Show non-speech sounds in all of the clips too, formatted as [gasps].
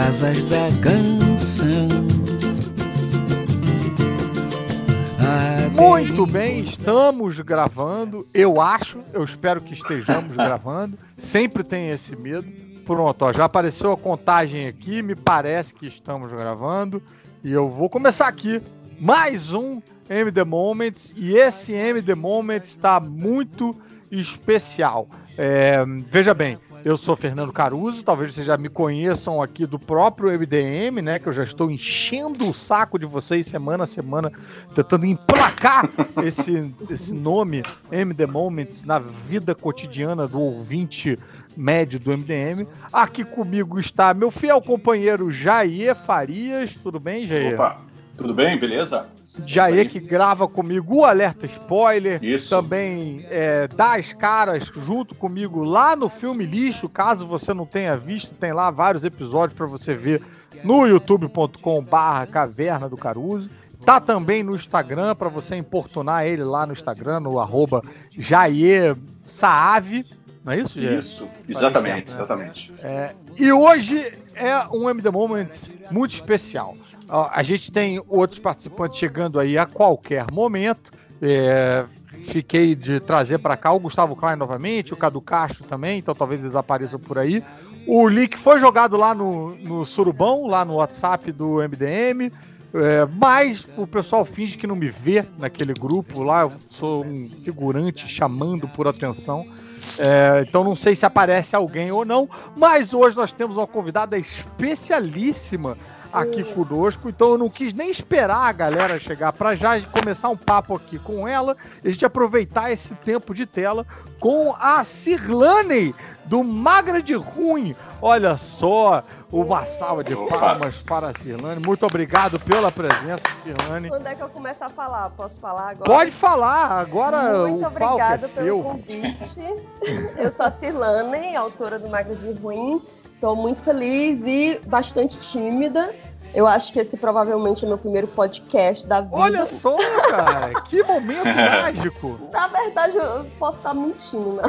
nas asas da canção. Muito bem, estamos gravando. Eu acho, eu espero que estejamos [laughs] gravando. Sempre tem esse medo. Pronto, ó, já apareceu a contagem aqui. Me parece que estamos gravando. E eu vou começar aqui. Mais um MD Moments. E esse MD Moments está muito especial. É, veja bem, eu sou Fernando Caruso, talvez vocês já me conheçam aqui do próprio MDM, né? Que eu já estou enchendo o saco de vocês semana a semana, tentando emplacar [laughs] esse, esse nome MD Moments na vida cotidiana do ouvinte médio do MDM. Aqui comigo está meu fiel companheiro Jair Farias. Tudo bem, Jair? Opa, tudo bem? Beleza? Jair que grava comigo o Alerta Spoiler. Isso. Também é, dá as caras junto comigo lá no Filme Lixo. Caso você não tenha visto, tem lá vários episódios para você ver no youtube.com/barra Caverna do Caruso. Tá também no Instagram para você importunar ele lá no Instagram, no arroba Jair Saave. Não é isso, Jair? Isso, exatamente, certo, né? exatamente. É, e hoje é um MD Moments muito especial. A gente tem outros participantes chegando aí a qualquer momento. É, fiquei de trazer para cá o Gustavo Klein novamente, o Cadu Castro também, então talvez eles apareçam por aí. O link foi jogado lá no, no Surubão, lá no WhatsApp do MDM. É, mas o pessoal finge que não me vê naquele grupo lá. Eu sou um figurante chamando por atenção. É, então não sei se aparece alguém ou não. Mas hoje nós temos uma convidada especialíssima aqui conosco. Então eu não quis nem esperar a galera chegar para já começar um papo aqui com ela. E a gente aproveitar esse tempo de tela com a Cirlane do Magra de Ruim. Olha só, uma salva de palmas para a Cirlane. Muito obrigado pela presença, Cirlane. Quando é que eu começo a falar? Posso falar agora? Pode falar, agora Muito o palco é obrigada pelo seu. convite. [laughs] Eu sou a Cirlane, autora do Magra de Ruim. Estou muito feliz e bastante tímida. Eu acho que esse provavelmente é meu primeiro podcast da vida. Olha só, cara, que [laughs] momento mágico. Na verdade, eu posso estar mentindo, né? [laughs]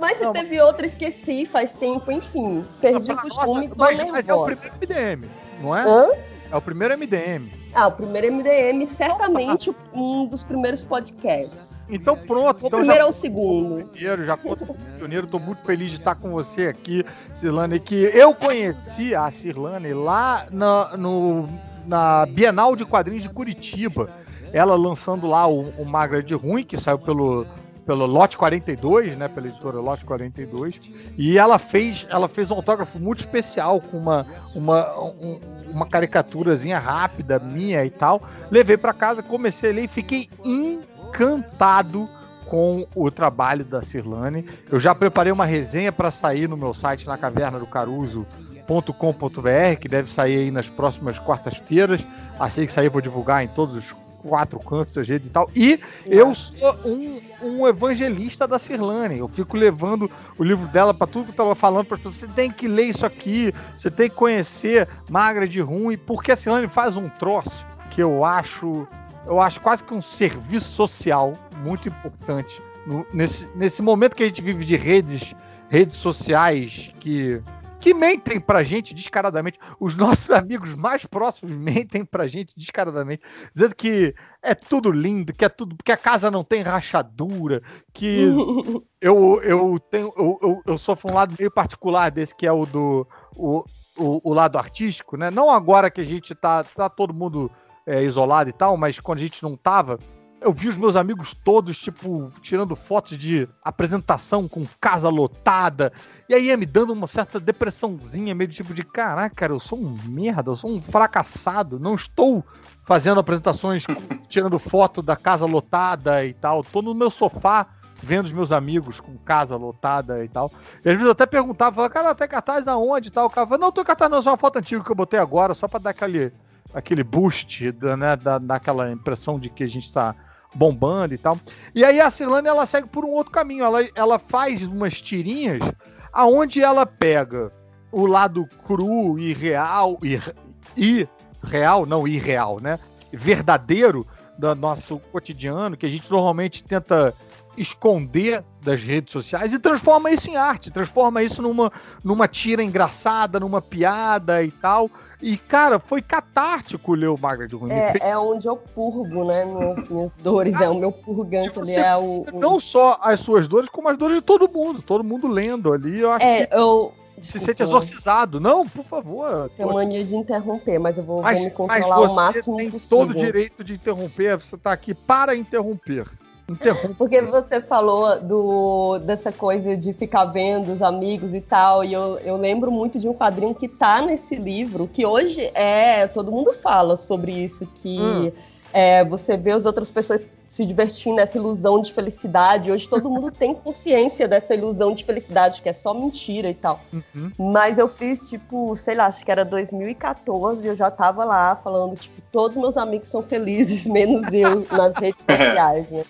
Mas se Não, teve outro, esqueci faz tempo, enfim. Perdi o costume, nossa, tô mas, mas é o nervosa. primeiro MDM, não é? Hã? É o primeiro MDM. Ah, o primeiro MDM, certamente um dos primeiros podcasts. Então pronto. O então primeiro já é o segundo. pioneiro, já conto pioneiro, tô muito feliz de estar com você aqui, Cirlane, que eu conheci a Cirlane lá na, no, na Bienal de Quadrinhos de Curitiba. Ela lançando lá o, o Magra de Ruim, que saiu pelo, pelo Lote 42, né, pela editora Lote 42, e ela fez, ela fez um autógrafo muito especial com uma uma, um- uma caricaturazinha rápida minha e tal. Levei para casa, comecei a ler e fiquei encantado com o trabalho da Cirlane. Eu já preparei uma resenha para sair no meu site na caverna do caruso.com.br, que deve sair aí nas próximas quartas-feiras. Assim que sair, vou divulgar em todos os quatro cantos das redes e tal. E eu sou um, um evangelista da Cirlane. Eu fico levando o livro dela para tudo que eu tava falando para as pessoas. Você tem que ler isso aqui, você tem que conhecer Magra de Ruim, porque a Cirlane faz um troço que eu acho, eu acho quase que um serviço social muito importante no- nesse, nesse momento que a gente vive de redes, redes sociais que que mentem pra gente descaradamente. Os nossos amigos mais próximos mentem pra gente descaradamente, dizendo que é tudo lindo, que é tudo, que a casa não tem rachadura, que [laughs] eu, eu tenho eu, eu, eu sofro um lado meio particular desse que é o do o, o, o lado artístico, né? Não agora que a gente tá, tá todo mundo é, isolado e tal, mas quando a gente não tava, eu vi os meus amigos todos, tipo, tirando fotos de apresentação com casa lotada, e aí ia me dando uma certa depressãozinha, meio tipo de, caraca, cara, eu sou um merda, eu sou um fracassado, não estou fazendo apresentações tirando foto da casa lotada e tal, tô no meu sofá vendo os meus amigos com casa lotada e tal. E às vezes eu até perguntava, falava, cara, tem cartaz aonde e tal? O cara falava, não, tô cartaz não, é só uma foto antiga que eu botei agora, só pra dar aquele, aquele boost, da, né, da, daquela impressão de que a gente tá bombando e tal. E aí a Cirlane, ela segue por um outro caminho, ela, ela faz umas tirinhas aonde ela pega o lado cru e real, e, e real, não irreal, né? Verdadeiro do nosso cotidiano, que a gente normalmente tenta esconder das redes sociais e transforma isso em arte, transforma isso numa, numa tira engraçada, numa piada e tal. E, cara, foi catártico ler o Magra de Ruim. É, é onde eu purgo, né? Minhas, minhas dores, é o meu purgante ali. É o, o, Não só as suas dores, como as dores de todo mundo. Todo mundo lendo ali. Eu acho é, que... eu se sente exorcizado. Não, por favor. Tenho mania de interromper, mas eu vou, mas, vou me controlar o máximo tem possível. todo o direito de interromper, você tá aqui para interromper. Interrompe. Porque você falou do, dessa coisa de ficar vendo os amigos e tal, e eu, eu lembro muito de um quadrinho que tá nesse livro, que hoje é. Todo mundo fala sobre isso, que hum. é, você vê as outras pessoas se divertindo nessa ilusão de felicidade. Hoje todo mundo tem consciência dessa ilusão de felicidade, que é só mentira e tal. Uhum. Mas eu fiz, tipo, sei lá, acho que era 2014, eu já tava lá falando, tipo, todos meus amigos são felizes, [laughs] menos eu, nas redes [laughs] sociais, né?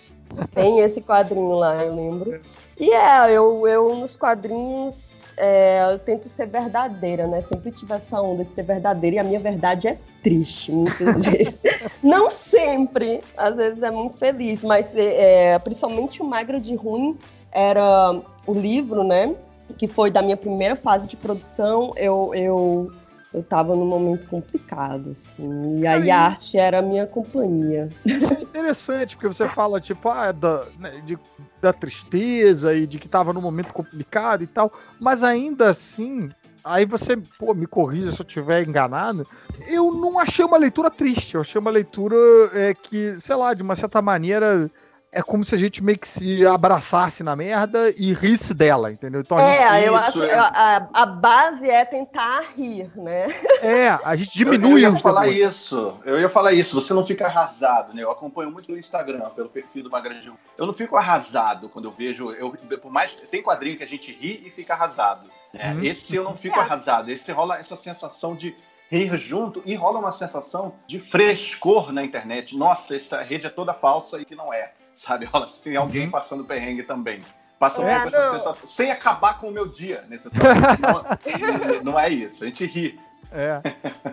Tem esse quadrinho lá, eu lembro. E é, eu, eu nos quadrinhos é, eu tento ser verdadeira, né? Sempre tive essa onda de ser verdadeira e a minha verdade é triste, muitas [laughs] vezes. Não sempre, às vezes é muito feliz, mas é, principalmente o Magra de Ruim era o livro, né? Que foi da minha primeira fase de produção. Eu, eu eu tava num momento complicado, assim. E aí a arte era a minha companhia. Isso é interessante, porque você fala, tipo, ah, da, né, de, da tristeza e de que tava num momento complicado e tal, mas ainda assim. Aí você, pô, me corrija se eu estiver enganado. Eu não achei uma leitura triste, eu achei uma leitura é, que, sei lá, de uma certa maneira, é como se a gente meio que se abraçasse na merda e risse dela, entendeu? Então, é, eu acho que é. a, a, base é tentar rir, né? É, a gente diminui eu, eu ia falar depois. isso. Eu ia falar isso. Você não fica arrasado, né? Eu acompanho muito no Instagram, pelo perfil do Magrandinho. Eu não fico arrasado quando eu vejo. Eu, por mais tem quadrinho que a gente ri e fica arrasado. Né? Hum. Esse eu não fico é. arrasado. Esse rola essa sensação de rir junto e rola uma sensação de frescor na internet. Nossa, essa rede é toda falsa e que não é sabe? [laughs] Olha, se tem alguém uhum. passando perrengue também. Passa é, essa sensação, sem acabar com o meu dia, necessariamente. [laughs] não, não é isso, a gente ri. É.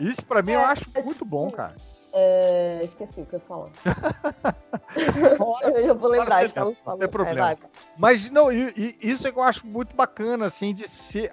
Isso para mim é, eu acho é, muito bom, cara. É, esqueci o que eu ia falar. [laughs] eu vou lembrar, estamos falando. Não tem problema. É, Mas não, e, e, isso é que eu acho muito bacana, assim, de ser.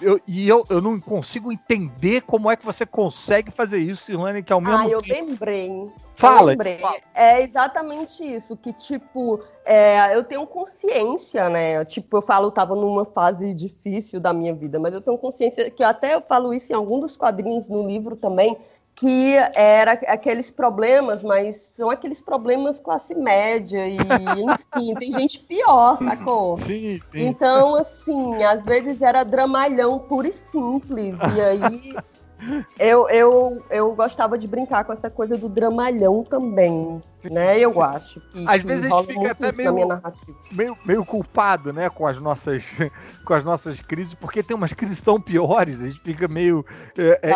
Eu, e eu, eu não consigo entender como é que você consegue fazer isso, Silane, que ao mesmo Ah, eu lembrei. Fala. Eu lembrei. Fala. É exatamente isso, que, tipo, é, eu tenho consciência, né? Tipo, eu falo, eu tava numa fase difícil da minha vida, mas eu tenho consciência que até eu falo isso em algum dos quadrinhos no livro também, que era aqueles problemas, mas são aqueles problemas classe média e, enfim, tem gente pior, sacou? [laughs] Sim, sim. Então, assim, às vezes era dramalhão puro e simples, e aí [laughs] eu, eu, eu gostava de brincar com essa coisa do dramalhão também, né? Eu acho. Que, Às que vezes a gente fica até meio, meio, meio culpado, né, com as nossas [laughs] com as nossas crises, porque tem umas crises tão piores, a gente fica meio é, é,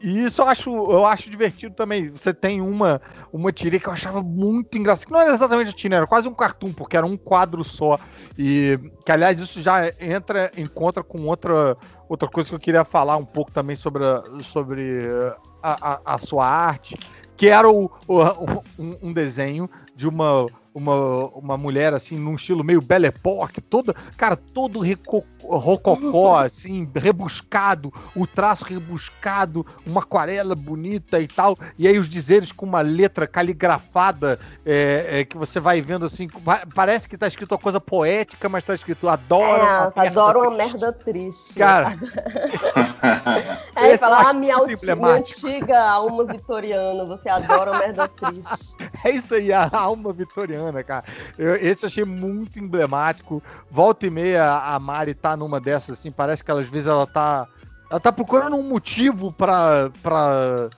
e isso eu acho, eu acho divertido também. Você tem uma, uma tira que eu achava muito engraçada. Não era exatamente a tira, era quase um cartoon, porque era um quadro só. E que, aliás, isso já entra, encontra com outra, outra coisa que eu queria falar um pouco também sobre, a, sobre a, a, a sua arte, que era o, o um, um desenho de uma uma, uma mulher assim, num estilo meio Belle Époque, toda, cara, todo rococó, assim, rebuscado, o traço rebuscado, uma aquarela bonita e tal, e aí os dizeres com uma letra caligrafada é, é, que você vai vendo assim, parece que tá escrito uma coisa poética, mas tá escrito adoro. Uma adoro uma merda triste. Cara. [laughs] é, falar a minha, minha antiga alma vitoriana, você adora uma merda triste. [laughs] É isso aí, a alma vitoriana cara. Eu, esse eu achei muito emblemático. Volta e meia a Mari tá numa dessas, assim, parece que ela, às vezes ela tá. Ela tá procurando um motivo pra. pra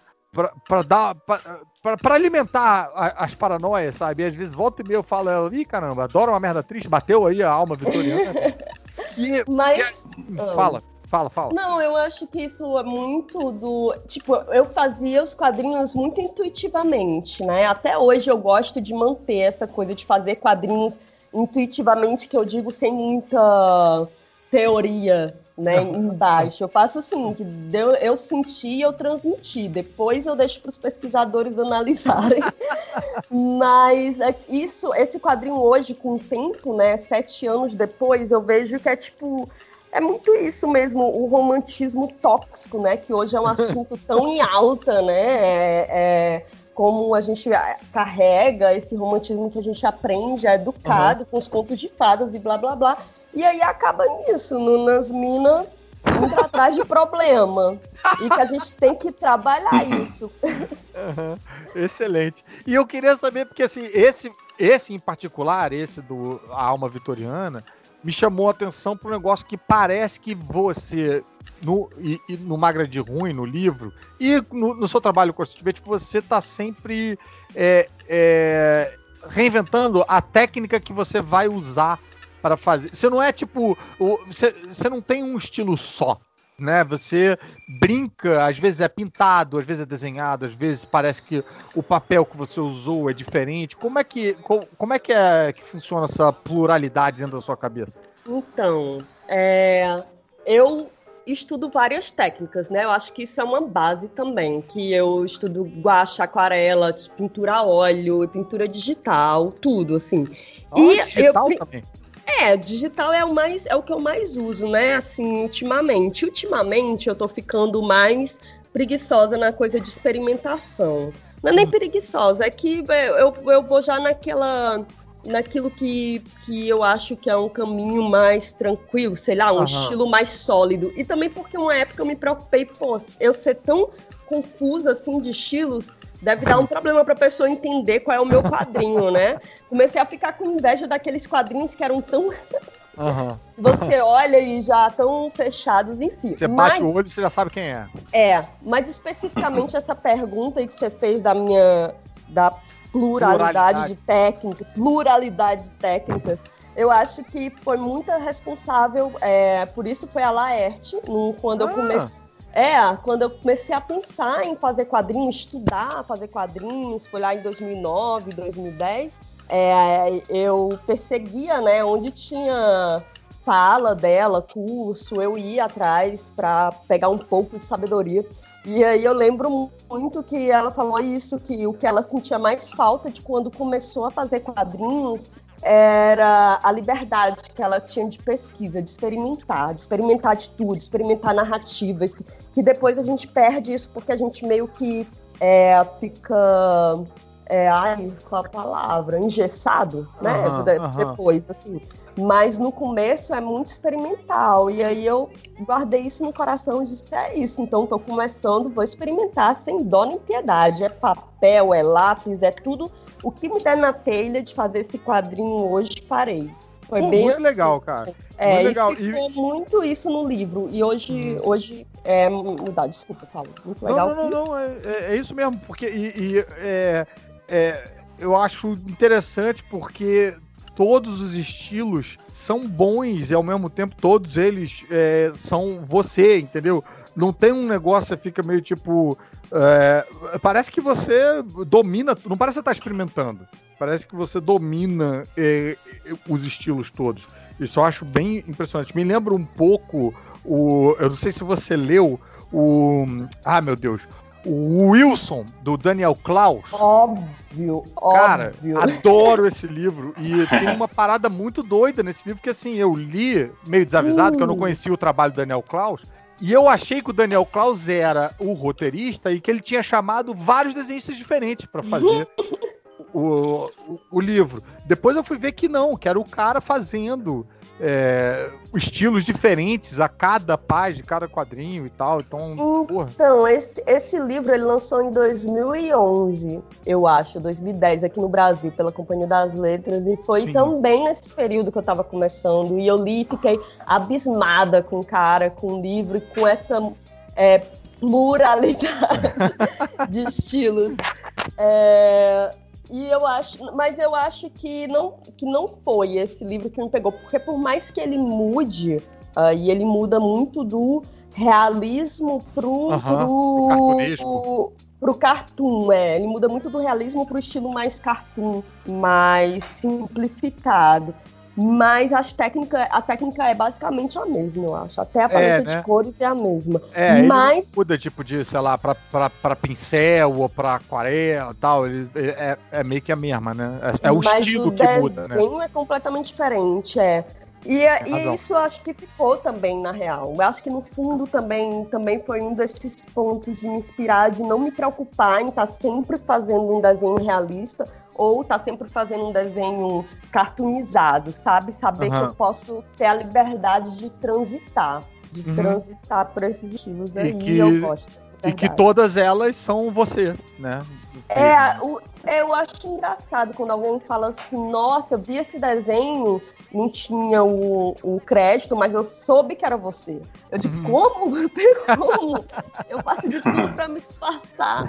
para dar para alimentar as paranoias, sabe? E às vezes volta e meia eu falo, ela, ih, caramba, adoro uma merda triste, bateu aí a alma vitoriana. [laughs] e, Mas. E, fala. Fala, fala. Não, eu acho que isso é muito do. Tipo, eu fazia os quadrinhos muito intuitivamente, né? Até hoje eu gosto de manter essa coisa de fazer quadrinhos intuitivamente, que eu digo sem muita teoria, né, embaixo. Eu faço assim, que deu, eu senti e eu transmiti. Depois eu deixo para os pesquisadores analisarem. [laughs] Mas é, isso, esse quadrinho hoje, com o tempo, né, sete anos depois, eu vejo que é tipo é muito isso mesmo, o romantismo tóxico, né? Que hoje é um assunto [laughs] tão em alta, né? É, é, como a gente carrega esse romantismo que a gente aprende, é educado uhum. com os contos de fadas e blá blá blá. E aí acaba nisso, no, nas minas indo atrás de problema. E que a gente tem que trabalhar isso. Uhum. Excelente. E eu queria saber, porque assim, esse, esse em particular, esse do A Alma Vitoriana, me chamou a atenção para um negócio que parece que você, no, e, e no Magra de Ruim, no livro, e no, no seu trabalho constantemente, você está sempre é, é, reinventando a técnica que você vai usar para fazer. Você não é tipo. Você não tem um estilo só. Né? Você brinca, às vezes é pintado, às vezes é desenhado, às vezes parece que o papel que você usou é diferente. Como é que, como, é, que, é que funciona essa pluralidade dentro da sua cabeça? Então, é, eu estudo várias técnicas, né? Eu acho que isso é uma base também, que eu estudo guache, aquarela, pintura a óleo, pintura digital, tudo assim. Oh, e digital eu, também. É, digital é o mais é o que eu mais uso, né? Assim, ultimamente. Ultimamente eu tô ficando mais preguiçosa na coisa de experimentação. Não é nem hum. preguiçosa, é que eu, eu vou já naquela naquilo que, que eu acho que é um caminho mais tranquilo, sei lá, um uhum. estilo mais sólido. E também porque uma época eu me preocupei, pô, eu ser tão confusa assim de estilos, deve dar um problema para a pessoa entender qual é o meu quadrinho, né? Comecei a ficar com inveja daqueles quadrinhos que eram tão. Uhum. [laughs] Você olha e já estão fechados em si. Você mas, bate o olho e você já sabe quem é. É, mas especificamente essa pergunta aí que você fez da minha. da pluralidade, pluralidade. de técnicas, pluralidade de técnicas. Eu acho que foi muito responsável, é, por isso foi a Laerte, quando ah. eu comecei é, quando eu comecei a pensar em fazer quadrinhos, estudar fazer quadrinhos, foi lá em 2009, 2010, é, eu perseguia, né, onde tinha fala dela, curso, eu ia atrás para pegar um pouco de sabedoria. E aí eu lembro muito que ela falou isso, que o que ela sentia mais falta de quando começou a fazer quadrinhos era a liberdade que ela tinha de pesquisa, de experimentar, de experimentar de experimentar narrativas, que, que depois a gente perde isso porque a gente meio que é, fica é, ai, qual a palavra? Engessado, né? Uhum, de, uhum. Depois, assim. Mas no começo é muito experimental. E aí eu guardei isso no coração e disse: é isso. Então tô começando, vou experimentar sem dó nem piedade. É papel, é lápis, é tudo. O que me der na telha de fazer esse quadrinho hoje, farei. Foi Pô, bem muito assim. legal, cara. É, muito legal. ficou e... muito isso no livro. E hoje, hum. hoje é mudar, desculpa, falo. Muito legal. Não, não, não, não é, é, isso mesmo, porque e, e é, é, eu acho interessante porque todos os estilos são bons e ao mesmo tempo todos eles é, são você, entendeu? Não tem um negócio que fica meio tipo. É, parece que você domina. Não parece que você tá experimentando. Parece que você domina é, os estilos todos. Isso eu acho bem impressionante. Me lembra um pouco o. Eu não sei se você leu o. Ah, meu Deus o Wilson, do Daniel Klaus. Óbvio, Cara, óbvio. adoro esse livro. E tem uma [laughs] parada muito doida nesse livro, que assim, eu li meio desavisado, que eu não conhecia o trabalho do Daniel Klaus. E eu achei que o Daniel Klaus era o roteirista e que ele tinha chamado vários desenhistas diferentes para fazer [laughs] o, o, o livro. Depois eu fui ver que não, que era o cara fazendo é, estilos diferentes a cada página, cada quadrinho e tal. Então, então esse, esse livro ele lançou em 2011, eu acho, 2010, aqui no Brasil, pela Companhia das Letras, e foi Sim. também nesse período que eu estava começando. E eu li e fiquei abismada com o cara, com o livro e com essa é, pluralidade [laughs] de estilos. É, e eu acho, mas eu acho que não, que não foi esse livro que me pegou, porque por mais que ele mude, uh, e ele muda muito do realismo pro, pro, pro, pro cartoon, é. Ele muda muito do realismo pro estilo mais cartoon, mais simplificado. Mas as técnica, a técnica é basicamente a mesma, eu acho. Até a paleta né? de cores é a mesma. É, Mas muda tipo de, sei lá, pra, pra, pra pincel ou pra aquarela e tal. Ele, ele- é, é meio que a mesma, né? É, é o estilo o que muda, né? desenho é completamente diferente, é. E, é- e isso eu acho que ficou também na real. Eu acho que no fundo também, também foi um desses pontos de me inspirar, de não me preocupar em estar sempre fazendo um desenho realista ou estar sempre fazendo um desenho cartoonizado, sabe? Saber que Aham. eu posso ter a liberdade de transitar, de Uhum. transitar por esses estilos E aí. que- eu gosto. E que todas elas são você, né? É, o- eu acho engraçado quando alguém fala assim, nossa, eu vi esse desenho, não tinha o, o crédito, mas eu soube que era você. Eu digo, Uhum. como? [laughs] Eu tenho como? Eu faço de tudo pra me disfarçar.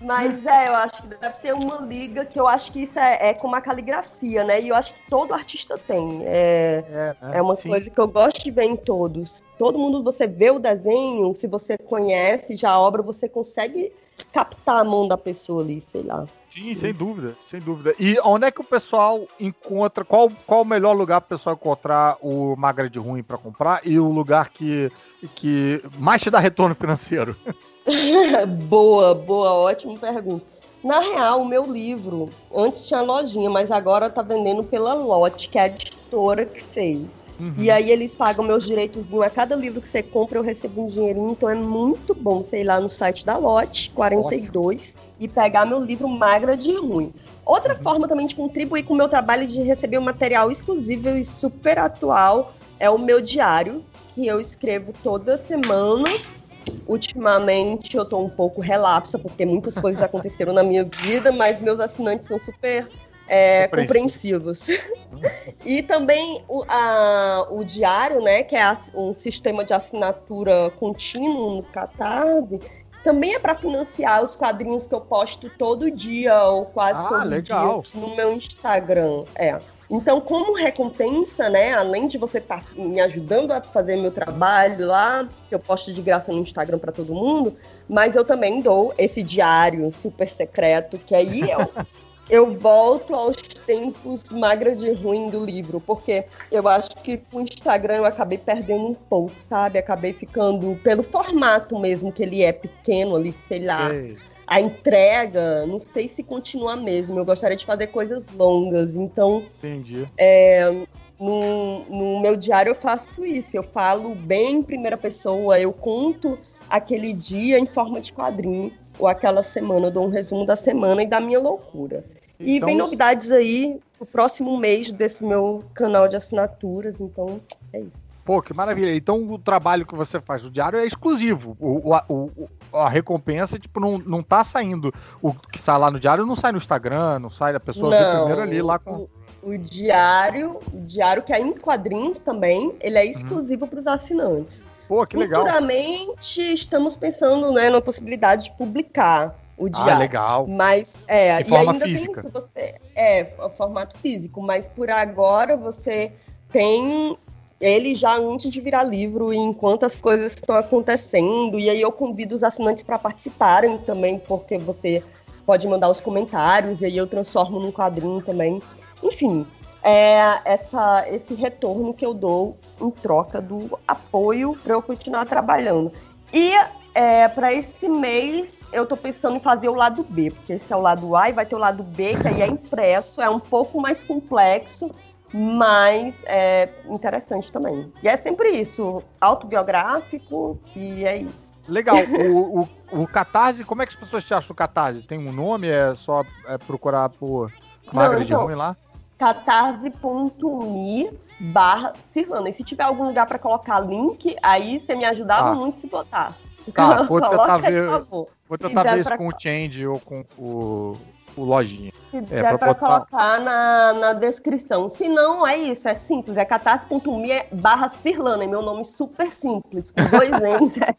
Mas, é, eu acho que deve ter uma liga que eu acho que isso é, é como a caligrafia, né? E eu acho que todo artista tem. É, É, né? é uma Sim. coisa que eu gosto de ver em todos. Todo mundo, você vê o desenho, se você conhece já a obra, você consegue captar a mão da pessoa ali, sei lá. Sim, sem dúvida, sem dúvida. E onde é que o pessoal encontra? Qual, qual o melhor lugar para o pessoal encontrar o Magra de Ruim para comprar e o lugar que, que mais te dá retorno financeiro? [laughs] boa, boa, ótima pergunta. Na real, o meu livro, antes tinha lojinha, mas agora tá vendendo pela Lote, que é a editora que fez. Uhum. E aí eles pagam meus direitos a cada livro que você compra, eu recebo um dinheirinho, então é muito bom sei lá no site da Lote 42 e pegar meu livro Magra de Ruim. Outra Uhum. forma também de contribuir com o meu trabalho de receber um material exclusivo e super atual é o meu diário, que eu escrevo toda semana. Ultimamente eu tô um pouco relapsa, porque muitas coisas [laughs] aconteceram na minha vida, mas meus assinantes são super é, compreensivos. [laughs] e também o, a- o diário, né, que é um sistema de assinatura contínuo no Catarse, também é para financiar os quadrinhos que eu posto todo dia ou quase Ah, todo legal. dia no meu Instagram. É. Então, como recompensa, né, além de você estar me ajudando a fazer meu trabalho lá, que eu posto de graça no Instagram para todo mundo, mas eu também dou esse diário super secreto, que aí eu, [laughs] eu volto aos tempos magras de ruim do livro, porque eu acho que com o Instagram eu acabei perdendo um pouco, sabe? Acabei ficando pelo formato mesmo, que ele é pequeno ali, sei lá Sei. A entrega, não sei se continua mesmo. Eu gostaria de fazer coisas longas. Então, Entendi. no, no meu diário eu faço isso. Eu falo bem em primeira pessoa, eu conto aquele dia em forma de quadrinho. Ou aquela semana, eu dou um resumo da semana e da minha loucura. E Então, vem novidades aí no próximo mês desse meu canal de assinaturas, então é isso. Pô, que maravilha. Então o trabalho que você faz no diário é exclusivo. O, o- a, o- a recompensa, tipo, não, não tá saindo. O que sai lá no diário não sai no Instagram, não sai da pessoa vê Não, primeiro ali lá com. o, o diário, o diário que é em quadrinhos também, ele Uhum. é exclusivo para os assinantes. Pô, que legal. Futuramente estamos pensando né, na possibilidade de publicar o Ah, diário. legal. Mas é, e forma ainda física. tem isso, você é formato físico, mas por agora você tem ele já antes de virar livro e enquanto as coisas estão acontecendo e aí eu convido os assinantes para participarem também porque você pode mandar os comentários e aí eu transformo num quadrinho também. Enfim, é essa, esse retorno que eu dou em troca do apoio para eu continuar trabalhando. E é, para esse mês eu tô pensando em fazer o lado B, porque esse é o lado A e vai ter o lado B, que aí é impresso, é um pouco mais complexo, mas é interessante também. E é sempre isso, autobiográfico, e é isso. Legal. [laughs] O, o, o Catarse, como é que as pessoas te acham o Catarse? Tem um nome? É só é, procurar por Magra de então. Ruim lá? catarse.me barra Cirlana. E se tiver algum lugar para colocar link, aí você me ajudava Tá. muito se botar. Tá, vou [laughs] tentar ver- por favor. Vou tentar ver isso pra- com o Change ou com o, o Lojinha. Se É, der pra pra botar- colocar na, na descrição. Se não, é isso, é simples. É catarse.me barra Cirlana. É meu nome super simples, com dois [laughs] N's. é.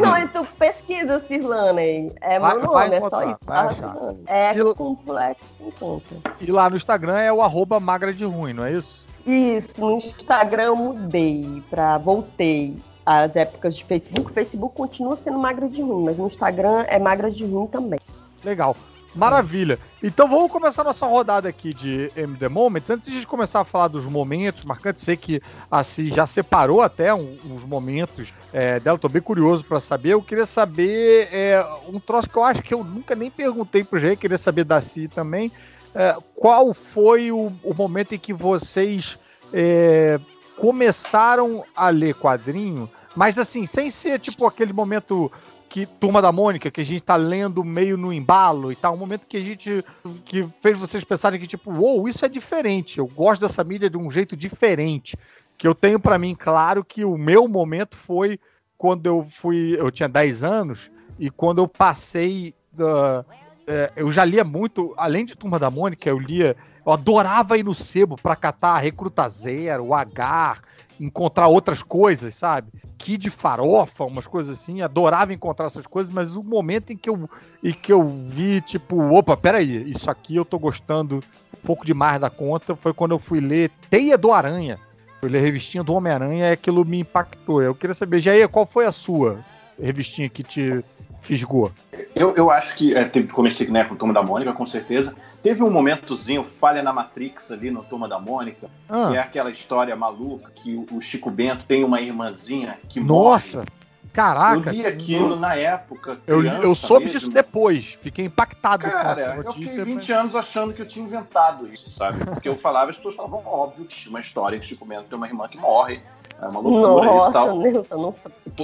Não, é tu pesquisa Cirlane. É Vai- meu vai nome, é só isso. vai achar. É E- complexo, encontra. E lá no Instagram é o arroba Magra de Ruim, não é isso? Isso, no Instagram eu mudei pra. Voltei às épocas de Facebook. O Facebook continua sendo magra de ruim, mas no Instagram é magra de ruim também. Legal. Maravilha. Então vamos começar nossa rodada aqui de M The Moments. Antes de começar a falar dos momentos marcantes, sei que a Si já separou até um, uns momentos é, dela, tô bem curioso para saber. Eu queria saber é, um troço que eu acho que eu nunca nem perguntei pro G, queria saber da Si também. É, qual foi o, o, momento em que vocês é, começaram a ler quadrinho, mas assim, sem ser tipo aquele momento que Turma da Mônica, que a gente tá lendo meio no embalo e tal, um momento que a gente que fez vocês pensarem que tipo, uou, isso é diferente. Eu gosto dessa mídia de um jeito diferente. Que eu tenho para mim claro que o meu momento foi quando eu fui, eu tinha 10 anos e quando eu passei uh, eu já lia muito, além de Turma da Mônica, eu lia, eu adorava ir no sebo para catar Recruta Zero, o Agar, encontrar outras coisas, sabe? Kid farofa, umas coisas assim, adorava encontrar essas coisas, mas o momento em que eu, em que eu vi, tipo, opa, peraí, isso aqui eu tô gostando um pouco demais da conta, foi quando eu fui ler Teia do Aranha. Fui ler a revistinha do Homem-Aranha e aquilo me impactou. Eu queria saber, Jair, qual foi a sua revistinha que te fisgou? Eu, eu acho que é, comecei né, com o Turma da Mônica, com certeza. Teve um momentozinho, falha na Matrix ali no Turma da Mônica, ah. que é aquela história maluca que o, o Chico Bento tem uma irmãzinha que Nossa! Morre. Caraca! Eu li aquilo na época. Eu, eu soube mesmo. disso depois. Fiquei impactado Cara, com essa notícia. Eu fiquei 20 anos achando que eu tinha inventado isso, sabe? Porque eu falava, as pessoas falavam, óbvio, tinha uma história que Chico Bento tem uma irmã que morre. É uma loucura Nossa, isso tal. Deus, eu não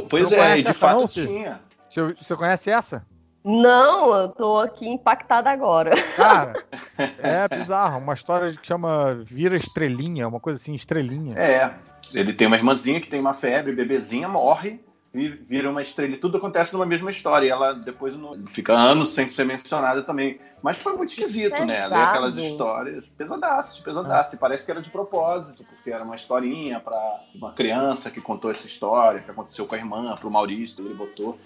Pois é, de fato não, tinha. Você, você conhece essa? Não, eu tô aqui impactada agora. Cara, [laughs] é bizarro. Uma história que chama Vira Estrelinha, uma coisa assim, Estrelinha. É, ele tem uma irmãzinha que tem uma febre, bebezinha, morre, vira uma estrelinha. Tudo acontece numa mesma história. E ela depois fica anos sem ser mencionada também. Mas foi muito esquisito, né? Ler aquelas histórias pesadaças, pesadaças. É. E parece que era de propósito, porque era uma historinha para uma criança que contou essa história, que aconteceu com a irmã, pro Maurício, ele botou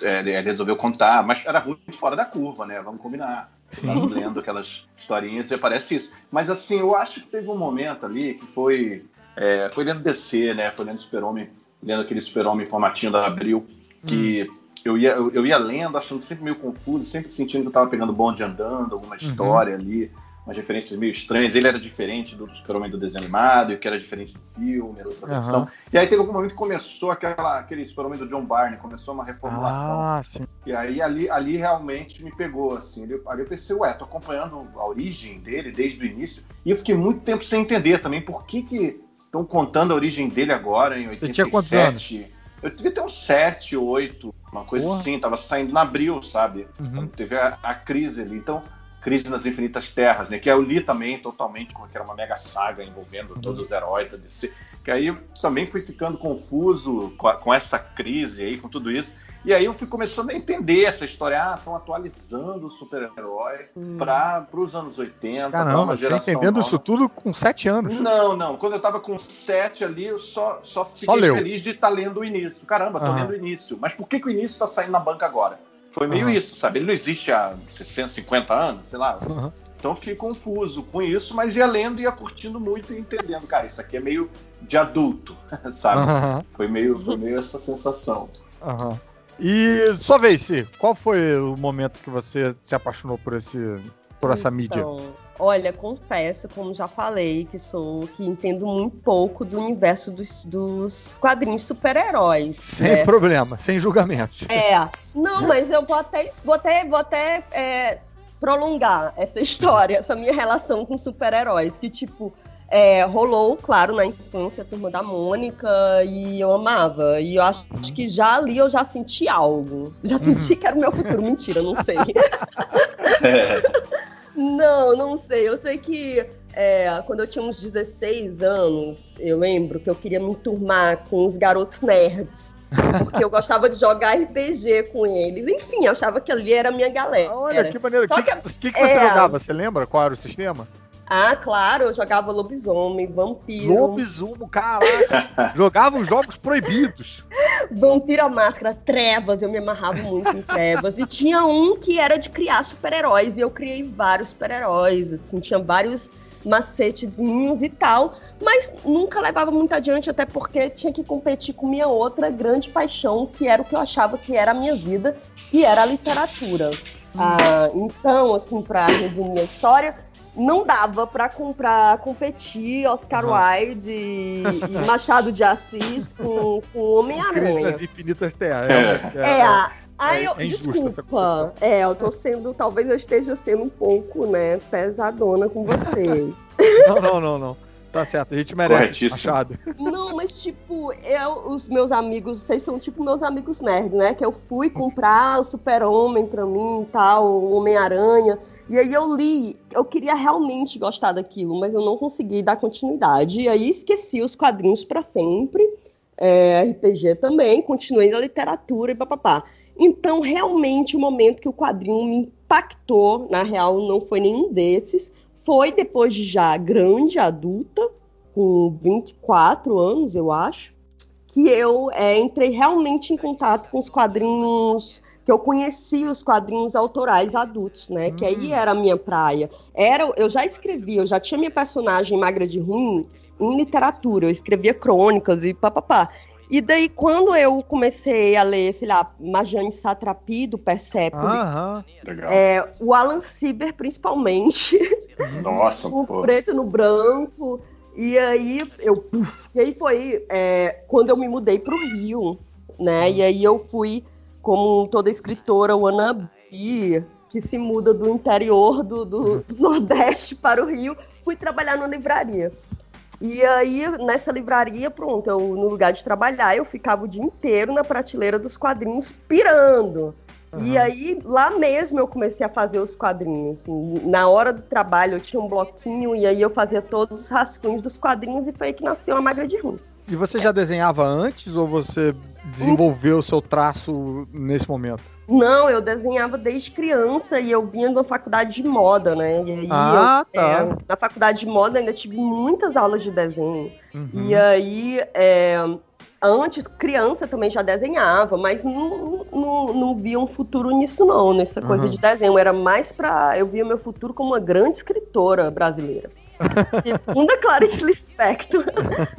ele resolveu contar, mas era muito fora da curva, né? Vamos combinar. Sim. lendo aquelas historinhas e aparece isso. Mas assim, eu acho que teve um momento ali que foi. É, foi lendo DC, né? Foi lendo Super-Homem, lendo aquele Super-Homem formatinho da Abril, que hum. eu, ia, eu, eu, ia lendo, achando sempre meio confuso, sempre sentindo que eu tava pegando bonde andando, alguma uhum. história uhum. ali umas referências meio estranhas. Ele era diferente do Super-Homem do desenho animado, e que era diferente do filme, era outra versão. Uhum. E aí teve algum momento que começou aquela, aquele Super-Homem do John Barney, começou uma reformulação. Ah, sim. E aí ali, ali realmente me pegou, assim. Ali, ali eu pensei, ué, tô acompanhando a origem dele desde o início, e eu fiquei muito tempo sem entender também por que que estão contando a origem dele agora, em 87. Você tinha quantos anos? Eu devia ter uns 7, 8, uma coisa Porra. assim, tava saindo na abril, sabe? Uhum. Quando teve a, a crise ali. Então, Crise nas Infinitas Terras, né? Que eu li também totalmente, que era uma mega saga envolvendo todos os heróis da DC. Que aí eu também fui ficando confuso com, a, com essa crise aí, com tudo isso. E aí eu fui começando a entender essa história. Ah, estão atualizando o super-herói hum. para os anos 80. Caramba, você entendendo nova. isso tudo com sete anos. Não, não. Quando eu estava com sete ali, eu só, só fiquei só feliz de estar tá lendo o início. Caramba, tô uhum. lendo o início. Mas por que, que o início está saindo na banca agora? Foi meio uhum. isso, sabe? Ele não existe há 60, 50 anos, sei lá. Uhum. Então fiquei confuso com isso, mas ia lendo e ia curtindo muito e entendendo. Cara, isso aqui é meio de adulto, [laughs] sabe? Uhum. Foi, meio, foi meio essa sensação. Uhum. E sua vez, qual foi o momento que você se apaixonou por, esse, por essa então, mídia? Olha, confesso, como já falei, que sou que entendo muito pouco do universo dos, dos quadrinhos super-heróis. Sem né? problema, sem julgamento. É. Não, mas eu vou até, vou até, vou até é, prolongar essa [laughs] história, essa minha relação com super-heróis. Que, tipo, é, rolou, claro, na infância, a turma da Mônica, e eu amava. E eu acho, acho que já ali eu já senti algo. Já senti uhum. que era o meu futuro. Mentira, não sei. É. [laughs] Não, não sei. Eu sei que é, quando eu tinha uns 16 anos, eu lembro que eu queria me enturmar com os garotos nerds. Porque eu gostava de jogar RPG com eles. Enfim, eu achava que ali era a minha galera. Olha, que maneiro. O que, que, que, que, você é... jogava? Você lembra qual era o sistema? Ah, claro, eu jogava lobisomem, vampiro. Lobisomem, caraca! [laughs] jogava os jogos proibidos. Vampiro a máscara, trevas, eu me amarrava muito em trevas. E tinha um que era de criar super-heróis, e eu criei vários super-heróis, assim, tinha vários macetezinhos e tal, mas nunca levava muito adiante, até porque tinha que competir com minha outra grande paixão, que era o que eu achava que era a minha vida, que era a literatura. Ah, então, assim, para resumir a história, não dava para comprar, competir Oscar uhum. Wilde e, e, [laughs] Machado de Assis com, com Homem-Aranha. Infinitas Terras. É, é, é, é, Ai, eu, é desculpa. É, eu tô sendo, talvez eu esteja sendo um pouco, né, pesadona com vocês. não, não, não, não. Tá certo, a gente merece Machado. Não, mas tipo, eu, os meus amigos, vocês são tipo meus amigos nerds, né? Que eu fui comprar o Super-Homem pra mim e tal, o Homem-Aranha. E aí eu li, eu queria realmente gostar daquilo, mas eu não consegui dar continuidade. E aí esqueci os quadrinhos para sempre. É, RPG também, continuei na literatura e papapá. Então, realmente, o momento que o quadrinho me impactou, na real, não foi nenhum desses, foi depois de já grande, adulta, com 24 anos, eu acho, que eu é, entrei realmente em contato com os quadrinhos, que eu conheci os quadrinhos autorais adultos, né? Hum. Que aí hum. era a minha praia. Era, eu já escrevia, eu já tinha minha personagem magra de ruim em literatura, eu escrevia crônicas e papapá. E daí, quando eu comecei a ler, sei lá, Majane Satrapi, do Persepolis, é, o Alan Sieber, principalmente. [laughs] Nossa, o pô. preto no branco. E aí, eu... E aí foi é, quando eu me mudei para o Rio, né? E aí eu fui, como toda escritora wannabe, que se muda do interior do, do, do [laughs] Nordeste para o Rio, fui trabalhar na livraria. E aí, nessa livraria, pronto, eu, no lugar de trabalhar, eu ficava o dia inteiro na prateleira dos quadrinhos pirando. Uhum. E aí, lá mesmo, eu comecei a fazer os quadrinhos. Na hora do trabalho, eu tinha um bloquinho e aí eu fazia todos os rascunhos dos quadrinhos e foi aí que nasceu a Magra de Rum. E você já desenhava antes ou você desenvolveu o seu traço nesse momento? Não, eu desenhava desde criança e eu vinha da faculdade de moda, né? E aí ah, eu, tá. É, na faculdade de moda ainda tive muitas aulas de desenho. Uhum. E aí, é, antes, criança também já desenhava, mas não, não, não via um futuro nisso, não, nessa coisa uhum. de desenho. Era mais pra. Eu via meu futuro como uma grande escritora brasileira. [laughs] Segunda Clarice Lispector,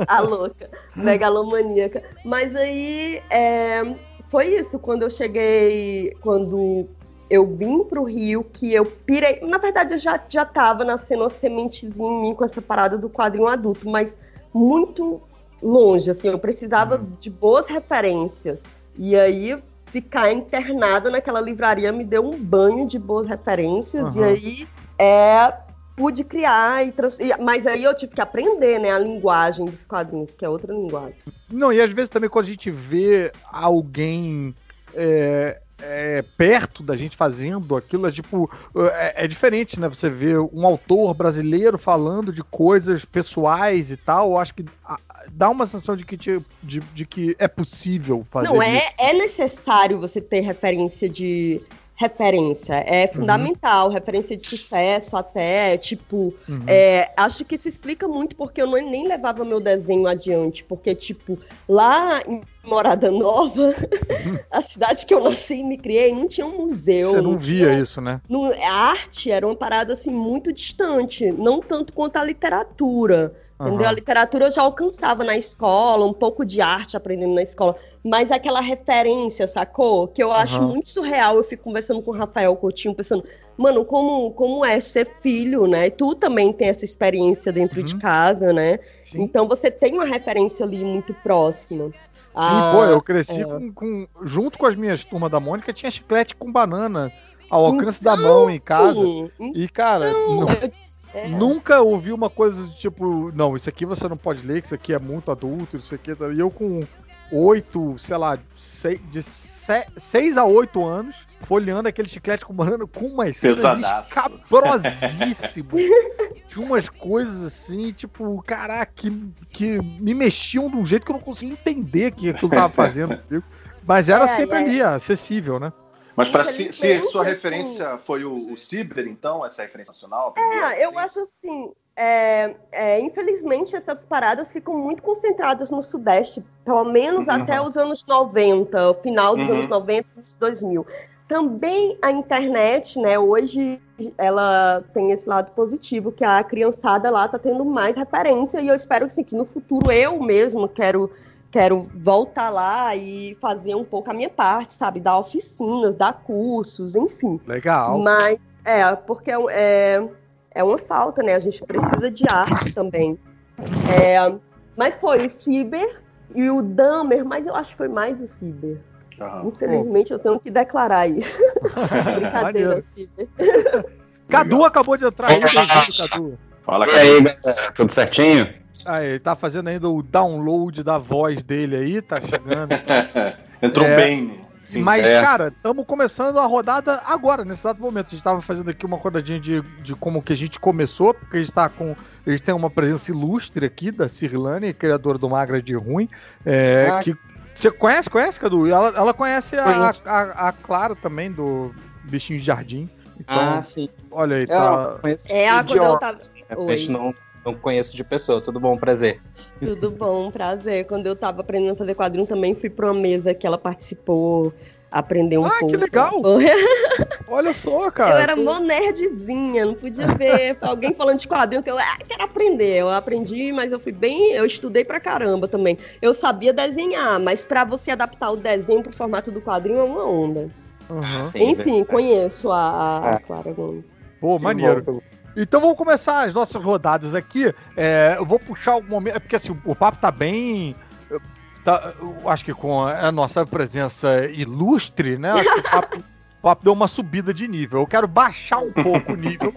a louca, megalomaníaca. Mas aí. É, foi isso, quando eu cheguei, quando eu vim pro Rio, que eu pirei. Na verdade, eu já, já tava nascendo uma sementezinha em mim com essa parada do quadrinho adulto, mas muito longe, assim, eu precisava uhum. de boas referências. E aí, ficar internada naquela livraria me deu um banho de boas referências, uhum. e aí é, pude criar e, trans... mas aí eu tive que aprender, né, a linguagem dos quadrinhos, que é outra linguagem. Não, e às vezes também quando a gente vê alguém é, é, perto da gente fazendo aquilo, é tipo, é, é, diferente, né? Você vê um autor brasileiro falando de coisas pessoais e tal, eu acho que dá uma sensação de que, de, de que é possível fazer Não, é, isso. é necessário você ter referência de referência. É uhum. fundamental, uhum. referência de sucesso até, tipo, uhum. é, acho que se explica muito porque eu não, nem levava meu desenho adiante, porque, tipo, lá em Morada Nova, [laughs] a cidade que eu nasci e me criei, não tinha um museu. Você não, via tinha, isso, né? No, a arte era uma parada, assim, muito distante, não tanto quanto a literatura. Entendeu? A literatura eu já alcançava na escola, um pouco de arte aprendendo na escola, mas aquela referência, sacou? Que eu acho uhum. muito surreal. Eu fico conversando com o Rafael Coutinho, pensando, mano, como, como é ser filho, né? E tu também tem essa experiência dentro uhum. de casa, né? Sim. Então você tem uma referência ali muito próxima. Sim, ah, pô, eu cresci é. com, com, Junto com as minhas turmas da Mônica, tinha chiclete com banana ao alcance então, da mão em casa. Então, e, cara, então, não... eu é. Nunca ouvi uma coisa de tipo, não, isso aqui você não pode ler, que isso aqui é muito adulto, isso aqui. E eu com oito, sei lá, seis, de seis a oito anos, folheando aquele chiclete com banana com umas cenas escabrosíssimas. [laughs] Tinha umas coisas assim, tipo, caraca, que, que me mexiam de um jeito que eu não conseguia entender que aquilo tava fazendo. [laughs] Mas era é, sempre é. ali, acessível, né? Mas para se, se sua referência foi o, o Ciber, então, essa referência nacional? é, eu assim? acho assim. É, é, infelizmente, essas paradas ficam muito concentradas no Sudeste, pelo menos uhum. até os anos 90, o final dos uhum. anos 90 e 2000. Também a internet, né, hoje ela tem esse lado positivo, que a criançada lá tá tendo mais referência, e eu espero assim, que no futuro eu mesmo quero quero voltar lá e fazer um pouco a minha parte, sabe? Dar oficinas, dar cursos, enfim. Legal. Mas, é, porque é, é, é uma falta, né? A gente precisa de arte também. É, mas foi o Ciber e o Damer, mas eu acho que foi mais o Ciber. Aham. Infelizmente, eu tenho que declarar isso. [laughs] Brincadeira. Ciber. Cadu acabou de entrar aí, Cadu. Fala, E aí, galera, tudo certinho? Ah, ele tá fazendo ainda o download da voz dele aí, tá chegando. [laughs] Entrou É. bem. Sim. Mas, é. cara, estamos começando a rodada agora, nesse exato momento. A gente estava fazendo aqui uma rodadinha de, de como que a gente começou, porque a gente tá com. A gente tem uma presença ilustre aqui da Cirlane, criadora do Magra de Ruim. é, Ah. que Você conhece, conhece, Cadu? Ela, ela conhece a, a, a Clara também, do Bichinho de Jardim. Então, ah, sim. olha aí, É, tá. eu conheço É, a quando eu óculos, tava. Oi. Não, não conheço de pessoa. Tudo bom, prazer. Tudo bom, prazer. Quando eu tava aprendendo a fazer quadrinho também fui pra uma mesa que ela participou, aprender um Ah, que pouco. legal! [laughs] Olha só, cara. Eu era mó nerdzinha, não podia ver alguém falando de quadrinho que eu ah, quero aprender. Eu aprendi, mas eu fui bem, eu estudei pra caramba também. Eu sabia desenhar, mas pra você adaptar o desenho pro formato do quadrinho é uma onda. Uhum. Sim, Enfim, verdade. conheço a, a- a Ah. Clara Gomes. Pô, Que maneiro. Então vamos começar as nossas rodadas aqui. É, eu vou puxar algum momento, é porque assim, o papo tá bem. tá- acho que com a nossa presença ilustre, né? Acho que o papo, [laughs] o papo deu uma subida de nível. Eu quero baixar um pouco o nível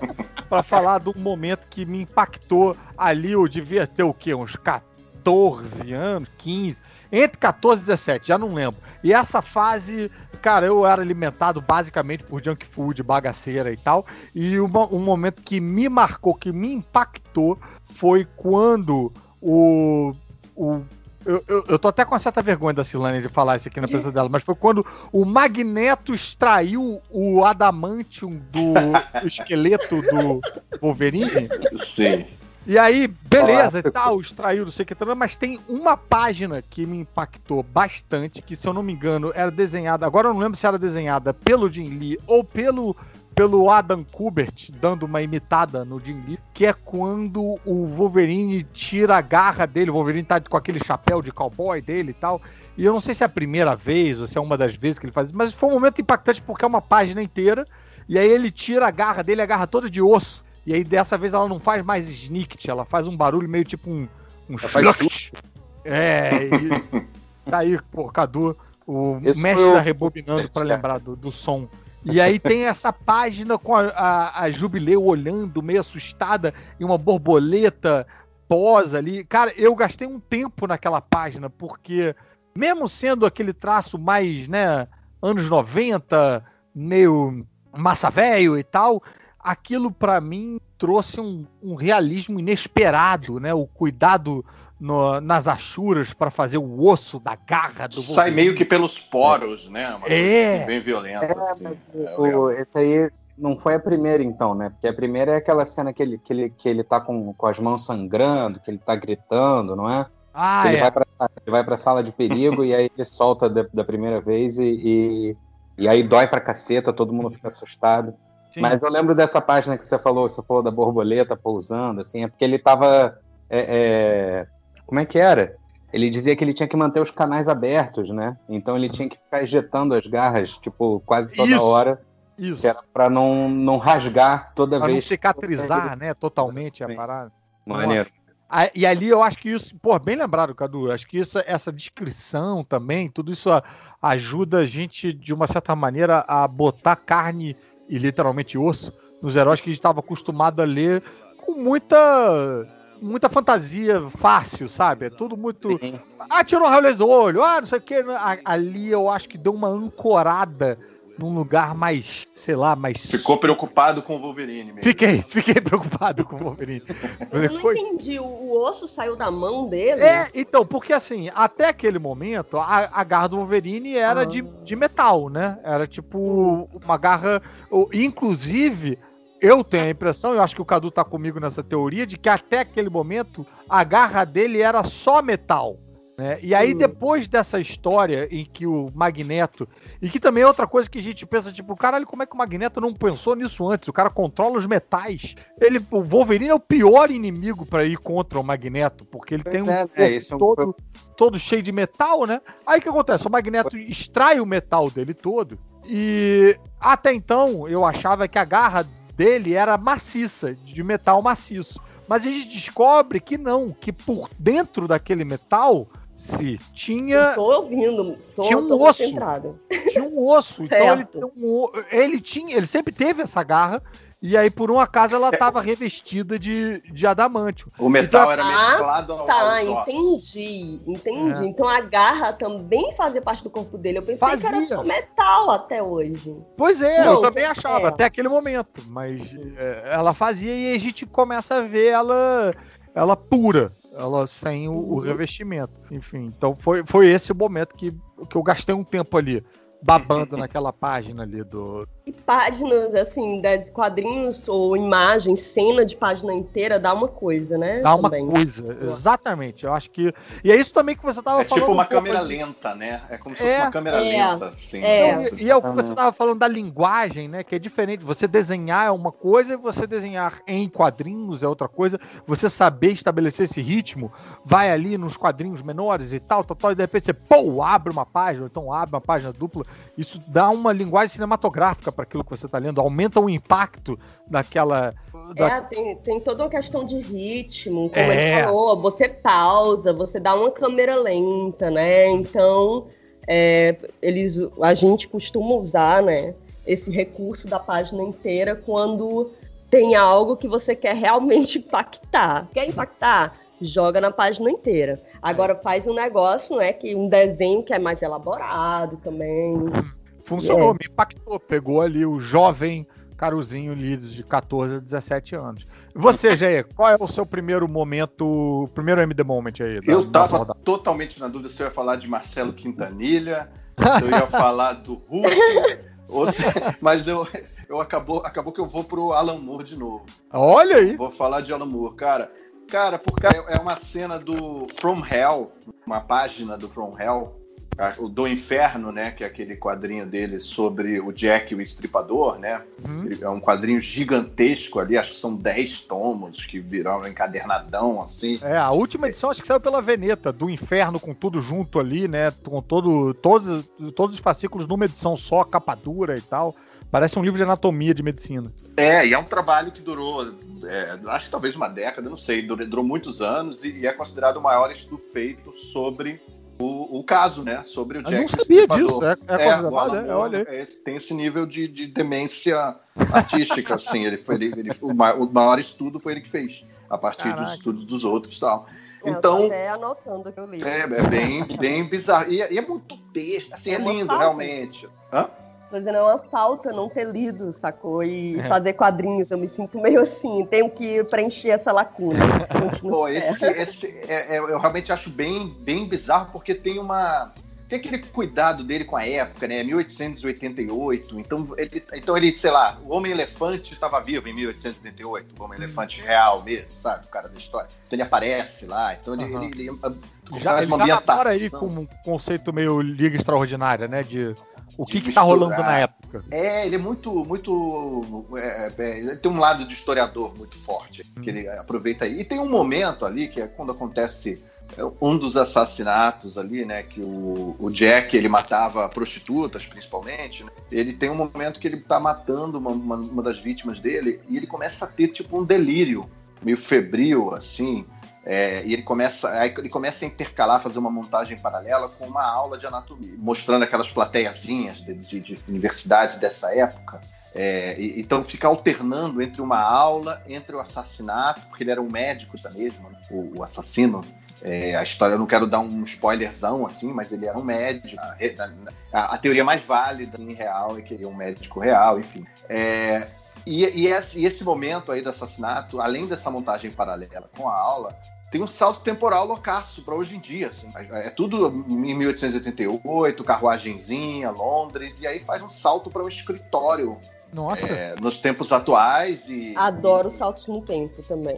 para falar de um momento que me impactou ali. Eu devia ter o quê? Uns 14 anos, 15, entre 14 e 17, já não lembro. E essa fase, cara, eu era alimentado basicamente por junk food, bagaceira e tal. E uma- um momento que me marcou, que me impactou, foi quando o. o eu, eu, eu tô até com uma certa vergonha da Silane de falar isso aqui na presença dela, mas foi quando o Magneto extraiu o adamantium do [laughs] esqueleto do Wolverine. Sim. E aí, beleza e Clássico. tal, extraiu, não sei o que, mas tem uma página que me impactou bastante, que se eu não me engano era desenhada, agora eu não lembro se era desenhada pelo Jim Lee ou pelo, pelo Adam Kubert, dando uma imitada no Jim Lee, que é quando o Wolverine tira a garra dele, o Wolverine tá com aquele chapéu de cowboy dele e tal, e eu não sei se é a primeira vez ou se é uma das vezes que ele faz isso, mas foi um momento impactante porque é uma página inteira, e aí ele tira a garra dele, a garra toda de osso, e aí dessa vez ela não faz mais snicket, ela faz um barulho meio tipo um. um. É, e [laughs] tá aí, pô, Cadu, o Esse mestre da rebobinando pra lembrar do, do som. E aí tem essa página com a, a, a Jubileu olhando, meio assustada, e uma borboleta posa ali. Cara, eu gastei um tempo naquela página, porque mesmo sendo aquele traço mais, né, anos 90, meio massa velho e tal, aquilo pra mim trouxe um, um realismo inesperado, né? O cuidado no- nas achuras pra fazer o osso da garra do Sai meio que pelos poros, né? Uma É. assim, bem violenta. É, assim. mas É, o- esse aí não foi a primeira, então, né? Porque a primeira é aquela cena que ele, que ele, que ele tá com, com as mãos sangrando, que ele tá gritando, não é? Ah, ele, é. vai pra, ele vai pra sala de perigo e aí ele solta da, da primeira vez e, e, e aí dói pra caceta, todo mundo fica assustado. Sim. Mas eu lembro dessa página que você falou, você falou da borboleta pousando, assim, é porque ele tava. é, é, como é que era? Ele dizia que ele tinha que manter os canais abertos, né? Então ele tinha que ficar ejetando as garras, tipo, quase toda Isso. hora, Isso. que era pra não, não rasgar toda Pra não vez. cicatrizar, né, totalmente a Sim. parada. Maneiro. Ah, E ali eu acho que isso, pô, bem lembrado, Cadu. Acho que isso, essa descrição também, tudo isso a- ajuda a gente, de uma certa maneira, a botar carne e literalmente osso nos heróis que a gente estava acostumado a ler com muita. Muita fantasia fácil, sabe? É tudo muito. Sim. Ah, tirou o raio do olho, ah, não sei o que. Ali eu acho que deu uma ancorada num lugar mais, sei lá, mais. Ficou preocupado com o Wolverine mesmo. Fiquei, fiquei preocupado com o Wolverine. Eu não Foi- entendi, o, osso saiu da mão dele? É, então, porque assim, até aquele momento, a, a garra do Wolverine era Ah. de, de metal, né? Era tipo uma garra. Inclusive, eu tenho a impressão, eu acho que o Cadu tá comigo nessa teoria, de que até aquele momento a garra dele era só metal. Né? E aí, depois dessa história em que o Magneto. E que também é outra coisa que a gente pensa, tipo, caralho, como é que o Magneto não pensou nisso antes? O cara controla os metais. Ele, o Wolverine é o pior inimigo pra ir contra o Magneto, porque ele tem um é, é, isso todo, todo cheio de metal, né? Aí o que acontece? O Magneto extrai o metal dele todo. E até então eu achava que a garra dele era maciça, de metal maciço. Mas a gente descobre que não, que por dentro daquele metal se tinha tô ouvindo, tô, Tinha um tô osso. tinha um osso. Então ele, um ele tinha, ele sempre teve essa garra. E aí, por um acaso, ela estava revestida de, de adamantio. O metal Então- era Ah, mesclado ao, Tá, entendi, entendi. É. Então a garra também fazia parte do corpo dele. Eu pensei que era Fazia. só metal até hoje. Pois é, Não, eu também achava, é. até aquele momento. Mas é, ela fazia e a gente começa a ver ela, ela pura, ela sem o, o Uhum. revestimento. Enfim, então foi, foi esse o momento que, que eu gastei um tempo ali, babando [laughs] naquela página ali do. E páginas, assim, de quadrinhos ou imagens, cena de página inteira, dá uma coisa, né? Dá uma também. coisa, exatamente. Eu acho que. E é isso também que você tava É falando. tipo uma um câmera lenta, né? É como se É, fosse uma câmera é, lenta, assim. é. Não, e, e é o que você estava falando da linguagem, né? Que é diferente. Você desenhar é uma coisa e você desenhar em quadrinhos é outra coisa. Você saber estabelecer esse ritmo, vai ali nos quadrinhos menores e tal, tal, tal, e de repente você, pô, abre uma página, ou então abre uma página dupla. Isso dá uma linguagem cinematográfica para aquilo que você está lendo, aumenta o impacto daquela. da- É, tem, tem toda uma questão de ritmo, como É. ele falou, você pausa, você dá uma câmera lenta, né? Então, é, eles, a gente costuma usar, né, esse recurso da página inteira quando tem algo que você quer realmente impactar. Quer impactar? Joga na página inteira. Agora faz um negócio, né, que um desenho que é mais elaborado também. Funcionou, É. me impactou. Pegou ali o jovem Caruzinho Leeds de 14 a 17 anos. E Você, [laughs] Jair, qual é o seu primeiro momento, primeiro MD Moment aí? da Eu tava rodada? totalmente na dúvida se eu ia falar de Marcelo Quintanilha, se eu ia [laughs] falar do Hulk, ou se- [laughs] mas eu, eu acabou, acabou que eu vou pro Alan Moore de novo. Olha aí. Vou falar de Alan Moore, cara. Cara, porque é é uma cena do From Hell, uma página do From Hell, o do Inferno, né? Que é aquele quadrinho dele sobre o Jack o Estripador, né? Uhum. É um quadrinho gigantesco ali, acho que são 10 tomos que viraram encadernadão, assim. É, a última edição acho que saiu pela Veneta, do Inferno com tudo junto ali, né? Com todo, todos, todos os fascículos numa edição só, capa dura e tal. Parece um livro de anatomia de medicina. É, e é um trabalho que durou, é, acho que talvez uma década, não sei, durou, durou muitos anos e, e é considerado o maior estudo feito sobre o, o caso, né? Sobre o Eu Jack não sabia disso. É, é, É, o Alan é, Moore olha aí. é tem esse nível de, de demência artística, assim. Ele, foi- ele, ele- o, ma- o maior estudo foi ele que fez, a partir Caraca. dos estudos dos outros e tal. Eu Então, até anotando que eu li. é, é bem, bem bizarro. E, é- e é muito texto, assim, é É lindo, realmente. Hã? É uma falta não ter lido, sacou? E É. fazer quadrinhos. Eu me sinto meio assim, tenho que preencher essa lacuna. [laughs] Pô, esse, esse é- é- eu realmente acho bem, bem bizarro, porque tem uma. Tem aquele cuidado dele com a época, né? 1888. Então ele, então ele sei lá, o Homem-Elefante estava vivo em 1888, o Homem-Elefante real mesmo, sabe? O cara da história. Então ele aparece lá, então ele. Aham. ele, ele, ah, Já, faz ele uma já namora aí com um conceito meio Liga Extraordinária, né? De o que, que tá rolando na época. É, ele é muito, muito. é, é, ele tem um lado de historiador muito forte, que ele aproveita aí. E tem um momento ali, que é quando acontece é, um dos assassinatos ali, né? Que o, o Jack ele matava prostitutas, principalmente. né, Ele tem um momento que ele tá matando uma, uma, uma das vítimas dele e ele começa a ter tipo um delírio meio febril, assim. É, e ele começa, aí ele começa a intercalar, fazer uma montagem paralela com uma aula de anatomia, mostrando aquelas plateiazinhas de, de, de universidades dessa época. É, e- então fica alternando entre uma aula, entre o assassinato, porque ele era um médico da mesmo, né, o, o assassino. É, a história, eu não quero dar um spoilerzão assim, mas ele era um médico. A, a- a teoria mais válida em real é que ele é um médico real, enfim. É, e, e esse momento aí do assassinato, além dessa montagem paralela com a aula, tem um salto temporal loucaço para hoje em dia. Assim. É tudo em 1888, carruagenzinha, Londres, e aí faz um salto para um escritório Nossa. é, nos tempos atuais. E, Adoro saltos no tempo também.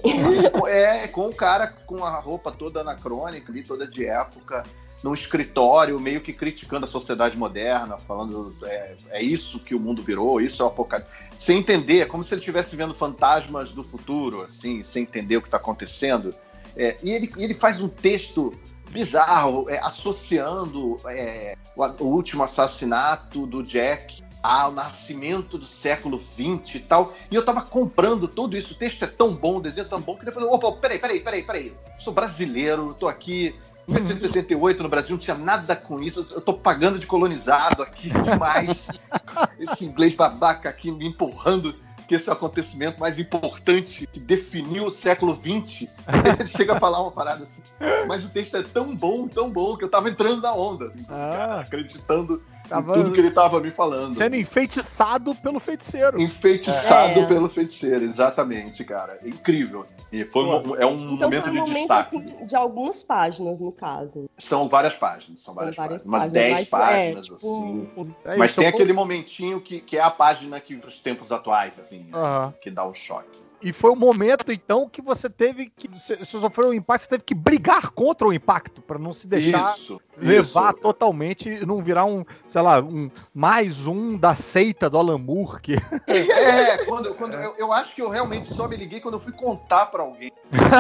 É, com o cara com a roupa toda anacrônica ali, toda de época, num escritório, meio que criticando a sociedade moderna, falando é, é isso que o mundo virou, isso é o apocalipse. Sem entender, é como se ele estivesse vendo fantasmas do futuro, assim, sem entender o que está acontecendo. É, e ele, ele faz um texto bizarro, é, associando é, o, o último assassinato do Jack ao nascimento do século XX e tal. E eu tava comprando tudo isso. O texto é tão bom, o desenho é tão bom, que depois, opa, peraí, peraí, peraí, peraí. Sou brasileiro, tô aqui. Em 1978 no Brasil não tinha nada com isso. Eu tô pagando de colonizado aqui demais. [laughs] Esse inglês babaca aqui me empurrando que esse é o acontecimento mais importante que definiu o século XX. [laughs] Ele chega a falar uma parada assim. Mas o texto é tão bom, tão bom, que eu tava entrando na onda. Assim, Ah. cara, acreditando Tava tudo que ele tava me falando. sendo enfeitiçado pelo feiticeiro. Enfeitiçado É. pelo feiticeiro, exatamente, cara. É incrível. E foi um- é um Então momento foi um de momento destaque. assim, de algumas páginas, no caso. São várias páginas, são várias, São várias páginas. Umas páginas, 10 mas, é, páginas, tipo, assim. É Mas isso, tem aquele momentinho que, que é a página que os tempos atuais, assim, né, que dá o choque. E foi o momento, então, que você teve que. Você sofreu um impacto, você teve que brigar contra o impacto, pra não se deixar isso, levar isso. totalmente e não virar um, sei lá, um mais um da seita do Alan Moore, que É, [laughs] quando, quando Eu, eu acho que eu realmente só me liguei quando eu fui contar pra alguém.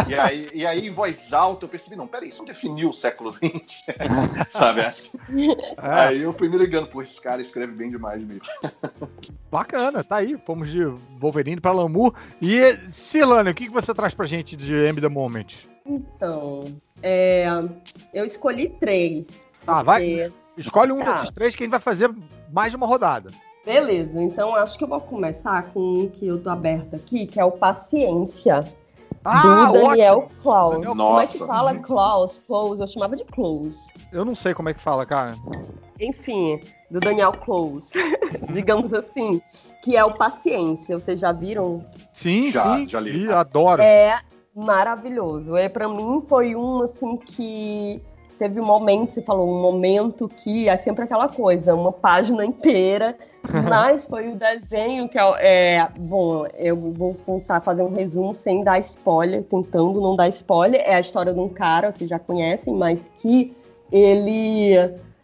E aí, e aí, em voz alta, eu percebi, não, peraí, isso não definiu o século XX. [laughs] Sabe? Acho que... é, Aí eu fui me ligando, pô, esse cara escreve bem demais mesmo. bacana, tá aí. Fomos de Wolverine pra Alan Moore. E, Silane, o que, que você traz pra gente de M The Moment? Então, é, eu escolhi três. Tá, vai. porque- Escolhe um Tá. desses três que a gente vai fazer mais de uma rodada. Beleza, então acho que eu vou começar com um que eu tô aberta aqui, que é o Paciência, do Daniel ótimo. Klaus. Daniel- Como é que Nossa. fala Klaus? Klaus, eu chamava de Klaus. Eu não sei como é que fala, cara. Enfim, do Daniel Klaus, digamos assim, que é o Paciência. Vocês já viram? Sim, Já, sim. já li. E adoro. É maravilhoso. É, para mim foi um assim que teve um momento, você falou, um momento que é sempre aquela coisa, uma página inteira, [laughs] mas foi o desenho que é, é, bom, eu vou contar, fazer um resumo sem dar spoiler, tentando não dar spoiler, é a história de um cara, vocês já conhecem, mas que ele,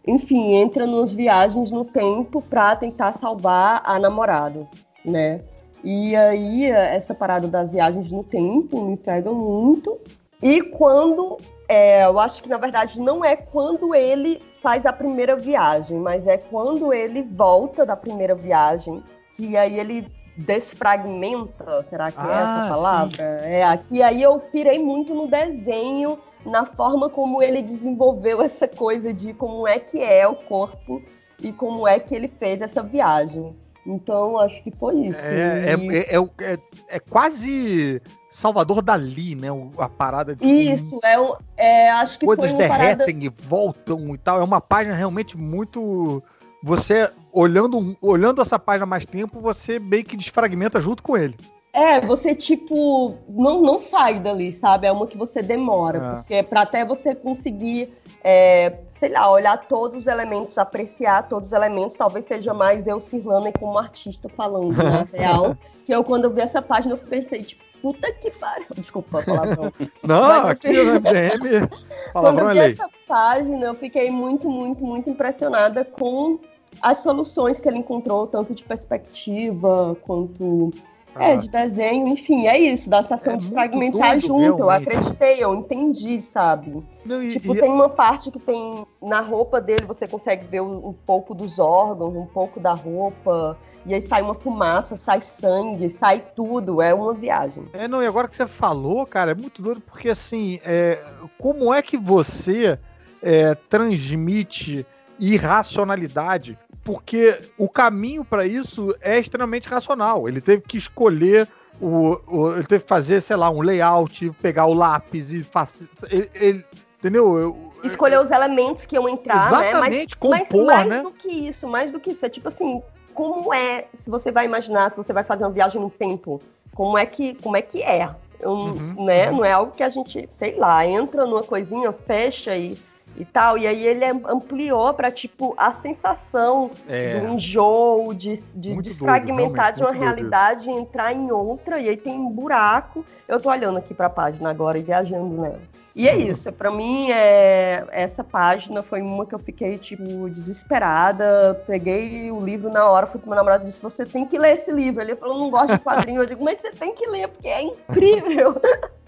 enfim, entra nas viagens no tempo para tentar salvar a namorada, né? E aí, essa parada das viagens no tempo me pega muito. E quando. é, eu acho que na verdade não é quando ele faz a primeira viagem, mas é quando ele volta da primeira viagem, que aí ele desfragmenta, será que é Ah, essa palavra? É, aqui aí eu pirei muito no desenho, na forma como ele desenvolveu essa coisa de como é que é o corpo e como é que ele fez essa viagem. Então, acho que foi isso. É, é, é, é, é- é quase Salvador Dali, né? A parada de Isso, é, é acho que coisas foi uma parada... derretem e voltam e tal. É uma página realmente muito. Você, olhando, olhando essa página mais tempo, você meio que desfragmenta junto com ele. É, você, tipo, não, não sai dali, sabe? É uma que você demora, É. porque pra até você conseguir, é, sei lá, olhar todos os elementos, apreciar todos os elementos, talvez seja mais eu, Cirlane, como artista falando, né? [laughs] Real. que eu, quando eu vi essa página, eu pensei, tipo, puta que pariu. Desculpa a palavrão. [laughs] Não, Mas aqui assim- no MDM, Quando eu vi essa página, eu fiquei muito, muito, muito impressionada com as soluções que ele encontrou, tanto de perspectiva quanto é, de desenho, enfim, é isso, da sensação É de fragmentar junto. Eu realmente. acreditei, eu entendi, sabe? Não, e- tipo, e- tem uma parte que tem na roupa dele, você consegue ver um, um pouco dos órgãos, um pouco da roupa, e aí sai uma fumaça, sai sangue, sai tudo. É uma viagem. É, não, e agora que você falou, cara, é muito doido, porque assim, é, como é que você é, transmite irracionalidade? Porque o caminho para isso é extremamente racional. Ele teve que escolher o, o- Ele teve que fazer, sei lá, um layout, pegar o lápis e fazer. Ele, ele- entendeu? Eu- Escolher os elementos que iam entrar, né? Mas Exatamente, Mas compor, mais né? do que isso, mais do que isso. É tipo assim, como é, se você vai imaginar, se você vai fazer uma viagem no tempo, como é que, como é, que é? Um, Uhum, né? uhum. Não é algo que a gente, sei lá, entra numa coisinha, fecha e, e tal. E aí ele ampliou para tipo a sensação É. do enjoo, de, de desfragmentar doido, de uma realidade e entrar em outra, e aí tem um buraco. Eu tô olhando aqui pra página agora e viajando nela. E é isso, pra mim, é... essa página foi uma que eu fiquei, tipo, desesperada. Peguei o livro na hora, fui pro meu namorado e disse: Você tem que ler esse livro. Ele falou: Não gosto de quadrinho. Eu digo: Mas você tem que ler, porque é incrível. [laughs]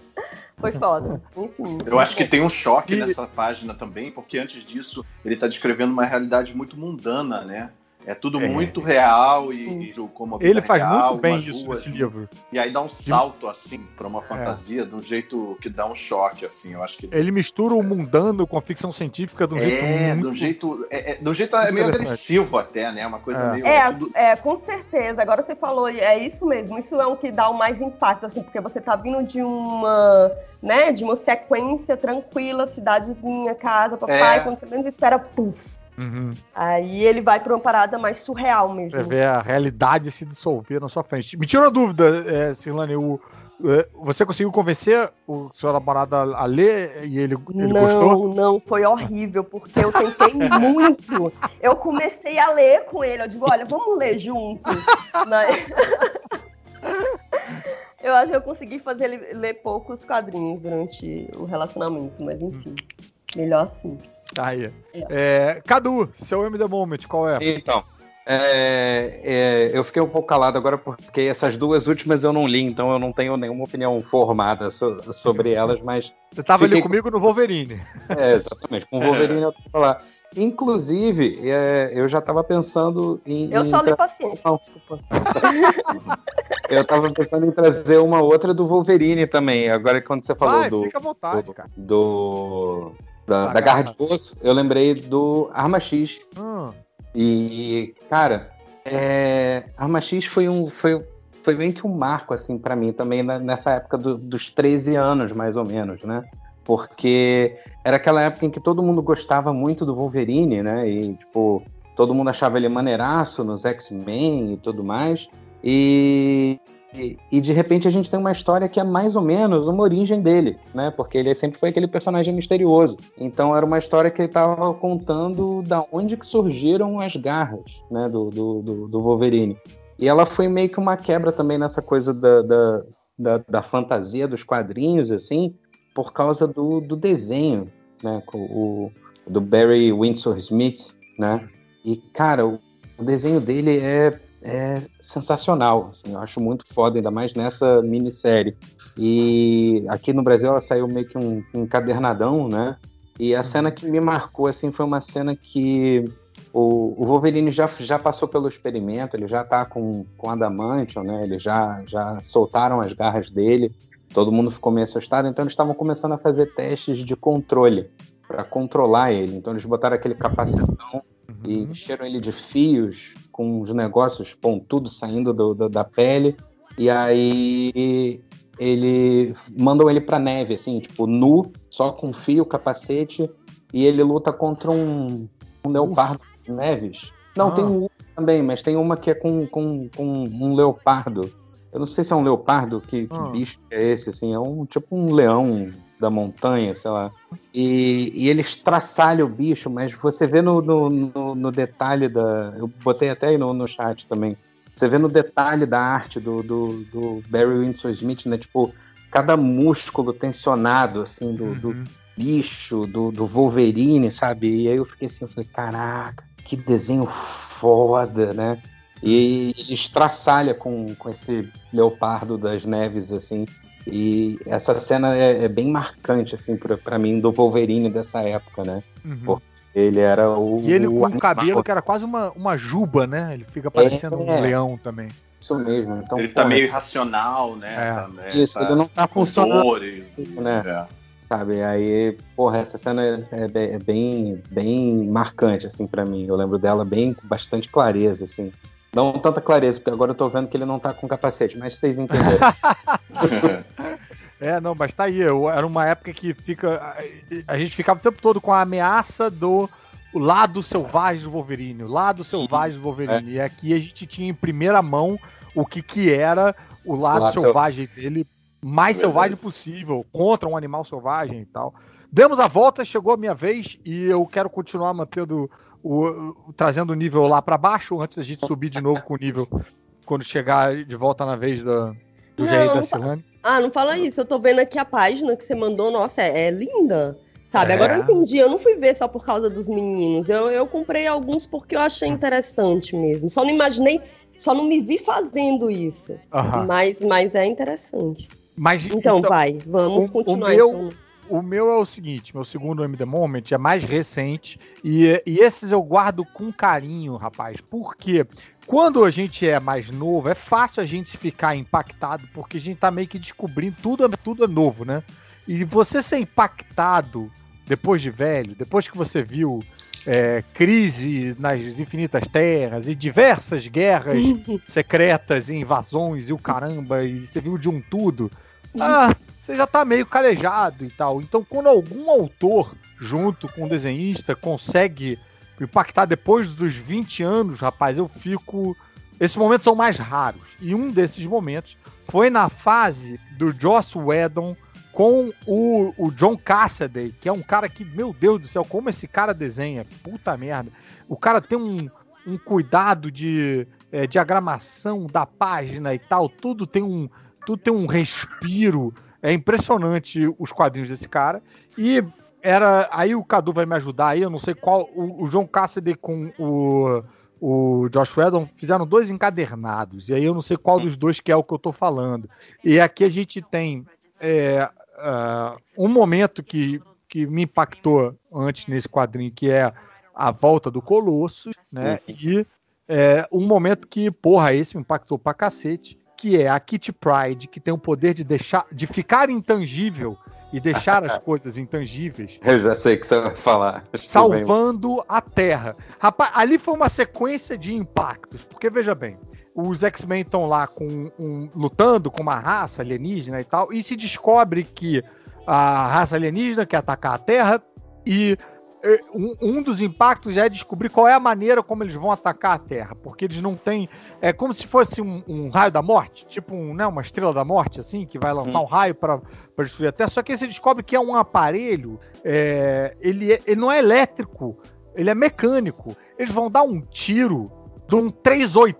foi foda. Enfim. Eu acho que tem um choque E- nessa página também, porque antes disso ele está descrevendo uma realidade muito mundana, né? É tudo É. muito real e, e como a vida Ele faz real, muito bem isso ruas, nesse livro. E aí dá um salto assim para uma fantasia de um jeito que dá um choque assim. Eu acho que Ele mistura o mundano com a ficção científica de um jeito é, muito... de um jeito, é, é, de um jeito é meio agressivo até, né? Uma coisa É. meio É, tudo- é, com certeza. Agora você falou, é isso mesmo. Isso é o que dá o mais impacto, assim, porque você tá vindo de uma, né, de uma sequência tranquila, cidadezinha, casa, papai, É. quando você menos espera, puf. Uhum. Aí ele vai pra uma parada mais surreal mesmo. Você vê a realidade se dissolver na sua frente. Me tira uma dúvida, é, Cirlane, o, é, você conseguiu convencer o seu namorado a, ler e ele, ele não, gostou? não, foi horrível, porque eu tentei [laughs] muito. Eu comecei a ler com ele, eu digo, olha, vamos ler junto. [laughs] [laughs] Eu acho que eu consegui fazer ele ler poucos quadrinhos durante o relacionamento, mas enfim, melhor assim. Aí. É, Cadu, seu MD Moment, qual é? Então, é, é, eu fiquei um pouco calado agora porque essas duas últimas eu não li, então eu não tenho nenhuma opinião formada so- sobre elas, mas Você tava ali Fiquei- comigo no Wolverine. é, exatamente, com o Wolverine eu tô falar. Inclusive, é, eu já estava pensando em. Eu em só li paciência, Não. desculpa. [laughs] Eu tava pensando em trazer uma outra do Wolverine também. Agora, quando você falou Vai, do, fica à vontade, do, cara. do- da, Da da Garra de Osso, eu lembrei do Arma X. Hum, E, cara, é, Arma X foi um. Foi, foi bem que um marco, assim, para mim também na- nessa época do- dos 13 anos, mais ou menos, né? Porque era aquela época em que todo mundo gostava muito do Wolverine, né? E, tipo, todo mundo achava ele maneiraço nos X-Men e tudo mais. E, e, de repente a gente tem uma história que é mais ou menos uma origem dele, né? Porque ele sempre foi aquele personagem misterioso. Então era uma história que ele estava contando da onde que surgiram as garras, né? Do, do, do, do Wolverine. E ela foi meio que uma quebra também nessa coisa da, da, da, da fantasia dos quadrinhos, assim, por causa do, do desenho, né? O, do Barry Windsor Smith, né? E, cara, o, o desenho dele é, é sensacional, assim, eu acho muito foda, ainda mais nessa minissérie. E aqui no Brasil ela saiu meio que um, um encadernadão, né? E a cena que me marcou, assim, foi uma cena que o, o Wolverine já, já passou pelo experimento, ele já tá com, com Adamantium, né? Eles já, já soltaram as garras dele, todo mundo ficou meio assustado, então eles estavam começando a fazer testes de controle para controlar ele. Então eles botaram aquele capacetão e uhum. encheram ele de fios com os negócios pontudos saindo do- do- da pele. E aí ele mandam ele pra neve, assim, tipo, nu, só com fio, capacete, e ele luta contra um, um leopardo de neves. Não, Ah. tem um também, mas tem uma que é com, com, com um leopardo. Eu não sei se é um leopardo, que, que Ah. bicho é esse, assim, é um tipo um leão da montanha, sei lá. E, e ele estraçalha o bicho, mas você vê no, no, no- no detalhe da. Eu botei até aí no, no chat também. Você vê no detalhe da arte do, do, do Barry Windsor Smith, né? Tipo, cada músculo tensionado, assim, do, do Uhum. bicho, do, do Wolverine, sabe? E aí eu fiquei assim, eu falei, caraca, que desenho foda, né? E ele estraçalha com, com esse leopardo das neves, assim. E essa cena é, é bem marcante, assim, pra, pra mim, do Wolverine dessa época, né? Uhum. Pô, Ele era o. E ele o com um animal, cabelo que era quase uma, uma juba, né? Ele fica parecendo um É. leão também. Isso mesmo. Então, ele tá porra, meio irracional, né? É. Tá, né? Isso, tá ele não tá com funcionando. dor e- né? é. Sabe? Aí, porra, essa cena é, é é bem, bem marcante, assim, pra mim. Eu lembro dela bem com bastante clareza, assim. Não tanta clareza, porque agora eu tô vendo que ele não tá com capacete, mas vocês entenderam. [laughs] É, não, mas tá aí. eu- Era uma época que fica. a- A gente ficava o tempo todo com a ameaça do o lado selvagem do Wolverine, o lado selvagem do Wolverine. E aqui a gente tinha em primeira mão o que, que era o lado Lado selvagem dele, mais Verdade. selvagem possível, contra um animal selvagem e tal. demos a volta, chegou a minha vez e eu quero continuar mantendo o, trazendo o nível lá para baixo antes da gente subir de novo com o nível quando chegar de volta na vez da, do GR da Silane. Ah, não fala isso. Eu tô vendo aqui a página que você mandou. Nossa, é, é linda. Sabe? É. Agora eu entendi. Eu não fui ver só por causa dos meninos. Eu, eu comprei alguns porque eu achei interessante mesmo. Só não imaginei, só não me vi fazendo isso. Mas, mas é interessante. Mas, então, então vai, vamos o, continuar. O meu, então. O meu é o seguinte: meu segundo M The Moment é mais recente. E, e esses eu guardo com carinho, rapaz. Porque quando a gente é mais novo, é fácil a gente ficar impactado, porque a gente tá meio que descobrindo tudo, tudo é novo, né? E você ser impactado depois de velho, depois que você viu é, crise nas infinitas terras e diversas guerras secretas e invasões e o caramba, e você viu de um tudo, ah, você já tá meio calejado e tal. Então, quando algum autor, junto com o desenhista, consegue impactar depois dos 20 anos, rapaz, eu fico. Esses momentos são mais raros. E um desses momentos foi na fase do Joss Whedon com o, o John Cassaday, que é um cara que, meu Deus do céu, como esse cara desenha. Puta merda. O cara tem um, um cuidado de é, diagramação da página e tal. Tudo tem um, tudo tem um respiro. É impressionante os quadrinhos desse cara. E era. Aí o Cadu vai me ajudar aí, eu não sei qual. O, o João Cassidy com o, o Josh Whedon fizeram dois encadernados. E aí eu não sei qual dos dois que é o que eu tô falando. E aqui a gente tem é, uh, um momento que, que me impactou antes nesse quadrinho, que é a volta do Colosso, né? E é, um momento que, porra, esse me impactou pra cacete, que é a Kitty Pride, que tem o poder de deixar, de ficar intangível e deixar as [laughs] coisas intangíveis. Eu já sei o que você vai falar. Salvando a Terra. Rapaz, ali foi uma sequência de impactos, porque veja bem, os X-Men estão lá com um, lutando com uma raça alienígena e tal, e se descobre que a raça alienígena quer atacar a Terra e um, um, dos impactos é descobrir qual é a maneira como eles vão atacar a Terra, porque eles não têm. É como se fosse um, um raio da morte, tipo um, né, uma estrela da morte, assim, que vai lançar um raio para destruir a Terra. Só que aí você descobre que é um aparelho, é, ele, é, ele não é elétrico, ele é mecânico. Eles vão dar um tiro de um 38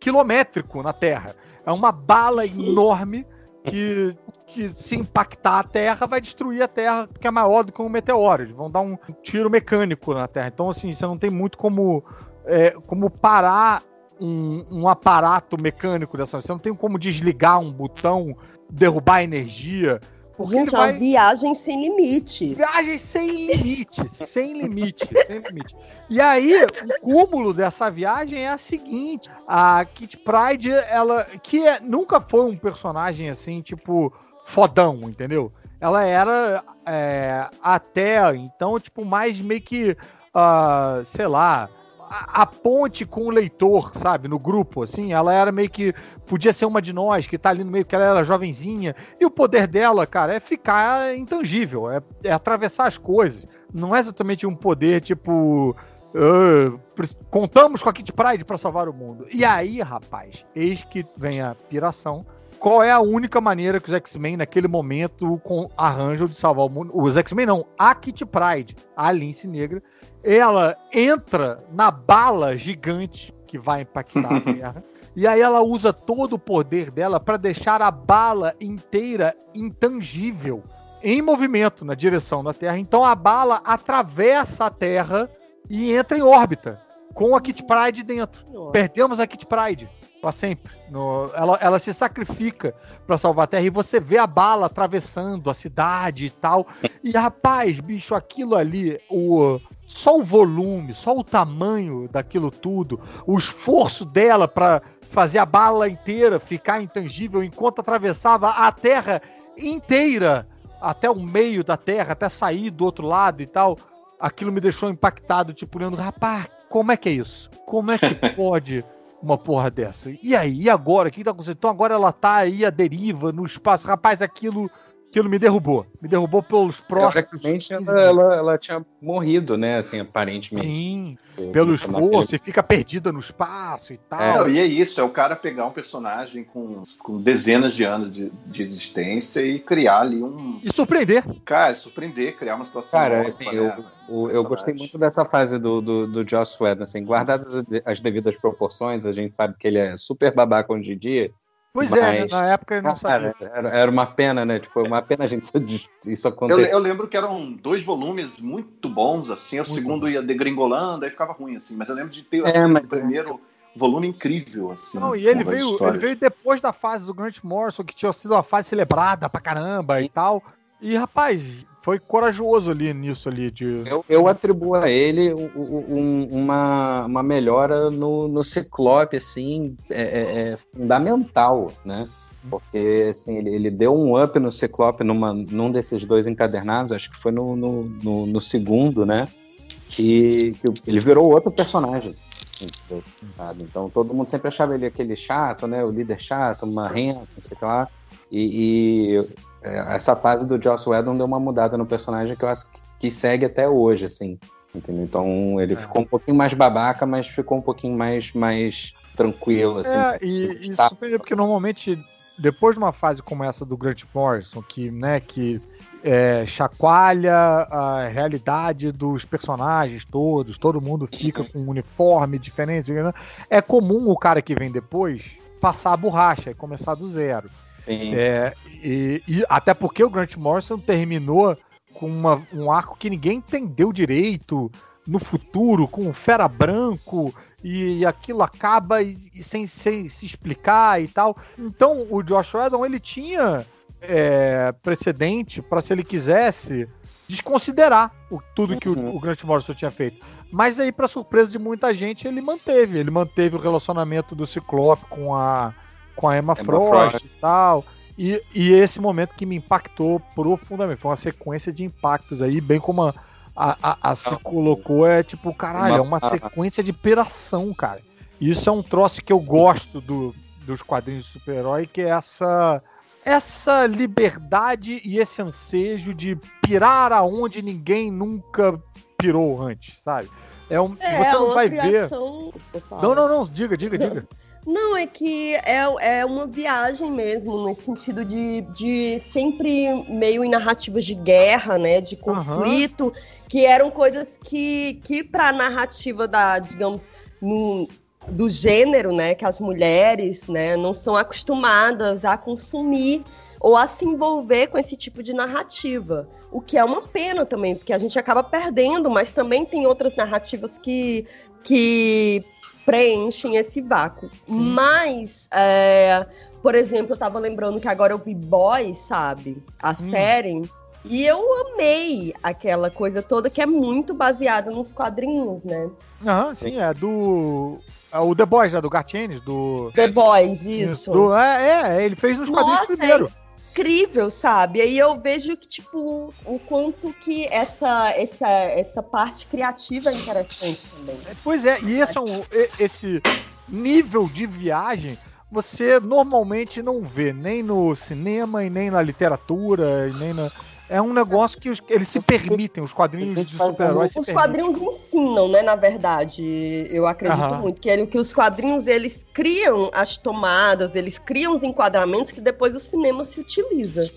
quilométrico na Terra. É uma bala enorme que que se impactar a Terra, vai destruir a Terra, que é maior do que um meteoro. Eles vão dar um tiro mecânico na Terra. Então, assim, você não tem muito como, é, como parar um, um, aparato mecânico dessa. Você não tem como desligar um botão, derrubar energia. Gente, é vai... uma viagem sem limites. Viagem sem limites, sem limites, sem limites. E aí, o cúmulo dessa viagem é a seguinte: a Kit Pride, ela que é, nunca foi um personagem assim, tipo, fodão, entendeu? Ela era é, até, então, tipo, mais meio que, uh, sei lá, a, a, ponte com o leitor, sabe, no grupo, assim, ela era meio que, podia ser uma de nós, que tá ali no meio, que ela era jovenzinha, e o poder dela, cara, é ficar intangível, é, é atravessar as coisas, não é exatamente um poder, tipo... Uh, contamos com a Kit Pride para salvar o mundo. E aí, rapaz, eis que vem a piração qual é a única maneira que os X-Men, naquele momento, com, arranjam de salvar o mundo. Os X-Men não, a Kitty Pride, a Lince Negra, ela entra na bala gigante que vai impactar a [laughs] Terra. e aí ela usa todo o poder dela para deixar a bala inteira intangível, em movimento na direção da Terra. Então a bala atravessa a Terra e entra em órbita com a Kit Pride dentro. Perdemos a Kit Pride para sempre. No, ela, ela se sacrifica para salvar a Terra e você vê a bala atravessando a cidade e tal. E rapaz, bicho, aquilo ali, o só o volume, só o tamanho daquilo tudo, o esforço dela para fazer a bala inteira ficar intangível enquanto atravessava a Terra inteira até o meio da Terra, até sair do outro lado e tal. Aquilo me deixou impactado, tipo, olhando, rapaz, como é que é isso? Como é que [laughs] pode uma porra dessa? E aí, e agora? O que tá acontecendo? Então agora ela tá aí a deriva no espaço. Rapaz, aquilo aquilo me derrubou. Me derrubou pelos próximos. Ela, ela, ela tinha morrido, né? Assim, aparentemente. Sim, pelo esforço, e fica perdida no espaço e tal. É, e é isso, é o cara pegar um personagem com, com dezenas de anos de, de existência e criar ali um. E surpreender. Cara, surpreender, criar uma situação. Cara, nova, assim, né, eu, o- eu gostei muito dessa fase do, do, do Joss Whedon, assim, guardadas as- as devidas proporções, a gente sabe que ele é super babaca hoje em dia. Pois é, né? Mas, na época eu não sabia. Cara, era, era uma pena, né? Tipo, uma pena a gente isso Eu, acontecer. eu lembro que eram dois volumes muito bons, assim, o Muito segundo ia degringolando, aí ficava ruim, assim. Mas eu lembro de ter É, assim, mas- o primeiro volume incrível, assim. Não, e ele veio, ele veio depois da fase do Grant Morrison, que tinha sido uma fase celebrada pra caramba e tal. E, rapaz, foi corajoso ali nisso ali. De... Eu, eu atribuo a ele um- um- uma, uma melhora no, no Ciclope, assim, é, é- é fundamental, né? Porque assim, ele, ele deu um up no Ciclope numa, num desses dois encadernados, acho que foi no, no, no- no segundo, né? Que, que ele virou outro personagem. Sabe? Então todo mundo sempre achava ele aquele chato, né? O líder chato, marrento, não sei o que lá. E, e, é, essa fase do Joss Whedon deu uma mudada no personagem que eu acho que segue até hoje, assim. Entendeu? Então ele É. ficou um pouquinho mais babaca, mas ficou um pouquinho mais, mais tranquilo, assim. É, e, e Tá. surpreendeu, porque normalmente, depois de uma fase como essa do Grant Morrison, que, né, que é, chacoalha a realidade dos personagens todos, todo mundo fica com um uniforme diferente, né? é comum o cara que vem depois passar a borracha e começar do zero. É, e, e até porque o Grant Morrison terminou com uma- um arco que ninguém entendeu direito no futuro, com o Fera Branco, e, aquilo acaba e, e sem, sem se explicar e tal. Então o Josh Whedon ele tinha é, precedente para se ele quisesse desconsiderar o- tudo que o, Uhum. o Grant Morrison tinha feito. Mas aí, para surpresa de muita gente, ele manteve. Ele manteve o relacionamento do Ciclope com a, com a Emma, Frost, Frost. e tal. E, e esse momento que me impactou profundamente. Foi uma sequência de impactos aí, bem como a, a, a, a se colocou, é tipo, caralho, é uma Uma- sequência de piração, cara. E Isso é um troço que eu gosto do, dos quadrinhos de super-herói, que é essa essa liberdade e esse ansejo de pirar aonde ninguém nunca pirou antes, sabe? É um, É, você não vai ver. criação... Não, não, não, diga, diga, Não. diga. Não, é que é, é uma viagem mesmo, nesse sentido de, de sempre meio em narrativas de guerra, né? De conflito, que eram coisas que, que para a narrativa da, digamos, no, do gênero, né? Que as mulheres né, não são acostumadas a consumir ou a se envolver com esse tipo de narrativa. O que é uma pena também, porque a gente acaba perdendo, mas também tem outras narrativas que, que preenchem esse vácuo. Mas, é, por exemplo, eu tava lembrando que agora eu vi Boys, sabe? A Hum. série. E eu amei aquela coisa toda que é muito baseada nos quadrinhos, né? Aham, sim, é do. É o The Boys, né? Do Gartienes, do. The Boys, isso. do- é, é, ele fez nos quadrinhos Nossa, primeiro. incrível, sabe? Aí eu vejo que, tipo, o quanto que essa, essa, essa parte criativa é interessante também. Pois é, e esse, é esse nível de viagem você normalmente não vê nem no cinema e nem na literatura, e nem na. É um negócio que os- eles se permitem, os quadrinhos de super-heróis se Os permitem. quadrinhos ensinam, né, na verdade, eu acredito Aham. muito, que, ele- que os quadrinhos, eles criam as tomadas, eles criam os enquadramentos que depois o cinema se utiliza,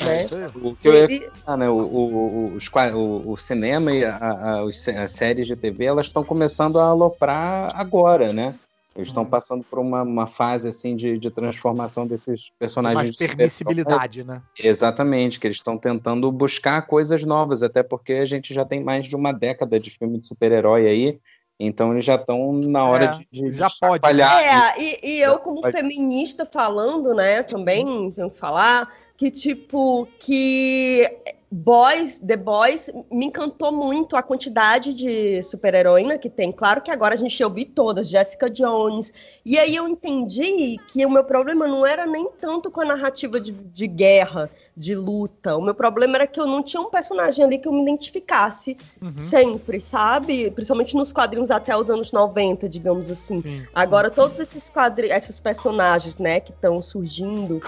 né? O que eu ia falar, né? O, o, o, os o- o cinema e a- a- as séries de TV, elas estão começando a aloprar agora, né? Eles estão Uhum. passando por uma, uma fase assim de, de transformação desses personagens. mais de permissibilidade, né? Exatamente, que eles estão tentando buscar coisas novas, até porque a gente já tem mais de uma década de filme de super-herói aí, então eles já estão na hora É, de, de já de pode. chacoalhar É, e, e eu, como Pode- feminista falando, né, também tenho que falar, que tipo, que Boys, The Boys, me encantou muito a quantidade de super-heroína que tem. Claro que agora a gente ouviu todas, Jessica Jones. E aí eu entendi que o meu problema não era nem tanto com a narrativa de, de guerra, de luta. O meu problema era que eu não tinha um personagem ali que eu me identificasse Uhum, sempre, sabe? Principalmente nos quadrinhos até os anos 90, digamos assim. sim. Agora, todos esses quadrinhos, esses personagens, né, que estão surgindo,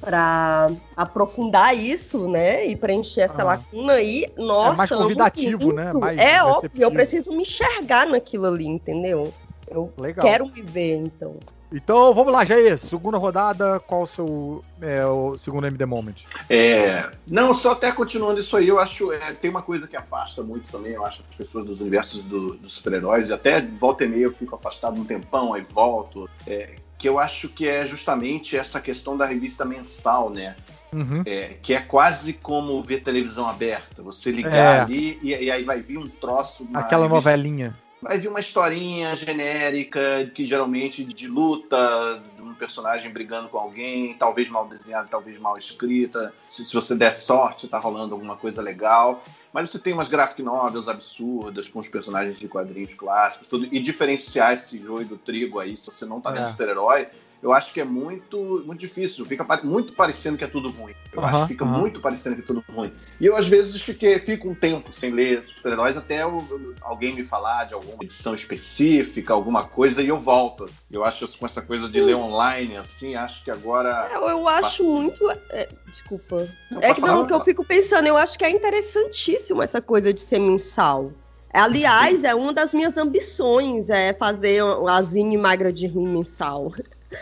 para aprofundar isso, né? E preencher essa Ah. lacuna aí, nossa. É mais convidativo, né? Mais é óbvio, eu preciso me enxergar naquilo ali, entendeu? Eu Legal. quero me ver, então. Então vamos lá, Jair. Segunda rodada, qual o seu é, o segundo MD Moment? É, não, só até continuando isso aí, eu acho é, tem uma coisa que afasta muito também, eu acho, as pessoas dos universos do- dos super-heróis, e até volta e meia eu fico afastado um tempão, aí volto, é, que eu acho que é justamente essa questão da revista mensal, né? Uhum. É, que é quase como ver televisão aberta, você ligar É. ali e, e aí vai vir um troço. Aquela revista novelinha. Vai vir uma historinha genérica, que geralmente de luta, de um personagem brigando com alguém, talvez mal desenhada, talvez mal escrita. Se, se você der sorte, tá rolando alguma coisa legal. Mas você tem umas graphic novels absurdas, com os personagens de quadrinhos clássicos, tudo, e diferenciar esse joio do trigo aí, se você não tá É. vendo super-herói, eu acho que é muito, muito difícil. Fica muito parecendo que é tudo ruim. Eu acho Aham, que fica aham. muito parecendo que é tudo ruim. E eu, às vezes, fiquei, fico um tempo sem ler super-heróis até eu- alguém me falar de alguma edição específica, alguma coisa, e eu volto. Eu acho com essa coisa de ler online, assim, acho que agora. Eu, eu acho muito. é, desculpa. Não, É que falar, não, pode que eu fico pensando, eu acho que é interessantíssimo essa coisa de ser mensal. Aliás, é uma das minhas ambições, é fazer a Zine Magra de Ruim mensal.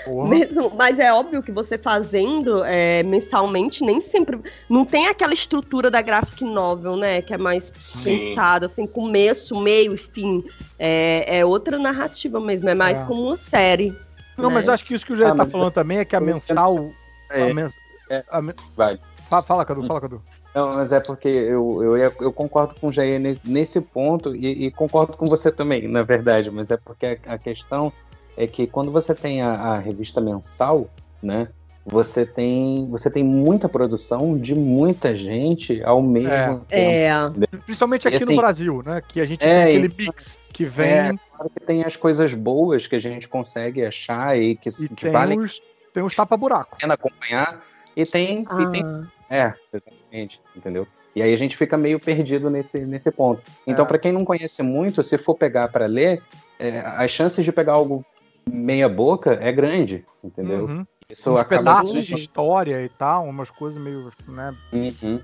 Porra. Mesmo- mas é óbvio que você fazendo é, mensalmente, nem sempre. Não tem aquela estrutura da graphic novel, né? Que é mais pensada, assim, começo, meio e fim. É, é outra narrativa mesmo, é mais É. como uma série. Não, né? mas eu acho que isso que o Jair Ah, tá mas- falando também é que a mensal. É, a mens- é. a men- vai. Fa- Fala, Cadu, fala, Cadu. Não, mas é porque eu, eu, eu concordo com o Jair nesse, nesse ponto e, e concordo com você também, na verdade, mas é porque a, a questão é que quando você tem a, a revista mensal, né, você tem, você tem muita produção de muita gente ao mesmo É. tempo. É. Principalmente aqui E no assim- Brasil, né? Que a gente É, tem aquele mix que vem É, claro que tem as coisas boas que a gente consegue achar e que, e que tem valem os, tem os tapa-buraco. acompanhar, e tem, e tem Ah, É, exatamente, entendeu? E aí a gente fica meio perdido nesse, nesse ponto. Então, É. pra quem não conhece muito, se for pegar pra ler, é, as chances de pegar algo meia boca é grande, entendeu? Uhum. Isso Uns pedaços de história e tal, umas coisas meio. Né? Uhum.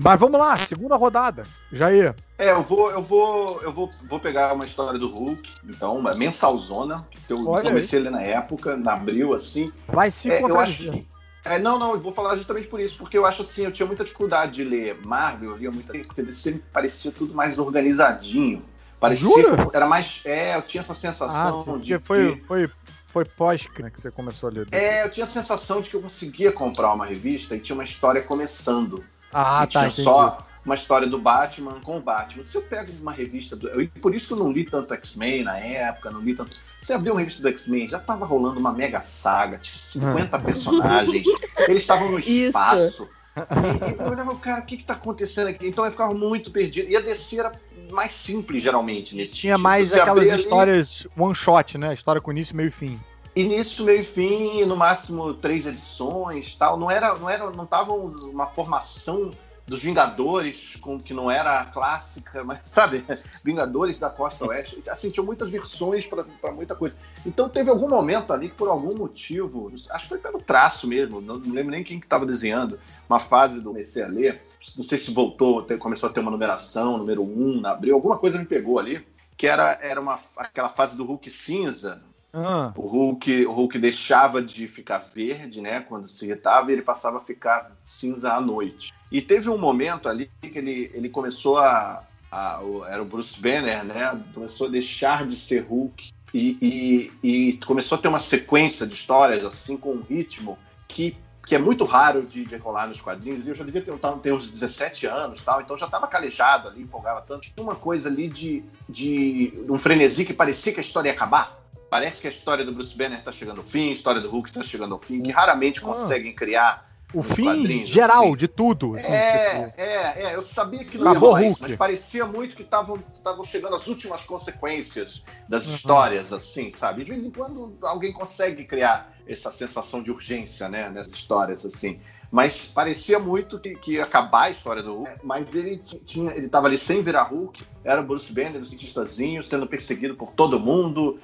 Mas vamos lá, segunda rodada. Jair. É, eu vou, eu vou, eu vou, vou pegar uma história do Hulk, então, uma mensalzona, que eu Olha comecei a ler na época, na abril, assim. Vai se É, eu acho que- é, não, não, eu vou falar justamente por isso, porque eu acho assim, eu tinha muita dificuldade de ler Marvel, eu lia muita coisa, porque sempre parecia tudo mais organizadinho. Parecia Jura? era mais. É, eu tinha essa Ah, sensação sim, de. foi, que- foi, foi pós né, que você começou a ler. É, eu tinha a sensação de que eu conseguia comprar uma revista e tinha uma história começando. Ah, e tá, tinha entendi. só uma história do Batman com o Batman. Se eu pego uma revista do. eu- por isso que eu não li tanto X-Men na época, não li tanto. Você abriu uma revista do X-Men, já tava rolando uma mega saga, tinha 50 personagens, [laughs] eles estavam no Isso. espaço. E, e eu olhava, cara, o que que tá acontecendo aqui? Então eu ficava muito perdido. E a DC era mais simples, geralmente, nesse Tinha mais Você aquelas ali, histórias one shot, né? História com início, meio e fim. Início, meio e fim, no máximo três edições, tal. Não era, não era, não tava uma formação dos Vingadores com que não era a clássica, mas [laughs] sabe, Vingadores da Costa Oeste. Assim, tinha muitas versões para muita coisa. Então teve algum momento ali que por algum motivo, acho que foi pelo traço mesmo, não, não lembro nem quem que estava desenhando, uma fase do comecei a ler, não sei se voltou, começou a ter uma numeração, número 1, um, abriu, alguma coisa me pegou ali, que era, era uma, aquela fase do Hulk cinza, Ah, o Hulk, o Hulk deixava de ficar verde, né, quando se irritava, e ele passava a ficar cinza à noite. E teve um momento ali que ele, ele começou a, a- era o Bruce Banner, né, começou a deixar de ser Hulk e, e- e começou a ter uma sequência de histórias assim com um ritmo que que é muito raro de, de rolar nos quadrinhos, e eu já devia ter, ter uns 17 anos, tal, então já estava calejado ali, empolgava tanto. Tinha uma coisa ali de, de um frenesi que parecia que a história ia acabar. Parece que a história do Bruce Banner está chegando ao fim, a história do Hulk está chegando ao fim, que raramente Ah. conseguem criar. o fim geral assim. de tudo. assim, é, tipo, é, é, eu sabia que não Acabou ia rolar isso, mas parecia muito que estavam chegando as últimas consequências das Uhum. histórias, assim, sabe? De vez em quando alguém consegue criar essa sensação de urgência, né, nessas histórias, assim. Mas parecia muito que, que ia acabar a história do Hulk, mas ele ti- tinha, ele tava ali sem virar Hulk, era o Bruce Banner, o cientistazinho, sendo perseguido por todo mundo,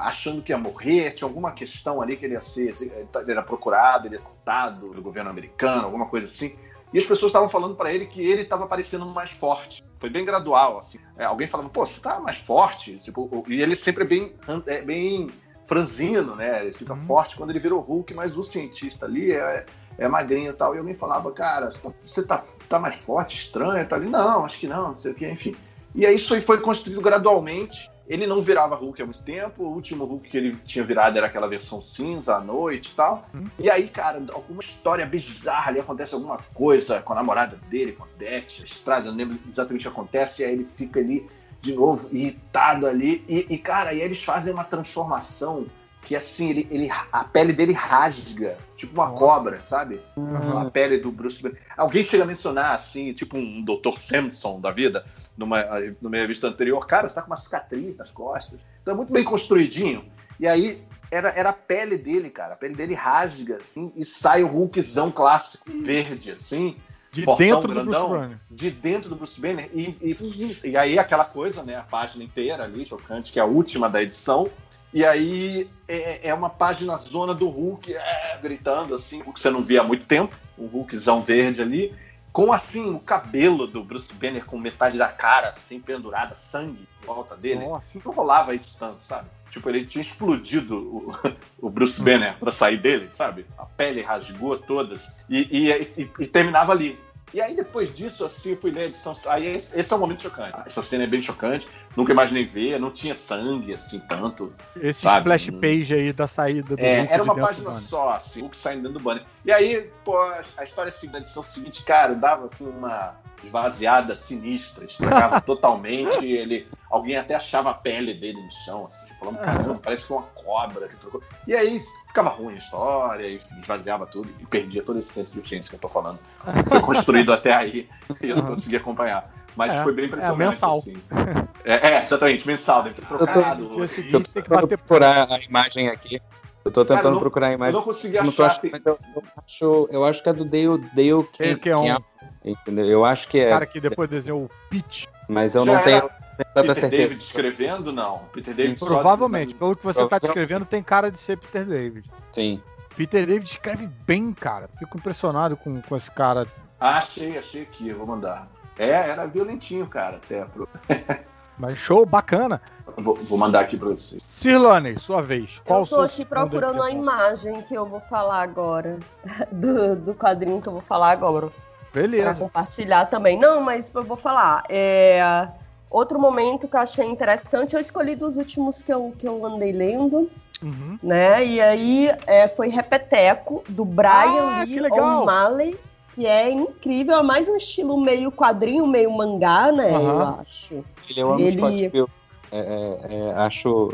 achando que ia morrer, tinha alguma questão ali que ele ia ser, ele era procurado, ele ia ser cortado do governo americano, alguma coisa assim. E as pessoas estavam falando para ele que ele estava parecendo mais forte. Foi bem gradual, assim. É, alguém falava, pô, você tá mais forte? Tipo, e ele sempre é bem, é, bem franzino, né? Ele fica uhum. forte quando ele virou Hulk, mas o cientista ali é, é magrinho e tal. E alguém falava, cara, você tá, tá mais forte, estranho, tá ali. Não, acho que não, não sei o que, enfim. E aí isso foi construído gradualmente. Ele não virava Hulk há muito tempo. O último Hulk que ele tinha virado era aquela versão cinza à noite e tal. Hum. E aí, cara, alguma história bizarra ali, acontece alguma coisa com a namorada dele, com a Beth, a estrada, não lembro exatamente o que acontece. E aí ele fica ali de novo, irritado ali. E, e cara, aí eles fazem uma transformação que assim, ele, ele, a pele dele rasga, tipo uma cobra, sabe? Uhum. A pele do Bruce Banner. Alguém chega a mencionar, assim, tipo um Dr. Samson da vida, numa, numa revista anterior, cara, você tá com uma cicatriz nas costas. Então é muito bem construidinho. E aí, era, era a pele dele, cara. A pele dele rasga, assim, e sai o Hulkzão clássico, verde, assim. De dentro grandão, do Bruce Banner. De dentro do Bruce Banner. E, e, e, aí aquela coisa, né? A página inteira ali, chocante, que é a última da edição. E aí é, é uma página zona do Hulk é, gritando assim, o que você não via há muito tempo, o Hulkzão verde ali, com assim o cabelo do Bruce Banner com metade da cara assim pendurada, sangue em volta dele. Nossa. Não rolava isso tanto, sabe? Tipo, ele tinha explodido o, [laughs] o Bruce Banner para sair dele, sabe? A pele rasgou todas e, e, e, e terminava ali. E aí, depois disso, assim, eu fui ler a edição. Aí, esse, esse é um momento chocante. Essa cena é bem chocante. Nunca imaginei ver. Não tinha sangue, assim, tanto. Esse sabe? splash page aí da saída do É, era uma página só, assim, o que saindo dentro do banner. E aí, pô, a história seguinte, a edição seguinte, cara, dava, assim, uma esvaziada sinistra. Estragava [laughs] totalmente. Ele... Alguém até achava a pele dele no chão, assim, falando, caramba, [laughs] parece que é uma cobra que trocou. E aí, ficava ruim a história, e esvaziava tudo, e perdia todo esse senso de urgência que eu tô falando. Foi construído até aí, e eu não consegui acompanhar. Mas é, foi bem impressionante. É, mensal. Assim. É, é, exatamente, mensal, deve ter trocado. Eu tô, seguinte, eu tem que bater procurar a imagem aqui. Eu tô tentando Cara, não, procurar a imagem. Eu não consegui achar. Não achando, eu, eu, acho, eu acho que é do Dale, Dale que, que é um. Entendeu? Eu acho que é. O cara que depois desenhou o Pitch. Mas eu Já não tenho. Peter certeza. David escrevendo, não. Peter David Provavelmente, pelo que você está descrevendo, tem cara de ser Peter David. Sim. Peter David escreve bem, cara. Fico impressionado com, com esse cara. Ah, achei, achei aqui, vou mandar. É, era violentinho, cara, até. Pro... [laughs] Mas show, bacana. Vou, vou, mandar aqui pra você. Cirlane, sua vez. Qual eu tô aqui procurando a imagem que eu vou falar agora. [laughs] Do, do quadrinho que eu vou falar agora. Beleza. Pra compartilhar também. Não, mas eu vou falar. É, outro momento que eu achei interessante, eu escolhi dos últimos que eu, que eu andei lendo. Uhum. Né? E aí é, foi Repeteco, do Brian ah, Lee O'Malley, que é incrível, é mais um estilo meio quadrinho, meio mangá, né? Uhum. Eu acho. Ele é um Ele... eu é, é, é, acho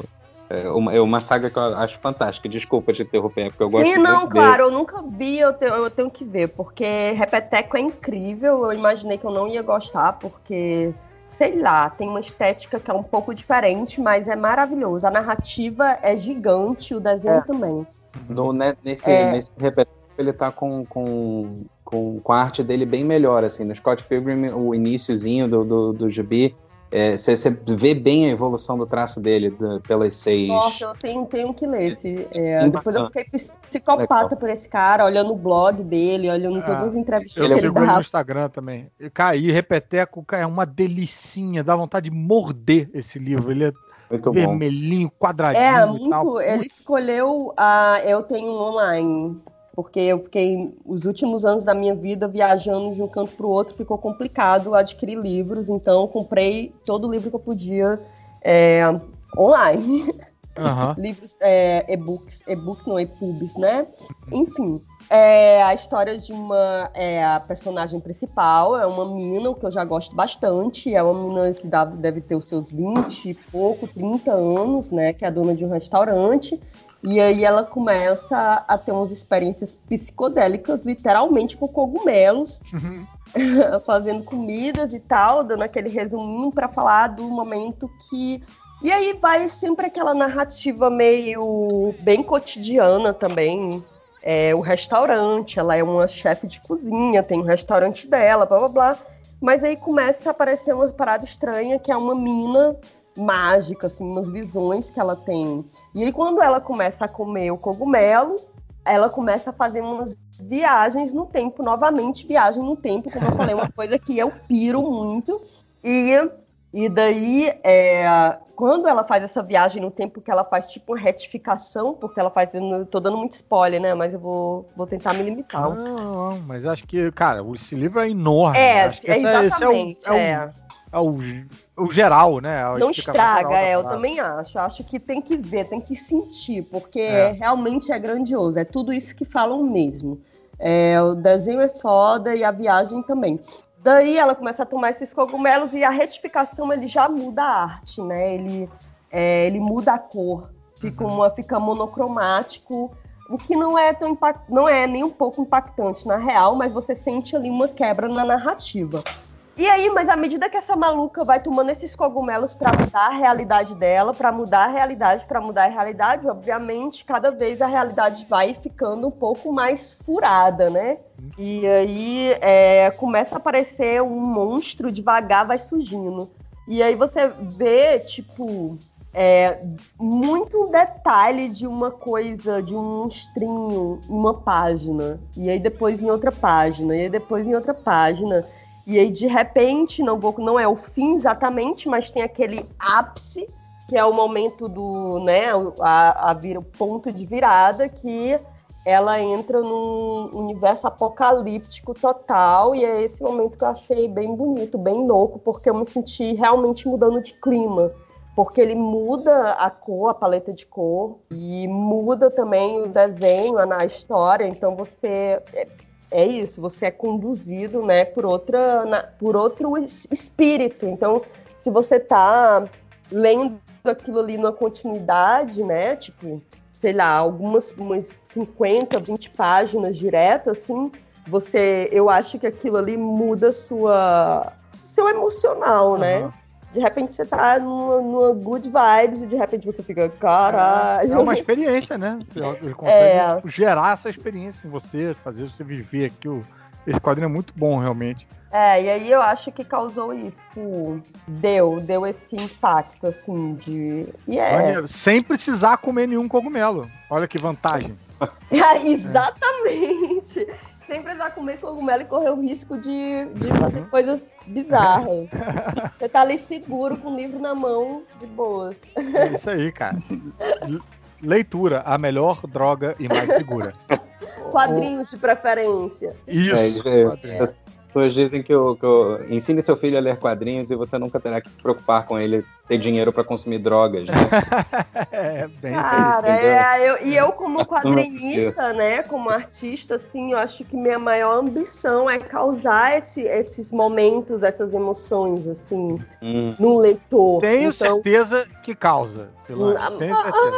é uma, é uma saga que eu acho fantástica. Desculpa te interromper, porque eu gosto Sim, não, claro, eu nunca vi, eu tenho, eu tenho que ver, porque Repeteco é incrível. Eu imaginei que eu não ia gostar, porque sei lá, tem uma estética que é um pouco diferente, mas é maravilhoso. A narrativa é gigante, o desenho é. também. No, né, nesse, é. nesse ele tá com, com, com, com, a arte dele bem melhor, assim. No Scott Pilgrim, o iníciozinho do, do, do gibi, você é, vê bem a evolução do traço dele do, pelas seis. Nossa, eu tenho, tenho que ler. Esse, é, depois eu fiquei psicopata Legal. por esse cara, olhando o blog dele, olhando ah, todas as entrevistas que ele dá. no Instagram também. Caí, Repeteco, é uma delicinha, dá vontade de morder esse livro. Ele é muito vermelhinho, quadradinho. É, muito. Ele escolheu a. Eu tenho um online porque eu fiquei os últimos anos da minha vida viajando de um canto para o outro, ficou complicado adquirir livros, então comprei todo o livro que eu podia é, online. Uhum. [laughs] Livros, é, e-books, e-books não, e-pubs, né? Enfim, é a história de uma. É a personagem principal, é uma mina, o que eu já gosto bastante. É uma mina que dá, deve ter os seus 20 e pouco, 30 anos, né? Que é dona de um restaurante. E aí ela começa a ter umas experiências psicodélicas, literalmente com cogumelos, uhum. [laughs] fazendo comidas e tal, dando aquele resuminho para falar do momento que. E aí vai sempre aquela narrativa meio bem cotidiana também. É, o restaurante, ela é uma chefe de cozinha, tem um restaurante dela, blá blá blá. Mas aí começa a aparecer uma parada estranha, que é uma mina mágica, assim, umas visões que ela tem. E aí, quando ela começa a comer o cogumelo, ela começa a fazer umas viagens no tempo, novamente viagem no tempo, como eu falei, uma [laughs] coisa que eu piro muito. E, e daí, é, quando ela faz essa viagem no tempo que ela faz tipo retificação, porque ela faz. Tô dando muito spoiler, né? Mas eu vou, vou tentar me limitar. Não, não, mas acho que, cara, esse livro é enorme. É, acho que é esse é, esse é o, exatamente. é o- é. é o, o geral, né? Não estraga, é, eu também acho. Acho que tem que ver, tem que sentir, porque É. realmente é grandioso. É tudo isso que falam mesmo. É, o desenho é foda e a viagem também. Daí ela começa a tomar esses cogumelos e a retificação ele já muda a arte, né? Ele, é, ele muda a cor, fica, Uhum. uma, fica monocromático, o que não é tão impact, não é nem um pouco impactante na real, mas você sente ali uma quebra na narrativa. E aí, mas à medida que essa maluca vai tomando esses cogumelos pra mudar a realidade dela, pra mudar a realidade, pra mudar a realidade, obviamente, cada vez a realidade vai ficando um pouco mais furada, né? E aí é, começa a aparecer um monstro devagar, vai surgindo. E aí você vê, tipo, é, muito detalhe de uma coisa, de um monstrinho em uma página. E aí depois em outra página. E aí depois em outra página. E aí, de repente, não, não é o fim exatamente, mas tem aquele ápice, que é o momento do, né, a, a vira- o ponto de virada, que ela entra num universo apocalíptico total, e é esse momento que eu achei bem bonito, bem louco, porque eu me senti realmente mudando de clima. Porque ele muda a cor, a paleta de cor, e muda também o desenho, a, a história, então você é, isso, você é conduzido, né, por outra, na- por outro es- espírito. Então, se você tá lendo aquilo ali numa continuidade, né, tipo, sei lá, algumas umas 50, 20 páginas direto, assim, você, eu acho que aquilo ali muda sua seu emocional, né? De repente você tá numa, numa good vibes e de repente você fica, caralho. É uma experiência, né? [laughs] Ele consegue É. tipo, gerar essa experiência em você, fazer você viver aquilo. Esse quadrinho é muito bom, realmente. É, e aí eu acho que causou isso. tipo, Deu, deu esse impacto, assim, de. E é. Sem precisar comer nenhum cogumelo. Olha que vantagem. [laughs] Exatamente. Sem precisar comer cogumelo e correr o risco de, de fazer coisas bizarras. [laughs] Você tá ali seguro, com o livro na mão, de boas. É isso aí, cara. Le- Leitura, a melhor droga e mais segura. [laughs] Quadrinhos de preferência. Isso. É, quadrinho. As pessoas dizem que, eu, que eu ensine seu filho a ler quadrinhos e você nunca terá que se preocupar com ele ter dinheiro para consumir drogas. Né? [laughs] É, bem. Cara, é, eu- e eu como quadrinista, né, como artista, assim, eu acho que minha maior ambição é causar esse- esses momentos, essas emoções, assim, Hum. no leitor. Tenho então, certeza que causa. Ah, Tenho certeza.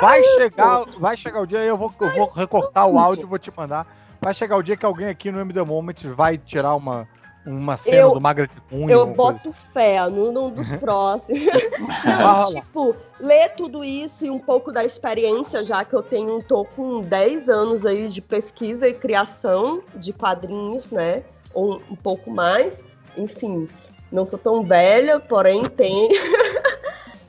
Vai chegar, vai chegar o dia, eu vou, eu vou recortar o áudio e vou te mandar. Vai chegar o dia que alguém aqui no MD Moment vai tirar uma, uma cena Eu- do Magra de Cunha. eu alguma coisa boto fé no, num dos [laughs] próximos. Não, tipo, ler tudo isso e um pouco da experiência, já que eu tenho, tô com 10 anos aí de pesquisa e criação de quadrinhos, né? Ou um pouco mais. Enfim, não sou tão velha, porém tem. [laughs]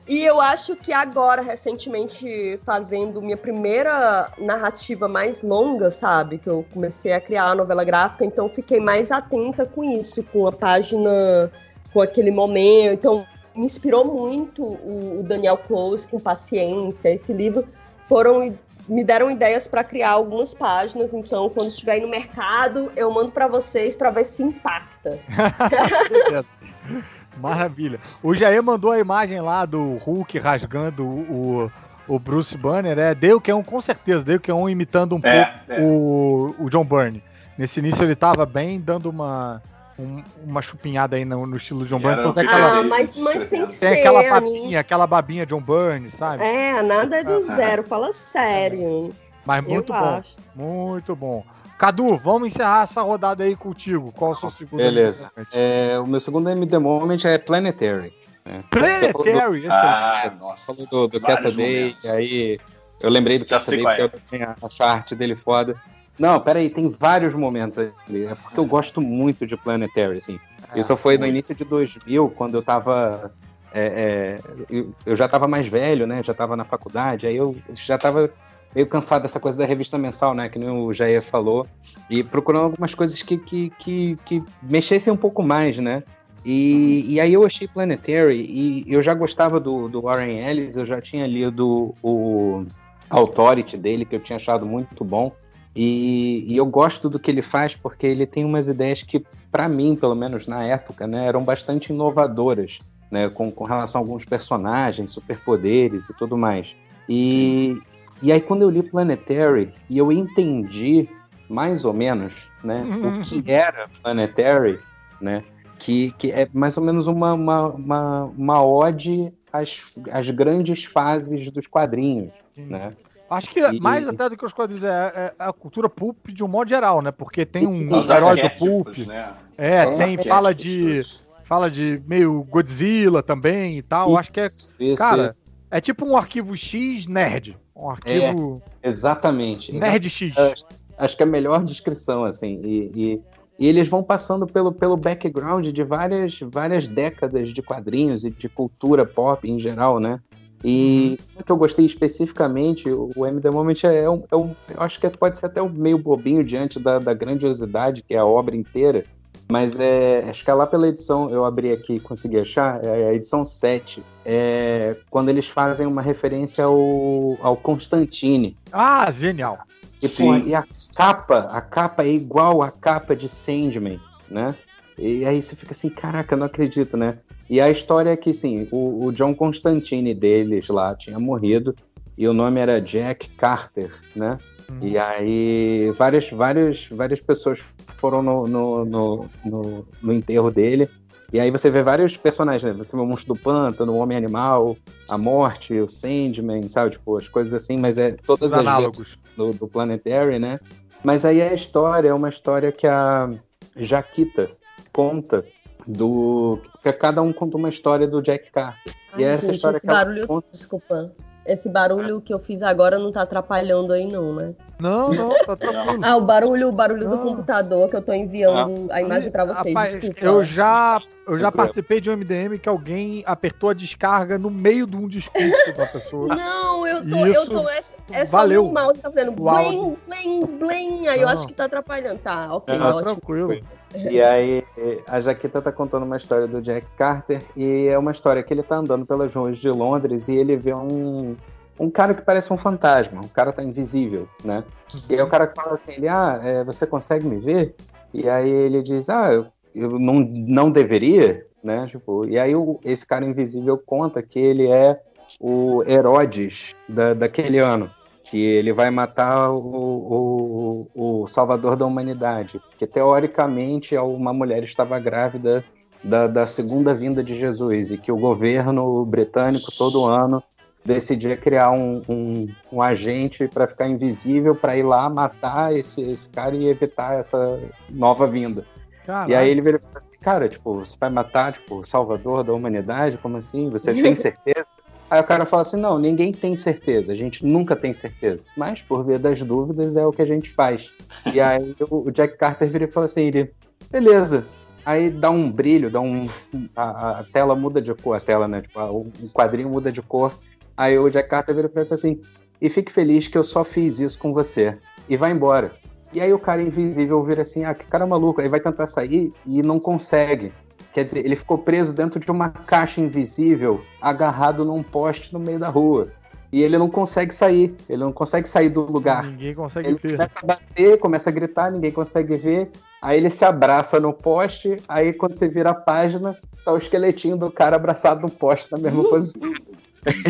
E eu acho que agora, recentemente, fazendo minha primeira narrativa mais longa, sabe? Que eu comecei a criar a novela gráfica, então fiquei mais atenta com isso, com a página, com aquele momento. Então, me inspirou muito o, Daniel Close com paciência. Esse livro foram me deram ideias para criar algumas páginas, então quando estiver aí no mercado, eu mando para vocês para ver se impacta. [laughs] Maravilha. O Jair mandou a imagem lá do Hulk rasgando o, o Bruce Banner. É Dale que é um, com certeza, Dale que é um imitando um É, pouco é. O, o John Byrne. Nesse início ele tava bem dando uma, um- uma chupinhada aí no, no estilo John Byrne. Então tem aquela, Ah, mas, mas tem que tem ser. aquela né? babinha, aquela babinha John Byrne, sabe? É, nada é do Ah. zero, fala sério. Mas muito eu bom, acho. muito bom. Cadu, vamos encerrar essa rodada aí contigo. Qual o seu segundo? Beleza. É, o meu segundo MD Moment é Planetary. né? Planetary, excelente. Ah, nossa. Falou do, do e aí eu lembrei do Cassidy qual porque eu acho a arte dele foda. Não, peraí, tem vários momentos ali. É porque eu gosto muito de Planetary, assim. É, Isso foi no início de 2000, quando eu tava é, é, eu, eu, já estava mais velho, né? Já estava na faculdade, aí eu já estava meio cansado dessa coisa da revista mensal, né? Que nem o Jair falou, e procurando algumas coisas que, que, que, que mexessem um pouco mais, né? E, e, aí eu achei Planetary, e eu já gostava do, do Warren Ellis, eu já tinha lido o Authority dele, que eu tinha achado muito bom. E, e, eu gosto do que ele faz porque ele tem umas ideias que, para mim, pelo menos na época, né, eram bastante inovadoras, né, com, com relação a alguns personagens, superpoderes e tudo mais. E, e aí, quando eu li Planetary e eu entendi mais ou menos né, o [laughs] que era Planetary, né, que, que é mais ou menos uma, uma, uma, uma ode às, às grandes fases dos quadrinhos. Né? Acho que e, mais até do que os quadrinhos é, é, a cultura pulp de um modo geral, né? Porque tem um herói do pulp. Né? É, tem, fala de. Fala de meio Godzilla também e tal. Isso, Acho que é. Isso, cara, isso. é tipo um arquivo X nerd. Um arquivo. É, exatamente. Nerd X. Acho que é a melhor descrição, assim. E, e, e, eles vão passando pelo, pelo background de várias, várias décadas de quadrinhos e de cultura pop em geral, né? E o que eu gostei especificamente, o M The Moment é um, é um, Eu acho que pode ser até um meio bobinho diante da, da grandiosidade que é a obra inteira. Mas é, acho que é lá pela edição, eu abri aqui e consegui achar, é a edição 7, é quando eles fazem uma referência ao, ao Constantine. Ah, genial! E, Sim. Pô, e a capa, a capa é igual à capa de Sandman, né? E aí você fica assim, caraca, não acredito, né? E a história é que, sim, o, o John Constantine deles lá tinha morrido e o nome era Jack Carter, né? E aí várias, várias, várias pessoas foram no, no, no, no, no enterro dele. E aí você vê vários personagens, né? Você vê o Monstro do Pântano, o Homem-Animal, a Morte, o Sandman, sabe? Tipo, as coisas assim, mas é todas Os as análogos do, do Planetary, né? Mas aí a história é uma história que a Jaquita conta do que cada um conta uma história do Jack Carter. Ai, e é essa gente, história esse que barulho, conta... desculpa. Esse barulho que eu fiz agora não tá atrapalhando aí não, né? Não, não, tá [laughs] tranquilo. ah, o barulho, o barulho do computador que eu tô enviando ah. a imagem para vocês. Rapaz, desculpa. Eu já, eu já participei de um MDM que alguém apertou a descarga no meio de um discurso da pessoa. [laughs] Não, eu tô, Isso, eu tô é, é só valeu. o mouse tá fazendo blim, blim, blim, aí não. eu acho que tá atrapalhando. Tá, OK, é, ótimo. Tranquilo. E aí a Jaquita tá contando uma história do Jack Carter e é uma história que ele tá andando pelas ruas de Londres e ele vê um, um cara que parece um fantasma, um cara tá invisível, né? E aí o cara fala assim, ele, ah, é, você consegue me ver? E aí ele diz, ah, eu, eu não, não deveria, né? Tipo, e aí o, esse cara invisível conta que ele é o Herodes da, daquele ano que ele vai matar o, o, o salvador da humanidade, porque teoricamente uma mulher estava grávida da, da segunda vinda de Jesus e que o governo britânico todo ano decidia criar um, um, um agente para ficar invisível para ir lá matar esse, esse cara e evitar essa nova vinda. E aí ele vira assim, cara, tipo, você vai matar tipo, o salvador da humanidade? Como assim? Você tem [laughs] certeza? Aí o cara fala assim: não, ninguém tem certeza, a gente nunca tem certeza. Mas, por via das dúvidas, é o que a gente faz. E [laughs] aí o Jack Carter vira e fala assim: ele, beleza. Aí dá um brilho, dá um. A, a tela muda de cor, a tela, né? Tipo, o, quadrinho muda de cor. Aí o Jack Carter vira pra ele e fala assim: e fique feliz que eu só fiz isso com você. E vai embora. E aí o cara invisível vira assim: ah, que cara maluco. Aí vai tentar sair e não consegue. Quer dizer, ele ficou preso dentro de uma caixa invisível, agarrado num poste no meio da rua. E ele não consegue sair, ele não consegue sair do lugar. Ninguém consegue ele ver. Começa a bater, começa a gritar, ninguém consegue ver. Aí ele se abraça no poste, aí quando você vira a página, tá o esqueletinho do cara abraçado no poste na mesma [laughs] posição.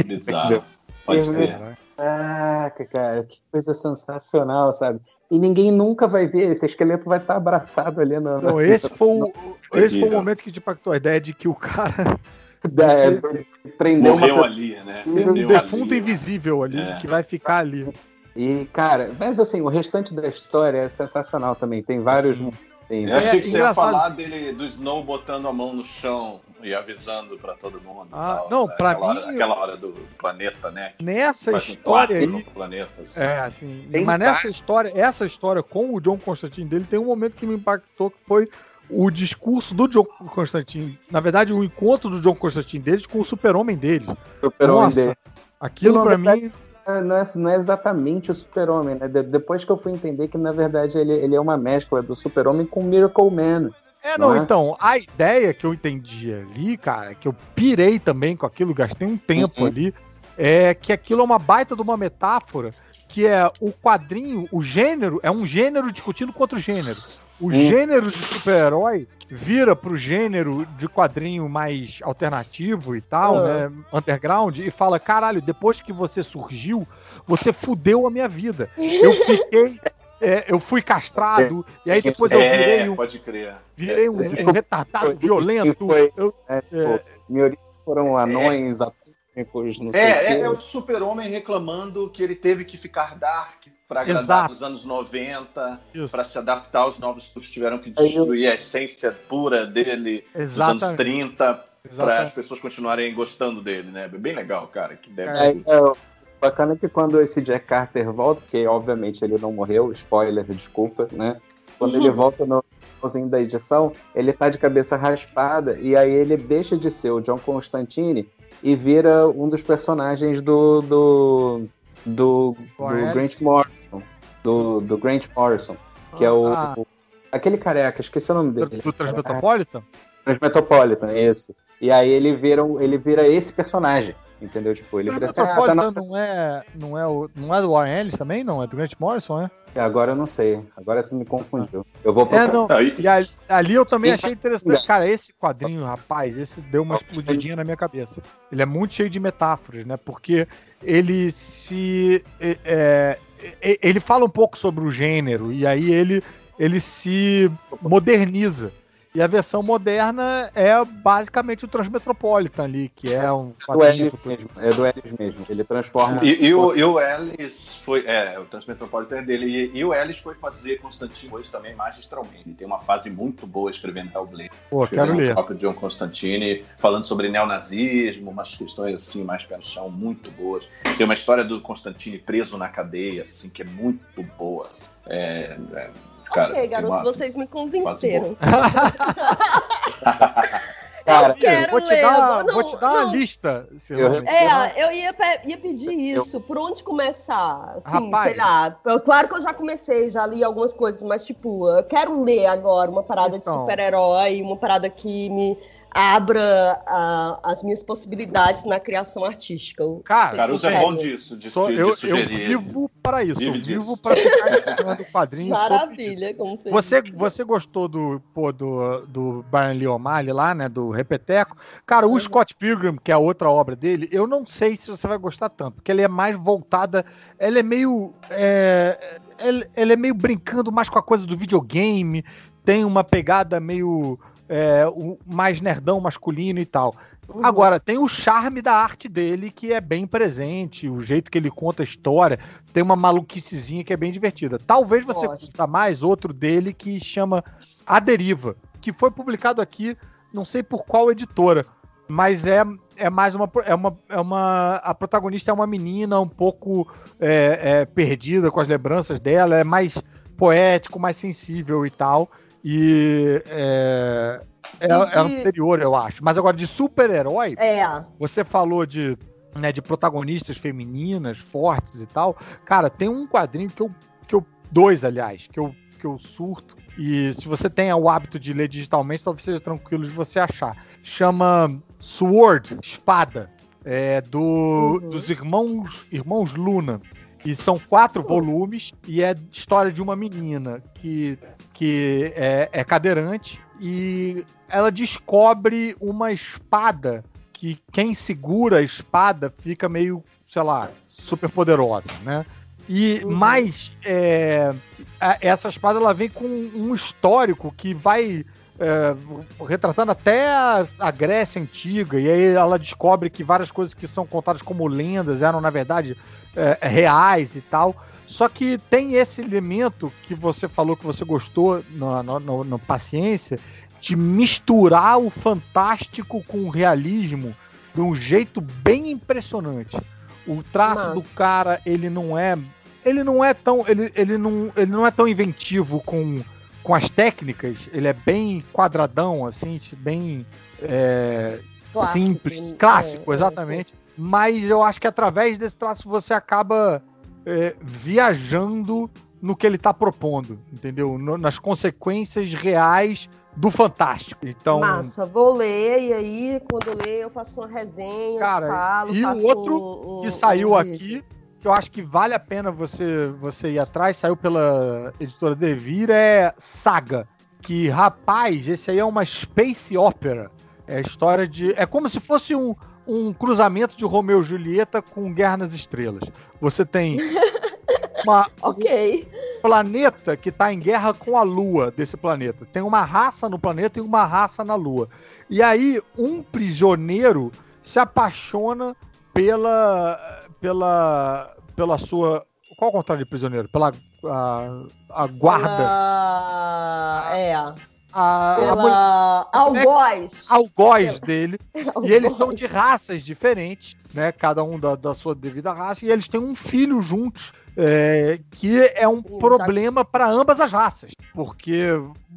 Bizarro. Pode crer. Caraca, cara, que coisa sensacional, sabe? E ninguém nunca vai ver, esse esqueleto vai estar abraçado ali no. Não, esse foi, o, esse foi o momento que te impactou a ideia de que o cara. [laughs] É, prendeu Morreu uma... ali, né? Um defunto ali, invisível ali, é. que vai ficar ali. E, cara, mas assim, o restante da história é sensacional também. Tem vários. Sim. Eu achei que é, você ia falar dele, do Snow botando a mão no chão e avisando para todo mundo. Ah, tal, não, para mim. Hora, aquela hora do planeta, né? Nessa história aí. Planeta, assim. É, assim. Tem mas nessa história, essa história com o John Constantine dele, tem um momento que me impactou que foi o discurso do John Constantine, na verdade, o encontro do John Constantine deles com o super-homem deles. Super-homem aquilo na mim. É, Não é, não é exatamente o super-homem, né? De- depois que eu fui entender que, na verdade, ele, ele é uma mescla do super-homem com o Miracle Man. É, não, não é? então, a ideia que eu entendi ali, cara, que eu pirei também com aquilo, gastei um tempo Uhum. ali, é que aquilo é uma baita de uma metáfora, que é o quadrinho, o gênero, é um gênero discutindo com outro gênero. O Hum. gênero de super-herói vira pro gênero de quadrinho mais alternativo e tal, Ah. né? Underground, e fala: caralho, depois que você surgiu, você fudeu a minha vida. Eu [laughs] fiquei. É, eu fui castrado, e aí depois eu virei É, um, pode crer. virei um, É, um retardado foi- violento. foi- Eu-? É. Pô, minha origem foram anões, atômicos, não sei o É, quê. é, é o super-homem reclamando que ele teve que ficar dark pra agradar nos anos 90, isso, pra se adaptar aos novos estudos, tiveram que destruir a essência pura dele dos anos exatamente. 30 para as exatamente. pessoas continuarem gostando dele, né? Bem legal, cara. Que deve É, ser. É, é, o bacana que quando esse Jack Carter volta, porque obviamente ele não morreu, spoiler, desculpa, né? Quando ele volta no finalzinho da edição, ele tá de cabeça raspada e aí ele deixa de ser o John Constantine e vira um dos personagens do do do, do Grant Morrison, do, do Grant Morrison, que é o, Ah. o- aquele careca, esqueci o nome dele. do Transmetropolitan? Transmetropolitan, isso. E aí ele vira, ele vira esse personagem, entendeu? Tipo, ele O vira assim, ah, tá não é, não, é o, não é do Warren Ellis também, não? É do Grant Morrison, é? Agora eu não sei. Agora você me confundiu. Eu vou É, procurar. não. Não, e- E ali, ali eu também achei interessante. Cara, esse quadrinho, rapaz, esse deu uma explodidinha na minha cabeça. Ele é muito cheio de metáforas, né? Porque ele se. é, é, é, ele fala um pouco sobre o gênero, e aí ele, ele se moderniza. E a versão moderna é basicamente o Transmetropolitan ali, que é um É do Ellis mesmo. É do Ellis mesmo. Ele transforma. E, e o, e o Ellis foi. É, o Transmetropolitan é dele. E, e o Ellis foi fazer Constantine hoje também magistralmente. Ele tem uma fase muito boa escrevendo Hellblade. Pô, quero Escrevendo ler. o próprio John Constantine, falando sobre neonazismo, umas questões assim, mais pé no chão, muito boas. Tem uma história do Constantine preso na cadeia, assim, que é muito boa. É, é, cara, ok, garotos, vocês me convenceram. [laughs] Cara, Eu quero vou te ler, dar, não, vou te dar não. uma lista. Silvana. É, eu ia, pe- ia pedir isso. Por onde começar? Assim, Rapaz. sei lá. Eu- Claro que eu já comecei, já li algumas coisas, mas, tipo, eu quero ler agora uma parada Então. de super-herói, uma parada que me abra ah, as minhas possibilidades na criação artística. Cara, Caruso é bom disso, de, Sou- de- de eu, eu vivo para isso. Vive eu vivo disso. para ficar [laughs] estudando quadrinhos. Maravilha, como você Você, diz. você gostou do, pô, do, do Brian Lee O'Malley lá, né? Do Repeteco. Cara, o Scott Pilgrim, que é a outra obra dele, eu não sei se você vai gostar tanto, porque ele é mais voltada. Ela é meio. É, ele, ele é meio brincando mais com a coisa do videogame, tem uma pegada meio. É, o- mais nerdão masculino e tal. Uhum. Agora, tem o charme da arte dele, que é bem presente, o jeito que ele conta a história, tem uma maluquicezinha que é bem divertida. Talvez você curta mais outro dele que chama A Deriva, que foi publicado aqui, não sei por qual editora, mas é, é mais uma, é uma, é uma. A protagonista é uma menina um pouco é, é, perdida com as lembranças dela, é mais poético, mais sensível e tal. E é, é, E é de- anterior, eu acho. Mas agora, de super-herói, É, você falou de, né, de protagonistas femininas fortes e tal. Cara, tem um quadrinho que eu. Que eu dois, aliás, que eu, que eu surto. E se você tem o hábito de ler digitalmente, talvez seja tranquilo de você achar. Chama Sword, Espada. É do, Uhum. dos irmãos, irmãos Luna. E são quatro volumes, e é história de uma menina que, que é, é cadeirante e ela descobre uma espada que quem segura a espada fica meio, sei lá, super poderosa, né? E Uhum. mais é, essa espada ela vem com um histórico que vai é, retratando até a, a Grécia antiga e aí ela descobre que várias coisas que são contadas como lendas eram na verdade é, reais e tal. Só que tem esse elemento que você falou que você gostou no, no, no- Paciência, de misturar o fantástico com o realismo de um jeito bem impressionante. O traço do cara, ele não é. Ele não é tão. Ele, ele, não, ele não é tão inventivo com, com as técnicas, ele é bem quadradão, assim, bem é, Clássico, simples, é, clássico, é, exatamente. Mas eu acho que através desse traço você acaba é, viajando no que ele está propondo, entendeu? No- nas consequências reais do fantástico. Então, Massa, vou ler e aí quando eu ler eu faço uma resenha, Cara, falo, e o outro um- que saiu um aqui, que eu acho que vale a pena você, você ir atrás, saiu pela editora Devir, é Saga. Que, rapaz, esse aí é uma space opera. É a história de. É como se fosse um, um cruzamento de Romeu e Julieta com Guerra nas Estrelas. Você tem [laughs] uma, Ok. planeta que está em guerra com a Lua desse planeta. Tem uma raça no planeta e uma raça na Lua. E aí, um prisioneiro se apaixona pela. pela. pela sua. Qual é o contrário de prisioneiro? Pela. a, a guarda. Pela... É. A, a mulher- Pela algoz. algoz dele. [laughs] E eles são Algoz. de raças diferentes, né? Cada um da, da sua devida raça. E eles têm um filho juntos, é, que é um problema para ambas as raças. Porque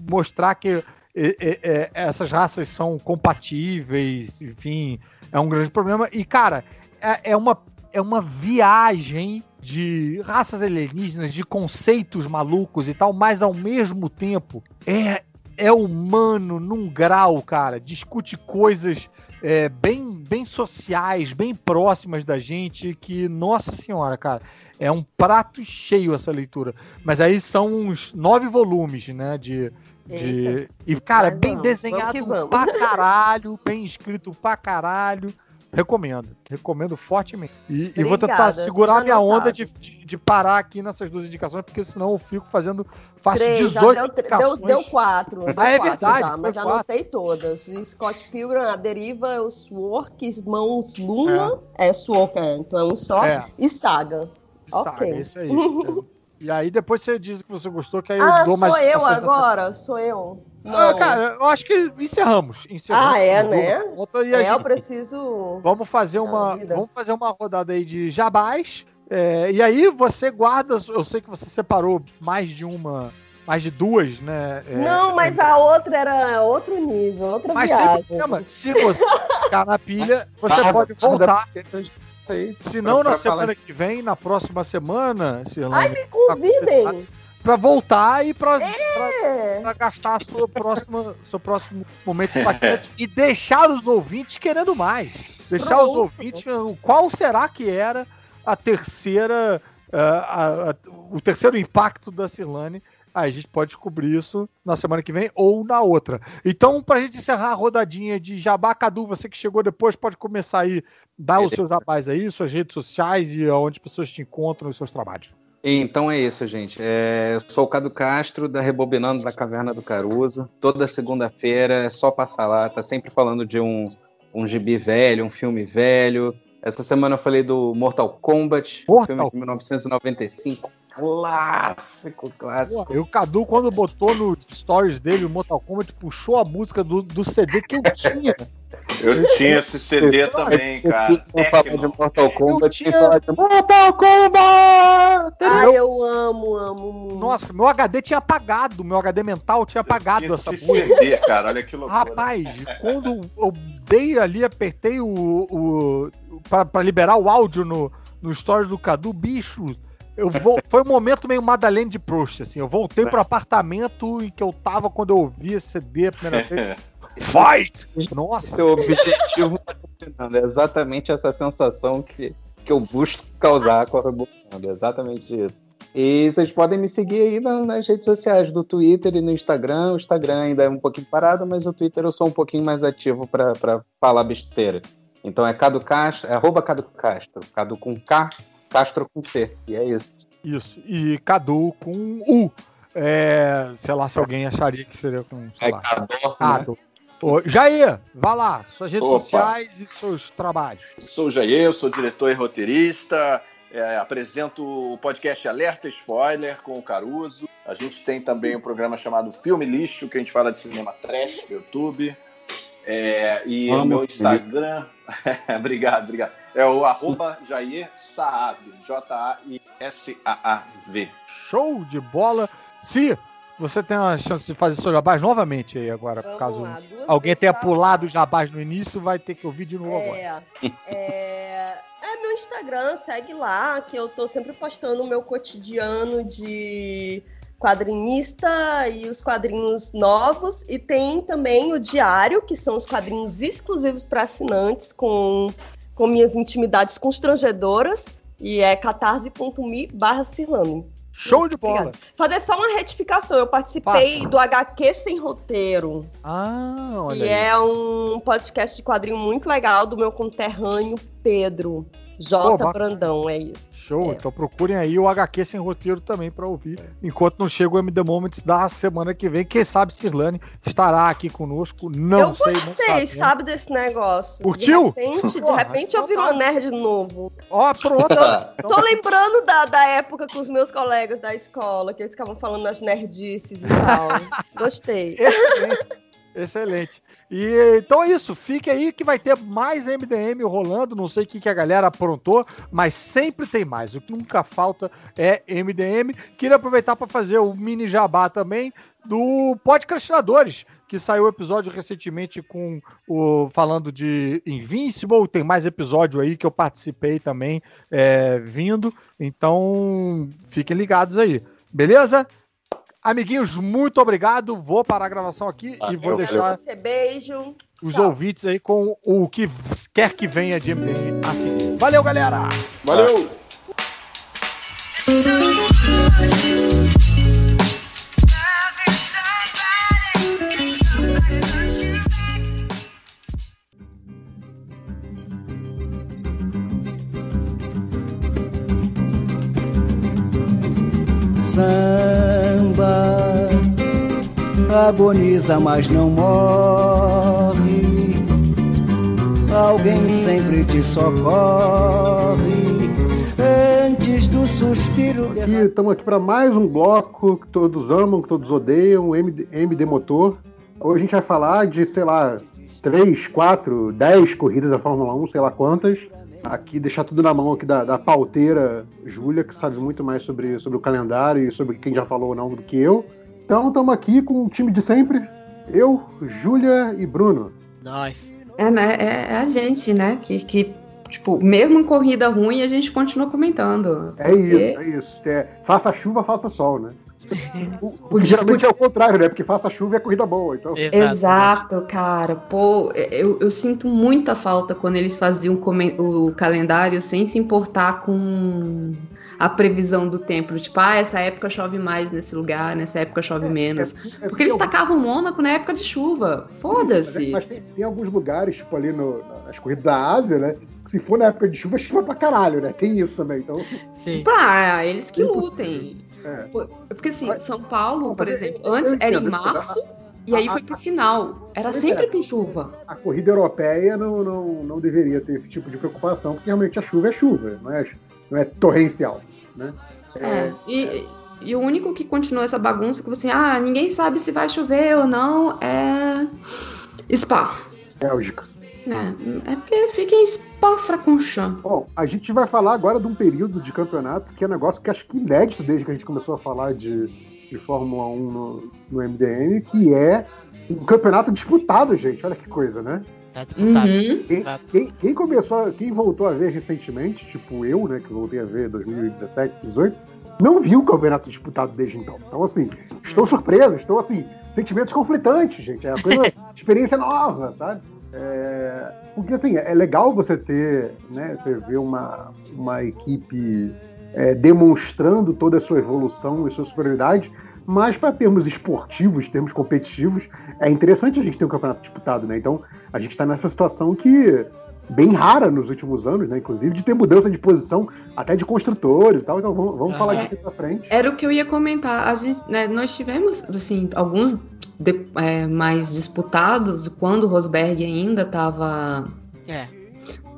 mostrar que é, é, é, essas raças são compatíveis, enfim, é um grande problema. E, cara, é, é uma, é uma viagem de raças alienígenas, de conceitos malucos e tal, mas ao mesmo tempo é, é humano num grau, cara. Discute coisas é, bem, bem sociais, bem próximas da gente, que, nossa senhora, cara, é um prato cheio essa leitura. Mas aí são uns nove volumes, né, de... de... E, cara, Mas bem vamos, desenhado vamos vamos. pra caralho, bem escrito pra caralho. Recomendo, recomendo fortemente. E, e vou tentar segurar tudo minha onda anotado. de, de, de parar aqui nessas duas indicações, porque senão eu fico fazendo. Faço Três, já 18 deu, indicações. deu, deu quatro. Deu Ah, é quatro verdade, já, mas quatro. anotei todas. Scott Pilgrim, a Deriva, o Swark, Mãos Luma, é, Swark, é, então é um só, É. e Saga. Saga, Ok. é isso aí. [laughs] e aí depois você diz que você gostou, que aí Ah, eu dou mais sou eu agora? Sou eu. Não. Ah, cara, eu acho que encerramos. encerramos Ah, é, Vamos- né? volta E a é, eu gente- preciso... Vamos fazer uma, vida. vamos fazer uma rodada aí de jabás. é, e aí você guarda. Eu sei que você separou mais de uma, mais de duas, né? é, Não, mas a outra era outro nível, outra Mas viagem. problema. Se você ficar na pilha, você pode voltar. eu- aí, Se não, na semana que vem, na próxima semana, Cirlane, Ai, me convidem! Pra voltar e pra, pra, É. pra gastar a sua próxima, seu próximo momento impactante [laughs] e deixar os ouvintes querendo mais. Deixar os Pronto. ouvintes. Qual será que era a terceira. ah, a- a- o terceiro impacto da Cirlane? Aí a gente pode descobrir isso na semana que vem ou na outra. Então, pra gente encerrar a rodadinha de Jabá Cadu, você que chegou depois, pode começar aí, dar os seus abais aí, suas redes sociais e onde as pessoas te encontram os seus trabalhos. Então é isso, gente. É, eu sou o Cado Castro, da Rebobinando da Caverna do Caruso. Toda segunda-feira é só passar lá, tá sempre falando de um, um gibi velho, um filme velho. Essa semana eu falei do Mortal Kombat, Mortal filme de 1995. Clássico, clássico. E o Cadu, quando botou no stories dele o Mortal Kombat, puxou a música do, do CD que eu tinha. [laughs] Eu tinha esse CD também, cara. Eu falar de. Mortal Kombat Eu tinha- falar de Mortal Kombat! Ai, eu amo, amo muito. Nossa, meu HD tinha apagado, meu HD mental tinha apagado Tinha essa esse música. CD, cara. Olha que loucura. Rapaz, quando eu dei ali, apertei o. o pra, pra liberar o áudio no, no stories do Cadu, bicho. Eu vou, [laughs] foi um momento meio Madeleine de Proust, assim. Eu voltei pro apartamento em que eu tava quando eu ouvi esse CD a primeira vez. [laughs] Fight! Nossa, Seu objetivo tá. É exatamente essa sensação que, que eu busco causar com a Rebobinando. É exatamente isso. E vocês podem me seguir aí na- nas redes sociais, do Twitter e no Instagram. O Instagram ainda é um pouquinho parado, mas o Twitter eu sou um pouquinho mais ativo para falar besteira. Então é Cado Castro, é arroba Cado Castro. Cado com K, Castro com C. E é isso. isso. E Cadu com U. É, sei lá se alguém acharia que seria com. Sei É lá. Cador, né? Ô, Jair, vá lá, suas redes Opa. sociais e seus trabalhos. Sou o Jair, eu sou diretor e roteirista. é, apresento o podcast Alerta Spoiler com o Caruso. A gente tem também um programa chamado Filme Lixo, que a gente fala de cinema trash no YouTube. É, e o meu. Instagram. [laughs] obrigado, obrigado. É o arroba Jair Saave. J-A-I-S-A-A-V. Show de bola. Se você tem a chance de fazer seu jabás novamente aí agora, Vamos caso lá, alguém tenha pulado o jabás no início, vai ter que ouvir de novo agora. É, é, é meu Instagram, segue lá, que eu tô sempre postando o meu cotidiano de quadrinista e os quadrinhos novos. E tem também o diário, que são os quadrinhos exclusivos para assinantes, com, com minhas intimidades constrangedoras. E é catarse.me barra. Show de bola! Fazer só uma retificação, eu participei Faça. do HQ Sem Roteiro. Ah, olha Que aí. é um podcast de quadrinho muito legal do meu conterrâneo Pedro. J. Pô, Brandão, é isso. Show, É. então procurem aí o HQ sem roteiro também pra ouvir, enquanto não chega o MD Moments da semana que vem. Quem sabe Cirlane estará aqui conosco, não eu sei, não gostei, sabe. sabe, desse negócio. Curtiu? De repente, de repente eu então viro uma nerd novo. Ó, pronto. Tô lembrando da, da época com os meus colegas da escola, que eles ficavam falando nas nerdices e tal. [laughs] Gostei. Excelente. Excelente. E então é isso. Fique aí que vai ter mais MDM rolando. Não sei o que, que a galera aprontou, mas sempre tem mais. O que nunca falta é MDM. Queria aproveitar para fazer o mini jabá também do Podcastinadores, que saiu o episódio recentemente com o falando de Invincible. Tem mais episódio aí que eu participei também é, vindo. Então fiquem ligados aí. Beleza? Amiguinhos, muito obrigado. Vou parar a gravação aqui e vou deixar Você beijo. os Tchau. ouvintes aí com o que quer que venha de MDM assim. Valeu, galera! Valeu! Samba agoniza, mas não morre. Alguém sempre te socorre antes do suspiro Aqui, estamos aqui para mais um bloco que todos amam, que todos odeiam, MD, MD Motor. Hoje a gente vai falar de, sei lá, 3, 4, 10 corridas da Fórmula 1, sei lá quantas. Aqui, deixar tudo na mão aqui da, da pauteira Júlia, que sabe muito mais sobre, sobre o calendário e sobre quem já falou ou não do que eu. Então, estamos aqui com o time de sempre. Eu, Júlia e Bruno. Nós. É, né? É, é a gente, né? Que, que, tipo, mesmo em corrida ruim, a gente continua comentando. É Porque- isso, é isso. É, faça chuva, faça sol, né? O, o que Podia- geralmente é o contrário, né? Porque faça chuva é corrida boa. Então, Exato, cara. Pô, eu, eu sinto muita falta quando eles faziam o calendário sem se importar com a previsão do tempo. Tipo, ah, essa época chove mais nesse lugar, nessa época chove menos. é Porque eles tacavam Mônaco na época de chuva. Foda-se. Mas tem, tem alguns lugares, tipo ali no, nas corridas da Ásia, né? que Se for na época de chuva, chuva pra caralho, né? Tem isso também. Então, Sim. Pra eles que lutem. É. Pô, Porque assim, Mas- São Paulo, por eu- exemplo, eu antes era em março e aí a- foi pro final. Era sempre é. com chuva. a corrida europeia não, não, não deveria ter esse tipo de preocupação, porque realmente a chuva é chuva, não é, não é torrencial. Né? É, e, e o único que continua essa bagunça que você, ah, ninguém sabe se vai chover ou não, é Spa. Bélgica. É, é porque fica em Spa-Francorchamps. Bom, a gente vai falar agora de um período de campeonato que é um negócio que acho que inédito desde que a gente começou a falar de, de Fórmula 1 no, no MDM, que é um campeonato disputado, gente. Olha que coisa, né? Tá disputado. Uhum. Quem, Exato. quem- quem começou, quem voltou a ver recentemente, tipo eu, né, que voltei a ver 2017, 2018, não viu o campeonato disputado desde então. Então, assim, estou surpreso, estou assim, sentimentos conflitantes, gente. É uma coisa, [laughs] experiência nova, sabe? É, porque assim, é legal você ter, né, você ver uma, uma equipe é, demonstrando toda a sua evolução e sua superioridade, mas para termos esportivos, termos competitivos, é interessante a gente ter um campeonato disputado, né? Então, a gente está nessa situação que bem rara nos últimos anos, né? Inclusive de ter mudança de posição até de construtores e tal. Então vamos, vamos falar É. disso pra frente. Era o que eu ia comentar. A gente, né, nós tivemos, assim, alguns de- é, mais disputados quando o Rosberg ainda estava É.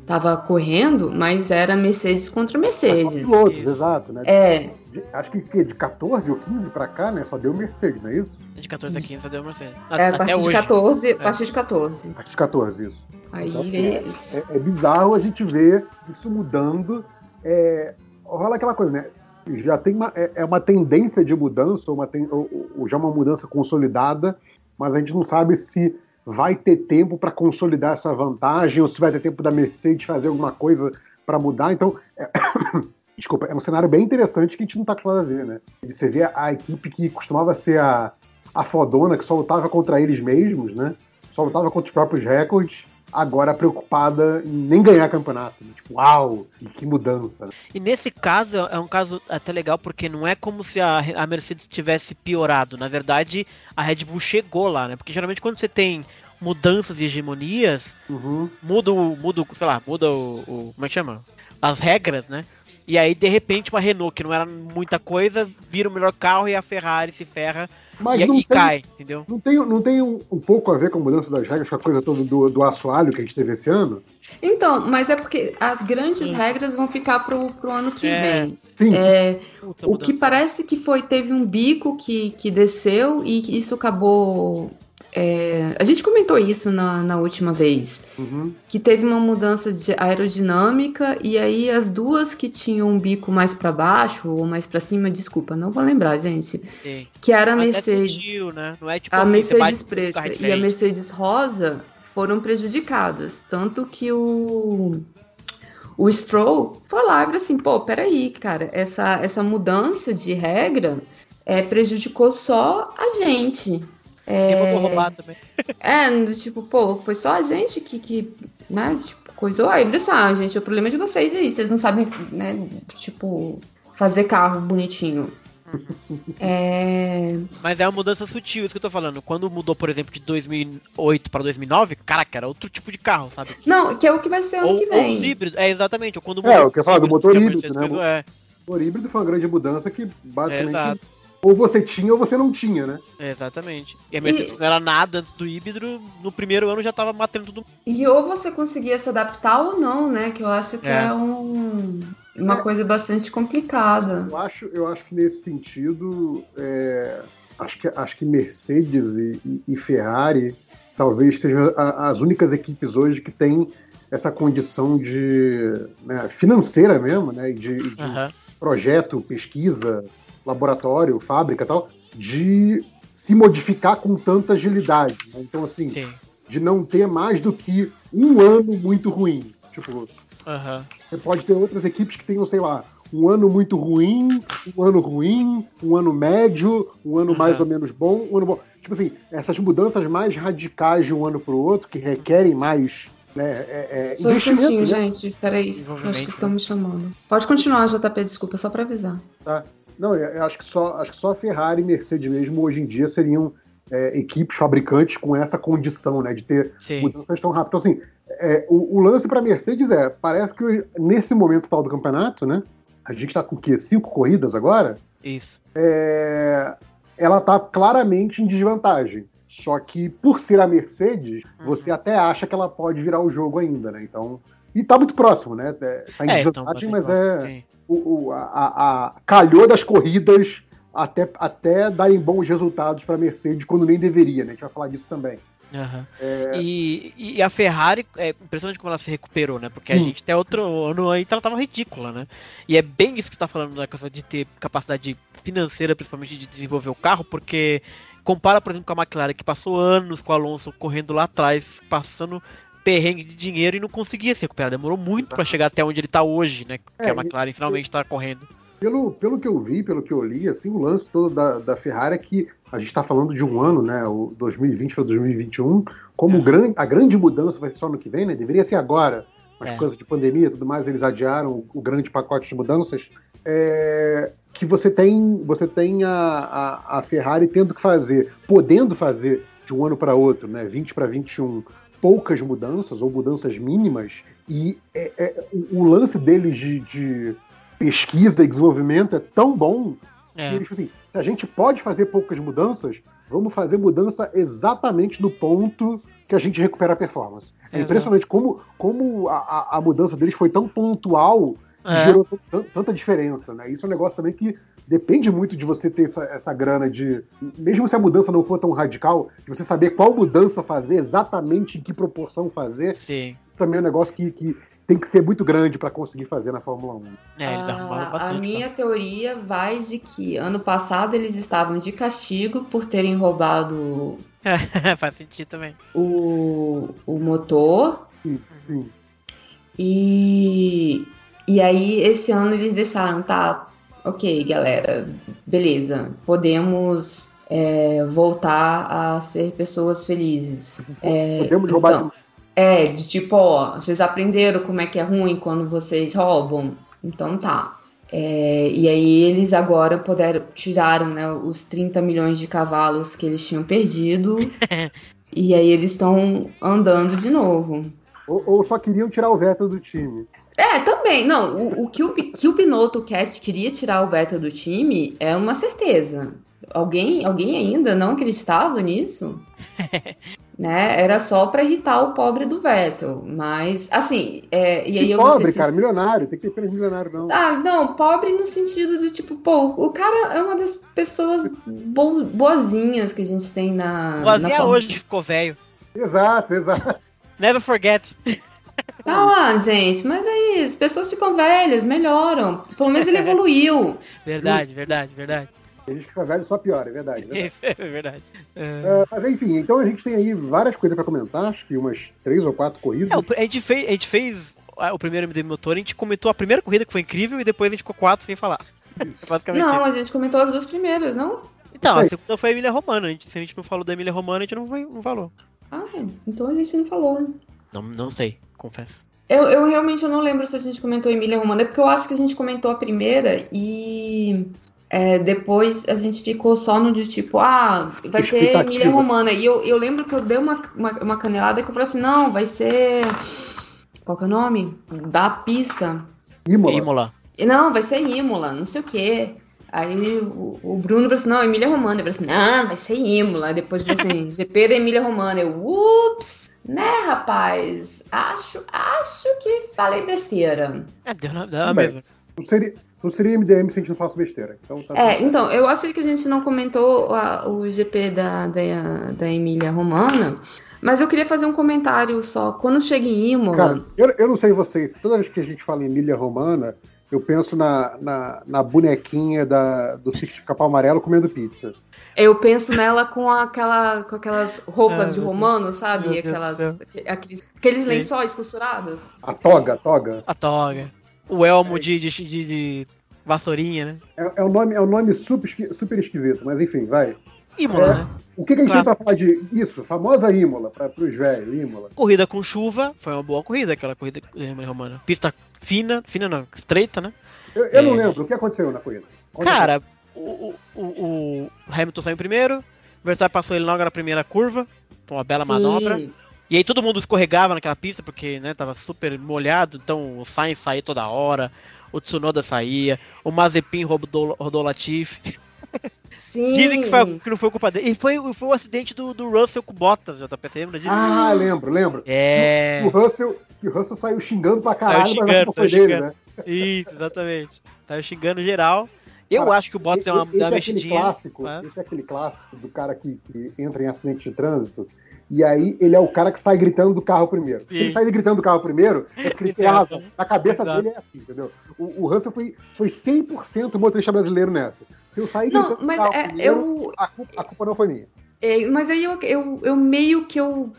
tava correndo, mas era Mercedes contra só Mercedes. pilotos, Isso. exato, né? É, De- acho que, que de 14 ou 15 pra cá, né? Só deu Mercedes, não é isso? De 14 a 15 deu Mercedes. A- é a Até partir de hoje. 14, a partir de 14. Acho que 14, isso. Aí Então, eles- É, é bizarro a gente ver isso mudando. É, rola aquela coisa, né? Já tem uma, é, é uma tendência de mudança, uma ten, ou, ou já uma mudança consolidada, mas a gente não sabe se vai ter tempo para consolidar essa vantagem ou se vai ter tempo da Mercedes fazer alguma coisa para mudar. Então, é, [coughs] desculpa, é um cenário bem interessante que a gente não está acostumado a ver, né? Você vê a, a equipe que costumava ser a, a fodona, que só lutava contra eles mesmos, né? Só lutava contra os próprios recordes, agora preocupada em nem ganhar campeonato. Né? Tipo, uau, que mudança. Né? E nesse caso é um caso até legal porque não é como se a, a Mercedes tivesse piorado. Na verdade, a Red Bull chegou lá, né? Porque geralmente quando você tem mudanças e hegemonias, Uhum. muda o, muda, sei lá, muda o, o- como é que chama? As regras, né? E aí, de repente, uma Renault, que não era muita coisa, vira o melhor carro e a Ferrari se ferra Mas e, não e tem, cai, entendeu? não tem, não tem um, um pouco a ver com a mudança das regras, com a coisa toda do, do assoalho que a gente teve esse ano? Então, mas é porque as grandes Sim. regras vão ficar pro, pro ano que É. vem. Sim, É, Puta o que parece que foi, teve um bico que, que desceu e isso acabou. É, a gente comentou isso na, na última vez. uhum. que teve uma mudança de aerodinâmica e aí as duas que tinham um bico mais para baixo ou mais para cima, desculpa, não vou lembrar, gente, Sim. que era a Mercedes, sentiu, né? Não é tipo a assim, Mercedes preta e a. Mercedes rosa foram prejudicadas, tanto que o o Stroll foi lá e falou assim, pô, peraí, cara, essa essa mudança de regra é, prejudicou só a gente. Mandou É, roubar também. [laughs] é, tipo, pô, foi só a gente que, que né, tipo, coisou. Aí, ah, gente, o problema é de vocês aí, vocês não sabem, né, tipo, fazer carro bonitinho. É, Mas é uma mudança sutil, isso que eu tô falando. Quando mudou, por exemplo, de 2008 pra 2009, caraca, era outro tipo de carro, sabe? Não, que é o que vai ser ano Ou, que ou vem. os híbridos, é exatamente. Ou quando É, mudou o que eu falo do motor que híbrido, né? É, O híbrido foi uma grande mudança que é, basicamente exato, ou você tinha ou você não tinha, né? é, exatamente. E a Mercedes não era nada antes do híbrido, no primeiro ano já tava matando tudo. E ou você conseguia se adaptar ou não, né? Que eu acho que é, É. um, uma É. coisa bastante complicada. Eu acho, eu acho que nesse sentido, é, acho, que, acho que Mercedes e, e- e Ferrari talvez sejam a- as únicas equipes hoje que têm essa condição de né, financeira mesmo, né, e de, e de Aham. projeto, pesquisa, laboratório, fábrica, e tal, de se modificar com tanta agilidade. né? Então, assim, Sim. de não ter mais do que um ano muito ruim. Tipo, Aham. você pode ter outras equipes que tenham, sei lá, um ano muito ruim, um ano ruim, um ano médio, um ano Uhum. mais ou menos bom, um ano bom. Tipo assim, essas mudanças mais radicais de um ano para o outro, que requerem mais né, é, é, Só um instantinho, né? gente. Peraí. Acho que estão me chamando. Pode continuar, JP, desculpa, só pra avisar. Não, eu acho que só, acho que só a Ferrari e Mercedes mesmo hoje em dia seriam é, equipes fabricantes com essa condição, né, de ter Sim. mudanças tão rápidas. Então, assim, é, o, o lance para Mercedes é, parece que nesse momento tal do campeonato, né, a gente está com o quê? Cinco corridas agora? Isso. é, ela está claramente em desvantagem. Só que por ser a Mercedes, Uhum. você até acha que ela pode virar o jogo ainda, né? Então, e tá muito próximo, né? É, Tá em É, então, desvantagem, bastante mas é próximo, sim. o, o- a, a- a- calhou das corridas até, até darem bons resultados para a Mercedes quando nem deveria, né? A gente vai falar disso também. Aham. É. E, e a Ferrari, é impressionante como ela se recuperou, né? Porque a Sim. gente até outro ano aí ela tava ridícula, né? E é bem isso que você tá falando da questão de ter capacidade financeira, principalmente de desenvolver o carro, porque compara, por exemplo, com a McLaren, que passou anos com o Alonso correndo lá atrás, passando perrengue de dinheiro e não conseguia se recuperar. Demorou muito pra chegar até onde ele tá hoje, né? Que É, a McLaren finalmente tá correndo. Pelo, pelo que eu vi, pelo que eu li, assim, o lance todo da, da Ferrari é que a gente está falando de um ano, né? O 2020 para 2021, como É. o gran- a grande mudança vai ser só no que vem, né? Deveria ser agora, mas É. por causa de pandemia e tudo mais, eles adiaram o, o grande pacote de mudanças. É, que você tem, você tem a, a, a Ferrari tendo que fazer, podendo fazer de um ano para outro, né? 20 para 21, poucas mudanças ou mudanças mínimas, e é- é- o, lance deles de, de pesquisa e desenvolvimento é tão bom que É. eles assim, se a gente pode fazer poucas mudanças, vamos fazer mudança exatamente no ponto que a gente recupera a performance. É impressionante como, como a, a- a mudança deles foi tão pontual É. gerou tan- tanta diferença, né? Isso é um negócio também que depende muito de você ter essa, essa grana de. Mesmo se a mudança não for tão radical, de você saber qual mudança fazer, exatamente em que proporção fazer, Sim. também é um negócio que, que, tem que ser muito grande para conseguir fazer na Fórmula 1. É, eles arrumaram a, bastante. a minha tá? teoria vai de que ano passado eles estavam de castigo por terem roubado [laughs] Faz sentido também. o, o motor Sim, sim. e e aí esse ano eles deixaram, tá? Ok, galera, beleza, podemos é, voltar a ser pessoas felizes. É, Podemos roubar então, É, de tipo, ó, vocês aprenderam como é que é ruim quando vocês roubam? Então tá. É, e aí eles agora puderam, tiraram né, os 30 milhões de cavalos que eles tinham perdido. [laughs] e aí eles estão andando de novo. Ou, ou só queriam tirar o Vettel do time. É, também. Não, o, o que, o, que o Binotto quer, queria tirar o Vettel do time é uma certeza. Alguém, alguém ainda não acreditava nisso? [laughs] né? Era só pra irritar o pobre do Vettel. Mas, assim, é, e aí Que eu não pobre, se- cara, milionário. Tem que ter milionário, não. Ah, não, pobre no sentido de tipo, pô, o cara é uma das pessoas bo- boazinhas que a gente tem na. O na hoje ficou velho. Exato, exato. Never forget. [laughs] Ah, gente, mas aí, as pessoas ficam velhas, melhoram. Pelo menos ele [laughs] evoluiu. Verdade, verdade, verdade. A gente fica velho só pior, é verdade. é verdade. [laughs] É verdade. É. É, mas enfim, então a gente tem aí várias coisas pra comentar, acho que umas três ou quatro corridas. É, a, gente fez, a gente fez ah, o primeiro MD Motor, a gente comentou a primeira corrida que foi incrível e depois a gente ficou quatro sem falar. Basicamente Não, isso. a gente comentou as duas primeiras, não? Então, a segunda foi a Emília Romana. A gente, se a gente não falou da Emília Romana, a gente não, foi, não falou. Ah, então a gente não falou. Não, não sei, confesso. Eu, eu realmente eu não lembro se a gente comentou Emília Romana, é porque eu acho que a gente comentou a primeira e é, depois a gente ficou só no de tipo, ah, vai ter. Emília Romana. E eu, eu lembro que eu dei uma, uma, uma canelada que eu falei assim, não, vai ser. Qual que é o nome? Da pista. Imola. Imola. E, Não, vai ser Imola, não sei o quê. Aí o, o Bruno falou assim, não, Emília Romana. Eu falei assim, não, vai ser Imola. Aí depois falou assim, GP da Emília Romana. Eu, ups, né, rapaz? Acho, acho que falei besteira. É, deu na, deu mesma. Não seria, não seria MDM se a gente não faça besteira. Então, tá É, então, eu acho que a gente não comentou a- o GP da, da, da Emília Romana, mas eu queria fazer um comentário só. Quando chega em Imola, Cara, eu, eu não sei vocês, toda vez que a gente fala em Emília Romana, eu penso na, na, na bonequinha da, do Sítio de Capão Amarelo comendo pizza. Eu penso nela com, aquela, com aquelas roupas Ah, de romano, sabe? Aquelas, aqueles, aqueles lençóis costurados. A toga, a toga. A toga. O elmo de, de, de, de vassourinha, né? É, é um nome, é um nome super, super esquisito, mas enfim, vai. Imola, É. né? O que, que a gente tem pra falar de isso? Famosa Imola, para os velhos, Imola. Corrida com chuva, foi uma boa corrida, aquela corrida da Emília Romana. Pista fina, fina não, estreita, né? Eu, eu não É. lembro, o que aconteceu na corrida? Conta Cara, o, o, o, o Hamilton saiu em primeiro, o Verstappen passou ele logo na primeira curva, foi uma bela manobra. Sim. E aí todo mundo escorregava naquela pista, porque, né, tava super molhado, então o Sainz saía toda hora, o Tsunoda saía, o Mazepin rodou, rodou o Latifi. Sim. Dizem que, foi, que não foi culpa dele. E foi, foi o acidente do, do Russell com o Bottas, JP, lembra disso? Ah, lembro, lembro. É, O Russell, que o Russell saiu xingando pra caralho, xingando, mas culpa foi saiu dele, xingando. né? isso, exatamente. Tava xingando geral. Eu Cara, acho que o Bottas é uma, esse uma é mexidinha. clássico, mas- esse é aquele clássico do cara que, que entra em acidente de trânsito e aí ele é o cara que sai gritando do carro primeiro. Se ele sai gritando do carro primeiro, é porque ele tem Exato. razão. Na cabeça Exato. dele é assim, entendeu? O, o Russell foi, foi 100% motorista brasileiro nessa. Se eu sair Não, gritando do mas carro é, primeiro, eu, a, culpa, a culpa não foi minha. É, mas aí eu, eu, eu meio que eu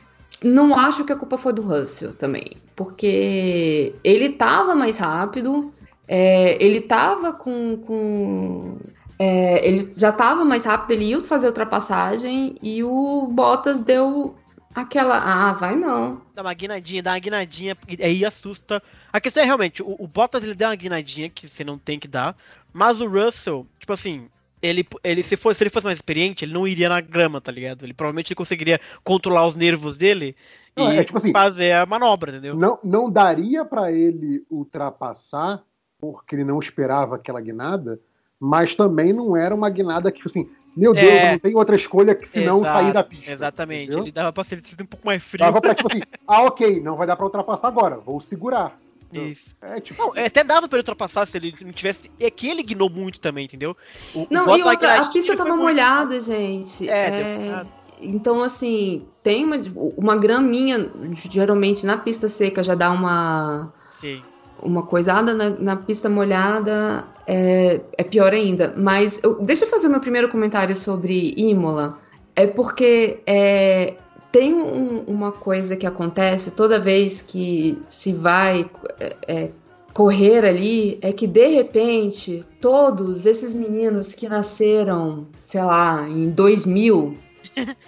não acho que a culpa foi do Russell também. Porque ele tava mais rápido, é, ele tava com. com é, ele já tava mais rápido, ele ia fazer a ultrapassagem e o Bottas deu aquela. Ah, vai não. Dá uma guinadinha, dá uma guinadinha, e aí assusta. A questão é realmente, o, o Bottas ele deu uma guinadinha que você não tem que dar, mas o Russell, tipo assim, ele, ele se, fosse, se ele fosse mais experiente, ele não iria na grama, tá ligado? Ele provavelmente ele conseguiria controlar os nervos dele Não, e é tipo assim, fazer a manobra, entendeu? Não, não daria pra ele ultrapassar porque ele não esperava aquela guinada, mas também não era uma guinada que, assim, meu Deus, É. não tenho outra escolha que senão Exato, sair da pista. Exatamente, entendeu? ele dava pra ser um pouco mais frio. Dava pra, tipo assim, ah, ok, não vai dar pra ultrapassar agora, vou segurar. Isso. É tipo. Não, até dava pra ele ultrapassar se ele não tivesse. É que ele guinou muito também, entendeu? O, o Não, Bottas e outra, a pista tava muito. molhada, gente. É, É, então, assim, tem uma, uma graminha, geralmente na pista seca já dá uma, Sim. Uma coisada na, na pista molhada é, é pior ainda. Mas eu- deixa eu fazer meu primeiro comentário sobre Imola. É porque é, tem um- uma coisa que acontece toda vez que se vai é, é, correr ali, é que de repente todos esses meninos que nasceram, sei lá, em 2000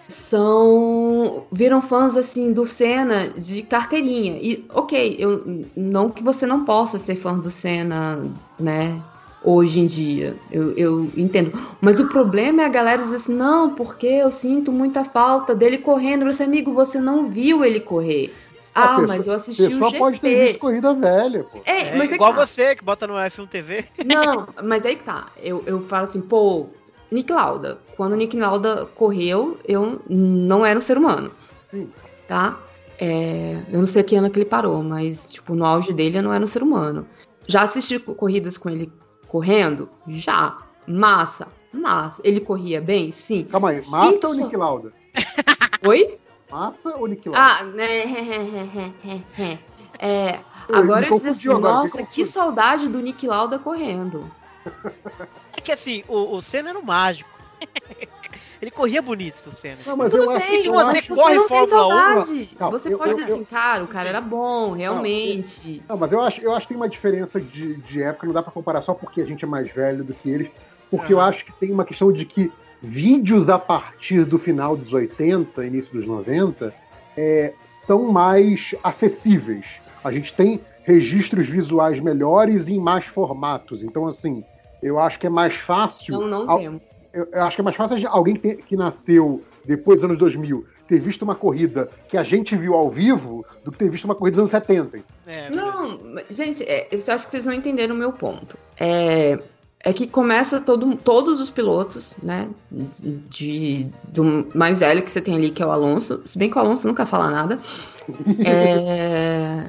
são viram fãs assim do Senna de carteirinha. E ok, eu não que você não possa ser fã do Senna, né? Hoje em dia, eu, eu entendo. Mas o problema é a galera dizer assim, não, porque eu sinto muita falta dele correndo. Disse, amigo, você não viu ele correr. Ah, pessoa- mas eu assisti Você o só GP. pode ter visto corrida velha, pô. É, É, mas é igual que tá. você, que bota no F1 TV. Não, mas aí que tá. Eu, eu falo assim, pô, Nick Lauda. Quando o Nick Lauda correu, eu não era um ser humano. Sim. Tá? É, eu não sei que ano que ele parou, mas, tipo, no auge dele eu não era um ser humano. Já assisti co- corridas com ele correndo? Já. Massa. Massa. Ele corria bem? Sim. Calma aí, Sim, massa ou só- Nick Lauda? [laughs] Oi? Massa ou Nick Lauda? Ah, né? [laughs] É, Eu- agora me eu dizer assim, agora, nossa, que saudade do Nick Lauda correndo. É que assim, o, o Senna era um mágico. [laughs] Ele corria bonito, o Senna. Não, mas Tudo eu bem, se eu você corre Fórmula 1, saudade. Não, você eu- pode eu- dizer assim, cara, o cara era bom, realmente. Não, mas eu acho, eu acho que tem uma diferença de, de época, não dá pra comparar só porque a gente é mais velho do que eles, porque eu Aham. acho que tem uma questão de que vídeos a partir do final dos 80, início dos 90, é, são mais acessíveis. A gente tem registros visuais melhores e em mais formatos. Então, assim, eu acho que é mais fácil. Não, não Al- temos. Eu, eu acho que é mais fácil alguém que, tem- que nasceu depois dos anos 2000 ter visto uma corrida que a gente viu ao vivo do que ter visto uma corrida dos anos 70. É, Não, mas, gente, é, eu acho que vocês não entenderam o meu ponto. É, é que começa todo, todos os pilotos, né? De, do mais velho que você tem ali, que é o Alonso. Se bem que o Alonso nunca fala nada. [laughs] É,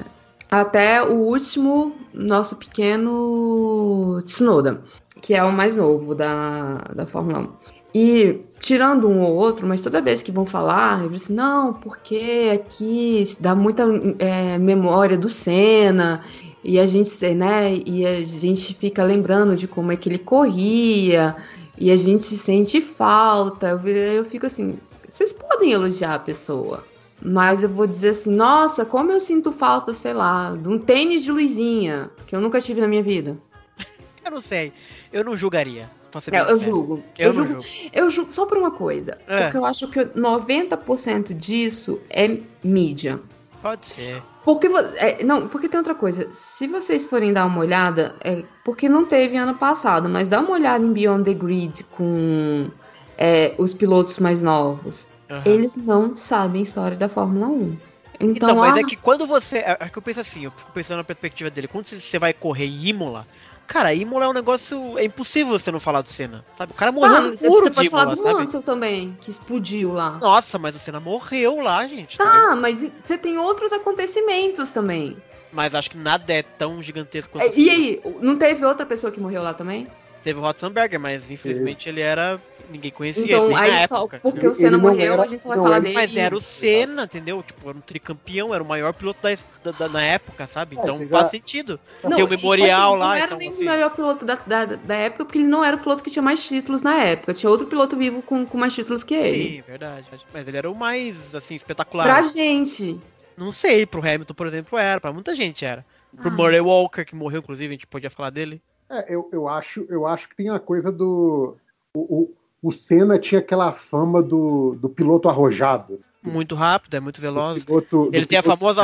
até o último, nosso pequeno Tsunoda, que é o mais novo da, da Fórmula 1. E tirando um ou outro, mas toda vez que vão falar, eu disse, não, porque aqui dá muita é, memória do Senna, e a gente, né, e a gente fica lembrando de como é que ele corria, e a gente sente falta. Eu, eu fico assim, vocês podem elogiar a pessoa, mas eu vou dizer assim, nossa, como eu sinto falta, sei lá, de um tênis de luzinha, que eu nunca tive na minha vida. [laughs] Eu não sei. Eu não julgaria. bem eu julgo. Eu, Eu, não julgo. julgo. Eu julgo só por uma coisa. É. Porque eu acho que 90% disso é mídia. Pode ser. Porque, é, não, porque tem outra coisa. Se vocês forem dar uma olhada, é, porque não teve ano passado, mas dá uma olhada em Beyond the Grid com é, os pilotos mais novos. Aham. Eles não sabem a história da Fórmula 1. Então, Então, mas ah, é que quando você. É é que eu penso assim, eu fico pensando na perspectiva dele. Quando você- vai correr em Imola, cara, Imola é um negócio. É impossível você não falar do Senna. Sabe? O cara morreu tá, no você, de pode falar Imola, do sabe? Mansell também, que explodiu lá. Nossa, mas o Senna morreu lá, gente. entendeu? Tá, mas você tem outros acontecimentos também. Mas acho que nada é tão gigantesco quanto É, E aí, não teve outra pessoa que morreu lá também? Teve o Rotzenberger, mas infelizmente ele era. Ninguém conhecia. Então, na aí só época, porque entendeu? o Senna Ele não morreu, era- a gente só vai falar ele- dele. Mas era o Senna, entendeu? Tipo, era um tricampeão, era o maior piloto da, da, da- na época, sabe? É, Então já- faz sentido. Não, Tem o e, memorial assim, lá, Não era então nem assim. o melhor piloto da, da, da época, porque ele não era o piloto que tinha mais títulos na época. Tinha outro piloto vivo com, com mais títulos que ele. Sim, verdade. Mas ele era o mais, assim, espetacular. Pra gente. Não sei, pro Hamilton, por exemplo, era. Pra muita gente era. Pro Ah. Murray Walker, que morreu, inclusive, a gente podia falar dele. É, eu, eu, acho, eu acho que tem a coisa do. O, o, o Senna tinha aquela fama do, do piloto arrojado. Muito rápido, é muito veloz. piloto- Ele tem a famosa,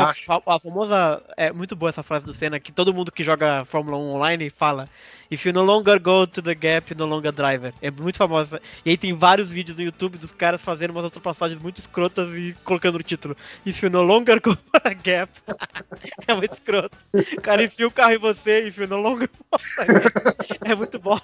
a famosa. É muito boa essa frase do Senna, que todo mundo que joga Fórmula 1 online fala. If you no longer go to the gap, you no longer driver. É muito famosa. E aí tem vários vídeos no YouTube dos caras fazendo umas ultrapassagens muito escrotas e colocando no título. If you no longer go for a gap. [laughs] é muito escroto. O cara enfia o carro em você, if you no longer go for a gap. É muito bom.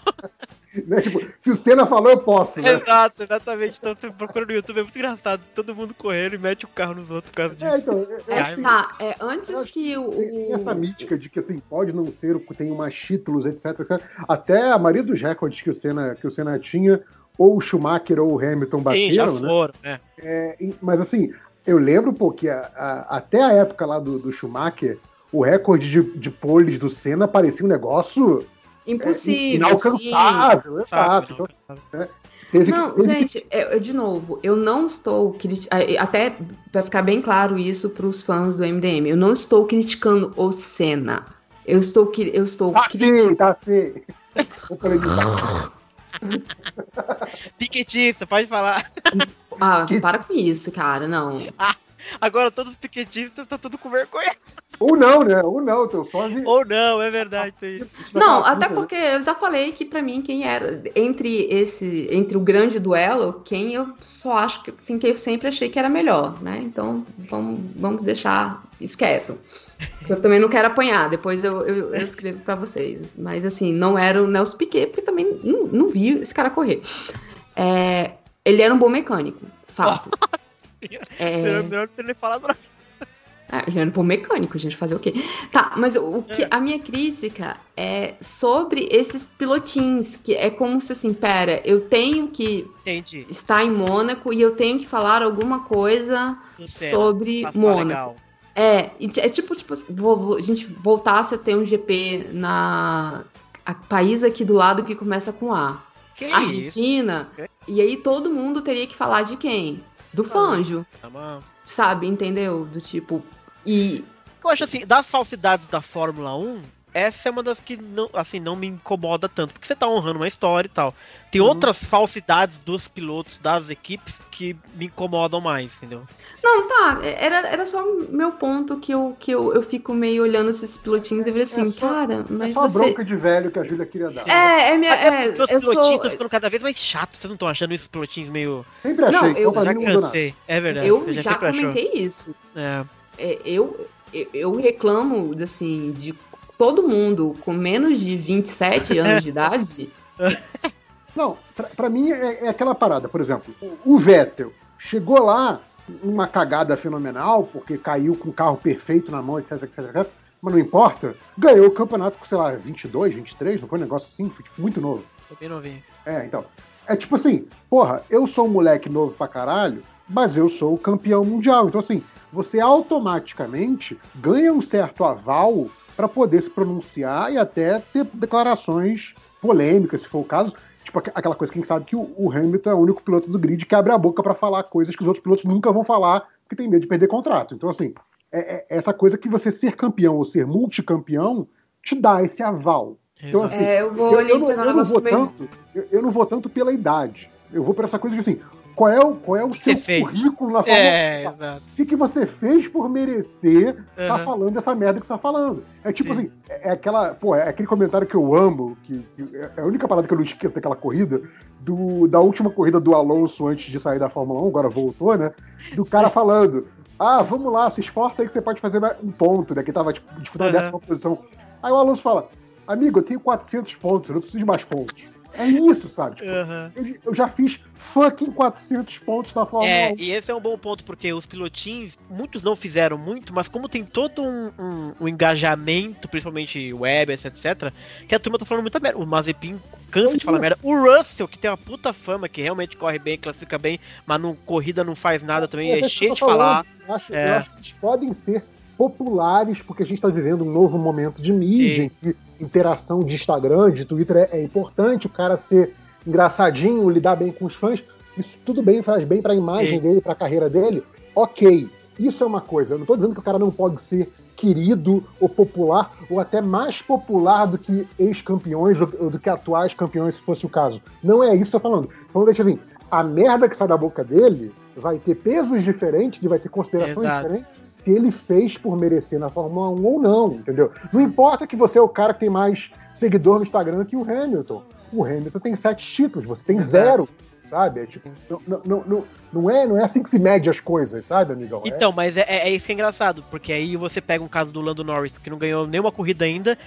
Né? [laughs] Tipo, se o Senna falou, eu posso. Né? Exato, exatamente. Então você procura no YouTube, é muito engraçado. Todo mundo correndo e mete o carro nos outros por causa disso. É, então, eu- eu É, que tá, é, antes que o. tem, tem essa mítica de que assim, pode não ser o que tem mais títulos, etc, Até a maioria dos recordes que o Senna, que o Senna tinha, ou o Schumacher ou o Hamilton Sim, já bateram, né? foram, né? É, e- mas assim, eu lembro, pô, que a- a- até a época lá do, do Schumacher, o recorde de, de poles do Senna parecia um negócio Impossível, é, sim. inalcançável, exato. Então, teve- Não, teve- gente, eu- de novo, eu não estou criti- a- até vai ficar bem claro isso para os fãs do MDM. Eu não estou criticando o Senna. Eu estou eu estou Tá criticando sim, tá sim. Eu falei, tá [laughs] Piquetista, pode falar. Ah, para com isso, cara, não. Agora todos os piquetistas estão tudo com vergonha. Ou não, né? Ou não, teu só de. Ou não, é verdade. Tem isso. Não, até porque eu já falei que pra mim quem era entre esse, entre o grande duelo, quem eu só acho que assim, que eu sempre achei que era melhor, né? Então vamos, vamos deixar isso quieto. Eu também não quero apanhar, depois eu, eu, eu escrevo pra vocês. Mas assim, não era o Nelson Piquet, porque também não, não vi esse cara correr. É, ele era um bom mecânico, fato. [laughs] É, Melhor, ter falado nada. Ah, ele era um bom mecânico, gente, fazer o quê? Tá, mas o que a minha crítica é sobre esses pilotins, que é como se assim, pera, eu tenho que Entendi. estar em Mônaco e eu tenho que falar alguma coisa sobre Mônaco. legal. É, é tipo, tipo, a gente voltasse a ter um GP na a país aqui do lado que começa com A. Que isso? Argentina, e aí todo mundo teria que falar de quem? Do Fanjo, Tá bom. sabe? Entendeu? Do tipo. E Eu acho assim, das falsidades da Fórmula 1, essa é uma das que não, assim, não me incomoda tanto, porque você tá honrando uma história e tal. Tem Uhum. outras falsidades dos pilotos, das equipes, que me incomodam mais, entendeu? Não, tá. Era, era só meu ponto que, eu, que eu, eu fico meio olhando esses pilotinhos e falei assim, É só- cara, É mas só a você. bronca de velho que a Júlia queria dar. É, é minha. É, porque os eu pilotinhos sou. estão ficando cada vez mais chatos, vocês não estão achando esses pilotinhos meio. Sempre achei. Não, eu- Eu já cansei. É verdade. Eu você já, sempre achou. comentei isso. É. É, eu, eu, reclamo, assim, de todo mundo com menos de 27 anos de [laughs] idade. Não, pra, pra mim é, é aquela parada, por exemplo, o, Vettel chegou lá uma cagada fenomenal, porque caiu com o carro perfeito na mão, etc, etc, etc, mas não importa, ganhou o campeonato com, sei lá, 22, 23, não foi um negócio assim, foi tipo, muito novo. Tô bem novinho. É, então, é tipo assim, porra, eu sou um moleque novo pra caralho, mas eu sou o campeão mundial, então assim, você automaticamente ganha um certo aval pra poder se pronunciar e até ter declarações polêmicas, se for o caso, Tipo, aqu- aquela coisa, quem sabe que o, Hamilton é o único piloto do grid que abre a boca pra falar coisas que os outros pilotos nunca vão falar, porque tem medo de perder contrato. Então, assim, é, é essa coisa que você ser campeão ou ser multicampeão te dá esse aval. Então, assim, É, eu vou eu, eu não, eu não vou tanto, eu, eu não vou tanto pela idade. Eu vou por essa coisa de assim, qual é o, qual é o que seu currículo na É, 1? exato. O que, que você fez por merecer tá Aham. falando essa merda que você tá falando? É tipo Sim. assim, é é aquela, pô, é aquele comentário que eu amo, que, que é a única parada que eu não esqueço daquela corrida, do, da última corrida do Alonso antes de sair da Fórmula 1, agora voltou, né? Do cara falando, ah, vamos lá, se esforça aí que você pode fazer um ponto, né? Que tava tipo, disputando a Aham. décima posição. Aí o Alonso fala, amigo, eu tenho 400 pontos, eu não preciso de mais pontos. É isso, sabe? Tipo, Aham. eu, eu já fiz fucking 400 pontos na Fórmula É, 1. e esse é um bom ponto, porque os pilotins, muitos não fizeram muito, mas como tem todo um, um- um engajamento, principalmente web, etc, que a turma tá falando muita merda. O Mazepin cansa de falar merda. O Russell, que tem uma puta fama, que realmente corre bem, classifica bem, mas no corrida não faz nada também, é que cheio de falar. Eu acho, É. eu acho que eles podem ser populares, porque a gente está vivendo um novo momento de mídia, Sim. em que interação de Instagram, de Twitter é, é importante, o cara ser engraçadinho, lidar bem com os fãs, isso tudo bem, faz bem para a imagem Sim. dele, para a carreira dele, ok. Isso é uma coisa. Eu não estou dizendo que o cara não pode ser querido ou popular, ou até mais popular do que ex-campeões ou, do que atuais campeões, se fosse o caso. Não é isso que eu tô falando. Tô falando deixa assim, a merda que sai da boca dele vai ter pesos diferentes e vai ter considerações Exato. diferentes se ele fez por merecer na Fórmula 1 ou não, entendeu? Não importa que você é o cara que tem mais seguidor no Instagram que o Hamilton. O Hamilton tem sete títulos, você tem Exato. zero, sabe? É tipo, não, não, não, não, é, não é assim que se mede as coisas, sabe, amigão? É- Então, mas é, é- é isso que é engraçado, porque aí você pega um caso do Lando Norris, que não ganhou nenhuma corrida ainda,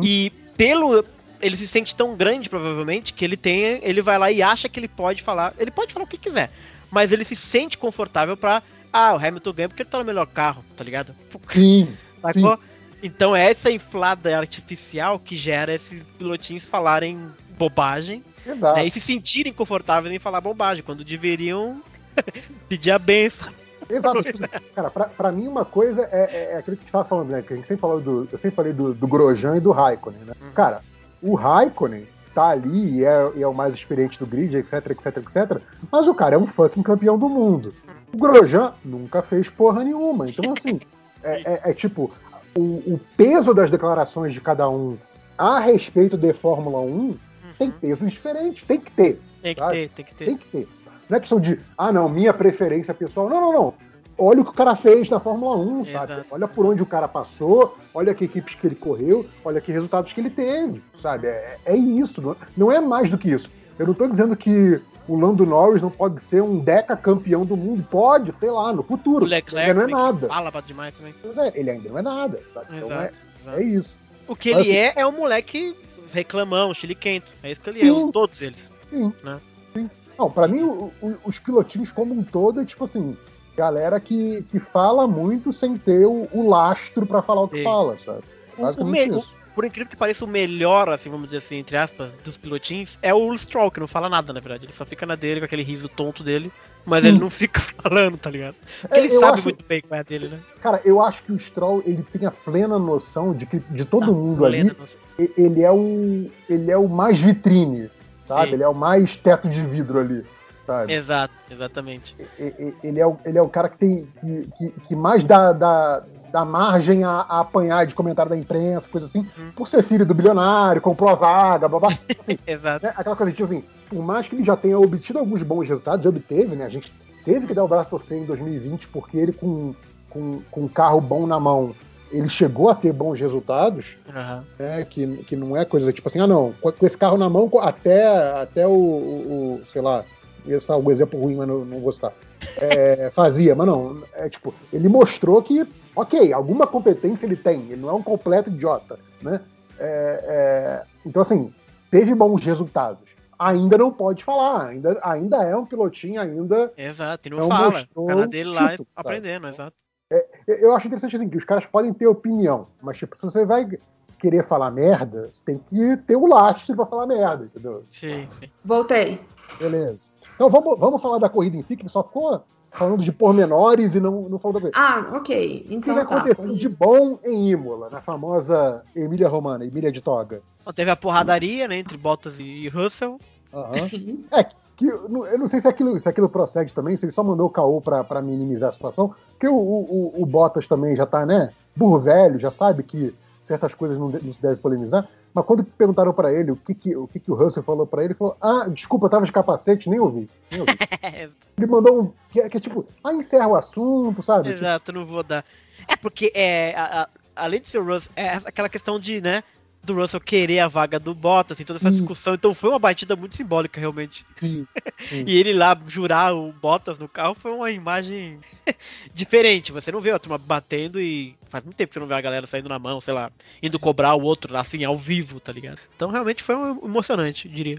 e pelo. Ele se sente tão grande, provavelmente, que ele tem. Ele vai lá e acha que ele pode falar. Ele pode falar o que quiser. Mas ele se sente confortável pra. Ah, o Hamilton ganha porque ele tá no melhor carro, tá ligado? Sim, [laughs] Sacou? Então é essa inflada artificial que gera esses pilotinhos falarem bobagem exato. né, e se sentirem confortáveis em falar bobagem, quando deveriam [laughs] pedir a benção. Exato. [laughs] tipo, cara, pra, pra mim uma coisa é, é, é aquilo que gente tava falando, né? Que a gente sempre falou do. Eu sempre falei do, do Grosjean e do Raikkonen, né? Cara, o Raikkonen tá ali e é, e é o mais experiente do grid, etc, etc, etc. Mas o cara é um fucking campeão do mundo. O Grosjean nunca fez porra nenhuma. Então, assim, é, é- é tipo, o, o peso das declarações de cada um a respeito de Fórmula 1 tem pesos diferentes. Tem que ter. Tem que Sabe? ter, tem que ter. Tem que ter. Não é questão de, ah, não, minha preferência pessoal. Não, não, não. Olha o que o cara fez na Fórmula 1, sabe? Exato. Olha por onde o cara passou, olha que equipes que ele correu, olha que resultados que ele teve, sabe? É, é isso, não, não é mais do que isso. Eu não tô dizendo que o Lando Norris não pode ser um deca campeão do mundo. Pode, sei lá, no futuro. O Leclerc ainda não é nada. fala demais também. Mas é, ele ainda não é nada, sabe? Então é, Exato, exato. é isso. O que ele é é um moleque reclamão, chiliquento. É isso que ele é, Sim. os- todos eles. Sim. Né? Sim. Não, pra mim, o- o- os pilotinhos como um todo é tipo assim, galera que, que fala muito sem ter o, o lastro pra falar o que Sim. fala, sabe? O- o me-. Por incrível que pareça, o melhor, assim, vamos dizer assim, entre aspas, dos pilotins é o Stroll, que não fala nada, na verdade. Ele só fica na dele, com aquele riso tonto dele, mas Sim. ele não fica [laughs] falando, tá ligado? Porque É, ele sabe acho- muito bem qual é a dele, né? Cara, eu acho que o Stroll ele tem a plena noção de que de todo Ah, mundo ali, nossa. e- ele é o ele é o mais vitrine, sabe? Sim. Ele é o mais teto de vidro ali, sabe? Exato, exatamente. Ele é o, ele é o cara que tem que, que, mais dá, dá, dá margem a, a apanhar de comentário da imprensa, coisa assim, Hum. por ser filho do bilionário, comprou a vaga, babá. [laughs] Assim, Exato. né, aquela coisa tipo assim, por mais que ele já tenha obtido alguns bons resultados, já obteve, né? A gente teve que dar o braço a torcer em 2020, porque ele com, com, com um carro bom na mão, ele chegou a ter bons resultados, Aham. né? Que, que não é coisa tipo assim, ah não, com, com esse carro na mão, até, até o, o- o, sei lá, esse é um exemplo ruim, mas não, não vou citar. É, [laughs] fazia, mas não, é tipo, ele mostrou que, ok, alguma competência ele tem, ele não é um completo idiota, né? É, é, então, assim, teve bons resultados. Ainda não pode falar, ainda, ainda é um pilotinho, ainda. Exato, e não Não fala. mostrou Fica na dele lá título, aprendendo, exato. Eu- Eu acho interessante assim, que os caras podem ter opinião, mas tipo, se você vai querer falar merda, você tem que ter o lastro pra falar merda, entendeu? Sim, sim. Voltei. Beleza. Então vamos, vamos falar da corrida em si, que só ficou falando de pormenores e não, não falou da corrida. Ah, ok. O que Então tá. acontecer de bom em Imola, na famosa Emília Romana, Emília de Toga? Bom, teve a porradaria, né, entre Bottas e Russell. Aham. Sim. que eu não, eu não sei se aquilo, se aquilo procede também, se ele só mandou o caô pra, pra minimizar a situação, porque o, o, o- o Bottas também já tá, né, burro velho, já sabe que certas coisas não, de- não se deve polemizar, mas quando perguntaram pra ele o que que, o que que o Russell falou pra ele, ele falou, ah, desculpa, eu tava de capacete, nem ouvi, nem ouvi. [laughs] ele mandou um, que, é- que é tipo, ah, encerra o assunto, sabe? Tipo, Exato, não vou dar. É porque, é, a- a- além de ser o Russell, é aquela questão de, né, do Russell querer a vaga do Bottas, assim, toda essa Sim. discussão. Então foi uma batida muito simbólica, realmente. sim, [laughs] sim. E ele lá jurar o Bottas no carro foi uma imagem [laughs] diferente. Você não vê a turma batendo e faz muito tempo que você não vê a galera saindo na mão, sei lá, indo cobrar o outro, assim, ao vivo, tá ligado? Então realmente foi um- emocionante, diria.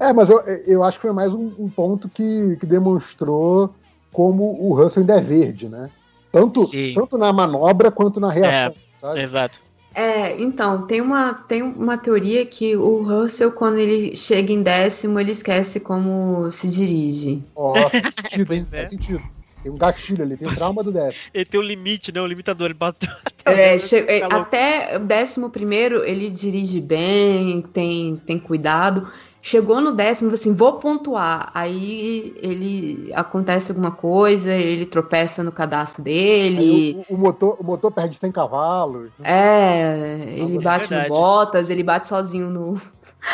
É, mas eu, eu acho que foi mais um, um ponto que, que demonstrou como o Russell ainda é verde, né? Tanto, Sim. tanto na manobra quanto na reação, sabe? Exato. É, então, tem uma, tem uma teoria que o Russell, quando ele chega em décimo, ele esquece como se dirige. Ó, [laughs] faz sentido, Pois é. Faz sentido. Tem um gatilho ali, tem um trauma do décimo. Ele tem um limite, né? O limitador, ele bateu. [laughs] É, é, Tá louco. até o décimo primeiro ele dirige bem, tem, tem cuidado. Chegou no décimo, assim, vou pontuar. Aí ele acontece alguma coisa, ele tropeça no cadastro dele. O, o motor, o motor perde 100 cavalos. É, ele é bate verdade. no Bottas, ele bate sozinho no.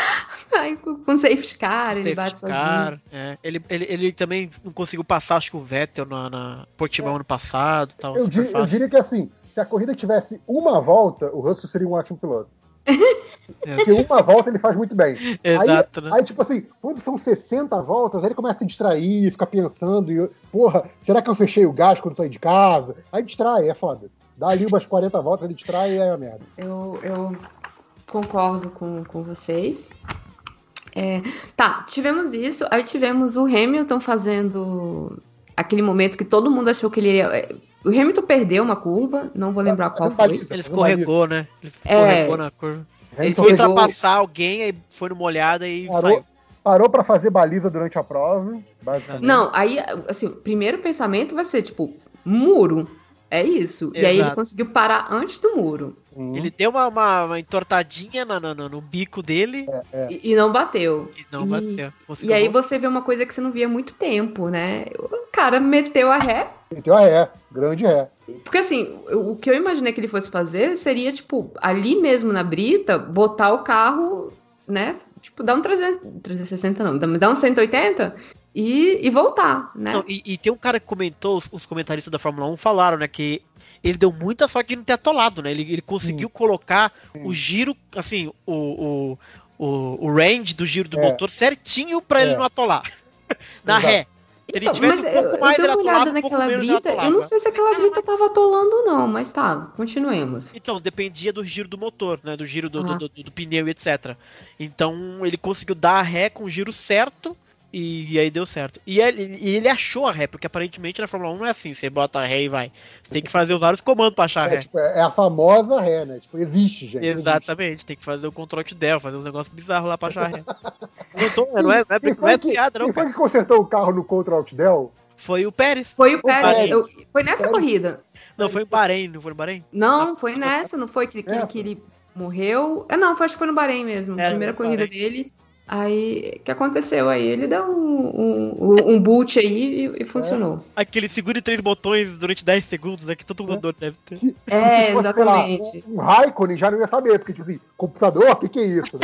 [laughs] Aí, com, safety car, ele Safety bate sozinho. car, é. ele, ele, ele também não conseguiu passar, acho que o Vettel na, na Portimão ano passado. Tal, Eu, super di- eu diria que assim, se a corrida tivesse uma volta, o Russell seria um ótimo piloto. Porque uma volta ele faz muito bem. [laughs] Exato, aí, né? aí, tipo assim, quando são 60 voltas, aí ele começa a se distrair, fica pensando, e, porra, será que eu fechei o gás quando saí de casa? Aí distrai, é foda. Dá ali umas 40 voltas, ele distrai e é a merda. Eu, eu concordo com, com vocês. É, tá, tivemos isso, aí tivemos o Hamilton fazendo aquele momento que todo mundo achou que ele ia. É, O Hamilton perdeu uma curva, não vou lembrar qual foi. Ele escorregou, né? Ele É. escorregou na curva. Ele foi pegou- ultrapassar alguém, aí foi no molhado e Parou, saiu. parou pra fazer baliza durante a prova, basicamente. Não, aí, assim, o primeiro pensamento vai ser, tipo, muro. É isso. E aí ele Exato. conseguiu parar antes do muro. Hum, Ele deu uma, uma, uma entortadinha no, no, no- bico dele É. E, e não bateu. e não E- bateu. Conseguiu E aí voltar. você vê uma coisa que você não via há muito tempo, né? O cara meteu a ré. Meteu a ré, grande ré. Porque assim, o que eu imaginei que ele fosse fazer seria, tipo, ali mesmo na brita, botar o carro, né? Tipo, dar um 300, 360 não, dar- dar um 180 e, e voltar, né? Não, e, e tem um cara que comentou, os, os comentaristas da Fórmula 1 falaram, né, que ele deu muita sorte de não ter atolado, né? Ele, ele conseguiu colocar o giro, assim, o, o, o, o range do giro do É. motor certinho pra ele É. não atolar. [laughs] Na Exato. ré. Se ele Então, tivesse mas um pouco eu, mais, eu ele dei uma olhada um naquela ele brita, eu não sei se aquela brita tava atolando não, mas tá, continuemos. Então, dependia do giro do motor, né? Do giro do, do- Aham. do, do pneu e etc. Então, ele conseguiu dar a ré com o giro certo e, e aí deu certo. E ele, e ele achou a ré, porque aparentemente na Fórmula 1 não é assim, você bota a ré e vai. Você tem que fazer vários comandos pra achar a É, ré. tipo, é a famosa ré, né? Tipo, existe, gente. Exatamente, tem que fazer o control de del, fazer uns negócios bizarros lá pra achar a ré. [laughs] Não, tô- não é, não é, Quem não foi é que- piada, não, Quem foi cara. que consertou o carro no Contra Outdel? Foi o Pérez. Foi o Pérez. Pérez, eu- foi nessa Pérez. corrida. Não, foi em Bahrein, não foi no Bahrein? Não, foi nessa, não foi que, que, É, que ele morreu. É, não, foi, acho que foi no Bahrein mesmo. É, primeira corrida Bahrein. dele. Aí, o que aconteceu? Aí ele deu um, um, um boot aí e, e funcionou. Aquele segure três botões durante 10 segundos, né? Que todo mundo deve ter. É, Se fosse, sei lá, exatamente. um, Raikkonen já não ia saber, porque, tipo assim, computador, [laughs] o que, que é isso?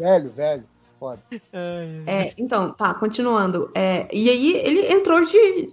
velho, velho. Foda. É, então, tá, continuando. É, e aí ele entrou de,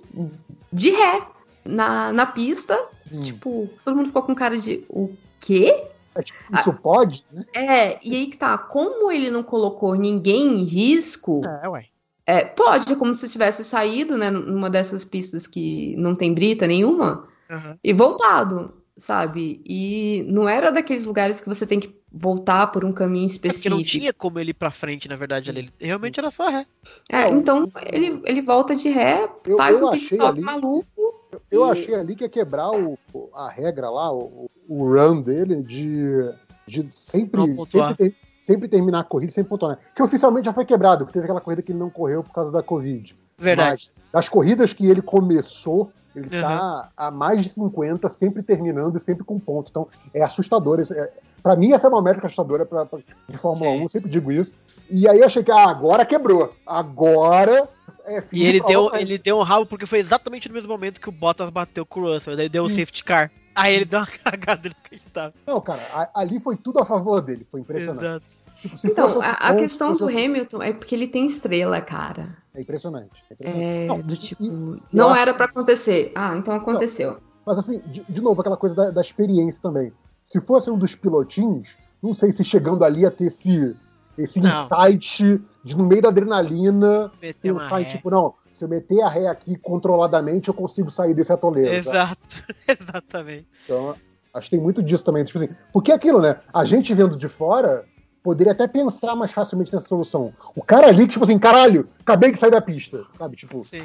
de ré na, na pista. Hum. Tipo, todo mundo ficou com cara de o quê? É, tipo, isso pode? Né? É, e aí que tá, como ele não colocou ninguém em risco, É, ué. é, pode, é como se tivesse saído, né, numa dessas pistas que não tem brita nenhuma, Aham. e voltado, sabe? E não era daqueles lugares que você tem que voltar por um caminho É porque específico. não tinha como ele ir pra frente, na verdade, ali. Ele- Realmente era só ré. É, então ele, ele volta de ré, Eu- faz eu um pit stop ali- maluco. Eu achei ali que ia quebrar o, a regra lá, o, o run dele de, de sempre, sempre, ter- sempre terminar a corrida sem pontuar, né? Que oficialmente já foi quebrado, porque teve aquela corrida que ele não correu por causa da Covid. Verdade. Mas das corridas que ele começou, ele está Uhum. a mais de 50, sempre terminando e sempre com ponto. Então é assustador. É, para mim, essa é uma métrica assustadora pra, pra- de Fórmula Sim. 1, eu sempre digo isso. E aí eu achei que ah, agora quebrou. Agora é fim E ele deu, ele deu um rabo porque foi exatamente no mesmo momento que o Bottas bateu com o Russell. Daí deu o safety car. Aí ele deu uma [laughs] cagada inacreditável. Não, cara, a- ali foi tudo a favor dele. Foi impressionante. Exato. Tipo, se Então, a, a ponto, questão do Hamilton é porque ele tem estrela, cara. É impressionante. é impressionante. É, Não, do tipo, e- não acho- era pra acontecer. Ah, então aconteceu. Mas assim, de, de novo, aquela coisa da, da experiência também. Se fosse um dos pilotinhos, não sei se chegando ali ia ter esse, esse Não. insight de no meio da adrenalina Meteu uma pensar em tipo, não, se eu meter a ré aqui controladamente, eu consigo sair desse atoleiro. tá? Exato. [laughs] Exatamente. Então, acho que tem muito disso também. Tipo assim, porque é aquilo, né? A gente vendo de fora poderia até pensar mais facilmente nessa solução. O cara ali, tipo assim, caralho, acabei de sair da pista. Sabe? Tipo, Sim.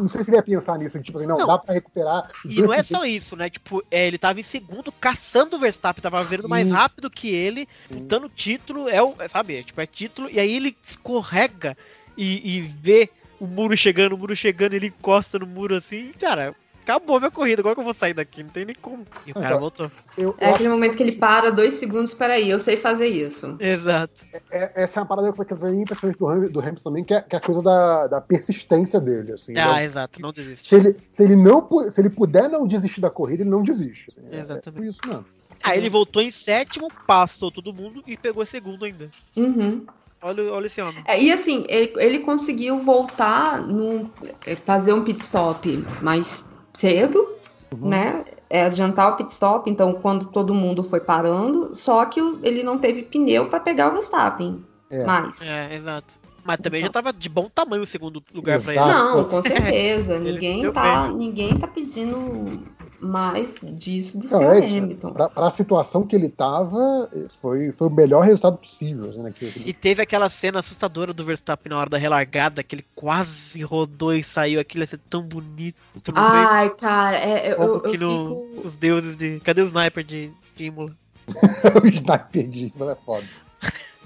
Não sei se ele ia pensar nisso, tipo assim, não, Não. dá pra recuperar. E não é só isso, né? Tipo, é, ele tava em segundo, caçando o Verstappen, tava vendo mais rápido que ele, disputando o título, é o, sabe, é, tipo, é título, e aí ele escorrega e, e vê o muro chegando, o muro chegando, ele encosta no muro assim, cara, acabou minha corrida, agora que eu vou sair daqui? Não tem nem como. E o cara Então, voltou. Eu, É eu aquele momento que ele para dois segundos, peraí, eu sei fazer isso. Exato. é- essa é uma parada que eu tenho impressionante do, Ham- do Hamilton também, que é, que é a coisa da, da persistência dele. Assim, Ah, né? exato, não desiste. se, ele, se, ele não, se ele puder não desistir da corrida, ele não desiste. assim, é- Exatamente. É, por isso mesmo. Aí ele voltou em sétimo, passou todo mundo e pegou segundo ainda. Uhum. Olha, olha esse homem. É, e assim, ele, ele conseguiu voltar, no, é, fazer um pit stop mais cedo, Uhum. né? É, adiantar o pit stop, então quando todo mundo foi parando, só que ele não teve pneu para pegar o Verstappen É. mais. É, exato. Mas também já tava de bom tamanho o segundo lugar pra Exato. ele. Não, com certeza. [laughs] Ninguém, tá, ninguém tá pedindo mais disso do Não, seu é. Hamilton. Pra, pra situação que ele tava, foi, foi o melhor resultado possível. Assim, né, que- E teve aquela cena assustadora do Verstappen na hora da relargada, que ele quase rodou e saiu. Aquilo ia ser tão bonito. Ai, cara, é, eu, Como eu, que eu no, fico... os deuses de. Cadê o sniper de, de Imola? [laughs] o sniper de mas é foda.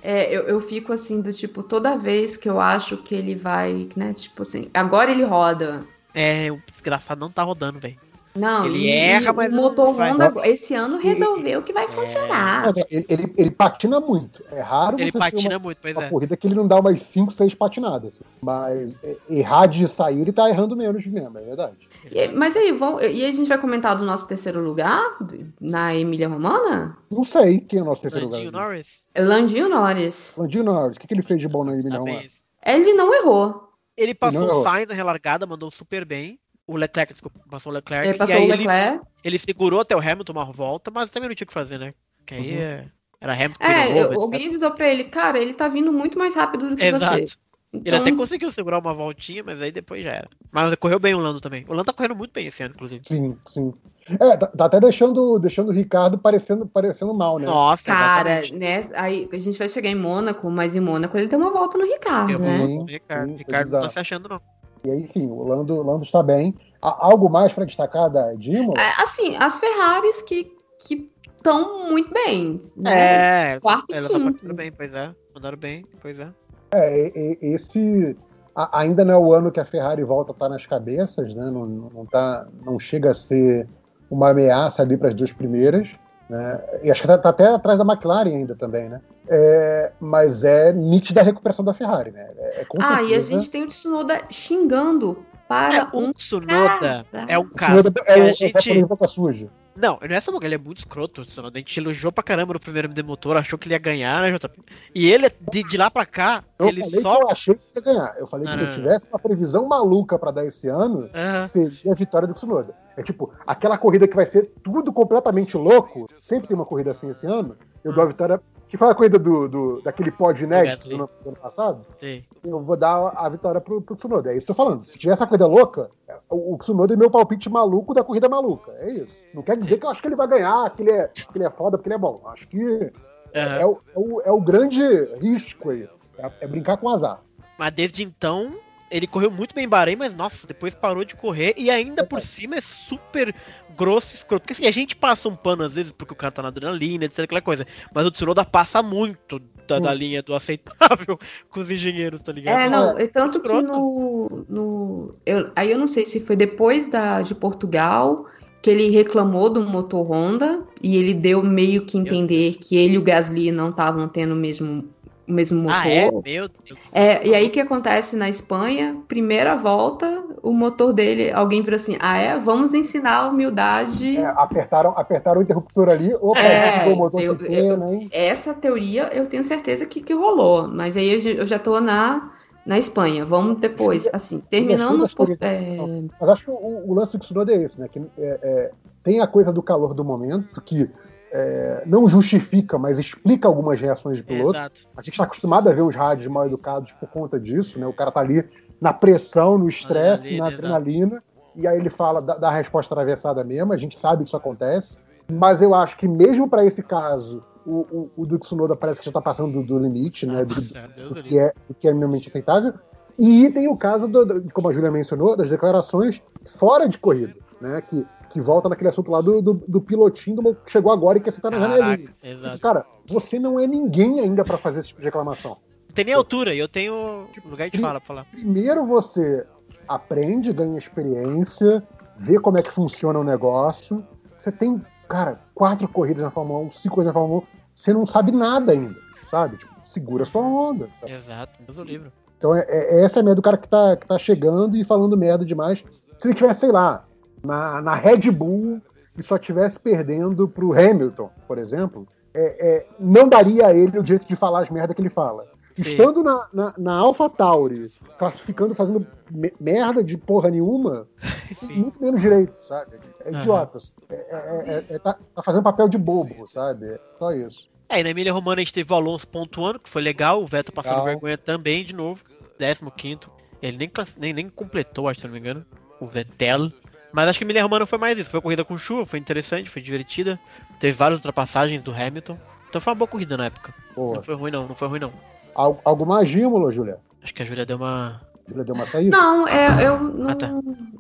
É, eu, eu fico assim, do tipo, toda vez que eu acho que ele vai, né, tipo assim, agora ele roda. É, o desgraçado não tá rodando, velho. Não, Ele e, erra, mas o motor vai. Honda esse ano resolveu que vai funcionar. Ele, ele, ele patina muito. É raro Ele patina uma, muito, pois uma é. corrida que ele não dá umas 5, 6 patinadas. assim. Mas é, errar de sair, ele tá errando menos mesmo, é verdade. E- Mas aí, vamos, e a gente vai comentar do nosso terceiro lugar na Emília Romana? Não sei quem é o nosso terceiro Landinho lugar. Norris. Landinho Norris. Landinho Norris, o que, que ele fez de bom na Emília Romana? Ele não errou. Ele passou o. Sainz na relargada, mandou super bem. O Leclerc, desculpa, passou o Leclerc. Ele e passou aí o ele- Leclerc. Ele, segurou até o Hamilton uma volta, mas também não tinha o que fazer, né? Que aí Uhum. é- era Hamilton É, novo, etc. alguém avisou pra ele, cara, ele tá vindo muito mais rápido do que você. Exato. Ele Então, até conseguiu segurar uma voltinha, mas aí depois já era. Mas correu bem o Lando também. O Lando tá correndo muito bem esse ano, inclusive. Sim, sim. É, tá, tá até deixando, deixando o Ricardo parecendo, parecendo mal, né? Nossa, Cara, né? Aí a gente vai chegar em Mônaco, mas em Mônaco ele tem uma volta no Ricardo, Eu né? vou Sim, o Ricardo. sim, Ricardo não tá exato. se achando, não. E aí, enfim, o Lando, Lando está bem. Há algo mais para destacar da Dimo? É, assim, as Ferraris que estão muito bem. Né? É, Quarto e ela tá quinto. partindo bem, pois é. Mandaram bem, pois é. É, e- e- esse a- ainda não é o ano que a Ferrari volta a estar nas cabeças, né? Não, não, tá, não chega a ser uma ameaça ali para as duas primeiras. Né? E acho que está até atrás da McLaren ainda também, né? É, mas é nítida a recuperação da Ferrari, né? É, é Ah, e a gente tem o Tsunoda xingando para É, um. Tsunoda cara. é um O caso. Tsunoda é o, a é o gente. japonês boca suja. Não, não é essa ele é muito escroto. A gente elogiou pra caramba no primeiro MD Motor, achou que ele ia ganhar, né, JP? E ele, de, de lá pra cá, Eu ele só. que eu achei que ia ganhar. Eu falei que Não, se eu não. tivesse uma previsão maluca para dar esse ano, seria a vitória do Tsunoda. É tipo, aquela corrida que vai ser tudo completamente louco, sempre tem uma corrida assim esse ano, eu dou a vitória. Que foi a corrida do, do, daquele pódio inédito do ano, do ano passado, Sim. eu vou dar a vitória pro, pro Tsunoda. É isso que eu tô falando. Se tiver essa corrida louca, o, o Tsunoda é meu palpite maluco da corrida maluca. É isso. Não quer dizer que eu acho que ele vai ganhar, que ele é, que ele é foda, porque ele é bom. Acho que Aham. é, o, é, o, é o grande risco aí. É, é brincar com azar. Mas desde então, ele correu muito bem em Bahrein, mas nossa, depois parou de correr e ainda por cima é super grosso e escroto. Porque assim, a gente passa um pano às vezes porque o cara tá na adrenalina, etc, aquela coisa. Mas o Tsunoda passa muito da, da linha do aceitável [laughs] com os engenheiros, tá ligado? É, não, é tanto que no. no eu, aí eu não sei se foi depois da, de Portugal que ele reclamou do motor Honda e ele deu meio que entender que ele e o Gasly não estavam tendo o mesmo, o mesmo motor. Ah, é? Meu Deus. É, e aí o que acontece na Espanha? Primeira volta, o motor dele, alguém virou assim: ah, é? Vamos ensinar a humildade. É, apertaram, apertaram o interruptor ali. Opa, É, o motor eu- pequeno, hein? Essa teoria eu tenho certeza que, que rolou, mas aí eu já- eu já tô na, na Espanha. Vamos depois, assim, terminamos por. é, Mas acho que o, o lance do Tsunoda é esse, né? Que é, é, tem a coisa do calor do momento, que é, não justifica, mas explica algumas reações de piloto. Exato. A gente está acostumado a ver os rádios mal educados por conta disso, né? O cara tá ali na pressão, no estresse, Adrenalina, na exato. adrenalina, e aí ele fala da, da resposta atravessada mesmo, a gente sabe que isso acontece, mas eu acho que mesmo para esse caso, o, o, o do Tsunoda parece que já tá passando do, do limite, né? Do, do do que, é, do que é minimamente aceitável. E tem o caso, do, do- como a Júlia mencionou, das declarações fora de corrida, né? Que, que volta naquele assunto lá do, do, do pilotinho do, que chegou agora e quer sentar na janelinha. Caraca, exato. Cara, você não é ninguém ainda para fazer esse tipo de reclamação. Não tem nem altura, e eu tenho lugar de fala pra falar. Primeiro você aprende, ganha experiência, vê como é que funciona o negócio. Você tem, cara, quatro corridas na Fórmula 1, cinco corridas na Fórmula 1, você não sabe nada ainda, sabe? Tipo, segura sua onda. sabe? Exato, Deus o livro. Então é, é- essa é a merda do cara que tá, que tá chegando e falando merda demais. Se ele tivesse, sei lá, na, na Red Bull e só tivesse perdendo pro Hamilton, por exemplo, é, é, não daria a ele o direito de falar as merdas que ele fala. Sim. Estando na, na, na AlphaTauri, classificando, fazendo me- merda de porra nenhuma, tem [laughs] Sim. muito menos direito, sabe? É idiota. É, é- é- é- tá, tá fazendo papel de bobo, sabe? É só isso. É, e na Emília Romana a gente teve o Alonso pontuando, que foi legal, o Vettel passando Legal. vergonha também de novo, 15 Ele nem, nem, nem completou, acho, se não me engano, o Vettel. Mas acho que a Emília Romana foi mais isso, foi uma corrida com chuva, foi interessante, foi divertida. Teve várias ultrapassagens do Hamilton. Então foi uma boa corrida na época. Boa. Não foi ruim não, não foi ruim não. Al- Algo mais gímulo, Júlia? Acho que a Júlia deu uma... Júlia deu uma saída? Não, é, eu não, Ah, tá.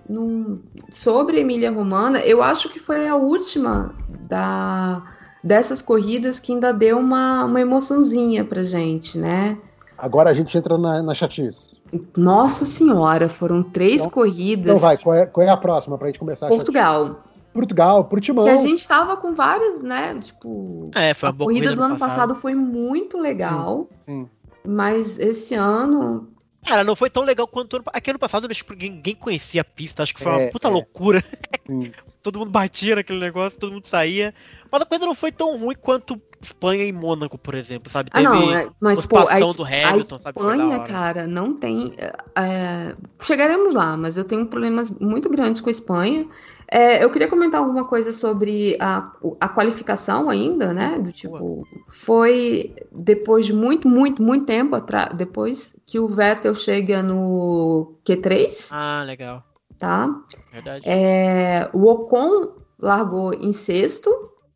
não- sobre Emília Romana, eu acho que foi a última da, dessas corridas que ainda deu uma, uma emoçãozinha pra gente, né? Agora a gente entra na, na chatice. Nossa senhora, foram três Então- corridas. Então vai, qual é, qual é a próxima pra gente começar? a Portugal. Portugal, pro Timão. Que a gente tava com várias, né? Tipo. É, foi a corrida corrida do ano passado. foi muito legal. Sim. Mas esse ano. Cara, não foi tão legal quanto ano, aqui ano passado, acho que ninguém conhecia a pista, acho que foi uma É, puta é. loucura. [laughs] Todo mundo batia naquele negócio, todo mundo saía. Mas a coisa não foi tão ruim quanto Espanha e Mônaco, por exemplo, sabe? Ah, não, é- mas pô, a, do a Hamilton, sabe? Foi da Espanha, cara, não tem. é, chegaremos lá, mas eu tenho problemas muito grandes com a Espanha. É, eu queria comentar alguma coisa sobre a, a qualificação ainda, né? Do tipo, foi depois de muito, muito, muito tempo atrás, depois que o Vettel chega no Q3, Ah, legal. tá? Verdade. É, o Ocon largou em sexto,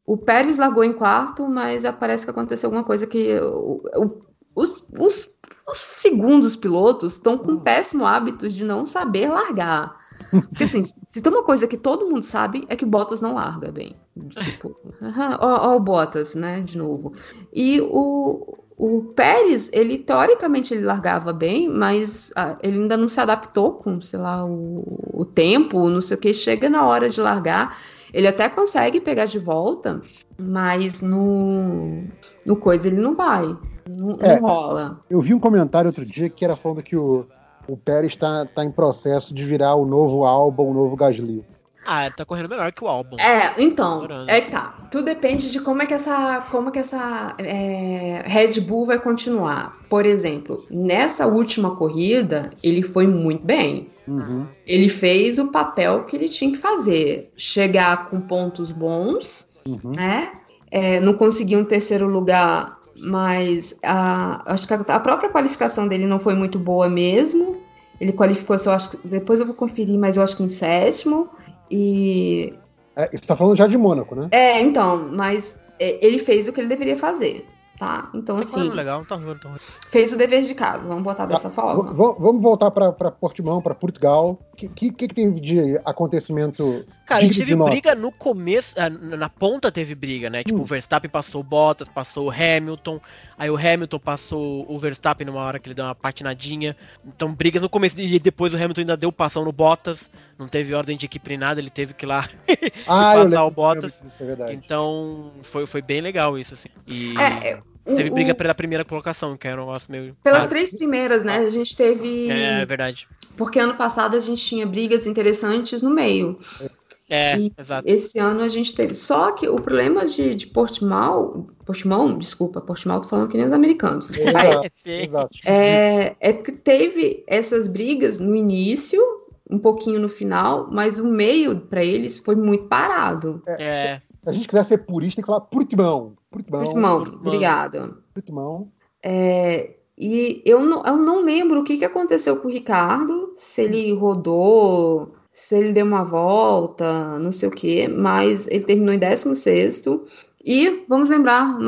o Pérez largou em quarto, mas parece que aconteceu alguma coisa que o- o- os, os- os segundos pilotos estão com péssimo hábito de não saber largar. Porque assim, se tem uma coisa que todo mundo sabe é que o Bottas não larga bem. Tipo, ó, ó o Bottas, né, de novo. E o, o Pérez, ele teoricamente ele largava bem, mas ah, ele ainda não se adaptou com, sei lá, o, o tempo, não sei o que. Chega na hora de largar, ele até consegue pegar de volta, mas no, no coisa ele não vai. Não, É. não rola. Eu vi um comentário outro dia que era falando que o, o Pérez está tá em processo de virar o novo Alba, o novo Gasly. Ah, ele tá correndo melhor que o álbum. É, então, é que tá. Tudo depende de como é que essa, como é que essa é, Red Bull vai continuar. Por exemplo, nessa última corrida, ele foi muito bem. Uhum. Ele fez o papel que ele tinha que fazer. Chegar com pontos bons, Uhum. né? É, não conseguiu um terceiro lugar, mas a, acho que a, a própria qualificação dele não foi muito boa mesmo. Ele qualificou, eu acho que, depois eu vou conferir, mas eu acho que em sétimo. E É, você tá falando já de Mônaco, né? é, então, mas é, ele fez o que ele deveria fazer, tá? Então, Tá assim, legal, não tá ruim, não tá ruim. fez o dever de casa, vamos botar dessa V- forma. vamos voltar para Portimão, para Portugal. O que, que, que tem de acontecimento? Cara, a gente teve briga no começo, ah, na ponta teve briga, né? Tipo, Hum. o Verstappen passou o Bottas, passou o Hamilton, aí o Hamilton passou o Verstappen numa hora que ele deu uma patinadinha. Então, brigas no começo e depois o Hamilton ainda deu passão no Bottas, não teve ordem de equipe nem nada, ele teve que ir lá [laughs] Ah, eu passar lembro, o Bottas. Isso é verdade. Então, foi, foi bem legal isso, assim. E É, é, o- teve o- briga pela primeira colocação, que era um negócio meio. pelas Ah, três primeiras, né? A gente teve. É, é verdade. Porque ano passado a gente tinha brigas interessantes no meio. É, E exato. Esse ano a gente teve. Só que o problema de, de Portimão. Portimão, desculpa, Portimão, tô falando que nem os americanos. [laughs] Exato, exato. É, é porque teve essas brigas no início, um pouquinho no final, mas o meio para eles foi muito parado. É, Se a gente quiser ser purista, tem que falar Portimão. Portimão. Portimão, Portimão. obrigada. Portimão. É, e eu não, eu não lembro o que, que aconteceu com o Ricardo, se ele rodou, se ele deu uma volta, não sei o quê, mas ele terminou em 16 e, vamos lembrar,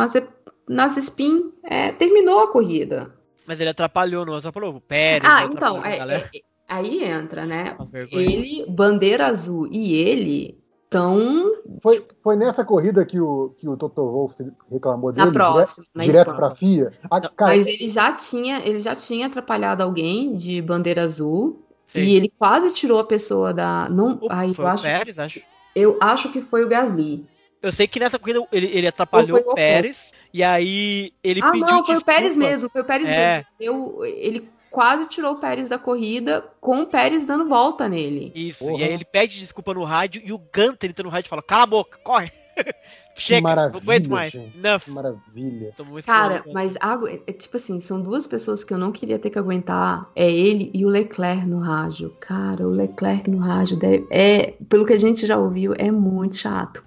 Mazepin é, terminou a corrida. mas ele atrapalhou, não atrapalhou o Pérez. Ah, então, a é- galera. é- aí entra, né? Ele, bandeira azul e ele tão Foi, foi nessa corrida que o, que o Toto Wolff reclamou dele? na próxima, na direto para a FIA. Ah, Não, cara, Mas ele já tinha, ele já tinha atrapalhado alguém de bandeira azul. Sim. E ele quase tirou a pessoa da. Não, O- foi eu, o acho, Pérez, acho. eu acho que foi o Gasly. Eu sei que nessa corrida ele, ele atrapalhou o o Pérez, e aí ele ah, pediu não, foi o Pérez desculpas. mesmo, foi o Pérez É. mesmo. Eu, ele quase tirou o Pérez da corrida com o Pérez dando volta nele. Isso, Porra. e aí ele pede desculpa no rádio e o Gunter entra no rádio e fala: Cala a boca, corre! [laughs] Chega, maravilha, não aguento mais. gente. Enough. maravilha. Cara, mas é, é tipo assim, são duas pessoas que eu não queria ter que aguentar. É ele e o Leclerc no rádio. Cara, o Leclerc no rádio deve- é, pelo que a gente já ouviu, é muito chato.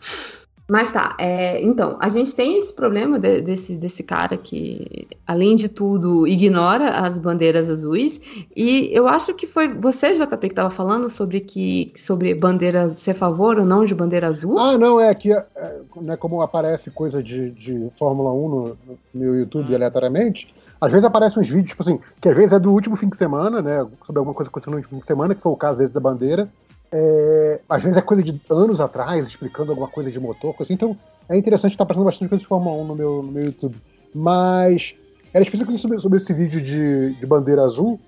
Mas tá, é, então, a gente tem esse problema de- desse, desse cara que, além de tudo, ignora as bandeiras azuis. E eu acho que foi você, JP, que estava falando sobre que sobre bandeira ser a favor ou não de bandeira azul. Ah, não, é que é, né, como aparece coisa de, de Fórmula 1 no, no meu YouTube aleatoriamente, às vezes aparecem uns vídeos, tipo assim, que às vezes é do último fim de semana, né? Sobre alguma coisa que aconteceu no último fim de semana, que foi o caso vezes da bandeira. É, às vezes é coisa de anos atrás, explicando alguma coisa de motor, coisa assim. Então é interessante estar aparecendo bastante coisa de Fórmula 1 no meu, no meu YouTube. Mas era específico sobre, sobre esse vídeo de, de bandeira azul,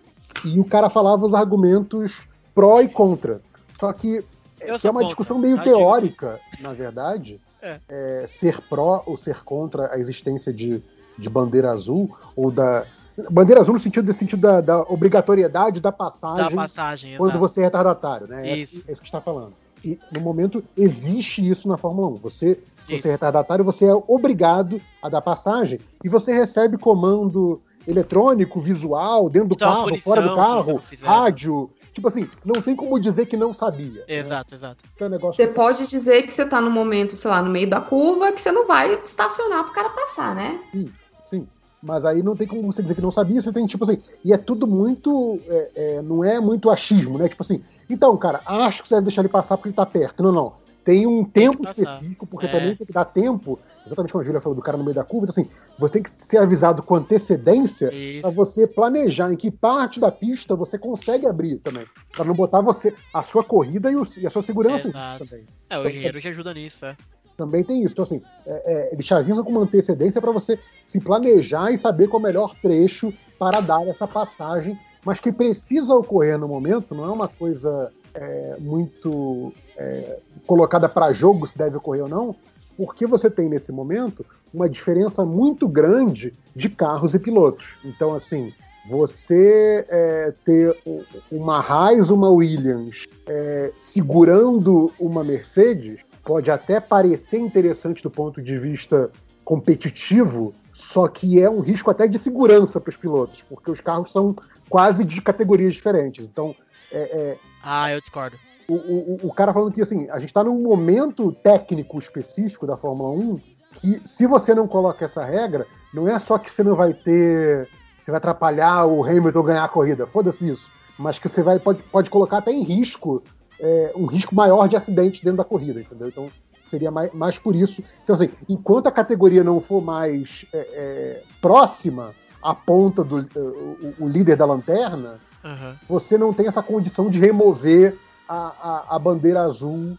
e o cara falava os argumentos pró e contra. Só que, é uma contra, discussão meio já digo. teórica, na verdade, É. é, ser pró ou ser contra a existência de, de bandeira azul, ou da. Bandeira azul no sentido, desse sentido da, da obrigatoriedade da Da passagem passagem, quando exato. você é retardatário, né? É Isso. É isso que está falando. E no momento existe isso na Fórmula 1. Você, Isso. você é retardatário, você é obrigado a dar passagem e você recebe comando eletrônico, visual, dentro do Então, carro, punição, fora do carro, rádio. Tipo assim, não tem como dizer que não sabia. né? Exato, exato. Que é um negócio Você pode dizer que você tá no momento, sei lá, no meio da curva, que você não vai estacionar pro cara passar, né? Sim. Mas aí não tem como você dizer que não sabia, você tem, tipo assim, e é tudo muito. é, é, não é muito achismo, né? Tipo assim, então, cara, acho que você deve deixar ele passar porque ele tá perto. Não, não. Tem um tempo específico, porque É. também tem que dar tempo, exatamente como a Júlia falou do cara no meio da curva, então assim, você tem que ser avisado com antecedência pra Isso. você planejar em que parte da pista você consegue abrir também. Pra não botar você, a sua corrida e, o- e a sua segurança Exato. também. É, o engenheiro que ajuda nisso, é. Também tem isso. Então, assim, é, é, eles te avisam com uma antecedência para você se planejar e saber qual é o melhor trecho para dar essa passagem, mas que precisa ocorrer no momento, não é uma coisa é, muito é, colocada para jogo se deve ocorrer ou não, porque você tem nesse momento uma diferença muito grande de carros e pilotos. Então, assim, você é, ter uma Haas, uma Williams é, segurando uma Mercedes pode até parecer interessante do ponto de vista competitivo, só que é um risco até de segurança para os pilotos, porque os carros são quase de categorias diferentes. Então, é, é, Ah, eu discordo. o, o, o cara falando que assim, a gente está num momento técnico específico da Fórmula 1 que se você não coloca essa regra, não é só que você não vai ter. Você vai atrapalhar o Hamilton ganhar a corrida, foda-se isso. Mas que você vai, pode, pode colocar até em risco é, um risco maior de acidente dentro da corrida, entendeu? Então seria mais, mais por isso. Então, assim, enquanto a categoria não for mais é, é, próxima à ponta do o, o líder da lanterna, Aham. você não tem essa condição de remover a, a, a bandeira azul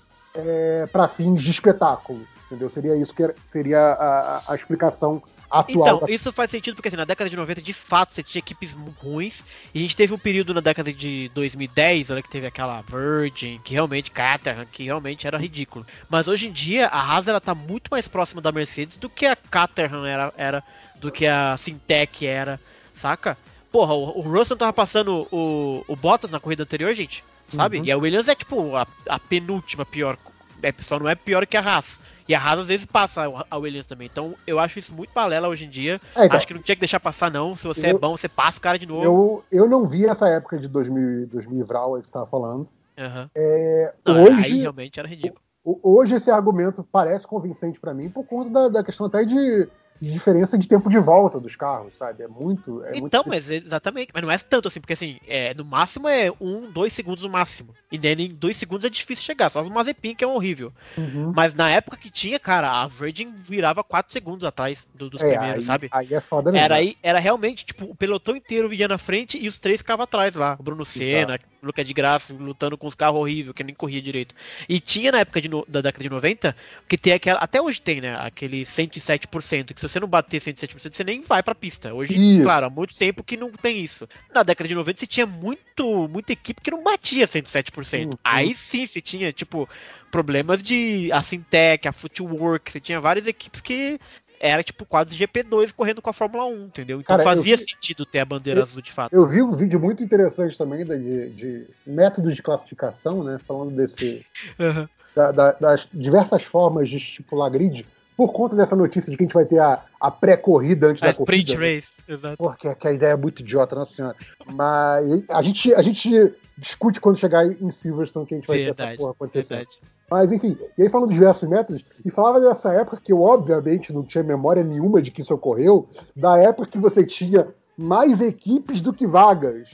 para fins de espetáculo. Entendeu? Seria isso que era- seria a, a- a explicação atual. Então, isso faz sentido porque assim, na década de 90, de fato, você tinha equipes ruins. E a gente teve um período na década de 2010, olha que teve aquela Virgin, que realmente, Caterham, que realmente era ridículo. Mas hoje em dia, a Haas ela tá muito mais próxima da Mercedes do que a Caterham era, era do que a Sintec era, saca? Porra, o, o Russell tava passando o, o Bottas na corrida anterior, gente, sabe? Uhum. E a Williams é tipo a, a penúltima pior. É, só não é pior que a Haas. E a Haas às vezes passa a- Williams também. Então eu acho isso muito balela hoje em dia. É, então, Acho que não tinha que deixar passar, não. Se você é Eu- bom, você passa o cara de novo. eu, eu não vi essa época de 2000, 2000 Vral aí que você estava falando. Aham. É, Não, hoje, Aí realmente era ridículo. hoje esse argumento parece convincente para mim por conta da, da questão até de, de diferença de tempo de volta dos carros, sabe? É muito. É então, muito... mas exatamente. Mas não é tanto assim, porque assim, é, no máximo é um, dois segundos no máximo. E nem em dois segundos é difícil chegar, só no Mazepin que é horrível. Uhum. Mas na época que tinha, cara, a Virgin virava quatro segundos atrás do- dos É, primeiros, aí, sabe? Aí é foda mesmo. Era, aí, era realmente, tipo, o pelotão inteiro ia na frente e os três ficavam atrás lá. O Bruno Senna, o Luca de Graça, lutando com os carros horríveis, que nem corria direito. E tinha na época de da década de 90, que tem aquela. Até hoje tem, né? Aquele 107%, que se você não bater 107%, você nem vai pra pista. Hoje, Isso. claro, há muito tempo que não tem isso. Na década de 90, você tinha muito, muita equipe que não batia 107%. Uhum. Aí sim, você tinha, tipo, problemas de a Sintec, a Footwork, você tinha várias equipes que era tipo quase GP2 correndo com a Fórmula 1, entendeu? Então Cara, fazia vi- sentido ter a bandeira eu- azul de fato. Eu vi um vídeo muito interessante também da- de, de métodos de classificação, né? Falando desse. [laughs] Aham. da- da- das diversas formas de estipular grid, por conta dessa notícia de que a gente vai ter a, a pré-corrida antes A da sprint corrida. né? race, exato. Porque que a ideia é muito idiota, nossa senhora. Mas a gente, a gente discute quando chegar em Silverstone que a gente vai ter essa Verdade, porra acontecendo. verdade. Mas enfim, e aí falando dos diversos métodos, e falava dessa época que eu obviamente não tinha memória nenhuma de que isso ocorreu, da época que você tinha mais equipes do que vagas.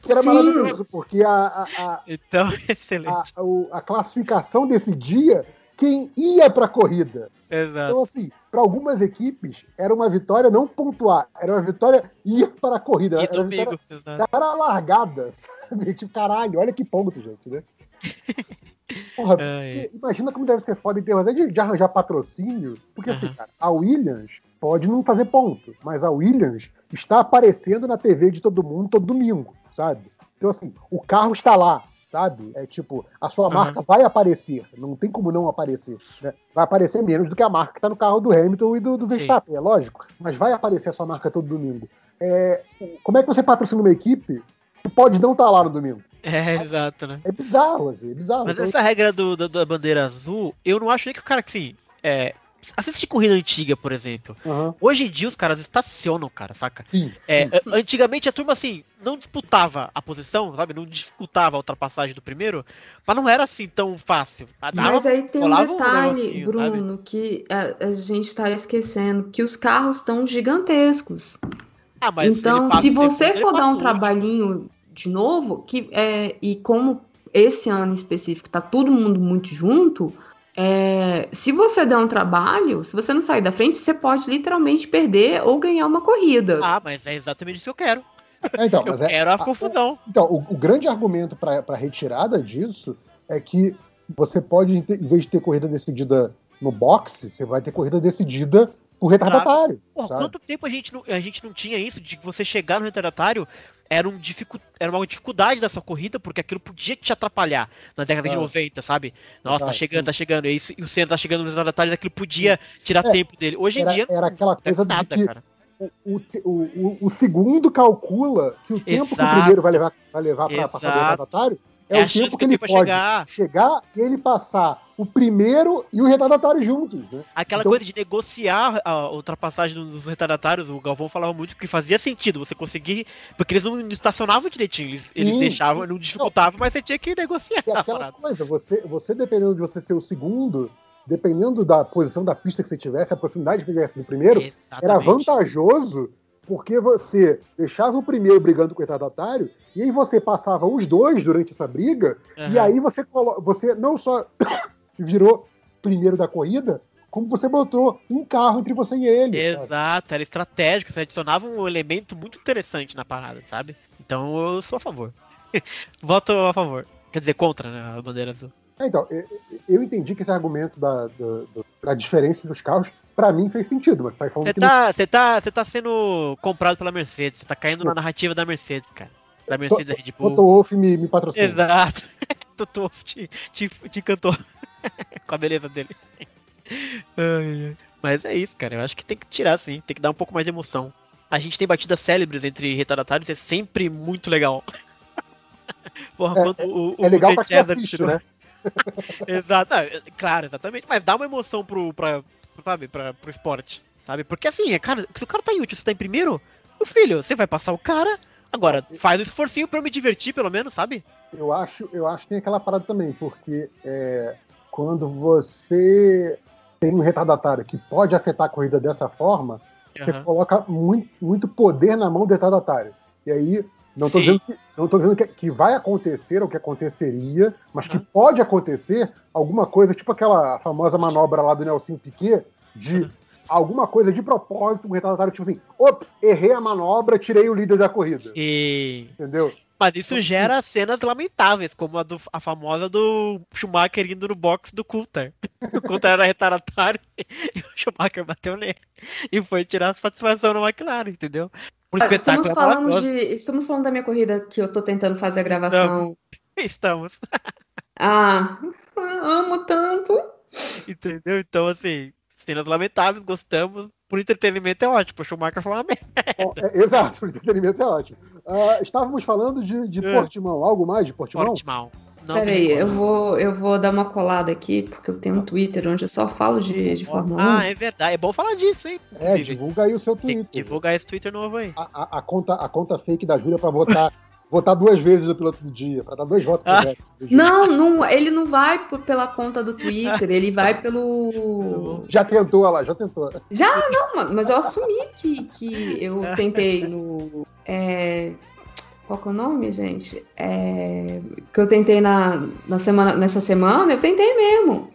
Que era [laughs] Sim. maravilhoso, porque a, a, a, Então, [laughs] excelente. a, o- a classificação decidia quem ia para a corrida. Exato. Então, assim, para algumas equipes, era uma vitória não pontuar, era uma vitória ir para a corrida. E Era domingo, exato. cara largada, [laughs] sabe? Tipo, caralho, olha que ponto, gente, né? [laughs] Porra, Ai. porque imagina como deve ser foda em termos de, de arranjar patrocínio. Porque, assim, Aham. cara, a Williams pode não fazer ponto, mas a Williams está aparecendo na TV de todo mundo todo domingo. sabe? Então, assim, o carro está lá, sabe? É tipo, a sua Aham. marca vai aparecer, não tem como não aparecer. né? Vai aparecer menos do que a marca que está no carro do Hamilton e do, do. Verstappen, é lógico, mas vai aparecer a sua marca todo domingo. É, como é que você patrocina uma equipe que pode não estar lá no domingo? [laughs] É, exato, né? É bizarro, assim, é bizarro. Mas Então, essa regra do, do- da bandeira azul, eu não acho nem que o cara que, assim, é. Assiste corrida antiga, por exemplo. aham, Hoje em dia os caras estacionam, cara, saca? sim. É, a- antigamente a turma, assim, não disputava a posição, sabe? Não dificultava a ultrapassagem do primeiro, mas não era assim tão fácil. Ah, dava- Mas aí tem um um detalhe, negocinho, Bruno, que a, a gente tá esquecendo, que os carros estão gigantescos. Ah, mas então, se você for dar um último. trabalhinho de novo, que é, e como esse ano em específico tá todo mundo muito junto, é, se você der um trabalho, se você não sair da frente, você pode literalmente perder ou ganhar uma corrida. Ah, mas é exatamente isso que eu quero. É, então, [laughs] Eu é- quero a a- confusão. Então, o, o grande argumento para retirada disso é que você pode, em vez de ter corrida decidida no boxe, você vai ter corrida decidida por retardatário. Porra, sabe? quanto tempo a gente, não, a gente não tinha isso de que você chegar no retardatário era, um dificu- era uma dificuldade da sua corrida, porque aquilo podia te atrapalhar na década de Ah. 90, sabe? Nossa, tá chegando, sim. tá chegando. E, isso- e o Senna tá chegando no retardatário, aquilo podia tirar É, tempo dele. Hoje em Era, dia, era aquela coisa de nada, que cara. o, o, o, o- o segundo calcula que o tempo que o Exato. primeiro vai levar, vai levar para passar do Exato. retardatário é, É o tempo que que ele pode chegar. chegar e ele passar o primeiro e o retardatário juntos. Né? Aquela Então- coisa de negociar a ultrapassagem dos retardatários, o Galvão falava muito que fazia sentido você conseguir, porque eles não estacionavam direitinho, eles, eles Sim. deixavam, não dificultavam, mas você tinha que negociar E a aquela coisa, você, você dependendo de você ser o segundo, dependendo da posição da pista que você tivesse, a proximidade que tivesse do primeiro, era Exatamente. vantajoso porque você deixava o primeiro brigando com o retardatário e aí você passava os dois durante essa briga e Aham. aí você, você não só virou primeiro da corrida, como você botou um carro entre você e ele. sabe? Exato, era estratégico, você adicionava um elemento muito interessante na parada, sabe? Então eu sou a favor. [laughs] Voto a favor. Quer dizer, contra, né? A bandeira azul. É, Então, eu- entendi que esse argumento da, do- da diferença dos carros, pra mim fez sentido, mas tá falando Você que não tá, você tá, você tá sendo comprado pela Mercedes, você tá caindo na narrativa da Mercedes, cara. Da Mercedes da Red Bull. Toto Wolff me, me patrocina. Exato. [laughs] Toto Wolff te, te, te encantou [laughs] com a beleza dele. Mas é isso, cara. Eu acho que tem que tirar, sim. Tem que dar um pouco mais de emoção. A gente tem batidas célebres entre retardatários, é sempre muito legal. [laughs] Porra, É- quando o, o É legal pra quem Cesar assiste, tirou- né? [laughs] Exato, é- claro, exatamente. Mas dá uma emoção pro, pra, sabe, pra, pro esporte, sabe? Porque assim, é, cara, se o cara tá em último, você tá em primeiro, meu filho, você vai passar o cara. Agora, faz um esforcinho pra eu me divertir, pelo menos, sabe? Eu acho, eu acho que tem aquela parada também, porque é, quando você tem um retardatário que pode afetar a corrida dessa forma, você Aham. coloca muito, muito poder na mão do retardatário. E aí, não Sim. dizendo, que, não tô dizendo que, que vai acontecer ou que aconteceria, mas que Uhum. pode acontecer alguma coisa, tipo aquela famosa manobra lá do Nelson Piquet, de Uhum. alguma coisa de propósito, um retardatário, tipo assim, ops, errei a manobra, tirei o líder da corrida. E... Entendeu? Mas isso gera cenas lamentáveis, como a, do, a famosa do Schumacher indo no box do Coulter. [laughs] O Coulter era retardatário [laughs] e o Schumacher bateu nele. E foi tirar satisfação na McLaren, entendeu? Um espetáculo Estamos falando, de, estamos falando da minha corrida que eu tô tentando fazer a gravação. [laughs] Estamos. Ah, amo tanto. Entendeu? Então, assim, cenas lamentáveis, gostamos. Por entretenimento é ótimo. O Schumacher foi uma [laughs] merda. Ó, é, exato, o entretenimento é ótimo. Ah, estávamos falando de, de É. Portimão, algo mais de Portimão? Portimão. Não Peraí, eu vou, eu vou dar uma colada aqui, porque eu tenho um Twitter onde eu só falo de, de Fórmula 1. Ah, é verdade. É bom falar disso, hein? É, divulga aí o seu tem Twitter. que divulgar esse Twitter novo aí. A, a- a conta, a conta fake da Júlia pra votar, [laughs] votar duas vezes o piloto do dia, pra dar dois votos Ah. pro. Não, não, ele não vai por- pela conta do Twitter, ele vai pelo. Já tentou, olha lá, já tentou. Já, não, mas eu assumi que, que eu tentei no. é, qual que é o nome, gente? É, que eu tentei na, na semana, nessa semana, eu tentei mesmo.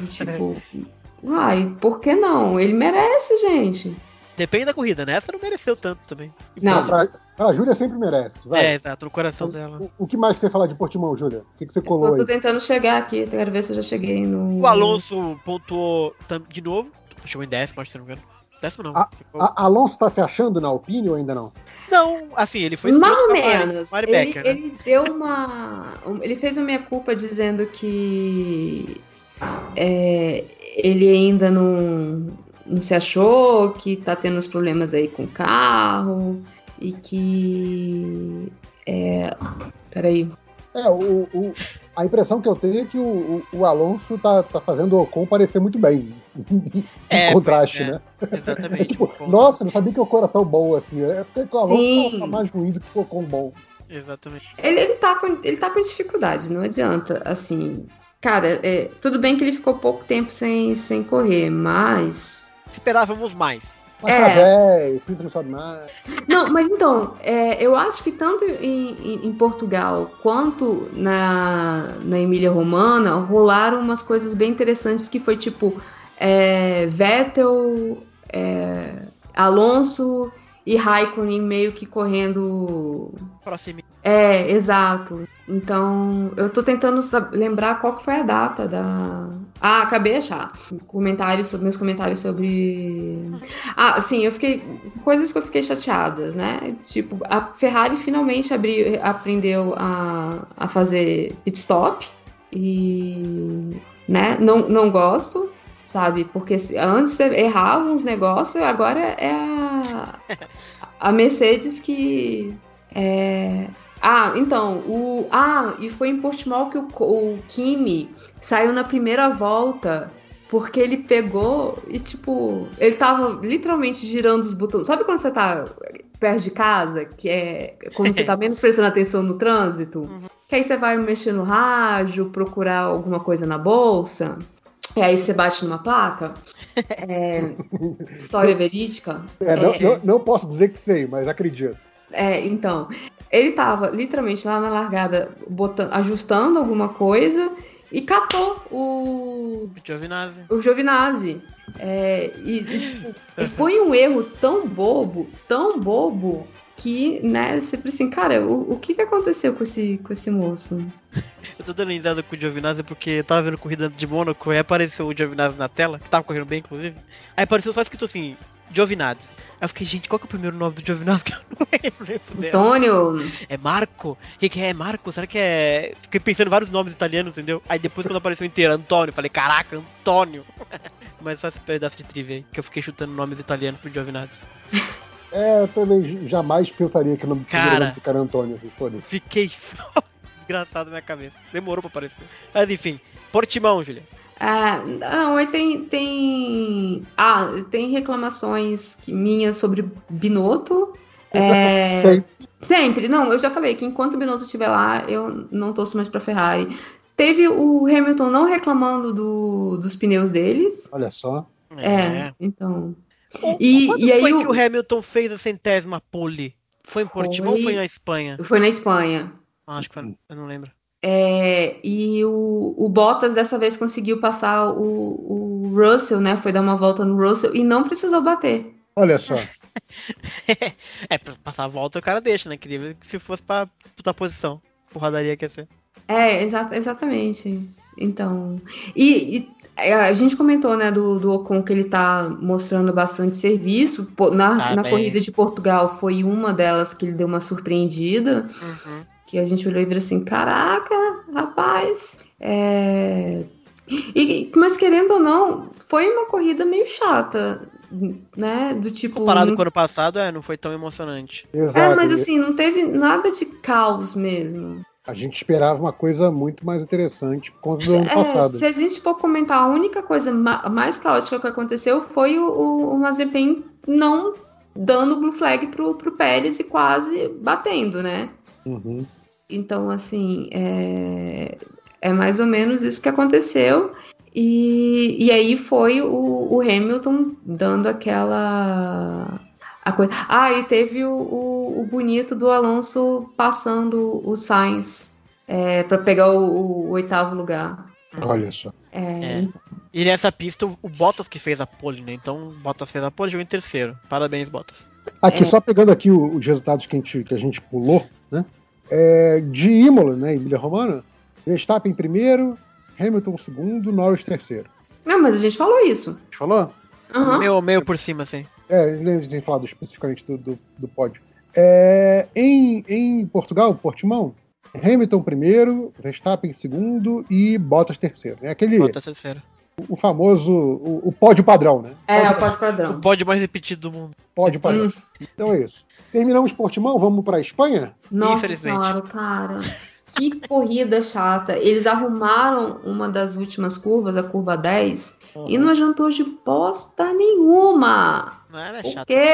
E, tipo, [laughs] ai, por que não? Ele merece, gente. Depende da corrida, né? Essa não mereceu tanto também. E Não. Pra, pra Júlia sempre merece. Vai. É, exato, no coração dela. O, o que mais que você fala de Portimão, Júlia? O que, que você colou Eu tô aí? tentando chegar aqui, quero ver se eu já cheguei no. O Alonso pontuou de novo. Chegou em décimo, acho que não me engano. Péssimo não. Ah, Ficou- A- Alonso tá se achando na Alpine ou ainda não? Não, assim, ele foi Mais ou menos. Mari Ele, Becker, né? ele deu uma. um- Ele fez uma minha culpa dizendo que é, ele ainda não, não se achou, que tá tendo uns problemas aí com o carro e que. É, peraí. É, o, o- a impressão que eu tenho é que o, o- o Alonso tá, tá fazendo o Ocon parecer muito bem. em É, contraste, pois é. né? Exatamente. É [laughs] tipo, Ocon- nossa, não sabia que o Ocon era tão bom assim. É porque o Alonso Sim. tá mais ruim do que o Ocon bom. Exatamente. Ele, ele, tá com, ele tá com dificuldades, não adianta. Assim, cara, é, tudo bem que ele ficou pouco tempo sem, sem correr, mas. Esperávamos mais. Mas É. velho, o pinto não sobe mais. Não, mas então, é, eu acho que tanto em, em- em Portugal quanto na, na Emília Romana rolaram umas coisas bem interessantes que foi tipo é, Vettel, é, Alonso e Raikkonen meio que correndo. Próximo. É, exato. Então, eu tô tentando lembrar qual que foi a data da. Ah, acabei de achar. Comentários sobre meus comentários sobre. Ah, sim, eu fiquei. Coisas que eu fiquei chateada, né? Tipo, a Ferrari finalmente abriu, aprendeu a, a fazer pit stop. E. né? Não, não gosto, sabe? Porque antes errava uns negócios, agora é a, [laughs] a Mercedes que. É... Ah, então, o. Ah, e foi em Portimão que o, o Kimi saiu na primeira volta. Porque ele pegou e, tipo, ele tava literalmente girando os botões. Sabe quando você tá perto de casa, que é quando você tá menos prestando atenção no trânsito? Que aí você vai mexer no rádio, procurar alguma coisa na bolsa, e aí você bate numa placa. É, história verídica. É, não, É. não- não posso dizer que sei, mas acredito. É, então, ele tava literalmente lá na largada botando, ajustando alguma coisa e catou o, Giovinazzi. o Giovinazzi. É, e, e, tipo, e foi um erro tão bobo, tão bobo, que, né, pensa assim, cara, o, o que, que aconteceu com esse, com esse moço? [laughs] Eu tô dando risada com o Giovinazzi porque eu tava vendo corrida de Mônaco e apareceu o Giovinazzi na tela, que tava correndo bem, inclusive. Aí apareceu só escrito assim, Giovinazzi. Aí eu fiquei, gente, qual que é o primeiro nome do Giovinazzi que eu não lembro? Antônio, É Marco? O que, que é? Marco? Será que é. Fiquei pensando em vários nomes italianos, entendeu? Aí depois quando apareceu inteiro, Antônio, falei, caraca, Antônio. [laughs] Mas só esse pedaço de trivia aí, que eu fiquei chutando nomes italianos pro Giovinazzi. [laughs] É, eu também jamais pensaria que o nome Cara. nome do cara é Antônio, assim, foda-se. Fiquei [laughs] desgraçado na minha cabeça. Demorou pra aparecer. Mas enfim, Portimão, Julia. Ah, não, aí tem, tem. Ah, tem reclamações que- minhas sobre Binotto. É, Sei. sempre. Não, eu já falei que enquanto o Binotto estiver lá, eu não torço mais pra Ferrari. Teve o Hamilton não reclamando do- dos pneus deles. Olha só. É, então. O- E- Quando e aí foi o- que o Hamilton fez a centésima pole? Foi em Portimão ou Foi- foi na Espanha? Foi na Espanha. Ah, acho que foi. Eu não lembro. É, e o, o Bottas dessa vez conseguiu passar o, o Russell, né? Foi dar uma volta no Russell e não precisou bater. Olha só. [laughs] é, pra passar a volta o cara deixa, né? Queria se fosse pra puta posição. Porradaria que ia ser. É, exa- exatamente. Então. E, e, é, a gente comentou, né, do, do Ocon que ele tá mostrando bastante serviço. Na, Tá na corrida de Portugal foi uma delas que ele deu uma surpreendida. Uhum. Que a gente olhou e viu assim: caraca, rapaz. É... E, mas querendo ou não, foi uma corrida meio chata, né? Do tipo. Comparado não- com o ano passado, é, não foi tão emocionante. Exato. É, mas assim, não teve nada de caos mesmo. A gente esperava uma coisa muito mais interessante conta do ano É, passado. se a gente for comentar, a única coisa ma- mais caótica que aconteceu foi o, o, o Mazepin não dando blue flag pro, pro Pérez e quase batendo, né? Uhum. Então, assim, é, é mais ou menos isso que aconteceu. E, e aí foi o, o Hamilton dando aquela. A coisa. Ah, e teve o, o, o bonito do Alonso passando o Sainz é, para pegar o, o oitavo lugar. Olha só. É, É. E nessa pista, o Bottas que fez a pole, né? Então, o Bottas fez a pole e jogou em terceiro. Parabéns, Bottas. Aqui, É. só pegando aqui o- os resultados que a gente, que a gente pulou, né? É, de Imola, né? Emília Romana, Verstappen em primeiro, Hamilton segundo, Norris terceiro. Não, mas a gente falou isso. A gente falou? Aham. Meio, meio por cima, assim. É, lembro de ter falado especificamente do, do, do pódio. É, em, em Portugal, Portimão, Hamilton primeiro, Verstappen segundo e Bottas terceiro. É aquele, Bota a terceira. O famoso, o, o pódio padrão, né? É, o Pódio, pós O padrão. pódio mais repetido do mundo. pódio padrão. Hum. Então é isso. Terminamos Portimão, vamos pra Espanha? Nossa senhora, cara. Que corrida chata. Eles arrumaram uma das últimas curvas, a curva 10, e não adiantou de bosta nenhuma. Não era Porque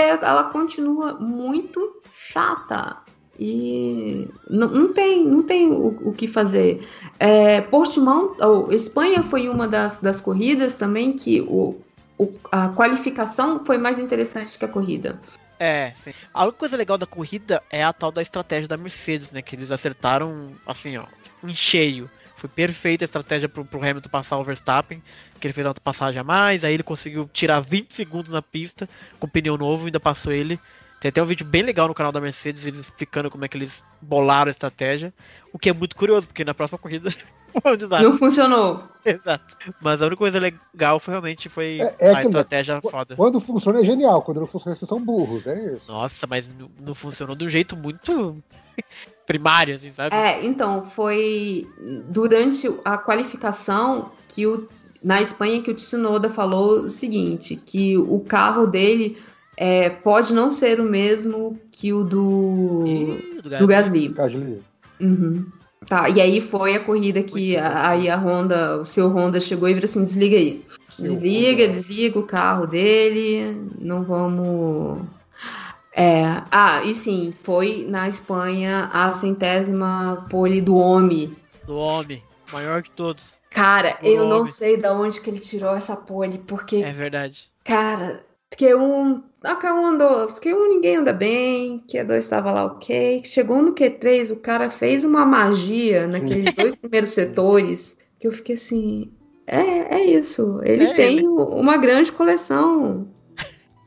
chato. ela continua muito chata. E não, não tem, não tem o, o que fazer. É, Portimão, ou Espanha foi uma das, das corridas também que o, o- a qualificação foi mais interessante que a corrida. É, sim. A única coisa legal da corrida é a tal da estratégia da Mercedes, né? Que eles acertaram, assim, ó, em cheio. Foi perfeita a estratégia pro, pro Hamilton passar o Verstappen, que ele fez uma passagem a mais, aí ele conseguiu tirar 20 segundos na pista com pneu novo, ainda passou ele. Tem até um vídeo bem legal no canal da Mercedes, eles explicando como é que eles bolaram a estratégia, o que é muito curioso, porque na próxima corrida [laughs] não de nada. Não funcionou. Exato. Mas a única coisa legal foi realmente foi É- é a estratégia foda. Quando funciona é genial, quando não funciona vocês são burros, é isso. Nossa, mas não, não funcionou de um jeito muito [laughs] primário, assim, sabe? É, então, foi durante a qualificação que o, na Espanha que o Tsunoda falou o seguinte, que o carro dele é, pode não ser o mesmo que o do, Ih, do do Gasly. Gasly. Uhum. Tá, e aí foi a corrida que a- aí a Honda, o seu Honda chegou e virou assim, desliga aí. Desliga, desliga o carro dele, não vamos... É, ah, e sim, foi na Espanha a centésima pole do homem. Do homem, maior de todos. Cara, Do eu não homem. sei de onde que ele tirou essa pole, porque, É verdade. cara, Q1, a Q1 andou, Q1 ninguém anda bem, Q2 estava lá ok, chegou no Q3, o cara fez uma magia naqueles dois primeiros setores, que eu fiquei assim, é, é isso, ele É tem ele. uma grande coleção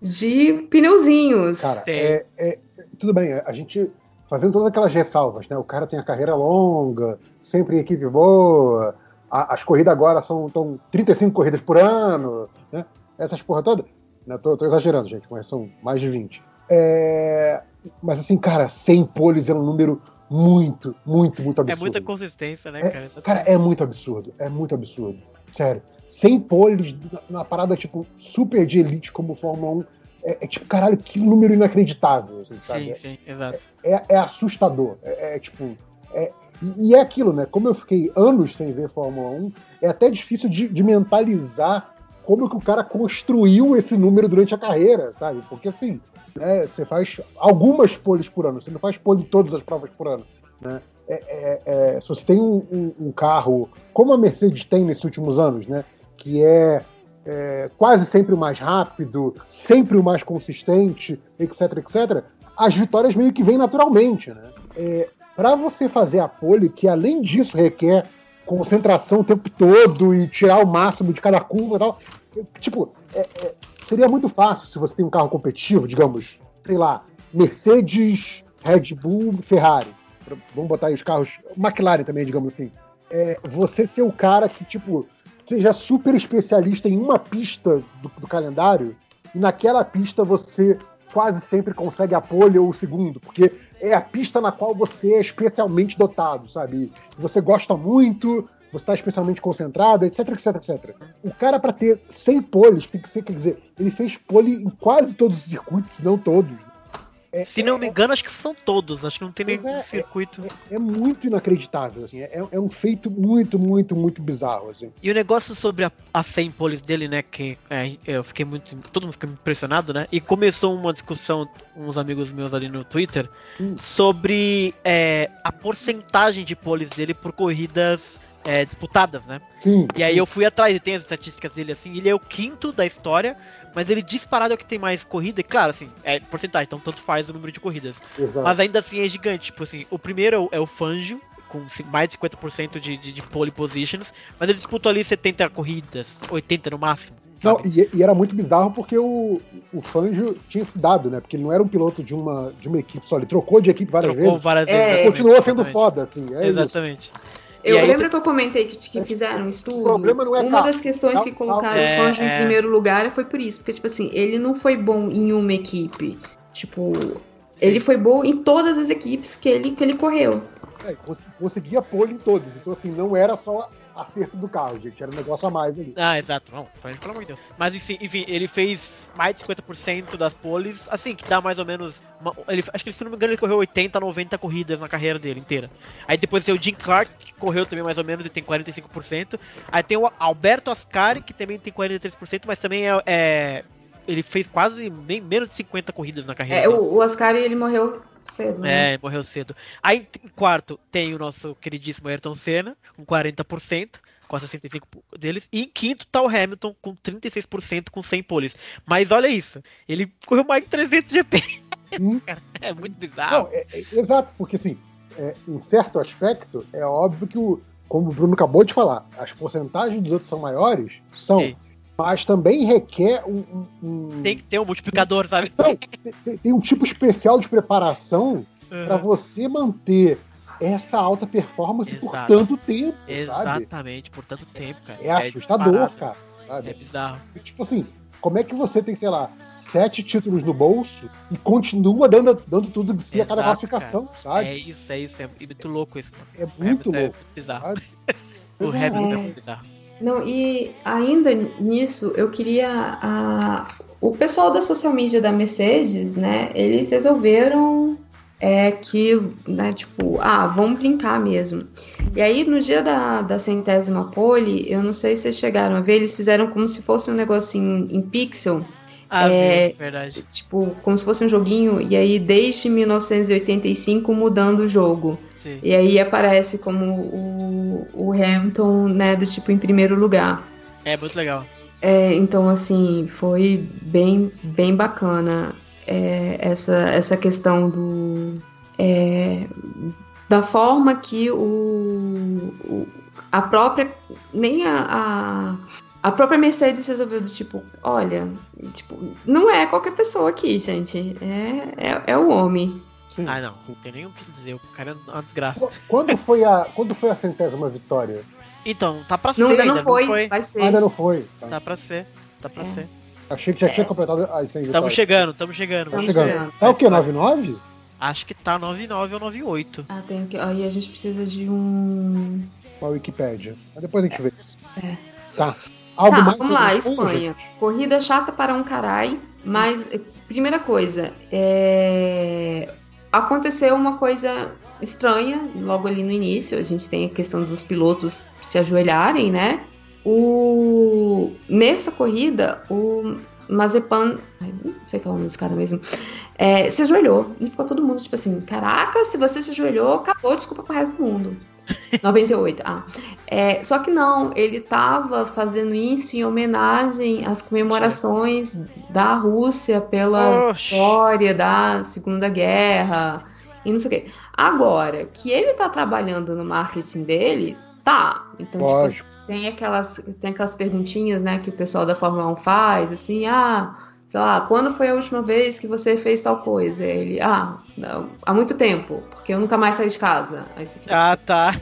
de pneuzinhos. Cara, é, é- tudo bem, a gente fazendo todas aquelas ressalvas, né? O cara tem a carreira longa, sempre em equipe boa, a- as corridas agora são tão 35 corridas por ano, né? Essas porra toda. Né? Tô, tô exagerando, gente, mas são mais de 20. É, Mas assim, cara, 100 poles é um número muito, muito, muito É absurdo. muita consistência, né, É, cara? Cara, é muito absurdo. É muito absurdo. Sério. 100 poles na, na parada, tipo, super de elite como Fórmula 1. É, é tipo, caralho, que número inacreditável, assim, sabe? sim, sim, exato. É, é assustador. É, é, tipo. é- e e é aquilo, né? Como eu fiquei anos sem ver Fórmula 1, é até difícil de, de mentalizar como que o cara construiu esse número durante a carreira, sabe? Porque assim, né, você faz algumas poles por ano, você não faz pole em todas as provas por ano. Né? É, é- é, se você tem um, um- um carro, como a Mercedes tem nesses últimos anos, né? Que é, é, quase sempre o mais rápido, sempre o mais consistente, etc, etc, as vitórias meio que vêm naturalmente, né? É, para você fazer a pole, que além disso requer concentração o tempo todo e tirar o máximo de cada curva e tal, tipo, é- é, seria muito fácil se você tem um carro competitivo, digamos, sei lá, Mercedes, Red Bull, Ferrari. Vamos botar aí os carros, McLaren também, digamos assim. É, você ser o cara que, tipo, seja super especialista em uma pista do, do calendário e naquela pista você quase sempre consegue a pole ou o segundo, porque é a pista na qual você é especialmente dotado, sabe? Você gosta muito, você está especialmente concentrado, etc, etc, etc. O cara, para ter 100 poles, tem que ser, quer dizer, ele fez pole em quase todos os circuitos, se não todos. É, Se não me engano, acho que são todos. Acho que não tem nenhum é, circuito. é muito inacreditável, assim. É, é um feito muito, muito, muito bizarro, assim. E o negócio sobre a, a 100 poles dele, né? Que é, eu fiquei muito. Todo mundo ficou impressionado, né? E começou uma discussão, uns amigos meus ali no Twitter, Hum. sobre é, a porcentagem de poles dele por corridas é, disputadas, né? Sim. E aí eu fui atrás e tem as estatísticas dele assim, ele é o quinto da história, mas ele disparado é o que tem mais corrida, e claro, assim, é porcentagem, então tanto faz o número de corridas. Exato. Mas ainda assim é gigante, tipo assim, o primeiro é o, é Fangio, com mais de 50% de, de, de pole positions, mas ele disputou ali 70 corridas, 80 no máximo. Não, e, e era muito bizarro porque o, o Fangio tinha se dado, né? Porque ele não era um piloto de uma, de uma equipe só, ele trocou de equipe várias Trocou vezes. várias É, vezes. exatamente, continuou sendo exatamente. foda, assim. É isso. Eu aí lembro que eu comentei que, que fizeram um estudo. problema não é Uma das questões Não, que não. colocaram É, o é. em primeiro lugar foi por isso. Porque, tipo assim, ele não foi bom em uma equipe. Tipo, ele foi bom em todas as equipes que ele, que ele correu. É, cons- conseguia pole em todos. Então, assim, não era só acerto do carro, gente. Era um negócio a mais ali. Ah, exato. Não, pelo amor de Deus. Mas enfim, enfim, ele fez mais de 50% das poles, assim, que dá mais ou menos. uma- ele, acho que se não me engano, ele correu 80, 90 corridas na carreira dele inteira. Aí depois tem o Jim Clark, que correu também mais ou menos e tem 45%. Aí tem o Alberto Ascari, que também tem 43%, mas também é. é- ele fez quase nem menos de 50 corridas na carreira. É, dele. o, o Ascari, ele morreu cedo, né? É, morreu cedo. Aí em quarto tem o nosso queridíssimo Ayrton Senna, com 40%, com 65% deles. E em quinto tá o Hamilton, com 36%, com 100 poles. Mas olha isso, ele correu mais de 300 GP. Hum. [laughs] é muito bizarro. Não, é- é- exato, porque assim, é, em certo aspecto, é óbvio que, o, como o Bruno acabou de falar, as porcentagens dos outros são maiores, são, Sim. Mas também requer um. um- Tem que ter um multiplicador, sabe? Não, tem- tem, um tipo especial de preparação para Uhum. você manter essa alta performance por Exato. tanto tempo, sabe? Exatamente, por tanto tempo, cara. É assustador, disparado. cara. Sabe? É bizarro. Tipo assim, como é que você tem, sei lá, sete títulos no bolso e continua dando, dando tudo de si a cada Exato, classificação, sabe? É isso, é isso. É muito louco isso. mano. É, O muito Hamilton É louco, muito bizarro. sabe? [laughs] O é. Hamilton é É. muito bizarro. Não, e ainda nisso, eu queria. a- o pessoal da social media da Mercedes, né? Eles resolveram é, que, né, tipo, ah, vamos brincar mesmo. E aí, no dia da, da centésima pole, eu não sei se vocês chegaram a ver, eles fizeram como se fosse um negocinho em pixel, Ah, É, verdade. tipo, como se fosse um joguinho, e aí desde 1985 mudando o jogo. Sim. E aí aparece como o, o Hamilton, né, do tipo em primeiro lugar. É muito legal. É, então, assim, foi bem, bem bacana é, essa, essa questão do. é, da forma que o, o- a própria. Nem a, a, a própria Mercedes resolveu do tipo, olha, tipo, não é qualquer pessoa aqui, gente. É, é, é o homem. Sim. Ah, não. Não tem nem o que dizer. O cara é uma desgraça. Qu- Quando foi a, quando foi a centésima vitória? Então, tá pra ser. Não, ainda ainda não foi, vai ser. Ainda não foi. tá? Tá pra ser. Tá pra É. ser. Achei que já tinha completado as 100 Tamo chegando, tamo chegando. Tamo chegando. chegando. Tá o quê? 99? Acho que tá 99 ou 98. Ah, tem que. Aí a gente precisa de um. Com a Wikipédia. Mas depois a gente vê. É. Tá. Algo tá, mais vamos lá, Espanha, Espanha. Corrida chata para um carai, mas eh, primeira coisa, é... aconteceu uma coisa estranha logo ali no início. A gente tem a questão dos pilotos se ajoelharem, né? O... Nessa corrida, o Mazepan, não sei falar o nome desse cara mesmo, é, se ajoelhou. E ficou todo mundo tipo assim: caraca, se você se ajoelhou, acabou, desculpa pro resto do mundo. [laughs] 98, ah. É, só que não, ele estava fazendo isso em homenagem às comemorações da Rússia pela Oxi. vitória da Segunda Guerra e não sei o quê. Agora, que ele tá trabalhando no marketing dele, tá. Então, tipo, Lógico. Tem aquelas, tem aquelas perguntinhas, né, que o pessoal da Fórmula 1 faz, assim, ah, sei lá, quando foi a última vez que você fez tal coisa? Ele, ah, não, há muito tempo, porque eu nunca mais saí de casa. Aí você fica, Ah, tá.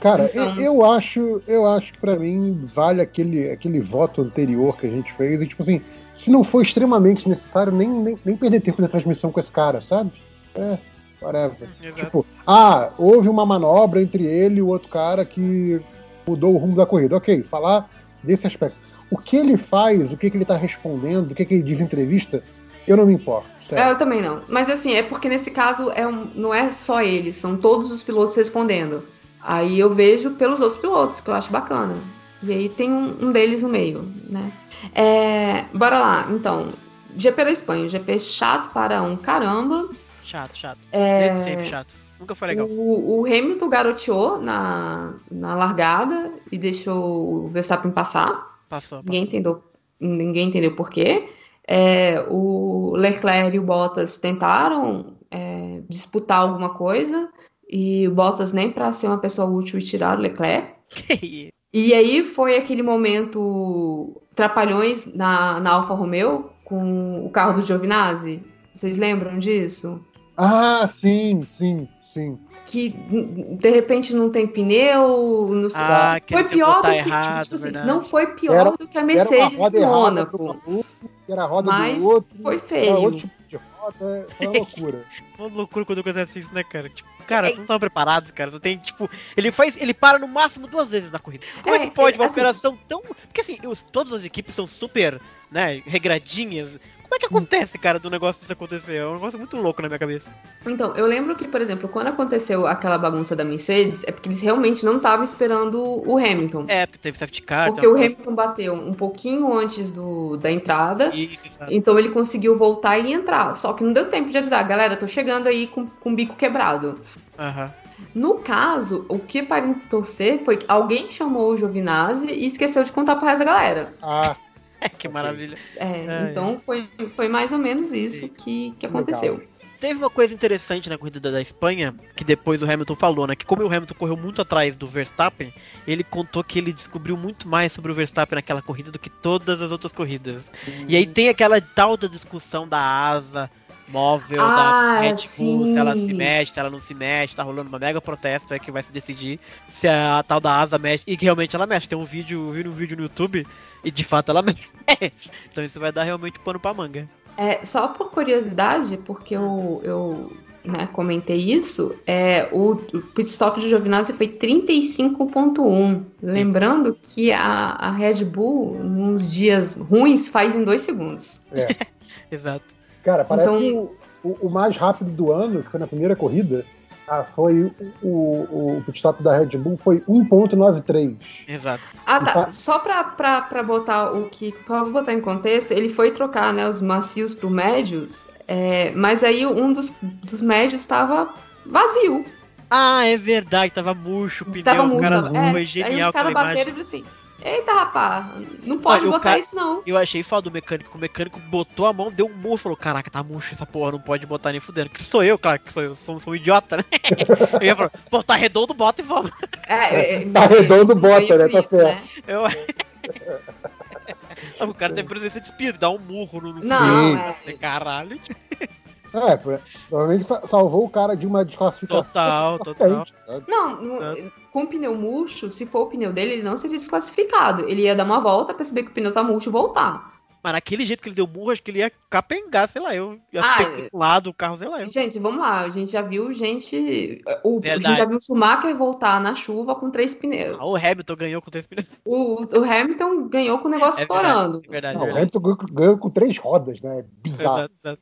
Cara, Então- eu, eu acho, eu acho que pra mim vale aquele, aquele voto anterior que a gente fez. E, tipo assim, se não for extremamente necessário, nem, nem, nem perder tempo na transmissão com esse cara, sabe? É, whatever. Exato. Tipo, ah, houve uma manobra entre ele e o outro cara que mudou o rumo da corrida. Ok, falar desse aspecto. O que ele faz, o que, que ele tá respondendo, o que, que ele diz em entrevista, eu não me importo. É, eu também não. Mas assim, é porque nesse caso é um- não é só ele, são todos os pilotos respondendo. Aí eu vejo pelos outros pilotos, que eu acho bacana. E aí tem um, um deles no meio, né? É, bora lá, então. GP da Espanha, GP chato para um caramba. Chato, chato. É, Desde sempre chato. Nunca foi legal. O, o Hamilton garoteou na, na largada e deixou o Verstappen passar. Passou, Ninguém passou. entendeu, ninguém entendeu por quê. É, o Leclerc e o Bottas tentaram é, disputar alguma coisa e o Bottas nem para ser uma pessoa útil e tiraram o Leclerc. [laughs] E aí foi aquele momento trapalhões na, na Alfa Romeo com o carro do Giovinazzi. Vocês lembram disso? Ah, sim, sim, sim. que de repente não tem pneu, não sei. Ah, foi quer pior do que errado, tipo assim, verdade. não foi pior Era- do que a Mercedes em errada Mônaco. era a roda Mas do outro. foi Era feio. outro tipo de roda, foi uma loucura. [laughs] Uma loucura quando acontece isso, né, cara? Tipo, cara, vocês não estão preparados, cara. Você tem, tipo, ele faz. Ele para no máximo duas vezes na corrida. Como é, É, que pode é, uma assim- operação tão. Porque assim, os- todas as equipes são super, né, regradinhas. Como é que acontece, cara, do negócio disso acontecer? É um negócio muito louco na minha cabeça. Então, eu lembro que, por exemplo, quando aconteceu aquela bagunça da Mercedes, é porque eles realmente não estavam esperando o Hamilton. É, porque teve safety car. Porque o Hamilton bateu um pouquinho antes do, da entrada. Isso, exato. Então ele conseguiu voltar e entrar. Só que não deu tempo de avisar, galera, tô chegando aí com, com o bico quebrado. Aham. No caso, o que parece torcer foi que alguém chamou o Giovinazzi e esqueceu de contar pro resto da galera. Ah, [laughs] que maravilha. É, É, então Foi, foi mais ou menos isso que, que aconteceu. Teve uma coisa interessante na corrida da, da Espanha, que depois o Hamilton falou, né? Que como o Hamilton correu muito atrás do Verstappen, ele contou que ele descobriu muito mais sobre o Verstappen naquela corrida do que todas as outras corridas. E aí tem aquela tal da discussão da asa móvel Ah, da Red Bull, se ela se mexe, se ela não se mexe, tá rolando uma mega protesto, é que vai se decidir se a tal da asa mexe, e que realmente ela mexe. Tem um vídeo, eu vi um vídeo no YouTube, e de fato ela [laughs] mexe. Então isso vai dar realmente pano pra manga. É, só por curiosidade, porque eu, eu né, comentei isso, é, o, o pit stop do Giovinazzi foi 35.1. Lembrando que a, a Red Bull, nos dias ruins, faz em dois segundos. [laughs] Exato. Cara, parece Então- que o, o- mais rápido do ano, que foi na primeira corrida, ah, foi o, o, o pit stop da Red Bull, foi 1.93. Exato. Ah, tá. Tá. Só pra, pra, pra botar o que. Pra botar em contexto, ele foi trocar né, os macios pro médios, é, mas aí um dos, dos médios estava vazio. Ah, é verdade, tava murcho o pneu, Tava o murcho. cara tava- é, aí os caras bateram e falaram assim: Eita, rapaz, não pode Ah, botar cara- isso não. Eu achei foda do mecânico, o mecânico botou a mão, deu um murro, falou, caraca, tá murcho essa porra, não pode botar nem fudendo. Que sou eu, claro que sou eu, sou, sou um idiota, né? [laughs] eu ia falar, pô, tá redondo, bota e vamos. É, é, [laughs] Tá é, redondo, bota, né? Tá isso, né? Eu... [laughs] o cara tem presença de espírito, dá um murro no, no Não, é. Caralho. É, pro- provavelmente sa- salvou o cara de uma desclassificação. Total, [laughs] total. Não, no- É. com o pneu murcho, se for o pneu dele, ele não seria desclassificado. Ele ia dar uma volta, perceber que o pneu tá murcho e voltar. Mas naquele jeito que ele deu murro, acho que ele ia capengar, sei lá, eu ia Ah, pro lado o carro, sei lá. Eu. Gente, vamos lá. A gente já viu gente. O, a gente já viu o Schumacher voltar na chuva com três pneus. Ah, o Hamilton ganhou com três pneus. O, o Hamilton ganhou com o negócio É estourando. verdade, é verdade. Não, o é verdade. Hamilton ganhou- ganhou com três rodas, né? Bizarro. Exato.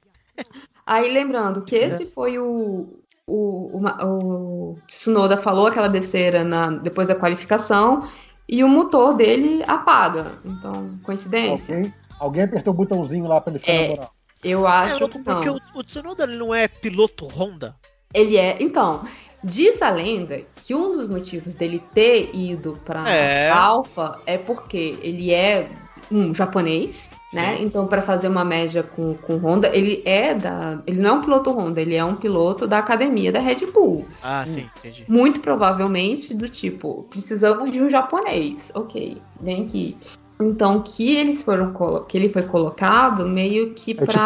Aí lembrando que esse foi o. O, o, o Tsunoda falou aquela besteira na, depois da qualificação e o motor dele apaga. Então, coincidência? Alguém, alguém apertou o botãozinho lá pra ele ficar É. na moral. Eu É, acho louco, que não. porque o, o Tsunoda ele não é piloto Honda. Ele é. Então, diz a lenda que um dos motivos dele ter ido pra É. Alpha é porque ele é um japonês, né? Então, para fazer uma média com, com Honda, ele é da. Ele não é um piloto Honda, ele é um piloto da academia da Red Bull. Ah, sim, entendi. Muito provavelmente do tipo, precisamos de um japonês. Ok, vem aqui. Então, que eles foram que ele foi colocado meio que É pra. tipo,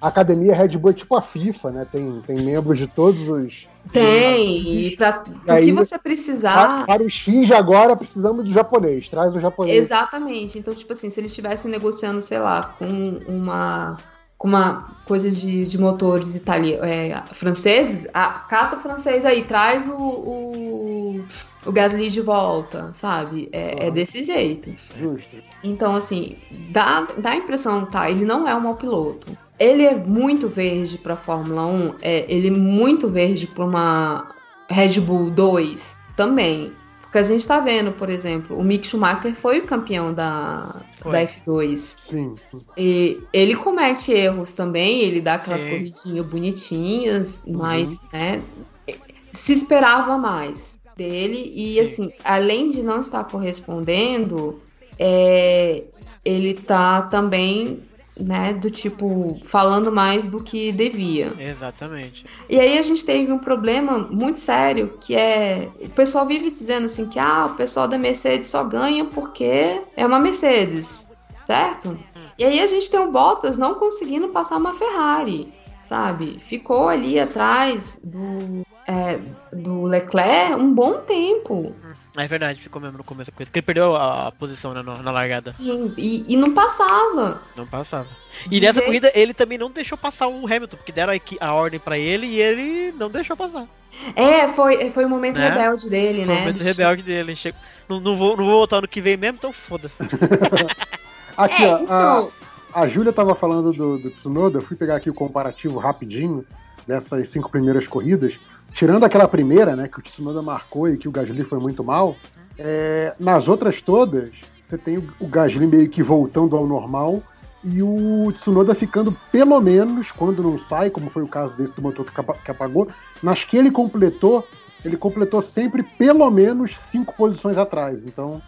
a, academia Red Bull é tipo a FIFA, né? Tem, tem membros de todos os. Tem, e pra o que você Para, precisar. para os fins de agora, precisamos do japonês. Traz o japonês. Exatamente. Então, tipo assim, se eles estivessem negociando, sei lá, com uma com uma coisa de, de motores itali é, franceses, a cata o francês aí, traz o, o, o Gasly de volta, sabe? É, é Uhum. desse jeito. Justo. Então, assim, dá, dá a impressão, tá? Ele não é um mau piloto. Ele é muito verde pra Fórmula 1, é, ele é muito verde pra uma Red Bull 2 também. Porque a gente tá vendo, por exemplo, o Mick Schumacher foi o campeão da, Foi. da F2. Sim. E ele comete erros também, ele dá aquelas Sim. corridinhas bonitinhas, Uhum. mas, né, se esperava mais dele. E, Sim. assim, além de não estar correspondendo, é, ele tá também, né, do tipo, falando mais do que devia. Exatamente. E aí a gente teve um problema muito sério, que é o pessoal vive dizendo assim que ah, o pessoal da Mercedes só ganha porque é uma Mercedes, certo? E aí a gente tem o Bottas não conseguindo passar uma Ferrari, sabe? Ficou ali atrás do é, do Leclerc um bom tempo. É verdade, ficou mesmo no começo da coisa. Porque ele perdeu a, a posição né, na, na largada. Sim, e, e não passava. Não passava. E nessa jeito- corrida ele também não deixou passar o Hamilton, porque deram a, a ordem pra ele e ele não deixou passar. É, foi, foi o momento Né? rebelde dele, Foi o né? momento rebelde dele. Chegou, não, não, vou, não vou voltar ano que vem mesmo, então foda-se. [laughs] Aqui, É, ó, então- a, a Júlia tava falando do, do Tsunoda, eu fui pegar aqui o comparativo rapidinho dessas cinco primeiras corridas. Tirando aquela primeira, né, que o Tsunoda marcou e que o Gasly foi muito mal, é, nas outras todas, você tem o, Gasly meio que voltando ao normal e o Tsunoda ficando pelo menos, quando não sai, como foi o caso desse do motor que, apagou, nas que ele completou, ele completou sempre pelo menos cinco posições atrás. Então,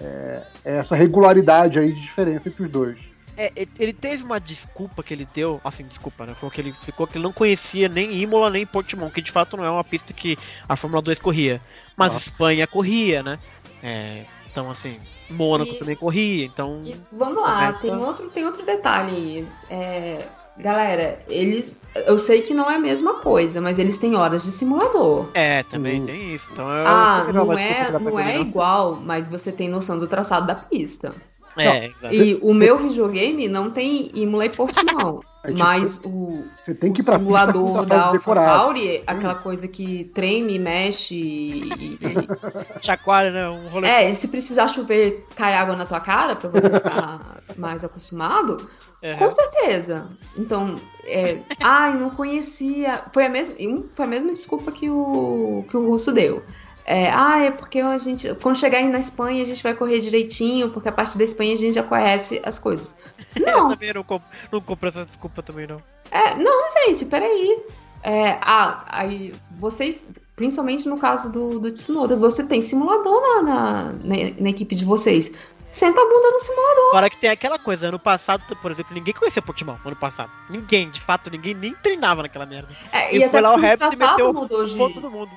É. é essa regularidade aí de diferença entre os dois. É, ele- ele teve uma desculpa que ele deu, assim, desculpa, né? Foi que ele ficou que ele não conhecia nem Imola nem Portimão, que de fato não é uma pista que a Fórmula 2 corria. Mas Ah. Espanha corria, né? É, então, assim, Mônaco E- também corria, então. E vamos lá, tem outro, tem outro detalhe aí. É, galera, eles. Eu sei que não é a mesma coisa, mas eles têm horas de simulador. É, também Uhum. tem isso. Então, eu Ah, também não é, dá pra não é igual, mas você tem noção do traçado da pista. É. E o meu videogame não tem Imola e Portimão. [laughs] É tipo, mas o, Você tem que o simulador da. AlphaTauri, aquela coisa que treme, mexe e, [laughs] Chacoalha, né? Um rolê. É, e se precisar chover, cai água na tua cara pra você ficar [laughs] mais acostumado, Uhum. com certeza. Então, é, ai, não conhecia. Foi a mesma, um- foi a mesma desculpa que o, que o russo deu. É, ah, é porque a gente, quando chegar aí na Espanha, a gente vai correr direitinho, porque a partir da Espanha a gente já conhece as coisas. [laughs] Eu Não, também não compro, não compro essa desculpa também, não. é, não, gente, peraí. É, ah, aí vocês, principalmente no caso do, do Tsunoda, você tem simulador na, na, na, na equipe de vocês. Senta a bunda no simulador. Fora que tem aquela coisa, ano passado, por exemplo, ninguém conhecia Portimão, ano passado. Ninguém, de fato, ninguém nem treinava naquela merda. É, E foi lá o Hamilton e meteu mudou de... Ponto do mundo.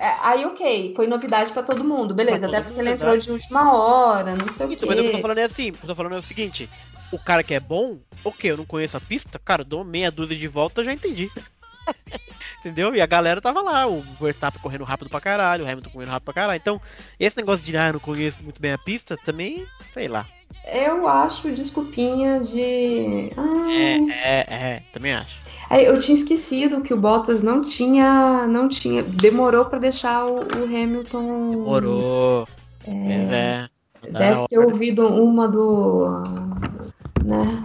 É, aí, ok, foi novidade pra todo mundo, beleza. Pra Até todo porque mundo, ele entrou de última hora, não sei o Então, mas o que eu tô quê. falando é assim, o que eu tô falando é o seguinte, o cara que é bom, ok, eu não conheço a pista, cara, eu dou meia dúzia de volta, eu já entendi. [laughs] Entendeu? E a galera tava lá, o Verstappen correndo rápido pra caralho, o Hamilton correndo rápido pra caralho. Então, esse negócio de, ah, eu não conheço muito bem a pista, também, sei lá. Eu acho desculpinha de. Ah, É, é, é, também acho. É, eu tinha esquecido que o Bottas não tinha. Não tinha. Demorou pra deixar o, o Hamilton. Demorou. Mas é. dá Deve ter hora. ouvido uma do. Né?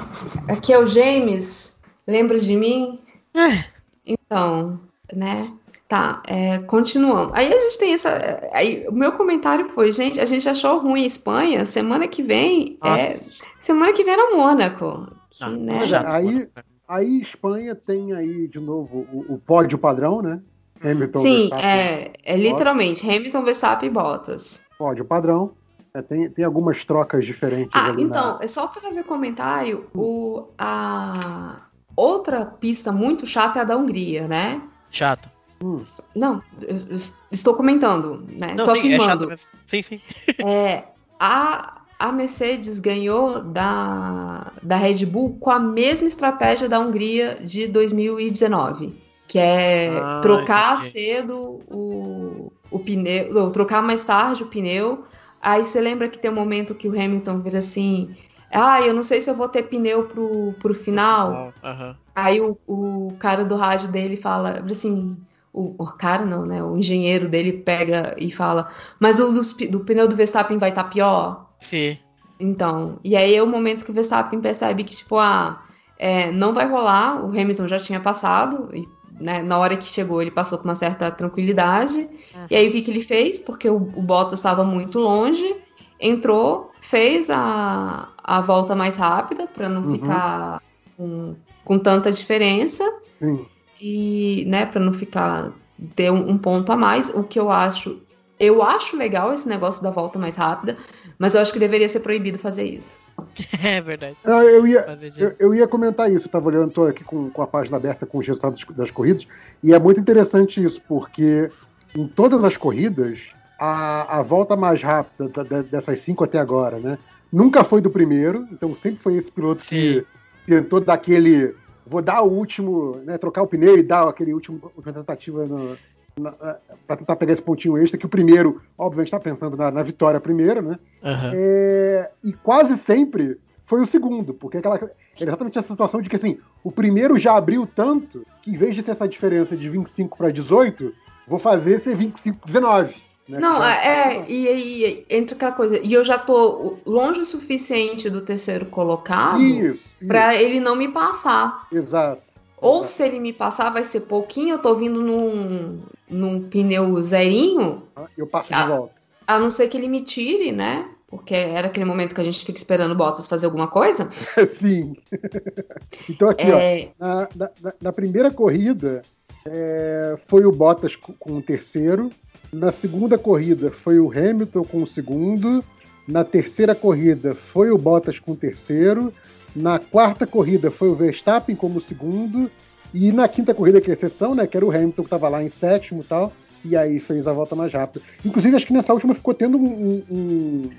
Aqui é o James. Lembra de mim? É. Então, né? Tá, é, continuando. Aí a gente tem essa. Aí o meu comentário foi, gente, a gente achou ruim a Espanha. Semana que vem. É, semana que vem era Mônaco. que, Ah, né? já tô Aí- cara. Aí Espanha tem aí de novo o, o pódio padrão, né? Hamilton, Sim, Verstappen, é, é literalmente Hamilton, Verstappen e Bottas. pódio padrão. É, tem, tem algumas trocas diferentes Ah, ali então, é só pra fazer comentário, o, a outra pista muito chata é a da Hungria, né? Chato. na... Hum, Não, eu- eu estou comentando, né? Não, Estou sim, é chato afirmando. mesmo. Sim, sim. É, a, a Mercedes ganhou da, da Red Bull com a mesma estratégia da Hungria de 2019, que é Ah, trocar entendi. cedo o, o pneu, não, trocar mais tarde o pneu. Aí você lembra que tem um momento que o Hamilton vira assim: ah, eu não sei se eu vou ter pneu pro, pro final. Aham. Aí o, o cara do rádio dele fala assim. O, o cara não, né? O engenheiro dele pega e fala, mas o pi- do, pneu do Verstappen vai estar pior? Sim. Então, e aí é o momento que o Verstappen percebe que, tipo, ah, é, não vai rolar, o Hamilton já tinha passado, e né, na hora que chegou ele passou com uma certa tranquilidade. E aí o que, que ele fez? Porque o, o Bottas estava muito longe, entrou, fez a, a volta mais rápida para não Uhum. ficar com, com tanta diferença sim. e, né, para não ficar ter um, um ponto a mais, o que eu acho, eu acho legal esse negócio da volta mais rápida, mas eu acho que deveria ser proibido fazer isso. [laughs] É verdade. Ah, Eu ia, Eu, eu ia comentar isso, eu estava olhando, tô aqui com, com a página aberta com os resultados das corridas, e é muito interessante isso, porque em todas as corridas, a, a volta mais rápida da- da- dessas cinco até agora, né? Nunca foi do primeiro, então sempre foi esse piloto que tentou dar aquele, vou dar o último, né, trocar o pneu e dar aquele último última tentativa no, para tentar pegar esse pontinho extra, que o primeiro, obviamente, está pensando na, na, vitória primeiro, né? Uhum. É, e quase sempre foi o segundo, porque aquela, era exatamente essa situação de que assim, o primeiro já abriu tanto que em vez de ser essa diferença de 25 para 18, vou fazer ser 25 19. Né? Não, é, é e aí entra aquela coisa, e eu já tô longe o suficiente do terceiro colocado para ele não me passar. Exato. Ou se ele me passar, vai ser pouquinho, eu tô vindo num, num pneu zerinho. Eu passo de volta. A não ser que ele me tire, né? Porque era aquele momento que a gente fica esperando o Bottas fazer alguma coisa. [laughs] Sim. [laughs] então aqui, é... ó, na, na, na, primeira corrida é, foi o Bottas com o terceiro. Na segunda corrida foi o Hamilton com o segundo. Na terceira corrida foi o Bottas com o terceiro. Na quarta corrida foi o Verstappen como segundo. E na quinta corrida, que é exceção, né? Que era o Hamilton que estava lá em sétimo e tal. E aí fez a volta mais rápida. Inclusive, acho que nessa última ficou tendo um, um,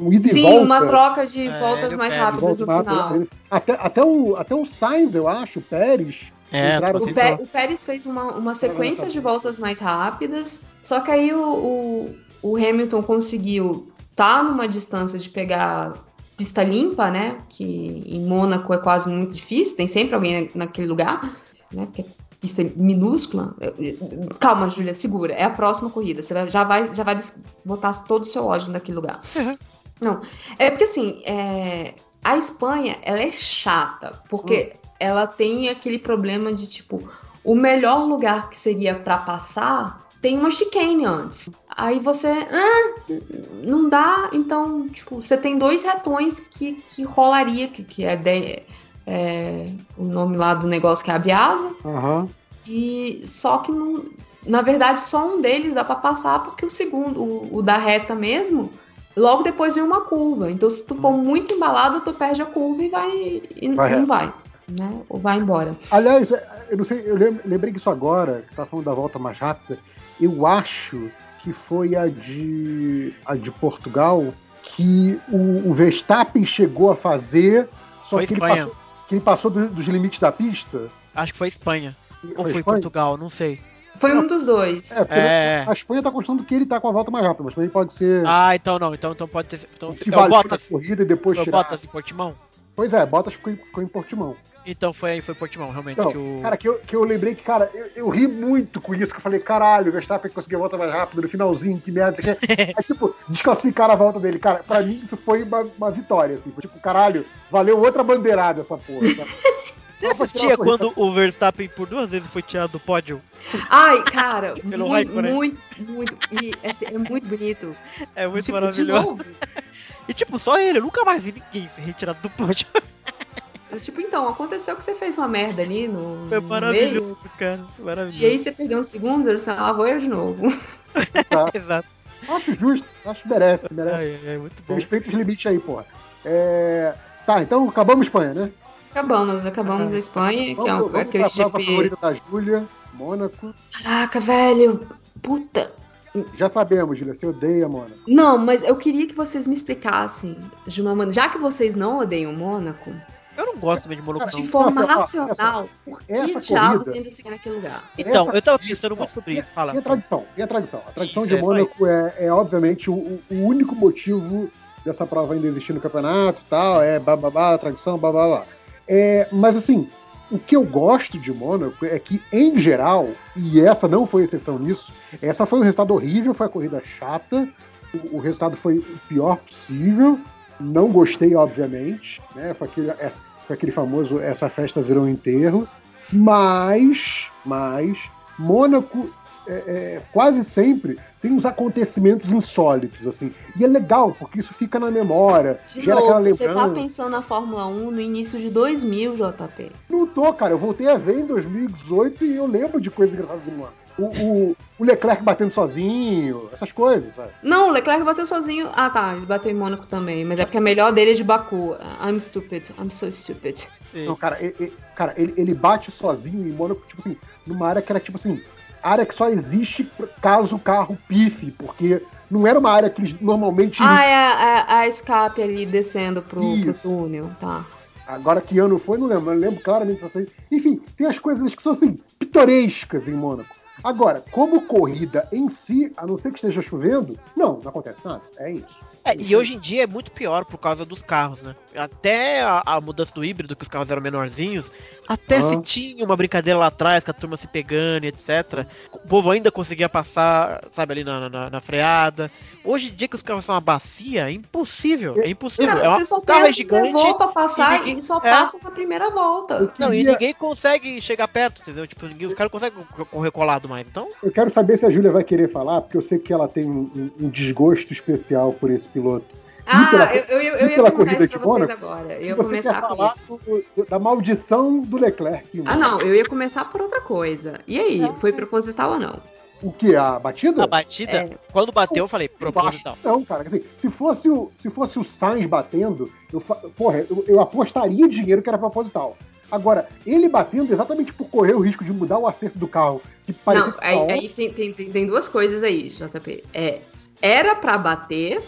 um ida Sim, e volta. uma troca de é, voltas mais rápidas no final. Até, até, o, até o Sainz, eu acho, o Pérez. É, o, Pé, o, Pérez fez uma, uma sequência de voltas mais rápidas. Só que aí o, o, o Hamilton conseguiu estar tá numa distância de pegar pista limpa, né? Que em Mônaco é quase muito difícil, tem sempre alguém naquele lugar né? Porque pista é minúscula. Calma, Júlia, segura. É a próxima corrida. Você já vai, já vai botar todo o seu ódio naquele lugar. Uhum. Não. É porque assim, é... a Espanha, ela é chata. Porque uhum. ela tem aquele problema de tipo, o melhor lugar que seria para passar tem uma chicane antes. Aí você. Ah, não dá. Então, tipo, você tem dois retões que, que rolaria, que, que é. De, é, o nome lá do negócio que é a Biasa. Uhum. E só que não, na verdade só um deles dá para passar porque o segundo, o, o, da reta mesmo, logo depois vem uma curva. Então se tu for muito embalado, tu perde a curva e vai e vai não vai, né? Ou vai embora. Aliás, eu não sei, eu lembrei disso agora, que tá falando da volta mais rápida. Eu acho que foi a de a de Portugal que o, o Verstappen chegou a fazer, só foi que Espanha. ele passou quem passou do, dos limites da pista? Acho que foi Espanha. Foi Ou foi Espanha? Portugal, não sei. Foi um dos dois. É, é. a Espanha tá constando que ele tá com a volta mais rápida, mas também pode ser. Ah, então não, então, então pode ter. Então, que é, Bottas. corrida e depois tirar... Bottas em Portimão? Pois é, Bottas ficou em, ficou em Portimão. Então foi aí, foi Portimão, realmente. Então, que o... Cara, que eu, que eu lembrei que, cara, eu, eu, ri muito com isso, que eu falei, caralho, o Verstappen conseguiu a volta mais rápido no finalzinho, que merda. Que... [laughs] Aí, tipo, desclassificaram a volta dele. Cara, pra mim isso foi uma, uma vitória, assim. Tipo, caralho, valeu outra bandeirada essa porra. [laughs] Você assistia quando o Verstappen por duas vezes foi tirado do pódio? Ai, cara, [laughs] muito, hype, né? muito, muito, e é, é, muito bonito. É muito tipo, maravilhoso. E tipo, só ele, eu nunca mais vi ninguém ser retirado do pódio. [laughs] Tipo, então, aconteceu que você fez uma merda ali no. Foi maravilhoso, meio, cara. Maravilhoso. E aí você perdeu um segundo, você lavou eu de novo. [laughs] Exato. Acho justo, acho que merece, merece. É, é, muito bom. Respeita os limites aí, porra. É... Tá, então acabamos Espanha, né? Acabamos, acabamos a Espanha, que é um, vamos aquele GP. favorita da Júlia, Mônaco. Caraca, velho. Puta. Já sabemos, Júlia, você odeia Mônaco. Não, mas eu queria que vocês me explicassem de uma maneira. Já que vocês não odeiam Mônaco. Eu não gosto mesmo de Mônaco. De forma racional, por que diabos ainda seguir naquele lugar? Então, eu tava pensando muito sobre isso. Fala. E a tradição? E a tradição? A tradição isso, de é Mônaco é, é, obviamente, o, o único motivo dessa prova ainda existir no campeonato e tal, é bababá, tradição, babá. É, mas assim, o que eu gosto de Mônaco é que, em geral, e essa não foi exceção nisso, essa foi um resultado horrível, foi a corrida chata, o, o resultado foi o pior possível, não gostei, obviamente, né? Foi aquele, é, foi aquele famoso essa festa virou um enterro, mas, mas, Mônaco é, é, quase sempre tem uns acontecimentos insólitos, assim. E é legal, porque isso fica na memória. De gera novo, aquela você tá pensando na Fórmula 1 no início de 2000, JP. Não tô, cara. Eu voltei a ver em 2018 e eu lembro de coisas engraçadas do ano. O, o, o, Leclerc batendo sozinho, essas coisas, sabe? Não, o Leclerc bateu sozinho. Ah, tá, ele bateu em Mônaco também, mas é porque a melhor dele é de Baku. I'm stupid, I'm so stupid. Não, cara, ele, cara ele, ele bate sozinho em Mônaco, tipo assim, numa área que era tipo assim, área que só existe caso o carro pife, porque não era uma área que eles normalmente. Ah, é a, a escape ali descendo pro, pro túnel, tá. Agora que ano foi, não lembro. Eu lembro claramente. Enfim, tem as coisas que são assim, pitorescas em Mônaco. Agora, como corrida em si, a não ser que esteja chovendo, não, não acontece nada. É isso. É, e hoje em dia é muito pior por causa dos carros, né? Até a, a mudança do híbrido, que os carros eram menorzinhos, até Ah. se tinha uma brincadeira lá atrás, com a turma se pegando e etc. O povo ainda conseguia passar, sabe, ali na, na, na freada. Hoje em dia que os carros são uma bacia, é impossível. É impossível. Cara, é uma, você só o carro gigante. pra passar e e, ninguém- só é. passa na primeira volta. Não, e queria- ninguém consegue chegar perto, entendeu? Tipo, ninguém, os caras conseguem correr colado mais. Então, Eu quero saber se a Júlia vai querer falar, porque eu sei que ela tem um- um desgosto especial por esse piloto. Ah, pela- eu, eu, eu, ia perguntar isso pra vocês agora. Eu ia começar com falar isso. do- da maldição do Leclerc. Ah, não, eu ia começar por outra coisa. E aí, foi proposital ou não? O que? A batida? a batida, É. quando bateu, eu falei, proposital. Não, cara. Assim, se, fosse o, se fosse o Sainz batendo, eu, porra, eu, eu apostaria dinheiro que era proposital. Agora, ele batendo exatamente por correr o risco de mudar o acerto do carro, que Não, aí, aí tem, tem, tem, tem duas coisas aí, JP. É, era pra bater,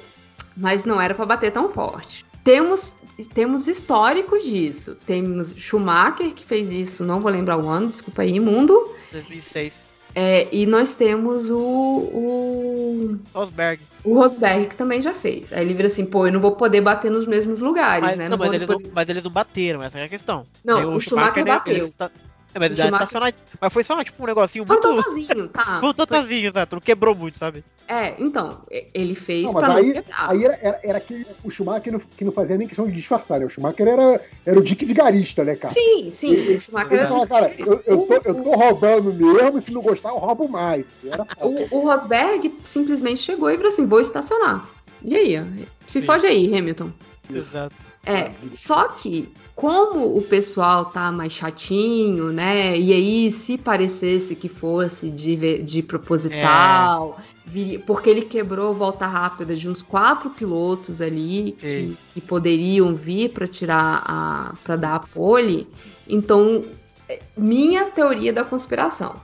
mas não era pra bater tão forte. Temos, temos histórico disso. Temos Schumacher, que fez isso, não vou lembrar o ano, desculpa aí, mundo. 2006. É, e nós temos o, o, Rosberg. o Rosberg, que também já fez. Aí ele vira assim, pô, eu não vou poder bater nos mesmos lugares, Mas, né? não, mas, vou eles poder- não, mas eles não bateram, essa é a questão. Não, Aí o Schumacher né, bateu. eles tá- É, mas, ele tá Schumacher- estacionado- mas foi só tipo um negocinho Foi um muito. totozinho, tá? [laughs] Foi um totozinho, exato. Não quebrou muito, sabe? É, então, e- ele fez Não, mas pra aí- não quebrar. Aí era, era, era aquele, o Schumacher não- que não fazia nem questão de disfarçar, né? O Schumacher era, era o Dick Vigarista, né, cara? Sim, sim, o Schumacher era cara, eu, eu, tô, eu tô roubando mesmo, e se não gostar, eu roubo mais. Era. O, o Rosberg simplesmente chegou e falou assim: vou estacionar. E aí? Se Sim. fode aí, Hamilton. Exato. É, só que, como o pessoal tá mais chatinho, né? E aí, se parecesse que fosse de, de proposital, viria- porque ele quebrou volta rápida de uns quatro pilotos ali que, que poderiam vir para tirar a. para dar a pole. Então, é, minha teoria da conspiração.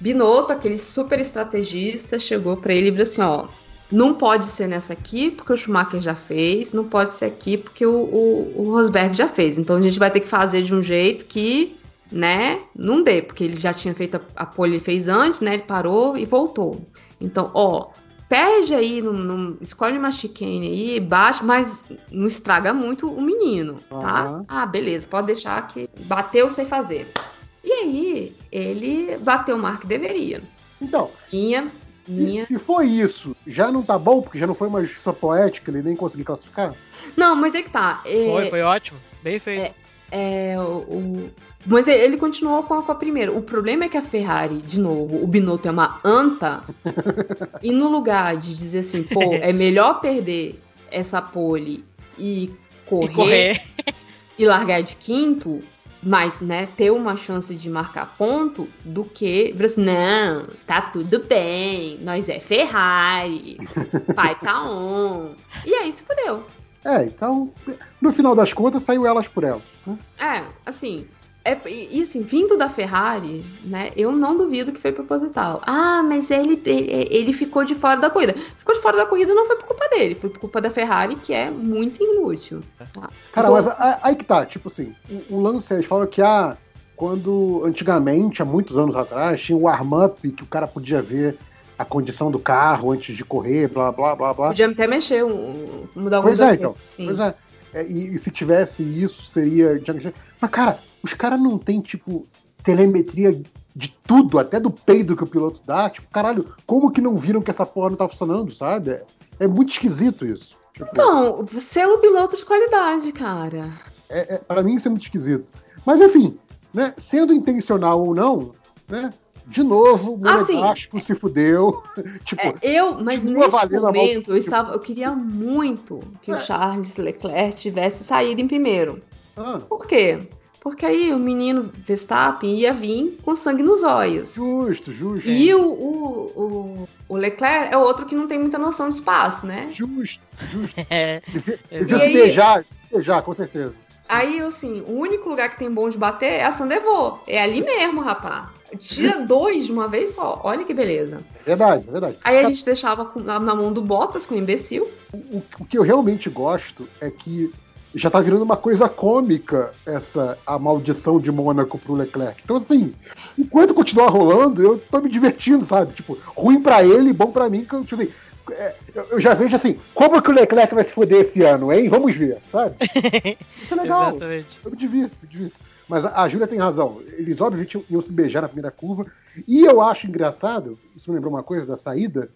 Binotto, aquele super estrategista, chegou para ele e falou assim: ó, não pode ser nessa aqui, porque o Schumacher já fez, não pode ser aqui, porque o, o, o Rosberg já fez. Então a gente vai ter que fazer de um jeito que, né, não dê, porque ele já tinha feito a, a pole, ele fez antes, né, ele parou e voltou. Então, ó, perde aí, num, num- escolhe uma chicane aí, baixa, mas não estraga muito o menino, tá? Aham. Ah, beleza, pode deixar que bateu sem fazer. E aí, ele bateu o mar que deveria. Então, Minha, minha. se, for isso, já não tá bom, porque já não foi uma justiça poética, ele nem conseguiu classificar? Não, mas é que tá. é- Foi, foi ótimo. Bem feito. É, o, o- Mas ele continuou com a, com a primeira. O problema é que a Ferrari, de novo, o Binotto é uma anta. [laughs] e no lugar de dizer assim, pô, é melhor perder essa pole e correr, E correr. e largar de quinto, mas, né, ter uma chance de marcar ponto, do que, assim, não, tá tudo bem, nós é Ferrari, [laughs] pai tá on. E aí se fudeu. É, então, no final das contas, saiu elas por elas. né? É, assim, é, e assim, vindo da Ferrari, né, eu não duvido que foi proposital. Ah, mas ele, ele, ele ficou de fora da corrida. Ficou de fora da corrida não foi por culpa dele, foi por culpa da Ferrari, que é muito inútil. tá? Cara, Então- mas aí que tá, tipo assim, o, o lance, eles falam que ah, quando antigamente, há muitos anos atrás, tinha o arm-up que o cara podia ver a condição do carro antes de correr, blá, blá, blá, blá. Podia até mexer, um- mudar alguns Pois é, acertos, então. sim. Pois é. É, e, e se tivesse isso, seria. Mas, cara, os caras não têm, tipo, telemetria de tudo, até do peido que o piloto dá. Tipo, caralho, como que não viram que essa porra não tá funcionando, sabe? É, é muito esquisito isso. Tipo, Então, selo piloto de qualidade, cara. é, é, para mim isso é muito esquisito. Mas enfim, né, sendo intencional ou não, né? De novo, o Assim, Monegasco se fudeu. [laughs] tipo, É, eu, mas continua nesse momento, eu tipo- estava, eu queria muito que o É. Charles Leclerc tivesse saído em primeiro. ah, Por quê? Porque aí o menino Verstappen ia vir com sangue nos olhos. justo, justo. E o, o, o, o Leclerc é outro que não tem muita noção de espaço, né? Justo, justo. [laughs] É, E se aí- beijar, beijar, com certeza. Aí, assim, o único lugar que tem bom de bater é a Sandevô. É ali mesmo, rapá. Tira dois de uma vez só. Olha que beleza. É verdade, é verdade. Aí a gente deixava na mão do Bottas, com o imbecil. O, o que eu realmente gosto é que já tá virando uma coisa cômica essa a maldição de Mônaco pro Leclerc. Então, assim, enquanto continuar rolando, eu tô me divertindo, sabe? Tipo, ruim pra ele, bom pra mim, que eu, tipo, assim, é, eu- eu já vejo assim, como que o Leclerc vai se foder esse ano, hein? Vamos ver, sabe? [laughs] Isso é legal. Exatamente. Eu me divirto, me divirto. Mas a a Júlia tem razão. Eles, obviamente, iam- iam se beijar na primeira curva. E eu acho engraçado, isso me lembrou uma coisa da saída,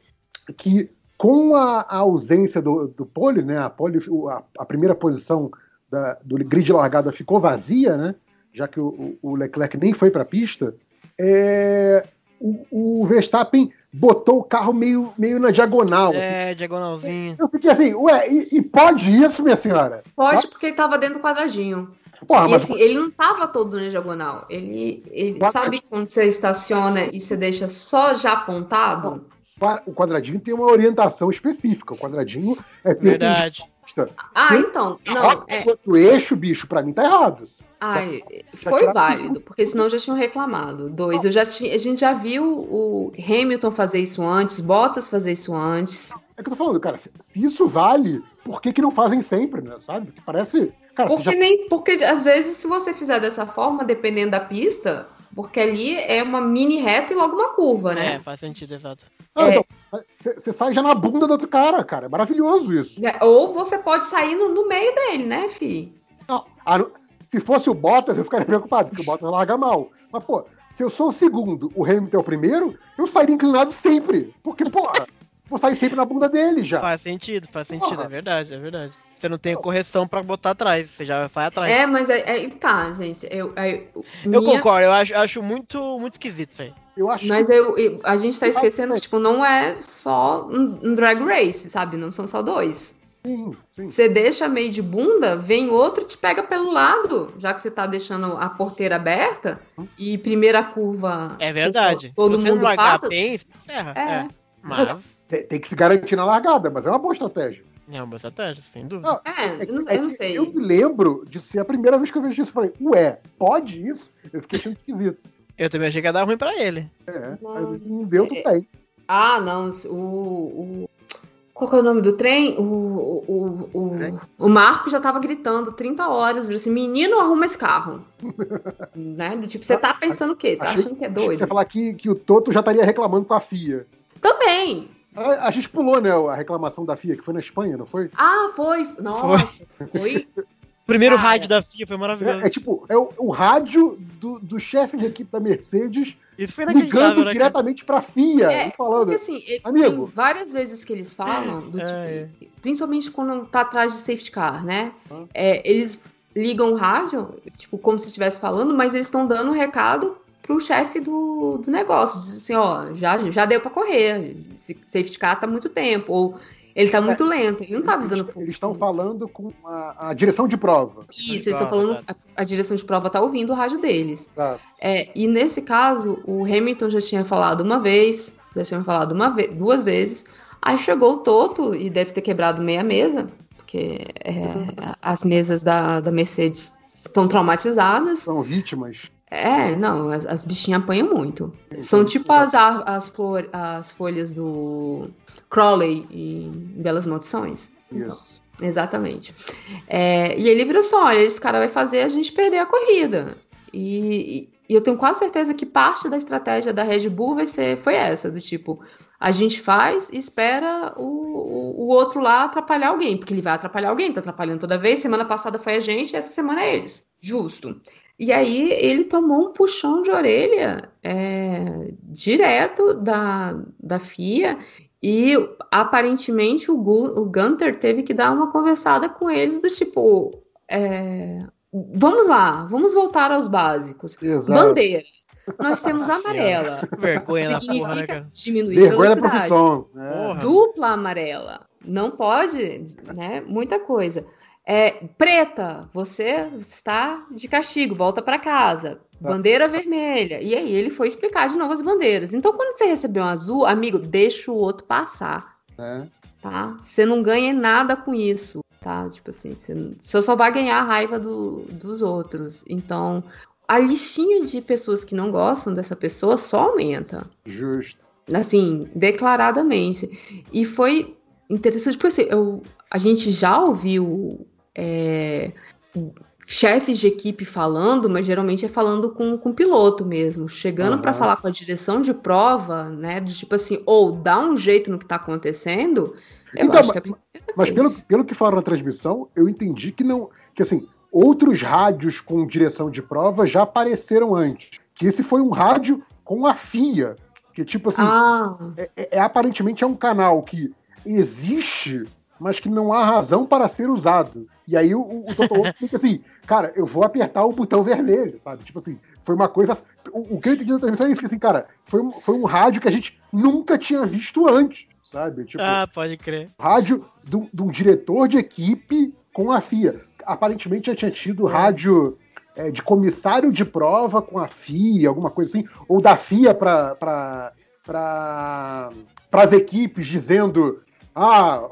que com a, a ausência do, do pole, né? A, pole, a, a primeira posição da- do grid de largada ficou vazia, né? Já que o, o- Leclerc nem foi para a pista. é, o, o Verstappen botou o carro meio, meio na diagonal. É, diagonalzinho. Eu fiquei assim, ué, e, e pode isso, minha senhora? Pode, porque ele tava dentro do quadradinho. Porra, e mas assim, ele não tava todo na diagonal. Ele, ele sabe quando você estaciona e você deixa só já apontado? Pa- o quadradinho tem uma orientação específica. O quadradinho é Verdade. Ah, Sim. então. Não, é. o eixo, bicho, pra mim tá errado. Ai, Já foi tiraram válido, porque senão já tinham reclamado. Dois, eu já tinha, a gente já viu o Hamilton fazer isso antes, Bottas fazer isso antes. É que eu tô falando, cara, se- se isso vale, por que, que não fazem sempre, né? Sabe? Que parece. Cara, Porque já nem, porque às vezes se você fizer dessa forma, dependendo da pista, porque ali é uma mini reta e logo uma curva, É, né? faz sentido, exato. Ah, é. então, você sai já na bunda do outro cara, cara. É maravilhoso isso. É, Ou você pode sair no, no meio dele, né, fi? Não, a não- se fosse o Bottas, eu ficaria preocupado, porque o Bottas larga mal. Mas, pô, se eu sou o segundo, o Hamilton é o primeiro, eu sairia inclinado sempre. Porque, porra, vou sair sempre na bunda dele já. Faz sentido, faz sentido, Porra. é verdade, é verdade. Você não tem correção pra botar atrás, você já sai atrás. É, mas é, é- tá, gente. Eu, é- eu minha- concordo, eu acho, acho muito, muito esquisito isso aí. Eu acho Mas eu, eu- a gente tá esquecendo que, tipo, não é só um, um drag race, sabe? Não são só dois. sim, sim. Você deixa meio de bunda, vem outro e te pega pelo lado, já que você tá deixando a porteira aberta e primeira curva. É verdade. Todo Se você mundo não largar passa. bem, você erra. É. É. Mas Tem, tem que se garantir na largada, mas é uma boa estratégia. É uma boa estratégia, sem dúvida. Não, É, É que- eu não, é eu não que sei. Eu me lembro de ser a primeira vez que eu vejo isso. Eu falei, ué, pode isso? Eu fiquei achando esquisito. Eu também achei que ia dar ruim pra ele. É, Não. mas não deu, tudo É. bem. Ah, não. O, o- Qual que é o nome do trem? O, o, o, o, o Marco já tava gritando 30 horas, falou assim, menino, arruma esse carro. [laughs] né? Do tipo, você tá pensando o quê? Tá Achei- achando que é que Você doido? falar que, que o Toto já estaria reclamando com a FIA. Também. A, a gente pulou, né, a reclamação da FIA, que foi na Espanha, não foi? Ah, foi. Nossa, foi. O primeiro Cara. rádio da FIA foi maravilhoso. É, é tipo, é o, o rádio do, do chefe de equipe da Mercedes Isso foi ligando né? diretamente pra FIA É, e falando. Porque assim, Amigo. tem várias vezes que eles falam, do É, tipo, principalmente quando tá atrás de safety car, né? É, eles ligam o rádio, tipo, como se estivesse falando, mas eles estão dando um recado pro chefe do, do negócio. Diz assim, ó, já, já deu pra correr, safety car tá muito tempo, ou ele tá muito lento, ele não tá avisando Eles-. Eles estão falando com a, a direção de prova. Isso, eles estão falando, a, a direção de prova tá ouvindo o rádio deles. É, e nesse caso, o Hamilton já tinha falado uma vez, já tinha falado uma ve duas vezes. Aí chegou o Toto e deve ter quebrado meia mesa, porque é, as mesas da, da Mercedes estão traumatizadas. São vítimas. É, não, as, as bichinhas apanham muito. São tipo as, as, flor, as folhas do Crowley em Belas Maldições. Isso. Exatamente. É, e ele virou assim: olha, esse cara vai fazer a gente perder a corrida. E, e eu tenho quase certeza que parte da estratégia da Red Bull vai ser, foi essa: do tipo, a gente faz e espera o, o, o outro lá atrapalhar alguém, porque ele vai atrapalhar alguém, tá atrapalhando toda vez. Semana passada foi a gente, essa semana é eles. Justo. E aí ele tomou um puxão de orelha é, direto da, da FIA e aparentemente o, Gu, o Gunter teve que dar uma conversada com ele do tipo, é, vamos lá, vamos voltar aos básicos. Exato. Bandeira. Nós temos [laughs] amarela. Vergonha porra, né, Significa cara? diminuir Vergonha da velocidade. É. Porra. Dupla amarela. Não pode, né? Muita coisa. É, preta, você está de castigo, volta para casa. Bandeira vermelha. E aí ele foi explicar de novo as bandeiras. Então, quando você recebeu um azul, amigo, deixa o outro passar, É. tá? Você não ganha nada com isso, tá? Tipo assim, você, você só vai ganhar a raiva do- dos outros. Então, a listinha de pessoas que não gostam dessa pessoa só aumenta Justo. assim, declaradamente. E foi interessante, porque assim, eu, a gente já ouviu é, chefes de equipe falando, mas geralmente é falando com, com o piloto mesmo, chegando Aham. para falar com a direção de prova, né? Tipo assim, ou dá um jeito no que tá acontecendo. Então, é a primeira Mas pelo, pelo que falaram na transmissão, eu entendi que não. Que assim, outros rádios com direção de prova já apareceram antes. Que esse foi um rádio com a FIA. Que, tipo assim, Ah, é, é- é- aparentemente é um canal que existe, mas que não há razão para ser usado. E aí o, o Toto Wolff fica assim, cara, eu vou apertar o botão vermelho, sabe? Tipo assim, foi uma coisa. O, o que eu entendi da transmissão é isso, que assim, cara, foi um, foi um rádio que a gente nunca tinha visto antes, sabe? Tipo, Ah, pode crer. rádio de um- diretor de equipe com a FIA. Aparentemente já tinha tido rádio é, de comissário de prova com a FIA, alguma coisa assim, ou da FIA para as equipes dizendo. Ah,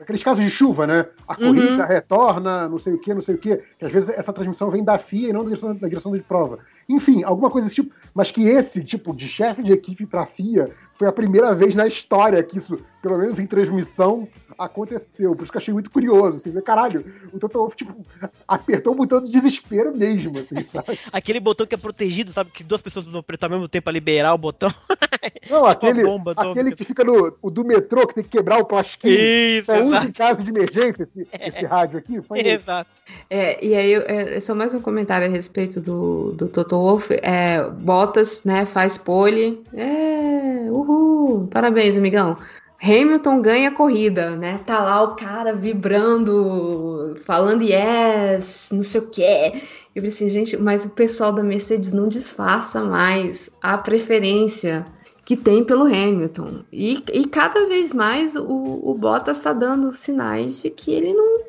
aqueles casos de chuva, né? A Uhum. corrida retorna, não sei o que, não sei o que. Que às vezes essa transmissão vem da FIA e não da direção, da direção de prova. Enfim, alguma coisa desse tipo. Mas que esse tipo de chefe de equipe para a FIA foi a primeira vez na história que isso, pelo menos em transmissão, aconteceu. Por isso que eu achei muito curioso. Assim, ver, caralho, o Toto Wolff, tipo, apertou o botão de desespero mesmo, assim, [laughs] sabe? Aquele botão que é protegido, sabe? Que duas pessoas vão apertar ao mesmo tempo a liberar o botão. Não, [laughs] aquele, bomba aquele que fica no o do metrô, que tem que quebrar o plastiquinho. Isso, É um caso de emergência, esse, [laughs] esse rádio aqui. Foi. Exato. É, e aí, é, só mais um comentário a respeito do, do Toto Wolff. É, Bottas, né, faz pole. É, uhul, parabéns, amigão. Hamilton ganha a corrida, né? Tá lá o cara vibrando, falando yes, não sei o quê. Eu falei assim, gente, mas o pessoal da Mercedes não disfarça mais a preferência que tem pelo Hamilton. E, e cada vez mais o, o Bottas tá dando sinais de que ele não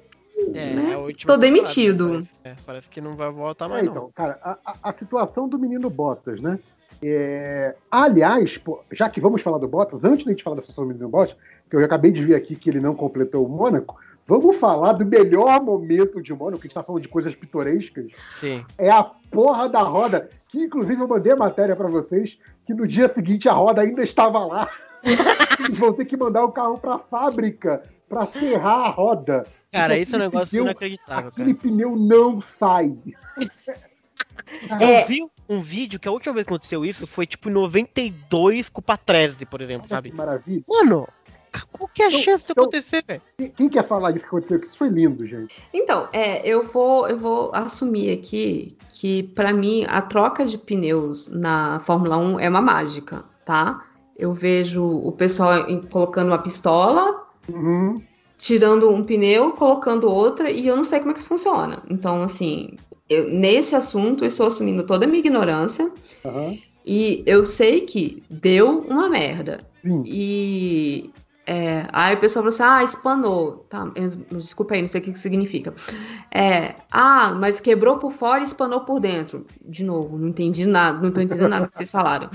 É, né? é Tô demitido. Parece, é, parece que não vai voltar É, mais, não. então, cara, a, a- a situação do menino Bottas, né? É, aliás, pô, já que vamos falar do Bottas, antes de a gente falar da situação do Bottas, que eu acabei de ver aqui que ele não completou o Mônaco, vamos falar do melhor momento de Mônaco, que a gente tá falando de coisas pitorescas, Sim. é a porra da roda, que inclusive eu mandei a matéria pra vocês, que no dia seguinte a roda ainda estava lá. Eles [laughs] vão ter que mandar o carro pra fábrica pra serrar a roda. Cara, Então, isso é um negócio pneu- inacreditável, Aquele cara. pneu não sai. [laughs] Eu vi um vídeo que a última vez que aconteceu isso foi tipo em 92 com o Patrese, por exemplo, Olha sabe? que maravilha. Mano, qual que é a Então- chance disso então- acontecer, velho? Quem- quer falar disso que aconteceu? Que isso foi lindo, gente. Então, é, eu vou, eu vou assumir aqui que pra mim a troca de pneus na Fórmula 1 é uma mágica, tá? Eu vejo o pessoal colocando uma pistola, Uhum. tirando um pneu, colocando outra e eu não sei como é que isso funciona. Então, assim, eu- nesse assunto eu estou assumindo toda a minha ignorância aham. e eu sei que deu uma merda. Sim. E é, aí o pessoal falou assim: ah, espanou. Tá, eu- desculpa aí, não sei o que que significa. É, ah, mas quebrou por fora e espanou por dentro. De novo, não entendi nada, não tô entendendo nada que vocês falaram.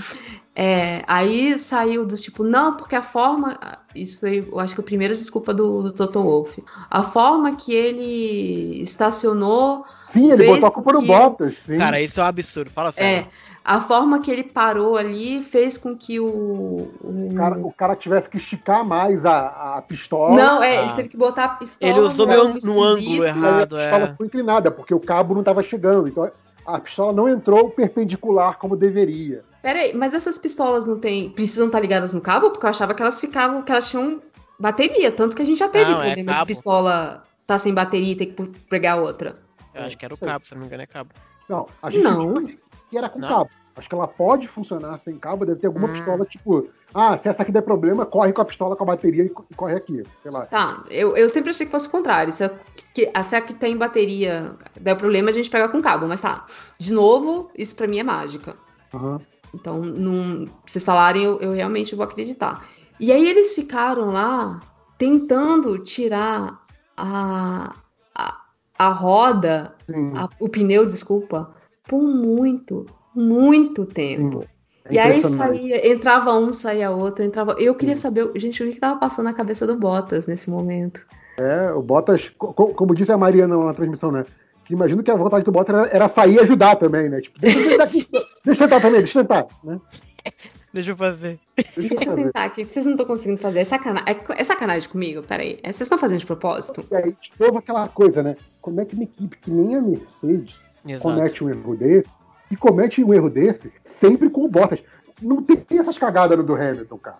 É, aí saiu do tipo, não, porque a forma. Isso foi, eu acho que a primeira desculpa do, do Toto Wolff. A forma que ele estacionou Sim, ele Fez botou a culpa no Bottas. Sim. Cara, isso é um absurdo, fala sério. É, a forma que ele parou ali fez com que o. o- o, cara, o cara tivesse que esticar mais a, a pistola. Não, é, Ah. ele teve que botar a pistola. Ele usou no meio ângulo no ângulo esquisito. E aí a errado, pistola é. ficou inclinada, porque o cabo não estava chegando. Então a pistola não entrou perpendicular como deveria. Peraí, mas essas pistolas não tem. Precisam estar ligadas no cabo? Porque eu achava que elas ficavam, que elas tinham bateria. Tanto que a gente já teve Não, é problema de cabo. pistola tá sem bateria e ter que pegar outra. Eu acho que era o Sei. cabo, se não me engano é cabo. Não, a gente Não. que era com Não? cabo. Acho que ela pode funcionar sem cabo, deve ter alguma Hum. pistola tipo, ah, se essa aqui der problema, corre com a pistola com a bateria e co- corre aqui, sei lá. Tá, eu, eu sempre achei que fosse o contrário. Se a, que, a- se a que tem bateria der problema, a gente pega com cabo. Mas tá, de novo, isso pra mim é mágica. Aham. Então, não, vocês falarem, eu, eu realmente vou acreditar. E aí eles ficaram lá tentando tirar a, a, roda, Sim, a- o pneu, desculpa, por muito, muito tempo. é e aí saía, entrava um, saía outro, entrava. Eu queria saber, gente, o que que tava passando na cabeça do Bottas nesse momento? É, o Bottas, co- co- como disse a Mariana na transmissão, né? Que imagino que a vontade do Bottas era, era sair e ajudar também, né? Tipo, deixa eu [laughs] tentar aqui, deixa eu tentar também, deixa eu tentar, né? Deixa eu fazer. Deixa eu Deixa eu fazer. tentar aqui, que vocês não estão conseguindo fazer. É, sacana... é, é sacanagem comigo? Peraí. É, Vocês estão fazendo de propósito? E aí, de novo, aquela coisa, né? Como é que uma equipe que nem a Mercedes Exato. comete um erro desse, e comete um erro desse sempre com o Bottas. Não tem essas cagadas no do Hamilton, cara.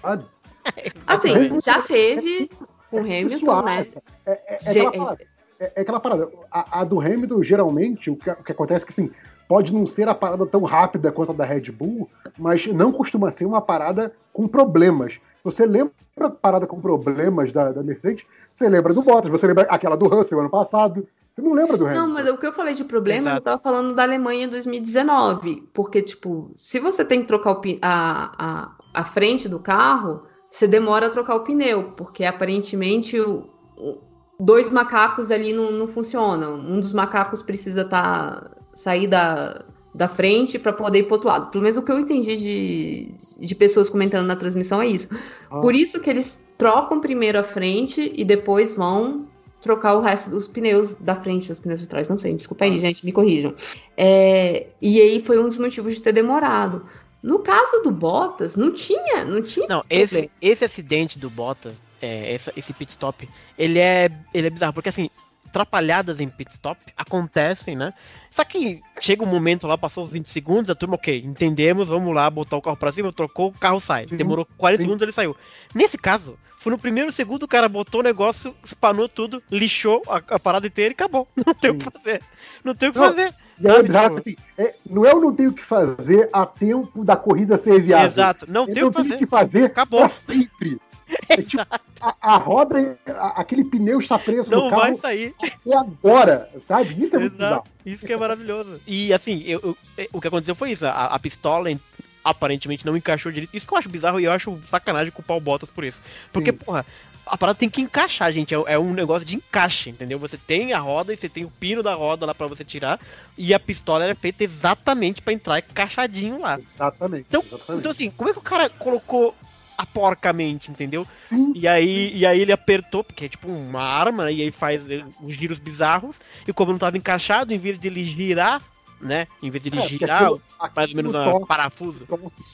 Sabe? [laughs] Assim, já teve com o Hamilton, né? É, é- é aquela parada. É, é aquela parada. A, a do Hamilton, geralmente, o que, o que acontece é que assim, pode não ser a parada tão rápida quanto a da Red Bull, mas não costuma ser uma parada com problemas. Você lembra a parada com problemas da, da Mercedes? Você lembra do Bottas, você lembra aquela do Russell ano passado. Você não lembra do Hamilton. Não, mas o que eu falei de problema, Exato. eu tava falando da Alemanha em 2019. Porque, tipo, se você tem que trocar a, a, a frente do carro, você demora a trocar o pneu, porque aparentemente o- o- dois macacos ali não, não funcionam. Um dos macacos precisa tá, sair da, da frente para poder ir pro outro lado. Pelo menos o que eu entendi de, de pessoas comentando na transmissão é isso. Ah. Por isso que eles trocam primeiro a frente e depois vão trocar o resto dos pneus da frente, os pneus de trás. Não sei, desculpa aí, gente, me corrijam. É, e aí foi um dos motivos de ter demorado. No caso do Bottas, não tinha, não tinha Não, esse esse, acidente do Bottas, é, essa- esse pit stop, ele é, ele é bizarro, porque assim, atrapalhadas em pit stop acontecem, né? Só que chega um momento lá, passou os 20 segundos, a turma, ok, entendemos, vamos lá, botar o carro pra cima, trocou, o carro sai. Sim, Demorou 40 sim. segundos, ele saiu. Nesse caso, foi no primeiro segundo, o cara botou o negócio, espanou tudo, lixou a, a parada inteira e acabou. [laughs] Não tem o que fazer. Não tem o que Não, fazer. E aí, exato, tipo- assim, é, não é eu não tenho o que fazer a tempo da corrida ser viável. Exato, não Eu tem o que fazer. o que fazer Acabou. pra sempre. É tipo, a, a roda, a- aquele pneu está preso Não no carro vai sair. até agora, sabe? Isso é muito bizarro. Isso que é maravilhoso. E assim, eu, eu- é, o que aconteceu foi isso. A, a pistola en- aparentemente não encaixou direito. Isso que eu acho bizarro e eu acho sacanagem culpar o Bottas por isso. Porque, Sim. porra, a parada tem que encaixar, gente. É, é um negócio de encaixe, entendeu? Você tem a roda e você tem o pino da roda lá pra você tirar. E a pistola era feita exatamente pra entrar encaixadinho lá. Exatamente. Então, exatamente. Então, assim, como é que o cara colocou a porcamente, entendeu? Sim, E aí, e aí ele apertou, porque é tipo uma arma, né? E aí faz eh, uns giros bizarros. E como não tava encaixado, em vez de ele girar, né? Em vez de ele É, girar, aquilo- mais ou menos aquilo um parafuso.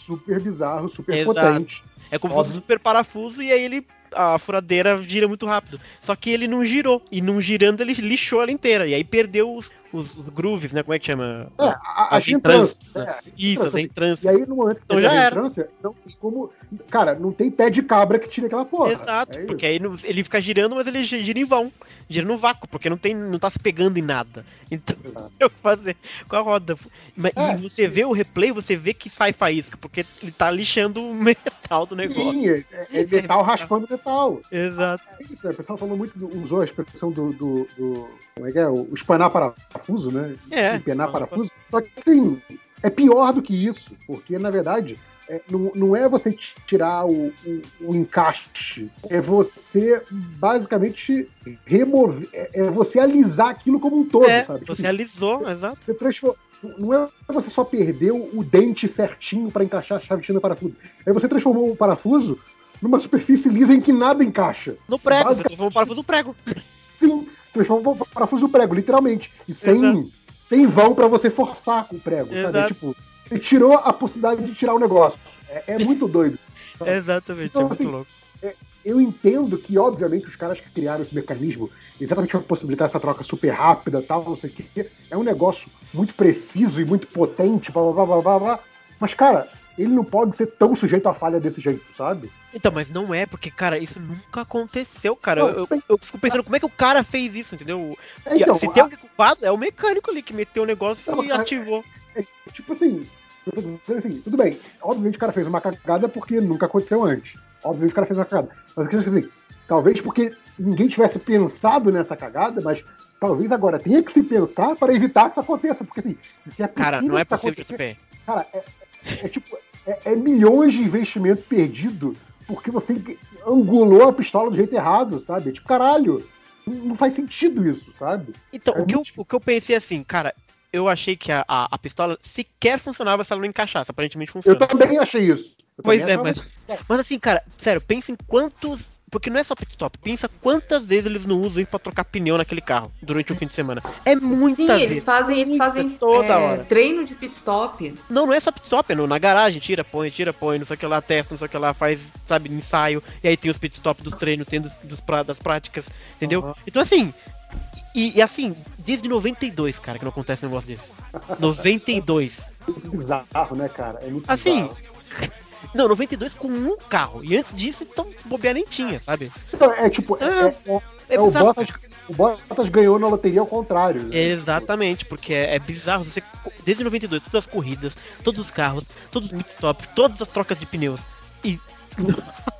super bizarro, super Exato. potente. É como se fosse um super parafuso e aí ele. A furadeira gira muito rápido. Só que ele não girou. E não girando, ele lixou ela inteira. E aí perdeu os, os grooves, né? Como é que chama? É, a, As entrâncias, entrância. né? é, Isso, as E entrâncias. aí, no momento que Então já era. entrância, tem como. Cara, não tem pé de cabra que tire aquela porra. Exato, É porque aí ele fica girando, mas ele gi- gira em vão. Gira no vácuo, porque não tem, não tá se pegando em nada. Então, Exato. [laughs] que fazer com a roda. Mas, É. E você vê o replay, você vê que sai faísca, porque ele tá lixando o [laughs] metal do negócio. Sim, é, é metal raspando metal. Exato. É isso? O pessoal falou muito, do- usou a expressão do, do, do- Como é que é? O espanar parafuso, né? É. Empenar parafuso. Só que, assim, é pior do que isso, porque, na verdade, é, não, não é você tirar o, o, o encaixe, é você, basicamente, remover, é, é você alisar aquilo como um todo, É, sabe? você alisou, exato. Você transforma. Não é você só perdeu o dente certinho para encaixar a chavetinha no parafuso. É você transformou o parafuso numa superfície lisa em que nada encaixa. No prego, você transformou o parafuso no prego. Sim, transformou o parafuso prego, literalmente. E sem, Exato. sem vão para você forçar com o prego. Sabe? É tipo, você tirou a possibilidade de tirar o negócio. É, é muito [laughs] doido. Exatamente, Então, é muito assim, louco. Eu entendo que, obviamente, os caras que criaram esse mecanismo, exatamente para possibilitar essa troca super rápida tal, não sei o quê, é um negócio muito preciso e muito potente, blá blá blá blá. blá. Mas, cara, ele não pode ser tão sujeito à falha desse jeito, sabe? Então, mas não é, porque, cara, isso nunca aconteceu, cara. Não, eu, eu, tem- eu fico pensando, como é que o cara fez isso, entendeu? É, então, Se tem a- alguém culpado, é o mecânico ali que meteu o negócio Não, e cara, ativou. tipo assim, eu tô dizendo assim, tudo bem, obviamente o cara fez uma cagada porque nunca aconteceu antes. Obviamente o cara fez uma cagada. Mas assim, talvez porque ninguém tivesse pensado nessa cagada, mas talvez agora tenha que se pensar para evitar que isso aconteça. Porque assim, se é Cara, não é possível, JP. Cara, é, é tipo, é, é milhões de investimento perdido porque você angulou a pistola do jeito errado, sabe? Tipo, caralho, não faz sentido isso, sabe? Então, É o, que eu, o que eu pensei assim, cara, eu achei que a, a, a pistola sequer funcionava se ela não encaixasse. Aparentemente Eu funciona. também achei isso. Pois é, mas, mas assim, cara, sério, pensa em quantos. Porque não é só pit stop, pensa quantas vezes eles não usam isso pra trocar pneu naquele carro durante o fim de semana. É muita Sim, vez. eles fazem, eles fazem toda é, hora. treino de pit stop. Não, não é só pit stop, é no- na garagem, tira, põe, tira, põe, não sei o que lá, testa, não sei o que lá, faz, sabe, ensaio, e aí tem os pit stop dos treinos, tem dos, dos pra- das práticas, entendeu? Uhum. Então assim, e, e assim, desde 92, cara, que não acontece um negócio desse. 92. muito [laughs] bizarro, né, cara? É muito Assim, bizarro. Não, 92 com um carro. E antes disso, então, bobear nem tinha, sabe? Então, é tipo, é, é- é- É é o. Bottas, o Bottas ganhou na loteria ao contrário. né? Exatamente, porque é, é bizarro. Você, desde 92, todas as corridas, todos os carros, todos os pit-stops, todas as trocas de pneus. E [laughs]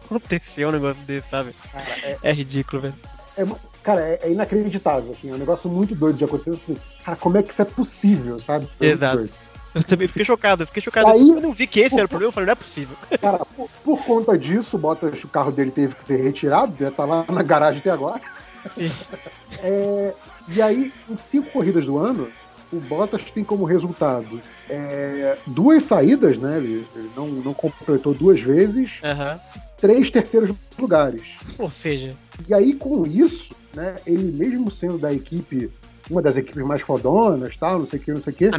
aconteceu um negócio desse, sabe? Cara, é, É ridículo, velho. é cara, é, é inacreditável, assim, é um negócio muito doido de acontecer. Assim, cara, como é que isso é possível, sabe? Exato. doido. Eu também fiquei chocado, eu fiquei chocado. Aí- eu não vi que esse era o problema, eu falei, não é possível. [laughs] Cara, por, por conta disso, o Bottas, o carro dele teve que ser retirado, já tá lá na garagem até agora. Sim. É, e aí, em cinco corridas do ano, o Bottas tem como resultado é, duas saídas, né? Ele, ele não, não completou duas vezes, Aham. três terceiros lugares. Ou seja, E aí, com isso, né, ele mesmo sendo da equipe, uma das equipes mais fodonas, tal, não sei o que, não sei o que, e-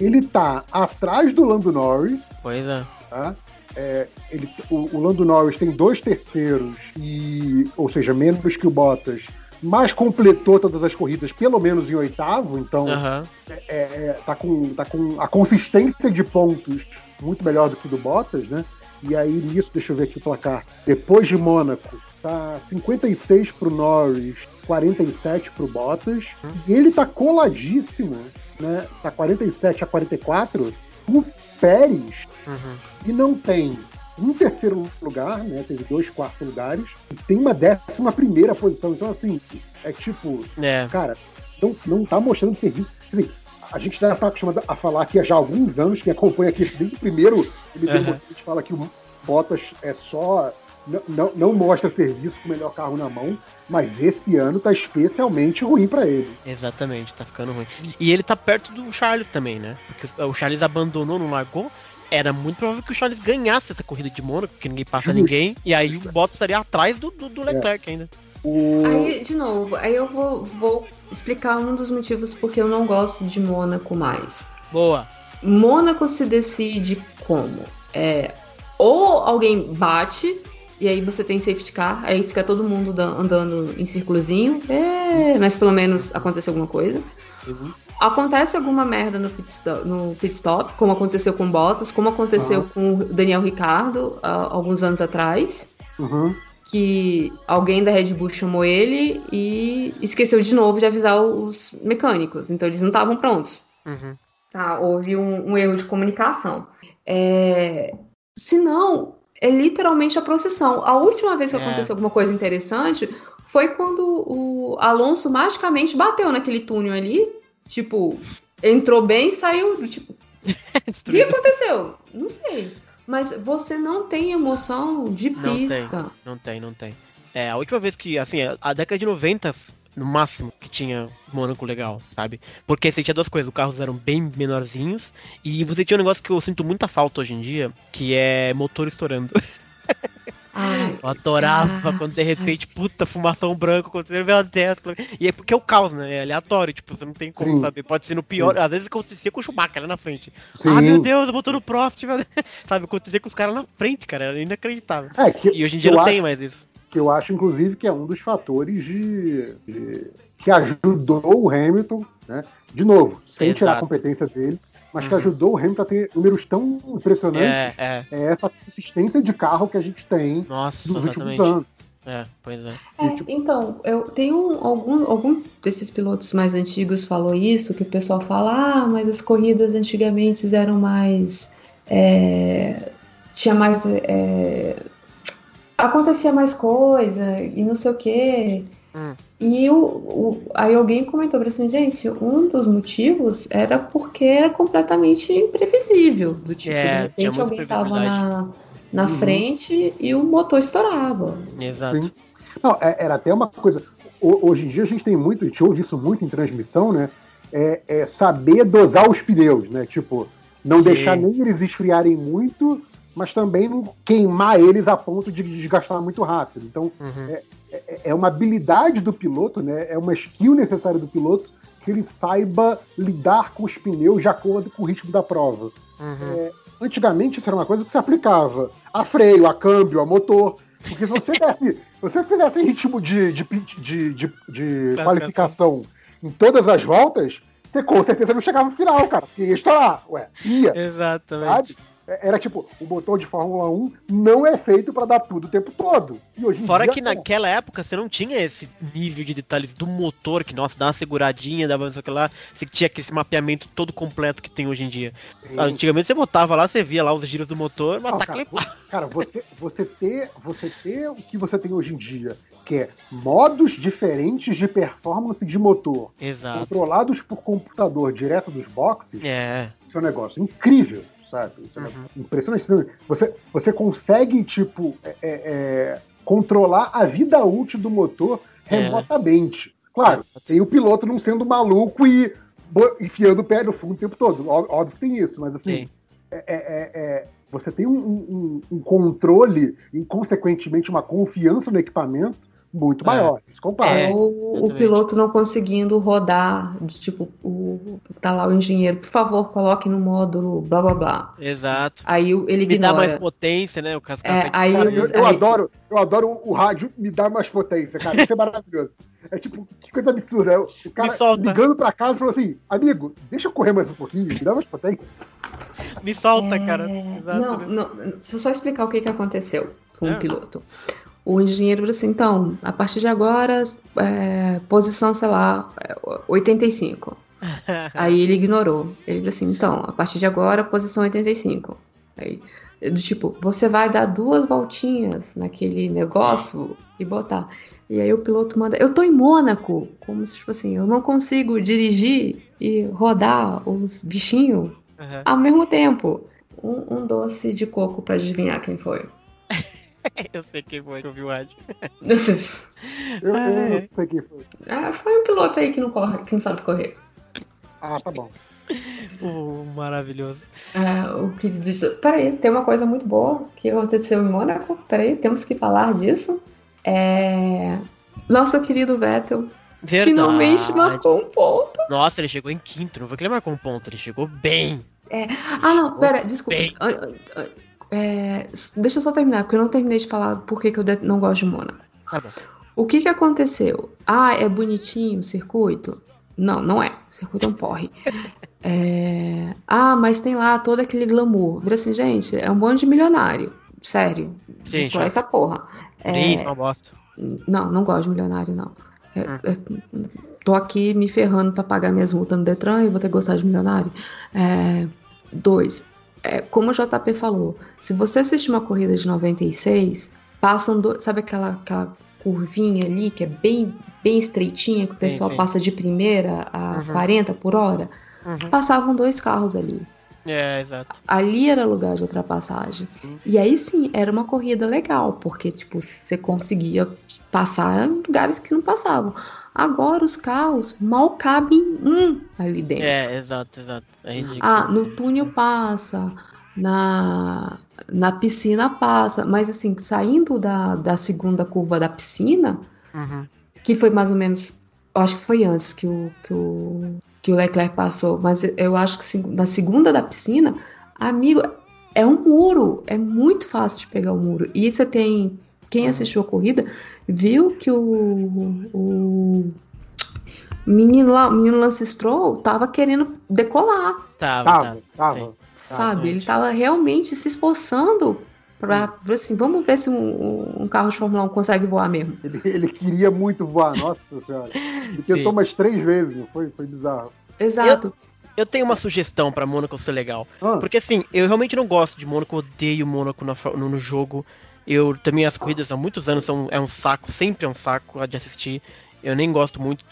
ele tá atrás do Lando Norris, Pois é. tá? É, ele, o, o Lando Norris tem dois terceiros, e, ou seja, menos que o Bottas, mas completou todas as corridas, pelo menos em oitavo, então Aham. é, é, tá, com, tá com a consistência de pontos muito melhor do que do Bottas, né? E aí nisso, deixa eu ver aqui o placar. Depois de Mônaco, tá 56 pro Norris, 47 pro Bottas. E ele tá coladíssimo, né? Tá 47 a 44 o Pérez Uhum. e não tem um terceiro lugar, né? Teve dois quartos lugares, e tem uma décima primeira posição. Então, assim, é tipo, É. cara, não, não tá mostrando serviço. Dizer, a gente já tá acostumado a falar aqui há já alguns anos, quem acompanha aqui desde o primeiro, ele Aham. a gente fala que o Bottas é só. Não, não, não mostra serviço com o melhor carro na mão, mas esse ano tá especialmente ruim pra ele. Exatamente, tá ficando ruim. E ele tá perto do Charles também, né? Porque o Charles abandonou, não largou. Era muito provável que o Charles ganhasse essa corrida de Mônaco, porque ninguém passa Justo. ninguém. E aí o Bottas estaria atrás do, do, do Leclerc ainda. O... Aí, de novo, aí eu vou, vou explicar um dos motivos porque eu não gosto de Mônaco mais. Boa. Mônaco se decide como? É, ou alguém bate, e aí você tem safety car, aí fica todo mundo dan- andando em círculozinho, é, mas pelo menos acontece alguma coisa. Uhum. Acontece alguma merda no pit, stop, no pit stop, como aconteceu com Bottas, como aconteceu Aham. com o Daniel Ricardo há alguns anos atrás Uhum. que alguém da Red Bull chamou ele e esqueceu de novo de avisar os mecânicos. Então eles não estavam prontos. Uhum. Tá? Houve um, um erro de comunicação. É... Se não, é literalmente a procissão. A última vez que É. aconteceu alguma coisa interessante foi quando o Alonso magicamente bateu naquele túnel ali. Tipo, entrou bem saiu. Tipo, [laughs] o que aconteceu? Não sei. Mas você não tem emoção de Não tem. pista. Não tem, não tem. É, a última vez que, assim, a década de 90, no máximo, que tinha Mônaco legal, sabe? Porque você tinha duas coisas, os carros eram bem menorzinhos, e você tinha um negócio que eu sinto muita falta hoje em dia, que é motor estourando. Ai, [laughs] Eu adorava Ah. quando de repente, puta, fumação branca aconteceu, meu Deus. E é porque é o caos, né? É aleatório, tipo, você não tem como Sim. saber. Pode ser no pior, às vezes acontecia com o Schumacher lá na frente. Sim. Ah, meu Deus, eu botou no Deus. [laughs] Sabe, acontecia com os caras na frente, cara, era inacreditável. É, que, E hoje em dia não acho- tem mais isso. Que eu acho, inclusive, que é um dos fatores de, de- que ajudou o Hamilton, né? De novo, sem tirar a Exato. competência dele, mas que Uhum. ajudou o Hamilton a ter números tão impressionantes. É, é. É, essa consistência de carro que a gente tem Nossa, nos últimos exatamente. anos. É, pois é. É, tipo, então, eu tenho algum, algum desses pilotos mais antigos falou isso, que o pessoal fala, ah, mas as corridas antigamente eram mais. é, tinha mais. é, acontecia mais coisa e não sei o quê. Hum. E o, o- aí alguém comentou pra assim, gente, um dos motivos era porque era completamente imprevisível. Do tipo, É, de repente alguém tava na, na Uhum. frente e o motor estourava. Exato. Sim. Não, é- era até uma coisa. ho- Hoje em dia a gente tem muito, a gente ouve isso muito em transmissão, né? É, é saber dosar os pneus, né? Tipo, não Sim. deixar nem eles esfriarem muito mas também não queimar eles a ponto de desgastar muito rápido. Então, Uhum. é, é uma habilidade do piloto, né? É uma skill necessária do piloto que ele saiba lidar com os pneus de acordo com o ritmo da prova. Uhum. Antigamente isso era uma coisa que se aplicava a freio, a câmbio, a motor. Porque se você [laughs] desse, se você fizesse ritmo de, de, de, de, de qualificação em todas as voltas, você com certeza não chegava no final, cara. Porque ia estourar. Ué, ia. Exatamente. Sabe? É- Era tipo, o motor de Fórmula 1 não é feito pra dar tudo o tempo todo. E hoje em Fora dia, que é. naquela época você não tinha esse nível de detalhes do motor, que, nossa, dá uma seguradinha, dava não sei o que lá. Você tinha aquele mapeamento todo completo que tem hoje em dia. Antigamente você botava lá, você via lá os giros do motor, mas Não, tá cara, aquele vo- cara, você, você, ter, você ter o que você tem hoje em dia, que é modos diferentes de performance de motor, Exato. controlados por computador direto dos boxes, É. isso é um negócio incrível, sabe? Isso é um Uhum. negócio impressionante. Você, você consegue, tipo, é, é, é, controlar a vida útil do motor É. remotamente. Claro, sem o piloto não sendo maluco e enfiando o pé no fundo o tempo todo. Óbvio que tem isso, mas assim, Sim. é- é- é- é- você tem um, um- um controle e, consequentemente, uma confiança no equipamento muito É. maior. Isso compara. É. O exatamente. piloto não conseguindo rodar, de tipo, o, tá lá o engenheiro, por favor, coloque no módulo blá blá blá. Exato. Aí o- ele Me dá ignora. mais potência, né? O cascata É, aí Cara, eu, eu aí- adoro, eu adoro o rádio me dar mais potência, cara. Isso é maravilhoso. [laughs] É tipo, que coisa absurda. é O o cara ligando pra casa e falou assim: amigo, deixa eu correr mais um pouquinho, me dá mais potência. Me solta, É, cara. Não, Exato. não, deixa eu só explicar o que, que aconteceu com É. o piloto. O engenheiro falou assim: então, a partir de agora, é, posição, sei lá, é, 85. [laughs] Aí ele ignorou. Ele falou assim: então, a partir de agora, posição 85. Aí, do tipo, você vai dar duas voltinhas naquele negócio e botar. E aí o piloto manda: eu tô em Mônaco. Como se, tipo assim, eu não consigo dirigir e rodar os bichinhos Aham. ao mesmo tempo. Um, um doce de coco pra adivinhar quem foi. [laughs] Eu sei quem foi que ouviu o rádio. Eu, eu Ah, é. não sei quem foi. ah, foi um piloto aí que não corre, que não sabe correr. Ah, tá bom. Oh, maravilhoso. É, o que disse. Peraí, tem uma coisa muito boa que aconteceu em Mônaco. Peraí, temos que falar disso. É... Nosso querido Vettel Verdade. finalmente marcou um ponto. Nossa, ele chegou em quinto. Não foi que ele marcou um ponto, ele chegou bem. Ah, não, pera, desculpa. Bem. É, deixa eu só terminar, porque eu não terminei de falar por que que eu não gosto de Mônaco. Tá. O que que aconteceu? Ah, é bonitinho o circuito? Não, não é. O circuito é um porre. É, Ah, mas tem lá todo aquele glamour. Vira assim, gente, é um bando de milionário. Sério. Sim, Destrói já. essa porra. É, Isso, uma bosta. Não, não gosto de milionário, não. É, Hum. é, tô aqui me ferrando pra pagar minhas multas no Detran e vou ter que gostar de milionário. É, dois, é, como o JP falou, se você assistir uma corrida de 96, passam, do, sabe aquela, aquela curvinha ali que é bem, bem estreitinha, que o pessoal sim. passa de primeira a Uhum. 40 por hora? Uhum. Passavam dois carros ali. É, exato. Ali era lugar de ultrapassagem. Uhum. E aí sim, era uma corrida legal, porque tipo, você conseguia passar em lugares que não passavam. Agora os carros mal cabem um ali dentro. É, exato, exato. É ridículo. Ah, no túnel passa, na, na piscina passa, mas assim, saindo da, da segunda curva da piscina, Uhum. que foi mais ou menos, eu acho que foi antes que o, que o, que o Leclerc passou, mas eu acho que na segunda da piscina, amigo, é um muro, é muito fácil de pegar o muro. E você tem, quem assistiu a corrida, viu que o, o menino lá, o menino Lance Stroll tava querendo decolar, Tava, Tava, tava. tava. sabe? Ele tava realmente se esforçando pra, pra assim, vamos ver se um, um carro de Fórmula 1 consegue voar mesmo. Ele, ele queria muito voar, nossa senhora. Ele tentou umas três vezes, foi? Foi bizarro. Exato. Eu tenho uma sugestão pra Mônaco ser legal. Ah, Porque assim, eu realmente não gosto de Mônaco, odeio Mônaco no, no jogo. Eu também as corridas há muitos anos são é um saco, sempre é um saco de assistir. Eu nem gosto muito.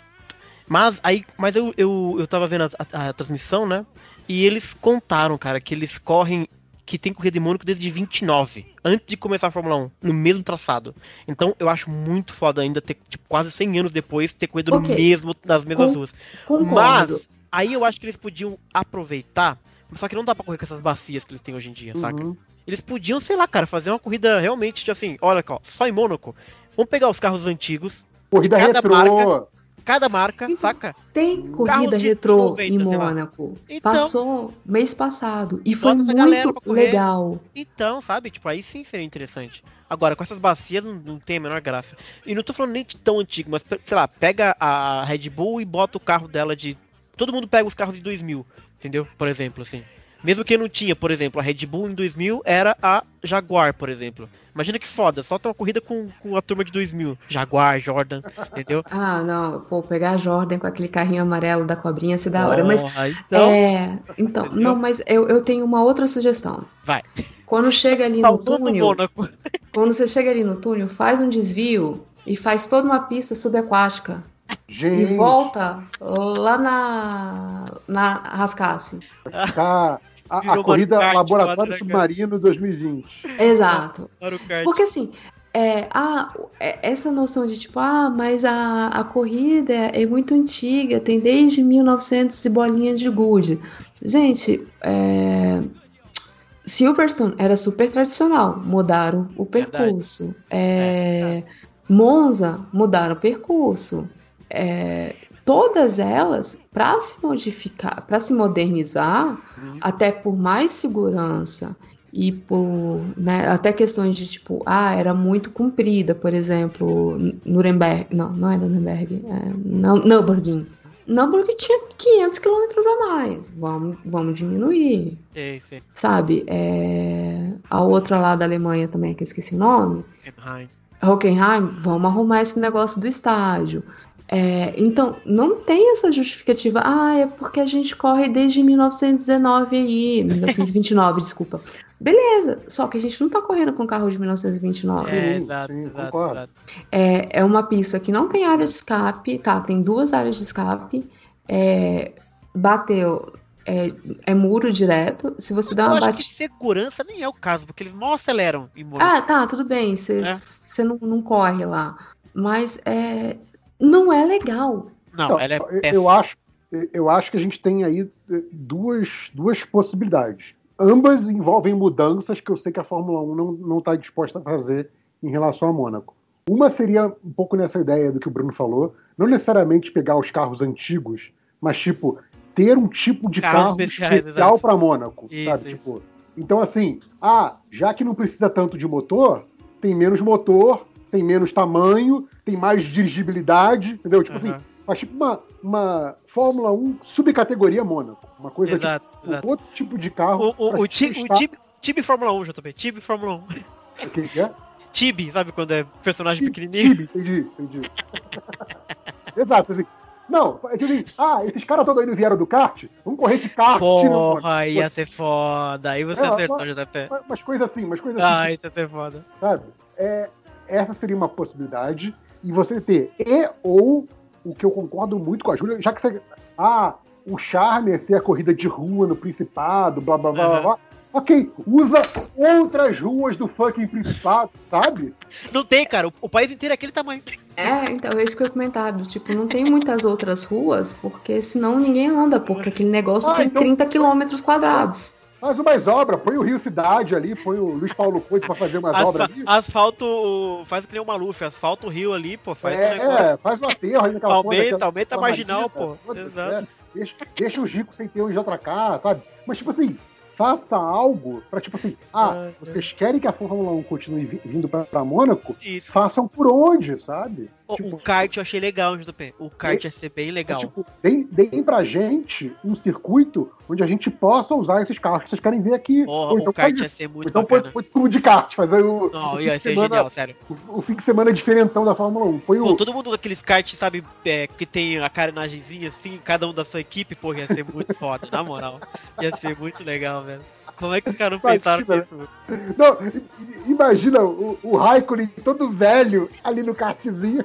Mas aí, mas eu, eu, eu tava vendo a, a- a transmissão, né? E eles contaram, cara, que eles correm que tem corrida em Mônaco desde 29, antes de começar a Fórmula 1, no mesmo traçado. Então eu acho muito foda ainda ter tipo, quase 100 anos depois ter corrido no Ok. mesmo nas mesmas Com- ruas. Concordo. Mas aí eu acho que eles podiam aproveitar, Só que não dá pra correr com essas bacias que eles têm hoje em dia, saca? Uhum. Eles podiam, sei lá, cara, fazer uma corrida realmente de assim, olha, ó, só em Mônaco. Vamos pegar os carros antigos, Corrida Cada retrô. marca- cada marca, Então, saca? Tem corrida retrô 90, em. Mônaco. Então- Passou mês passado. E foi Bota essa galera muito legal. Então, sabe? Tipo, aí sim seria interessante. Agora, com essas bacias não, não tem a menor graça. E não tô falando nem de tão antigo, mas, sei lá, pega a Red Bull e bota o carro dela de. Todo mundo pega os carros de 2000, entendeu? Por exemplo, assim. Mesmo que não tinha, por exemplo, a Red Bull em 2000 era a Jaguar, por exemplo. Imagina que foda, só tem uma corrida com, com a turma de 2000. Jaguar, Jordan, entendeu? [laughs] Ah, não. Pô, pegar a Jordan com aquele carrinho amarelo da cobrinha ser da hora. Mas então, É, então, Entendeu? não, mas eu, eu tenho uma outra sugestão. Vai. Quando chega ali no túnel, Mônaco. quando você chega ali no túnel, faz um desvio e faz toda uma pista subaquática e Gente, volta lá na na Rascasse. tá. A, a corrida Kart, Laboratório quadra, Submarino 2020. Exato. Porque assim, é, ah, é- essa noção de tipo, ah, mas a, a corrida é, é muito antiga, tem desde 1900 e bolinha de gude. Gente, é, Silverstone era super tradicional, mudaram o Verdade. percurso. É, Monza mudaram o percurso. É, todas elas, para se modificar, para se modernizar, Uhum. até por mais segurança e por né, até questões de tipo, ah, era muito comprida, por exemplo, Nuremberg, não, não era Nuremberg, é, Nürburgring. Nürburgring tinha 500 quilômetros a mais, vamos, vamos diminuir, Sei, sei. sabe? É, a outra lá da Alemanha também, que eu esqueci o nome, Hockenheim. Hockenheim, vamos arrumar esse negócio do estádio. É, então, não tem essa justificativa. Ah, é porque a gente corre desde 1919 aí. 1929, [laughs] desculpa. Beleza, só que a gente não tá correndo com carro de 1929. É, exato, sim, exato, exato. É, é uma pista que não tem área de escape, tá? Tem duas áreas de escape. É, bateu, é, é muro direto. Se você dá uma batida. que segurança nem é o caso, porque eles mal aceleram em Mônaco. Ah, tá, tudo bem. Você É. não, não corre lá. Mas é, não é legal. não, Então, ela é eu- péssima. eu acho, eu acho que a gente tem aí eh, duas, duas possibilidades. Ambas envolvem mudanças que eu sei que a Fórmula 1 não não está disposta a fazer em relação a Mônaco. Uma seria um pouco nessa ideia do que o Bruno falou, não necessariamente pegar os carros antigos, mas tipo ter um tipo de carro especiais, especial para Mônaco, Isso, sabe? isso. Tipo, então assim, ah, já que não precisa tanto de motor, tem menos motor, tem menos tamanho, tem mais dirigibilidade, entendeu? Tipo assim, Aham. mas tipo uma, uma Fórmula 1 subcategoria Mônaco. Uma coisa Exato, tipo, exato. outro tipo de carro. O, o, o, ti- o Tibi, Tibi Fórmula 1, JP. Tibi Fórmula 1. o que que é? Tibi, sabe quando é personagem Tibi, pequenininho? Tibi, entendi, entendi. [laughs] Exato, assim. Não, é tipo assim, ah, esses caras todos aí vieram do kart? Vamos correr de kart. Porra, ia ser foda. Aí você É, acertou, mas- JP. Mas- Mas coisa assim, mas coisa assim. Ah, ia ser foda. sabe? É, essa seria uma possibilidade. E você ter e ou o que eu concordo muito com a Júlia, já que você. Ah, o charme é ser a corrida de rua no Principado, blá blá blá blá. Aham. blá. Ok, usa outras ruas do fucking Principado, sabe? Não tem, cara. O, o país inteiro é aquele tamanho. É, então, é isso que eu ia comentar. do Tipo, não tem muitas outras ruas, porque senão ninguém anda, porque aquele negócio Ah, tem então- 30 quilômetros quadrados. Faz umas obras, põe o Rio Cidade ali, põe o Luiz Paulo Conte pra fazer umas obras Asfa- ali. asfalto. Faz que nem o Maluf. Asfalta o rio ali, pô. Faz um É, negócio. é, faz um aterro aí naquela Aumenta, aquela- aumenta a marginal, pô. Exato. é. Deixa, deixa os ricos sem ter onde atracar, sabe? Mas, tipo assim, faça algo pra, tipo assim, ah, Ah, vocês querem que a Fórmula 1 continue vi- vindo pra, pra Mônaco? Isso. Façam por onde, sabe? O, Tipo, o kart eu achei legal, JP. O kart E- ia ser bem legal. Tipo, deem, deem pra gente um circuito onde a gente possa usar esses carros que vocês querem ver aqui. Porra, Ou então o kart ia ser muito então põe, põe tudo de kart, fazer o, Não, o, ia ser semana, genial, sério. o, o fim de semana diferentão da Fórmula 1. Põe o, Pô, todo mundo daqueles kart, sabe, é, que tem a carenagemzinha assim, cada um da sua equipe, pô, ia ser muito [laughs] foda, na moral. Ia ser muito legal, velho. Como é que os caras não pensaram Imagina, nisso? Não, imagina o, o Raikkonen todo velho ali no kartzinho.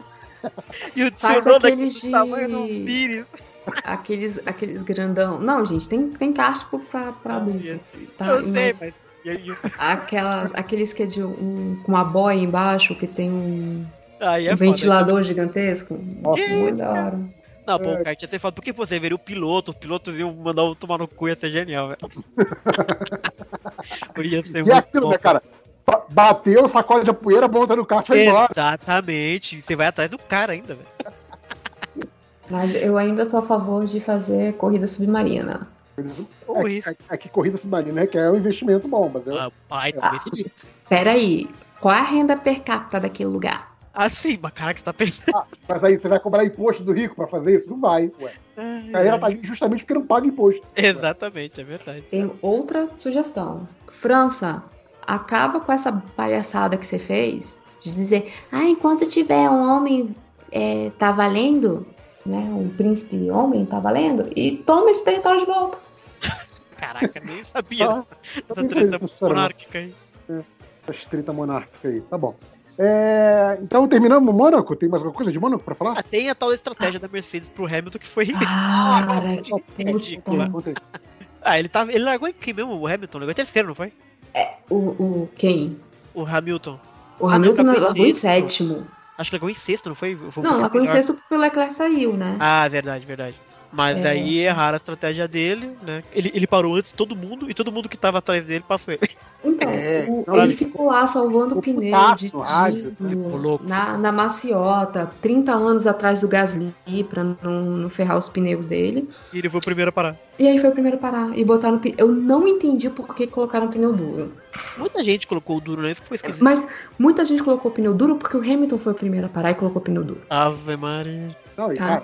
E o Tsunoda aqueles aquele de- tamanho do Pires. Aqueles, aqueles grandão. Não, gente, tem, tem kart pra, pra, adulto. Tá, eu sei, mas aquelas, aqueles que é de um, com uma boia embaixo, que tem um, é um foda. ventilador gigantesco. Nossa, muito da hora. Não, pô, o cara tinha ser foda. Por que você veria o piloto? Os pilotos iam mandar o tomar no cu, ia ser genial, velho. [laughs] ia ser E é muito aquilo, bom. né, cara? Ba- Bateu, sacode a poeira, monta no kart e vai embora. Exatamente. Você vai atrás do cara ainda, velho. Mas eu ainda sou a favor de fazer corrida submarina. Ou É, isso. é, é que corrida submarina requer um investimento bom, mas eu, Ah, pai, Ah. também se Pera aí, qual é a renda per capita daquele lugar? Ah, sim, mas cara que você tá pensando. mas aí você vai cobrar imposto do rico pra fazer isso? Não vai, ué. A tá ali justamente porque não paga imposto. Exatamente, é verdade. Tem outra sugestão. França, acaba com essa palhaçada que você fez de dizer, ah, enquanto tiver um homem é, tá valendo, né? Um príncipe homem tá valendo, e toma esse território de volta. [laughs] Caraca, nem sabia Ah, dessa treta monárquica aí. Essa treta monárquica aí. Tá bom. É, então terminamos o Mônaco? Tem mais alguma coisa de Mônaco pra falar? Ah, tem a tal estratégia da Mercedes pro Hamilton que foi. Cara, que ridícula. Ah, ele, tava, ele largou em quem mesmo? O Hamilton? Largou em terceiro, não foi? O, o quem? O Hamilton. O Ah, Hamilton não, largou em sétimo. Acho que largou em sexto, não foi? Foi Não, largou em melhor. sexto porque o Leclerc saiu, né? Ah, verdade, verdade. Mas É. aí erraram a estratégia dele, né? Ele, ele parou antes de todo mundo e todo mundo que tava atrás dele passou ele. Então, É, o- não, ele ficou lá salvando o pneu, putaço ficou louco. na, na maciota, 30 anos atrás do Gasly pra não, não ferrar os pneus dele. E ele foi o primeiro a parar. E aí foi o primeiro a parar e botaram o pneu. Eu não entendi por que colocaram pneu duro. Muita gente colocou o duro nesse que foi esquisito. Mas muita gente colocou pneu duro porque o Hamilton foi o primeiro a parar e colocou pneu duro. Ave Maria. Não, e, Tá. cara,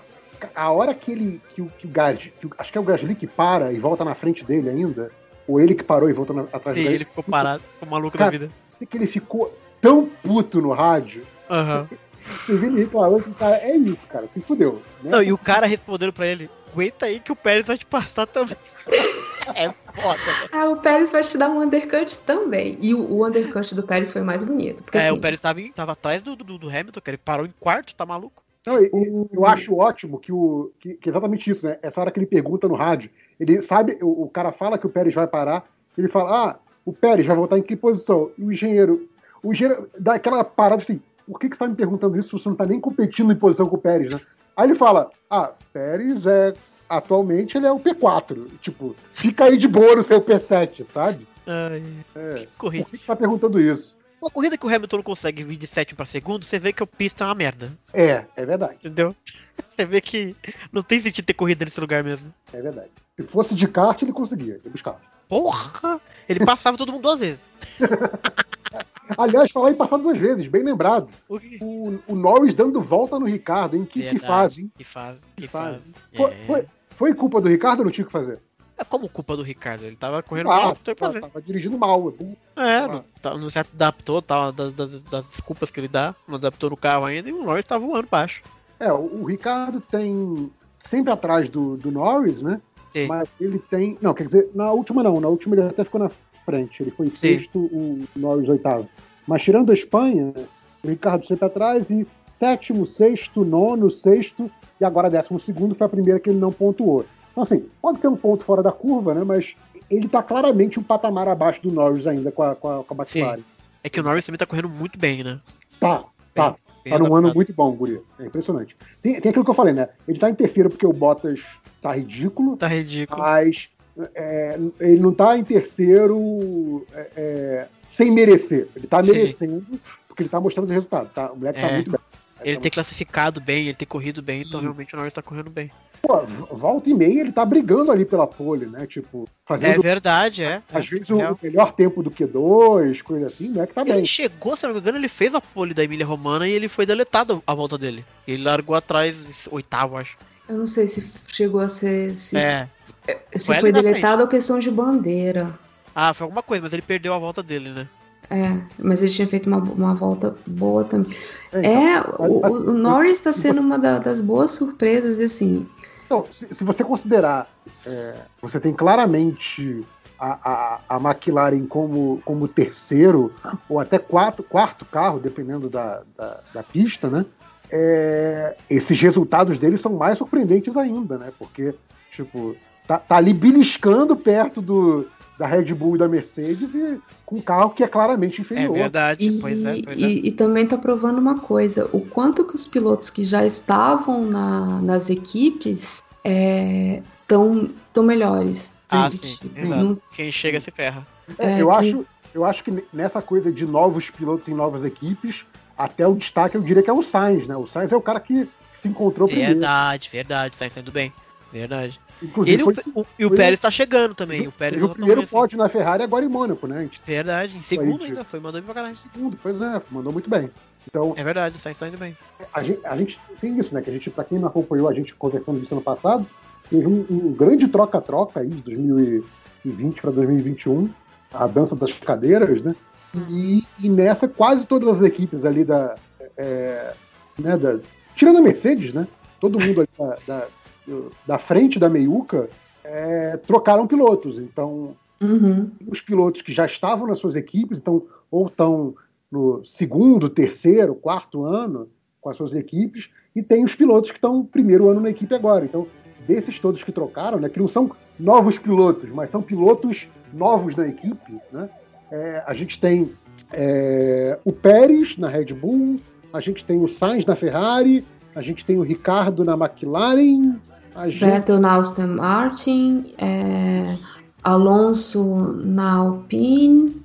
a hora que ele. Que, o- que o Gasly. que o- acho que é o Gasly que para e volta na frente dele ainda. Ou ele que parou e voltou na- atrás E dele. ele ficou parado, ficou maluco Cara, da vida. Sei que ele ficou tão puto no rádio. Aham. Você [laughs] vê ele reclamando que, cara, é isso, cara, se fudeu. Né? Não, e o cara respondendo pra ele, aguenta aí que o Pérez vai te passar também. [laughs] é foda, né? Ah, o Pérez vai te dar um undercut também. E o, o undercut do Pérez foi mais bonito. Porque É, assim, o Pérez tava, tava atrás do, do, do Hamilton, que ele parou em quarto, tá maluco? Não, e- e O- eu acho ótimo que, o, que, que é exatamente isso, né? Essa hora que ele pergunta no rádio, ele sabe, o, o cara fala que o Pérez vai parar, ele fala, ah, o Pérez vai voltar em que posição? E o engenheiro, o engenheiro dá aquela parada assim, por que, que você tá me perguntando isso se você não tá nem competindo em posição com o Pérez, né? Aí ele fala, ah, Pérez é, atualmente ele é o P4, tipo, fica aí de boa no seu P7, sabe? Ai, É, que corrida. por que, que você tá perguntando isso? Uma corrida que o Hamilton não consegue vir de sétimo pra segundo, você vê que o pista é uma merda, É, é verdade, entendeu? [laughs] Você vê que não tem sentido ter corrida nesse lugar mesmo. é verdade. Se fosse de kart, ele conseguia, ia buscar. Porra! Ele passava todo mundo duas vezes. [laughs] Aliás, falar em passar duas vezes, bem lembrado. O O, o Norris dando volta no Ricardo, hein? Que, que fase, hein? que faz, que Que faz. fase. Foi, É. foi, foi culpa do Ricardo ou não tinha o que fazer? É como culpa do Ricardo, ele tava correndo Ah, mal, que fazer. tava dirigindo mal. é. É, não, tá- não se adaptou, tá, das, das- das desculpas que ele dá, não adaptou no carro ainda, e o Norris tá voando baixo. É, o, o Ricardo tem sempre atrás do, do Norris, né? Sim. Mas ele tem. Não, quer dizer, na última não, na última ele até ficou na frente. Ele foi Sim. sexto, o Norris oitavo. Mas tirando a Espanha, o Ricardo sempre atrás e sétimo, sexto, nono, sexto e agora décimo segundo foi a primeira que ele não pontuou. Então, assim, pode ser um ponto fora da curva, né? Mas ele tá claramente um patamar abaixo do Norris ainda com a, com a, com a McLaren. É que o Norris também tá correndo muito bem, né? Tá, tá. Bem Tá num ano muito bom, Guri. É impressionante. Tem, tem aquilo que eu falei, né? Ele tá em terceiro porque o Bottas tá ridículo, Tá ridículo. mas é, ele não tá em terceiro é, é, sem merecer. Ele tá Sim. merecendo porque ele tá mostrando o resultado. Tá? O moleque tá É. muito bem. Ele ter classificado bem, ele ter corrido bem, então realmente o Norris tá correndo bem. Pô, volta e meia ele tá brigando ali pela pole, né? Tipo, É verdade, é. às é, vezes o real. melhor tempo do Q2, coisa assim, né? Que tá bem. Ele chegou, se eu não me engano, ele fez a pole da Emília Romana e ele foi deletado a volta dele. Ele largou atrás, oitavo, acho. eu não sei se chegou a ser. Se, É. se foi foi deletado ou questão de bandeira. Ah, foi alguma coisa, mas ele perdeu a volta dele, né? É, mas ele tinha feito uma, uma volta boa também. É, então. É, o, o- Norris tá sendo uma da- das boas surpresas, assim. Então, se, se você considerar, é, você tem claramente a, a, a McLaren como, como terceiro, ou até quarto, quarto carro, dependendo da, da, da pista, né? É, esses resultados deles são mais surpreendentes ainda, né? Porque, tipo, tá, tá ali beliscando perto do, da Red Bull e da Mercedes e com um carro que é claramente É inferior. verdade, E, pois é, pois é. e- e também tá provando uma coisa: o quanto que os pilotos que já estavam na- nas equipes estão tão melhores. Ah, sim, tipo, exato. não- Quem chega se ferra. É, É, eu, que- acho, eu acho que nessa coisa de novos pilotos em novas equipes, até o destaque eu diria que é o Sainz, né? O Sainz é o cara que se encontrou primeiro. Verdade, verdade, tá saindo bem. Verdade. Inclusive, Ele, foi, o, e o Pérez tá chegando também. O Pérez o primeiro assim. pódio na Ferrari agora em Mônaco, né? Gente Verdade, em segundo Aí, ainda foi, mandou bem pra caralho. segundo, pois é, mandou muito bem. Então, É verdade, o Sainz tá indo bem. a gente, a gente tem isso, né? Que a gente, pra quem não acompanhou a gente conversando disso ano passado, teve um, um grande troca-troca aí de 2020 para 2021, a dança das cadeiras, né? E, e nessa, quase todas as equipes ali da. é, né, da tirando a Mercedes, né? Todo mundo ali da, da, da frente da meiuca é, trocaram pilotos. Então, Uhum. os pilotos que já estavam nas suas equipes, então, ou estão no segundo, terceiro, quarto ano com as suas equipes, e tem os pilotos que estão primeiro ano na equipe agora. Então, desses todos que trocaram, né, que não são novos pilotos, mas são pilotos novos na equipe, né, é, a gente tem é, o Pérez na Red Bull, a gente tem o Sainz na Ferrari, a gente tem o Ricardo na McLaren, Vettel na Aston Martin, é, Alonso na Alpine.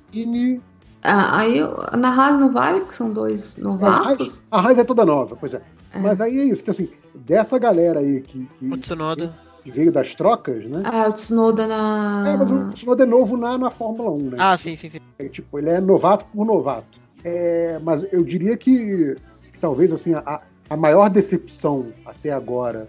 Ah, aí eu- na Haas não vale, porque são dois novatos. A Haas é toda nova, pois é. É. Mas aí é isso, assim, dessa galera aí que, O que, Tsunoda. que veio das trocas, né? Ah, o Tsunoda na. É, mas o Tsunoda é novo na, na Fórmula 1, né? Ah, sim, sim, sim. É, tipo, ele é novato por novato. É, mas eu diria que, que talvez assim, a, a maior decepção até agora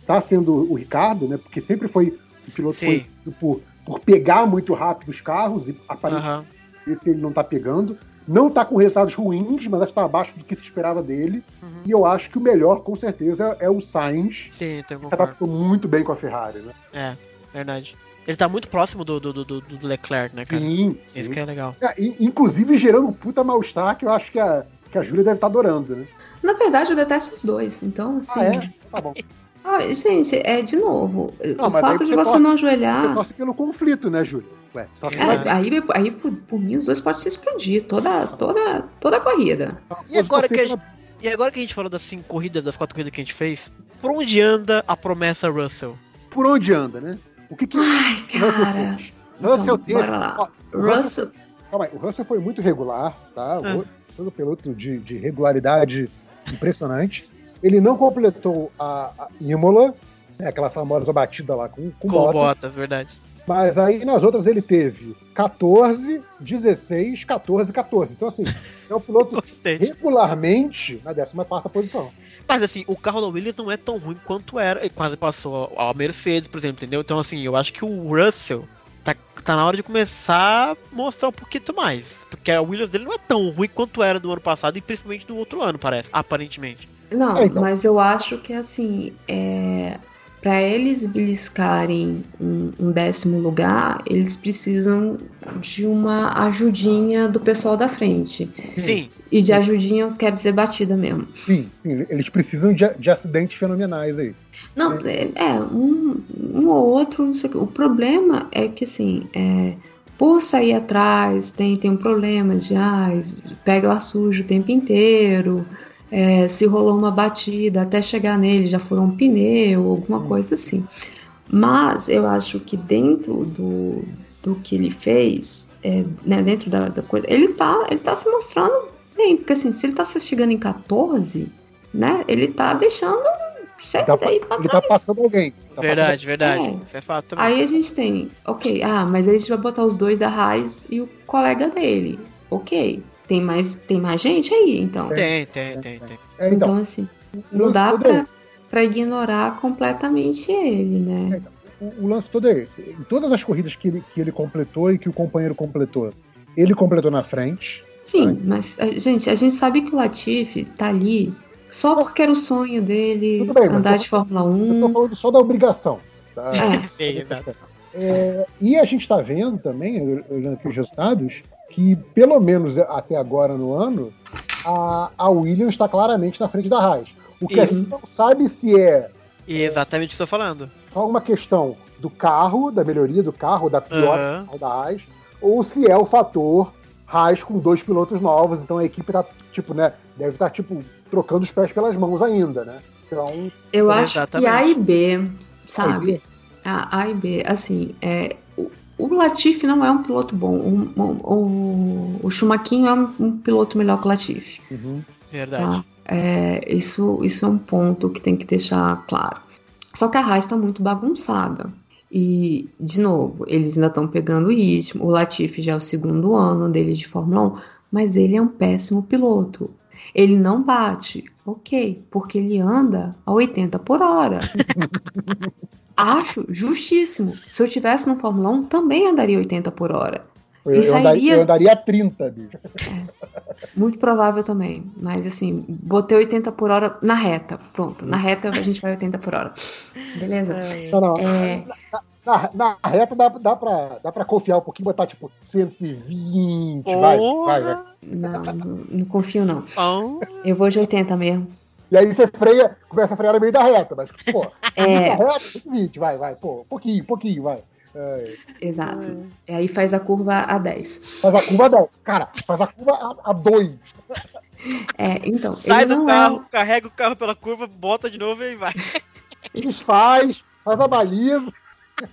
está sendo o Ricardo, né? Porque sempre foi o piloto foi por, por pegar muito rápido os carros e aparentemente Aham. esse ele não tá pegando. Não tá com resultados ruins, mas está abaixo do que se esperava dele. Uhum. E eu acho que o melhor, com certeza, é o Sainz, Sim, que se adaptou muito bem com a Ferrari, né? É, verdade. Ele tá muito próximo do, do, do, do- Leclerc, né, cara? Sim, Isso que é legal. É, in- inclusive gerando um puta mal-estar que eu acho que a, que a Júlia deve estar adorando, né? Na verdade, eu detesto os dois. Então, assim. Ah, é? Tá bom. Ah, gente, é de novo. Não, o fato de você você torce- não Você ajoelhar. torce pelo conflito, né, Júlia? Ué, você torce É. aí, aí por, por mim, os dois podem se explodir toda, toda, toda a corrida. E agora, que a gente, e agora que a gente falou das cinco corridas, das quatro corridas que a gente fez, por onde anda a promessa Russell? Por onde anda, né? O que que Ai, cara. fez? Russell Então, teve... bora lá. ó, o Russell- Russell. Calma aí, o Russell foi muito regular, tá? Ah. O Todo piloto de, de regularidade impressionante. Ele não completou a, a Imola, né, aquela famosa batida lá com, com, Com Bottas, verdade. mas aí nas outras ele teve 14, 16, 14, 14. Então, assim, é o piloto [laughs] Gostei. regularmente na 14 posição. Mas assim, o carro da Williams não é tão ruim quanto era. Ele quase passou a Mercedes, por exemplo, entendeu? Então, assim, eu acho que o Russell tá, tá na hora de começar a mostrar um pouquinho mais. Porque a Williams dele não é tão ruim quanto era do ano passado e principalmente do outro ano, parece. Aparentemente. Não, É, então. mas eu acho que assim, é, para eles beliscarem um, um décimo lugar, eles precisam de uma ajudinha do pessoal da frente. Sim, E de ajudinha eu quero dizer batida mesmo. Sim, sim, eles precisam de, de acidentes fenomenais aí. Não, é, é, um, um ou outro, não sei o que. O problema é que assim, é, por sair atrás, tem, tem um problema de ah, pega o sujo o tempo inteiro. É, se rolou uma batida até chegar nele, já furou um pneu, alguma coisa assim. Mas eu acho que dentro do, do que ele fez, é, né, dentro da, da coisa, ele tá, ele tá se mostrando bem, porque assim, se ele tá se chegando em 14, né, ele tá deixando seis Tá- aí pra ele trás. tá passando alguém. Tá verdade, verdade. É. Isso é fato também. Aí a gente tem, ok, ah, mas aí a gente vai botar os dois da Raiz e o colega dele. Ok. Tem mais, tem mais gente aí, então. Tem, tem, tem, tem. É, Então, então, assim, não dá todo é pra, pra ignorar completamente ele, né? o, o lance todo é esse. Em todas as corridas que ele, que ele completou e que o companheiro completou, ele completou na frente. Sim, mas, a- gente, a gente sabe que o Latifi tá ali só porque era o sonho dele bem, andar eu- de Fórmula Eu tô 1. falando só da obrigação. Tá? É. [laughs] Sim, exato. É, e a gente está vendo também, olhando aqui os resultados, que pelo menos até agora no ano, a, a Williams está claramente na frente da Haas. O que a Isso. gente não sabe se é E exatamente o que eu tô falando. só uma questão do carro, da melhoria do carro, da pior carro da Haas, ou se é o fator Haas com dois pilotos novos, então a equipe tá, tipo, né, deve estar, tipo, trocando os pés pelas mãos ainda, né? Então, Eu acho que Exatamente. A e B, sabe? A e B? A, A e B, assim, é, o, Latifi não é um piloto bom. O, o, o, o Schumacher é um, um piloto melhor que o Latifi. uhum. Verdade. Tá? É, isso, isso é um ponto que tem que deixar claro. Só que a Haas está muito bagunçada. E, de novo, eles ainda estão pegando o ritmo. O Latifi já é o segundo ano dele de Fórmula 1, mas ele é um péssimo piloto. Ele não bate, ok, porque ele anda a 80 por hora. [laughs] Acho justíssimo. Se eu tivesse no Fórmula 1, também andaria 80 por hora. eu, E eu andaria, sairia- eu andaria a 30, bicho. Muito provável também. Mas assim, botei 80 por hora na reta. Pronto, na reta a gente vai 80 por hora. Beleza? Não, não. É, Na, na reta dá, dá, pra, dá pra confiar um pouquinho, botar tipo 120, vai, vai, vai. não, não, não confio não. Eu vou de 80 mesmo. E aí você freia, começa a frear no meio da reta, mas, pô, [laughs] É, reta, 120, vai, vai, pô, pouquinho, pouquinho, vai. É, exato. E aí faz a curva a 10. faz a curva não, cara, faz a curva a, a 2. É, então, sai do carro, carrega o carro pela curva, bota de novo e vai. Desfaz, faz a baliza. é.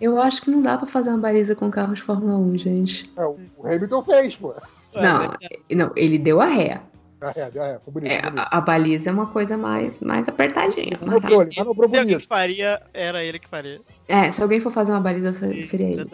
Eu acho que não dá pra fazer uma baliza com carro de Fórmula 1, gente. É, o o Hamilton fez, pô. Não, não, ele deu a ré. É, é, foi bonito, É, foi bonito. a, a baliza é uma coisa mais, mais apertadinha. mas tá. Ele manobrou Se alguém que faria, era ele que faria. É, se alguém for fazer uma baliza, se- seria ele.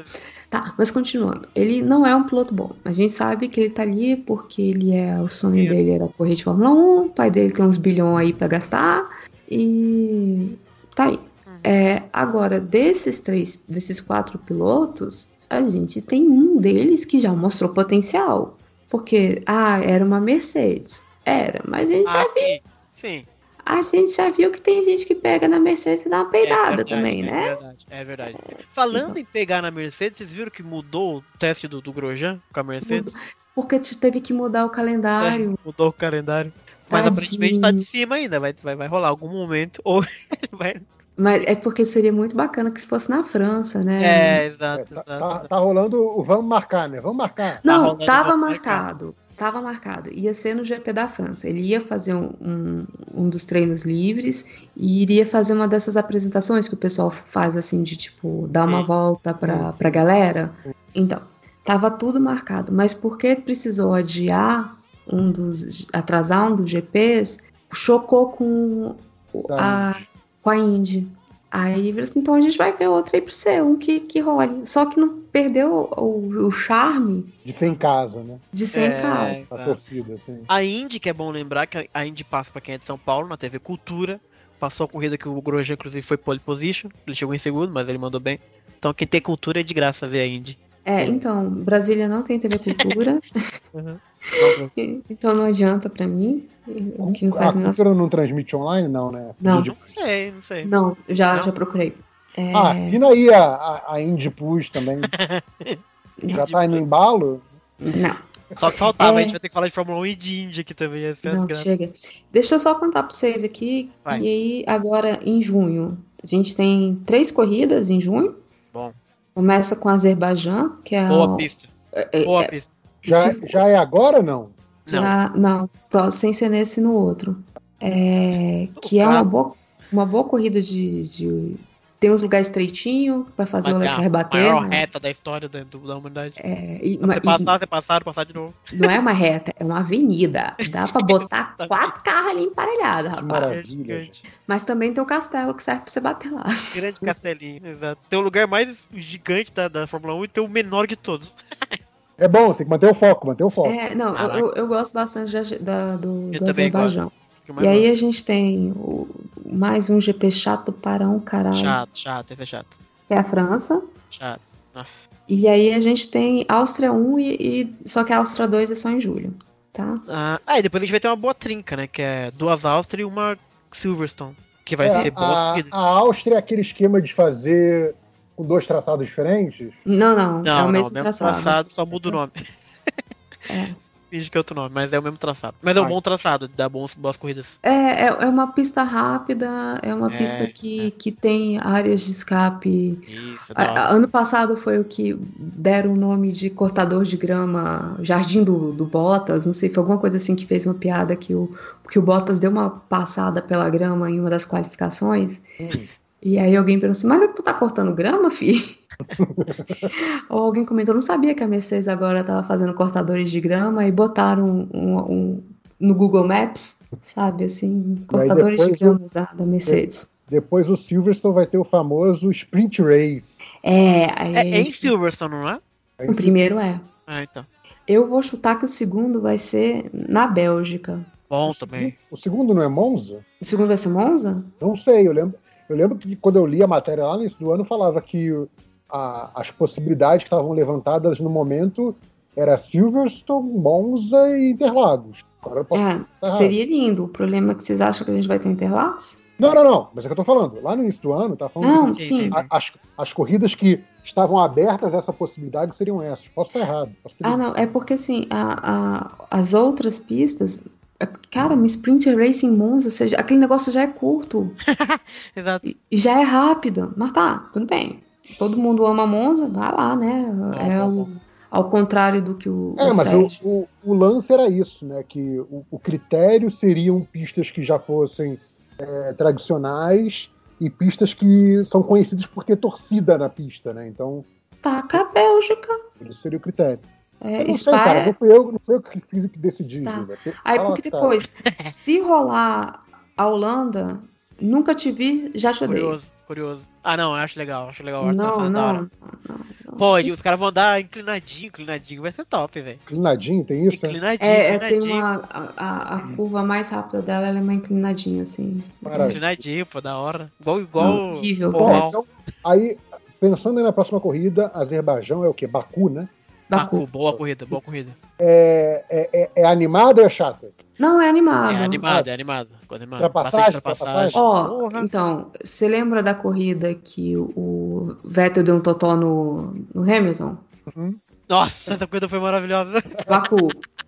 Tá, mas continuando. Ele não é um piloto bom. A gente sabe que ele tá ali porque ele é. O sonho dele era correr de Fórmula 1, o pai dele tem uns bilhões aí pra gastar. E. tá aí. É, agora, desses três, desses quatro pilotos, a gente tem um deles que já mostrou potencial. Porque, ah, era uma Mercedes. Era, mas a gente, Ah, já viu, sim. Sim. a gente já viu que tem gente que pega na Mercedes e dá uma peidada É verdade, também, é né? verdade, é verdade. Falando em pegar na Mercedes, vocês viram que mudou o teste do, do Grosjean com a Mercedes? Porque te- teve que mudar o calendário. É, mudou o calendário. Mas Tadinho. aparentemente tá de cima ainda, vai, vai, vai rolar algum momento. Ou [laughs] vai. Mas é porque seria muito bacana que se fosse na França, né? É, É, exato, tá, exato. tá- tá rolando o vamos marcar, né? Vamos marcar. Não, rolando tava marcado. Tava marcado. Ia ser no GP da França. Ele ia fazer um, um, um dos treinos livres e iria fazer uma dessas apresentações que o pessoal faz assim, de tipo, dar uma Sim. volta pra, pra galera. Então, tava tudo marcado. Mas porque precisou adiar um dos. atrasar um dos GPs, chocou com o- a, com a Indy. Aí, assim, então a gente vai ver outro aí pro seu, um que, que role. Só que não perdeu o, o charme De ser em casa, né? de ser em casa. É, A torcida, assim. A Indy, que é bom lembrar que a Indy passa pra quem é de São Paulo, na TV Cultura. Passou a corrida que o Grosjean, inclusive, foi pole position. Ele chegou em segundo, mas ele mandou bem. Então quem tem cultura é de graça ver a Indy. É, então, Brasília não tem TV Cultura, [laughs] Uhum. Então não adianta pra mim. O que não faz a menor cultura não transmite online, não, né? Não. Não sei, não sei. Não, já, Não? já procurei. É, Ah, assina aí a, a, a Indie Plus também. [laughs] Já tá no embalo? não, Só que faltava, É. a gente vai ter que falar de Fórmula 1 e de Indy aqui também. Essa é a não, chega. Deixa eu só contar pra vocês aqui Vai. que aí agora em junho a gente tem três corridas em junho. Bom. Começa com Azerbaijão, que é Boa o- pista. é- Boa é- pista. Já, Se- já é agora ou não? Não. Já, não, sem ser nesse e no outro. É, que é uma boa, uma boa corrida de, de- Tem uns lugares estreitinhos pra fazer o é Leclerc a bater. maior né? reta da história da, do- da humanidade. É, e- você passar, você passar, passar de novo. e não é uma reta, é uma avenida. Dá pra botar [laughs] quatro carros ali emparelhados, rapaz. maravilha. É gigante. Mas também tem o castelo que serve pra você bater lá. Grande castelinho, [laughs] exato. Tem o lugar mais gigante da, da Fórmula 1 e tem o menor de todos. [laughs] É bom, tem que manter o foco, manter o foco. É, não, eu, eu, gosto bastante da- da- do, Eu do também Azerbaijão. E aí longe. a gente tem o- mais um GP chato para um caralho, Chato, chato, esse é chato. que é a França. Chato. Nossa. E aí a gente tem Áustria 1 e, e- só que a Áustria 2 é só em julho, tá? Ah, e depois a gente vai ter uma boa trinca, né? Que é duas Áustria e uma Silverstone. Que vai É, ser boas a, a Áustria é aquele esquema de fazer com dois traçados diferentes. Não, não, é Não, o não, mesmo mesmo traçado. traçado, só muda o nome. [laughs] finge que é outro nome, mas é o mesmo traçado. Mas é um Ah. bom traçado, dá bons, boas corridas. É, é, é uma pista rápida, é uma É, pista que, é. que tem áreas de escape. Isso, A- hora. a- ano passado foi o que deram o nome de cortador de grama, Jardim do, do Bottas, não sei, foi alguma coisa assim que fez uma piada que o, que o Bottas deu uma passada pela grama em uma das qualificações. E aí alguém perguntou assim, mas tu tá cortando grama, fi? [laughs] Ou alguém comentou, não sabia que a Mercedes agora tava fazendo cortadores de grama e botaram um, um- no Google Maps, sabe, assim, cortadores de grama da, da Mercedes. Depois o Silverstone vai ter o famoso Sprint Race. É, aí É em Silverstone, não é? o primeiro é. Ah, então. Eu vou chutar que o segundo vai ser na Bélgica. Bom também. O segundo não é Monza? O segundo vai ser Monza? Não sei, eu lembro, eu lembro que quando eu li a matéria lá no início do ano, falava que a- as possibilidades que estavam levantadas no momento era Silverstone, Monza e Interlagos. Agora eu posso É, seria lindo. O problema é que vocês acham que a gente vai ter Interlagos? Não, não, não, mas é que eu tô falando. Lá no início do ano, tá falando Não, que sim, a- as, as corridas que estavam abertas a essa possibilidade seriam essas. Posso estar errado. Posso ter- Ah, não, é porque assim, a- a- as outras pistas. Cara, uma Sprint Racing Monza, ou seja, aquele negócio já é curto [laughs] Exato. já é rápido. Mas tá, tudo bem. Todo mundo ama Monza, vai lá, né? é bom, o- ao contrário do que o, É, o mas o, o, o lance era isso, né? Que o, o critério seriam pistas que já fossem é, tradicionais e pistas que são conhecidas por ter torcida na pista, né? Então, Taca a Bélgica. isso seria o critério. É, Eu não sei, cara, Spa- não fui eu, não fui eu que fiz e que decidi. Tá. Tem- Aí, porque cara. depois, [laughs] se rolar a Holanda, nunca te vi, já te odeio. Curioso, curioso. Ah, não, eu acho legal, acho legal. acho Não, não, não, não. Pô, e os caras vão andar inclinadinho, inclinadinho, vai ser top, velho. Inclinadinho, tem isso? né? Inclinadinho, É, é, tem inclinadinho. uma. A, a- curva mais rápida dela ela é uma inclinadinha, assim. Maravilha. Inclinadinho, pô, da hora. Igual, igual. Horrível. Bom, oval. então, aí, pensando aí na próxima corrida, Azerbaijão é o quê? Baku, né? Baku, Baku. boa corrida, boa corrida. É, é, é, é animado ou é chata? Não, é animado. É animado, é animado. Ficou animado. Ultrapassagem, ultrapassagem. Ó, então, você lembra da corrida que o Vettel deu um totó no, no Hamilton? Nossa, essa corrida foi maravilhosa. Baku. [laughs]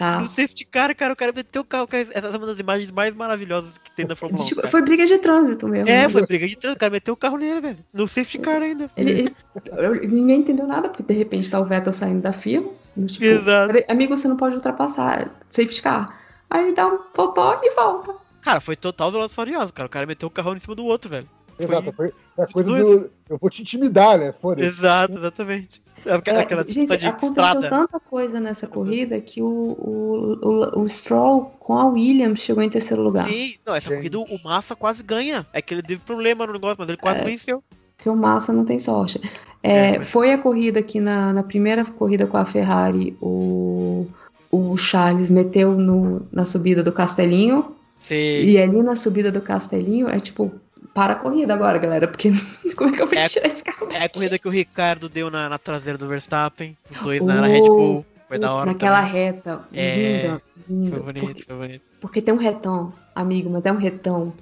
Tá? No safety car, cara, o cara meteu o carro. cara, Essa é uma das imagens mais maravilhosas que tem na Fórmula 1. Tipo, cara. foi briga de trânsito mesmo. É, né? foi briga de trânsito. O cara meteu o carro nele, velho. No safety car ainda. Ele- ele- ninguém entendeu nada, porque de repente tá o Vettel saindo da fila. Tipo, Exato. "Peraí, Amigo, você não pode ultrapassar. Safety car. Aí ele dá um totó e volta. Cara, foi total Velozes Furiosos, cara. O cara meteu o carro em cima do outro, velho. Exato, foi a coisa doido. do. Eu vou te intimidar, né? Foda-se. Exato, exatamente. Aquela, É, aquela gente, de aconteceu estrada. tanta coisa nessa corrida que o, o, o, o Stroll com a Williams chegou em terceiro lugar. Sim, não, essa Gente. corrida o Massa quase ganha. É que ele teve problema no negócio, mas ele quase venceu. Porque o Massa não tem sorte. É, É, mas- Foi a corrida que na, na primeira corrida com a Ferrari, o, o Charles meteu no, na subida do Castelinho. Sim. E ali na subida do Castelinho é tipo, para a corrida agora, galera, porque [laughs] como é que eu vou É- tirar esse carro? É a corrida que o Ricardo deu na, na traseira do Verstappen. Os dois Oh, na, na Red Bull. Foi da hora. Naquela também. reta, É, linda, linda. Foi bonito, Porque, foi bonito. porque tem um retão, amigo, mas é um retão.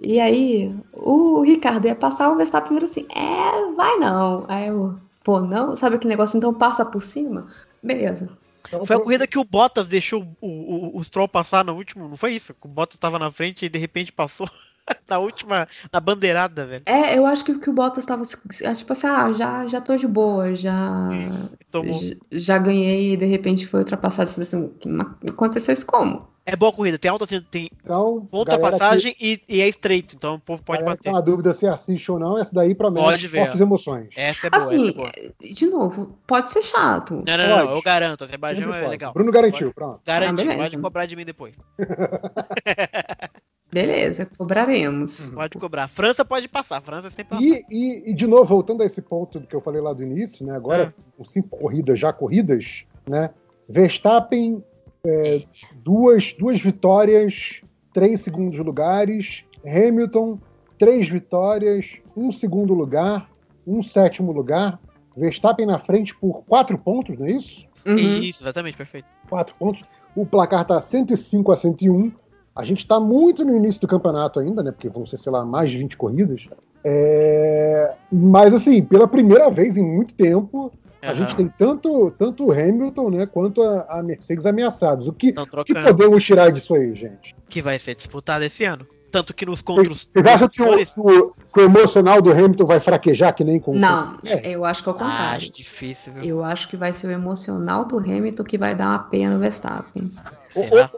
E aí, o Ricardo ia passar, o Verstappen falou assim: é, vai não. Aí eu, pô, não? Sabe aquele negócio? Então passa por cima? Beleza. Então, Foi a corrida que o Bottas deixou o, o, o Stroll passar no último, não foi isso? O Bottas tava na frente e de repente passou [laughs] [laughs] na última, na bandeirada, velho. É, eu acho que, que o Bottas tava tipo assim, ah, já, já tô de boa, já, Isso, já, já ganhei e de repente foi ultrapassado. Falou assim, aconteceu isso como? É boa corrida, tem alta, tem Então, ponta galera passagem e, e é estreito, então o povo que- pode galera que bater. tá na dúvida se assiste ou não, essa daí promete Pode ver, fortes ó. emoções. Essa é boa, Assim, essa é boa. de novo, pode ser chato. Não, não, não, pode. eu garanto, Azerbaijão é pode. legal. Bruno garantiu, pronto. Garantiu, Ah, pode cobrar de mim depois. [laughs] Beleza, cobraremos. Pode cobrar. França pode passar, França sempre passa. E, e, e, de novo, voltando a esse ponto que eu falei lá do início, né? Agora, com cinco corridas já corridas, né? Verstappen, é, duas, duas vitórias, três segundos lugares. Hamilton, três vitórias, um segundo lugar, um sétimo lugar. Verstappen na frente por quatro pontos, não é isso? Uhum. Isso, exatamente, perfeito. quatro pontos. O placar está 105 a 101. A gente está muito no início do campeonato ainda, né? Porque vão ser, sei lá, mais de 20 corridas. É, Mas, assim, pela primeira vez em muito tempo, A gente tem tanto, tanto o Hamilton, né, quanto a, a Mercedes ameaçados. O que, o que podemos tirar disso aí, gente? Que vai ser disputado esse ano. Tanto que nos contra Vocês os acham que o, o- o emocional do Hamilton vai fraquejar que nem com Não, É. eu acho que é o Ah, contrário. acho difícil, viu? Eu acho que vai ser o emocional do Hamilton que vai dar uma pena no Verstappen. Será?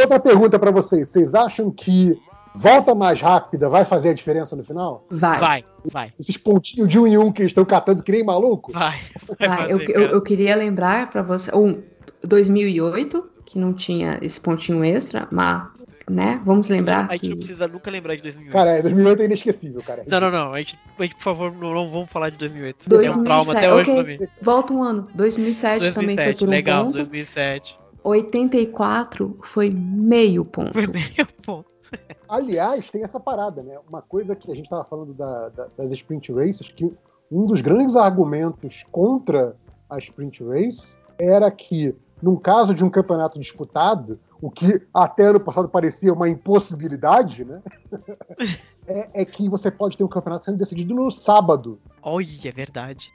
Outra pergunta pra vocês. Vocês acham que volta mais rápida vai fazer a diferença no final? Vai. Vai, vai, Esses pontinhos de um em um que eles estão catando que nem maluco? vai. vai Vai, eu, fazer, eu- cara. eu queria lembrar pra você. Um, 2008, que não tinha esse pontinho extra, mas, né? Vamos lembrar A gente não que. precisa nunca lembrar de 2008. Cara, é, 2008 é inesquecível, cara. Não, não, não. A gente, a gente, por favor, não, não vamos falar de 2008. é um 2007, trauma até hoje ok. pra mim. Volta um ano. 2007, também foi 2007, por um legal, ponto. 2007. 84 foi meio ponto. Foi meio ponto. [laughs] Aliás, tem essa parada, né? Uma coisa que a gente estava falando da- da- das sprint races, que um dos grandes argumentos contra a sprint race era que, num caso de um campeonato disputado, o que até ano passado parecia uma impossibilidade, né? [laughs] é, é que você pode ter um campeonato sendo decidido no sábado. Olha, é verdade.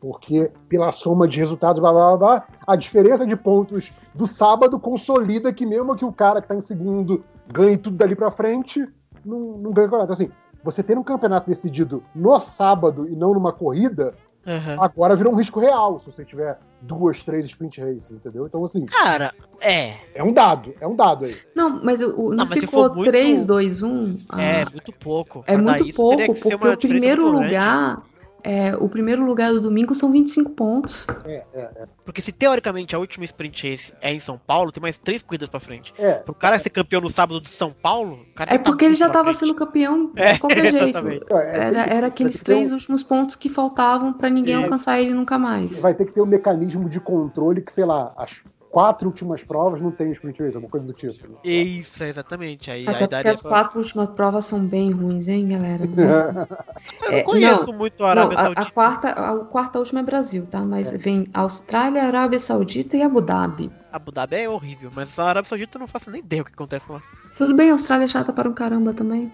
Porque, pela soma de resultados, blá blá blá, blá, a diferença de pontos do sábado consolida que, mesmo que o cara que está em segundo ganhe tudo dali pra frente, não, não ganha o campeonato. Então, assim, você ter um campeonato decidido no sábado e não numa corrida, Aham. agora virou um risco real se você tiver duas, três sprint races, entendeu? Então, assim, Cara, é. é um dado, é um dado aí. Não, mas o, não, Não, mas se ficou for muito- 3, 2, 1? É, Ah, muito pouco. é muito pouco, porque o primeiro lugar. É, o primeiro lugar do domingo são 25 pontos. É, é, Porque se teoricamente a última sprint race é em São Paulo, tem mais três corridas pra frente. é. Pro cara ser campeão no sábado de São Paulo, o cara É tá porque ele já tava frente. sendo campeão É, de qualquer jeito. exatamente. É, Era, era aqueles três últimos pontos que faltavam pra ninguém alcançar ele nunca mais. Vai ter que ter um mecanismo de controle que, sei lá, as quatro últimas provas não tem sprint race, alguma coisa do tipo. né? Isso, exatamente. Aí, Até aí porque as pra- quatro últimas provas são bem ruins, hein, galera? [laughs] Eu não É, conheço muito a Não, Arábia a, Saudita. a quarta, a, quarta última é Brasil, tá? Mas vem Austrália, Arábia Saudita e Abu Dhabi. Abu Dhabi é horrível, mas a Arábia Saudita eu não faço nem ideia o que acontece lá. Tudo bem, a Austrália é chata para um caramba também.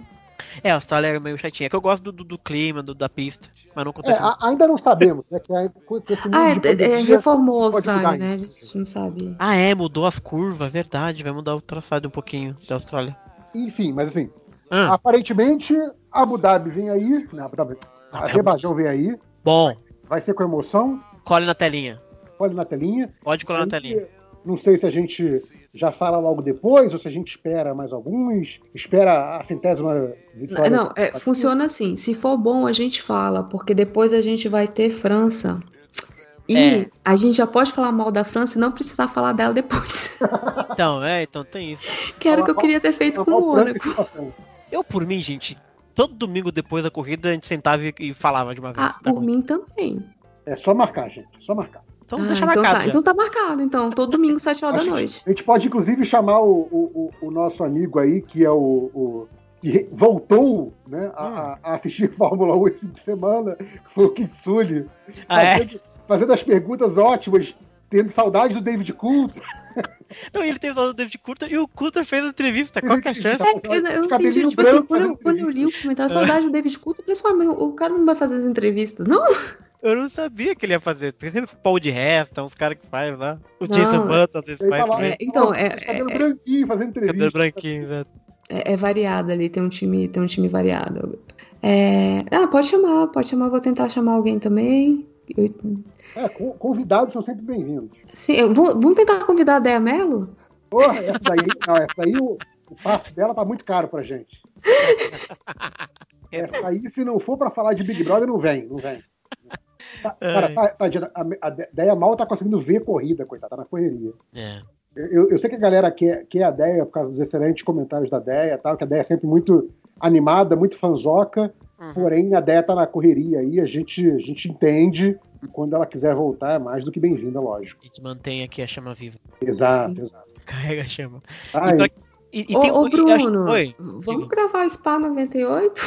É, a Austrália é meio chatinha. É que eu gosto do, do, do clima, do- da pista, mas não É, acontece a- ainda não sabemos, né? Que a- com, com esse mundo Ah, de é, é, pandemia, reformou a Austrália, né? A gente não sabe. Ah, é, mudou as curvas, verdade. Vai mudar o traçado um pouquinho da Austrália. Enfim, mas assim, Ah, aparentemente, Abu Dhabi vem aí, né, Abu Dhabi, Azerbaijão vem aí, bom, vai ser com emoção, cole na telinha. olha na telinha. Pode colar na telinha. Não sei se a gente já fala logo depois, ou se a gente espera mais alguns, espera a centésima vitória. Não, é, funciona assim. Se for bom, a gente fala, porque depois a gente vai ter França. E É. a gente já pode falar mal da França e não precisar falar dela depois. [laughs] Então, é, então tem isso. que era o que eu queria ter feito com o Mônaco. Eu, por mim, gente, todo domingo depois da corrida a gente sentava e, falava de uma vez. Ah, tá por bom? mim também. É só marcar, gente, só marcar. Então Ah, deixa então, marcado. tá, então tá marcado, então. Todo domingo, 7 horas da noite. A gente pode, inclusive, chamar o, o- o- o nosso amigo aí, que é o. o- que voltou né, a, a- a assistir [laughs] Fórmula 1 esse fim de semana, [laughs] o Kitsune, Ah, é? fazendo, fazendo as perguntas ótimas, tendo saudade do David Coulter. [laughs] Não, ele teve o David Coulter e o Coulter fez a entrevista. Qual que é a chance? É, eu, eu entendi. Tipo assim, branco, quando eu, quando eu li o comentário, saudade do David Coulter, "Ah, mas o cara não vai fazer as entrevistas, não? Eu não sabia que ele ia fazer. Tem sempre o Paul de Resta, uns caras que faz lá. O Não, Jason Button às vezes faz também. É, então, é- cabelo é- branquinho, fazendo entrevista. Cabelo branquinho, velho. É, é variado ali, tem um time, tem um time variado. É, ah, pode chamar, pode chamar, vou tentar chamar alguém também. Eu- É, con- convidados são sempre bem-vindos. sim, eu vamos tentar convidar a Dea Mello? Porra, essa daí, [laughs] não, essa daí o, o passe dela tá muito caro pra gente. [laughs] Essa aí, se não for pra falar de Big Brother, não vem, não vem. Cara, Ai. tá- tadinha, a, a Deia mal tá conseguindo ver corrida, coitada, tá na correria. É. Eu, eu sei que a galera quer, quer a Deia por causa dos excelentes comentários da Deia e tal, que a Deia é sempre muito animada, muito fanzoca, Uhum. porém a Deia tá na correria aí, a gente, a gente entende e quando ela quiser voltar é mais do que bem-vinda, lógico. A gente mantém aqui a chama viva. Exato, Sim. exato. Carrega a chama. Ai, E, pra- e- e Ô, tem ô, acho- Bruno, Oi, vamos diga. gravar Spa 98?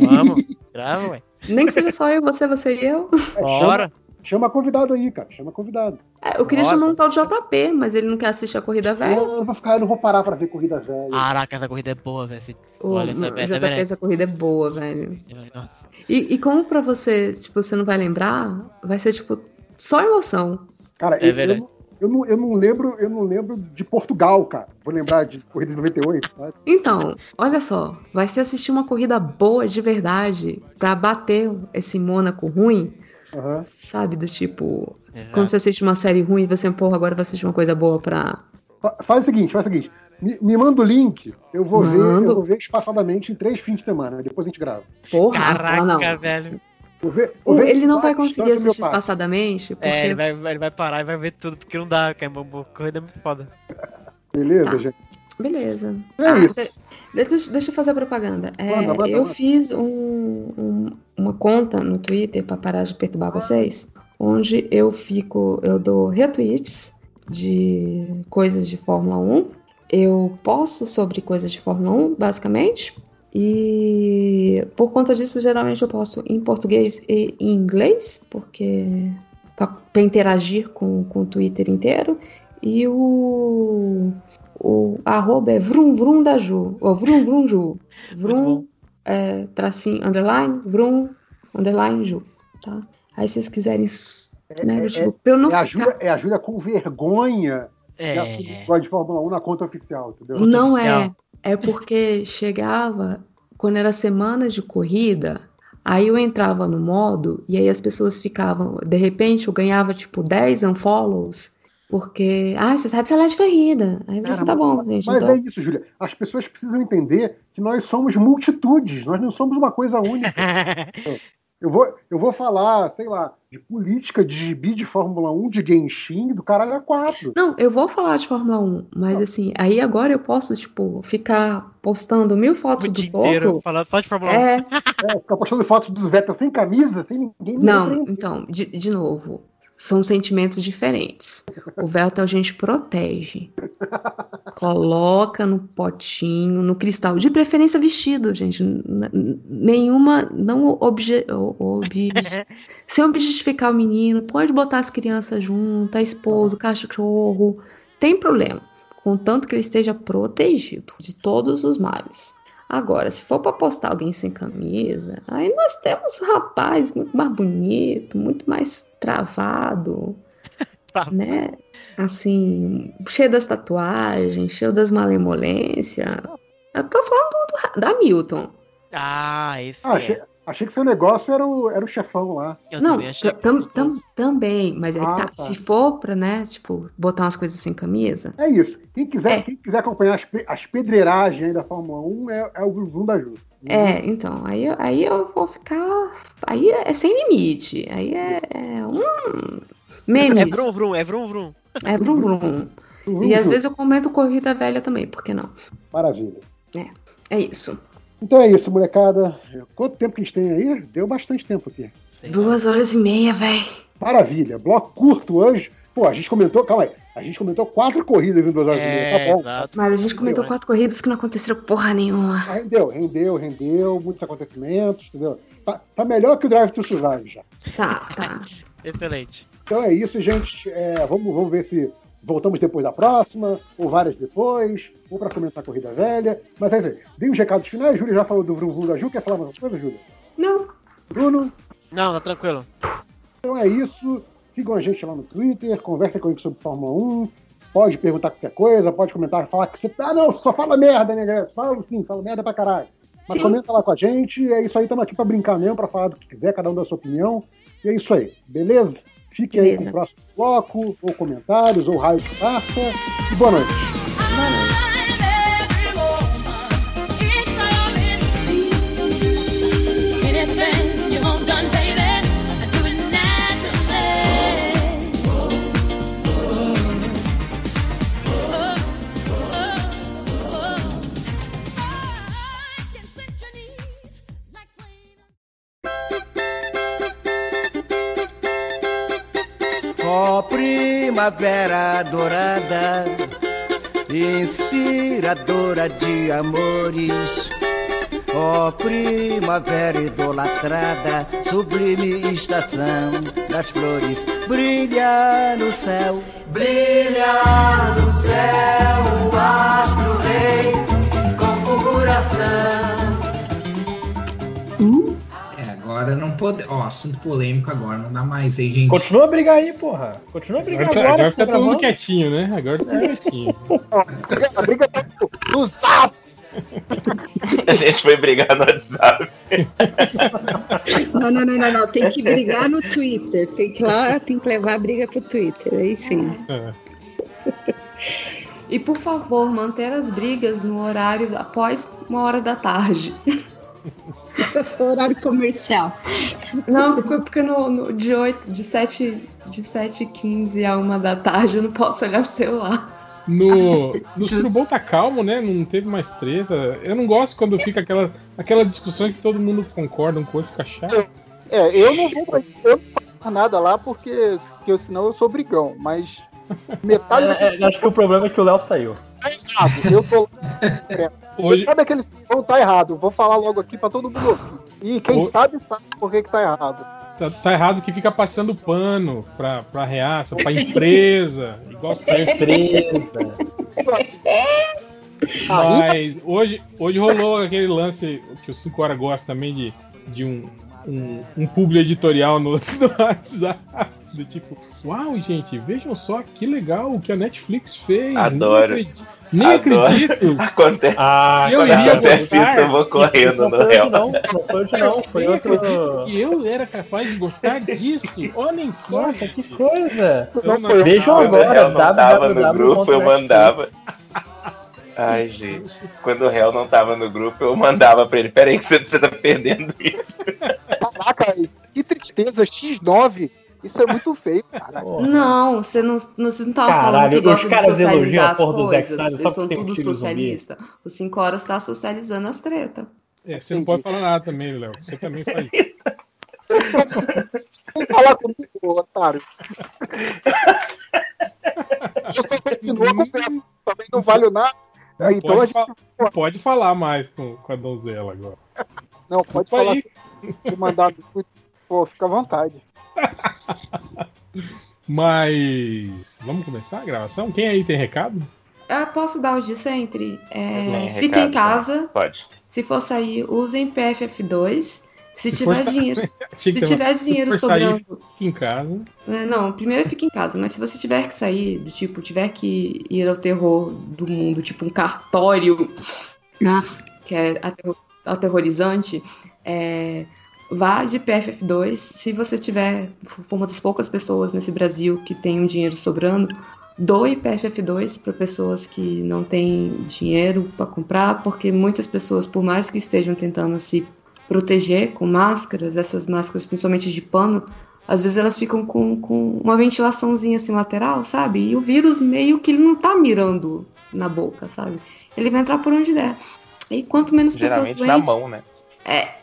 vamos. Grava, ué. Nem que seja só eu, você, você e eu. é, Bora. chama, chama convidado aí, cara, chama convidado. É, eu queria Bora. chamar um tal de JP, mas ele não quer assistir a corrida velha. Eu, eu vou ficar, eu não vou parar pra ver corrida velha. Caraca, essa corrida é boa, velho. Olha, essa, essa JP, merece. essa corrida é boa, velho. Nossa. E, e como pra você, tipo, você não vai lembrar, vai ser tipo só emoção. Cara, É eu, verdade. eu, eu não, eu não lembro, eu não lembro de Portugal, cara. Vou lembrar de corrida de 98, sabe? Então, olha só, vai ser assistir uma corrida boa de verdade pra bater esse Mônaco ruim, Aham. sabe? Do tipo, Exato. quando você assiste uma série ruim, você, porra, agora vai assistir uma coisa boa pra. Fa- Faz o seguinte, faz o seguinte. Me, me manda o link, eu vou ver, eu vou ver espaçadamente em três fins de semana, depois a gente grava. Porra, Caraca, não. velho. O- ver ele não vai conseguir assistir espaçadamente, porque. É, ele vai, ele vai parar e vai ver tudo, porque não dá, que é corrida muito foda. Beleza, Tá. gente? Beleza. É Ah, isso. deixa, deixa eu fazer a propaganda. É, Manda, manda, eu manda. fiz um- um- uma conta no Twitter para parar de perturbar vocês, onde eu fico, eu dou retweets de coisas de Fórmula 1. Eu posto sobre coisas de Fórmula 1, basicamente. E por conta disso, geralmente eu posto em português e em inglês, porque para interagir com, com o Twitter inteiro. E o, o arroba é vrum vrum da Ju, ou vrum vrum Ju. [laughs] Vrum, é, tracinho, underline, underline Ju, tá? Aí se vocês quiserem, né, é- tipo, eu não É a, ficar... É a Júlia com vergonha de É. de Fórmula 1 na conta oficial, entendeu? Não oficial. é. É porque chegava, quando era semana de corrida, aí eu entrava no modo e aí as pessoas ficavam, de repente eu ganhava tipo 10 unfollows, porque, ah, você sabe falar de corrida. Aí você Cara, tá bom, gente. Mas então. é isso, Júlia. As pessoas precisam entender que nós somos multitudes, nós não somos uma coisa única. [laughs] Eu vou, eu vou falar, sei lá, de política, de gibi de Fórmula 1, de Genshin, do caralho a 4. Não, eu vou falar de Fórmula 1, mas assim, aí agora eu posso, tipo, ficar postando mil fotos o do Toto. falando só de Fórmula 1. É, É, ficar postando fotos do Vettel sem camisa, sem ninguém. não, então, de, de novo, são sentimentos diferentes. O Veltel a gente protege. Coloca no potinho, no cristal, de preferência vestido, gente. Nenhuma, não obje, obje, [laughs] sem objetificar o menino, pode botar as crianças junto, a esposa, o cachorro, tem problema. Contanto que ele esteja protegido de todos os males. Agora, se for para postar alguém sem camisa, aí nós temos um rapaz muito mais bonito, muito mais travado, [laughs] né? Assim, cheio das tatuagens, cheio das malemolências. Eu tô falando do- da Milton. Ah, esse Ah, é. Achei, que seu negócio era o, era o chefão lá. Eu Não, também achei. tam- que- tam- também, mas aí Ah, tá, tá. se for pra, né, tipo, botar umas coisas sem camisa, É isso. Quem quiser, É. quem quiser acompanhar as, as pedreiragens aí da Fórmula 1 é, é o Zoom da Ju. É, então, aí, eu- aí eu vou ficar. Aí é, é sem limite. Aí é. é um. Memes. É vrum vrum, é vrum vrum. É vrum vrum. E às vezes eu comento corrida velha também, por que não? Maravilha. É isso. Então é isso, molecada. Quanto tempo que a gente tem aí? Deu bastante tempo aqui. Sei lá. Duas horas e meia, véi. Maravilha. Bloco curto hoje. Pô, a gente comentou, calma aí. A gente comentou quatro corridas em duas horas e meia. É, Tá bom. exato. Mas a gente comentou Mas- quatro corridas que não aconteceram porra nenhuma. Ah, Rendeu, rendeu, rendeu. Muitos acontecimentos, entendeu? Tá, tá melhor que o Drive to Survive já. Tá, tá. [laughs] Excelente. Então é isso, gente. É, vamos, vamos ver se voltamos depois da próxima, ou várias depois, ou para comentar a corrida velha. Mas é isso aí. Dei os recados finais. Júlia já falou do Vrum Vrum da Ju. Quer falar mais uma coisa, Júlia? Não. Bruno? Não, tá tranquilo. Então é isso. Sigam a gente lá no Twitter, conversem com a gente sobre Fórmula 1. Pode perguntar qualquer coisa, pode comentar, falar que você. Ah, não, só fala merda, né, galera? Fala sim, fala merda pra caralho. Mas Sim. comenta lá com a gente. É isso aí, estamos aqui pra brincar mesmo, pra falar do que quiser, cada um da sua opinião. E é isso aí, beleza? Fique aí com Beleza. o próximo bloco, ou comentários, ou raio de carta. E boa noite. Anything primavera dourada, inspiradora de amores. Ó primavera idolatrada, sublime estação das flores, brilha no céu. Brilha no céu o astro rei, com fulguração. É, agora não pode. Ó, assunto polêmico agora, não dá mais aí, gente. Continua a brigar aí, porra. Continua a brigar Agora, agora. tá- agora que tá fica todo mundo quietinho, né? Agora fica quietinho. A briga tá no-. [laughs] A gente foi brigar no WhatsApp. Não, não, não, não, não. Tem que brigar no Twitter. Tem que ir lá, tem que levar a briga pro Twitter. Aí sim. É. E por favor, manter as brigas no horário após uma hora da tarde. [laughs] Horário comercial. Não, porque, porque no, no- de 8, de 7, de 7 15 a 1 da tarde eu não posso olhar o celular. No, [laughs] no Surubom tá calmo, né? Não teve mais treta. Eu não gosto quando fica aquela, aquela discussão que todo mundo concorda, um coisa fica chato. É, eu não vou eu não nada lá porque, porque senão eu sou brigão, mas metade [laughs] É, é, acho que o problema é que o Léo saiu. tá. Eu tô [laughs] Hoje, Metade daquele não tá errado. Vou falar logo aqui pra todo mundo ouvir. E quem sabe sabe por que, que tá errado. tá, tá errado que fica passando pano pra, pra reaça, pra empresa. Igual [laughs] Pra empresa. Mas hoje, hoje rolou aquele lance que o 5 horas gosta também de, de um, um, um publi editorial no, [laughs] no WhatsApp. Do tipo, uau, gente, vejam só que legal o que a Netflix fez. Adoro. Nem acredito. Nem Adoro. acredito. [laughs] Acontece. Ah, Eu iria acontece gostar. isso, eu vou correndo no réu. não. Não foi hoje, não. Foi Nem outro. acredito que eu era capaz de gostar disso. Olhem só. Nossa, que coisa. Eu não- Vejam Quando o agora. réu não tava no grupo, eu mandava. Ai, gente. Quando o réu não tava no grupo, eu mandava pra ele. Peraí que você tá perdendo isso. Caraca, aí, que tristeza, X9. Isso é muito feio, cara. Não, você não, não, você não tava Caralho, falando que os gosta de socializar a as porra do Zack coisas. Eles são tudo socialistas. O 5 horas tá socializando as tretas. É, você não pode falar nada também, Léo. Você também faz. Vem falar comigo, otário. Eu só continuo conversa. Também não valho nada. Não Então a pode, gente. fa- pode falar mais com, com a donzela agora. Não, pode Desculpa falar. aí. Se mandar. Pô, fica à vontade. [laughs] Mas vamos começar a gravação? Quem aí tem recado? Eu posso dar os de sempre? É, fica recado, em casa. Pode. Se for sair, usem PFF2. Se, Se tiver dinheiro. [laughs] Se tiver uma- se dinheiro for sair, sobrando. fica em casa. É, Não, primeiro fica em casa, mas se você tiver que sair, do tipo, tiver que ir ao terror do mundo, tipo um cartório, que é aterro- aterrorizante, é, vá de PFF2. Se você tiver, for uma das poucas pessoas nesse Brasil que tem um dinheiro sobrando, doe PFF2 para pessoas que não têm dinheiro para comprar, porque muitas pessoas, por mais que estejam tentando se proteger com máscaras, essas máscaras principalmente de pano, às vezes elas ficam com, com uma ventilaçãozinha assim lateral, sabe? E o vírus meio que ele não tá mirando na boca, sabe? Ele vai entrar por onde der. E quanto menos pessoas Geralmente na doentes... mão, né? É,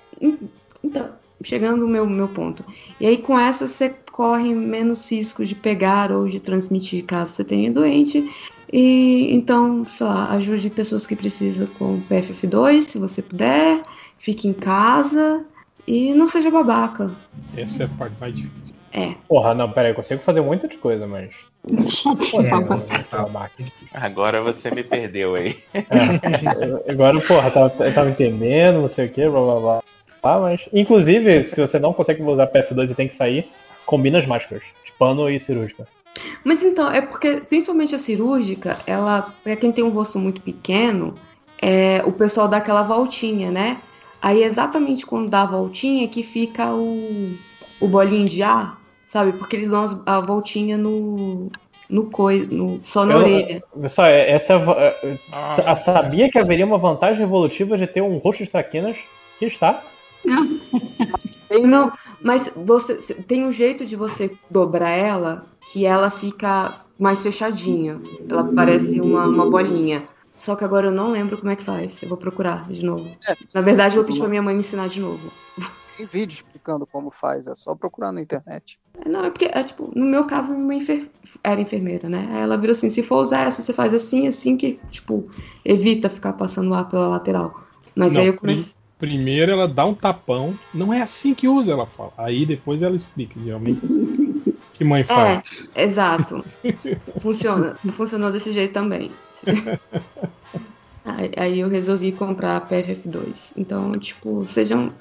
então, chegando ao meu, meu ponto. E aí, com essa, você corre menos risco de pegar ou de transmitir caso você tenha doente. E então, sei lá, ajude pessoas que precisam com PFF2, se você puder. Fique em casa e não seja babaca. Essa é a parte mais difícil. É. Porra, não, pera aí, eu consigo fazer muita de coisa, mas. [laughs] Agora você me perdeu aí. É, agora, porra, eu tava, eu tava entendendo, não sei o que, blá blá blá. Ah, mas. Inclusive, se você não consegue usar PF2 e tem que sair, combina as máscaras. De pano e cirúrgica. Mas então, é porque, principalmente a cirúrgica, ela, pra quem tem um rosto muito pequeno, é, o pessoal dá aquela voltinha, né? Aí exatamente quando dá a voltinha que fica o, o bolinho de ar, sabe? Porque eles dão a voltinha no, no, coi, no só na Eu- orelha. Só, é- essa é a va- é, sa- sabia que haveria uma vantagem evolutiva de ter um rosto de traquinas que está. [laughs] Não, mas você se- tem um jeito de você dobrar ela que ela fica mais fechadinha. Ela parece uma, uma bolinha. Só que agora eu não lembro como é que faz. Eu vou procurar de novo. Na verdade, eu vou pedir pra minha mãe me ensinar de novo. Tem vídeo explicando como faz, é só procurar na internet. É, Não, é porque, é, tipo, no meu caso, minha mãe enfer- era enfermeira, né? Aí ela virou assim: se for usar essa, você faz assim, assim, que, tipo, evita ficar passando ar pela lateral. Mas Não, aí eu comecei. Primeiro ela dá um tapão. Não é assim que usa, ela fala. Aí depois ela explica. Geralmente é assim. Que mãe fala. É, exato. Funciona. Funcionou desse jeito também. Aí, aí eu resolvi comprar a PFF2. Então, tipo, sejam.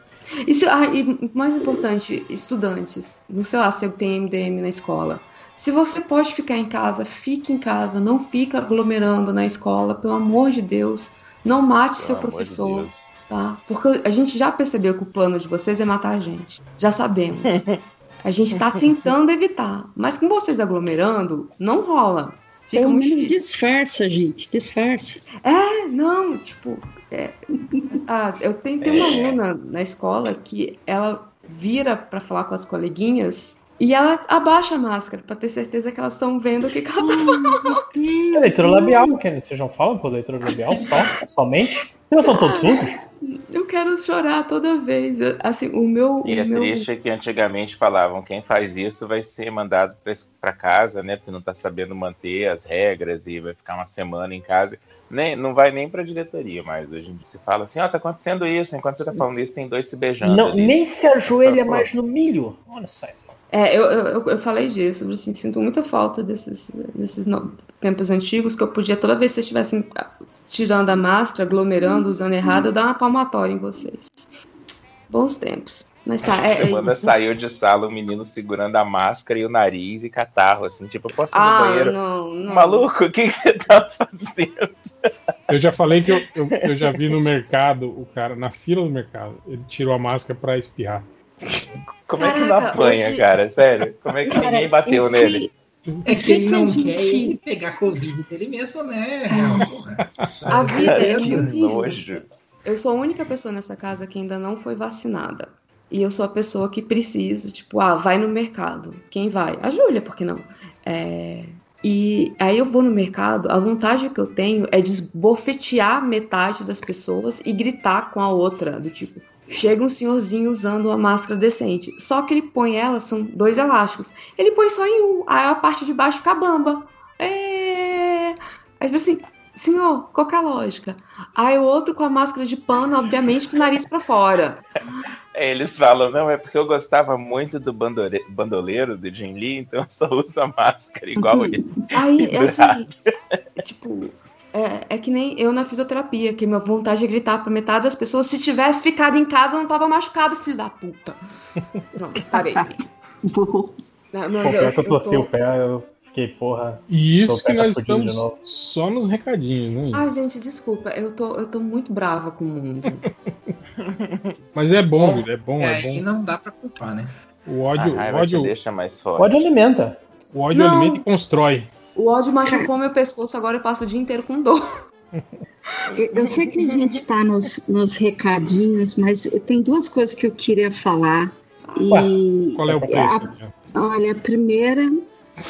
Isso, ah, e mais importante, estudantes, não sei lá se tem MDM na escola. Se você pode ficar em casa, fique em casa, não fica aglomerando na escola, pelo amor de Deus. Não mate seu amor de professor, Deus. Tá? Porque a gente já percebeu que o plano de vocês é matar a gente. Já sabemos. [laughs] A gente tá tentando evitar. Mas com vocês aglomerando, não rola. Fica Pelo muito menos difícil. disfarça, gente. Disfarça. É, não, tipo, é, ah, eu tenho, tem uma É. aluna na escola que ela vira pra falar com as coleguinhas e ela abaixa a máscara pra ter certeza que elas estão vendo o que, que ela tá falando. É leitura labial, Kenny. Vocês não falam por leitura labial só? [laughs] Somente? Vocês não são todos surdos? Eu quero chorar toda vez. Assim, o meu. E é meu... triste que antigamente falavam quem faz isso vai ser mandado pra- pra casa, né? Porque não tá sabendo manter as regras e vai ficar uma semana em casa. Nem, não vai nem pra diretoria mais. Hoje em dia se fala assim, ó, tá acontecendo isso. Enquanto você tá falando isso, tem dois se beijando. Não, ali. nem se ajoelha Pô. mais no milho. Olha só isso. É, eu, eu, eu- falei disso, assim, sinto muita falta desses, desses no- tempos antigos que eu podia, toda vez que vocês estivessem tirando a máscara, aglomerando, usando errado, eu dar uma palmatória em vocês. Bons tempos. Mas tá, é, é Semana isso. saiu de sala o menino segurando a máscara e o nariz e catarro, assim, tipo, eu posso ir no Ah, banheiro? não, não. Maluco, o que, que você tá fazendo? Eu já falei que eu, eu, eu já vi no mercado o cara, na fila do mercado, ele tirou a máscara pra espirrar. Como é que não Caraca, apanha, hoje- cara? Sério? Como é que Cara, ninguém bateu esse- nele? É que ele não gente- quer [laughs] pegar Covid dele mesmo, né? A vida é nojo. Eu sou a única pessoa nessa casa que ainda não foi vacinada. E eu sou a pessoa que precisa, tipo, ah, vai no mercado. Quem vai? A Júlia, por que não? É, E aí eu vou no mercado, a vontade que eu tenho é de esbofetear metade das pessoas e gritar com a outra, do tipo, chega um senhorzinho usando uma máscara decente. Só que ele põe ela, são dois elásticos. Ele põe só em um, aí a parte de baixo fica bamba. É... Aí tipo assim, senhor, qual que é a lógica? Aí o outro com a máscara de pano, obviamente, com o nariz pra fora. É, Eles falam, não, é porque eu gostava muito do bandore- bandoleiro do Jim Lee, então eu só uso a máscara igual ele. Aí, [laughs] é assim, tipo, é, é que nem eu na fisioterapia, que minha vontade é gritar pra metade das pessoas, se tivesse ficado em casa, eu não tava machucado, filho da puta. Pronto, parei. [laughs] Não, mas pior que eu tô- torci o pé, eu fiquei, porra. E isso que nós estamos só nos recadinhos, né? Ai, gente, desculpa, eu tô, eu tô muito brava com o mundo. [laughs] Mas é bom, Guilherme, é bom, É, é bom. não dá pra culpar, né? O ódio, a o ódio, deixa mais forte. Pode alimenta. o ódio Não. alimenta e constrói. O ódio machucou meu pescoço, agora eu passo o dia inteiro com dor. [laughs] Eu, eu sei que a gente está nos, nos recadinhos, mas tem duas coisas que eu queria falar. E Qual é o a- preço? Jean? Olha, a primeira,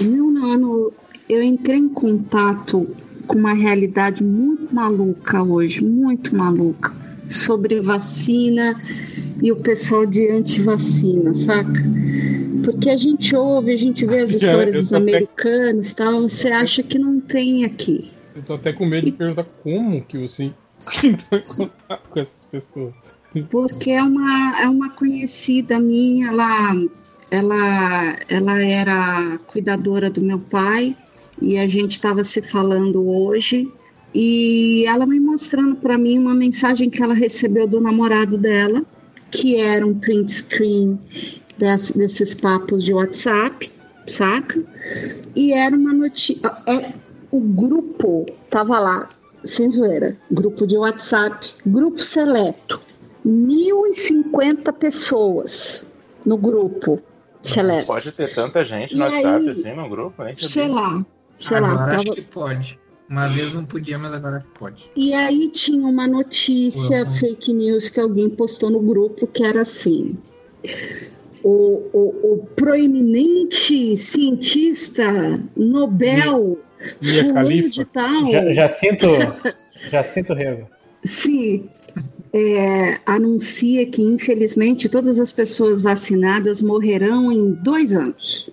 meu ano, eu entrei em contato com uma realidade muito maluca hoje, muito maluca, sobre vacina e o pessoal de antivacina, saca? Porque a gente ouve, a gente vê as [laughs] Eu- histórias dos até- americanos e tal, você acha que não tem aqui. Eu tô até com medo de perguntar como que você [laughs] entrou em contato com essas pessoas. Porque é uma, é uma conhecida minha, ela, ela, ela era cuidadora do meu pai e a gente estava se falando hoje e ela me mostrando para mim uma mensagem que ela recebeu do namorado dela, que era um print screen desse- desses papos de WhatsApp, saca? E era uma notícia. É, o grupo tava lá, sem zoeira, grupo de WhatsApp, grupo seleto. 1.050 pessoas no grupo seleto. Pode ter tanta gente no E aí- WhatsApp assim no grupo, hein? Sei lá, sei lá. agora acho tava- que pode. Uma vez não podia, mas agora pode. E aí tinha uma notícia, Uhum. fake news, que alguém postou no grupo que era assim. O, o, o proeminente cientista Nobel Mia fulano Khalifa. de tal. Já, já sinto. Já sinto rego. Sim, é, anuncia que infelizmente todas as pessoas vacinadas morrerão em dois anos.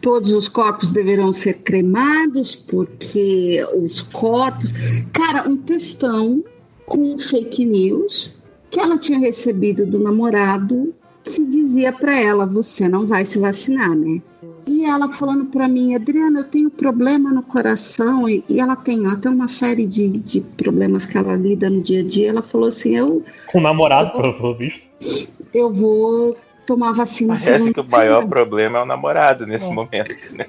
Todos os corpos deverão ser cremados porque os corpos. Cara, um textão com fake news que ela tinha recebido do namorado que dizia para ela: você não vai se vacinar, né? E ela falando pra mim, Adriana, eu tenho problema no coração. E, e ela tem, ela tem uma série de, de problemas que ela lida no dia a dia. Ela falou assim: eu, Com o namorado, pelo visto. eu vou tomar vacina. Parece que o segunda-feira." maior problema é o namorado nesse momento, né?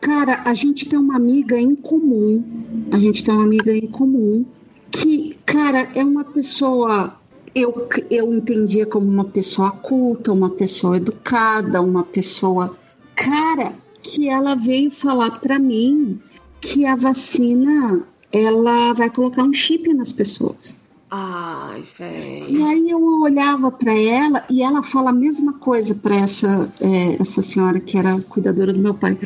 Cara, a gente tem uma amiga em comum. A gente tem uma amiga em comum que, cara, é uma pessoa. Eu, eu entendia como uma pessoa culta, uma pessoa educada, uma pessoa. Cara, que ela veio falar pra mim que a vacina ela vai colocar um chip nas pessoas. Ai, velho. E aí eu olhava para ela e ela fala a mesma coisa para essa, é, essa senhora que era cuidadora do meu pai.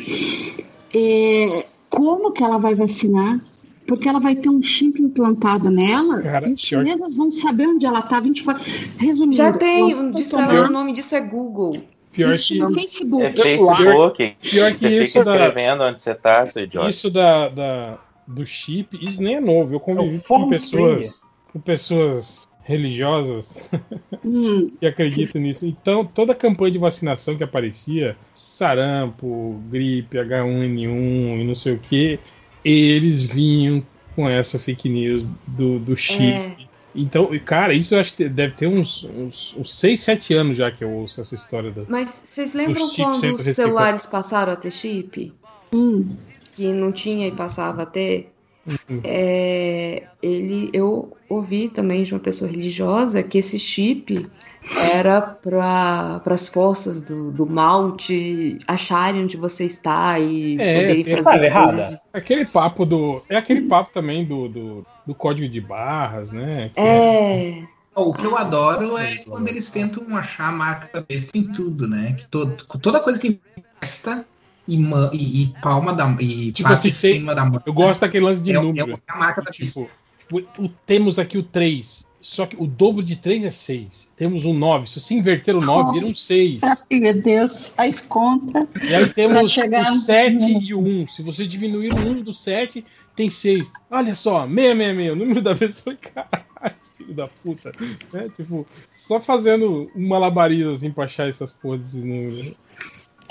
É, como que ela vai vacinar? Porque ela vai ter um chip implantado nela Cara, e os chineses vão saber onde ela tá 24. Resumindo, Já tem, ela um disparado, tomar- o nome disso é Google. Pior Isso que, no Facebook. É Facebook. Pior que você isso fica da- escrevendo onde você tá, seu idiota. isso da, da- do chip, isso nem é novo. Eu convivi É com pessoas, com pessoas religiosas [laughs] Hum, que acreditam nisso. Então, toda a campanha de vacinação que aparecia, sarampo, gripe, H1N1 e não sei o que, eles vinham com essa fake news do, do chip. É. Então, cara, isso eu acho que deve ter uns, uns, uns 6, 7 anos já que eu ouço essa história da. Mas vocês lembram quando os celulares passaram a ter chip? hum. Que não tinha e passava a ter? Uhum. É, ele, eu ouvi também de uma pessoa religiosa que esse chip era para as forças do, do mal te acharem onde você está e É, poderem fazer coisas. Aquele papo do. É aquele papo também do, do, do código de barras, né? Que É. O que eu adoro é quando eles tentam achar a marca besta em tudo, né? Que todo, toda coisa que testa e, e, e palma da e Tipo passa assim, cima da mão. Eu gosto daquele lance de é, número. É a marca da Tipo, besta. tipo, o- temos aqui o 3. Só que o dobro de 3 é 6. Temos um 9. Se você inverter o 9, vira um 6. Ai, meu Deus, faz conta. E aí temos chegar o no 7 número. e o 1. Se você diminuir o 1 do 7, tem 6. Olha só, 666. O número da vez falei, [laughs] caralho, filho da puta. Né? Tipo, só fazendo um malabarismo assim pra achar essas porras desses números.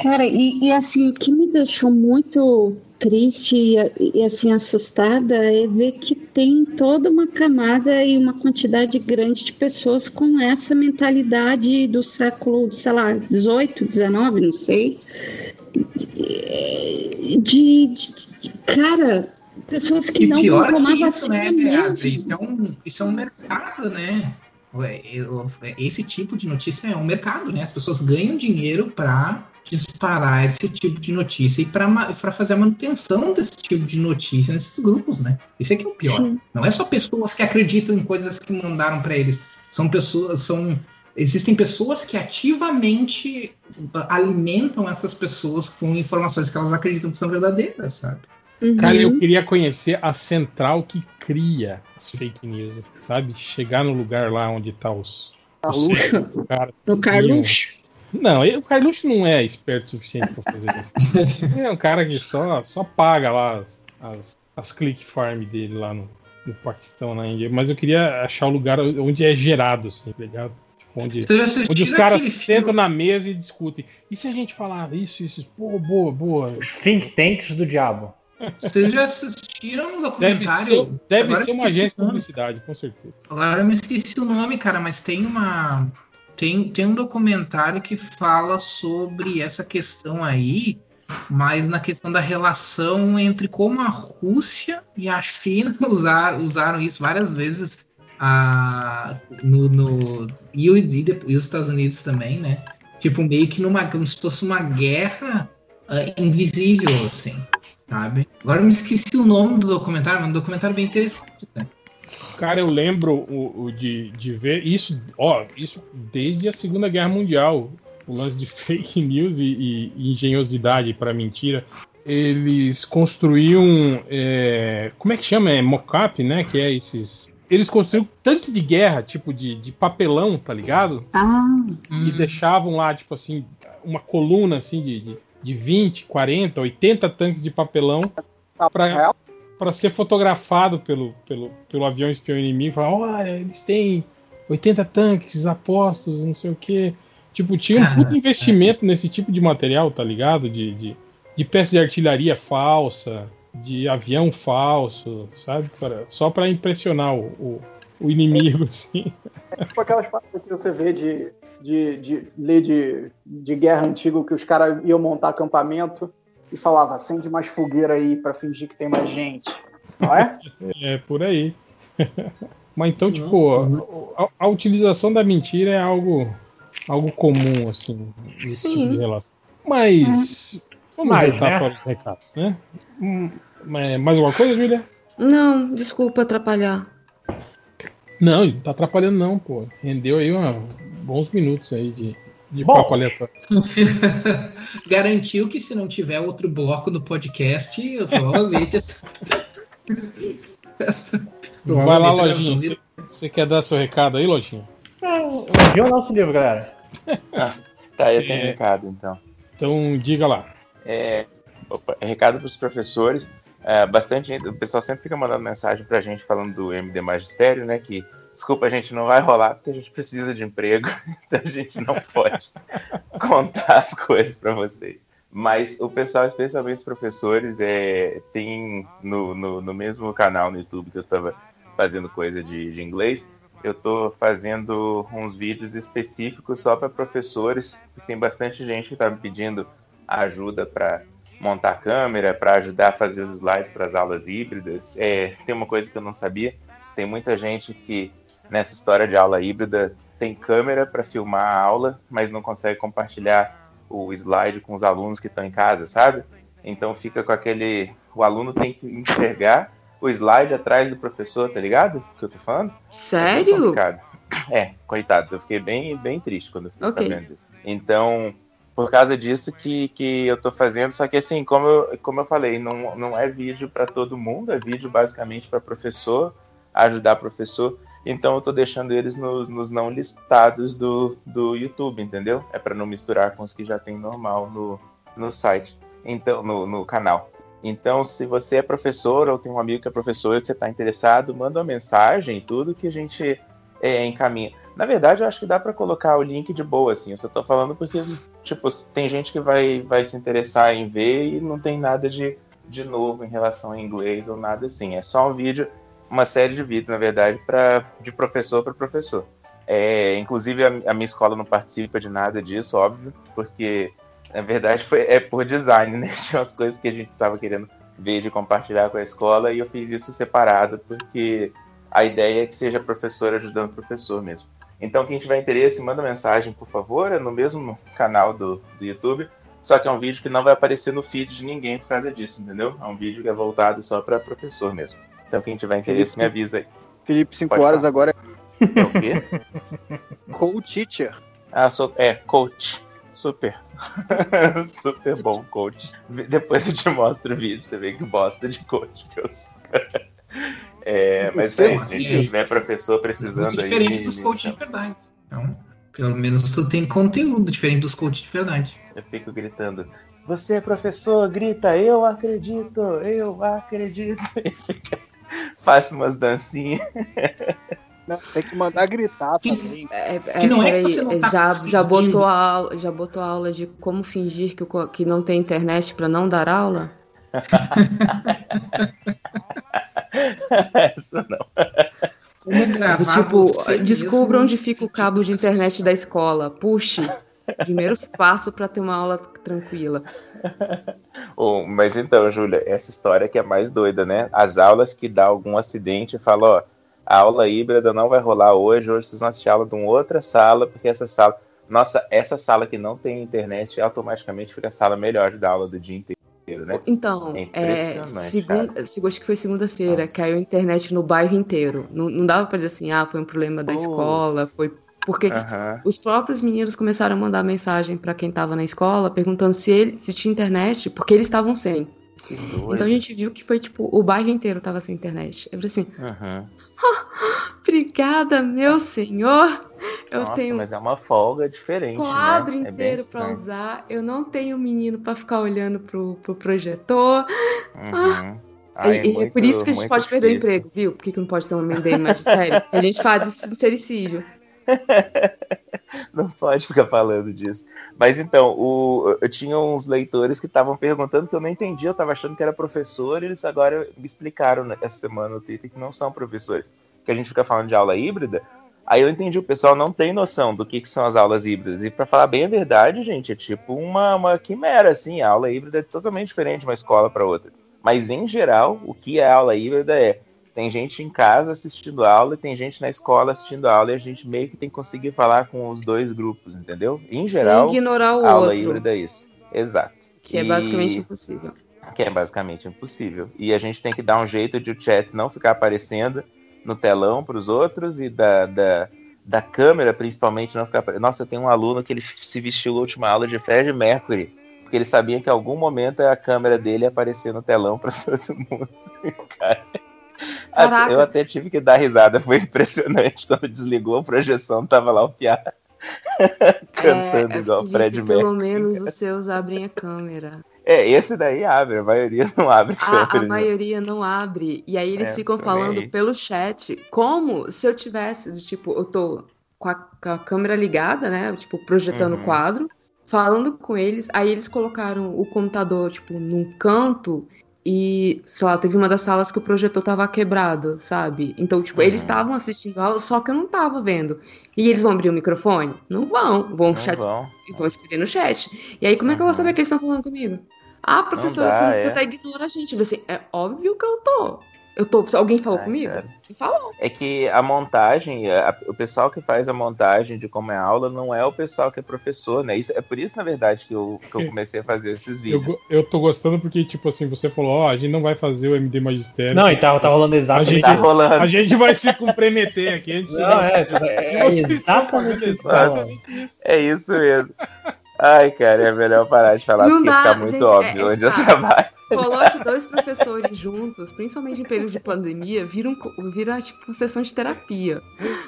Cara, e, e, assim, o que me deixou muito triste e, e, assim assustada é ver que tem toda uma camada e uma quantidade grande de pessoas com essa mentalidade do século, sei lá, 18, 19, não sei. De, de- de- cara, pessoas que E não pior vão tomar que isso, vacina né, mesmo. Beatriz? Isso é, um, isso é um mercado, né? Eu- Esse tipo de notícia é um mercado, né? As pessoas ganham dinheiro para disparar esse tipo de notícia e para fazer a manutenção desse tipo de notícia nesses grupos, né? Isso é que é o pior. Sim. Não é só pessoas que acreditam em coisas que mandaram para eles. São pessoas, são existem pessoas que ativamente ah, alimentam essas pessoas com informações que elas acreditam que são verdadeiras, sabe? Cara, Uhum. eu queria conhecer a central que cria as fake news, sabe? Chegar no lugar lá onde tá os. Carluxo. caras que No. Carluxo. Não, o Carluxo não é esperto o suficiente pra fazer isso. Ele é um cara que só, só paga lá as, as, as click farm dele lá no, no Paquistão, na Índia. Mas eu queria achar o lugar onde é gerado, assim, tá ligado? Tipo, onde, onde os caras sentam na mesa e discutem. E se a gente falar isso, isso, isso? Boa, boa, boa. Think tanks do diabo. Vocês já assistiram um Deve documentário? ser, deve ser uma agência de o publicidade, com certeza. Agora eu me esqueci o nome, cara, mas tem uma. Tem, tem um documentário que fala sobre essa questão aí, mas na questão da relação entre como a Rússia e a China [laughs] usar, usaram isso várias vezes a, no, no, e, e os Estados Unidos também, né? Tipo, meio que numa, como se fosse uma guerra ah, invisível, assim, sabe? Agora eu me esqueci o nome do documentário, mas é um documentário bem interessante, né? Cara, eu lembro o, o de, de ver isso, ó, isso desde a Segunda Guerra Mundial, o lance de [laughs] fake news e, e- engenhosidade para mentira. Eles construíam, é, como é que chama? É mocap, né? Que é esses. Eles construíam tanque de guerra, tipo de, de papelão, tá ligado? Ah, E deixavam lá, tipo assim, uma coluna assim de, de, de 20, 40, 80 tanques de papelão para para ser fotografado pelo, pelo, pelo avião espião inimigo, falar, olha, eles têm 80 tanques apostos, não sei o quê. Tipo, tinha um puto investimento nesse tipo de material, tá ligado? De, de, de peças de artilharia falsa, de avião falso, sabe? Para- só pra impressionar o, o, o inimigo, [laughs] assim. É tipo aquelas paradas que você vê de, de, de ler de, de guerra antiga que os caras iam montar acampamento e falava acende mais fogueira aí pra fingir que tem mais gente. Não é? [laughs] É, por aí. [laughs] Mas então, tipo, a, a- a utilização da mentira é algo, algo comum, assim, nesse Sim. tipo de relação. Mas, vamos Mas, voltar né? para os recados, né? Hum, mas- mais alguma coisa, Julia? Não, desculpa atrapalhar. Não, não tá atrapalhando não, pô. Rendeu aí uma, bons minutos aí de, de Bom. papo aleatório. [laughs] Garantiu que se não tiver outro bloco do podcast, eu provavelmente essa. essa- Vai lá, a Lojinha. Você, você quer dar seu recado aí, Lojinha? Elogio o nosso livro, galera. [laughs] Tá, eu tenho É. recado então. Então, diga lá. É, opa, é recado para os professores. É, bastante gente, o pessoal sempre fica mandando mensagem pra gente falando do MD Magistério, né? Que desculpa, a gente não vai rolar porque a gente precisa de emprego, [laughs] então a gente não pode [laughs] contar as coisas para vocês. Mas o pessoal, especialmente os professores, é, tem no, no, no mesmo canal no YouTube que eu estava fazendo coisa de, de inglês, eu estou fazendo uns vídeos específicos só para professores, tem bastante gente que está me pedindo ajuda para montar câmera, para ajudar a fazer os slides para as aulas híbridas. É, tem uma coisa que eu não sabia, tem muita gente que nessa história de aula híbrida tem câmera para filmar a aula, mas não consegue compartilhar o slide com os alunos que estão em casa, sabe? Então fica com aquele. O aluno tem que enxergar o slide atrás do professor, tá ligado? O que eu tô falando? É Sério? complicado. [clears throat] É, coitados, eu fiquei bem, bem triste quando eu fiquei Ok. sabendo disso. Então, por causa disso que, que eu tô fazendo, só que assim, como eu, como eu falei, não, não é vídeo para todo mundo, é vídeo basicamente para professor, ajudar professor. Então eu tô deixando eles nos, nos não listados do, do YouTube, entendeu? É para não misturar com os que já tem normal no, no site, então no, no canal. Então, se você é professor ou tem um amigo que é professor e você está interessado, manda uma mensagem, tudo que a gente é, encaminha. Na verdade, eu acho que dá para colocar o link de boa, assim. Eu só tô falando porque, tipo, tem gente que vai, vai se interessar em ver e não tem nada de, de novo em relação a inglês ou nada assim. É só um vídeo, uma série de vídeos, na verdade, pra, de professor para professor. É, inclusive, a, a minha escola não participa de nada disso, óbvio, porque, na verdade, foi, é por design, né? [laughs] Tinha umas coisas que a gente tava querendo ver de compartilhar com a escola e eu fiz isso separado, porque a ideia é que seja professor ajudando professor mesmo. Então, quem tiver interesse, manda mensagem, por favor, é no mesmo canal do, do YouTube. Só que é um vídeo que não vai aparecer no feed de ninguém por causa disso, entendeu? É um vídeo que é voltado só para professor mesmo. Então, quem tiver interesse, me avisa aí. Felipe, 5 Pode horas falar. agora É o quê? [laughs] é co-teacher. Ah, sou, é, coach. Super. [laughs] Super bom, coach. Depois eu te mostro o vídeo você ver que bosta de coach que eu sou. [laughs] É, mas é é isso, gente. Se tiver professor precisando Muito aí. diferente me- dos coaches de verdade. Então, pelo menos tu tem conteúdo diferente dos coaches de verdade. Eu fico gritando. Você é professor, grita, eu acredito, eu acredito. E fica- [laughs] Faço umas dancinhas. Não, tem que mandar gritar também. É, Que não é que você não tá já, já, botou a aula, já botou a aula de como fingir que, que não tem internet pra não dar aula? [laughs] Essa não. Como gravar tipo, descubra mesmo. onde fica o cabo de internet da escola. Puxe. [laughs] Primeiro passo pra ter uma aula tranquila. [laughs] Oh, mas então, Júlia, essa história que é mais doida, né? As aulas que dá algum acidente e fala, ó, a aula híbrida não vai rolar hoje, hoje vocês vão assistir aula de uma outra sala, porque essa sala. Nossa, essa sala que não tem internet automaticamente fica a sala melhor dar aula do dia inteiro, né? Então, É é, segunda, se- acho que foi segunda-feira, caiu a internet no bairro inteiro. Não, não dava pra dizer assim, ah, foi um problema da Putz. escola, foi porque os próprios meninos começaram a mandar mensagem pra quem tava na escola, perguntando se ele se tinha internet, porque eles estavam sem. Então a gente viu que foi tipo, o bairro inteiro tava sem internet. Eu falei assim, [laughs] obrigada, meu senhor. Eu Nossa, tenho mas é uma folga diferente. quadro né? É bem inteiro pra estranho. usar. Eu não tenho menino pra ficar olhando pro, pro projetor. Uhum. E- Ai, é muito- por isso que a gente pode perder o difícil. emprego, viu? Por que, que não pode ter uma emenda em magistério? A gente faz esse [laughs] sincericídio. [laughs] Não pode ficar falando disso. Mas então, o, eu tinha uns leitores que estavam perguntando que eu não entendi, eu estava achando que era professor, e eles agora me explicaram né, essa semana no Twitter que não são professores. Que a gente fica falando de aula híbrida. Aí eu entendi, o pessoal não tem noção do que, que são as aulas híbridas. E para falar bem a verdade, gente, é tipo uma, uma quimera, assim. A aula híbrida é totalmente diferente de uma escola para outra. Mas em geral, o que é aula híbrida é tem gente em casa assistindo aula e tem gente na escola assistindo aula e a gente meio que tem que conseguir falar com os dois grupos, entendeu? Em geral, Sem ignorar o aula outro. híbrida é isso. Exato. Que é E- basicamente impossível. que é basicamente impossível. E a gente tem que dar um jeito de o chat não ficar aparecendo no telão para os outros e da, da, da câmera, principalmente, não ficar. apare- Nossa, eu tenho um aluno que ele se vestiu na última aula de Fred Mercury, porque ele sabia que em algum momento a câmera dele ia aparecer no telão para [laughs] todo mundo. Cara. Caraca. Eu até tive que dar risada, foi impressionante. Quando desligou a projeção, tava lá o Piá [laughs] cantando é, igual Fred pelo Mercury. menos os seus abrem a câmera. É, esse daí abre, a maioria não abre A, a câmera. maioria não abre. E aí eles É, ficam falando pelo chat como se eu tivesse, do tipo, eu tô com a, com a câmera ligada, né? Tipo, projetando o Uhum. quadro, falando com eles. Aí eles colocaram o computador, tipo, num canto. E, sei lá, teve uma das salas que o projetor tava quebrado, sabe? Então, tipo, eles Uhum. estavam assistindo a aula, só que eu não tava vendo. E eles vão abrir o microfone? Não vão. Vão, Não chat... vão. vão escrever no chat. E aí, como é que eu vou saber que eles estão falando comigo? Ah, professora, dá, você é. até ignora a gente. Assim, é óbvio que eu tô. Eu tô. Se alguém falou Ai, comigo? cara. Falou? É que a montagem, a- o pessoal que faz a montagem de como é a aula não é o pessoal que é professor, né? Isso, é por isso, na verdade, que eu, que eu comecei a fazer esses [laughs] Eu, vídeos. go- eu tô gostando porque, tipo assim, você falou, ó, a gente não vai fazer o MD Magistério. Não, e tá, tá rolando a exatamente gente, Tá rolando. a gente vai se comprometer aqui. A gente Não, é, é, é exatamente exatamente isso. É isso mesmo. Ai, cara, é melhor parar de falar Não porque dá, fica muito gente, óbvio é- onde eu tá. trabalho. Coloque dois professores juntos, principalmente em período de pandemia, viram, viram tipo sessão de terapia.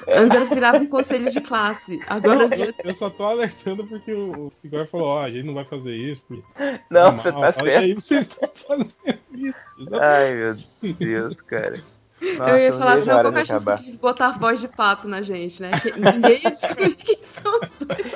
Antes era virava um conselho de classe. Agora vira. Eu só tô alertando porque o, o falou, ó, a gente não vai fazer isso. porque Não, é você mal, tá certo. E aí vocês estão fazendo isso. exatamente. Ai, meu Deus, cara. Nossa, eu ia falar assim, a não, hora qual que é a de chance de botar a voz de pato na gente, né? Que ninguém ia descobrir quem são os dois.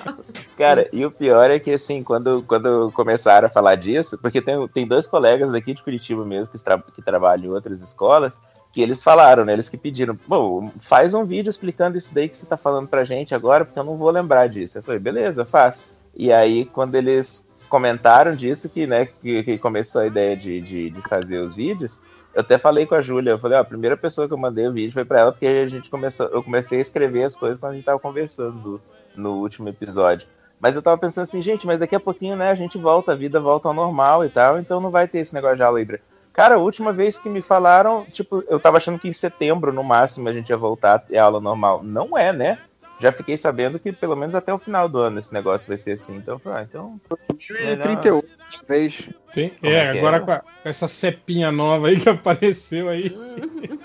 Cara, e o pior é que, assim, quando, quando começaram a falar disso, porque tem, tem dois colegas daqui de Curitiba mesmo que, tra que trabalham em outras escolas, que eles falaram, né? Eles que pediram, pô, faz um vídeo explicando isso daí que você tá falando pra gente agora, porque eu não vou lembrar disso. Eu falei, beleza, faz. E aí, quando eles comentaram disso, que, né, que, que começou a ideia de, de, de fazer os vídeos, eu até falei com a Júlia, eu falei, ó, a primeira pessoa que eu mandei o vídeo foi pra ela, porque a gente começou, eu comecei a escrever as coisas quando a gente tava conversando no, no último episódio. Mas eu tava pensando assim, gente, mas daqui a pouquinho, né, a gente volta, a vida volta ao normal e tal, então não vai ter esse negócio de aula híbrida. Cara, a última vez que me falaram, tipo, eu tava achando que em setembro, no máximo, a gente ia voltar a ter aula normal. Não é, né? Já fiquei sabendo que pelo menos até o final do ano esse negócio vai ser assim. Então, eu falei, ah, então. melhor- 38, talvez. Sim, é, é que agora é? com, a- com essa cepinha nova aí que apareceu aí. [laughs]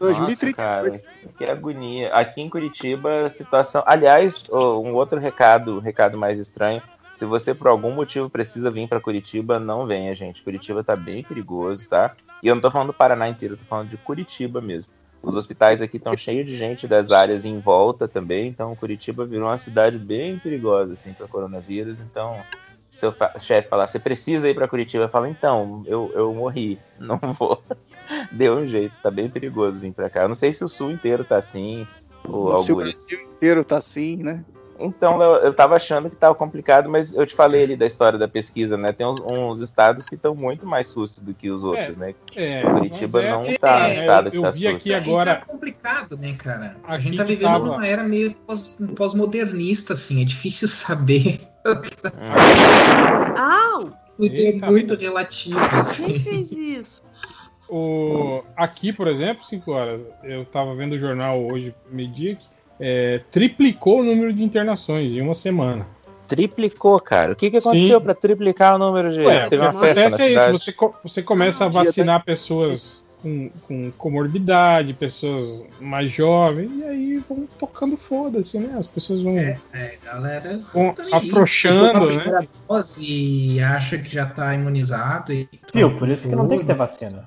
Nossa, 2038. cara, que agonia. Aqui em Curitiba, a situação. Aliás, um outro recado, recado mais estranho. Se você por algum motivo precisa vir pra Curitiba, não venha, gente. Curitiba tá bem perigoso, tá? E eu não tô falando do Paraná inteiro, eu tô falando de Curitiba mesmo. Os hospitais aqui estão cheios de gente das áreas em volta também, então Curitiba virou uma cidade bem perigosa assim para coronavírus. Então, se o fa- chefe falar, você precisa ir para Curitiba, eu falo, então, eu, eu morri, [laughs] não vou. Deu um jeito, tá bem perigoso vir para cá. Eu não sei se o sul inteiro tá assim, o Se o. Brasil inteiro tá assim, né? Então, eu, eu tava achando que tava complicado, mas eu te falei ali da história da pesquisa, né? Tem uns, uns estados que estão muito mais sustos do que os outros, né? É, Curitiba é- não é, tá no é, estado eu- que eu tá vi aqui agora- É complicado, né, cara? A gente tá vivendo tava- numa era meio pós- pós-modernista, assim. É difícil [laughs] saber. Au! Tudo é Eita, muito relativo, Quem assim. fez isso? O, aqui, por exemplo, 5 horas, eu tava vendo o jornal hoje, meio-dia, que, é, triplicou o número de internações em uma semana. Triplicou, cara. O que, que aconteceu pra triplicar o número de. Ué, Teve uma festa na é cidade. isso, você, co- você começa a Ah, dia vacinar pessoas com, com comorbidade, pessoas mais jovens, e aí vão tocando foda-se, né? As pessoas vão, É, galera. vão tá afrouxando, a né? dose E acha que já tá imunizado. E Viu? Por isso que não tem que ter vacina.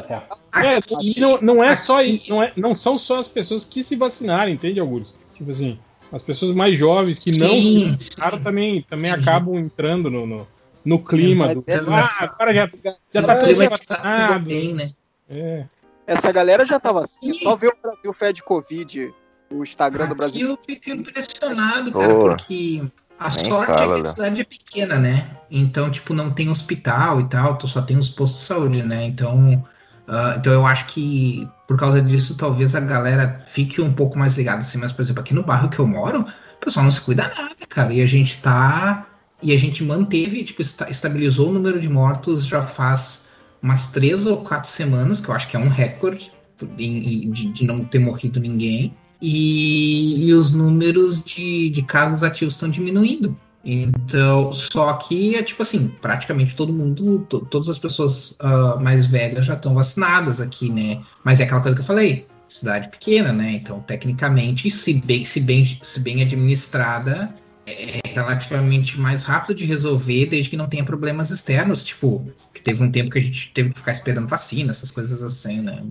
Certo. É, e não, não é só não, é, não são só as pessoas que se vacinarem, entende, Augusto? Tipo assim, as pessoas mais jovens que não Sim, cara também, também acabam entrando no, no, no clima do. Ah, agora já, já tá tudo clima vacinado. bem, né? É. Essa galera já tava assim. Só ver o Brasil Fed Covid, o Instagram do Aqui Brasil. eu fico impressionado, cara, porque a nem sorte fala, é que a cidade é pequena, né? Então, tipo, não tem hospital e tal, tu só tem os postos de saúde, né? Então, ah, então eu acho que por causa disso, talvez a galera fique um pouco mais ligada, assim, mas, por exemplo, aqui no bairro que eu moro, o pessoal não se cuida nada, cara, e a gente tá. E a gente manteve, tipo, esta- estabilizou o número de mortos já faz umas três ou quatro semanas, que eu acho que é um recorde de, de não ter morrido ninguém. E, e os números de, de casos ativos estão diminuindo. Então, só que é tipo assim, praticamente todo mundo, to- todas as pessoas ah, mais velhas já estão vacinadas aqui, né? Mas é aquela coisa que eu falei, cidade pequena, né? Então, tecnicamente, se bem, se bem, se bem administrada, é relativamente mais rápido de resolver, desde que não tenha problemas externos, tipo, que teve um tempo que a gente teve que ficar esperando vacina, essas coisas assim, né?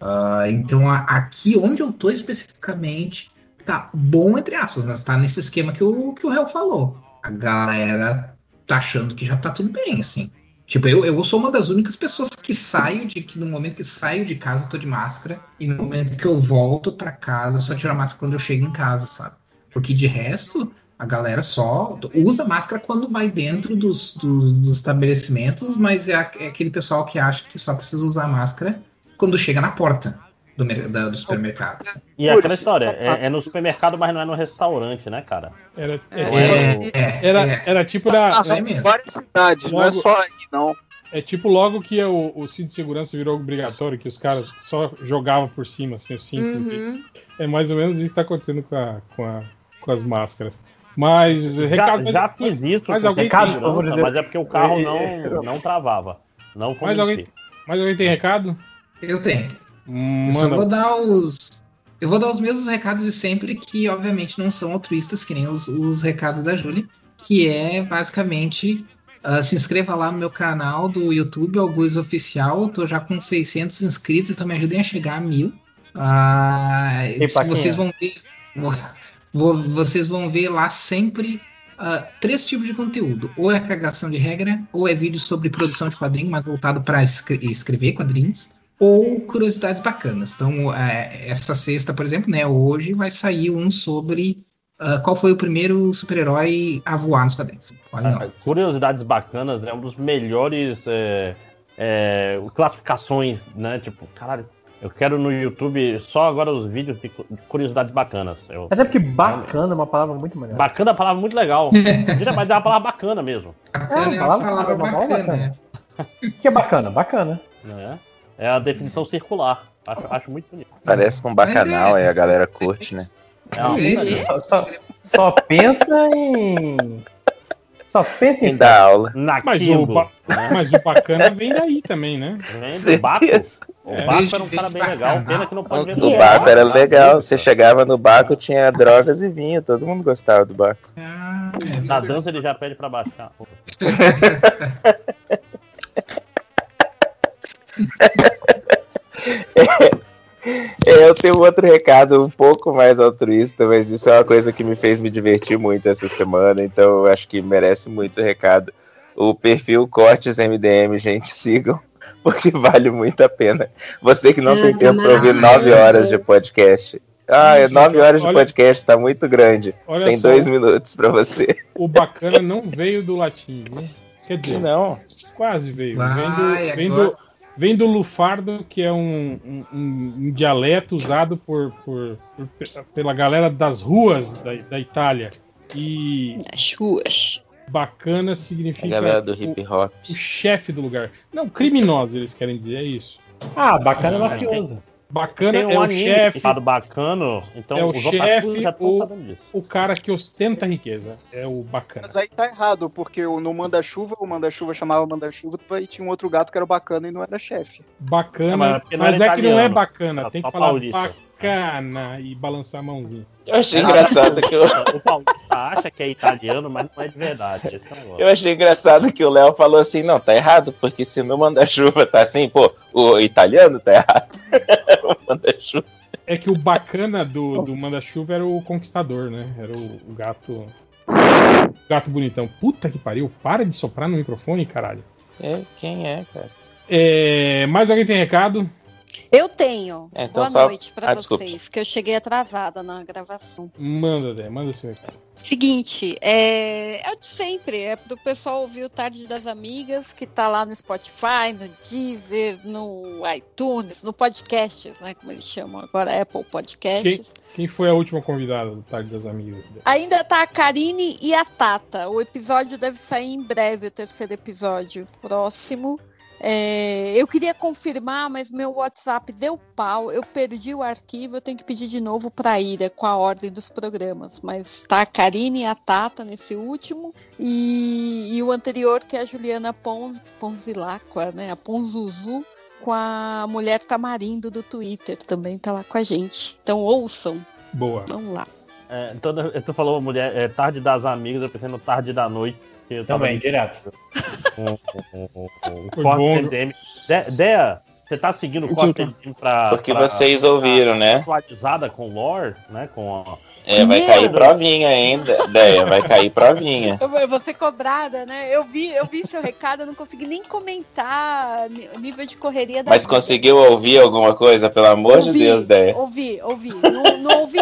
Ah, então, a- aqui onde eu tô especificamente, tá bom, entre aspas, mas tá nesse esquema que o, que o réu falou. A galera tá achando que já tá tudo bem, assim. Tipo, eu, eu sou uma das únicas pessoas que saio de que no momento que saio de casa eu tô de máscara e no momento que eu volto pra casa eu só tiro a máscara quando eu chego em casa, sabe? Porque de resto, a galera só usa máscara quando vai dentro dos, dos, dos estabelecimentos, mas é, a- é aquele pessoal que acha que só precisa usar máscara quando chega na porta do, da- do supermercado. E é aquela história, é, é no supermercado, mas não é no restaurante, né, cara? Era, é, era, era tipo da. Ah, é- várias cidades, não é só aí, não. É tipo logo que o, o cinto de segurança virou obrigatório, que os caras só jogavam por cima, assim, o cinto. Uhum. É mais ou menos isso que tá acontecendo com, a, com, a, com as máscaras. Mas, Já, recado. mas- já fiz isso, mas alguém recado, tem- não, mas é porque o carro É, não, não travava. Não Mais alguém, mais alguém tem recado? Eu tenho. Hum, Eu só manda. vou dar os. Eu vou dar os mesmos recados de sempre, que obviamente não são altruístas, que nem os, os recados da Julie, que é basicamente ah, se inscreva lá no meu canal do YouTube, Alguns Oficial. Eu tô já com 600 inscritos, então me ajudem a chegar a mil. Ei, se vocês vão ver. Vou- vocês vão ver lá sempre ah, três tipos de conteúdo: ou é cagação de regra, ou é vídeo sobre produção de quadrinho, mas voltado para escrever quadrinhos, ou curiosidades bacanas. Então, é, essa sexta, por exemplo, né, hoje vai sair um sobre ah, qual foi o primeiro super-herói a voar nos quadrinhos. Ah, Curiosidades bacanas, é um dos melhores é, é, classificações, né? Tipo, caralho, eu quero no YouTube só agora os vídeos de cu- curiosidades bacanas. Eu, Até porque bacana é uma palavra muito melhor. Bacana é uma palavra muito legal. [laughs] Mas é uma palavra bacana mesmo. É uma palavra, é uma palavra bacana. O que é bacana? Bacana. Né? É a definição circular. Acho, acho muito bonito. Parece com um bacanal, aí a galera curte, né? É uma só- só pensa em. Só pensa em. Dar aula. Mas o, ba- mas o bacana vem daí também, né? Vem do Baco. O É. Baco era um cara bem legal, pena que não pode ver O Baco era legal. Você chegava no Baco, tinha drogas e vinho. Todo mundo gostava do Baco. Na dança ele já pede pra baixar. [laughs] É, Eu tenho outro recado um pouco mais altruísta, mas isso é uma coisa que me fez me divertir muito essa semana, então eu acho que merece muito recado. O perfil Cortes MDM, gente, sigam, [laughs] porque vale muito a pena. Você que não Ah, tem tá tempo para ouvir nove horas de podcast. Ah, é nove horas de olha- podcast, tá muito grande. Olha Tem só. dois minutos para você. O bacana não veio do latim, viu? Quer dizer, Não. quase veio. Vai, vem, do, vem, agora- do, vem do lufardo, que é um, um- um- dialeto usado por, por- por- pela galera das ruas da, da Itália. E. Das ruas. Bacana A significa. galera do o- hip hop. o chefe do lugar. Não, criminosos eles querem dizer, é isso. Ah, bacana é mafioso. Bacana Tem um é o chefe. Bacano, então é o chefe sabendo disso. o cara que ostenta a riqueza. É o bacana. Mas aí tá errado, porque o- no Manda-Chuva, o Manda-Chuva chamava Manda-Chuva e tinha um outro gato que era o bacana e não era chefe. Bacana, É, mas mas, não era é que não é italiano. bacana. É Tem que falar paulista. bacana e balançar a mãozinha. Eu achei engraçado que eu, O paulista acha que é italiano, mas não é de verdade. É eu achei engraçado que o Léo falou assim, não, tá errado, porque se no manda-chuva tá assim, pô, o italiano tá errado. [laughs] o manda-chuva. é que o bacana do, do Manda-Chuva era o conquistador, né? Era o, o gato. Gato bonitão. Puta que pariu, para de soprar no microfone, caralho. É, quem é, cara? É, mais alguém tem recado? Eu tenho. É, então Boa só- noite pra Ah, vocês, que eu cheguei atrasada na gravação. Manda, Dé, manda seu recado. Seguinte, é, é o de sempre, é pro pessoal ouvir o Tarde das Amigas, que tá lá no Spotify, no Deezer, no iTunes, no Podcasts, né, como eles chamam agora, Apple Podcasts. Quem, quem foi a última convidada do Tarde das Amigas? Ainda tá a Karine e a Tata. O episódio deve sair em breve, o terceiro episódio próximo. É, eu queria confirmar, mas meu WhatsApp deu pau. Eu perdi o arquivo, eu tenho que pedir de novo para a Ira com a ordem dos programas. Mas tá a Karine e a Tata nesse último. E, e o anterior, que é a Juliana Pons, Ponzilacqua, né? A Ponzuzu, com a mulher tamarindo do Twitter. Também tá lá com a gente. Então ouçam. Boa. Vamos lá. É, toda, tu falou mulher, é, tarde das amigas, eu pensei no tarde da noite. Eu tava Também, ali direto. Com o [laughs] Foi corte. MDM. De, Dea, você tá seguindo o corte MDM pra. Porque pra- vocês ouviram, né? Atualizada com lore, né? Com a... É, vai cair provinha ainda. Ideia, vai cair provinha. Eu, vou- eu vou ser cobrada, né? Eu vi, eu vi seu recado, eu não consegui nem comentar o nível de correria da Mas vida. conseguiu ouvir alguma coisa, pelo amor de Ouvi, Deus, Ideia? Ouvi, ouvi. Não, não ouvi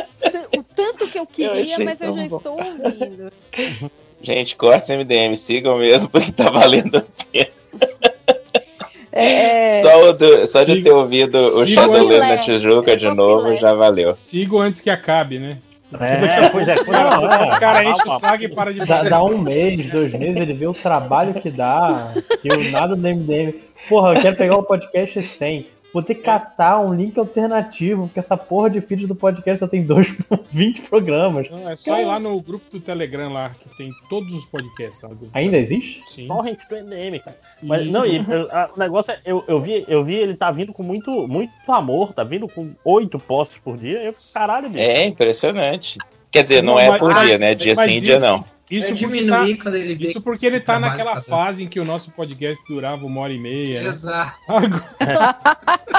o tanto que eu queria, achei mas eu já bom. estou ouvindo. [laughs] Gente, cortes MDM, sigam mesmo, [laughs] porque tá valendo a pena. É, Só, o do- só de ter ouvido o siga Chandelier o- na Tijuca de novo já valeu. Sigo antes que acabe, né? É, pois é. [laughs] Não, é. Cara enche o saco e para de Dá, dá um mês, dois meses, ele vê o trabalho que dá, que o nada do MDM. Porra, eu quero pegar o podcast 100. Vou ter que catar um link alternativo, porque essa porra de feed do podcast só tem dois, 20 [laughs] programas. Não, é só ir lá no grupo do Telegram lá, que tem todos os podcasts. lá Ainda existe? Sim. Torrent do MDM, cara. Mas, E- não, e [laughs] eu- a- o negócio é, eu, eu, vi, eu vi ele tá vindo com muito, muito amor, tá vindo com oito posts por dia. Eu, caralho, bicho. É impressionante. Quer dizer, não, Não, é mas- por mas- dia, né? Dia sim, dia isso- não. Isso É porque, diminuir tá, quando ele vê isso porque ele tá naquela fazer. fase em que o nosso podcast durava uma hora e meia. né? Exato. [laughs] Agora- [laughs]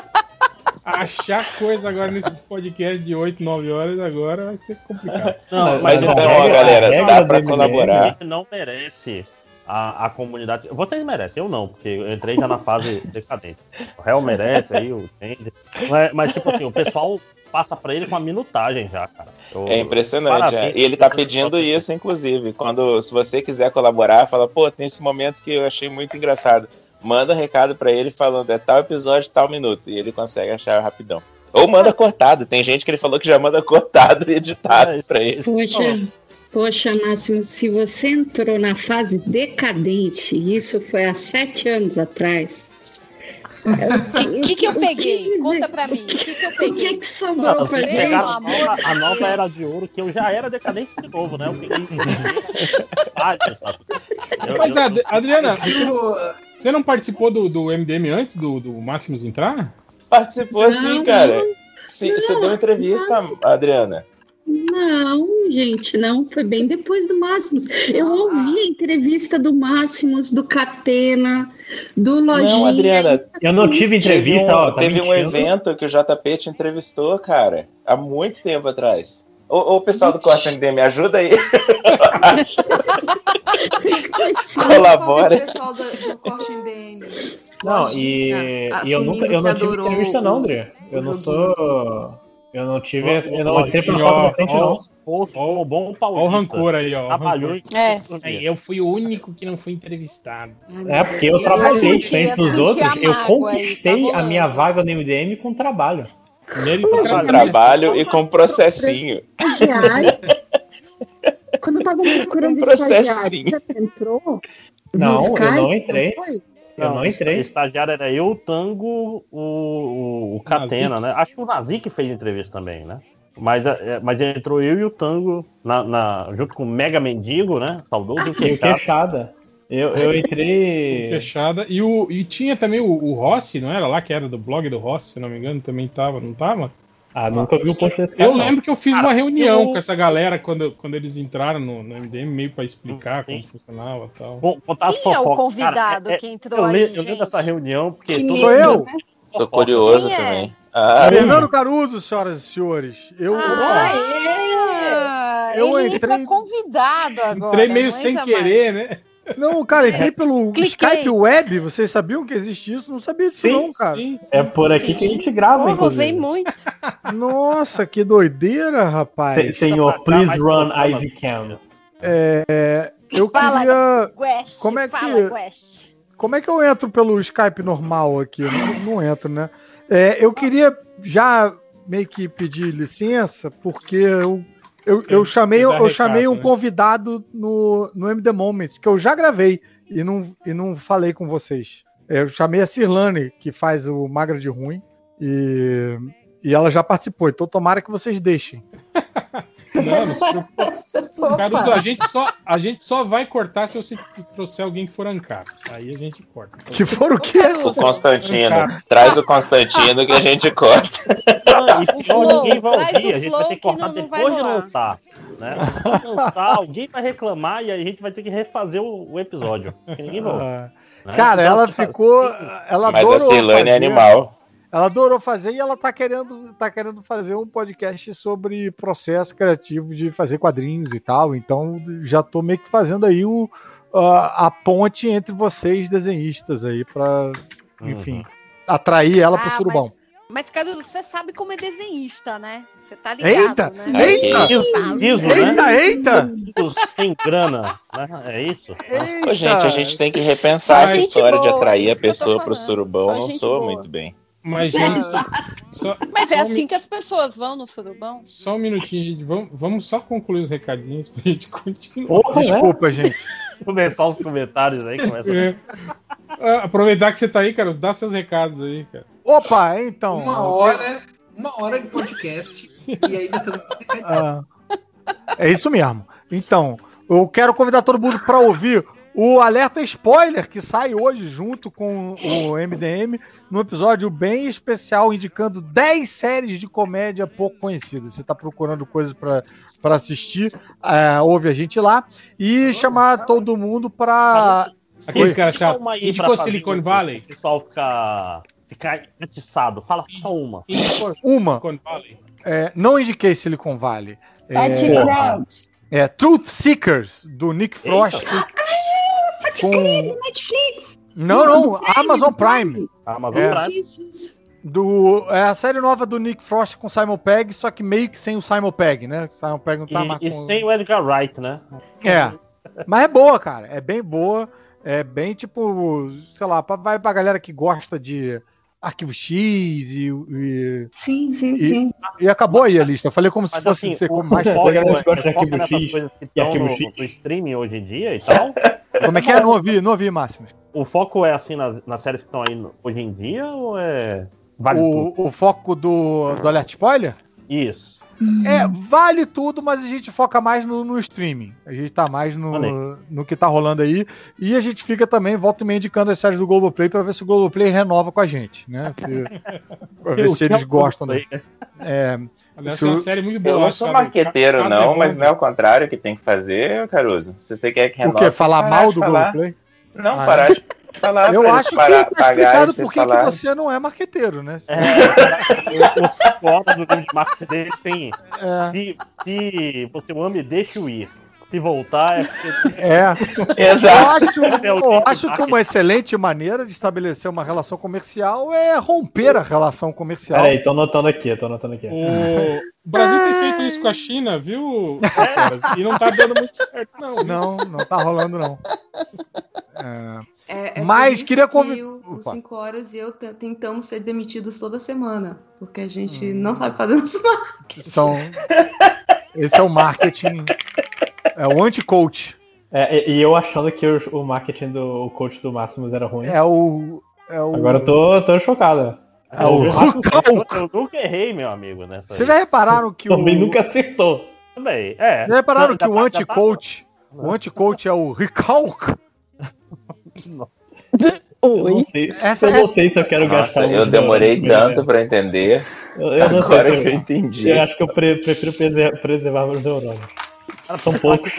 Achar coisa agora nesses podcasts de 8, 9 horas agora vai ser complicado. Não, Mas a então, ó, galera, dá pra colaborar. Não merece a, a comunidade. Vocês merecem, eu não, porque eu entrei já na fase [laughs] decadente. O réu merece, aí o Tender. Mas, mas, tipo assim, o pessoal passa pra ele com a minutagem já, cara. Eu- É impressionante. Parabéns. é. E ele tá pedindo isso, inclusive. Quando, se você quiser colaborar, fala, pô, tem esse momento que eu achei muito engraçado. Manda um recado pra ele falando, é tal episódio, tal minuto. E ele consegue achar rapidão. Ou manda cortado. Tem gente que ele falou que já manda cortado e editado pra ele. Poxa, poxa, Máximo, se você entrou na fase decadente, isso foi há sete anos atrás. [laughs] O que, que eu O que peguei? dizer? Conta pra mim. O que, que eu O peguei? que, que Não, sobrou pra pegaram a gente? nova, a nova era de ouro, que eu já era decadente de novo, né? Eu peguei. [laughs] Eu- Mas, eu- Ad- Adriana, você não, não participou do, do MDM antes do, do Máximos entrar? Participou sim, Não, cara. Sim, você deu entrevista, Adriana. Não, gente, não. Foi bem depois do Máximos. Eu ouvi a entrevista do Máximos, do Catena, do Lojinha. Não, Adriana. Eu não tive entrevista, teve um, ó, tá teve um evento que o JP te entrevistou, cara, há muito tempo atrás. Ô, ô pessoal do Corte MD, me ajuda aí. Colabora. O pessoal do, do Corte MDM. Não, e, e eu nunca eu não tive entrevista, não, André. Eu não joguinho. sou. Eu não tive. Ó, Eu não entrei pela ó, porta da frente, ó, não. Fosse um bom paulista. Olha o rancor aí, ó. Trabalhou em É. Aí, eu fui o único que não fui entrevistado. É, porque eu Eu trabalhei diferente eu dos outros. Eu mágoa aí, conquistei tá a minha vaga no MDM com trabalho. Com Meritocracia. trabalho e com processinho. Quando estavam procurando [laughs] Um processinho. estagiário, você entrou? Não, eu não entrei. foi? Eu não entrei. O estagiário era eu, o Tango, o, o, o Catena, né? Acho que o Nazik fez entrevista também, né? Mas, é, mas entrou eu e o Tango na, na- junto com o Mega Mendigo, né? Saudoso E o Queixada. queixada. Eu, eu entrei. Fechada. E, o, e tinha também o, o Rossi, não era lá, que era do blog do Rossi, se não me engano, também tava, não tava? Ah, nunca vi o post desse cara. Eu não. lembro que eu fiz Cara, uma reunião eu- com essa galera quando, quando eles entraram no, no MDM, meio pra explicar como funcionava e tal. Con- Contar Quem é o convidado Cara, é- que é- entrou eu aí, lembro, eu lembro dessa reunião, porque Que todo medo, mundo- né? Tô curioso Quem é? também. Ah, Fernando Caruso, senhoras e senhores. Eu, Ah, Eu ele entrei- convidado agora. Entrei meio sem querer, né? Não, cara, entrei pelo Cliquei. Skype Web. Vocês sabiam que existe isso? Não sabia disso, Sim, não, cara. É por aqui que a gente grava, mais. Pô, usei inclusive. muito. Nossa, que doideira, rapaz. Se- Senhor, please run Ivy Cam. É, eu Fala, queria. Quest, Como é que- fala, Quest. Como é que eu entro pelo Skype normal aqui? Eu Não, não entro, né? É, eu queria já meio que pedir licença, porque eu, eu, eu chamei, eu chamei recado, um né? convidado no, no MD Moments, que eu já gravei e não, e não falei com vocês. É, Eu chamei a Cirlane, que faz o Magra de Ruim, e, e ela já participou, então tomara que vocês deixem. [laughs] Não, não. Caruso, a gente, só, a gente só vai cortar se você trouxer alguém que for ancado. Aí a gente corta. Que for o quê? O Constantino. Traz o Constantino que a gente corta. Não, e [laughs] pior, Flow, ninguém vai ouvir, a gente vai ter que que cortar não- não vai depois de rolar. lançar. Né? Lançar, alguém vai reclamar e aí a gente vai ter que refazer o, o episódio. Ninguém vai ouvir. Ah, né? Cara, Então, ela ficou. Ela Mas a adorou Ceilane é fazer. animal. Ela adorou fazer e ela tá querendo, tá querendo fazer um podcast sobre processo criativo de fazer quadrinhos e tal. Então já tô meio que fazendo aí o, a, a ponte entre vocês desenhistas aí pra, enfim, atrair ela pro Ah, surubão. Mas, Caruso, você sabe como é desenhista, né? Você tá ligado, Eita! né? Eita! Isso, né? Eita, eita! Sem grana, né? É isso? Ô, gente, a gente tem que repensar Só gente história de boa, atrair a pessoa pro surubão. Só Não boa. muito bem. Mas, [laughs] gente, só, Mas é só um assim que as pessoas vão no surubão? Só um minutinho, gente. Vamos, vamos só concluir os recadinhos pra gente continuar. Né? Desculpa, gente. Começar os comentários aí, começa. É. Ah, Aproveitar que você tá aí, cara, dá seus recados aí, cara. Opa, então. Uma hora, uma hora de podcast e ainda estamos. Ah, é isso mesmo. Então, eu quero convidar todo mundo para ouvir o alerta spoiler que sai hoje junto com o MDM, num episódio bem especial indicando 10 séries de comédia pouco conhecidas. Você está procurando coisas para assistir, é, ouve a gente lá e chamar todo mundo para Aqueles caras aí Indicou Silicon Valley? O pessoal ficar, ficar atiçado. Fala só uma. Indicou uma. É, não indiquei Silicon Valley. Patty É, Grant. é Truth Seekers, do Nick Frost. Com... Netflix. Não, não, Amazon Prime. Amazon É. Prime. Isso, isso. Do, é a série nova do Nick Frost com Simon Pegg, só que meio que sem o Simon Pegg, né? Simon Pegg não tá mais E, e com... sem o Edgar Wright, né? É. Mas é boa, cara. É bem boa. É bem tipo, sei lá, pra- vai pra galera que gosta de Arquivo X e. e, Sim, sim, e- sim. e acabou aí a lista. Eu falei como se Mas fosse assim, ser o, como mais foco. Galera que gosta de Arquivo X coisas que e Arquivo no, X. no streaming hoje em dia e tal. Como é que é? Não ouvi, não ouvi, Máximo. O foco é assim nas, nas séries que estão aí hoje em dia ou é. Vale? O, o foco do, do Alert Spoiler? Isso. É, vale tudo, mas a gente foca mais no, no streaming. A gente tá mais no, no que tá rolando aí. E a gente fica também, volta e meia, indicando as séries do Globoplay pra ver se o Globoplay renova com a gente, né? Se, [laughs] pra ver O se é eles o gostam. Globoplay, né? É, Aliás, se é uma o- série muito boa. Eu não sou marqueteiro, não, mas não é o contrário que tem que fazer, Caruso. Se você quer que o renove, quê? Falar mal do falar. Globoplay? Não, Ah, parar de falar. Eu acho que tá pagar explicado por que você não é marqueteiro, né? É, os 5 horas do game de marketing deles tem. É. Se, se você o ama e deixa o ir. Se voltar, é. É. Exato. Eu acho, É o eu tipo acho que uma excelente maneira de estabelecer uma relação comercial é romper a relação comercial. Peraí, tô anotando aqui, tô anotando aqui. O Brasil tem feito isso com a China, viu? Caras? E não tá dando muito certo, não. Não, não tá rolando, não. É, É, é Mas queria que convi- o- Os Opa. 5 horas e eu tentamos ser demitidos toda semana. Porque a gente Hum. não sabe fazer nosso marketing. são, esse é o marketing. É o anti-coach. É, e, e eu achando que o, o marketing do o coach do Máximos era ruim. É o. É o Agora eu tô, tô chocado. É o [laughs] Eu, eu nunca errei, meu amigo, né? Vocês já repararam que o. Também nunca acertou. Também, é. Vocês já repararam Já que tá- o tá- anti-coach. O anti-coach é o recalque? Eu não sei, Essa eu é- não sei se eu quero Nossa, gastar eu demorei tanto pra entender. Eu, eu não Agora eu se entendi. Eu acho que eu pre- prefiro preser- preservar meus neurônios. Cara, são poucos.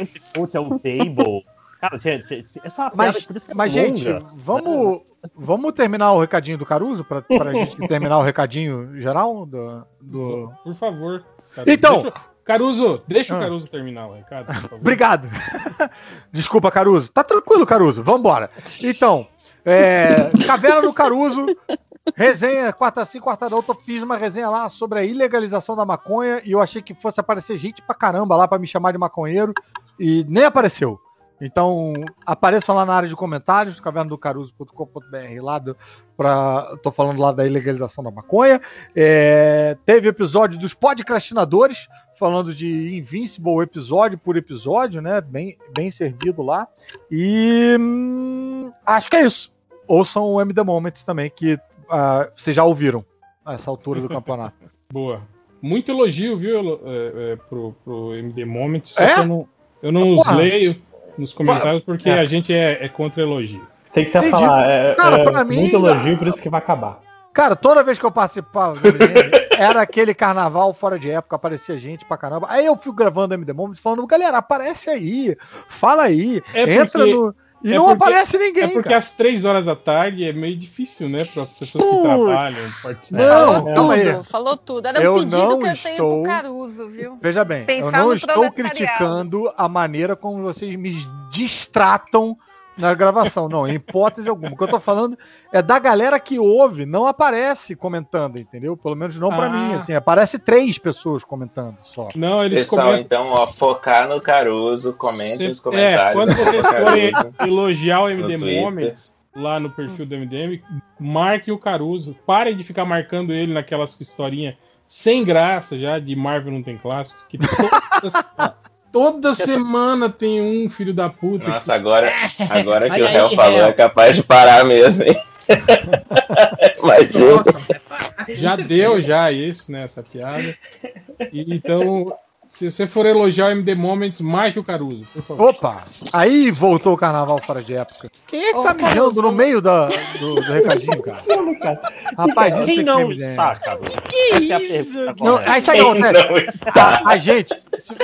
É o table. Cara, gente, essa piada Mas, é mas gente, vamos, vamos terminar o recadinho do Caruso pra, pra [laughs] gente terminar o recadinho geral do. do... Por favor. Caruso. Então- Deixa- Caruso, deixa Ah. o Caruso terminar o recado, por favor. [laughs] Obrigado. [laughs] Desculpa, Caruso. Tá tranquilo, Caruso. Vambora. Então, é, Caverna do Caruso, resenha, quarta sim, quarta não. Eu fiz uma resenha lá sobre a ilegalização da maconha e eu achei que fosse aparecer gente pra caramba lá pra me chamar de maconheiro e nem apareceu. Então, apareçam lá na área de comentários, cavernadocaruso.com.br, lá do, pra, tô falando lá da ilegalização da maconha. É, teve episódio dos podcastinadores, falando de Invincible episódio por episódio, né? Bem, bem servido lá. E hum, acho que é isso. Ouçam o MD Moments também, que ah, vocês já ouviram a essa altura do [laughs] campeonato. Boa. Muito elogio, viu, é, é, pro, pro MD Moment, só É? que eu não, eu não os leio nos comentários porque É. a gente é, é contra elogio. Sei que você ia Entendi. falar, é, Cara, é pra mim, muito elogio, por isso que vai acabar. Cara, toda vez que eu participava [laughs] era aquele carnaval fora de época, aparecia gente pra caramba. Aí eu fico gravando MD Moments falando, galera, aparece aí, fala aí, É entra porque- no. E é não porque- aparece ninguém. É porque cara. às três horas da tarde é meio difícil, né, para as pessoas que trabalham, participam. Não, Falou aí. tudo, falou tudo. Era Eu um pedido não que eu estou- tenho pro Caruso, viu? Veja bem, eu Pensar não no estou criticando a maneira como vocês me distratam na gravação. Não, em hipótese alguma. O que eu tô falando é da galera que ouve, não aparece comentando, entendeu? Pelo menos não pra Ah. mim, assim. Aparece três pessoas comentando só. Não, eles Pessoal, comentam. então, ó, focar no Caruso, comentem Cê- nos comentários. É, quando vocês forem elogiar o no MD Twitter. Moments lá no perfil do MDM, marquem o Caruso. Parem de ficar marcando ele naquelas historinhas sem graça já de Marvel não tem clássicos, que [laughs] toda, toda semana tem um filho da puta. Nossa, agora, agora que Olha o réu aí, falou, réu. é capaz de parar mesmo, hein? [laughs] Mas, gente, Já deu já isso, né, essa piada. E, então, se você for elogiar o MD Moments, marque o Caruso, por favor. Opa! Aí voltou o carnaval fora de época. Quem é que tá mijando no meio da, do, do recadinho, cara? Rapaz, isso Quem aqui não é MDM. está, Caruso? Que Essa é a isso? Não, correta. aí sabe o que acontece? Tá, a gente,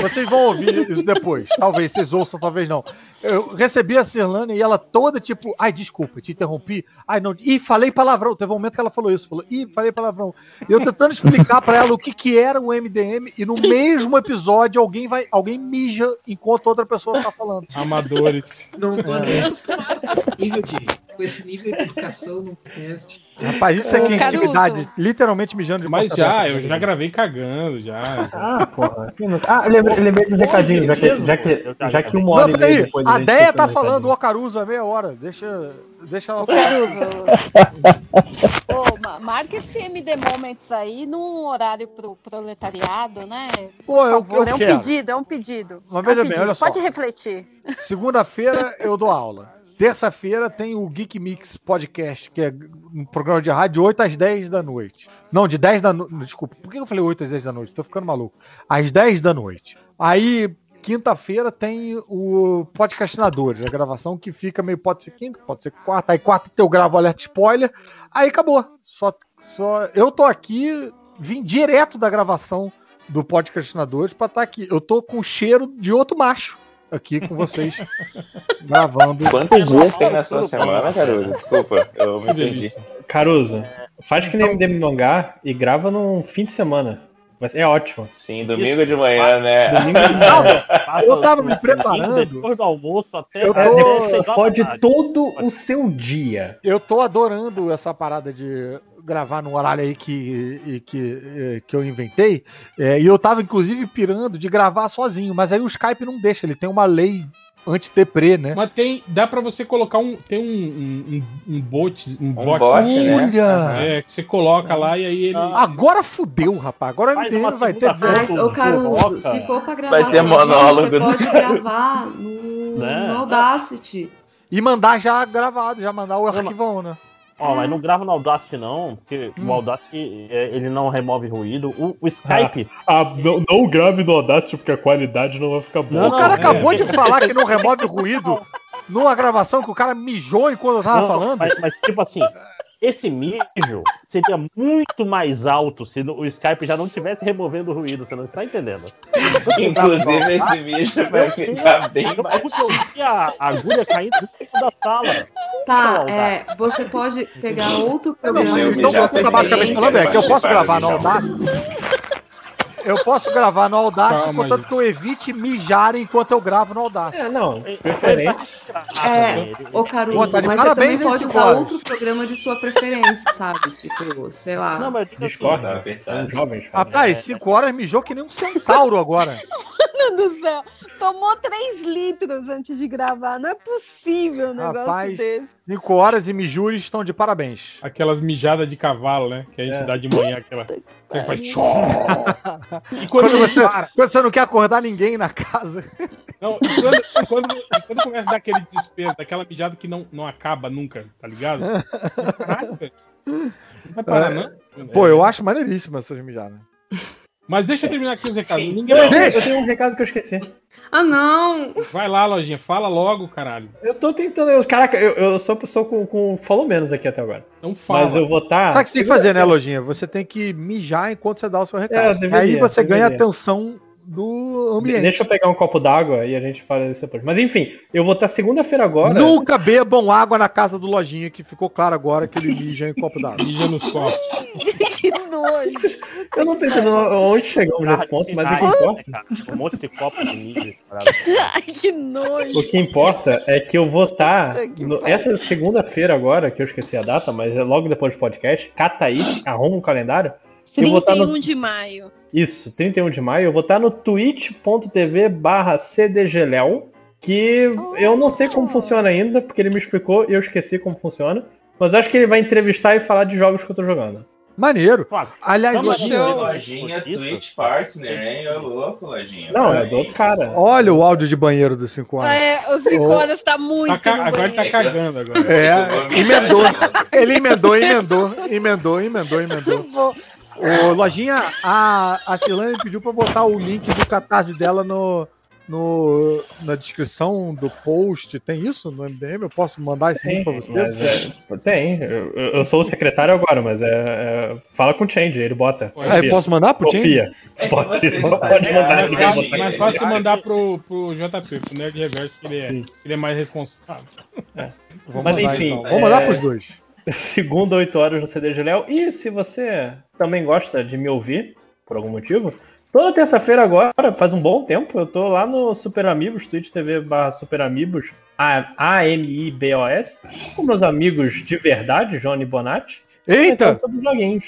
vocês vão ouvir isso depois. Talvez vocês ouçam, talvez não. Eu recebi a Cirlane e ela toda tipo, ai, desculpa, te interrompi. Ai, não. Ih, falei palavrão. Teve um momento que ela falou isso. Falou, ih, falei palavrão. E eu tentando explicar pra ela o que, que era o MDM e no [laughs] mesmo episódio alguém vai, alguém mija enquanto outra pessoa tá falando. Amadores. Não tô nem acostumado com esse nível de, com esse nível de educação no podcast. Rapaz, isso aqui é Caruso. intimidade. Literalmente mijando de Mas já, aberta. eu já gravei cagando, já. Ah, porra. Ah, eu lembrei, lembrei do recadinho, já que, já que, já que uma hora Não, e meia peraí. depois A gente Deia esqueceu tá do falando recadinho. o Caruso há meia hora. Deixa, deixa ela Ô, Caruso. [laughs] Ô, ma- marca esse MD Moments aí num horário pro proletariado, né? Pô, Por eu- favor, eu é um quero. pedido, é um pedido. Mas É um veja bem, pedido. olha só. Pode refletir. Segunda-feira eu dou aula. Terça-feira tem o Geek Mix Podcast, que é um programa de rádio 8 às 10 da noite. Não, de 10 da noite. Desculpa, por que eu falei 8 às 10 da noite? Tô ficando maluco. Às 10 da noite. Aí, quinta-feira tem o Podcastinadores, a gravação que fica meio. Pode ser quinta, pode ser quarta. Aí, quarta eu gravo alerta spoiler. Aí acabou. Só, só, eu tô aqui, vim direto da gravação do Podcastinadores pra estar aqui. Eu tô com cheiro de outro macho aqui com vocês, [laughs] gravando. quantos dias tem na sua semana, Caruso? Desculpa, eu me perdi. Caruso, faz que nem MDM mangá e grava num fim de semana. Mas é ótimo. Sim, domingo de manhã, né? Domingo de [laughs] Passa Eu tava me preparando. Depois do almoço até, Eu tô- tarde. todo o seu dia. Eu tô adorando essa parada de gravar no horário aí que, que, que eu inventei. É, e eu tava, inclusive, pirando de gravar sozinho, mas aí o Skype não deixa, ele tem uma lei anti-deprê, né? Mas tem, dá pra você colocar um, tem um, um, um, um bot, um, bot, bot, né? Olha! é, que você coloca lá e aí ele... Agora fudeu, rapaz. Agora o Faz uma vai ter. Mas, ô Caruso, se for pra gravar Vai ter monólogo você do- pode gravar no, Né? no Audacity. E mandar já gravado, já mandar o arquivão, né? Ó, mas não grava no Audacity não, porque Hum. o Audacity é, ele não remove ruído. O, o Skype, Ah, não, não grave no Audacity porque a qualidade não vai ficar boa. o cara é. acabou de falar que não remove ruído numa gravação que o cara mijou enquanto eu tava não, falando. Mas, mas, tipo assim, Esse mijo seria muito mais alto se o Skype já não tivesse removendo o ruído, você não está entendendo? Inclusive, esse mijo vai ficar bem Eu eu vi a agulha caindo dentro da sala. Tá, Não, é, você pode pegar outro Eu não programa preferência. falando é que eu posso gravar no. Audacity. Eu posso gravar no Audacity, Calma, contanto gente. que eu evite mijar enquanto eu gravo no Audacity. É, não, preferência. É, ô Caruso, Pô, tá mas parabéns, você também pode usar outro programa de sua preferência, sabe? Tipo, sei lá. Não, mas digo assim, Tá apertado. jovens. Ah, Rapaz, 5 horas mijou que nem um centauro agora. [laughs] Mano do céu, tomou 3 litros antes de gravar. Não é possível um negócio Rapaz, desse. 5 horas e mijures estão de parabéns. Aquelas mijadas de cavalo, né? Que a gente É. dá de manhã, aquela. [laughs] E Quando quando, você, quando você não quer acordar ninguém na casa. Não, e quando, e quando, e quando começa a dar aquele desespero, daquela mijada que não, não acaba nunca, tá ligado? Caraca, velho. Não vai parar, não? Pô, eu acho maneiríssima essas mijadas. Mas deixa eu terminar aqui os recados. Eu, Ninguém eu Deixa. tenho um recado que eu esqueci. Ah, não! Vai lá, lojinha, fala logo, caralho. Eu tô tentando. Eu, caraca, eu, eu sou a pessoa com, com falou menos aqui até agora. Então fala. Mas eu vou estar. Sabe o que você tem que fazer, né, Lojinha? Você tem que mijar enquanto você dá o seu É, eu recado. deveria, Aí você ganha deveria. atenção do ambiente. Deixa eu pegar um copo d'água e a gente fala isso depois. Mas enfim, eu vou estar segunda-feira agora. Nunca bebam água na casa do Lojinha, que ficou claro agora que ele mija em copo d'água. [laughs] Mija nos copos. Que nojo. Eu não tô entendendo onde chegamos nesse ponto, mas o que importa. né, cara? Um monte de copo de mídia. [laughs] Ai, que nojo. O que importa é que eu vou estar. No- essa segunda-feira agora, que eu esqueci a data, mas é logo depois do podcast, cata aí, arruma um calendário. Eu vou estar 31 no. de maio. Isso, 31 de maio, eu vou estar no twitch.tv barra cdgléo, que eu não sei como funciona ainda, porque ele me explicou e eu esqueci como funciona. Mas acho que ele vai entrevistar e falar de jogos que eu tô jogando. Maneiro. Aliás, Então, Lojinha, Twitch Partner, hein? Ô louco, Lojinha. Não, é do outro cara. olha o áudio de banheiro dos 5 anos. É, os 5 Oh. horas tá muito. Tá ca- no Agora ele tá cagando agora. É, emendou. Ele emendou, emendou, emendou, emendou, emendou. Ô, Lojinha, a, a Silane pediu pra botar o link do catarse dela no, no, na descrição do post. Tem isso no MDM? Eu posso mandar esse link pra você? É, tem. Eu, eu sou o secretário agora, mas é, é- fala com o Change, ele bota. Ah, eu posso mandar pro Change? Confia. É que Pode, você pode mandar. Mais fácil, botar mais mandar pro, pro JP, pro Nerd Reverso, que ele é, ele é mais responsável. Vou Mas mandar, enfim, então. Vou mandar é- pros dois. [laughs] Segunda, 8 horas no CD de Léo. E se você também gosta de me ouvir, por algum motivo, toda terça-feira agora, faz um bom tempo, eu tô lá no Super Amigos, Twitch TV barra Super Amigos, A- A-M-I-B-O-S, com meus amigos de verdade, Johnny Bonatti. Eita! Sobre joguinhos.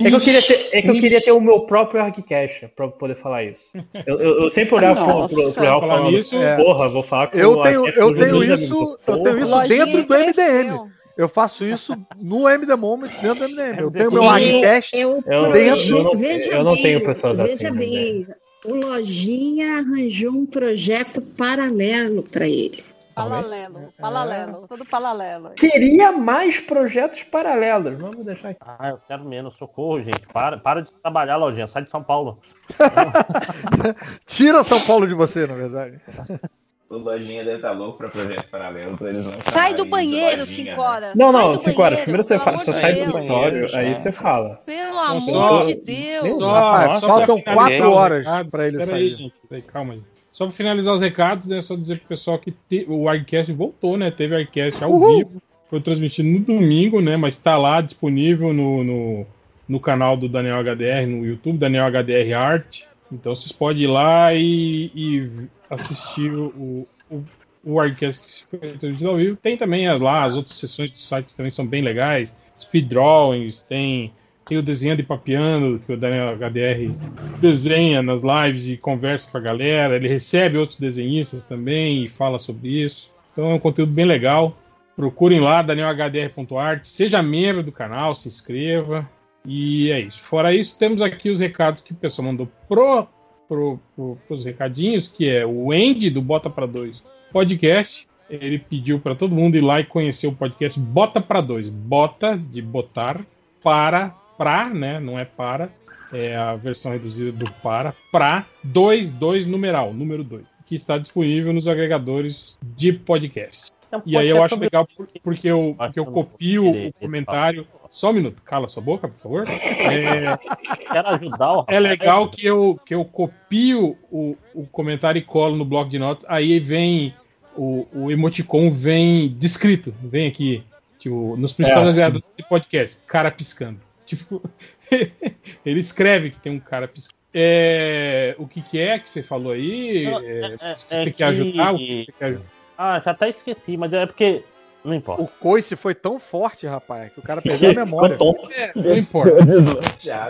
É que, eu queria ter, é que eu queria ter o meu próprio ArcCash pra poder falar isso. Eu, eu- eu sempre olhava pro, pro, pro Real Falar falando, nisso, porra, vou falar com Eu tenho, eu tenho isso, amigos. eu tenho isso dentro do cresceu. MDM. Eu faço isso no MD Moment dentro do MDM. Eu tenho meu E ArcCast Eu, Eu- projeto- eu não- veja eu não bem, tenho pessoas veja assim, bem, o Lojinha arranjou um projeto paralelo para ele. Paralelo, paralelo, todo paralelo. Queria mais projetos paralelos. Vamos deixar aqui. Ah, eu quero menos, socorro, gente. Para, para de trabalhar, lojinha. Sai de São Paulo. [laughs] Tira São Paulo de você, na verdade. [laughs] O Lojinha deve estar louco pra projeto paralelo pra eles não Sai do banheiro, Lojinha, 5 né? horas. Não, não, do 5 horas. banheiro, Primeiro você, pelo fa- amor você de sai do já. aí você fala. Pelo amor de Deus. Só, Rapaz, só faltam pra finalizar quatro os horas recados, pra ele aí, sair. calma, gente. Só pra finalizar os recados, né? Só dizer pro pessoal que te- o Arcast voltou, né? Teve Arcast ao vivo. Foi transmitido no domingo, né? Mas tá lá disponível no, no, no canal do Daniel HDR, no YouTube, Daniel HDR Art. Então vocês podem ir lá e, e assistir o, o, o Arcast ao vivo. Tem também as, lá as outras sessões do site também são bem legais. Speed drawings, tem, tem o desenho de papiando, que o Daniel HDR desenha nas lives e conversa com a galera. Ele recebe outros desenhistas também e fala sobre isso. Então é um conteúdo bem legal. Procurem lá, danielhdr.art. Seja membro do canal, se inscreva. E é isso. Fora isso, temos aqui os recados que o pessoal mandou pro, pro, pro, pros recadinhos, que é o Andy do Bota para Dois podcast. Ele pediu para todo mundo ir lá e conhecer o podcast Bota para Dois. Bota de botar para, pra, né? Não é para. É a versão reduzida do para, para, dois, dois numeral, número 2, que está disponível nos agregadores de podcast. É um E aí eu acho legal por- porque eu, porque eu copio o comentário. Só um minuto, cala sua boca, por favor. É, [laughs] Quero ajudar o é rapaz. legal que eu, que eu copio o, o comentário e colo no bloco de notas. Aí vem o, o emoticon vem descrito, vem aqui, tipo, nos principais É. agregadores de podcast, cara piscando. [laughs] Tipo, ele escreve que tem um cara piscando. É, o que, que é que você falou aí? Não, É, é- você é quer que- ajudar? O que você quer ajudar? Ah, já até esqueci, mas é porque. Não importa. O coice foi tão forte, rapaz, que o cara perdeu a [laughs] memória. É, não [laughs] importa.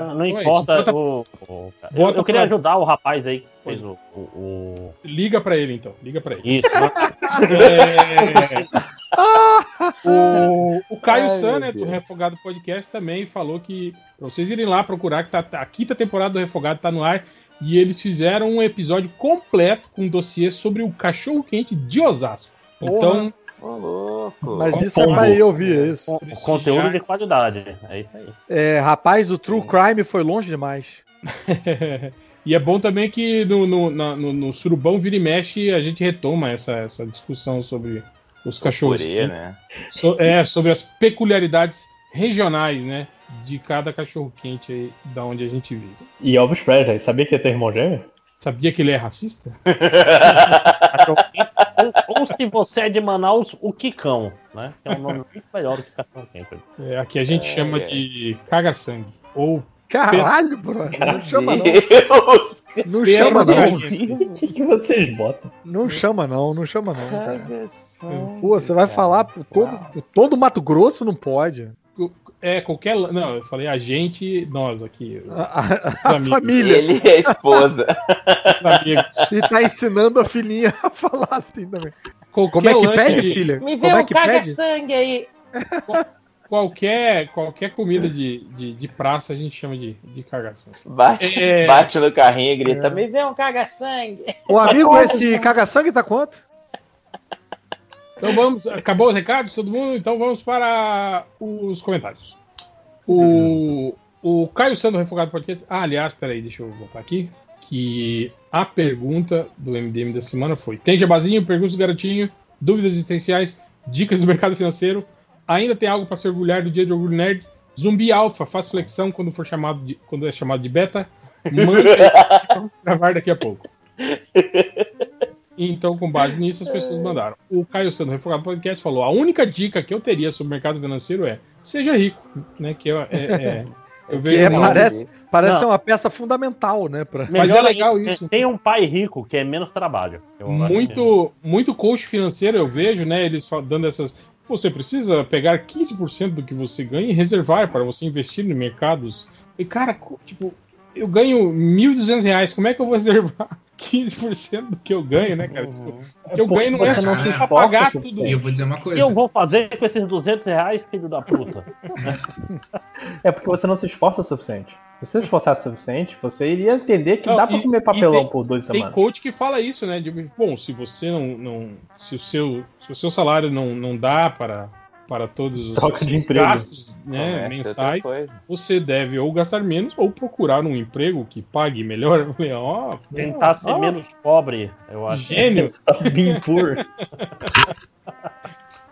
Não, não importa. bota- o, o- eu- eu, queria pra- ajudar o rapaz aí que fez o. o, o- Liga pra ele então, liga pra ele. Isso, né? [laughs] É, o, o Caio Ai, San, né, do. Refogado Podcast, também falou que pra vocês irem lá procurar, que tá, a quinta temporada do Refogado tá no ar, e eles fizeram um episódio completo com um dossiê sobre o cachorro quente de Osasco. Então, Mas isso é pra eu ouvir isso. O conteúdo de qualidade. É isso aí. É, rapaz, o True Crime foi longe demais. [laughs] e é bom também que no, no, na- no- no Surubão Vira e Mexe a gente retoma essa, essa discussão sobre os cachorros. Purê, né? So- é, sobre as peculiaridades regionais, né? De cada cachorro quente aí, da onde a gente vive. E Elvis Presley, sabia que ia ter irmão gêmeo? Sabia que ele é racista? [laughs] [laughs] ou, ou se você é de Manaus, o Kikão, né? Que é um nome muito melhor do que cachorro quente. É, aqui a gente É, chama é. de caga-sangue. Ou. Caralho, bro. Não chama não. Deus. Não chama não. O que, que vocês botam? Não chama não, não chama não, cara. Pô, você vai falar por todo, por todo Mato Grosso, não pode. É, qualquer. Não, eu falei a gente, nós aqui. A, a- os a amigos. família. Ele e a esposa. E tá ensinando a filhinha a falar assim também. Qualquer Como é que pede, de- filha? Me Como vê é um que pede? caga-sangue aí. Qualquer, qualquer comida de, de, de praça a gente chama de, de cagação. Bate, É. bate no carrinho e grita: É. Me vê um caga-sangue. Ô amigo, [laughs] esse caga-sangue tá quanto? Então vamos, acabou os recados, todo mundo? Então vamos para os comentários. O, o Caio Sandro Refogado Podcast. Ah, aliás, peraí, deixa eu voltar aqui. Que a pergunta do MDM da semana foi: Tem jabazinho, perguntas do garotinho, dúvidas existenciais, dicas do mercado financeiro. Ainda tem algo para se orgulhar do dia de orgulho nerd? Zumbi Alpha, faz flexão quando for chamado de, quando é chamado de beta. Mande aí, vamos gravar daqui a pouco. [laughs] Então, com base nisso, as pessoas mandaram. O Caio Sandro, Refogado Podcast, falou: a única dica que eu teria sobre o mercado financeiro é seja rico, né? Que é, é- [laughs] é- eu Que vejo é, uma- parece parece Não. ser uma peça fundamental, né? Pra... Mas é Melhor legal isso. Tem um pai rico, que é menos trabalho. Eu acho que- muito, muito coach financeiro eu vejo, né? Eles dando essas. Você precisa pegar 15% do que você ganha e reservar para você investir em mercados. E, cara, tipo, eu ganho 1.200 reais, como é que eu vou [laughs] reservar 15% do que eu ganho, né, cara? Tipo, o que eu Pô, ganho não é não só pra importa pagar tudo. E eu vou dizer uma O que coisa. eu vou fazer com esses 200 reais, filho da puta? É porque você não se esforça o suficiente. Se você se esforçasse o suficiente, você iria entender que Não, dá pra e- comer e papelão tem- por duas Tem semanas. coach que fala isso, né? De, bom, se você não, não se o seu se o seu salário não, não dá para para todos os Troca de seus gastos né, mensais, você deve ou gastar menos ou procurar um emprego que pague melhor. Eu falei, ó, Tentar ser ó, menos pobre, eu acho. gênio. [laughs] Stop being poor. [laughs]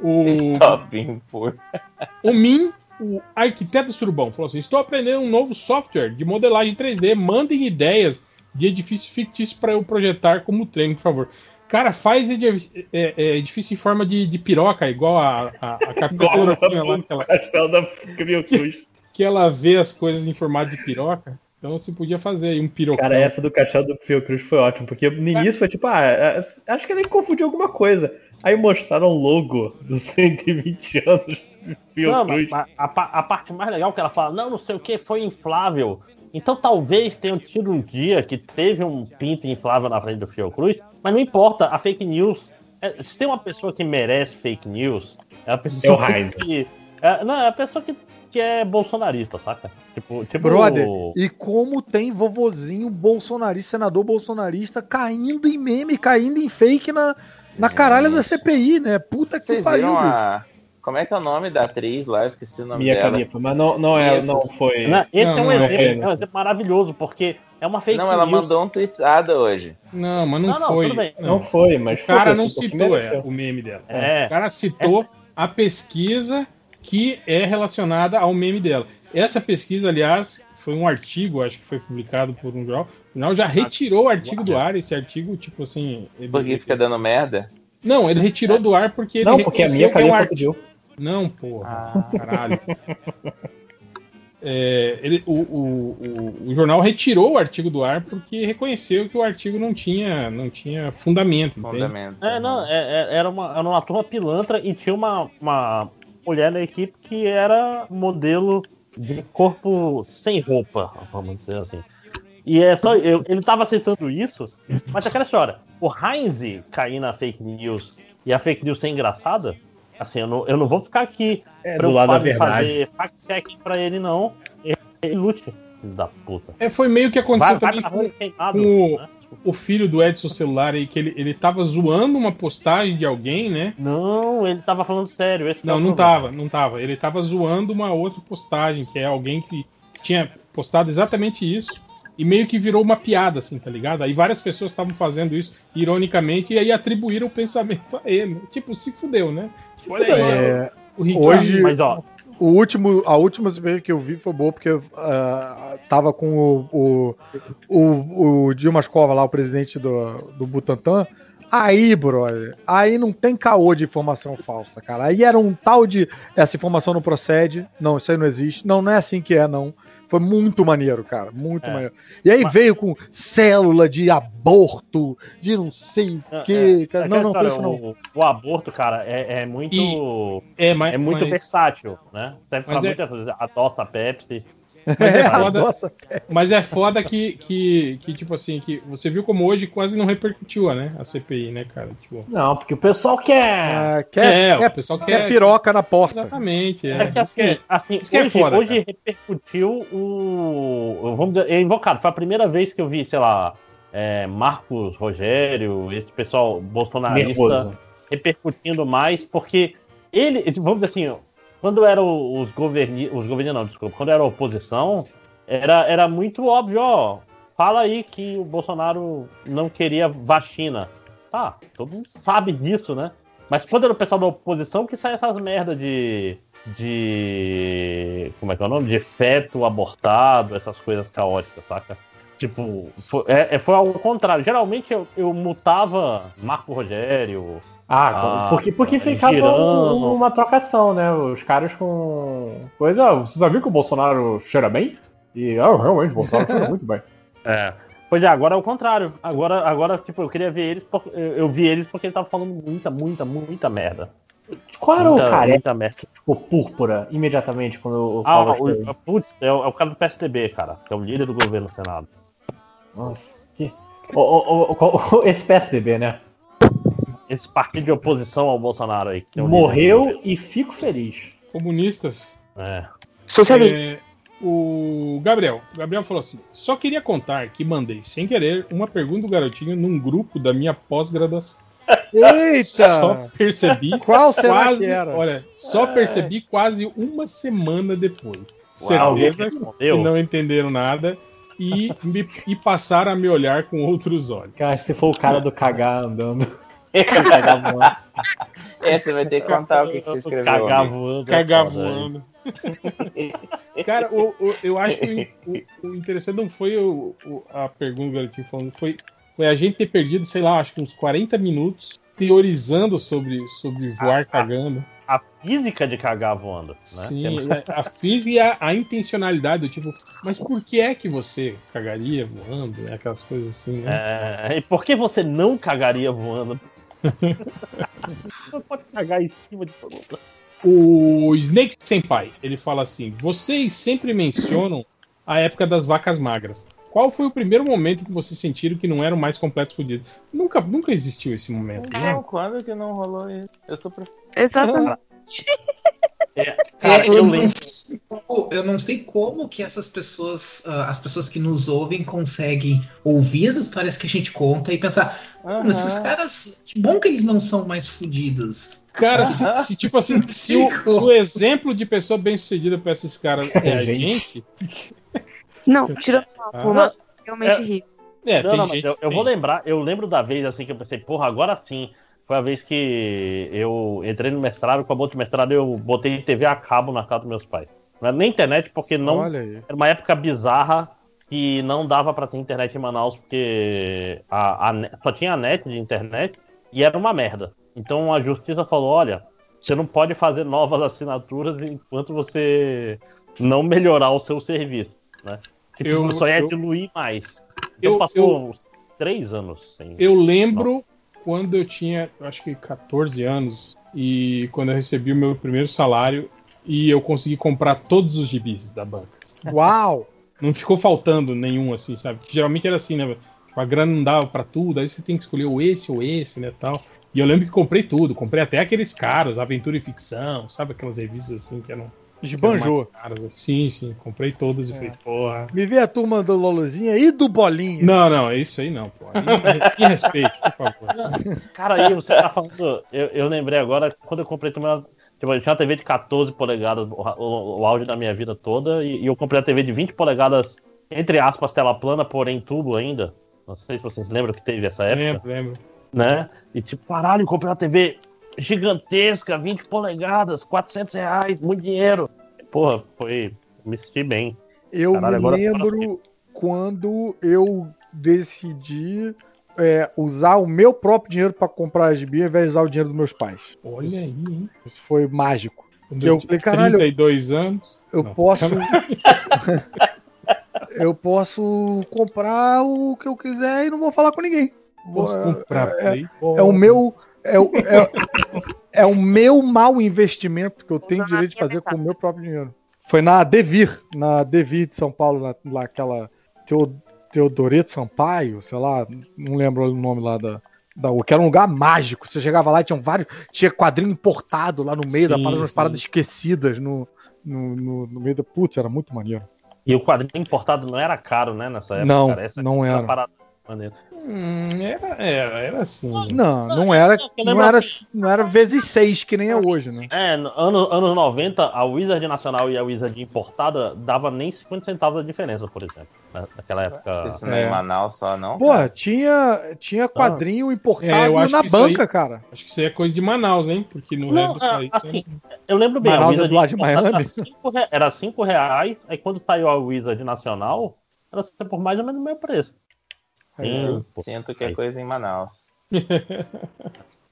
O, Stop being poor. [laughs] o Min, o arquiteto surubão, falou assim: Estou aprendendo um novo software de modelagem 3D. Mandem ideias de edifício fictício para eu projetar como treino, por favor. Cara, faz edi- é, é, edifício em forma de, de piroca, igual a, a, a capitã lá, que Castelo da Criocruz. que ela vê as coisas em formato de piroca. Então você podia fazer aí um pirocão. Cara, essa do Castelo do Fiocruz foi ótimo, porque no início foi tipo, ah, é, acho que ele confundiu alguma coisa. Aí mostraram o logo dos [laughs] 120 anos do Não, Fiocruz. mas a, a a parte mais legal que ela fala, não, não sei o que, foi inflável. Então talvez tenham tido um dia que teve um pinto inflável na frente do Fiocruz, mas não importa, a fake news. é, se tem uma pessoa que merece fake news, é a pessoa É que. é, não, é a pessoa que, que é bolsonarista, saca? Tipo, tipo Brother, o- e como tem vovozinho bolsonarista, senador bolsonarista, caindo em meme, caindo em fake na, na caralha da CPI, né? Puta que Vocês pariu. viram bicho. a. Como é que é o nome da atriz lá? Eu esqueci o nome Mia dela. Khalifa, mas não, não, é, Isso. não foi. Né? Esse Não, é um não é, exemplo, é, é um exemplo maravilhoso, porque É uma fake Não, ela news. mandou um tweetada hoje. Não, mas não, Não, não, foi. tudo bem. Não foi, mas O cara não citou é, mereceu. o meme dela. É. O cara citou a pesquisa que é relacionada ao meme dela. Essa pesquisa, aliás, foi um artigo, acho que foi publicado por um jornal. O jornal já retirou o artigo do ar. Esse artigo, tipo assim. ele- Porque fica dando merda. Não, ele retirou do ar porque ele Não, porque a minha que é um Califa artigo. Não, porra. Ah. Caralho. É, ele- o, o- o- o jornal retirou o artigo do ar porque reconheceu que o artigo não tinha, não tinha fundamento. entende? Fundamento. É, não, é- é- era, uma, era uma turma pilantra e tinha uma, uma mulher na equipe que era modelo de corpo sem roupa, vamos dizer assim. E é só. eu- ele tava citando isso, mas é aquela história. O Heinz cair na fake news e a fake news ser engraçada, assim, eu não, eu não vou ficar aqui É, do lado da preocupado em verdade. fazer fact-check pra ele, não. Ele, ele lute, filho da puta. É, foi meio que aconteceu Vai- vai também pra com, queimado, com o, né? o filho do Edson Celular aí, que ele, ele tava zoando uma postagem de alguém, né? Não, ele tava falando sério. Esse que é Não, não tava, não tava. Ele tava zoando uma outra postagem, que é alguém que tinha postado exatamente isso. E meio que virou uma piada, assim, tá ligado? Aí várias pessoas estavam fazendo isso ironicamente e aí atribuíram o pensamento a ele. Tipo, se fudeu, né? Olha aí, É, o Rick hoje, Mas, ó, o último, a última cerveja que eu vi foi boa porque ah, tava com o, o, o, o Dilma Escova lá, o presidente do, do Butantan. Aí, brother, aí não tem caô de informação falsa, cara. Aí era um tal de essa informação não procede, não, isso aí não existe, não, não é assim que é, não. Foi muito maneiro, cara, muito É. maneiro. E aí Mas- veio com célula de aborto, de não sei o quê, cara. é Não, não, história, não. O, o aborto, cara, é, é muito. É, mas, é muito mas- versátil, né? Serve pra é- muitas coisas. Adota Pepsi. Mas é É, [laughs] foda, nossa, mas é foda que, que, que, tipo assim, que você viu como hoje quase não repercutiu, né? A CPI, né, cara? Tipo, Não, porque o pessoal quer. Ah, quer, É, quer, o pessoal quer quer- piroca na porta. exatamente. É, É que assim, Isso assim é hoje, foda, hoje cara. repercutiu o. Vamos dizer, é invocado. Foi a primeira vez que eu vi, sei lá, é, Marcos Rogério, esse pessoal bolsonarista Nervoso. repercutindo mais, porque ele, vamos dizer assim, quando era os governi, os governos não, desculpa, quando era a oposição, era, era muito óbvio, ó, fala aí que o Bolsonaro não queria vacina. Tá, todo mundo sabe disso, né? Mas quando era o pessoal da oposição que sai essas merda de. de. como é que é o nome? De feto abortado, essas coisas caóticas, saca? Tipo, foi, é, é- foi ao contrário. Geralmente eu, eu mutava Marco Rogério. Ah, Ah, porque, porque ficava um- uma trocação, né? Os caras com. Coisa. "Ah, Você já viu que o Bolsonaro cheira bem? E ah, realmente, o Bolsonaro cheira muito bem. [laughs] É. Pois é, agora é o contrário. Agora, agora tipo, eu queria ver eles, por- eu, eu vi eles porque ele tava falando muita, muita, muita merda. Qual era muita, o cara Muita merda. que ficou púrpura imediatamente quando o Ah, o, putz, é o, é o cara do PSDB, cara, que é o líder do governo no Senado. Nossa, que. O, o, o- o- esse PSDB, né? Esse partido de oposição ao Bolsonaro aí. Que é Morreu e fico feliz. Comunistas. É. É, o Gabriel. O Gabriel falou assim: só queria contar que mandei, sem querer, uma pergunta do garotinho num grupo da minha pós-graduação. Eita! [laughs] Só percebi. Qual será quase, que era? Olha, só percebi quase uma semana depois. Uau, Certeza que não entenderam nada e, me, e passaram a me olhar com outros olhos. Cara, se for o cara do cagar andando. [laughs] Cagar voando. Esse vai ter que contar o que, que você escreveu. Cagar amigo. voando. é Cagar voando. Cara, o, o- eu acho que o, o interessante não foi o- o- a pergunta garotinho falando, foi, foi a gente ter perdido, sei lá, acho que uns 40 minutos teorizando sobre, sobre voar cagando. A física de cagar voando. Né? Sim, Tem- a, física e a, a intencionalidade, do tipo, mas por que é que você cagaria voando? Né? Aquelas coisas assim, né? É, e por que você não cagaria voando? [laughs] Não pode cagar em cima de todo mundo. O Snake Senpai, ele fala assim: vocês sempre mencionam a época das vacas magras. Qual foi o primeiro momento que vocês sentiram que não eram mais completos fodidos? Nunca, nunca existiu esse momento. né? Não, quando que não rolou isso? Eu sou prof... Exatamente. Cara, eu, eu não sei como- eu não sei como que essas pessoas, ah, as pessoas que nos ouvem, conseguem ouvir as histórias que a gente conta e pensar: "Mano, esses caras, que bom que eles não são mais fudidos. Cara, [laughs] se, se, tipo assim, se o, se o exemplo de pessoa bem sucedida pra esses caras é a gente, [laughs] Não, tirando Ah. uma, realmente É. rico. É, não, tem não, mas gente eu, eu vou lembrar, eu lembro da vez assim que eu pensei, porra, agora sim. Foi a vez que eu entrei no mestrado, com a bolsa de mestrado eu botei TV a cabo na casa dos meus pais. Não era nem internet, porque não. Era uma época bizarra que não dava pra ter internet em Manaus, porque a, a só tinha a net de internet e era uma merda. Então a justiça falou: olha, você não pode fazer novas assinaturas enquanto você não melhorar o seu serviço. Né? Tipo, Eu- só ia eu- diluir mais. Então Eu- passou eu- uns três anos sem. Eu lembro quando eu tinha, eu acho que 14 anos, e quando eu recebi o meu primeiro salário e eu consegui comprar todos os gibis da banca. [laughs] Uau! Não ficou faltando nenhum, assim, sabe? Geralmente era assim, né? Tipo, a grana não dava pra tudo, aí você tem que escolher ou esse ou esse, né, tal. E eu lembro que comprei tudo, comprei até aqueles caros, Aventura e Ficção, sabe? Aquelas revistas assim que eram... Esbanjou. caras. Sim, sim, comprei todas e falei, porra... Me vê a turma do Lolozinha e do Bolinha. Não, não, é isso aí não, pô. Me [laughs] respeite, por favor. Cara, aí você tá falando. Eu, eu lembrei agora, quando eu comprei também. uma- Tipo, eu tinha uma TV de 14 polegadas, o, o, o áudio da minha vida toda, e, e eu comprei a TV de 20 polegadas, entre aspas, tela plana, porém tubo ainda. Não sei se vocês lembram que teve essa época. Lembro, lembro. Né? E tipo, caralho, comprei uma TV gigantesca, 20 polegadas, 400 reais, muito dinheiro. Porra, foi. Me senti bem. Eu Caralho, me lembro quando eu decidi é, usar o meu próprio dinheiro para comprar a gibi ao invés de usar o dinheiro dos meus pais. Olha aí, hein? Isso foi mágico. Quando eu falei, caralho, 32 anos. eu Não, posso. [laughs] eu posso comprar o que eu quiser e não vou falar com ninguém. Posso É- comprar é, Play? é o meu. É, o- é, é o meu mau investimento que eu tenho direito de fazer com o meu próprio dinheiro. Foi na Devir, na Devir de São Paulo, na, lá aquela Teo, Teodoreto Sampaio, sei lá, não lembro o nome lá da, da que era um lugar mágico. Você chegava lá e tinha vários, tinha quadrinho importado lá no meio da Sim, parada, umas paradas esquecidas no, no, no, no meio da. Putz, era muito maneiro. E o quadrinho importado não era caro, né, nessa época, Não, cara. Essa não era. era. Hum, era, era, era assim. Não, não era, não era, assim. não era vezes seis que nem é hoje, né? É, no- ano, anos 90, a Wizard Nacional e a Wizard importada dava nem 50 centavos a diferença, por exemplo. na- Naquela época. Isso não é em Manaus só, não? Porra, tinha, tinha quadrinho importado É, eu acho na isso aí- banca, cara. Acho que isso aí é coisa de Manaus, hein? Porque no Não, resto do é, país. assim, eu lembro bem, Manaus a é do lado de Miami? Era 5 re... era cinco reais, aí quando saiu a Wizard Nacional, era por mais ou menos o mesmo preço. Sim, pô. Sinto que é coisa em Manaus. [laughs]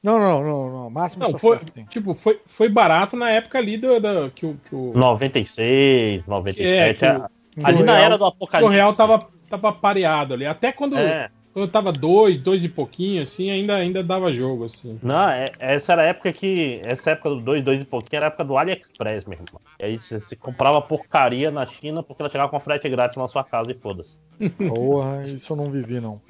Não, não, não, não. Máximo Não, foi, tipo, foi, foi barato na época ali do, do- que, o, que o. 96, É, 97. que o- ali que na real- era do apocalipse. O real tava, tava pareado ali. Até quando, É. quando tava dois, dois e pouquinho, assim, ainda, ainda dava jogo, assim. Não, é- essa era a época que. Essa época do 2, 2 e pouquinho era a época do AliExpress, meu irmão. E aí você, você comprava porcaria na China porque ela chegava com frete grátis na sua casa e foda-se. Porra, isso eu não vivi, não.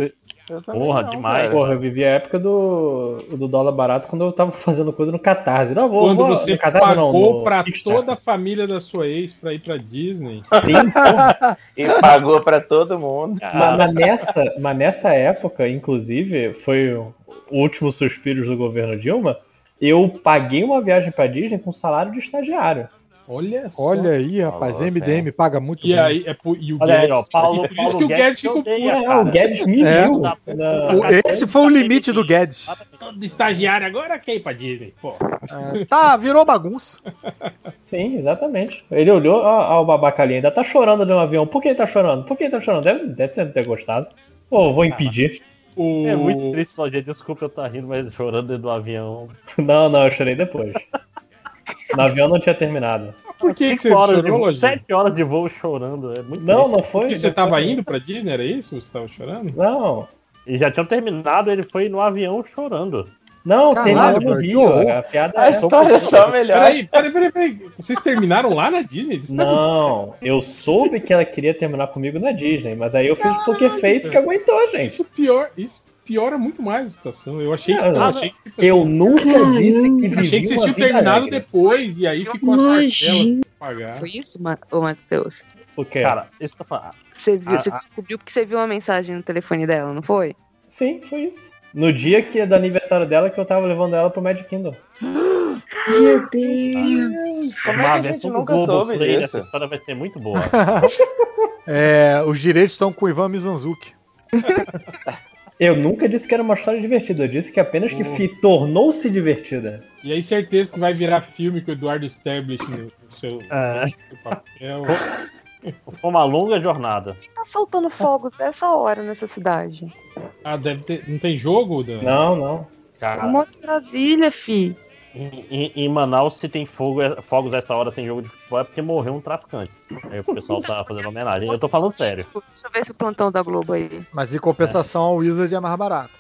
Porra, demais. Porra, eu vivi a época do, do dólar barato quando eu tava fazendo coisa no Catarse. Não, vou, Quando vou, você no Catarse não, pagou no pra Kickstarter. toda a família da sua ex pra ir pra Disney. Sim, [laughs] porra. E pagou pra todo mundo. Mas, mas nessa, mas nessa época, inclusive, foi o último suspiro do governo Dilma. Eu paguei uma viagem pra Disney com salário de estagiário. Olha só. Olha aí, rapaz, Falou, MDM paga muito E bem. aí, é por, e o Olha aí, Guedes. ó, Paulo- e por Paulo isso que o Guedes Guedes ficou puto. Ah, o Guedes me [laughs] É. viu. Esse foi o limite do Guedes. Todo estagiário agora quer ir pra Disney, pô. É, tá, virou bagunça. Sim, exatamente. Ele olhou, ó, ó, o babaca ali ainda tá chorando no avião. Por que ele tá chorando? Por que ele tá chorando? Deve, deve ter- ter gostado. Pô, vou impedir. O... É muito triste, gente. Desculpa eu estar rindo, mas chorando dentro do avião. Não, não, eu chorei depois. No avião não tinha terminado. Por que, que você horas de chorou? Sete horas de voo chorando. É muito Não, triste. não foi. Porque você não tava foi. indo pra Disney, era isso? Você tava chorando? Não, E já tinham terminado, ele foi no avião chorando. não, Caralho, terminou no Rio. A piada A é. história é só melhor. Peraí, peraí, peraí, peraí. Vocês terminaram lá na Disney? Você tá- Não, eu soube que ela queria terminar comigo na Disney, mas aí eu fiz o Poker Face que aguentou, gente. Isso pior, isso piora muito mais a situação. Eu achei, Não, eu não. achei que, tipo, Eu assim, nunca disse que vivi achei que vocês tinham terminado alegre. depois e aí ficou as parcelas Imagina. pra pagar. Foi isso, Matheus? O quê? Cara, isso tá falando. Você, viu, Ah, você ah. descobriu porque você viu uma mensagem no telefone dela, não foi? Sim, foi isso. No dia que é do aniversário dela, que eu tava levando ela pro Magic Kingdom. [gasps] Meu Deus. Como é que a gente do nunca Globo soube Play disso? dessa história vai ser muito boa. [laughs] É, os direitos estão com o Ivan Mizanzuki. [laughs] Eu nunca disse que era uma história divertida, eu disse que apenas que Oh. fi- tornou-se divertida. E aí, certeza que vai virar filme com o Eduardo Stablish no, seu, É. [laughs] no seu papel. Foi uma longa jornada. Tá soltando fogos essa hora nessa cidade. Ah, deve ter. Não tem jogo? Dan? Não, não. Cara, Um monte de Brasília, fi. Em, em- Manaus, se tem fogo, fogos essa hora sem jogo de futebol, é porque morreu um traficante. Aí o pessoal tá fazendo homenagem. Eu tô falando sério. Deixa eu ver esse plantão da Globo aí. Mas em compensação, a Wizard é mais barato.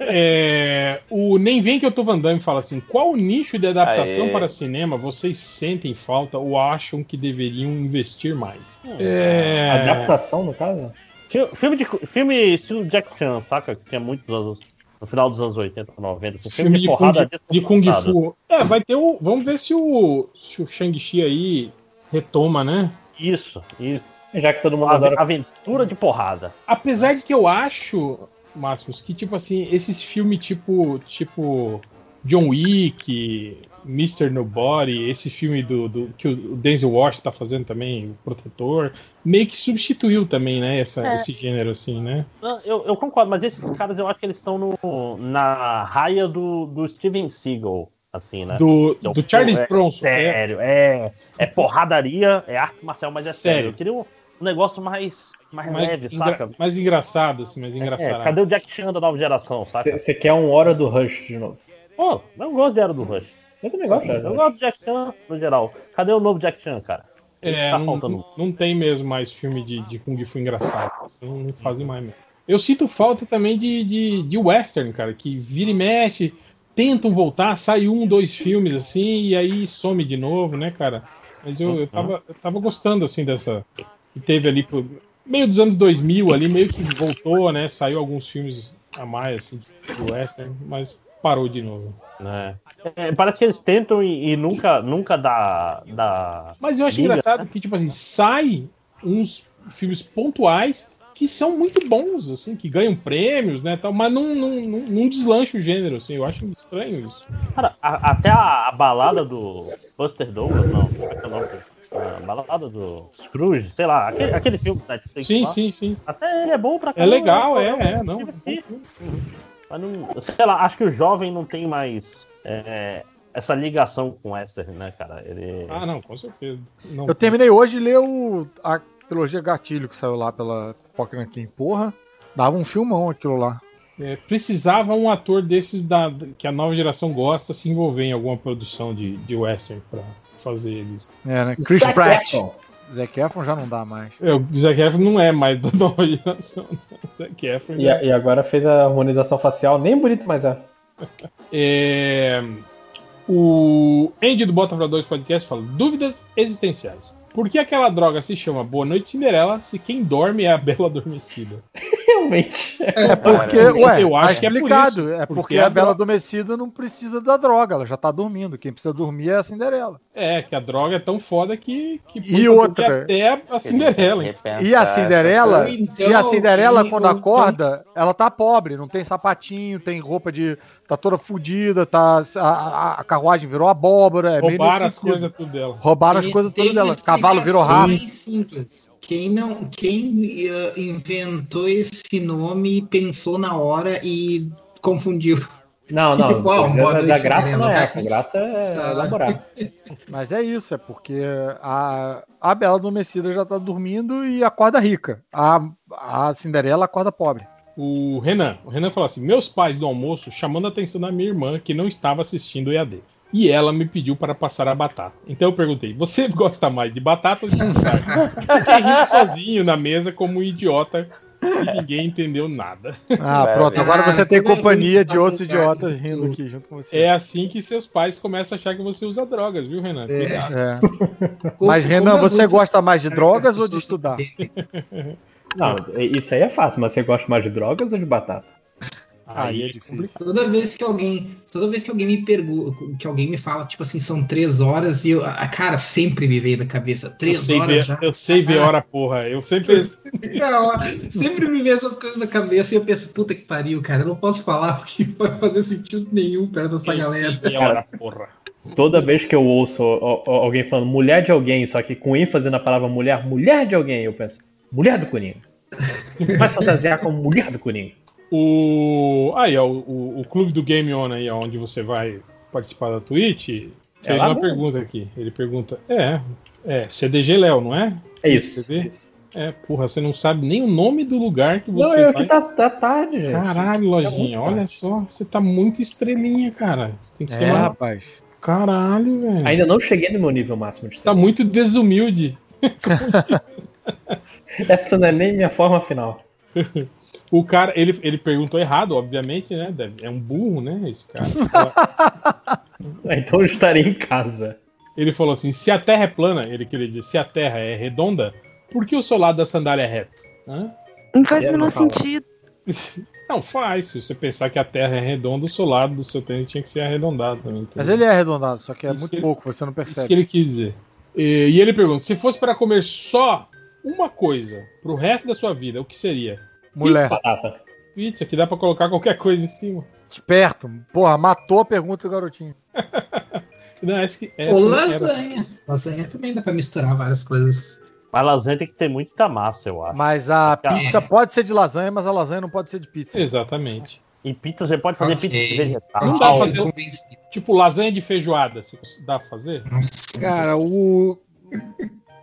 É, o Nem Vem Que Eu Tô Van Damme fala assim: qual nicho de adaptação Aê. para cinema vocês sentem falta ou acham que deveriam investir mais? É, Adaptação, no caso? Fi- Filme, de, filme estilo Jack Chan, saca? Que tinha muitos anos. No final dos anos 80, 90. Assim, filme, de, porrada Kung, de Kung. Fu. É, vai ter o. Vamos ver se o, se o Shang-Chi aí retoma, né? Isso, isso. Já que todo mundo adora. Aventura de porrada. Apesar de que eu acho, Máximos, que tipo assim, esses filmes tipo, tipo John Wick, Mr. Nobody, esse filme do, do- que o Denzel Washington tá fazendo também, o Protetor, meio que substituiu também, né, essa, É. esse gênero assim, né? Eu, eu concordo, mas esses caras eu acho que eles estão na raia do, do Steven Seagal, assim, né? Do- é um do Charles é Bronson, Sério, é, é porradaria, é arte marcial, mas é sério. Sério. Eu queria um, um negócio mais, mais, Mais, leve, engra- saca? mais engraçado, assim, mais É, engraçado. cadê o Jack Chan da nova geração, saca? Você quer um Hora do Rush de novo? Pô, eu gosto de Era do Rush. Eu também gosto, Eu Era do gosto do Jack Chan no geral. Cadê o novo Jack Chan, cara? É, tá não, faltando. não, tem mesmo mais filme de, de Kung Fu engraçado. Não, não fazem mais mesmo. Eu sinto falta também de, de, de western, cara, que vira e mexe, tentam voltar, sai um, dois filmes assim, e aí some de novo, né, cara? Mas eu, eu, tava, eu tava gostando, assim, dessa. Que teve ali pro meio dos anos 2000 ali, meio que voltou, né? Saiu alguns filmes a mais, assim, de western, mas parou de novo. É. É, parece que eles tentam e, e nunca, nunca dá, dá. Mas eu acho liga, engraçado né? que, tipo assim, sai uns filmes pontuais que são muito bons, assim, que ganham prêmios, né, tal, mas não, não, não, não deslancha o gênero, assim, eu acho estranho isso. Cara, a- até a, a balada do Buster Douglas, não, como é que é o nome? A balada do Scrooge, sei lá, aquele, aquele filme da Netflix Sim, lá. sim, sim. Até ele é bom pra É legal, pô, é, eu é, me não. Mas não, sei lá, acho que o jovem não tem mais é, essa ligação com o Western, né, cara? Ele... Ah, não, com certeza. Não, Eu terminei hoje de ler o, a trilogia Gatilho que saiu lá pela Pokémon King. Porra, dava um filmão aquilo lá. é, precisava um ator desses da, que a nova geração gosta se envolver em alguma produção de, de western pra fazer eles. É, né? Chris Zac Pratt. Zac Efron já não dá mais. O Zac Efron não é mais da nova geração. Zac Efron E, já- e agora fez a harmonização facial, nem bonito mais é. É, O Andy do Bota pra Dois Podcast fala: dúvidas existenciais. Por que aquela droga se chama Boa Noite Cinderela se quem dorme é a Bela Adormecida? [laughs] Realmente. É porque, ué, eu acho que é por explicado. isso. É porque, Porque a, a Bela Adormecida não precisa da droga, ela já tá dormindo. Quem precisa dormir é a Cinderela. É, que a droga é tão foda que. que E outra. Até a Cinderela. hein? E a Cinderela, Então, e a Cinderela e- quando acorda, ela tá pobre, não tem sapatinho, tem roupa de. tá toda fodida, tá, a, a- a carruagem virou abóbora. É Roubaram as coisas tudo dela. Roubaram as coisas todas dela. Cavalo virou rabo. bem simples. Quem não, quem eh, inventou esse nome pensou na hora e confundiu. Não, [laughs] não. Tipo, ah, a, boa a noite, graça não é cara, essa. Graça é [laughs] elaborar. [laughs] Mas é isso, é porque a, a Bela Adormecida já tá dormindo e acorda rica. A, a Cinderela acorda pobre. O Renan. O Renan falou assim: meus pais do almoço chamando a atenção da minha irmã que não estava assistindo o EAD. E ela me pediu para passar a batata. Então eu perguntei: você [laughs] gosta mais de batata ou de? E Fiquei rindo [laughs] sozinho na mesa como um idiota e ninguém entendeu nada. Ah, pronto. Agora você tem companhia de outros idiotas rindo aqui junto com você. É assim que seus pais começam a achar que você usa drogas, viu, Renan? Cuidado. É. Mas, Renan, você gosta mais de drogas ou de estudar? [laughs] Não, isso aí é fácil, mas você gosta mais de drogas ou de batata? Aí é difícil. Toda vez que alguém, toda vez que alguém me pergunta, que alguém me fala, tipo assim, são três horas e eu, a cara sempre me veio na cabeça, Eu três sei, horas ver, já. eu sei ver hora, porra. Eu sempre. [laughs] Não, sempre me vem essas coisas na cabeça e eu penso, puta que pariu, cara, eu não posso falar [laughs] porque não vai fazer sentido nenhum perto dessa Eu galera. sei ver hora, porra. Toda vez que eu ouço alguém falando mulher de alguém, só que com ênfase na palavra mulher, mulher de alguém, eu penso, mulher do Coringa. Quem vai fantasiar como mulher do Coringa? O. Aí, ó, o, o clube do Game On aí, ó, onde você vai participar da Twitch, fez lá uma mesmo. pergunta aqui. Ele pergunta: É, é, CDG Léo, não é? É isso. Quer ver? É, porra, você não sabe nem o nome do lugar que Não, você eu vai. aqui tá, tá tarde, gente. Caralho, Tá lojinha, muito olha só, você tá muito estrelinha, cara. Tem que ser É, uma... rapaz. Caralho, velho. Ainda não cheguei no meu nível máximo de Tá muito desumilde. [laughs] Essa não é nem minha forma final. [laughs] O cara, ele, ele perguntou errado, obviamente, né? É um burro, né? Esse cara. [laughs] então eu estaria em casa. Ele falou assim: se a Terra é plana, ele queria dizer, se a Terra é redonda, por que o seu lado da sandália é reto? Hã? Não faz o Quero menor sentido. [laughs] Não, faz. Se você pensar que a Terra é redonda, o seu lado do seu tênis tinha que ser arredondado também. Mas entendeu? ele é arredondado, só que é Isso muito que ele- pouco, você não Isso que percebe. ele quis dizer. E, e ele pergunta: se fosse para comer só uma coisa pro resto da sua vida, o que seria? Mulher. Pizza. Pizza, que dá pra colocar qualquer coisa em cima. Esperto. Porra, matou a pergunta do garotinho. [laughs] Não, essa que, essa Ou era- lasanha. Lasanha também dá pra misturar várias coisas. Mas lasanha tem que ter muita massa, eu acho. Mas a É. pizza pode ser de lasanha, mas a lasanha não pode ser de pizza. Exatamente. E pizza, você pode fazer Ok. pizza de vegetal. Não dá pra fazer. Tipo, lasanha de feijoada. se- Dá pra fazer? Cara, o.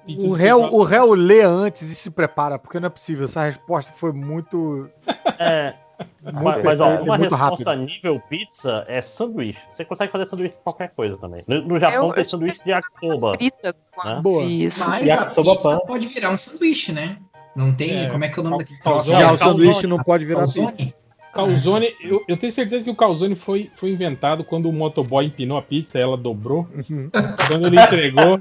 Pizza O réu, o réu lê antes e se prepara, porque não é possível. Essa resposta foi muito. [laughs] É. Muito Mas, mas, ó, e uma muito resposta rápida. nível pizza é sanduíche. Você consegue fazer sanduíche de qualquer coisa também. No, no Japão Eu- tem sanduíche de yakisoba. Né? Boa. isso. Mas Yakisoba a pizza pão. pode virar um sanduíche, né? Não tem. É, como é que é o nome daquele troço? Já o sanduíche não pode virar pizza. Calzone? Calzone, eu, eu tenho certeza que o calzone foi, foi inventado quando o motoboy empinou a pizza, ela dobrou. Uhum. Quando ele entregou.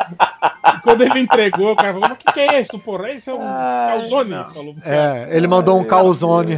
quando ele entregou, o cara falou: Mas o que, que é isso, porra? Isso é um calzone. Falou, É, ele mandou um calzone.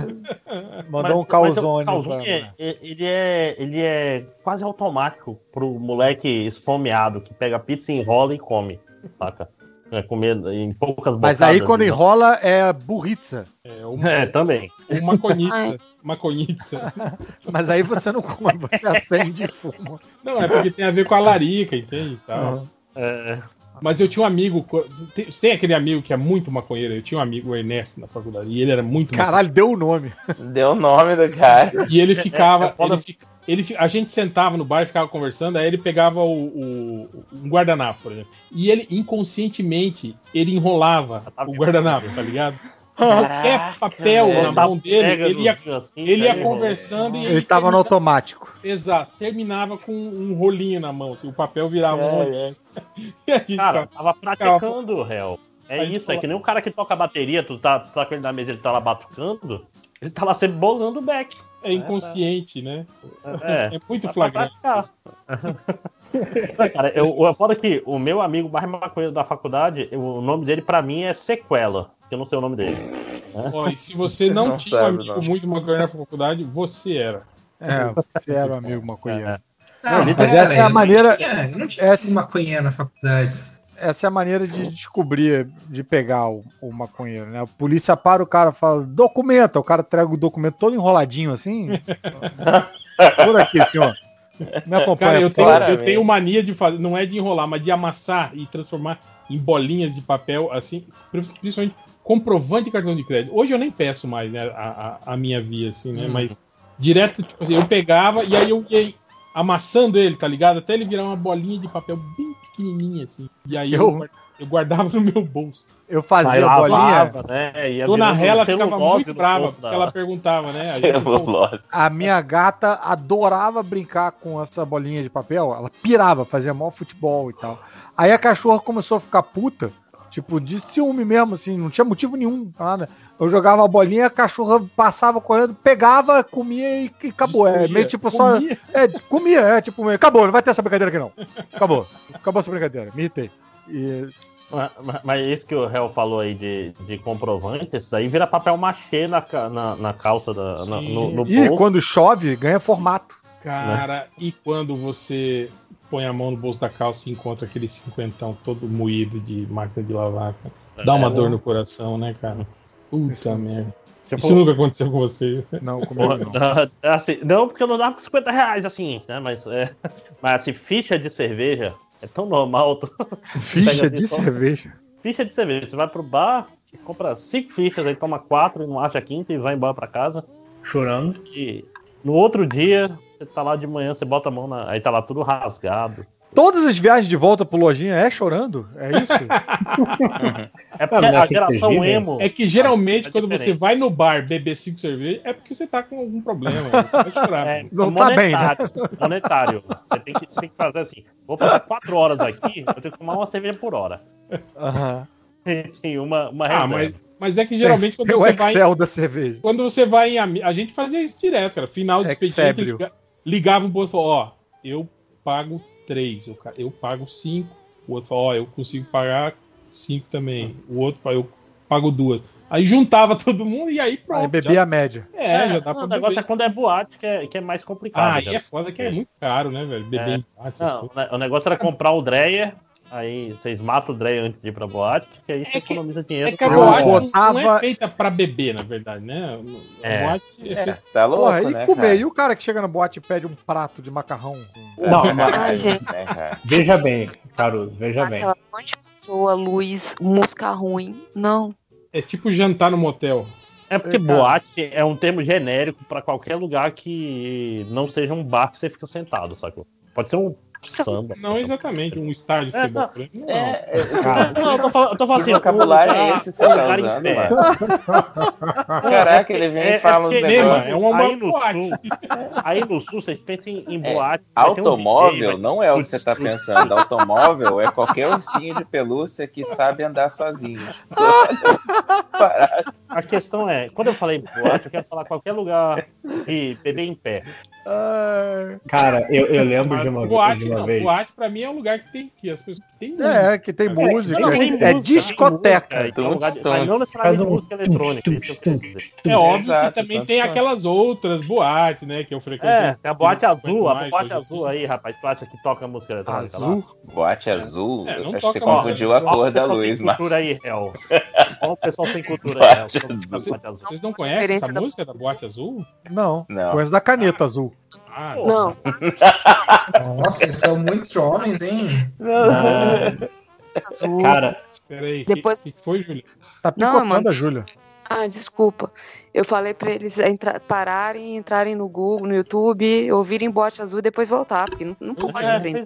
Mandou um calzone. Mas o calzone, pra- é- ele, é, ele é quase automático pro moleque esfomeado que pega pizza, enrola e come. Saca? É, comer em poucas bocadas. Mas aí quando né? enrola é burritza. É, uma, [laughs] É, também. uma conitza. Uma conitza. [laughs] Mas aí você não come, você acende e fuma. Não, é porque tem a ver com a larica, entende? e tal. Uhum. É, Mas eu tinha um amigo. Tem, tem aquele amigo que é muito maconheiro. Eu tinha um amigo, o Ernesto, na faculdade. E ele era muito Caralho, deu o nome. Deu o nome do cara. E ele ficava. É- é foda- ele fi- ele fi- a gente sentava no bar e ficava conversando, aí ele pegava o, o- um guardanapo, por exemplo. E ele, inconscientemente, ele enrolava o guardanapo, tá ligado? Qualquer papel velho. na mão dele, ele ia, assim, ele ia conversando e Ele tava no automático. Exato, terminava com um rolinho na mão, assim, o papel virava um É, rolinho. [laughs] E a gente Cara, tava praticando, réu. É Aí isso, fala- é que nem o cara que toca bateria, tu tá, tu tá com ele na mesa, ele tá lá batucando, ele tá lá sempre bolando o back. É inconsciente, né? É, É muito flagrante. [laughs] cara, eu, o foda é que o meu amigo mais maconheiro da faculdade, o nome dele pra mim é Sequela, que eu não sei o nome dele. né? Ó, e se você não, Não tinha um amigo não. muito maconheiro na faculdade, você era. É, você era um amigo maconheiro. É. Não, Mas pera, essa é a eu não maneira- tinha- Eu não tinha essa- maconheiro na faculdade. Essa é a maneira de descobrir, de pegar o, o maconheiro, né? A polícia para o cara fala, documenta. O cara entrega o documento todo enroladinho assim. [laughs] Por aqui, senhor. Me acompanha. Cara, eu tenho, eu tenho mania de fazer, não é de enrolar, mas de amassar e transformar em bolinhas de papel, assim, principalmente comprovante de cartão de crédito. Hoje eu nem peço mais, né, a, a, a minha via, assim, né, Hum. mas direto, tipo assim, eu pegava e aí eu ia amassando ele, tá ligado? Até ele virar uma bolinha de papel bem pequenininha, assim. E aí eu, Eu- guar- eu guardava no meu bolso. Eu fazia a bolinha. né? Dona Rela ficava muito brava, bolso porque ela perguntava, né? Aí [laughs] eu- Celulose. A minha gata adorava brincar com essa bolinha de papel. Ela pirava, fazia maior futebol e tal. Aí a cachorra começou a ficar puta. Tipo, de ciúme mesmo, assim, não tinha motivo nenhum, nada. Eu jogava a bolinha, a cachorra passava correndo, pegava, comia e, e acabou. É meio tipo só. Comia. É, comia, é tipo, meio, acabou, não vai ter essa brincadeira aqui não. Acabou. Acabou essa brincadeira, me irritei. E Mas, mas- mas isso que o Hel falou aí de, de comprovante, isso daí vira papel machê na, na, na calça, da, na- no, no E bolso. quando chove, ganha formato. Cara, e quando você põe a mão no bolso da calça e encontra aquele cinquentão todo moído de máquina de lavar, cara? Dá uma É, dor no coração, né, cara? Puta merda. Tipo, Isso nunca aconteceu com você. Não, Porra, não. Assim, não, porque eu não dava com 50 reais, assim, né? Mas, é, mas assim, ficha de cerveja é tão normal. tu- Ficha de só- cerveja. Ficha de cerveja. Você vai pro bar, compra cinco fichas, aí toma quatro e não acha a quinta e vai embora pra casa. Chorando. E no outro dia, você tá lá de manhã, você bota a mão na. Aí tá lá tudo rasgado. Todas as viagens de volta pro lojinha é chorando? É isso? [laughs] É porque a geração emo. É que geralmente é quando você vai no bar beber cinco cervejas, é porque você tá com algum problema. Você vai chorar. É, Não tá bem, né? monetário, monetário. Você tem, que, você tem que fazer assim: vou passar quatro horas aqui, eu tenho que tomar uma cerveja por hora. Aham. [laughs] Tem uma, uma Ah, reserva. mas, mas é que geralmente quando Tem o você vai. Excel da cerveja. Quando você vai em. A gente fazia isso direto, cara. Final de expediente, Ligava um pro outro e falou: Ó, eu pago três, eu, eu pago cinco. O outro falou: Ó, eu consigo pagar cinco também. O outro falou: eu pago duas. Aí juntava [laughs] todo mundo e aí pronto. Aí bebia já- a média. É, já dá não, pra o negócio beber. é quando é boate que é, que é mais complicado. Ah, aí é foda que é muito caro, né, velho? Beber É. em boate, Não, o negócio era comprar o Dreyer, aí vocês matam o Dreyer antes de ir pra boate, que aí você economiza dinheiro. É que a boate não- não botava- é feita pra beber, na verdade, né? A É. boate é É, feita. tá louco, Porra, e né, comer? cara? E o cara que chega na boate e pede um prato de macarrão? Não, mas- Ai, gente. É, cara. Veja bem, Caruso, veja bem. Aquela monte de pessoa, luz, música ruim. Não. É tipo jantar no motel. É porque É, boate é um termo genérico pra qualquer lugar que não seja um bar que você fica sentado, sacou? Pode ser um samba. Não exatamente um estádio de É, futebol. não. É, Cara, não, eu tô falando, eu tô falando Que assim, vocabulário é esse que você tá usando? [laughs] Caraca, ele vem É- e fala é uns cinema, negócios. é uma aí no sul, aí no sul vocês pensam em, É, boate. um Automóvel não é o que você tá pensando. Automóvel é qualquer ursinho de pelúcia que sabe andar sozinho. [laughs] A questão é, quando eu falei boate, eu quero falar qualquer lugar e beber em pé. Ah, Cara, eu, eu lembro Mas de uma, boate, de uma não. vez. Boate pra mim é um lugar que tem que as pessoas que tem É, que tem música. Não, tem é música, tem discoteca. música, então é um lugar de- mas não necessariamente um música eletrônica. É óbvio Exato, que também tem aquelas outras boates, né? Que eu frequento. É, tem a boate azul, a boate azul aí, rapaz, tu acha que toca música eletrônica lá? Azul? Boate azul, É, acho que você confundiu a cor da luz, mas. cultura aí, Hel. [laughs] Olha o pessoal sem cultura aí. Vocês não conhecem essa música da Boate Azul? Não. Não. Conheço da caneta azul. Ah, Não. Nossa, eles são muitos homens, hein? Azul. Cara, Peraí, Depois- o que, que foi, Júlia? Tá Não, picotando mano. a Júlia. Ah, desculpa. Eu falei pra eles entra- pararem, entrarem no Google, no YouTube, ouvirem bote azul e depois voltar, porque não, não pode É, aprender.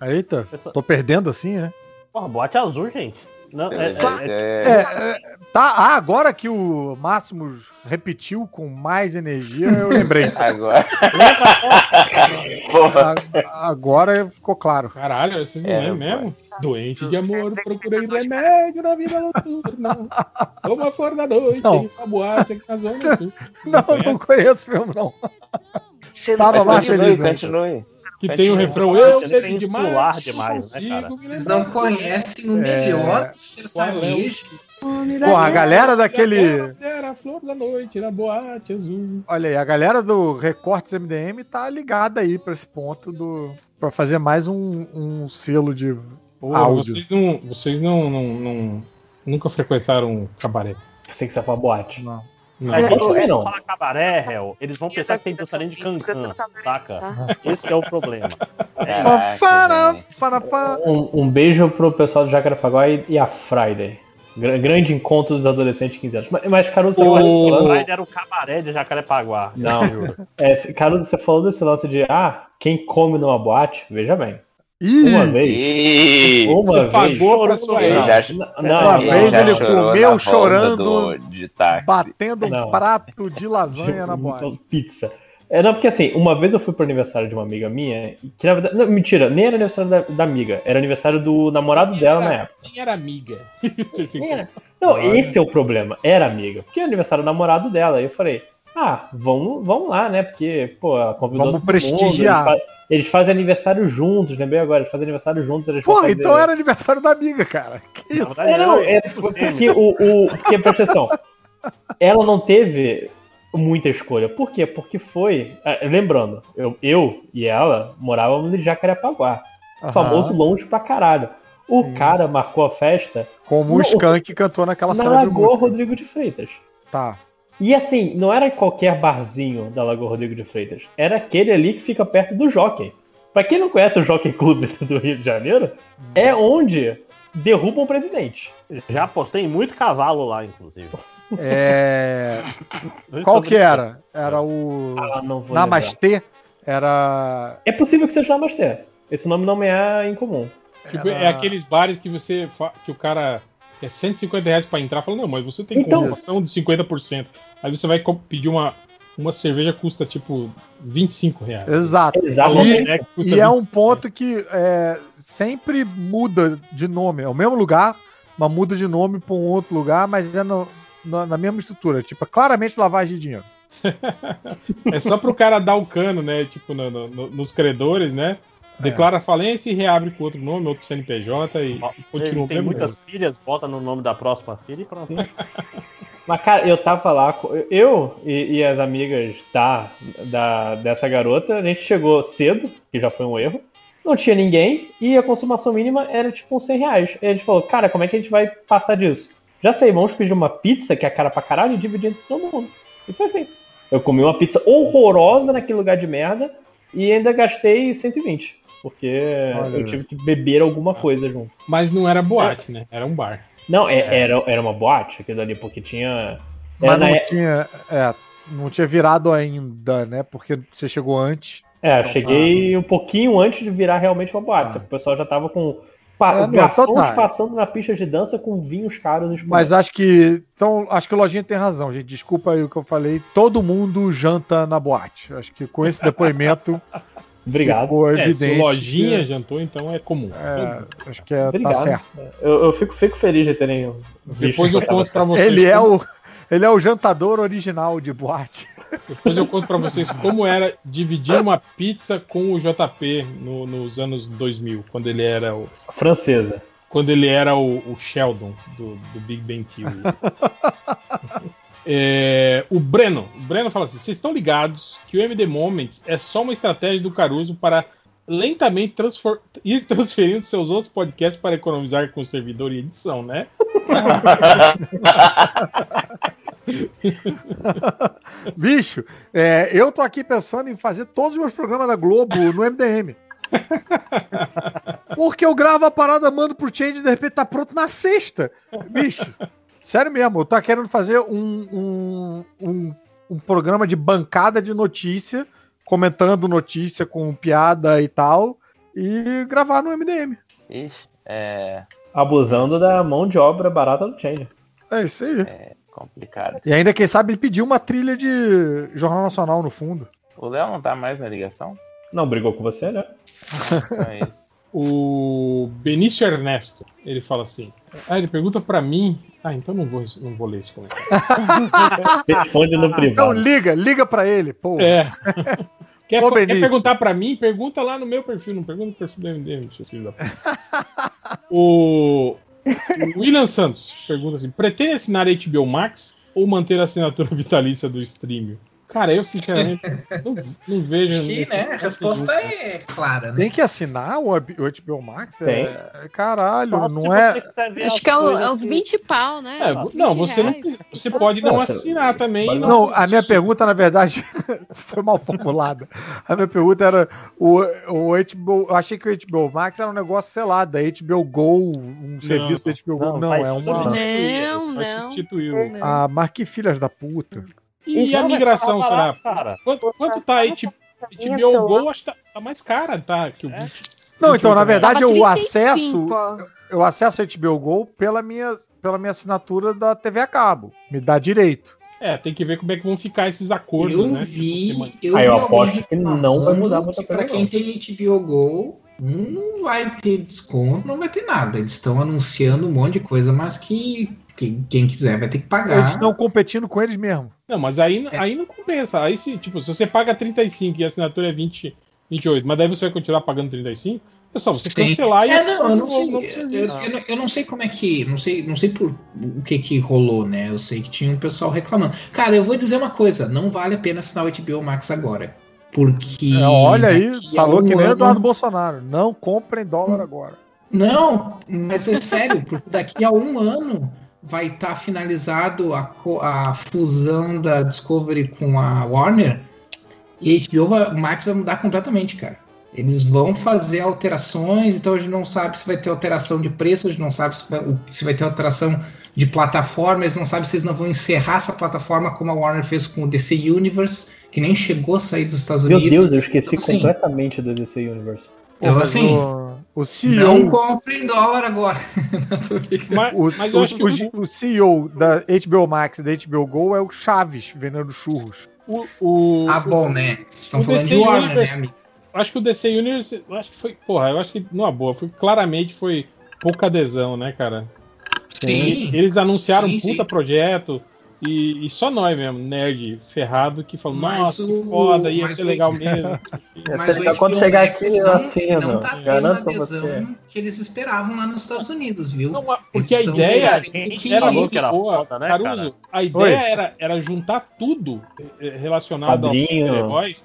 é. Eita, tô perdendo assim, né? Porra, boate azul, gente. Não, é, é- é- É, é, tá, ah, agora que o Máximos repetiu com mais energia, eu lembrei. [laughs] Agora. [laughs] A- agora ficou claro. Caralho, vocês não É, lembram mesmo? Doente de amor, procurei remédio na vida noturna. Uma flor da noite, Não. uma boate aqui na zona sul. [laughs] Não, não conheço mesmo, não. Você Tava não lá Continue, feliz. né? continue. Que tem o refrão, eu Você bebo tem demais, demais, né, cara? Eles não conhecem o melhor sertanejo. Pô, a galera daquele. Era a flor da noite, na boate azul. Olha aí, a galera do Recortes MDM tá ligada aí pra esse ponto do. pra fazer mais um, um selo de Porra, áudio. vocês não, vocês não, não, não- nunca frequentaram um cabaré. sei que você fala boate. Não. Não. É, quando você não. fala cabaré, Hel, eles vão pensar que tem dançarino de cancan, saca? Tá? Esse é o problema. [laughs] É, Caraca. Um, um beijo pro pessoal do Jacarepaguá e, e a Friday. Gra- grande encontro dos adolescentes de 15 anos. Mas, mas Caruso, você o falou desse lance- Pride era o cabaré de Jacarepaguá. Não, é, Caruso, você falou desse lance de ah, quem come numa boate, veja bem. Ih, Uma vez. Ih, Uma Você vez. pagou pra sua ele ex. Não, Uma ele vez ele comeu chorando, do- de táxi. batendo um Não. prato de lasanha na boate. Então, Pizza. É, não, porque assim, uma vez eu fui pro aniversário de uma amiga minha, que na verdade. Não, mentira, nem era aniversário da, da amiga, era aniversário do namorado dela na época. Quem era amiga? [laughs] Nem era. Não, esse é o problema. Era amiga. Porque é aniversário do namorado dela. Aí eu falei, ah, vamos, vamos lá, né? Porque, pô, convidou Vamos todo mundo, prestigiar. Eles, fa- eles fazem aniversário juntos, lembrei agora. Eles fazem aniversário juntos. Eles Porra, fazer- então era aniversário da amiga, cara. Que isso? verdade, É, não, é porque o, o. Porque, presta atenção. Ela não teve muita escolha. Por quê? Porque foi. ah, Lembrando, eu, eu e ela morávamos em Jacarepaguá. Aham. Famoso longe pra caralho. O Sim. cara marcou a festa Como o Não, Skank cantou naquela na cena Lagoa música. Rodrigo de Freitas. Tá. E assim, não era qualquer barzinho da Lagoa Rodrigo de Freitas. Era aquele ali que fica perto do Jockey. Pra quem não conhece o Jockey Club [laughs] do Rio de Janeiro, é onde derrubam o presidente. Já apostei muito cavalo lá, inclusive. É. Qual que era? Era o. Ah, não vou Namastê? Era. É possível que seja Namastê. Esse nome não me é incomum. Tipo, É aqueles bares que você fa- que o cara é 150 reais pra entrar, fala, não, mas você tem Então- conversão de 50%. Aí você vai pedir uma, uma cerveja custa tipo 25 reais. Exato. Exatamente. E, É, custa e é 25. um ponto que é, sempre muda de nome. É o mesmo lugar, mas muda de nome para um outro lugar, mas é no- na, na mesma estrutura. Tipo, é claramente lavagem de dinheiro. [laughs] É só pro cara dar o cano, né? Tipo, no- no- no- nos credores, né? É. Declara falência e reabre com outro nome, outro CNPJ e, e continua tem mesmo muitas jeito. filhas, bota no nome da próxima filha e pronto. [laughs] Mas, cara, eu tava lá, eu e, e as amigas da, da, dessa garota, a gente chegou cedo, que já foi um erro, não tinha ninguém, e a consumação mínima era tipo uns 100 reais. E a gente falou, cara, como é que a gente vai passar disso? Já sei, vamos pedir uma pizza, que é cara pra caralho, e dividir entre todo mundo. E foi assim. Eu comi uma pizza horrorosa naquele lugar de merda, e ainda gastei 120. Porque Olha. eu tive que beber alguma coisa junto. Mas não era boate, né? Era um bar. Não, é- Era, era uma boate aquilo ali, porque tinha. Mas não é- tinha, é, não tinha virado ainda, né? Porque você chegou antes. É, eu Então, cheguei um pouquinho antes de virar realmente uma boate. O pessoal já tava com pa- É, garçons total. passando na pista de dança com vinhos caros. e Mas acho que. Então, acho que o Lojinha tem razão, gente. Desculpa aí o que eu falei. Todo mundo janta na boate. Acho que com esse [laughs] depoimento. Obrigado. Ficou É, se evidente. lojinha que- jantou, então é comum. É, acho que é, tá Obrigado. certo. Eu, eu fico, fico feliz de terem. visto Depois eu conto pra certo. vocês. Ele é, o, ele é o jantador original de boate. Depois eu conto pra vocês como era dividir uma pizza com o JP no- nos anos 2000, quando ele era o. Francesa. Quando ele era o, o Sheldon do, do Big Bang Theory. [laughs] É, o Breno, o Breno fala assim: vocês estão ligados que o MD Moments é só uma estratégia do Caruso para lentamente [laughs] ir transferindo seus outros podcasts para economizar com servidor e edição, né? [laughs] Bicho, é, eu tô aqui pensando em fazer todos os meus programas da Globo no MDM. [laughs] Porque eu gravo a parada, mando pro Change e de repente tá pronto na sexta. Bicho, sério mesmo, eu tô querendo fazer um, um, um, um programa de bancada de notícia, comentando notícia com piada e tal, e gravar no MDM. Ixi, é Abusando da mão de obra barata do Change. É isso aí. complicado. E ainda, quem sabe, ele pediu uma trilha de Jornal Nacional no fundo. O Léo não tá mais na ligação? Não brigou com você, né? Então [laughs] é isso. O Benício Ernesto, ele fala assim. Ah, ele pergunta pra mim. Ah, então não vou, não vou ler esse comentário. [laughs] Responde no Então privado. liga, liga pra ele, pô. É. [laughs] Quer, Ô, quer perguntar pra mim? Pergunta lá no meu perfil, não pergunta no perfil do MDM, seu filho da puta. [laughs] o, o William Santos pergunta assim: pretende assinar HBO Max ou manter a assinatura vitalícia do streaming? Cara, eu sinceramente [laughs] não, não vejo. Acho que, né, a necessidade resposta é clara, né? Tem que assinar o o HBO Max? Tem. É, caralho, se não é. Acho que é, um- coisas é uns que- 20 pau, né? É, não, 20 você não, reais. você pode não assinar também. e Não, a minha pergunta, na verdade, [laughs] foi mal formulada. A minha pergunta era: o, o HBO. Eu achei que o HBO Max era um negócio, sei lá, da HBO Go, um serviço da HBO Go. não, Não, é uma. Não, não. substituir o. Ah, mas que filhas da puta. E Então a vai migração, será? Cara. Quanto, quanto tá aí? Tipo, HBO Go acho que tá, tá mais cara, tá? Que o É. 20. Não, então, na verdade, Tava eu 35, acesso. Eu acesso a HBO Go pela minha, pela minha assinatura da TV a cabo. Me dá direito. É, tem que ver como é que vão ficar esses acordos, Eu né? vi, Tipo, eu Aí eu aposto que não vai mudar muita que Pra coisa, quem tem HBO Go, não vai ter desconto, não vai ter nada. Eles estão anunciando um monte de coisa, mas que, que quem quiser vai ter que Eles pagar. estão competindo com eles mesmo. Não, mas aí, aí não compensa. Aí se, tipo, se você paga 35 e a assinatura é 20, 28, mas daí você vai continuar pagando 35, é só você Tem- cancelar e É, não, eu não sei. Eu, eu não- eu não sei como é que. Não sei, não sei por o que que rolou, né? Eu sei que tinha um pessoal reclamando. Cara, eu vou dizer uma coisa: não vale a pena assinar o HBO Max agora. Porque. É, olha aí, falou um que nem ano- Eduardo Bolsonaro. Não comprem dólar agora. Não, mas é sério, porque daqui a um ano vai estar finalizado a, a fusão da Discovery com a Warner, e a HBO vai- Max vai mudar completamente, cara. Eles vão fazer alterações, então a gente não sabe se vai ter alteração de preço, a gente não sabe se vai, se vai ter alteração de plataforma, eles não sabem se eles não vão encerrar essa plataforma como a Warner fez com o DC Universe, que nem chegou a sair dos Estados Meu Unidos. Deus, eu esqueci Então, assim, completamente do DC Universe. Então, assim, o, o não CEO, compre em dólar agora. [laughs] o, mas eu o- acho que o- o CEO da HBO Max e da HBO Go é o Chaves vendendo churros. O, o, ah, bom, né? Estão o falando DC de Warner, né, Universe- amigo? Acho que o DC Universe, acho que foi, porra, eu acho que numa boa, foi claramente foi pouca adesão, né, cara? Sim. Eles anunciaram Sim, um puta sim. projeto e, e só nós mesmo, nerd ferrado, que falou, Mas nossa, que o- foda, ia mas ser o- legal mesmo. [laughs] Mas o quando HBO chegar Max, aqui, ele eu não, assino, não tá tendo a adesão você. que eles esperavam lá nos Estados Unidos, viu? Porque a Eles tão ideia pouquinho. era que era boa, foda, né, Caruso. cara? A ideia Oi. era, era juntar tudo eh, relacionado aos Quadrinho. super-heróis,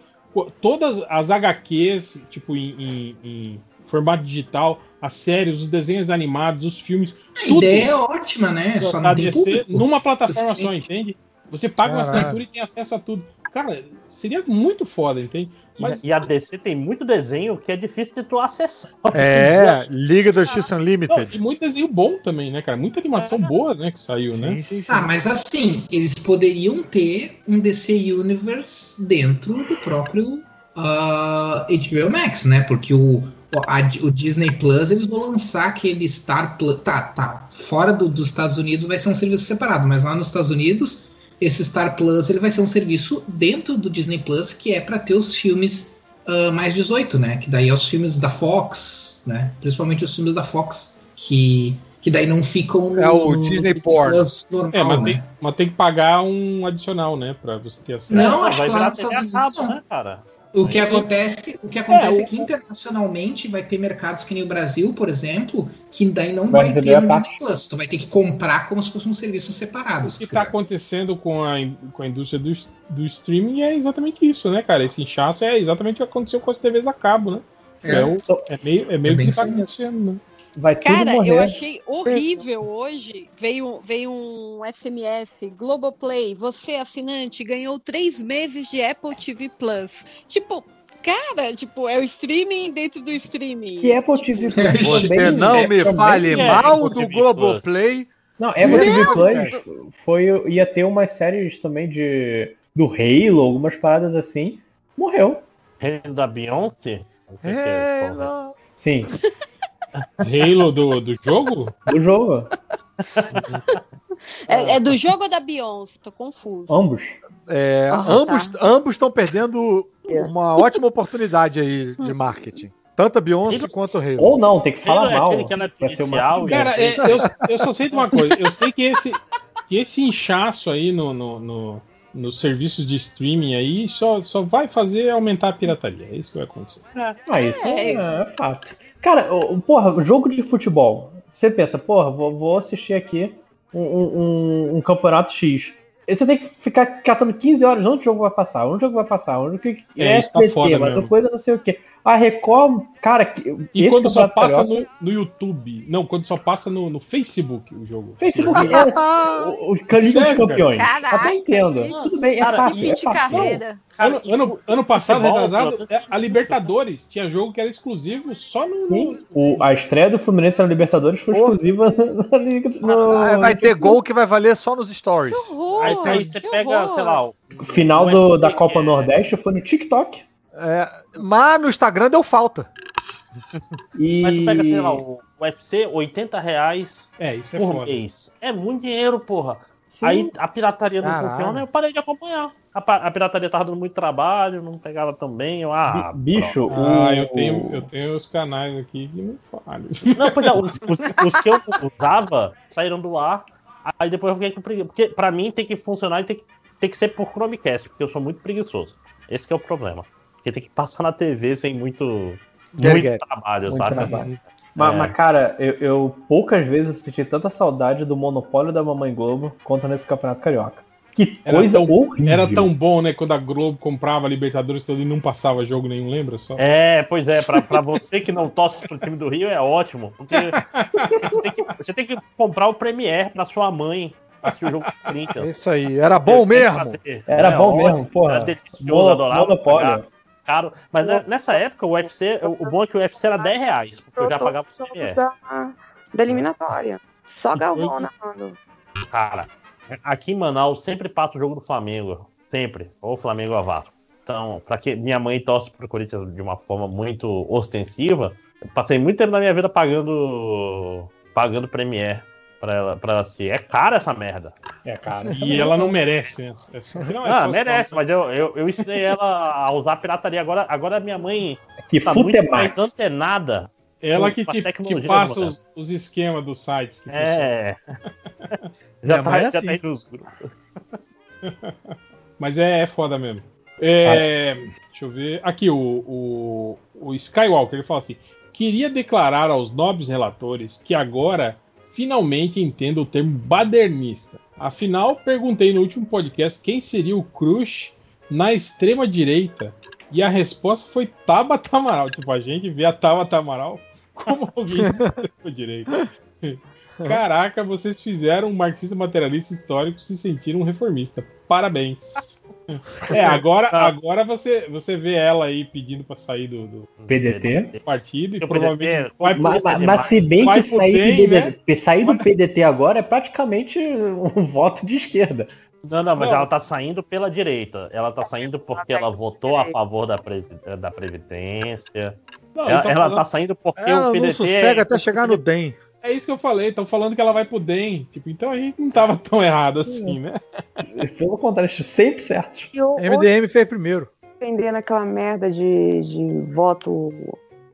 todas as HQs, tipo, em, em- em formato digital, as séries, os desenhos animados, os filmes. A ideia é ótima, né? Só não tem DC numa plataforma só, entende? Você paga uma Caralho. assinatura e tem acesso a tudo. Cara, seria muito foda, entende? Mas E a DC tem muito desenho que é difícil de tu acessar. [laughs] É, Liga da Justiça Não, Unlimited. e muito desenho bom também, né, cara? Muita animação boa, né, que saiu, né? Ah, mas assim, eles poderiam ter um DC Universe dentro do próprio ah, HBO Max, né? Porque o, a- o Disney Plus eles vão lançar aquele Star Plus. Tá, tá. Fora do- dos Estados Unidos vai ser um serviço separado, mas lá nos Estados Unidos, esse Star Plus ele vai ser um serviço dentro do Disney Plus que é para ter os filmes ah, mais 18, né? Que daí é os filmes da Fox, né? Principalmente os filmes da Fox, que, que daí não ficam no, É o no Disney. Plus normal, É, mas, né? tem, mas tem que pagar um adicional, né, pra você ter acesso. Não, acho que lá nos Estados a Unidos cabo, né, cara? O que acontece, o que acontece É, é, que internacionalmente vai ter mercados que nem o Brasil, por exemplo, que daí não Vai vai, ter. Disney Plus. Tu vai ter que comprar como se fosse um serviço separado. O se que está acontecendo com a, com a indústria do, do streaming é exatamente isso, né, cara? Esse inchaço é exatamente o que aconteceu com as TVs a cabo, né? É, É. o- é meio, é meio É que tá mesmo. acontecendo, né? Vai tudo Cara, morrer. eu achei horrível hoje. Veio, veio um SMS, Globoplay, você assinante ganhou três meses de Apple TV Plus. Tipo, cara, tipo, é o streaming dentro do streaming. Que Apple TV Plus Você também- não me também- fale é mal do Globoplay. Não, Apple TV Plus foi, ia ter umas séries também de do Halo, algumas paradas assim. Morreu. Reino da Beyoncé? O que que é? Halo. Sim, Halo do, do jogo? do jogo. É, é do jogo ou da Beyoncé? Tô confuso. Ambos. É, Ah, ambos tá. ambos estão perdendo uma ótima oportunidade aí de marketing. Tanto a Beyoncé quanto o Halo. Ou não, tem que falar Halo é mal. aquele que é Vai ser uma- e Cara, é- é, eu, eu só sei de uma coisa. Eu sei que esse, que esse inchaço aí no, no, no- nos serviços de streaming aí só, só vai fazer aumentar a pirataria. É isso que vai acontecer. Ah, isso é, É. é fato. Cara, porra, jogo de futebol. Você pensa, porra, vou, vou assistir aqui um, um- um- campeonato X. Aí Você tem que ficar catando 15 horas onde o jogo vai passar, onde o jogo vai passar, onde o que É, tá foda mas mesmo. a coisa não sei o que. A Record, cara, que- E quando só passa no, no YouTube. Não, quando só passa no, no Facebook o jogo. Facebook [laughs] é o, o dos? Campeões. Caraca, Até entendo. que- Tudo bem, é Cara, fácil. Fim É de fácil. carreira. Ano, ano, ano passado, futebol, retrasado, é, a Libertadores tinha jogo que era exclusivo só no. Sim, o- a estreia do Fluminense na Libertadores foi exclusiva [laughs] na Liga do- no, Ah, vai ter gol que vai valer só nos stories. Que horror! Aí, aí você que pega, horror. sei lá, o, final do- da Copa é- Nordeste foi no TikTok. É, mas no Instagram deu falta. E Mas tu pega, sei lá, o UFC, 80 reais É, isso é por foda. mês. É muito dinheiro, porra. Sim. Aí a pirataria não Caralho. funciona, eu parei de acompanhar. A, a pirataria tava dando muito trabalho, não pegava tão bem. Eu, ah, Bi- bicho, Ah, o- eu tenho, eu tenho os canais aqui que não falham. Não, pois é, os, [laughs] os- os que eu usava saíram do ar. Aí depois eu fiquei com preguiça. Porque pra mim tem que funcionar e tem que, tem que ser por Chromecast, porque eu sou muito preguiçoso. Esse que é o problema. Porque tem que passar na TV sem muito, Get, muito get. trabalho, Muito sabe? trabalho. Mas, É. mas, cara, eu, eu poucas vezes senti tanta saudade do monopólio da Mamãe Globo quanto nesse Campeonato Carioca. Que Era coisa tão, horrível. era tão bom, né? Quando a Globo comprava a Libertadores todo e não passava jogo nenhum, lembra só? É, pois é, pra, pra você que não torce pro time do Rio é ótimo, porque você tem que, você tem que comprar o Premiere pra sua mãe assistir o jogo do Corinthians. Isso aí, era bom mesmo. fazer. Era É bom ótimo, mesmo, porra. Era delicioso, Mono- adorava monopólio. Caro. Mas né, nessa época o UFC, o bom é que o UFC era 10 reais, porque eu já pagava o Jogos da, da eliminatória. Só Galvão narrando. Cara, aqui em Manaus sempre passa o jogo do Flamengo. Sempre. Ou Flamengo ou Vasco. Então, pra que minha mãe torce pro Corinthians de uma forma muito ostensiva, eu passei muito tempo na minha vida pagando pagando Premiere pra ela, pra ela assistir. É cara essa merda. É, cara. E ela não merece, né? É não, é ah, merece, mas eu, eu, eu ensinei ela a usar pirataria. Agora, agora minha mãe Que tá fute muito mais. mais antenada. Ela que a te, tecnologia passa os, os esquemas dos sites. Que É. [laughs] Minha já tá, é já assim. tá aí nos grupos. Mas é, é foda mesmo. É, deixa eu ver. Aqui, o, o, o Skywalker ele fala assim: queria declarar aos nobres relatores que agora finalmente entendo o termo badernista. Afinal, perguntei no último podcast quem seria o crush na extrema direita. E a resposta foi Tabata Amaral. Tipo, a gente vê a Tabata Amaral como [laughs] alguém da extrema direita. Caraca, vocês fizeram um marxista materialista histórico se sentir um reformista. Parabéns. É, agora, agora você, você vê ela aí pedindo pra sair do, do PDT. partido e provavelmente PDT, vai pro- Mas, mas- mas se bem vai que sair, do né? PDT, sair do PDT agora é praticamente um voto de esquerda. Não, não, mas Não. ela tá saindo pela direita. Ela tá saindo porque ela votou a favor da, presi- da Previdência. Não, ela tô ela tá saindo porque Ela o PDT. não sossega é- até chegar no DEM. É isso que eu falei, estão falando que ela vai pro DEM. Tipo, então a gente não tava tão errado assim, né? Pelo contrário, sempre certo. E o- MDM fez primeiro. defender naquela merda de, de voto.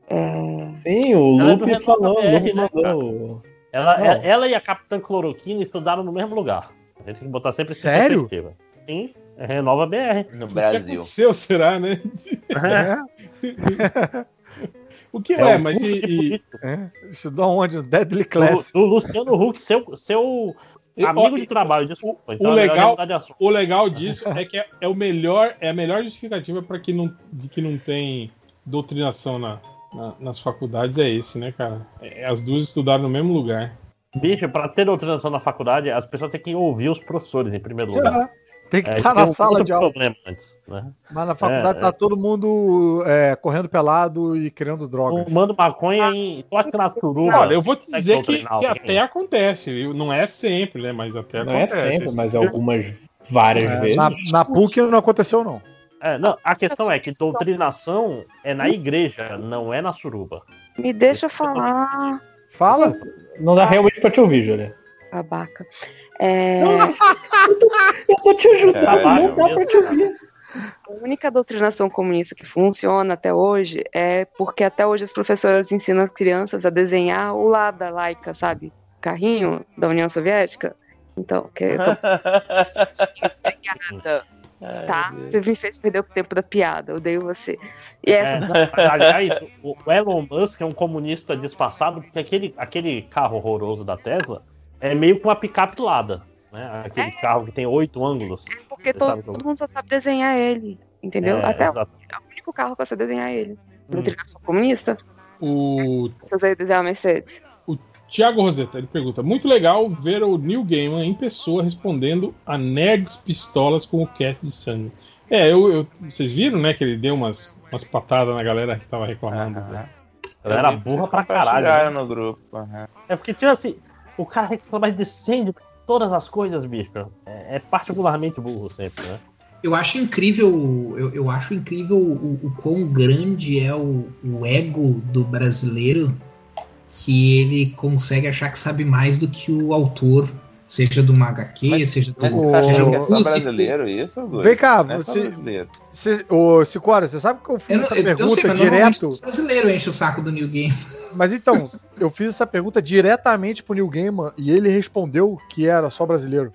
É... Sim, o Ela é Lupe Renova falou, o BR, Lupe né, mandou. Ela, Não. é- ela e a Capitã Cloroquina estudaram no mesmo lugar. A gente tem que botar sempre Sério? perspectiva. Sim, é Renova BR. No O que Brasil. aconteceu, será, né? [laughs] [laughs] O que é, um mas e, de e-. É, estudou onde? Deadly Class. do Luciano Huck, seu, seu amigo de trabalho, desculpa. o Então é melhor legal, assunto. o legal disso é que é, é o melhor, é a melhor justificativa para que não, de que não tem doutrinação na, na- nas faculdades é esse, né, cara? É, as duas estudaram no mesmo lugar. Bicho, pra ter doutrinação na faculdade, as pessoas têm que ouvir os professores em primeiro lugar. Tem que É, estar tem na um sala de aula. problema antes, né? Mas na faculdade É, tá é. todo mundo é, correndo pelado e criando drogas. Fumando maconha em. Tu acha que na suruba. Olha, eu vou te dizer que, que alguém? até acontece? Não é sempre, né? Mas até Não é acontece. sempre, mas algumas várias É, vezes. na, na PUC não aconteceu, não. É, não, a questão é que doutrinação é na igreja, não é na suruba. Me deixa falar, Fala. Não dá realmente pra te ouvir, Júlia. babaca. É... [laughs] Eu tô te ajudando, Caralho, não dá pra te ouvir. A única doutrinação comunista que funciona até hoje é porque até hoje as professoras ensinam as crianças a desenhar o lado da laica, sabe? Carrinho da União Soviética. Então, que eu tô [laughs] Obrigada. Tá? Você me fez perder o tempo da piada, eu odeio você. E É, essa não, aliás, o o Elon Musk é um comunista disfarçado, porque aquele, aquele carro horroroso da Tesla é meio que uma picape lada. Né? Aquele carro que tem oito ângulos. porque Você todo, todo mundo só sabe desenhar ele, entendeu? É, Até o, exato. é o único carro que você desenhar ele. Hum. Doutrinação comunista? O Você usa desenhar a Mercedes. Tiago Rosetta, ele pergunta: Muito legal ver o Neil Gaiman em pessoa respondendo a nerds pistolas com o cast de Sunny. É, eu, eu- vocês viram, né, que ele deu umas, umas patadas na galera que tava reclamando. né? Ela era burra pra caralho. Né? no grupo. aham. É porque, tipo assim, o cara reclama de incêndio, todas as coisas, bicho. É, é particularmente burro sempre, né? Eu acho incrível, eu, eu acho incrível o, o quão grande é o, o ego do brasileiro que ele consegue achar que sabe mais do que o autor, seja do HQ, seja do Mas O- você tá achando que é só brasileiro isso? Vem cá, Não é você- brasileiro. Cê, ô, Cicora, você sabe que eu fiz Eu, essa eu, eu sei, pergunta mas direto? os brasileiros enchem o saco do New Game. Mas então, eu fiz essa pergunta diretamente pro Neil Gaiman e ele respondeu que era só brasileiro.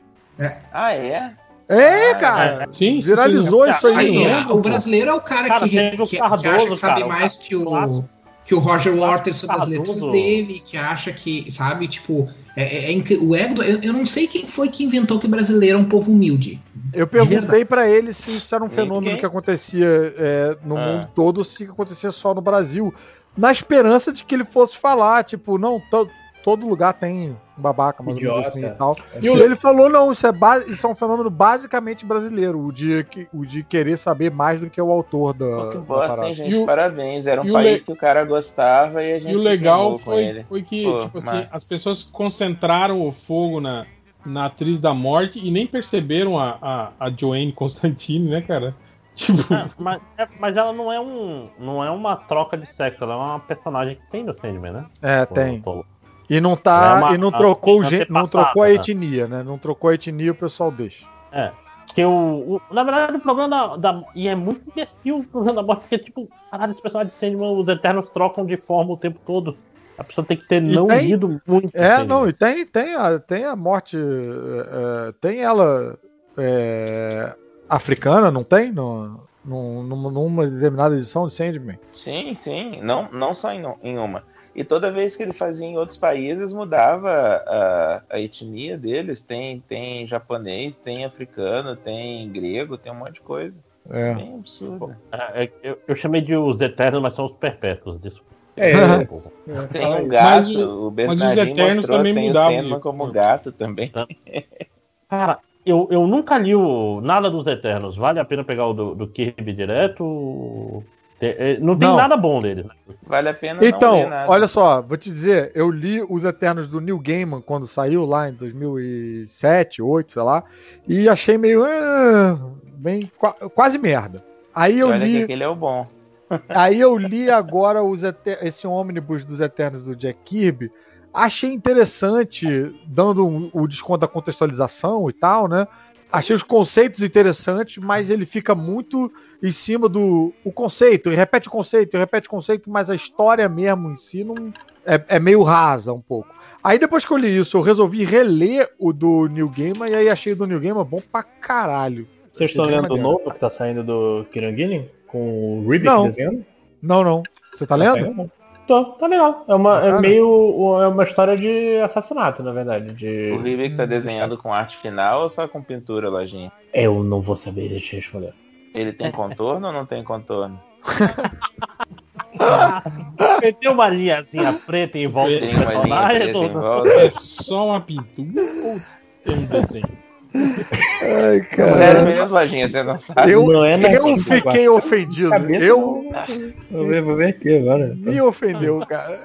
Ah, é? É, cara! Sim, sim, Viralizou sim. isso aí. Aí, é, o brasileiro é o cara, Cara, que, que, que Cardoso, acha que sabe cara, o mais que o, clássico. que o Roger Waters sobre as letras dele, que acha que, sabe, tipo, É, é- é o ego, eu, eu não sei quem foi que inventou que o brasileiro é um povo humilde. Eu perguntei pra ele se isso era um fenômeno que acontecia é, no Ah. mundo todo ou se acontecia só no Brasil. Na esperança de que ele fosse falar, tipo, não, to- todo lugar tem babaca, mais ou menos Idiota. assim e tal. E E o- ele falou, não, isso é, ba- isso é um fenômeno basicamente brasileiro, o de, que- o de querer saber mais do que o autor da, Que da bosta, parada. hein, gente? E o- Parabéns. Era um país le- que o cara gostava e a gente E o legal foi, foi que, Pô, tipo assim, mas- as pessoas concentraram o fogo na, na atriz da morte e nem perceberam a, a, a Joanne Constantine, né, cara? Tipo, É, mas, é- mas ela não é um. não é uma troca de sexo, ela é uma personagem que tem no Sandman, né? É, Tô- tem. tô- E não tá. é uma- e não trocou, o tem gen- não trocou a né? etnia, né? Não trocou a etnia, o pessoal deixa. É. Que o, o- na verdade, o problema da, da- E é muito imbecil o problema da morte, porque, tipo, caralho, os personagens de Sandman, os Eternos trocam de forma o tempo todo. A pessoa tem que ter E não tem- lido muito. É, Sandman. não, e tem, tem, a, tem a morte. é, é, tem ela é, africana, não tem? No, no, numa, numa determinada edição de Sandman. Sim, sim. Não, não só em, em uma. E toda vez que ele fazia em outros países, mudava a, a etnia deles. Tem, tem japonês, tem africano, tem grego, tem um monte de coisa. É. Bem absurdo. É, é, eu, eu chamei de os Eternos, mas são os Perpétuos. Desculpa. É. Tem um gato, Mas o- o, mas os Bernardinho Eternos mostrou, também tem mudavam o Sandman de- como gato também. [laughs] Cara, eu, eu nunca li o, nada dos Eternos. Vale a pena pegar o do, do Kirby direto? É, não tem Não. nada bom deles, né? Vale a pena não ler Então, nada. olha só, vou te dizer, eu li Os Eternos do Neil Gaiman quando saiu lá em 2007, 2008, sei lá, e achei meio. ah, bem, qua- quase merda. Aí eu Olha que li. aquele é o bom. Aí eu li agora os Eter- esse ônibus dos Eternos do Jack Kirby. Achei interessante, dando um- o desconto da contextualização e tal, né? Achei os conceitos interessantes, mas ele fica muito em cima do o conceito. Ele repete o conceito, ele repete o conceito, mas a história mesmo em si não é, é meio rasa um pouco. Aí depois que eu li isso, eu resolvi reler o do New Gaiman e aí achei o do New Gaiman bom pra caralho. Vocês estão lendo o novo que tá saindo do Kieran Gillen? Com o Ribic Não. desenhando? Não, não. Você tá lendo? saindo? Tô, tá legal. É uma, é meio. É uma história de assassinato, na verdade. De... O Ribeiro tá desenhando com arte final ou só com pintura, Lojinha? Eu não vou saber te responder. Ele tem contorno ou não tem contorno? [laughs] Meteu uma linhazinha preta em volta Tem dos uma linha personagens. preta ou em não? volta. é só uma pintura ou tem um desenho? Ai, Sério mesmo, Lojinha, você não sabe? Eu, Não é eu fiquei ofendido. Cabeça Eu Vou ver, vou ver aqui agora. me ofendeu, cara.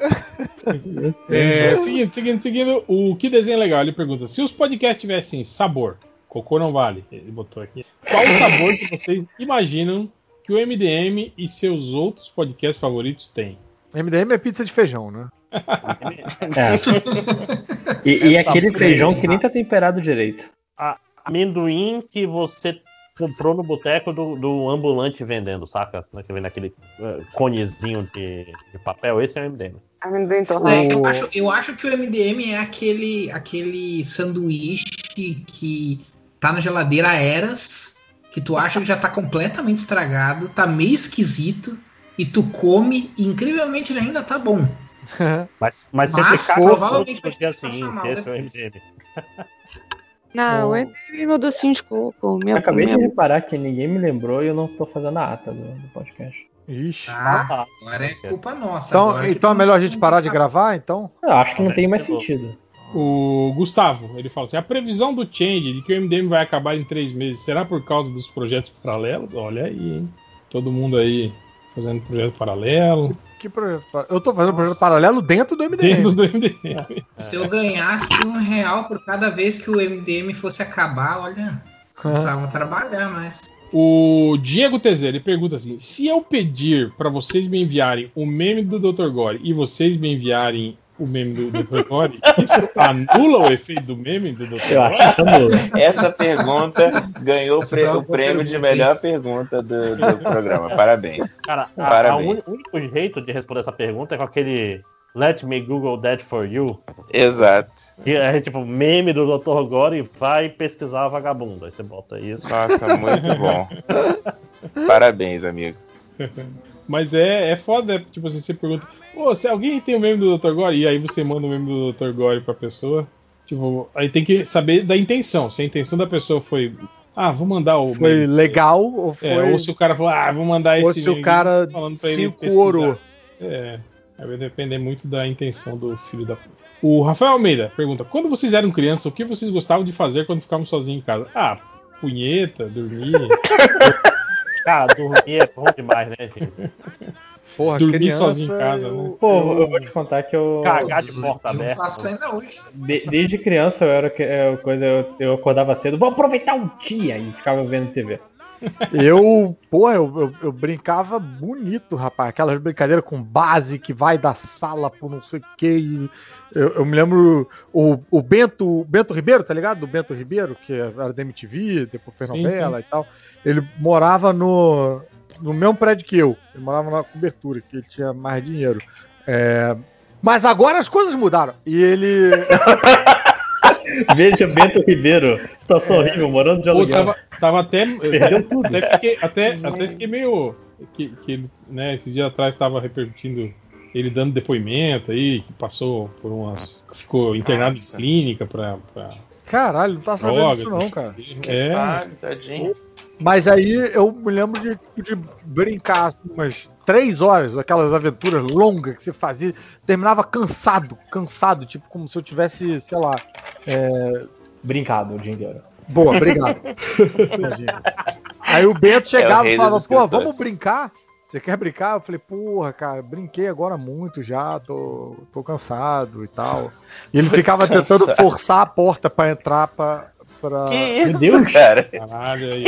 É, seguindo, seguindo, seguindo, o que desenho legal? Ele pergunta: se os podcasts tivessem sabor, cocô não vale, ele botou aqui. Qual o sabor que vocês imaginam que o MDM e seus outros podcasts favoritos têm? MDM é pizza de feijão, né? É. [laughs] E, e Essa aquele feijão que nem tá temperado direito. A- amendoim que você comprou no boteco do, do ambulante vendendo, saca? Que vem naquele eh, conezinho de, de papel, esse é o MDM. Amendoim É, eu, acho, eu acho que o MDM é aquele, aquele sanduíche que tá na geladeira há eras, que tu acha que já tá completamente estragado, tá meio esquisito, e tu come, e incrivelmente ele ainda tá bom. [laughs] Mas, mas, Mas, você ficar provavelmente vai mal esse é o. MDM. [laughs] Não, Oh. é meu docinho de coco. Minha, Acabei de minha... reparar que ninguém me lembrou e eu não tô fazendo a ata do, do podcast. Ixi. Ah, agora é culpa nossa. Então, agora então é melhor a gente parar de gravar, então? Eu acho que não tem mais sentido. O Gustavo, ele fala assim: a previsão do Change de que o MDM vai acabar em três meses será por causa dos projetos paralelos? Olha aí, hein? Todo mundo aí fazendo projeto paralelo. Que projeto? Eu tô fazendo um projeto paralelo dentro do MDM. Dentro do MDM. Se eu ganhasse um real por cada vez que o MDM fosse acabar, olha, precisavam trabalhar, mas. O Diego TZ, ele pergunta assim: se eu pedir pra vocês me enviarem o meme do Dr. Gore e vocês me enviarem o meme do Dr. Gore, isso anula o efeito do meme do Dr. Eu Gore? acho que anula. Essa pergunta ganhou o Essa pre- o prêmio de melhor pergunta do, do programa. Parabéns. Cara, a, a Parabéns. o único jeito de responder essa pergunta é com aquele Let me Google that for you. Exato. Que é tipo meme do Dr. Gore e vai pesquisar vagabundo. Aí você bota isso. Nossa, muito bom. [laughs] Parabéns, amigo. Mas é, é foda, tipo assim, você pergunta, pô, se alguém tem o meme do Dr. Gore, e aí você manda o meme do Dr. Gore pra pessoa. Tipo, aí tem que saber da intenção. Se a intenção da pessoa foi. Ah, vou mandar o. Foi legal ou foi. É, ou se o cara falou, ah, vou mandar esse. Ou se o cara falando pra ele cinco orou. É. Vai depender muito da intenção do filho da. O Rafael Almeida pergunta: quando vocês eram crianças, o que vocês gostavam de fazer quando ficavam sozinhos em casa? Ah, punheta, dormir. [laughs] Cara, dormir é bom demais, né, gente? Porra, dormir criança, sozinho em casa, eu- né? Pô, eu vou te contar que eu. Cagar de porta Eu aberta. faço ainda hoje. de- desde criança eu era que- é, coisa, eu, eu acordava cedo, vou aproveitar um dia e ficava vendo TV. Eu, porra, eu, eu, eu brincava bonito, rapaz. Aquelas brincadeiras com base que vai da sala por não sei o que. Eu, eu me lembro o, o Bento, o Bento Ribeiro, tá ligado? Do Bento Ribeiro, que era da MTV, depois fez Sim, novela e tal. Ele morava no, no mesmo prédio que eu. Ele morava na cobertura, que ele tinha mais dinheiro. É, mas agora as coisas mudaram. E ele. [laughs] [laughs] Veja Bento Ribeiro, situação horrível, morando de Pô, aluguel. tava, tava até. Perdeu tudo. Até fiquei, até, até fiquei meio. Que, que né, esses dias atrás estava repercutindo ele dando depoimento aí, que passou por umas. ficou internado Nossa. em clínica pra. pra Caralho, não tá sabendo drogas, disso não, cara. É. Sabe, tadinho. Mas aí eu me lembro de, de brincar assim, umas três horas, aquelas aventuras longas que você fazia, terminava cansado, cansado, tipo como se eu tivesse, sei lá. é, Brincado o dia inteiro. Boa, obrigado. Aí o Bento chegava rei e falava, pô, escritores." vamos brincar? Você quer brincar? Eu falei, porra, cara, brinquei agora muito já, tô, tô cansado e tal. E ele ficava tentando forçar a porta pra entrar pra. Pra... Que isso, Deus. cara? Caralho, aí.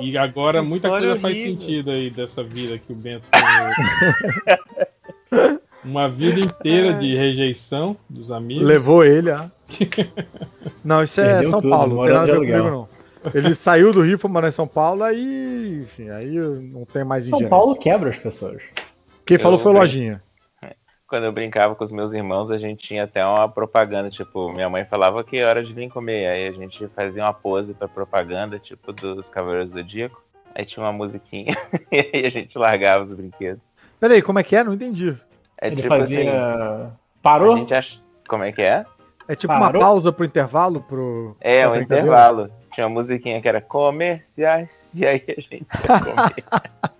E agora muita História coisa faz horrível. sentido aí dessa vida que o Bento tem. [laughs] Uma vida inteira de rejeição dos amigos. Levou ele a. [laughs] Não, isso é Perdeu São tudo, Paulo, não tem nada a ver comigo, não. Ele saiu do Rio, foi morar em São Paulo, aí, enfim, aí não tem mais São ingerência. Paulo quebra as pessoas. Quem falou Eu foi o bem. Lojinha. Quando eu brincava com os meus irmãos, a gente tinha até uma propaganda, tipo, minha mãe falava que é hora de vir comer. Aí a gente fazia uma pose pra propaganda, tipo, dos Cavaleiros do Zodíaco. Aí tinha uma musiquinha, [laughs] e aí a gente largava os brinquedos. Peraí, como é que é? Não entendi. É Ele tipo fazia. assim, Parou? a gente acha... Como é que é? É tipo Parou? uma pausa pro intervalo pro. É, um intervalo. Tinha uma musiquinha que era comerciais, [laughs] e aí a gente ia comer. [laughs]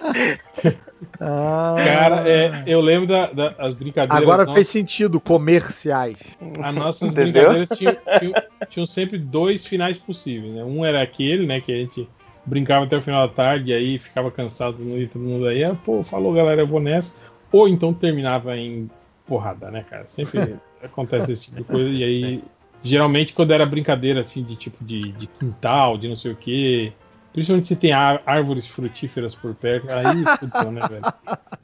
[laughs] Ah, Cara, é, eu lembro das da, as brincadeiras. Agora nossas. fez sentido, comerciais. As nossas Entendeu? brincadeiras tinham, tinham- tinham sempre dois finais possíveis, né? Um era aquele, né, que a gente brincava até o final da tarde e aí ficava cansado e todo mundo aí, ah, pô, falou galera, eu vou nessa. Ou então terminava em porrada, né, cara? Sempre [laughs] acontece esse tipo de coisa. E aí, geralmente, quando era brincadeira assim, de tipo de, de quintal, de não sei o quê. Principalmente se tem árvores frutíferas por perto, aí fudeu, né, velho?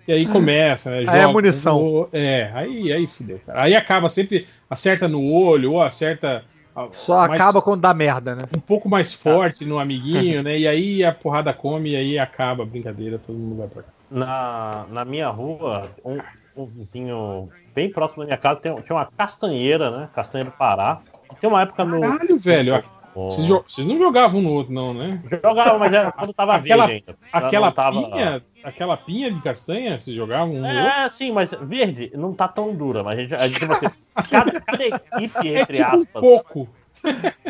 E aí começa, né? Aí é joga munição. no- É, aí, aí fudeu, cara. Aí acaba sempre, acerta no olho, ou acerta. Só mais- acaba quando dá merda, né? um pouco mais forte no amiguinho, né? E aí a porrada come e aí acaba a brincadeira, todo mundo vai pra cá. Na, na minha rua, um, um vizinho bem próximo da minha casa tem, tinha uma castanheira, né? Castanheira do Pará. E tem uma época no. Caralho, velho. Vocês, jo- vocês não jogavam um no outro, não, né? Jogava, mas era quando tava Aquela, verde ainda. Ela aquela tava- pinha, aquela pinha de castanha, vocês jogavam um no? É, sim, mas verde não tá tão dura, mas a gente, a gente tipo [laughs] cada, cada equipe, entre tipo um aspas. pouco.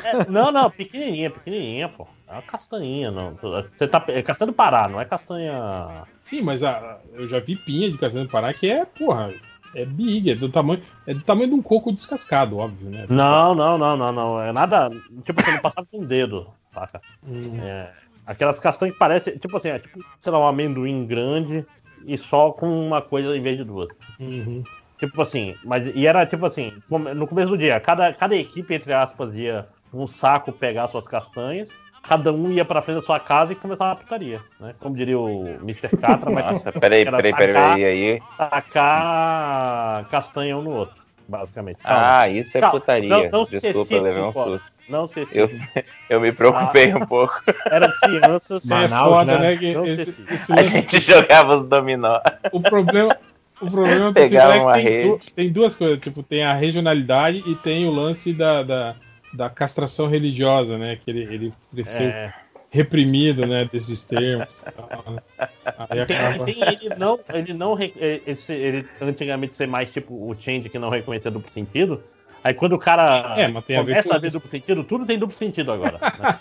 É, não, não, pequenininha, pequenininha, pô. É uma castanhinha, não. Você tá, é castanha do Pará, não é castanha. Sim, mas a- eu já vi pinha de castanha do Pará que é, porra, é big, é do tamanho, é do tamanho de um coco descascado, óbvio, né? Não, não, não, não, não. É nada. Tipo, você não passava com o dedo, saca? Hum. É, aquelas castanhas que parecem, tipo assim, é tipo, sei lá, um amendoim grande e só com uma coisa em vez de duas. Uhum. Tipo assim, mas e era tipo assim, no começo do dia, cada, cada equipe, entre aspas, ia um saco pegar suas castanhas, cada um ia pra frente da sua casa e começava a putaria, né? Como diria o Mr. Catra, mas Nossa, peraí, era peraí, peraí, tacar- peraí, aí. tacar castanha um no outro, basicamente. Ah, isso é Calma, putaria. não- não se Desculpa, eu levei um susto. Não se Eu, eu me preocupei Ah. um pouco. Eram crianças. É foda, né? né? esse- esse A gente jogava os dominó. o problema, o problema [laughs] é que tem, rede. du- tem duas coisas, tipo, tem a regionalidade e tem o lance da, da, da castração religiosa, né? Que ele, ele cresceu É. reprimido, né? Desses termos. né? Aí Tem, acaba. tem ele não, ele não re- esse, ele antigamente ser mais tipo o change que não reconhecia duplo sentido. Aí quando o cara É, mas tem a ver começa com a ver duplo sentido, tudo tem duplo sentido agora. né?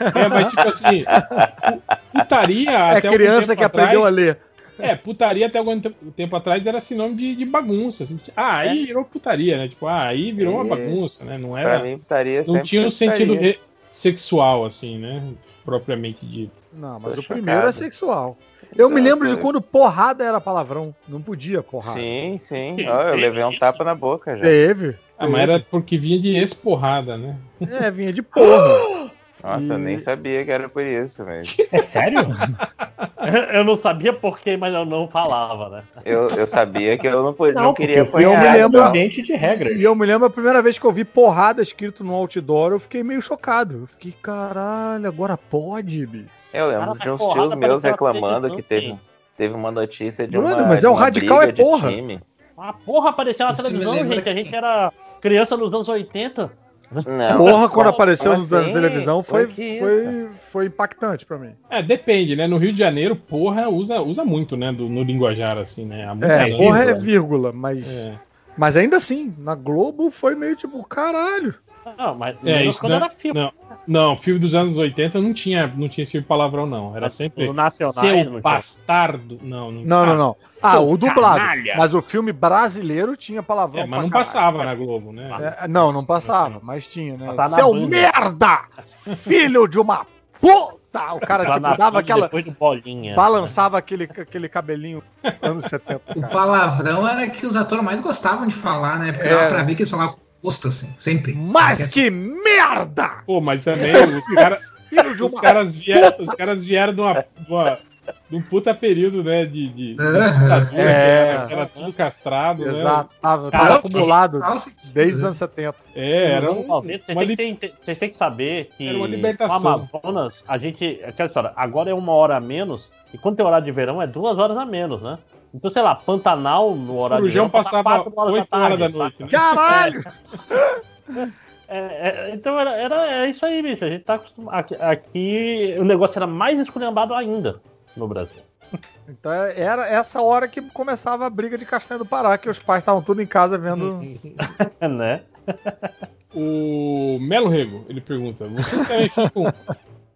[laughs] É, mas tipo assim, pu- putaria É até criança tempo que aprendeu a atrás- ler. É, putaria até algum tempo, atrás era sinônimo de, de bagunça. assim. Ah, aí virou putaria, né? Tipo, ah, aí virou uma É. bagunça, né? Não Pra era. mim, putaria não sempre tinha um sentido re- sexual, assim, né? Propriamente dito. Não, mas Tô o primeiro é chocado. sexual. Eu me Não, lembro de quando porrada era palavrão. Não podia porrada. Sim, sim. Ó, eu levei um tapa na boca já. Teve. Ah, mas era porque vinha de ex-porrada, né? É, vinha de porra. [laughs] Nossa, eu E- nem sabia que era por isso, mas. É sério? [laughs] eu não sabia porquê, mas eu não falava, né? Eu, eu sabia que eu não, podia, não, Não, queria porque eu me apanhar. lembro- ambiente de regras. E eu me lembro a primeira vez que eu vi porrada escrito no outdoor, eu fiquei meio chocado. Eu fiquei, caralho, agora pode, bicho. Eu lembro Cara, de uns tios meus reclamando que teve, teve uma notícia de Brother, uma. mas de é o radical, é porra. time. Ah, porra, apareceu na televisão, gente. A que- gente era criança nos anos 80. Não, Porra, quando apareceu assim? na televisão, foi, Foi foi, foi impactante pra mim. É, depende, né? No Rio de Janeiro, porra, usa, usa muito, né? Do, no linguajar, assim, né? É, porra é vírgula, mas. É. Mas ainda assim, na Globo foi meio tipo, caralho. Não, mas É, menos isso quando não, era filme. não, não, filme dos anos 80 não tinha, não tinha esse tipo de palavrão, não. Era Mas sempre no não seu tinha. bastardo. Não, não, Não, não, não. Ah, Seu o dublado. canalha. Mas o filme brasileiro tinha palavrão. É, mas pra não caralho. passava na Globo, né? É, não, não passava, mas tinha, né? Passava Seu merda! Filho de uma puta! O cara tipo, dava aquela. Depois do bolinha. Balançava aquele, aquele cabelinho anos 70. O cara. palavrão era que os atores mais gostavam de falar, né? Porque É. dava pra ver que eles falavam gosto, assim, sempre. Mas que merda! Pô, mas também os, [laughs] cara, os caras vieram, os caras vieram de uma, de uma- de um puta período, né? De, de, de É. que era, que era tudo castrado, né? Exato, tava, Cara, tava acumulado Nossa, desde os anos 70. É, era um, Nos 90, vocês, têm que vocês têm que saber que libertação. Amazonas, a gente. Aquela história, agora é uma hora a menos, e quando tem horário de verão é duas horas a menos, né? Então, sei lá, Pantanal no horário de passa passava quatro horas 8 da horas tarde, da noite, né? Caralho! [laughs] É, é, então era, era é isso aí, bicho. A gente tá acostumado. Aqui, aqui o negócio era mais esculhambado ainda no Brasil. Então era essa hora que começava a briga de Castanha do Pará, que os pais estavam tudo em casa vendo. [laughs] né? O Melo Rego, ele pergunta: vocês também ficam.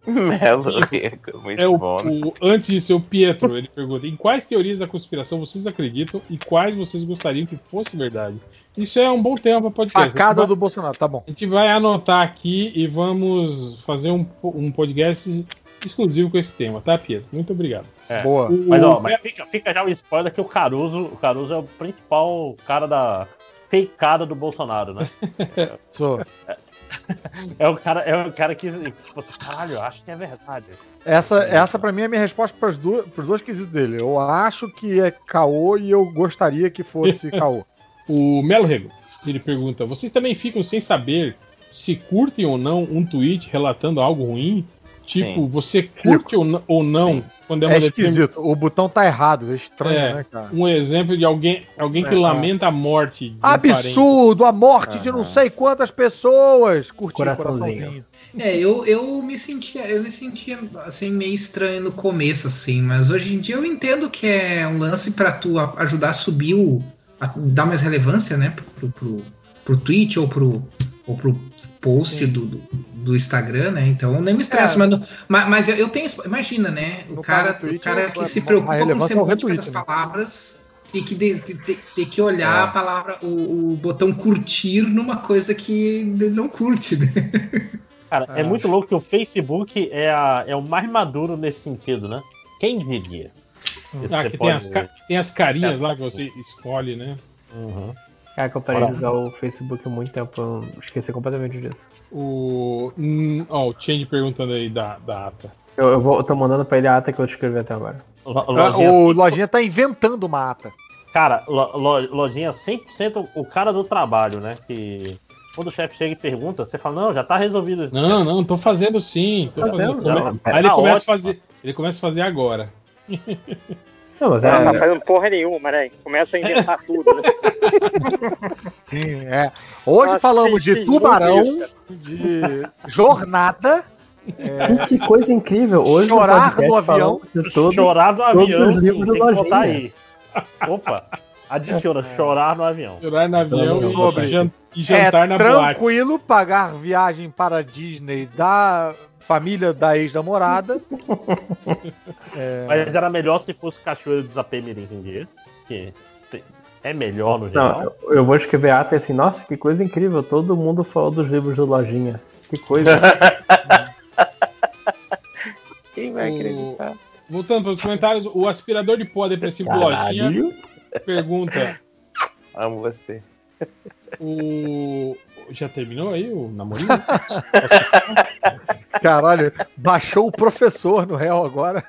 Melo, Rico, muito É o, bom. né? o- antes disso, o Pietro, ele pergunta: em quais teorias da conspiração vocês acreditam e quais vocês gostariam que fosse verdade? Isso é um bom tema para podcast. Facada do Bolsonaro, tá bom. A gente vai anotar aqui e vamos fazer um, um podcast exclusivo com esse tema, tá, Pietro? Muito obrigado. É. Boa. O- Mas, ó, o- mas fica, fica já o spoiler que o Caruso, o Caruso é o principal cara da feicada do Bolsonaro, né? [laughs] Sou. É [laughs] o cara, é o cara que, tipo, assim, caralho, eu acho que é verdade. Essa, essa pra mim é a minha resposta pros dois, pros dois quesitos dele. Eu acho que é caô e eu gostaria que fosse [laughs] caô. O Melo Rego, ele pergunta: vocês também ficam sem saber se curtem ou não um tweet relatando algo ruim? Tipo, Sim. você curte ou, ou não quando é É uma determin- esquisito. O botão tá errado. É estranho, É, né, cara? um exemplo de alguém, alguém que É, lamenta a morte de um. Absurdo! A morte de não sei quantas pessoas! Curti Coraçãozinho. coraçãozinho. É, eu, eu me sentia, eu me sentia assim meio estranho no começo, assim, mas hoje em dia eu entendo que é um lance pra tu ajudar a subir o. a dar mais relevância, né, pro, pro, pro tweet ou pro, ou pro post do, do, do Instagram, né? Então eu nem me estresso, É. mas, não- mas, mas eu, eu tenho. Imagina, né? O No cara, o cara é- que se preocupa com o semântica das né? palavras e que de- de- de- tem que olhar É. a palavra, o, o botão curtir numa coisa que ele não curte, né? Cara, é. É. muito louco que o Facebook é, a- é o mais maduro nesse sentido, né? Quem diria? Ah, você que tem as, tem as carinhas lá que você escolhe, né? Uhum. Cara, que eu parei de usar o Facebook há muito tempo, eu esqueci completamente disso. O. hum, Ó, o Change perguntando aí da, da ata. Eu, eu, vou, eu tô mandando pra ele a ata que eu escrevi até agora. Lo- Lojinha, O Lojinha tá inventando uma ata. Cara, lo- lo- lojinha 100% o cara do trabalho, né? Que quando o chefe chega e pergunta, você fala, não, já tá resolvido. Não, não, tô fazendo sim. Tô Tá fazendo. Come- Não, Aí ele tá começa a fazer. Ele começa a fazer agora. [laughs] Não, mas Não, é, tá fazendo porra nenhuma, né? Começa a inventar tudo. Né? [laughs] Sim, é. Hoje Nossa, falamos que- de tubarão, de jornada, é, que coisa incrível. Hoje Chorar no avião. todo- chorar no todos avião, os sim, tem do que botar aí. Opa, adiciona, chorar no avião. Chorar no avião Não, e sobre. jantar é na boate. tranquilo pagar viagem para a Disney da família da ex-namorada. [laughs] É, Mas era melhor se fosse Cachoeira dos Apemirim que é melhor no geral. Não, eu- vou escrever ata e assim, nossa, que coisa incrível. Todo mundo falou dos livros do Lojinha. Que coisa. [laughs] Quem vai acreditar? Voltando para os comentários, o aspirador de pó depressivo do Caralho. Lojinha pergunta: Amo você. o. Já terminou aí o namorinho? [laughs] Caralho, baixou o professor no réu agora.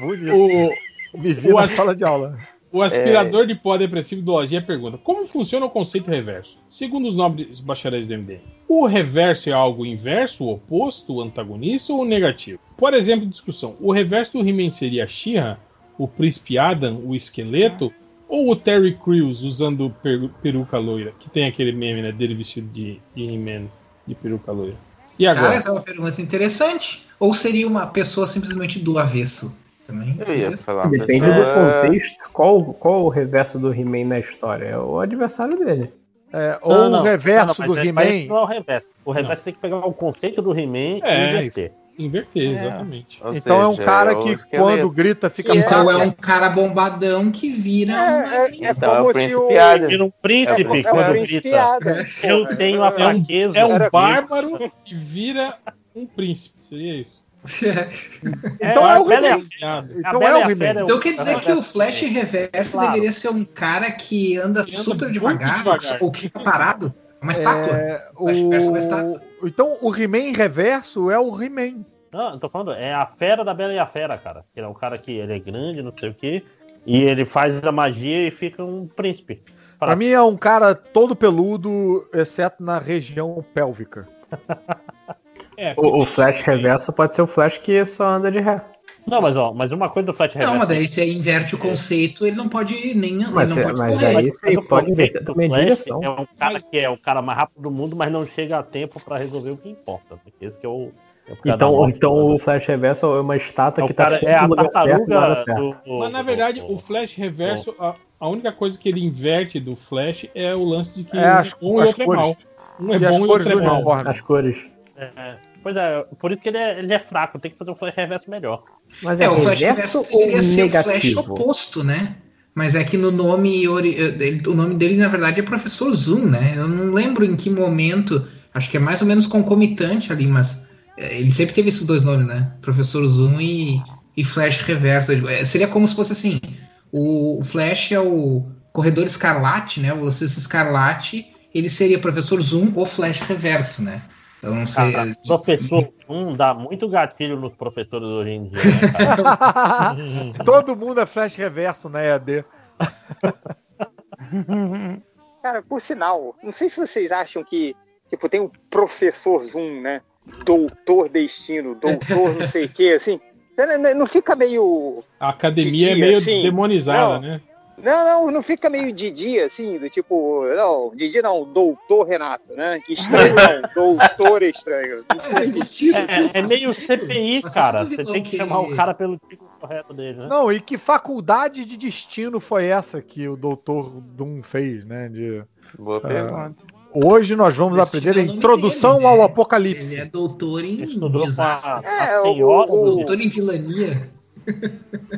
Bonito. O, Me vi o na as- sala de aula. O aspirador de pó depressivo do Lojinha pergunta: Como funciona o conceito reverso? Segundo os nobres bacharéis do MD, o reverso é algo inverso, o oposto, o antagonista ou o negativo? Por exemplo, discussão: o reverso do He-Man seria a She-Ra, o príncipe Adam, o esqueleto, ou o Terry Crews usando per- peruca loira? Que tem aquele meme né, dele vestido de, de He-Man de peruca loira. E agora? Cara, essa é uma pergunta interessante. Ou seria uma pessoa simplesmente do avesso? Também. Eu ia falar Depende pessoa- do contexto. Qual, qual o reverso do He-Man na história? É o adversário dele. É, Não, ou não, o reverso não, do é- He-Man. não é o reverso. O reverso tem que pegar o conceito do He-Man É, e inverter. Inverter, É. exatamente. Ou Então é um seja, cara o que esqueleto. quando grita fica Então é um cara bombadão que vira. É, é, é Então é o como se príncipe o. Adam. Vira um príncipe É, o- é o quando príncipe grita. Adam. Eu tenho é- a fraqueza. É um bárbaro que vira um príncipe. Seria isso. Então é o He-Man. Então é o He-Man. É Então quer dizer é que o Flash Reverso Claro. deveria ser um cara que anda Que anda super devagar, devagar. ou que fica parado. Uma estátua. É, O uma estátua. Então o He-Man reverso é o He-Man. Não, eu tô falando, é a fera da Bela e a Fera, cara. Ele é um cara que ele é grande, não sei o quê. E ele faz a magia e fica um príncipe. Pra mim é um cara todo peludo, exceto na região pélvica. [laughs] É, O, o Flash reverso pode ser o Flash que só anda de ré. Não, mas ó, mas uma coisa do Flash Reverso. Não, mas daí se aí inverte o conceito, ele não pode nem. Mas ele não é- pode mas correr. aí- Isso aí o pode inverter também Flash direção. É um cara que é o cara mais rápido do mundo, mas não chega a tempo pra resolver o que importa. Porque esse que é o. É o cara da Então, morte, então né? o Flash reverso é uma estátua É que tá sempre é a tartaruga do, do- Mas na verdade, do- o Flash reverso, a, a única coisa que ele inverte do Flash é o lance de que É, as- um e as outro é cores. mal. Um é E as bom e outro é mal. As cores. É, pois é, por isso que ele é, ele é fraco, tem que fazer um Flash Reverso melhor. Mas É, o Flash reverso ou ser o Flash negativo? oposto, né? Mas é que no nome. ele- O nome dele, na verdade, é Professor Zoom, né? Eu não lembro em que momento. Acho que é mais ou menos concomitante ali, mas é, ele sempre teve esses dois nomes, né? Professor Zoom e, e Flash Reverso. É, Seria como se fosse assim: o, Flash é o Corredor Escarlate, né? O Lancesto Escarlate. Ele seria Professor Zoom ou Flash Reverso, né? Eu não sei. Cara, [laughs] professor, um dá muito gatilho nos professores hoje em dia. Né? [laughs] Todo mundo é flash reverso na EAD. [laughs] Cara, por sinal, não sei se vocês acham que tipo, tem um professor Zoom, né? Doutor Destino, doutor não sei o que, assim. Não, fica meio. A academia é Didi, meio assim, demonizada, não. né? Não, não, não fica meio Didi, assim, do tipo. Não, Didi não, doutor Renato, né? Estranho não, [laughs] doutor estranho. Não sentido. É, é meio CPI, cara. Você tem que chamar o cara pelo tipo correto dele, né? Não, e que faculdade de destino foi essa que o Dr. Doom fez, né? De, Boa Ah, pergunta. Hoje nós vamos Destino aprender é a o introdução dele, ao né? Apocalipse. Ele é doutor em Estudou com a, desastre. a É, o- senhora o- do- Doutor em vilania.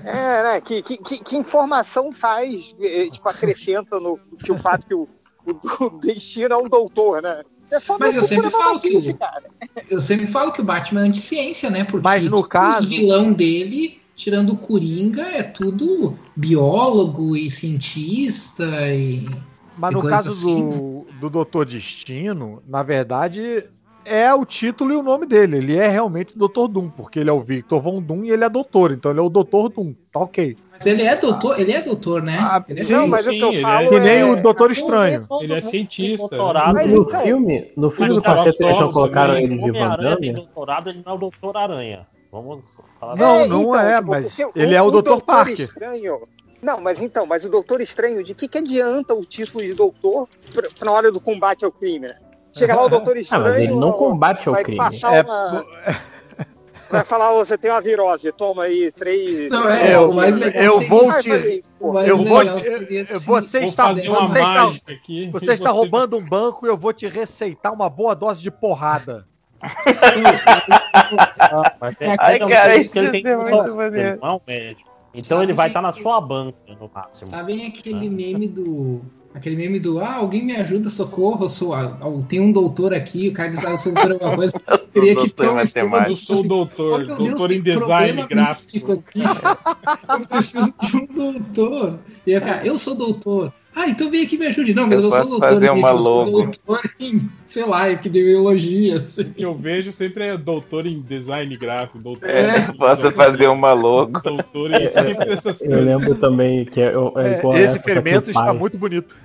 É, né? Que, que, que, informação faz, eh, tipo, acrescenta no que o fato que o, o, o destino é um doutor, né? É só Mas eu uma sempre falo que o- cara. Eu sempre falo que o Batman é anticiência, né? Porque Mas no caso- os vilão dele, tirando o Coringa, é tudo biólogo e cientista e. Mas e no caso assim, né? do, do Doutor Destino, na verdade, é o título e o nome dele. Ele é realmente Dr. Doom, porque ele é o Victor Von Doom e ele é doutor. Então ele é o Dr. Doom. Tá ok. Mas ele é doutor, ele é doutor, né? Ah, ele é sim, Não, mas o que eu falo é- Que nem é- o Doutor Estranho. Ele é do mundo. cientista. né? Mas no filme, no filme do Doutor quarteto eles não Octopus colocaram ele de Homem-Aranha tem Vandame? doutorado, ele não é o Doutor Aranha. Vamos falar Não, É, não então, é, tipo, mas ele é o Dr. Doutor Parker. Estranho. Não, mas então, mas o Doutor Estranho, de que, que adianta o título de doutor pra, na hora do combate ao crime, né? Chega lá o Doutor Ah, Estranho. mas ele não combate ao vai crime. passar É, uma- Vai falar, você tem uma virose, toma aí três. Não, é, eu, o mais legal eu seria vou te. isso. O Eu vou. se- Você está. Você está, aqui, você e está você- roubando um banco e eu vou te receitar uma boa dose de porrada. É, Ai, é um cara, isso que ele tem que muito fazer, maneiro. ele não é um médico. Então ele vai estar na sua banca, no máximo. Sabem aquele meme do. Aquele meme do ah, alguém me ajuda, socorro, eu sou. ah, tem um doutor aqui, o cara diz, ah, eu sou doutor alguma coisa. [laughs] Eu teria que uma- matemática. Eu sou assim, doutor, "Oh, meu Deus, doutor tem em design gráfico." aqui. Eu preciso de um doutor. E aí, cara, eu sou doutor. Ah, então vem aqui e me ajude. Não, mas Eu eu, sou posso doutor fazer em uma eu sou logo. doutor em, sei lá, epidemiologia. Assim. O que eu vejo sempre é doutor em design gráfico, doutor É, em posso fazer uma logo. doutor em sempre essas Eu lembro também que eu, é, É, esse fermento está muito bonito.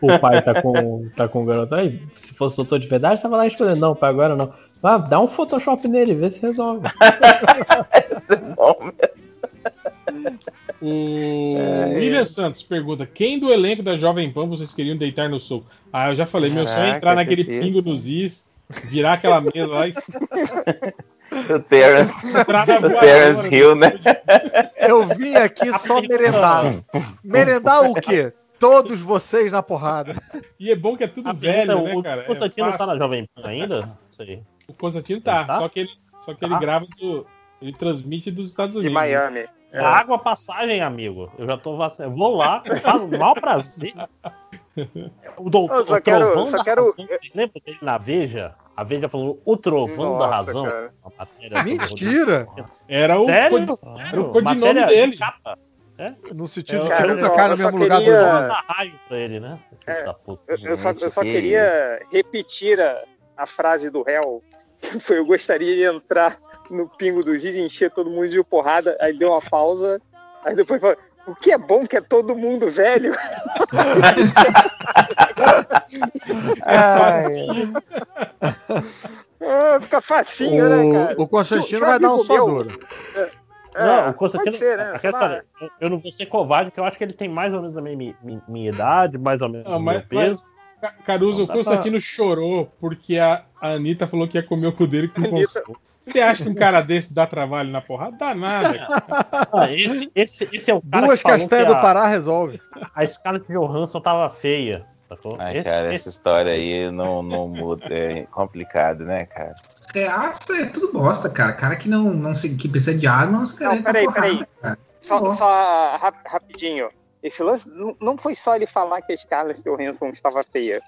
O pai tá com, tá com o garoto. Aí, se fosse doutor de verdade, tava lá respondendo. Não, pai, agora não. Ah, dá um Photoshop nele, vê se resolve. [laughs] O É. William Santos pergunta: quem do elenco da Jovem Pan vocês queriam deitar no soco? Ah, eu já falei, meu sonho é entrar naquele que pingo isso. nos is, virar aquela mesa lá e. [laughs] O Terence, o. Terence Hill, né? [laughs] Eu vim aqui [laughs] só merendar. Merendar o quê? Todos vocês na porrada. E é bom que é tudo A velho, pergunta, né, o cara? Constantino é tá na. Jovem Pan ainda? Sei. O Constantino tá, tá? só que ele, só que ele Tá. grava do. Ele transmite dos Estados Unidos. De Miami. É. Água passagem, amigo. Eu já tô vacinado. Vou lá, faz o maior prazer. O doutor Eu só o quero- trovão só da quero- razão. Vocês lembram dele na Veja? A Veja falou o trovão da Nossa, razão. cara. Uma matéria sobre o Mentira! Era o, Sério? Claro. era o codinome Matéria de dele. capa. É? No sentido de Cara, que eu nunca só- cai no eu mesmo lugar queria- do raio pra ele, né? É, da. Eu, eu só, eu só que queria repetir a, a frase do réu. que Foi, eu gostaria de entrar no pingo do e encher todo mundo de porrada. Aí deu uma pausa. Aí depois falou: o que é bom que é todo mundo velho? [laughs] É, fica facinho, né, cara? O, o Constantino Tinha- tinha vai dar um amigo só meu- duro. Não, É, o Constantino. ser, né? é, eu, eu não vou ser covarde, porque eu acho que ele tem mais ou menos a minha, minha, minha idade, mais ou menos Não, o meu mas- peso. Ca- Caruso, o Não dá pra- Constantino chorou porque a, a Anitta falou que ia comer o cu dele com Anitta- consolo. Você acha que um cara desse dá trabalho na porrada? Dá nada. cara. Ah, esse, esse, esse é o cara Duas castanhas do a- Pará resolve. A Scarlett Johansson tava feia. Sacou? Ai, Esse- cara, esse- essa história aí não, não muda. É complicado, né, cara? Reaça é tudo bosta, cara. Cara que não, não se, que precisa de arma se quer Não, peraí, porrada, peraí. cara. Só, só rap- rapidinho. Esse lance não, foi só ele falar que a Scarlett Johansson estava feia.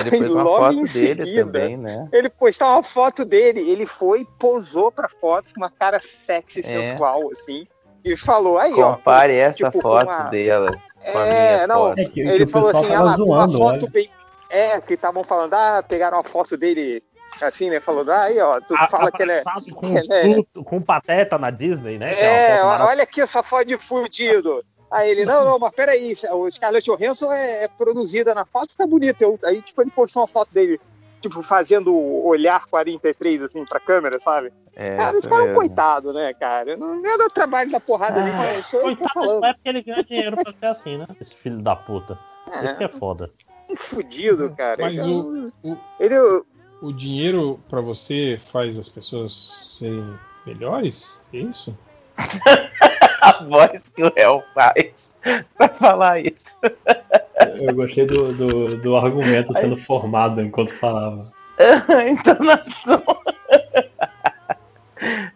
Ele Foi pôs uma logo foto em dele seguida. também, né? Ele postou uma foto dele, ele foi, posou pra foto com uma cara sexy, É. sensual, assim, e falou, aí, ó. Compare essa tipo, foto uma- dela com a É, minha não, foto. É que- que ele falou assim, tava ah, uma foto olha. bem... É, que estavam falando, ah, pegaram uma foto dele, assim, né, falou, ah, aí, ó, tu a- fala que ele é... [laughs] com, que ele é- com pateta na Disney, né? É, maravilhosa. olha aqui essa foto de fudido. Aí ele, não, não, mas peraí, o Scarlett Johansson é, é produzida na foto, fica bonito. Eu, aí, tipo, ele postou uma foto dele, tipo, fazendo o olhar 43, assim, pra câmera, sabe? É, Cara, isso os caras, mesmo. coitado, né, cara? Não, é do trabalho da porrada ali, mas isso eu tô Coitado, falando. não é porque ele ganha dinheiro pra ser assim, né? Esse filho da puta. É. Esse que é foda. Um fudido, cara. Mas Então, o, o, Ele, o dinheiro pra você faz as pessoas serem melhores? É isso? [laughs] A voz que o réu faz pra falar isso. Eu gostei do, do, do argumento sendo formado enquanto falava. [laughs] Entonação.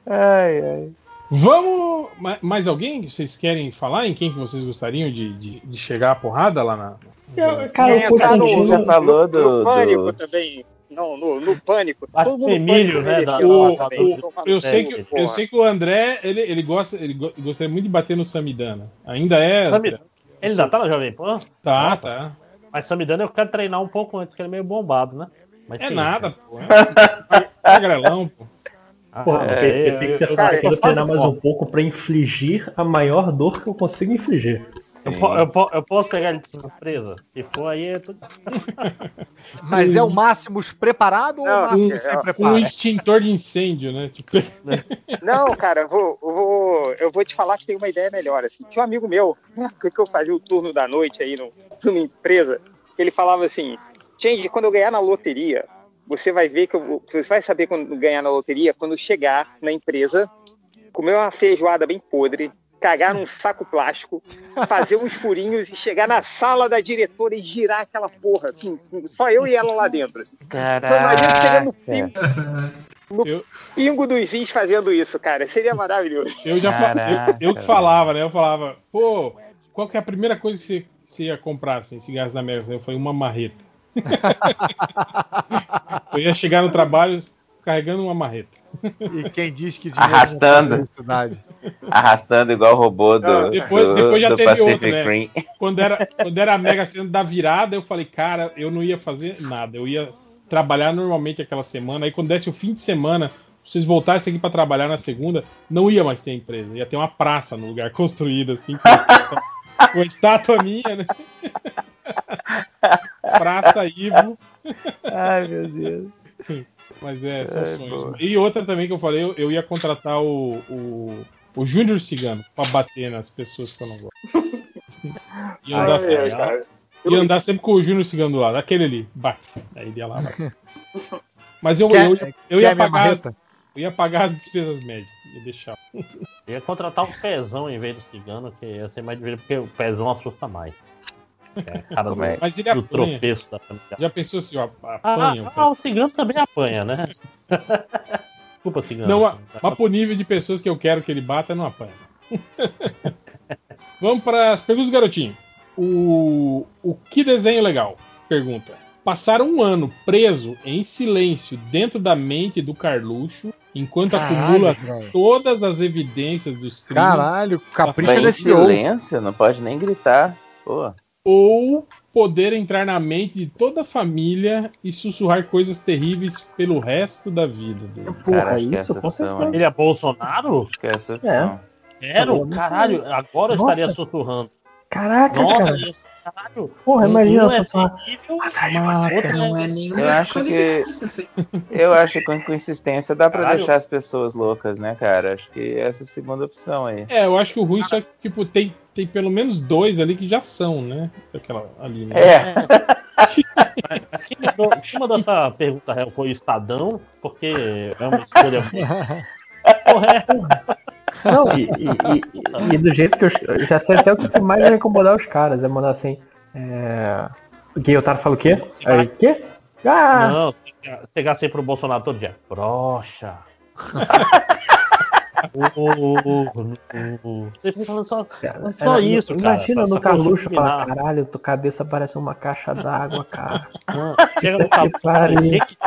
ai, ai. Vamos. ma- Mais alguém? Vocês querem falar em quem que vocês gostariam de, de, de chegar a porrada lá na. Cara, o entrar no, Constantino- já falou do- no pânico do- também. Não, no, no pânico. Acho Todo mundo Emílio, pânico né, da- O- o- eu, sei que, eu sei que o André, ele, ele, gosta, ele go- gostaria muito de bater no Samidana. Ainda é. Samidana. Ele ainda tá na Jovem Pan? Tá, tá. Mas Samidana eu quero treinar um pouco antes, porque ele é meio bombado, né? Mas É sim. nada, [laughs] pô. É magrelão, pô. Ah, Porra, é, eu pensei que você eu- falar eu- que eu eu quero treinar mais um pouco pra infligir a maior dor que eu consigo infligir. Eu, eu eu posso pegar ele de surpresa? Se for aí, é tudo. [laughs] Mas é o Máximos preparado ou o Não, Máximos é, sem Um preparo? extintor de incêndio, né? Tipo, [laughs] Não, cara, eu vou, eu vou, eu vou te falar que tem uma ideia melhor. Assim. Tinha um amigo meu, né, que eu fazia o turno da noite aí no- numa empresa, ele falava assim: Change, quando eu ganhar na loteria, você vai ver que eu- você vai saber quando ganhar na loteria quando chegar na empresa, comer uma feijoada bem podre, cagar num saco plástico, fazer uns furinhos e chegar na sala da diretora e girar aquela porra, assim, só eu e ela lá dentro. Assim. Então, imagina chegando [laughs] no pingo, no pingo dos is fazendo isso, cara. Seria maravilhoso. Eu já fa- eu, eu que falava, né? Eu falava, pô, qual que é a primeira coisa que você, você ia comprar, assim, na Mega Sena? Eu falei, uma marreta. [laughs] eu ia chegar no trabalho carregando uma marreta. E quem diz que dinheiro Arrastando. felicidade? Arrastando igual o robô do, Ah, depois, do, depois já do teve Pacific outro, né? Rim. Quando era, [laughs] quando era a Mega Sena da virada, eu falei, cara, eu não ia fazer nada. Eu ia trabalhar normalmente aquela semana. Aí quando desse o fim de semana, vocês voltassem aqui para trabalhar na segunda, não ia mais ter empresa. Ia ter uma praça no lugar [laughs] construída, assim, com a estátua, com a estátua minha, né? [laughs] Praça Ivo. Ai, meu Deus. Mas é, são Ai, sonhos. boa. E outra também que eu falei, eu, eu ia contratar o, o, o Júnior Cigano pra bater nas pessoas que eu não gosto. [laughs] Ia andar, Ai, sempre, cara. ia andar sempre com o Júnior Cigano do lado. Aquele ali, bate. Aí ele ia lá, bate. [laughs] Mas eu, Quer- eu, eu, ia pagar. as-? Eu ia pagar as despesas médicas. Ia deixar. Eu ia contratar um pezão em vez do cigano, que ia ser mais divertido, porque o pezão assusta mais. É, cara do, Mas ele do apanha. tropeço da família. Já pensou assim, ó, Ah, apanha? o ah, o cigano também apanha, né? [laughs] Desculpa, cigano. Não, mas mas pro nível de pessoas que eu quero que ele bata, não apanha. [laughs] Vamos para as perguntas do garotinho. O, o que desenho legal? Pergunta. Passar um ano preso em silêncio dentro da mente do Carluxo enquanto Caralho, acumula velho. todas as evidências dos crimes. Caralho, capricha nesse silêncio, não pode nem gritar. Pô. Ou poder entrar na mente de toda a família e sussurrar coisas terríveis pelo resto da vida. dele. Cara, acho que é essa opção, hein? Ele é Bolsonaro? Acho que é essa opção. Quero? Caralho, agora eu Nossa. estaria sussurrando. Caraca, Nossa, cara. esse caralho. Porra, um imagina é só. terrível. Não é nenhuma Eu acho escolha que- assim. [laughs] Eu acho que com consistência dá pra Caralho. deixar as pessoas loucas, né, cara? Acho que essa é a segunda opção aí. É, eu acho que o ruim só é que, tipo, tem, tem pelo menos dois ali que já são, né? Aquela ali, né? É. Quem mandou, quem mandou essa pergunta real foi o Estadão, porque é uma escolha. Não, e, e- e- e do jeito que eu, já sei até o que mais vai incomodar os caras. É mandar assim. É... O que? O Taro fala o quê? Aí, o quê? Ah! Não, chegar sempre pro Bolsonaro todo dia. Broxa. [laughs] Você fica falando só, é só É, isso, cara. Imagina Só- no Carluxo falar, caralho, tua cabeça parece uma caixa d'água, cara. [laughs] Chega no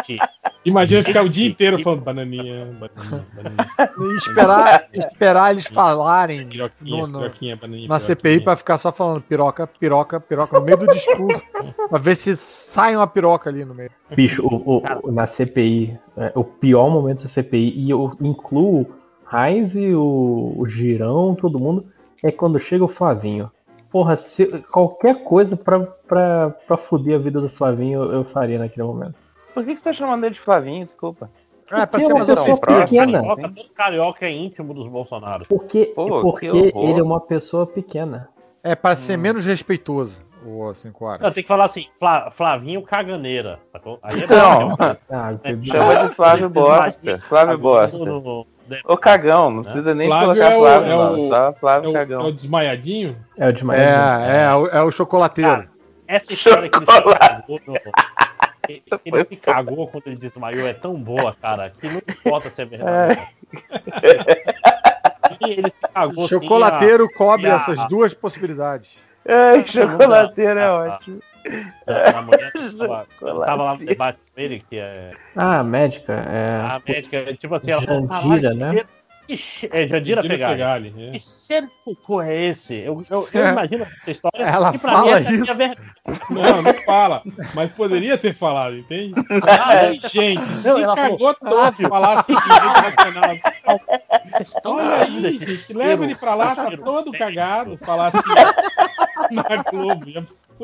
Que. Imagina ficar o dia inteiro falando bananinha, bananinha, bananinha. E esperar, esperar eles falarem Piroquinha, no- no- piroquinha, bananinha, na piroquinha. CPI pra ficar só falando piroca, piroca, piroca no meio do discurso. pra ver se sai uma piroca ali no meio. Bicho, o- o- na CPI, é, o pior momento da CPI, e eu incluo Heinz, o, o Girão, todo mundo, é quando chega o Flavinho. Porra, se, qualquer coisa pra, pra, pra foder a vida do Flavinho eu, faria naquele momento. Por que, que você tá chamando ele de Flavinho? Desculpa. É, pra ser mais pessoa pequena. Carioca, todo carioca é íntimo dos Bolsonaros. Porque, Pô, porque ele é uma pessoa pequena. É para ser menos respeitoso, o 5 horas. Não, tem que falar assim, Fla- Flavinho Caganeira. sacou? Aí é Então. bom, Ah, É, Chama de [laughs] Flávio Bosta. Flávio Bosta. no- no- Ô cagão, não precisa nem Flávio colocar é o- Flávio, é não. o- Só Flávio É o, cagão. é o desmaiadinho? É o É, é, é, o- é o chocolateiro. Essa história que ele se cagou, [laughs] ele se cagou quando ele desmaiou é tão boa, cara, que não importa se é verdade. E ele se cagou assim, Chocolateiro a- cobre a- essas duas possibilidades. Ai, chocolateiro é a- ótimo. A, a mulher [laughs] tava, tava lá no debate com ele, que é Ah, a médica. É... a médica, tipo assim, ela falou, Jandira, "Caralho, né? que che- É, Jandira Jandira Fegali. Fegali, é. Que cheiro de cocô é esse? Eu, eu, eu É. [laughs] imagino essa história. Ela e pra fala mim essa é a isso. minha verdade. Não, não fala. Mas poderia ter falado, entende? Ah, Ai, é. gente, Não, se ela cagou falou, todo rede nacional. assim. [laughs] Olha aí, gente, leva ele pra lá, tá cheiro todo cagado, falar assim na Globo.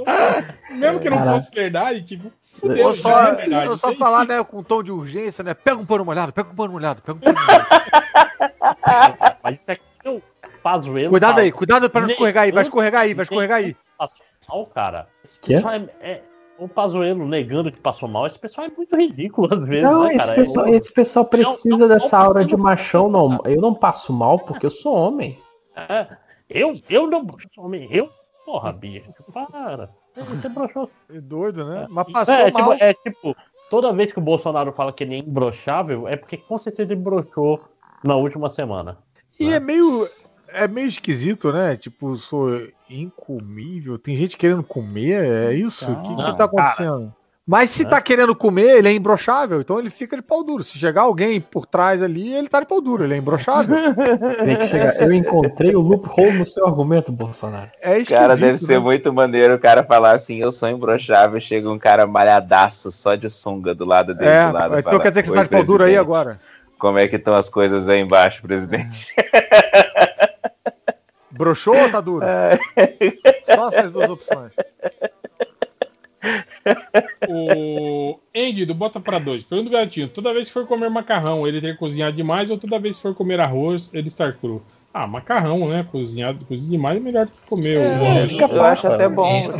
Já- Mesmo que não Caraca. fosse verdade, tipo, fudeu, já só, é verdade. ou só falar, né, com um tom de urgência, né? Pega um pano molhado, pega um pano molhado, pega um pano molhado. [laughs] Mas isso é que eu Pazuello Cuidado aí, cuidado pra não escorregar aí, vai escorregar aí, vai escorregar aí. Sensacional, cara. Esse pessoal é, é o Pazuello negando que passou mal, esse pessoal é muito ridículo às vezes, Não, né, esse pessoal, Eu- esse pessoal precisa dessa aura de machão, não. Eu não passo mal porque eu sou homem. É, eu, eu não broxo, homem, eu. Porra, bicho, para. Você broxou. É doido, né? Mas passou É, mal. tipo, é tipo, toda vez que o Bolsonaro fala que ele é imbrochável, é porque com certeza ele broxou na última semana. E é meio. É meio esquisito, né? Tipo, sou incomível. Tem gente querendo comer, é isso? O que, que tá acontecendo? Mas se né? tá querendo comer, ele é imbrochável, então ele fica de pau duro. Se chegar alguém por trás ali, ele tá de pau duro, ele é imbrochável. [laughs] Tem que chegar. Eu encontrei o loophole no seu argumento, Bolsonaro. É Cara, deve ser muito maneiro o cara falar assim, eu sou imbrochável, chega um cara malhadaço só de sunga do lado dele. É, do lado, e então fala, quer dizer que você "Oi, tá de pau duro aí agora. Como é que estão as coisas aí embaixo, presidente? Broxou ou tá duro? [laughs] Só essas duas opções. O Andy, do Bota pra Dois. Pergunta do gatinho: toda vez que for comer macarrão, ele ter cozinhado demais, ou toda vez que for comer arroz, ele estar cru? Ah, macarrão, né? Cozinhado, cozinhado demais é melhor do que comer o arroz. fica Eu acho fácil. até bom, te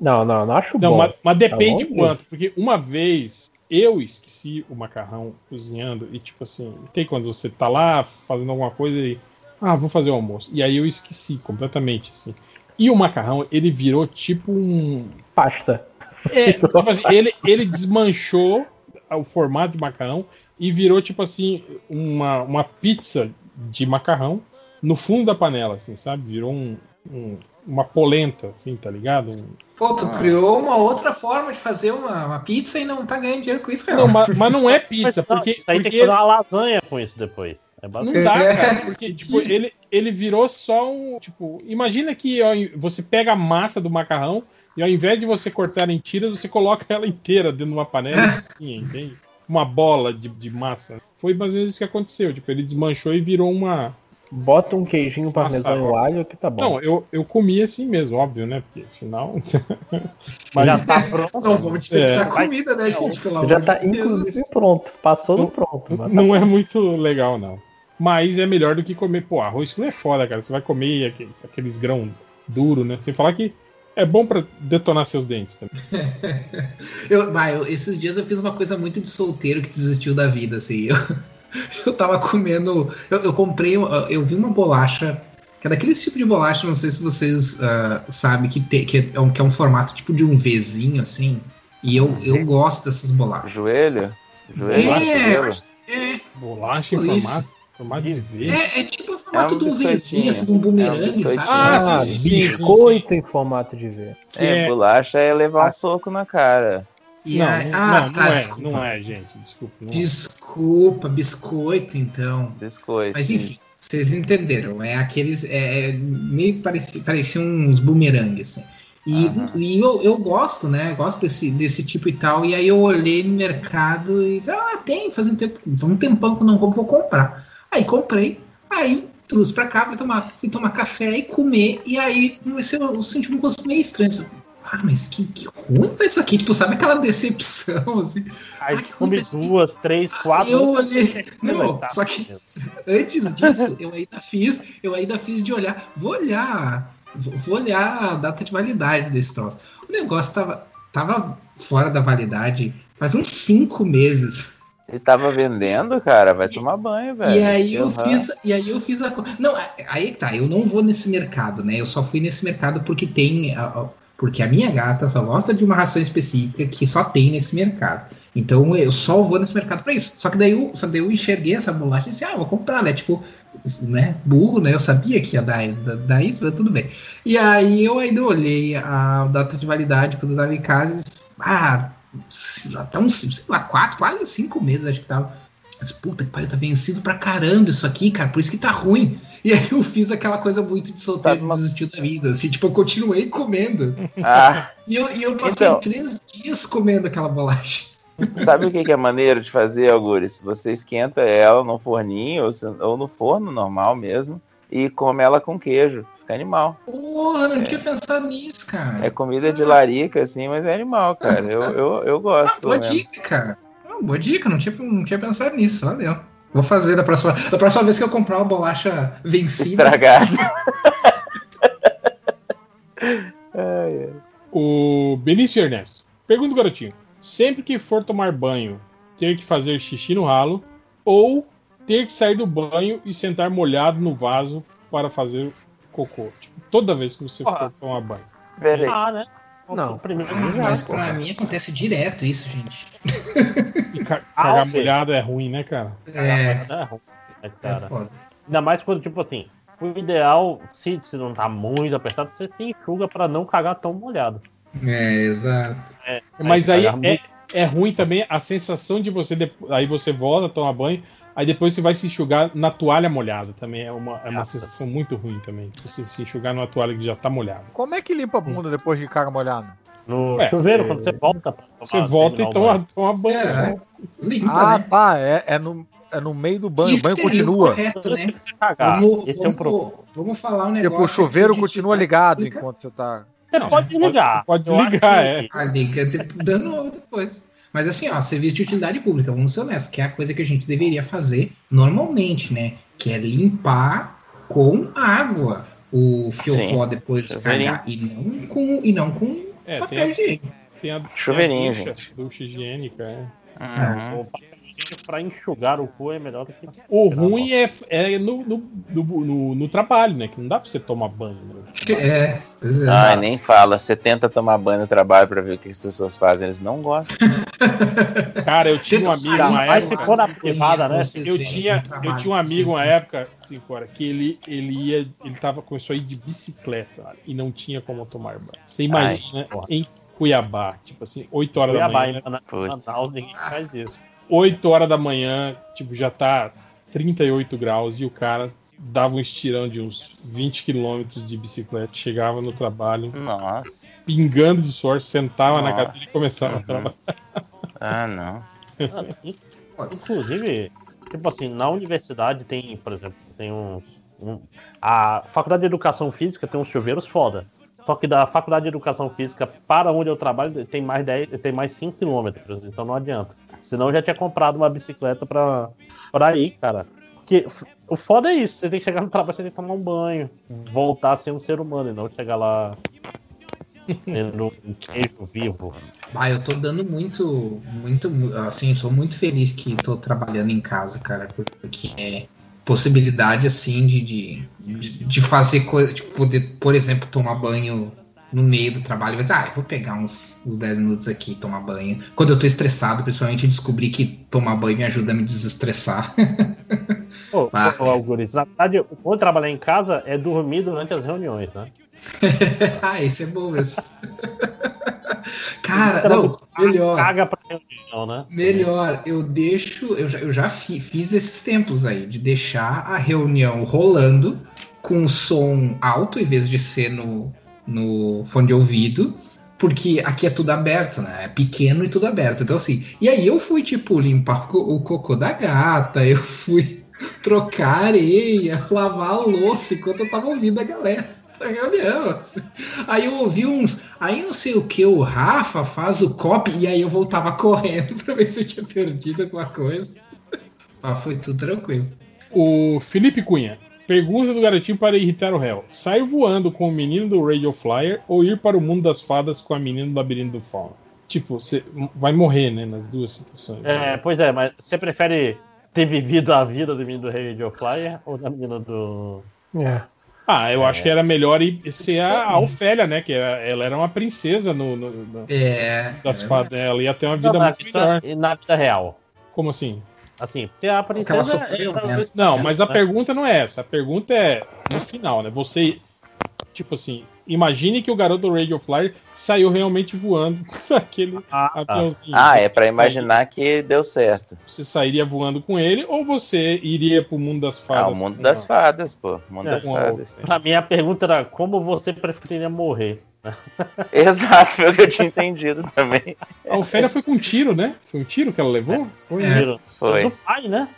Não, não, não acho Não, bom. mas, mas depende Tá bom quanto, isso. porque uma vez eu esqueci o macarrão cozinhando e tipo assim, tem quando você tá lá fazendo alguma coisa e ah, vou fazer o almoço. E aí eu esqueci completamente assim. E o macarrão, ele virou tipo um Pasta. É, [laughs] tipo assim, ele, ele desmanchou o formato de macarrão e virou tipo assim uma, uma pizza de macarrão no fundo da panela, assim, sabe? Virou um, um- uma polenta, assim, tá ligado? Um- Pô, tu criou uma outra forma de fazer uma, uma pizza e não tá ganhando dinheiro com isso, cara. Não, mas, mas não é pizza, Mas, não, porque, isso aí tem porque que fazer uma lasanha com isso depois. É não dá, cara, porque tipo, [laughs] ele, ele virou só um. Tipo, imagina que ó, você pega a massa do macarrão e ao invés de você cortar em tiras, você coloca ela inteira dentro de uma panela [laughs] cozinha, entende? Uma bola de, de massa. Foi mais ou menos isso que aconteceu. Tipo, ele desmanchou e virou uma. Bota um queijinho parmesão no alho que tá bom. Não, eu, eu comi assim mesmo, óbvio, né? Porque afinal. [laughs] Já tá pronto. Não vamos desperdiçar É. comida, né, gente? Pelo Já amor tá de Deus. inclusive pronto. Passou no pronto. mas tá Não é muito legal, não. Mas é melhor do que comer. Pô, arroz cru é foda, cara. Você vai comer aqueles, aqueles grãos duros, né? Sem falar que é bom pra detonar seus dentes também. [laughs] Eu, bah, eu- esses dias eu fiz uma coisa muito de solteiro que desistiu da vida, assim. Eu, [laughs] eu tava comendo. Eu, eu comprei. Eu, eu vi uma bolacha. Que é daquele tipo de bolacha, não sei se vocês ah, sabem, que, te- que, é um, que é um formato tipo de um Vzinho, assim. E eu, eu gosto dessas bolachas. Joelho? Joelho? É, joelho? é, Bolacha em Tipo isso. formato, formato de V. é, é tipo o formato É um de um Vzinho, assim, de um É um bumerangue, sabe? Ah, Ah, sim, sim, sim, sim, biscoito em formato de V. É, bolacha é levar um soco na cara. E não, não, ah, não, tá, não é, desculpa. não é, gente. Desculpa. Não é. Desculpa, biscoito, então. Biscoito. Mas enfim, vocês entenderam. É aqueles. É, é meio pareciam parecia uns bumerangues. Assim. E, e eu, eu gosto, né? Eu gosto desse, desse tipo e tal. E aí eu olhei no mercado e. Ah, tem, faz um tempo. Um tempão que eu não compro, vou comprar. Aí comprei, aí trouxe pra cá, fui tomar, fui tomar café e comer. E aí comecei a sentir um gosto meio estranho. Ah, mas que, que ruim tá isso aqui? Tipo, sabe aquela [laughs] decepção, assim? Aí come duas, três, quatro. Eu olhei. [laughs] Não, Tá. só que antes disso, eu ainda fiz, eu ainda fiz de olhar. Vou olhar. Vou olhar a data de validade desse troço. O negócio tava, tava fora da validade faz uns cinco meses. Ele tava vendendo, cara, vai tomar banho, velho. E aí eu Uhum. fiz, e aí eu fiz a Não, aí que tá, eu não vou nesse mercado, né? Eu só fui nesse mercado porque tem porque a minha gata só gosta de uma ração específica que só tem nesse mercado. Então eu só vou nesse mercado pra isso. Só que daí eu, só que daí eu enxerguei essa bolacha e disse: "Ah, vou comprar, né? Tipo, né? Burro, né? Eu sabia que ia dar, dar, dar isso, mas tudo bem. E aí eu ainda olhei a data de validade quando eu tava em casa e disse, ah, tá uns, sei lá, quatro, quase cinco meses acho que tava. Mas, puta que pariu, tá vencido pra caramba isso aqui, cara, por isso que tá ruim. E aí eu fiz aquela coisa muito de solteiro que desistiu da vida, assim, tipo, eu continuei comendo. Ah, E eu, e eu passei Então. três dias comendo aquela bolacha. sabe o que, que é maneiro de fazer, Algures? Você esquenta ela no forninho ou, se- ou no forno normal mesmo e come ela com queijo. Fica animal. Porra, não tinha pensado nisso, cara. É comida de larica, assim, mas é animal, cara. Eu, eu, eu gosto. Boa pelo menos. dica, cara. Ah, boa dica, não tinha, não tinha pensado nisso, valeu. Vou fazer da próxima, da próxima vez que eu comprar uma bolacha vencida. Estragada. [laughs] O Benício Ernesto. Pergunta garotinho. Sempre que for tomar banho, ter que fazer xixi no ralo ou ter que sair do banho e sentar molhado no vaso para fazer cocô? Tipo, toda vez que você for tomar banho. Peraí. Ah, né? Não. Primeiro Ah, mas pra mim acontece direto isso, gente. E ca- Ah, cagar ok. molhado é ruim, né, cara? É. É ruim, né, cara? É foda. Ainda mais quando, tipo assim, o ideal, se, se não tá muito apertado, você se enxuga pra não cagar tão molhado. É, exato. É, Mas aí cagar é, muito- é ruim também a sensação de você. Aí você volta, toma banho, aí depois você vai se enxugar na toalha molhada. Também é uma, é uma sensação muito ruim também. Você se enxugar numa toalha que já tá molhada. Como é que limpa a bunda depois de caga molhado? No É, chuveiro, é, quando você volta. pra tomar- Você volta e toma, banho. toma banho. É, né? Limpa, Ah, né? tá. É, é, no, é no meio do banho. Isso o banho o continua. correto, né? Vamos, Esse é o vamos- problema. vamos falar um negócio. Tipo, o chuveiro continua atividade ligado pública. enquanto você tá. Você pode desligar. Pode desligar, que- é. Ah, liga tipo, dando depois. Mas assim, ó, serviço de utilidade pública, vamos ser honestos, que é a coisa que a gente deveria fazer normalmente, né? Que é limpar com água o fiofó Sim, depois de cagar. E não com, e não com É, tem papel a, higiênico. tem a, Chuveirinho, tem a ducha, gente. ducha higiênica, é. Uhum. Pra enxugar o cu é melhor do que. O ruim é, é no, no, no, no- no trabalho, né? Que não dá pra você tomar banho. Né? É, pois é. Ai, nem fala. Você tenta tomar banho no trabalho pra ver o que as pessoas fazem, eles não gostam. [laughs] Cara, eu tinha um amigo uma época. se for na privada, né? Eu tinha, eu tinha um amigo uma época, assim, fora, que ele, ele ia, ele tava, começou a ir de bicicleta e não tinha como tomar banho. Você imagina porra. em Cuiabá, tipo assim, 8 horas Cuiabá, da manhã. Manaus, ninguém faz isso. 8 horas da manhã, tipo, já tá 38 graus e o cara dava um estirão de uns 20 quilômetros de bicicleta, chegava no trabalho, Nossa. pingando de suor, sentava na Nossa. cadeira e começava a Uhum. trabalhar. Ah, não. [laughs] Inclusive, tipo assim, na universidade tem, por exemplo, tem uns. um- a faculdade de educação física tem uns chuveiros foda. Só que da faculdade de educação física para onde eu trabalho tem mais 10, tem mais 5 quilômetros, então não adianta. Senão já tinha comprado uma bicicleta pra, pra ir, cara. Porque o foda é isso, você tem que chegar no trabalho, você tem que tomar um banho, voltar a ser um ser humano e não chegar lá tendo um queijo vivo. Ah, eu tô dando muito, muito, assim, sou muito feliz que tô trabalhando em casa, cara, porque é possibilidade, assim, de, de, de de fazer coisa, tipo, poder, por exemplo, tomar banho no meio do trabalho, mas, ah, eu vou pegar uns, uns 10 minutos aqui e tomar banho. Quando eu tô estressado, principalmente, eu descobri que tomar banho me ajuda a me desestressar. [laughs] Ô, Ah. ô, na verdade, o bom de trabalhar em casa é dormir durante as reuniões, né? [laughs] ah, esse é bom mesmo. [laughs] Cara, não, melhor. Caga pra reunião, né? Melhor, eu deixo, eu já, eu já fi- fiz esses tempos aí, de deixar a reunião rolando com o som alto, em vez de ser no, no fone de ouvido, porque aqui é tudo aberto, né? É pequeno e tudo aberto. Então, assim, e aí eu fui, tipo, limpar o co- o cocô da gata, eu fui [laughs] trocar areia, lavar a louça enquanto eu tava ouvindo a galera assim. Aí eu ouvi uns. Aí não sei o que, o Rafa faz o copy, e aí eu voltava [laughs] correndo pra ver se eu tinha perdido alguma coisa. Mas [laughs] foi tudo tranquilo. O Felipe Cunha. Pergunta do garotinho para irritar o réu. Sair voando com o menino do Radio Flyer ou ir para o mundo das fadas com a menina do labirinto do fauno? Tipo, você vai morrer, né? Nas duas situações. É, pois é, mas você prefere ter vivido a vida do menino do Radio Flyer ou da menina do. É. Ah, eu acho que era melhor ir ser a, a Ofélia, né? Que era- ela era uma princesa no, no- no- É. das é fadas. Ela ia ter uma vida Não, muito melhor. vida, na vida real. Como assim? Assim, porque a Porque ela princesa. sofreu, ela- né? Não, mas a né? pergunta não é essa. A pergunta é no final, né? Você, tipo assim, imagine que o garoto do Radio Flyer saiu realmente voando [laughs] com aquele aviãozinho. Ah, é sai- imaginar que deu certo. Você sairia voando com ele ou você iria pro mundo das Ah, fadas? o mundo das a- fadas, pô. O mundo É, das fadas. Pra mim, a pergunta era como você preferiria morrer? [laughs] Exato, foi o que eu tinha entendido também. A Ofélia foi com um tiro, né? Foi um tiro que ela levou? Foi. É. né? Foi. Do pai, né?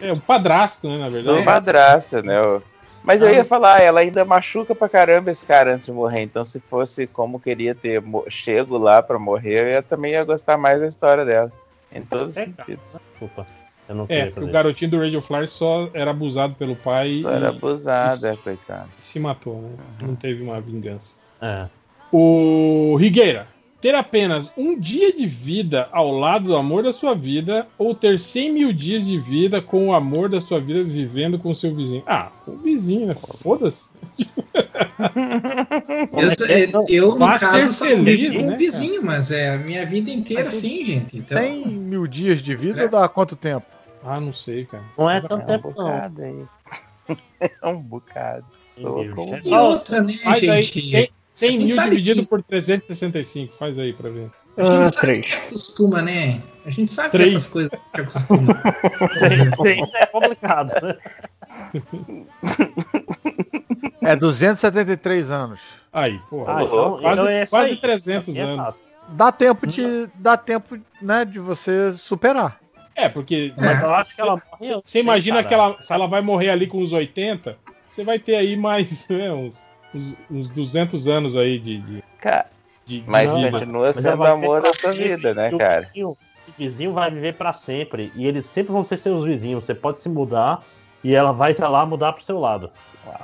É, um padrasto, né, na verdade. madraça, né? o- Mas eu Ah. ia falar, ela ainda machuca pra caramba esse cara antes de morrer. Então, se fosse como queria ter chego lá pra morrer, eu ia- também ia gostar mais da história dela. Em todos os É, cara. sentidos. Desculpa. Eu não É, o garotinho do Radio Flyer só era abusado pelo pai Só e, era abusado, isso. é, coitado. e se matou, né? Não teve uma vingança. É. O Rigueira. ter apenas um dia de vida ao lado do amor da sua vida ou ter 100 mil dias de vida com o amor da sua vida vivendo com o seu vizinho? Ah, com o vizinho, né? Foda-se. [laughs] Eu, sou- eu, eu, no caso, ser só feliz, um né, vizinho, mas é a minha vida inteira assim, gente. Então, 100 mil dias de vida Estresse. dá quanto tempo? Ah, não sei, cara. Não é tanto um tempo, não. bocado aí. [laughs] É um bocado. Soa Deus. como- E outra, né, aí, gente? 100, 100 A gente mil dividido que- por 365. Faz aí pra ver. A gente Ah, sabe três. que acostuma, né? A gente sabe Três. que essas coisas gente acostuma. [laughs] Isso é complicado, né? É 273 anos. Aí, porra. Ah, então- quase então é quase aí. 300 É anos. Dá tempo de, dá tempo, né, de você superar. É, porque Mas eu acho que ela morre você imagina cara. que ela, se ela vai morrer ali com uns 80, você vai ter aí mais [laughs] né, uns, uns, uns 200 anos aí de. de, Cara, de- de mas vida. continua Mas ela sendo amor da sua vida, né, cara? vizinho- O vizinho vai viver pra sempre. E eles sempre vão ser seus vizinhos. Você pode se mudar e ela vai estar lá mudar pro seu lado.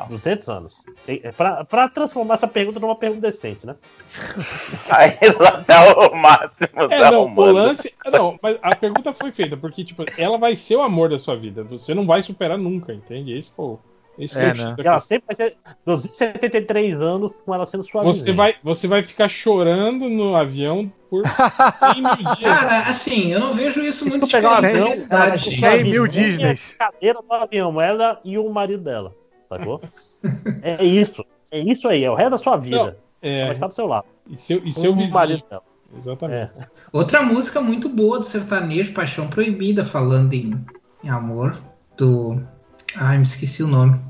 200 anos. É Pra, pra transformar essa pergunta numa pergunta decente, né? [laughs] Aí lá tá o máximo É, não, o lance. Não, mas a pergunta foi feita, porque, tipo, ela vai ser o amor da sua vida. Você não vai superar nunca, entende? Esse, pô, esse É, é, né? ela sempre vai ser 273 anos com ela sendo sua Você vizinha. vai, você vai ficar chorando no avião por 100 mil dias. [laughs] Cara, assim, eu não vejo isso Se muito diferente da avião, ela vai realidade, ser gente. sua 100 mil Disneys. cadeira do avião, ela e o marido dela. Sacou? [laughs] é isso. É isso aí, é o resto da sua vida. Não, Ela é, vai estar do seu lado. e seu, e seu vizinho. marido dela. Exatamente. É. Outra música muito boa do sertanejo, Paixão Proibida, falando em, em amor, do. Ai, me esqueci o nome.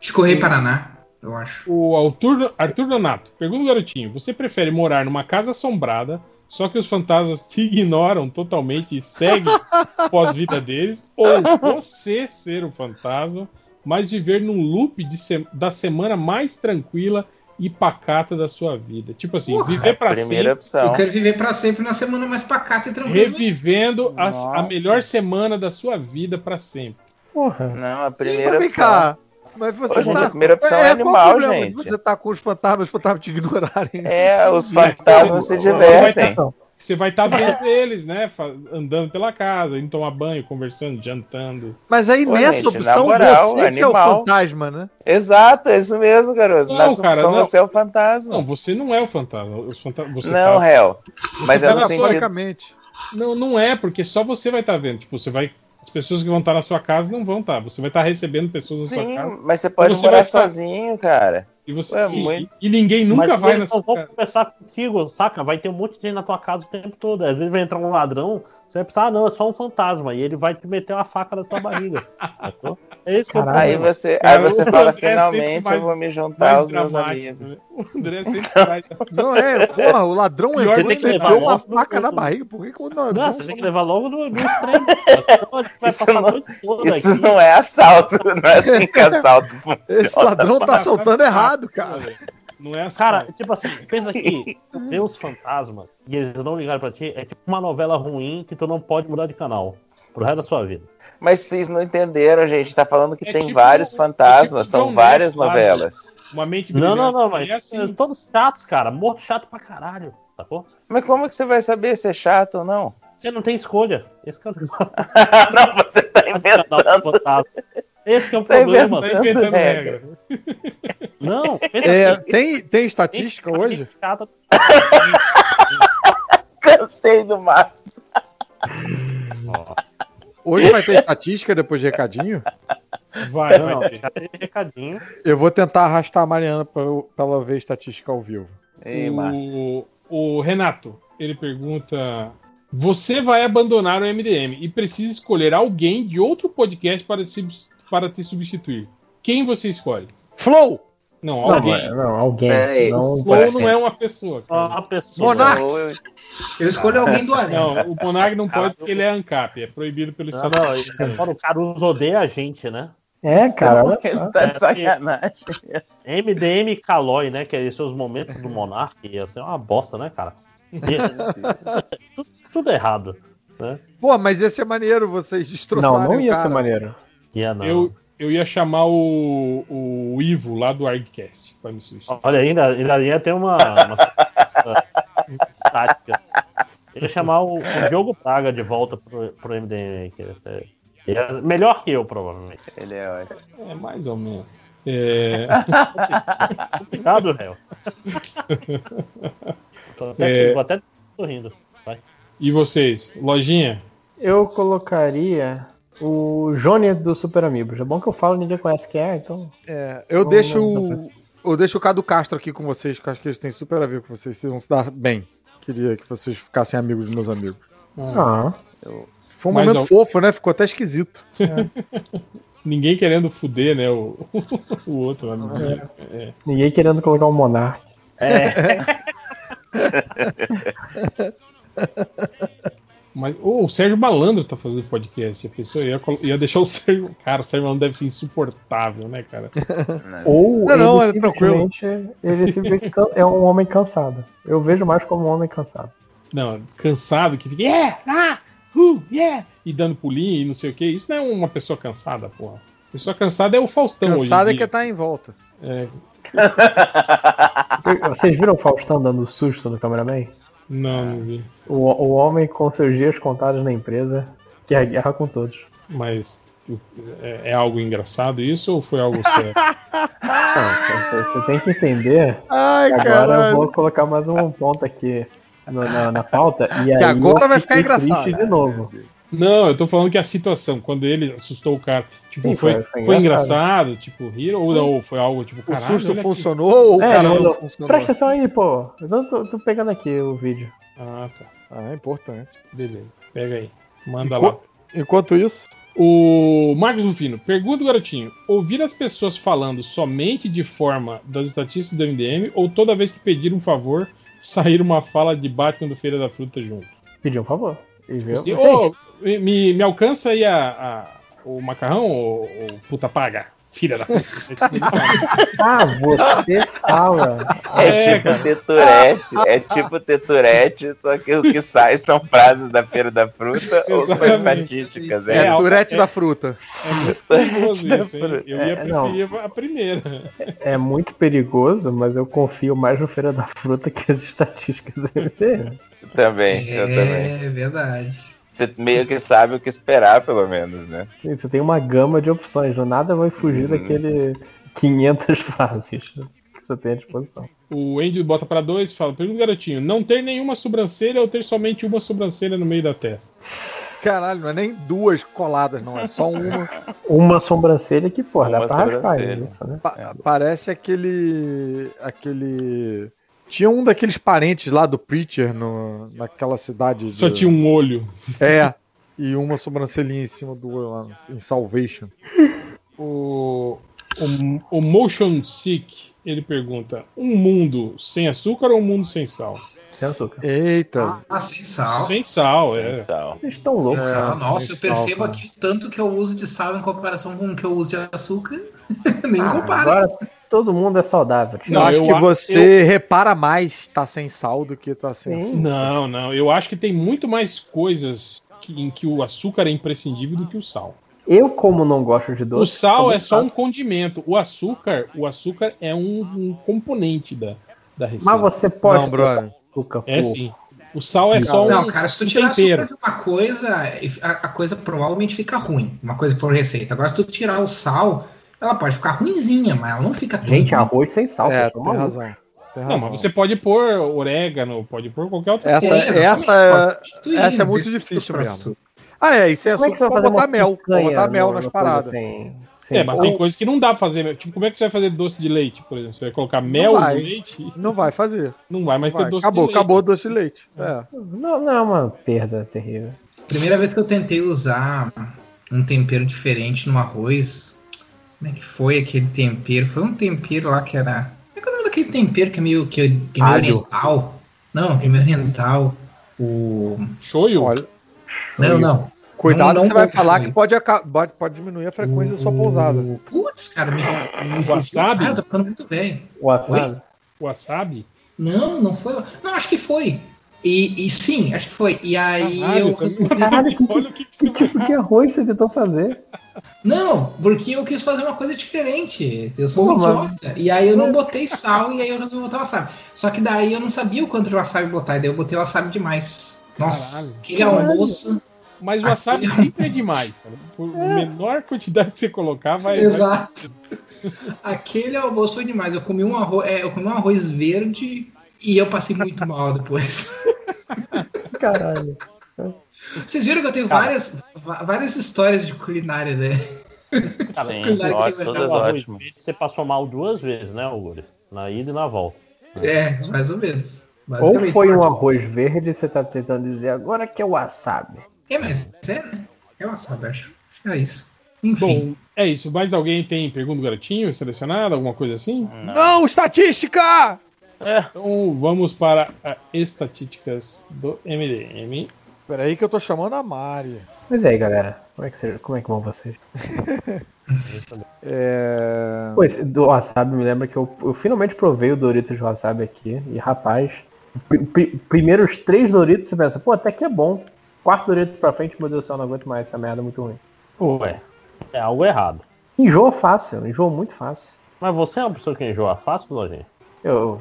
Escorrei Paraná, eu acho. O Arthur, Arthur Donato, pergunta o garotinho: você prefere morar numa casa assombrada, só que os fantasmas te ignoram totalmente e seguem [laughs] pós-vida deles, ou você ser o fantasma, mas viver num loop de se- da semana mais tranquila e pacata da sua vida? Tipo assim, Porra, viver pra Primeira sempre, Eu opção. quero viver pra sempre na semana mais pacata e tranquila. revivendo a, a melhor semana da sua vida pra sempre. Porra. Não, a primeira mas vem opção. cá. Mas você Ô, gente, tá... a primeira opção é qual o animal, gente. Você tá com os fantasmas, os fantasmas te ignorarem. É, os fantasmas se Você vai divertem. tá- Você vai estar vendo eles, né? Andando pela casa, indo tomar banho, conversando, jantando. Mas aí Ô, nessa gente, opção, moral, você que é o animal. fantasma, né? Exato, é isso mesmo, garoto. Não, Nessa cara, opção não. você é o fantasma. Não, você não é o fantasma. Os fanta você Não, tá- réu. Mas você é tá no sentido. Historicamente. Não, não é, porque só você vai estar vendo. Tipo, você vai. As pessoas que vão estar na sua casa não vão estar. Você vai estar recebendo pessoas na sua Sim, casa. mas você pode Você morar estar- sozinho, cara. E, você, Ué, sim, muito- e, e ninguém nunca Mas vai na sua vão casa. conversar contigo, saca? Vai ter um monte de gente na tua casa o tempo todo. Às vezes vai entrar um ladrão, você vai pensar, ah, não, é só um fantasma. E ele vai te meter uma faca na tua barriga. É isso que é. Aí você, Cara, aí você fala, André é finalmente mais- eu vou me juntar mais aos meus amigos. né? O André sempre [laughs] traz. Não é, porra, o ladrão Pior entrou tem que você levar uma faca na barriga. Por que que o Não, você tem que levar logo no, no extremo. Senão a gente vai Isso passar a não- noite toda Isso aqui. não é assalto, não é assim que assalto [laughs] funciona. Esse ladrão tá soltando errado, cara. Não é assim. Cara, tipo assim, pensa que [laughs] ver os fantasmas e eles não ligarem pra ti é tipo uma novela ruim que tu não pode mudar de canal pro resto da sua vida. Mas vocês não entenderam, gente. Tá falando que É tem tipo- vários é fantasmas, tipo são várias lá, novelas. Uma mente Não, não, brilhante. não, mas É assim. é, todos chatos, cara. Morto chato pra caralho, sacou? Mas como que você vai saber se é chato ou não? Você não tem escolha. Esse que é [laughs] [laughs] não, você tá inventando. Esse que é o Tá problema. Tá inventando regra. regra. Não, [laughs] É, assim. tem, tem estatística gente hoje? chata- Cansei do Márcio. Hoje vai ter estatística depois de recadinho? Vai, Não, vai ter. recadinho. Eu vou tentar arrastar a Mariana pra, pra ela ver estatística ao vivo. Ei, Márcio. O, o Renato, ele pergunta: Você vai abandonar o MDM e precisa escolher alguém de outro podcast para te, para te substituir. Quem você escolhe? Flow! Não, Não, alguém. não, alguém. Peraí. Não, Flow não é uma pessoa. cara. Uma pessoa. Monark. Eu- escolho alguém do Além. Não, o Monark não pode porque ele é ANCAP, é proibido pelo Não, Estado. não, ele- o Caruso odeia a gente, né? É, cara, olha só. Ele tá de sacanagem. MDM Calói, né? Que é esses os momentos do Monark, ia ser uma bosta, né, cara? E- [laughs] tudo, tudo errado, né? Pô, mas ia ser maneiro vocês destroçarem Não, não o ia cara. ser maneiro. Ia não. Eu, eu ia chamar o, o Ivo lá do ArgCast pra me substituir. Olha, ainda, ainda ia ter uma. uma- [laughs] tática. Ele ia chamar o, o Diogo Praga de volta pro, pro MDM. Que é, é melhor que eu, provavelmente. Ele é ótimo. É, mais ou menos. É... Complicado, réu. Tô até, É. Vou até tô rindo. Vai. E vocês? Lojinha? Eu colocaria o Johnny do Super Amigos. É bom que eu falo, ninguém conhece quem é, então. É, eu Não, deixo não, o. Eu deixo o Cadu Castro aqui com vocês, que eu acho que eles têm super a ver com vocês. Vocês vão se dar bem. Queria que vocês ficassem amigos dos meus amigos. Ah. Foi um Mas momento fofo, né? Ficou até esquisito. [laughs] Ninguém querendo fuder, né? O, [laughs] o outro lá no É. é. Ninguém querendo colocar um monarca. É. [laughs] Mas ô, o Sérgio Malandro tá fazendo podcast. A pessoa ia, ia deixar o [laughs] Sérgio. Cara, o Sérgio Malandro deve ser insuportável, né, cara? Ou Não, não, ele é tranquilo. ele simplesmente é um homem cansado. Eu vejo mais como um homem cansado. Não, cansado que fica. Yeah! Ah! Uh, yeah! E dando pulinho e não sei o que. Isso não é uma pessoa cansada, porra. Pessoa cansada é o Faustão Cansado é hoje em que dia. tá em volta. É. Vocês viram o Faustão dando susto no cameraman? Não, não vi. O, o homem com seus dias contados na empresa, que é a guerra com todos. Mas é, é algo engraçado isso ou foi algo sério? [laughs] Não, você, você tem que entender. Ai, que agora caralho. eu vou colocar mais um ponto aqui no- na, na pauta. E aí agora vai ficar engraçado. triste de novo. Não, eu tô falando que a situação, quando ele assustou o cara, tipo, Sim, foi, foi- foi, engraçado. engraçado. tipo, rir, ou não, foi algo tipo, O caralho. susto olha aqui. funcionou ou o É, cara não funcionou? Presta atenção aí, pô. Eu tô, tô- tô pegando aqui o vídeo. Ah, tá. Ah, é importante. Beleza. Pega aí. Manda Enqu- lá. Enquanto isso. O Marcos Rufino, pergunta, garotinho: ouvir as pessoas falando somente de forma das estatísticas do MDM ou toda vez que pedir um favor, sair uma fala de Batman do Feira da Fruta junto? Pedir um favor. Assim, "Ô, me, me alcança aí a, a- o macarrão, ô puta paga? Filha da puta. Ah, você fala. É, É, tipo cara. teturete, é tipo teturete, só que o que sai são frases da Feira da Fruta ou são estatísticas. É, É, Tourette é- da fruta. É muito perigoso Da isso, hein? Eu ia É, não. preferir a primeira. É muito perigoso, mas eu confio mais no Feira da Fruta que as estatísticas. Também, eu também. É verdade. Você meio que sabe o que esperar, pelo menos, né? Sim, Você tem uma gama de opções, não nada vai fugir Uhum. daquele [laughs] 500 frases que você tem à disposição. O Andy bota pra dois e fala: pergunta, garotinho, não ter nenhuma sobrancelha ou ter somente uma sobrancelha no meio da testa? Caralho, não é nem duas coladas, não. É só uma. [laughs] Uma sobrancelha que, pô, dá pra raspar sobrancelha. isso, né? Pa- Parece aquele. aquele. Tinha um daqueles parentes lá do Preacher no, naquela cidade. Só de- tinha um olho. É. E uma sobrancelhinha em cima do olho lá, em Salvation. O, o, o Motion Sick, ele pergunta: um mundo sem açúcar ou um mundo sem sal? Sem açúcar. Eita. Ah, sem sal. Sem sal, é. Sem sal. Vocês estão loucos. É, Ah, nossa, sem eu percebo sal, aqui o tanto que eu uso de sal em comparação com o que eu uso de açúcar. [laughs] Nem Ah, compara. Agora todo mundo é saudável. tio. eu acho eu que a- você repara mais tá sem sal do que tá sem açúcar. Não, não. Eu acho que tem muito mais coisas que- em que o açúcar é imprescindível do que o sal. Eu, como não gosto de doce. O sal é só um condimento. O açúcar, o açúcar é um, um componente da, da receita. Mas você pode Não, brother. açúcar É sim. O sal é só um, Não, cara, se tu tirar tempero. açúcar de uma coisa, a, a coisa provavelmente fica ruim. Uma coisa que for receita. Agora, se tu tirar o sal, ela pode ficar ruinzinha, mas ela não fica Gente, arroz sem sal. É, tem razão. Tem Não, mas você pode pôr orégano, pode pôr qualquer outra Essa, É, exatamente, essa, substituir, essa é muito difícil mesmo. pra Ah, é, Como é pode fazer botar mel. Botar mel no- nas no coisa paradas. Sem, sem É, mas sal? tem coisa que não dá pra fazer. Tipo, como é que você vai fazer doce de leite, por exemplo? Você vai colocar mel no vai. leite? Não vai fazer. Não vai mais ter doce Acabou, de leite. acabou o doce de leite. É. Não, não é uma perda terrível. Primeira vez que eu tentei usar um tempero diferente no arroz. Como é que foi aquele tempero? Foi um tempero lá que era. Como é que é o nome daquele tempero que é meio, que, que é meio oriental? Não, que é meio oriental. O. Shoyu? Olha, Não, não. cuidado Não- que não você vai falar shoyu. que pode, pode, pode diminuir a frequência da sua pousada. O- Putz, cara, me, me O wasabi? Cara, tô ficando muito velho. Wasabi? Wasabi? Não, não foi. Não, acho que foi. E, e sim, acho que foi. E aí Caralho, eu resolvi. Caralho, [laughs] que, que, que tipo de arroz você tentou fazer? Não, porque eu quis fazer uma coisa diferente. Eu sou um idiota. E aí eu não botei sal e aí eu resolvi botar wasabi. Só que daí eu não sabia o quanto de wasabi botar, e daí eu botei wasabi demais. Nossa, Caralho. aquele Caralho. almoço. Mas o wasabi sempre é demais, cara. Por menor quantidade que você colocar, vai. Exato. Aquele almoço foi demais. Eu comi um arroz, é, eu comi um arroz verde e eu passei muito mal depois. [laughs] Caralho. Vocês viram que eu tenho Cara. várias, várias histórias de culinária, né? Cara, [laughs] Sim, culinária ótimo, que todas o ótimas. Você passou mal duas vezes, né, Augusto? Na ida e na volta. É, mais ou menos. Ou foi um arroz verde você tá tentando dizer agora que é wasabi. É, mas é, né? É wasabi, acho. Acho que é isso. Enfim. Bom, é isso. Mais alguém tem pergunta do garotinho selecionada? Alguma coisa assim? Não, estatística! Então vamos para as estatísticas do MDM. Peraí que eu tô chamando a Mari. Mas e aí, galera? Como é que, você- como é que vão vocês? [laughs] É... Pois, do wasabi me lembra que eu, eu finalmente provei o Doritos de wasabi aqui. E rapaz, pri- pri- primeiros três Doritos você pensa, pô, até que é bom. Quarto Doritos pra frente, meu Deus do céu, não aguento mais, essa merda é muito ruim. Ué, é algo errado. Enjoa fácil, enjoa muito fácil. Mas você é uma pessoa que enjoa fácil, Lojinha? Eu,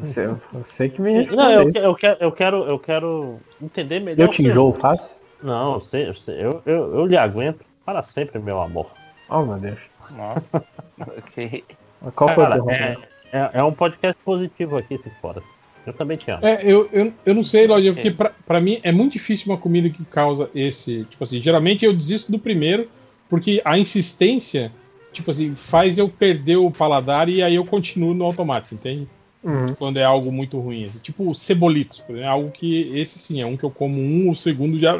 você, você que me Não, eu, eu, quero, eu, quero, eu quero entender melhor. Eu te enjoo fácil? Não, você, você- eu, eu, eu lhe aguento para sempre, meu amor. Oh, meu Deus. Nossa. [laughs] ok. Qual foi Cara, o é, é, é um podcast positivo aqui, se fora. Eu também te amo. É, eu, eu, eu não sei, Lojinha, porque pra, pra mim é muito difícil uma comida que causa esse. Tipo assim, geralmente eu desisto do primeiro, porque a insistência, tipo assim, faz eu perder o paladar e aí eu continuo no automático, entende? Uhum. Quando é algo muito ruim. assim. Tipo cebolitos, por exemplo, é algo que esse sim é um que eu como um, o segundo já.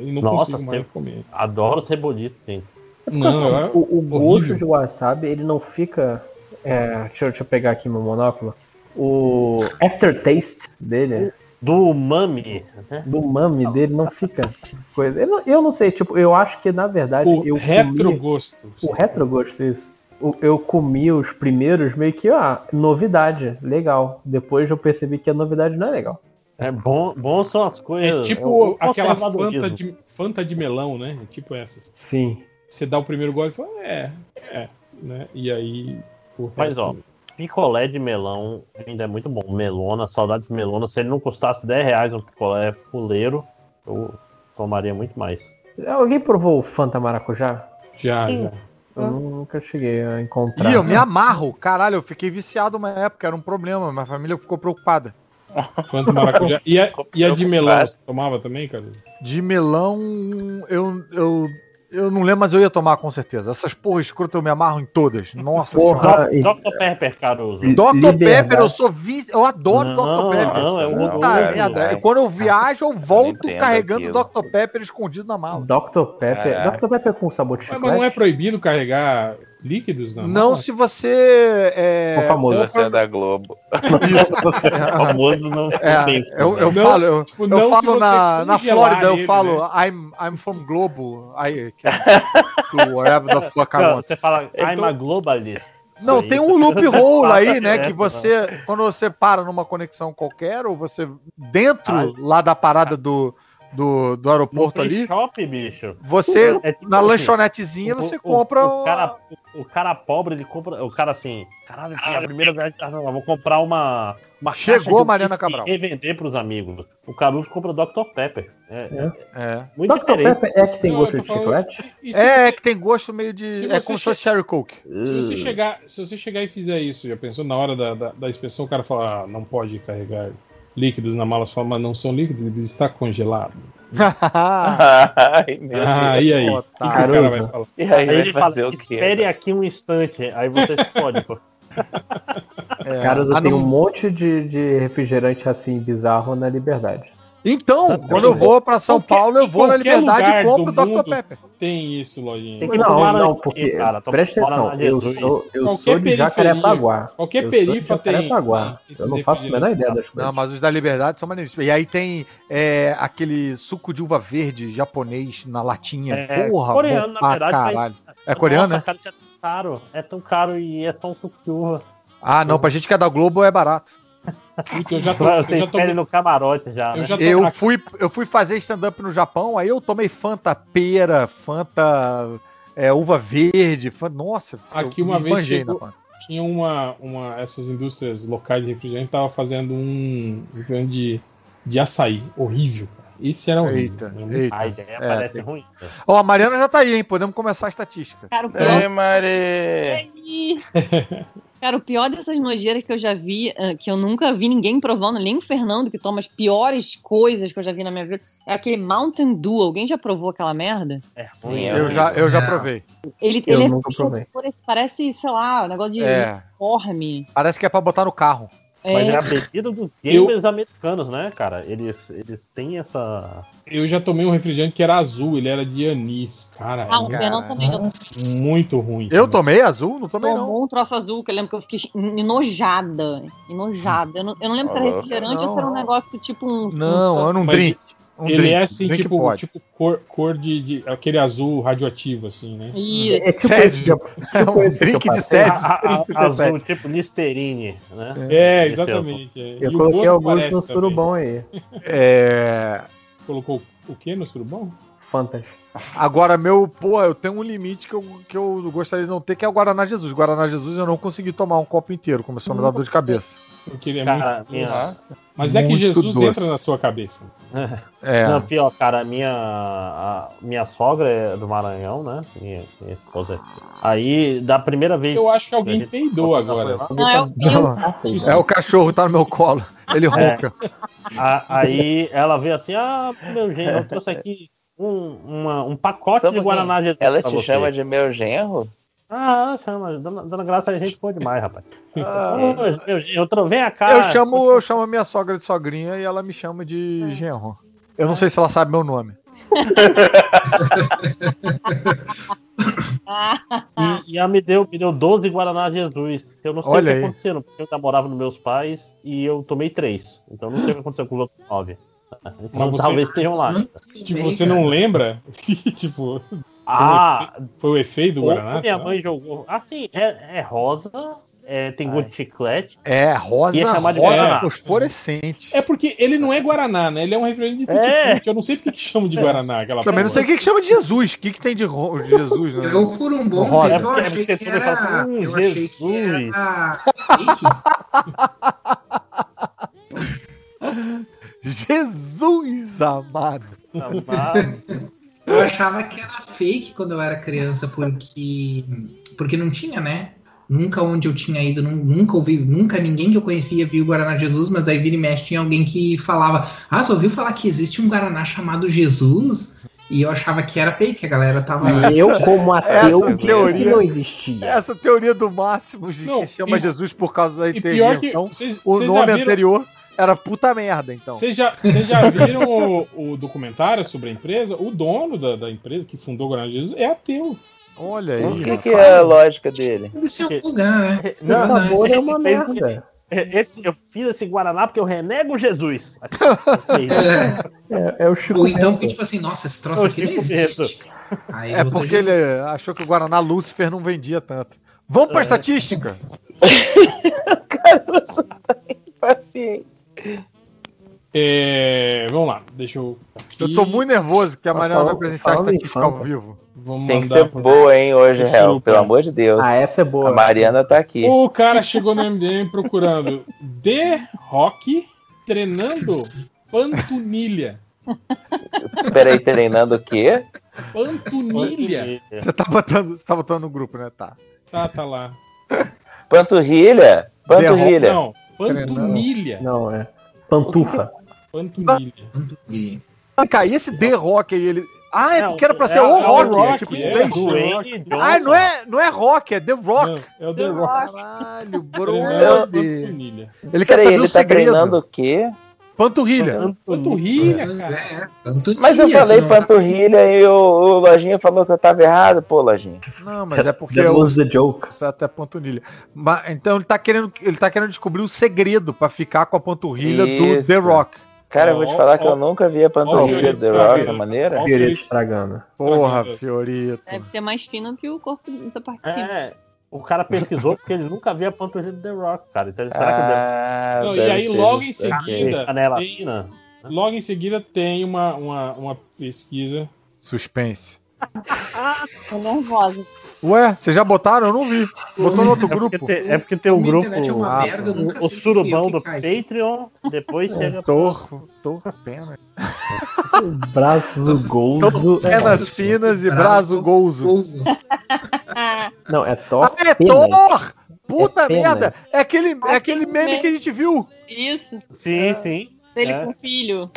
E não Nossa, consigo mais comer. Adoro cebolito, gente. Não, eu- o, o gosto de wasabi, ele não fica. é, deixa, eu, deixa eu pegar aqui meu monóculo. O aftertaste dele. Do umami, né? Do umami dele não fica coisa. Eu não, eu não sei, tipo, eu acho que na verdade O eu retrogosto. Comi, o retrogosto, isso. O- Eu comi os primeiros meio que, ah, novidade, legal. Depois eu percebi que a novidade não é legal. É bom, bom são as É coisas. tipo o aquela fanta de, fanta de melão, né? É tipo essas. Sim. Você dá o primeiro gole e fala, é, é, né? E aí. O Mas resto- ó, picolé de melão ainda é muito bom. Melona, saudades de melona. Se ele não custasse 10 reais um picolé fuleiro, eu tomaria muito mais. Alguém provou o Fanta Maracujá? Já, Sim. já. Eu nunca cheguei a encontrar. Ih, eu me amarro. Caralho, eu fiquei viciado uma época, era um problema. Minha família ficou preocupada. Quanto maracujá. E a, [laughs] e a de melão, você tomava também, cara? De melão, eu, eu, eu não lembro, mas eu ia tomar com certeza. Essas porras escrotas eu me amarro em todas. Nossa Porra, senhora. Dr. Pepper, Caruso. Dr. Liberdade. Pepper, eu sou vice. Eu adoro Não, Dr. Pepper. não, é Puta horroroso, merda. vai. Quando eu viajo, eu volto entendo carregando aquilo. Dr. Pepper escondido na mala. Dr. Pepper. Caraca. Dr. Pepper com sabor de mas não é proibido carregar líquidos? Não, Não se você é. O famoso. Você é da Globo. Isso. [laughs] O famoso não É, tem. eu, eu Não, falo, eu, tipo, eu falo na, na Flórida, eu falo né? I'm, I'm from Globo. I, to [laughs] whatever the fuck I want. você fala, I'm Então- a globalist. Não, tem um loophole [laughs] aí, né? É, Que não. você, quando você para numa conexão qualquer, ou você dentro Ah. lá da parada do, do, do No aeroporto free ali, shop, bicho. você, É tipo na assim, lanchonetezinha, o- você o- compra. O, cara, o, o cara pobre, ele compra. O cara assim, caralho, é a primeira viagem. Não, eu vou comprar uma. uma Chegou caixa de Mariana Cabral. E revender pros amigos. O Caruso compra Dr. Pepper. É, É. muito Dr. diferente. Pepper é que tem Não, gosto de chiclete? E se É, que tem gosto meio Se de. você É como se fosse che- Cherry Coke. Se você, chegar, se você chegar e fizer isso, já pensou na hora da, da, da inspeção, o cara fala, ah, não pode carregar líquidos na mala, fala, mas não são líquidos, ele está congelado. [laughs] Ai, meu Ah, Deus. e aí? O que, que o cara vai falar? E aí, Aí ele fala, fazer o quê? espere aqui um instante. Aí você se pode, pô. [laughs] É. Caras, Ah, eu tenho não- um monte de, de refrigerante assim bizarro na Liberdade. Então, quando eu vou pra São Qualquer- Paulo, eu vou na Liberdade e compro do Dr. Pepper. Tem isso, lojinha. Tem que não, tomar não, na- porque. cara, presta atenção, eu sou, eu Qualquer sou de Jacarepaguá. qualquer perifa tem- Eu não faço a menor ideia das Não, coisas. mas os da Liberdade são maneiríssimos. E aí tem é, aquele suco de uva verde japonês na latinha. É, Porra, coreano, bom na verdade, mas- caralho. É coreano, Nossa, né? cara, é tão caro. É tão caro e é tão suco de uva. Ah, não, pra gente que é da Globo é barato. Eu já tô- Você eu já no camarote já. né? Eu fui, eu fui fazer stand-up no Japão, aí eu tomei Fanta pera, Fanta é, uva verde, Fanta... nossa, Aqui eu uma vez chegou- tinha uma, uma. Essas indústrias locais de refrigerante tava fazendo um refrigerante de, de açaí. Horrível. Esse era horrível. Eita, muito- eita. A ideia É, parece tem- ruim. Ó, a Mariana já tá aí, hein? Podemos começar a estatística. Cara, o Ei, pior, Mari! [laughs] cara, o pior dessas nojeiras que eu já vi, ah, que eu nunca vi ninguém provando, nem o Fernando que toma as piores coisas que eu já vi na minha vida, é aquele Mountain Dew. Alguém já provou aquela merda? É Sim, Eu já, eu já provei. Ele, Eu ele nunca é provei. parece, sei lá, um negócio de É. uniforme. Parece que é pra botar no carro. Mas é É. a bebida dos [laughs] gamers americanos, né, cara? Eles, eles têm essa. Eu já tomei um refrigerante que era azul, ele era de anis. Cara, Ah, é também. Eu muito ruim. Eu tomei azul? Não tomei, não. tomou um troço azul que eu lembro que eu fiquei enojada. Enojada. Eu não, eu não lembro se era refrigerante não. ou se era um negócio tipo um. Não, era um Mas drink. Um ele drink. é assim, Drink tipo, pode. tipo cor, cor de, de- aquele azul radioativo, assim, né? Isso. É tipo Césio. [laughs] É um tipo esse que eu drink de passei. Césio. [laughs] A- a- 37. azul, tipo Listerine, né? É, Esse exatamente. é. Eu E o coloquei gosto alguns parece no também. surubão aí. [laughs] É... Colocou o que no surubão? Fantas. Agora, meu, pô, eu tenho um limite que eu, que eu gostaria de não ter, que é o Guaraná Jesus. Guaraná Jesus eu não consegui tomar um copo inteiro, começou a me dar dor de cabeça. Porque ele é Cara, muito minha-. Mas é que Muito Jesus doce. entra na sua cabeça. É. Não, pior, cara, minha, a minha sogra é do Maranhão, né? Minha, minha esposa. Aí, da primeira vez. Eu acho que alguém gente- peidou agora. Não, é o [laughs] Não, é o cachorro, tá no meu colo. Ele ronca. A- aí ela veio assim: ah, meu genro, eu trouxe aqui um, uma- um pacote de Guaraná. Jesus. Ela te você." chama de meu genro? Ah, chama. Dona, Dona Graça, a gente pode demais, rapaz. Ah. Eu tro- vem cá. Eu chamo, eu chamo a minha sogra de sogrinha e ela me chama de genro. Eu não sei se ela sabe meu nome. [laughs] E, e ela me deu, me deu 12 Guaraná Jesus. Eu não sei Olha o que aconteceu, porque eu ainda morava nos meus pais e eu tomei 3. Então eu não sei o que aconteceu com os outros 9. Então Mas você- talvez estejam lá. Tipo, você não lembra? tipo. Ah, foi o efe- foi o efeito do Guaraná? minha mãe jogou. Assim, é, é rosa, é, tem gosto de chiclete. É, rosa, Ia chamar de rosa Guaraná. fosforescente. É porque ele não é Guaraná, né? Ele é um refrigerante de É. tutti-frutti. Eu não sei porque que chamam de Guaraná. Aquela Também não sei o que, que chama de Jesus. O que, que tem de, ro- de Jesus? Né? Eu, por um bom Rosa. tempo, eu É achei que era. "Hum, Eu achei que Jesus." era [laughs] Jesus amado. Eu achava que era fake quando eu era criança, porque porque não tinha, né? Nunca onde eu tinha ido, nu- nunca ouvi, nunca ninguém que eu conhecia viu o Guaraná Jesus, mas daí vira e mexe tinha alguém que falava: Ah, tu ouviu falar que existe um Guaraná chamado Jesus? E eu achava que era fake, a galera tava. Eu, como ateu, Essa teoria- que não existia. Essa teoria do Máximo de Não, que chama e- Jesus por causa da e pior que intervenção. vocês- o já nome viram- anterior era puta merda, então. Vocês já, vocês já [laughs] viram o, o documentário sobre a empresa? O dono da, da empresa que fundou o Guaraná Jesus é ateu. Olha aí. O que, que é a lógica dele? É um lugar, né? [laughs] O sabor é uma Ele merda. Esse, eu fiz esse Guaraná porque eu renego Jesus. [laughs] É, é o Chico Ou então Bento. que, tipo assim, nossa, esse troço Ô, aqui não existe. Aí É porque ele achou que o Guaraná Lúcifer não vendia tanto. Vamos pra É. estatística? Cara, você tá impaciente. É, vamos lá, deixa eu. Eu tô muito nervoso que a Mariana vai presenciar a falando em estatística ao vivo. Vamos Tem que ser pro- boa, hein, hoje. Super. Pelo amor de Deus. Ah, essa é boa. A Mariana tá aqui. O cara chegou no MDM procurando The Rock treinando pantunilha. Peraí, treinando o quê? Pantunilha. Você tá botando, você tá botando no grupo, né? Tá. Tá, tá lá. Panturrilha? Panturrilha. Não, pantunilha. Não, é. Pantufa. Pantunilha. Ah, cara, e esse The Rock aí, ele. Ah, é Não, porque era pra é- ser é o Rock, Rock, é tipo é, inglês. Johnson. Ah, não é, não é Rock, é The Rock. Não, é o The Rock. Caralho, Treinando brother. pantunilha. Ele quer Peraí, saber ele o tá segredo. treinando o quê? Panturrilha. Panturrilha, cara. É, panturrilha, Mas eu falei não- panturrilha e o, o Lojinha falou que eu tava errado. Pô, Lojinha. Não, mas é porque eu was the joke. Isso é até panturrilha. Mas, então ele tá querendo, ele tá querendo descobrir o segredo pra ficar com a panturrilha do Isso. The Rock. Cara, eu vou te falar que Ó, eu nunca vi a panturrilha do The Rock da maneira. Fiorito estragando. Porra. Fiorito. Deve ser mais fino que o corpo da parte. É, O cara pesquisou porque ele nunca via a panturrilha do The Rock, cara. Então, será que o The Ah, Não, e aí, logo em seguida, Canela tem- fina. logo em seguida tem uma, uma, uma pesquisa. Suspense. Tô nervosa. Ué, vocês já botaram? Eu não vi. Botou no outro É porque grupo. tem, é porque tem um grupo, é uma ah, merda, eu nunca o, o surubão do caí. Patreon, depois chega Tor, Tor pena. Braço Golzo. Penas finas e braço golzo. Não, é Thor. Ah, é. Thor! Puta É merda! É aquele, é aquele meme que a gente viu. Isso. Sim, sim. Dele É. com filho.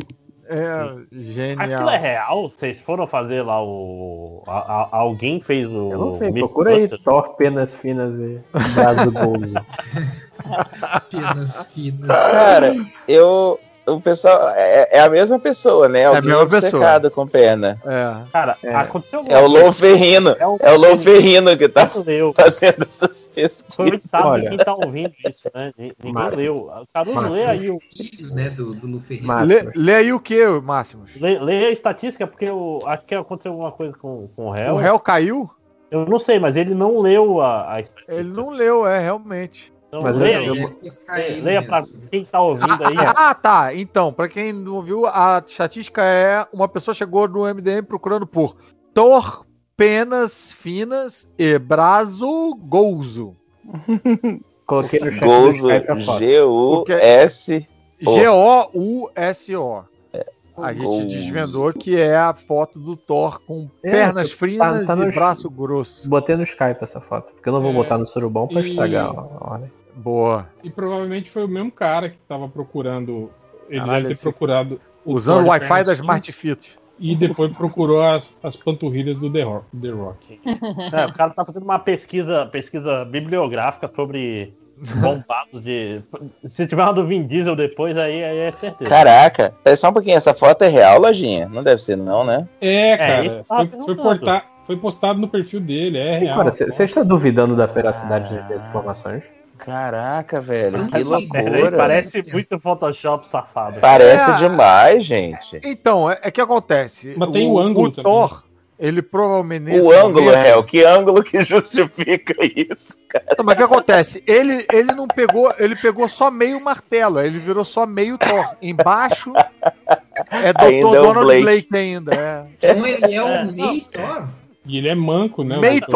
É, genial. Aquilo é real? Vocês foram fazer lá o. a- a- alguém fez o. Eu não sei, Myth procura aí? Thor, penas finas e braço Golzo. [laughs] [laughs] Penas finas. Cara, eu. O pessoal. É, é a mesma pessoa, né? Alguém mesma pessoa. com pena. É. Cara, aconteceu É o Louferrino. É o- É o Louferrino que tá leu. fazendo essas pesquisas. Foi sabe Olha. quem tá ouvindo isso, né? Ni- Ninguém Márcio. leu. O Caruso lê aí o. Filho, né, do, do Luferrino. Márcio. Lê, lê aí o que, Máximos? Lê, lê a estatística, porque eu acho que aconteceu alguma coisa com, com o réu. O réu caiu? Eu não sei, mas ele não leu a, a estatística. Ele não leu, é, realmente. Então, Mas leia, eu- leia pra mesmo. quem tá ouvindo aí. Ah, tá. Então, pra quem não viu, a estatística é uma pessoa chegou no MDM procurando por Thor, penas finas e braço golzo. [laughs] Coloquei no chat foto. G-U-S. G-O-U-S-O. A gente desvendou que é a foto do Thor com É, pernas tá- finas tá e no- braço grosso. Botei no Skype essa foto, porque eu não vou É, botar no surubão pra e- estragar a hora. Boa. E provavelmente foi o mesmo cara que tava procurando. Ele Caralho, deve ter esse- procurado. o Usando o Wi-Fi da Smart Fit. E depois procurou as, as panturrilhas do The Rock. The Rock. É, o cara tá fazendo uma pesquisa, pesquisa bibliográfica sobre bombados de. Se tiver uma do Vin Diesel depois, aí, aí é certeza. Caraca, é só um pouquinho. Essa foto é real, lojinha? Não deve ser, não, né? É, cara. que eu tava foi, foi, portar- foi postado no perfil dele, é real. Cara, você está duvidando da veracidade das informações? Caraca, velho. Que loucura. parece muito Photoshop safado. Parece É. demais, gente. Então, é, é que acontece. Mas tem o ângulo o também. Thor, ele provavelmente. O ângulo, momento- réu. Que ângulo que justifica [laughs] isso, cara? Não, mas o que acontece? Ele, ele não pegou, ele pegou só meio martelo, ele virou só meio Thor. Embaixo é Dr. Ainda é o Donald Blake. Blake. ainda. É. Então ele é o meio Thor. E ele é manco, né? Blake. [laughs]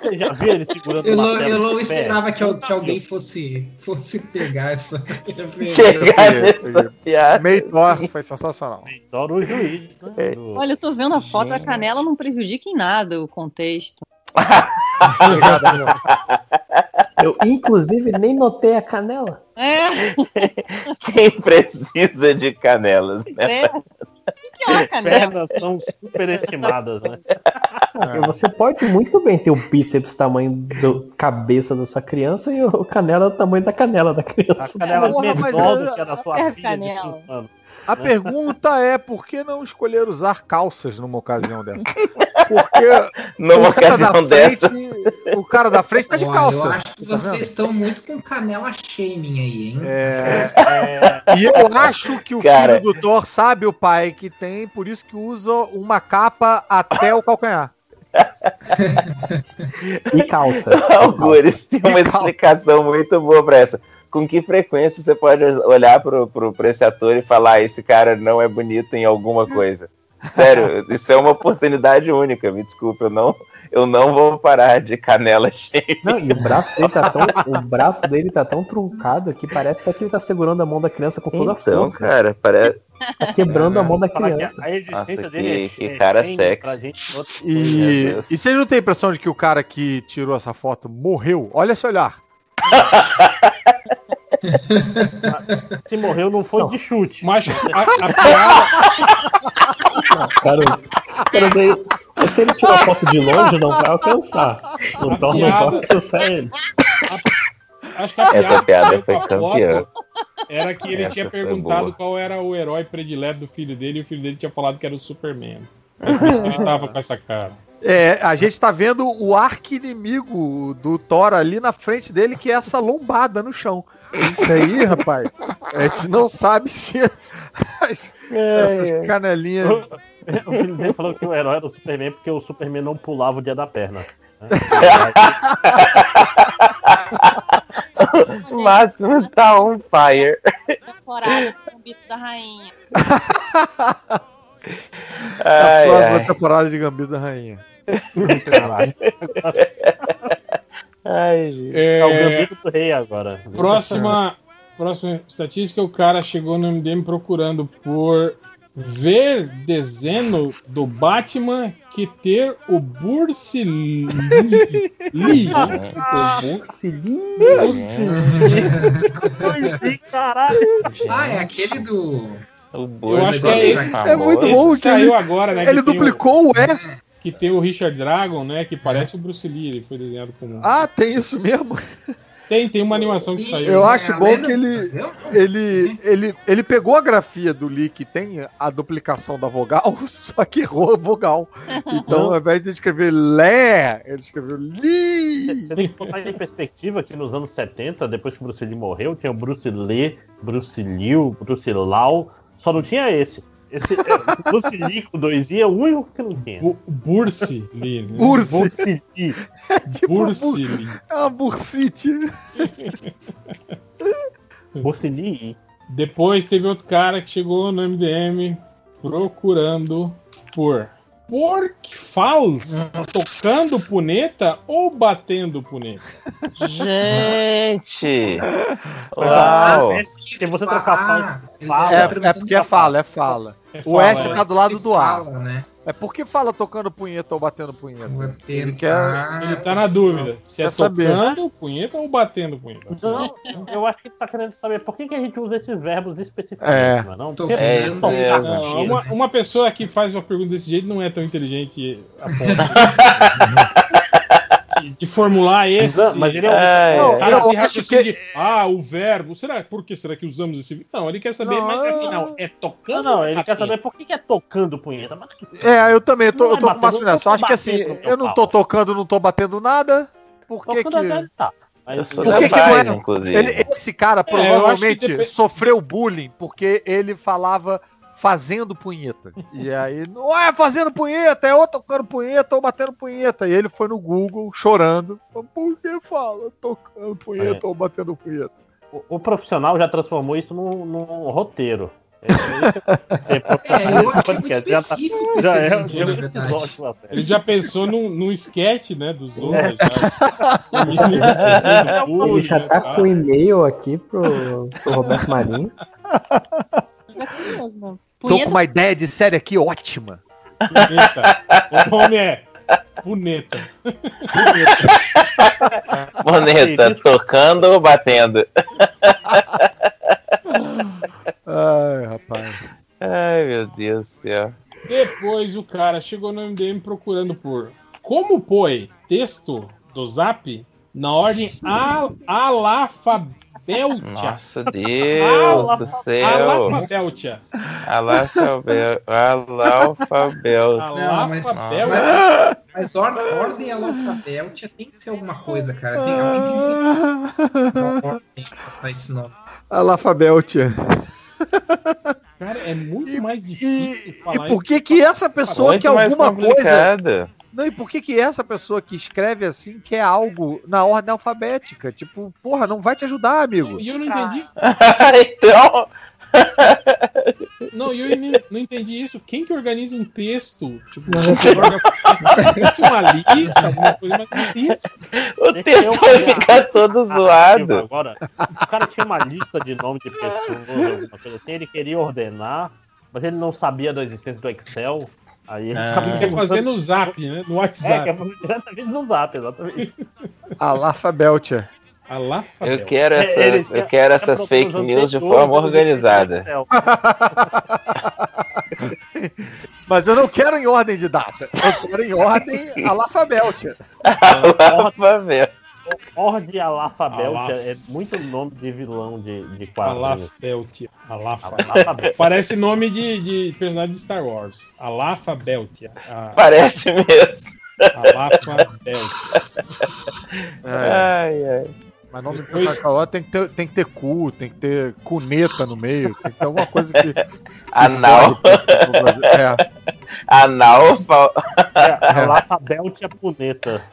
Você já viu ele segurando Eu não, eu não esperava que, que alguém fosse, fosse pegar essa. [laughs] Chegar nessa piada. Meio Thor, foi sensacional. Adoro o juiz, É. né? Do- Olha, eu tô vendo a foto, a canela não prejudica em nada o contexto. [laughs] Eu, inclusive, nem notei a canela. É, Quem precisa de canelas, né? é. É uma canela? Pernas são superestimadas, né? Porque Você pode muito bem ter o bíceps tamanho da cabeça da sua criança e o canela do tamanho da canela da A criança. canela Porra, mas menor é- do que a da sua é filha de canela. 5 anos. A pergunta é por que não escolher usar calças numa ocasião dessa? Porque Numa o cara da ocasião frente, dessas. o cara da frente tá de calça. Eu acho que Tá vocês vendo? estão muito com canela shaming aí, hein? É, É, e eu acho que o Cara. filho do Thor sabe o pai que tem, por isso que usa uma capa até o calcanhar. E calça. [laughs] Algures, tem uma calça. explicação muito boa pra essa. Com que frequência você pode olhar pro, pro, pra esse ator e falar: "Ah, esse cara não é bonito em alguma coisa? Sério, isso é uma oportunidade única, me desculpa, eu não, eu não vou parar de canela cheia. Não, e o braço dele tá tão, o braço dele tá tão truncado que parece que ele tá segurando a mão da criança com toda a Então, força. cara, parece. Tá quebrando a mão da criança. a existência Nossa, dele que- é, que é cara shame sexy. Meu E, e vocês não têm a impressão de que o cara que tirou essa foto morreu? Olha esse olhar. [laughs] [laughs] Se morreu, não foi de chute. Mas a, a [laughs] piada. Cara, cara, daí, se ele tirar a foto de longe, não vai alcançar. O Thor não vai alcançar ele. Acho que a Essa piada, piada que saiu foi a campeã. Era que ele Essa tinha perguntado boa. qual era o herói predileto do filho dele e o filho dele tinha falado que era o Superman. Por isso que ele tava com essa cara. É, a gente tá vendo o arqui-inimigo do Thor ali na frente dele, que é essa lombada no chão. Isso aí, rapaz, a gente não sabe se as- essas é. canelinhas. O filho dele falou que o herói era o Superman porque o Superman não pulava o dia da perna. né? Máximo está on fire. Temporada do Gambito da Rainha. a próxima ai. temporada de Gambito da Rainha. [laughs] Caralho. [laughs] Ai, gente. É, É o Gambito do Rei agora. Próxima, [laughs] próxima estatística, o cara chegou no MDM procurando por ver desenho do Batman que ter o Bruce Lee. Lee. O Bruce Lee. Caralho. Ah, é aquele do. Eu acho que é esse. É muito Esse bom que saiu ele, agora, né? ele duplicou o E. Que tem o Richard Dragon, né? Que parece o Bruce Lee. Ele foi desenhado como. Ah, tem isso mesmo? Tem, tem uma animação que saiu. Eu né? acho bom que ele, ele, ele, ele pegou a grafia do Lee que tem a duplicação da vogal, [laughs] só que errou a vogal. Então, ao invés de escrever Lé, ele escreveu Lee. Você tem que botar em perspectiva que nos anos 70, depois que o Bruce Lee morreu, tinha o Bruce Lee, Bruce Liu, Bruce Lau, só não tinha esse. Esse é, Bruce Lee com dois I é o único que não tinha. Bu- Bursi Lee. né? Bursi. Bruce Lee. Bursi Lee. É uma bursite. Bruce Lee. Depois teve outro cara que chegou no MDM procurando por Pork Falls tocando puneta ou batendo puneta? Gente! Ah, Uau! Se você trocar fala, fala, É, é porque é fala, é fala. É O fala, S é. tá do lado do A. Fala, né? É porque fala tocando punheta ou batendo punheta. Ele quer. Ele tá na dúvida se é Quer saber. tocando punheta ou batendo punheta. Não, eu acho que ele tá querendo saber por que, que a gente usa esses verbos especificamente, É. não é não? Porque é tocar Não, uma, uma pessoa que faz uma pergunta desse jeito não é tão inteligente a ponto [laughs] de, de formular esse. Não, mas ele é um- Não, eu esse acho raciocínio que- de, ah, o verbo, será, por que será que usamos esse Não, ele quer saber, Não, mas é- afinal, é Não, tocando não, ele quer saber por que, que é tocando punheta. Mas É, eu também, eu tô, eu é tô com o batendo, eu nessa. tô Eu acho que assim, eu não tô tocando, não tô batendo nada. Por que tocando que... até tá. Mas Eu Por que que paz, não é? inclusive. Ele- esse cara É, eu provavelmente depe- sofreu bullying porque ele falava fazendo punheta. E aí, não é fazendo punheta, é ou tocando punheta ou batendo punheta. E ele foi no Google chorando. Por que fala tocando punheta É. ou batendo punheta? O, o profissional já transformou isso num, num roteiro. É, É, é, [laughs] é. Ele já pensou num, num sketch, né, do Zorra. É. Já. [laughs] Ele já né, tá tal. com o e-mail aqui pro, pro Roberto Marinho. Já mesmo. Tô Punheta com uma ideia de série aqui ótima. Puneta. [laughs] O nome é Puneta. [laughs] Boneta, tocando ou batendo? Ai, rapaz. Ai, meu Deus do céu. Depois o cara chegou no MDM procurando por como põe texto do Zap na ordem a- alafabética. Nossa, [laughs] Deus do céu. Alafabética. Alafabel. Alafabel. Não, mas, mas ordem, ordem alfabética tem que ser alguma coisa, cara. Tem, alguém tem que ordem pra botar esse nome. Alafabétia. Cara, é muito mais difícil E falar por que que essa pessoa Muito quer alguma coisa... Não, e por que que essa pessoa que escreve assim quer algo na ordem alfabética? Tipo, porra, não vai te ajudar, amigo. E eu não entendi. [laughs] então. Não, e eu não entendi isso. Quem que organiza um texto? Tipo, [laughs] isso uma lista, alguma coisa, mas isso. O texto eu vai ficar todo a zoado. Agora, o cara tinha uma lista de nome de pessoas, alguma coisa assim, ele queria ordenar, mas ele não sabia da existência do Excel. Aí Ah. Ele quer fazer no zap, né? No É, WhatsApp. quer fazer diretamente no zap, exatamente. Alafabétia. Alafabel. Eu quero É, ele essas, quer- eu quero quer essas fake news de forma organizada. Excel. Mas eu não quero em ordem de data. Eu quero em ordem alafabétia. Alafabel. [laughs] Ordem Alafabel Alaf- é muito nome de vilão de, de quadrinhos. Alafabeltia. Alafa. Alafabel. Parece nome de, de personagem de Star Wars. Alafabeltia. Ah, Parece mesmo. Abafa Belt. [laughs] Ai, ai. Mas nome do personagem falar tem que, ter, tem que ter cu, tem que ter cuneta no meio, tem que ter alguma coisa que. [laughs] Anal. É. [laughs] Anal. É, a Lafa Belt é puneta. [laughs]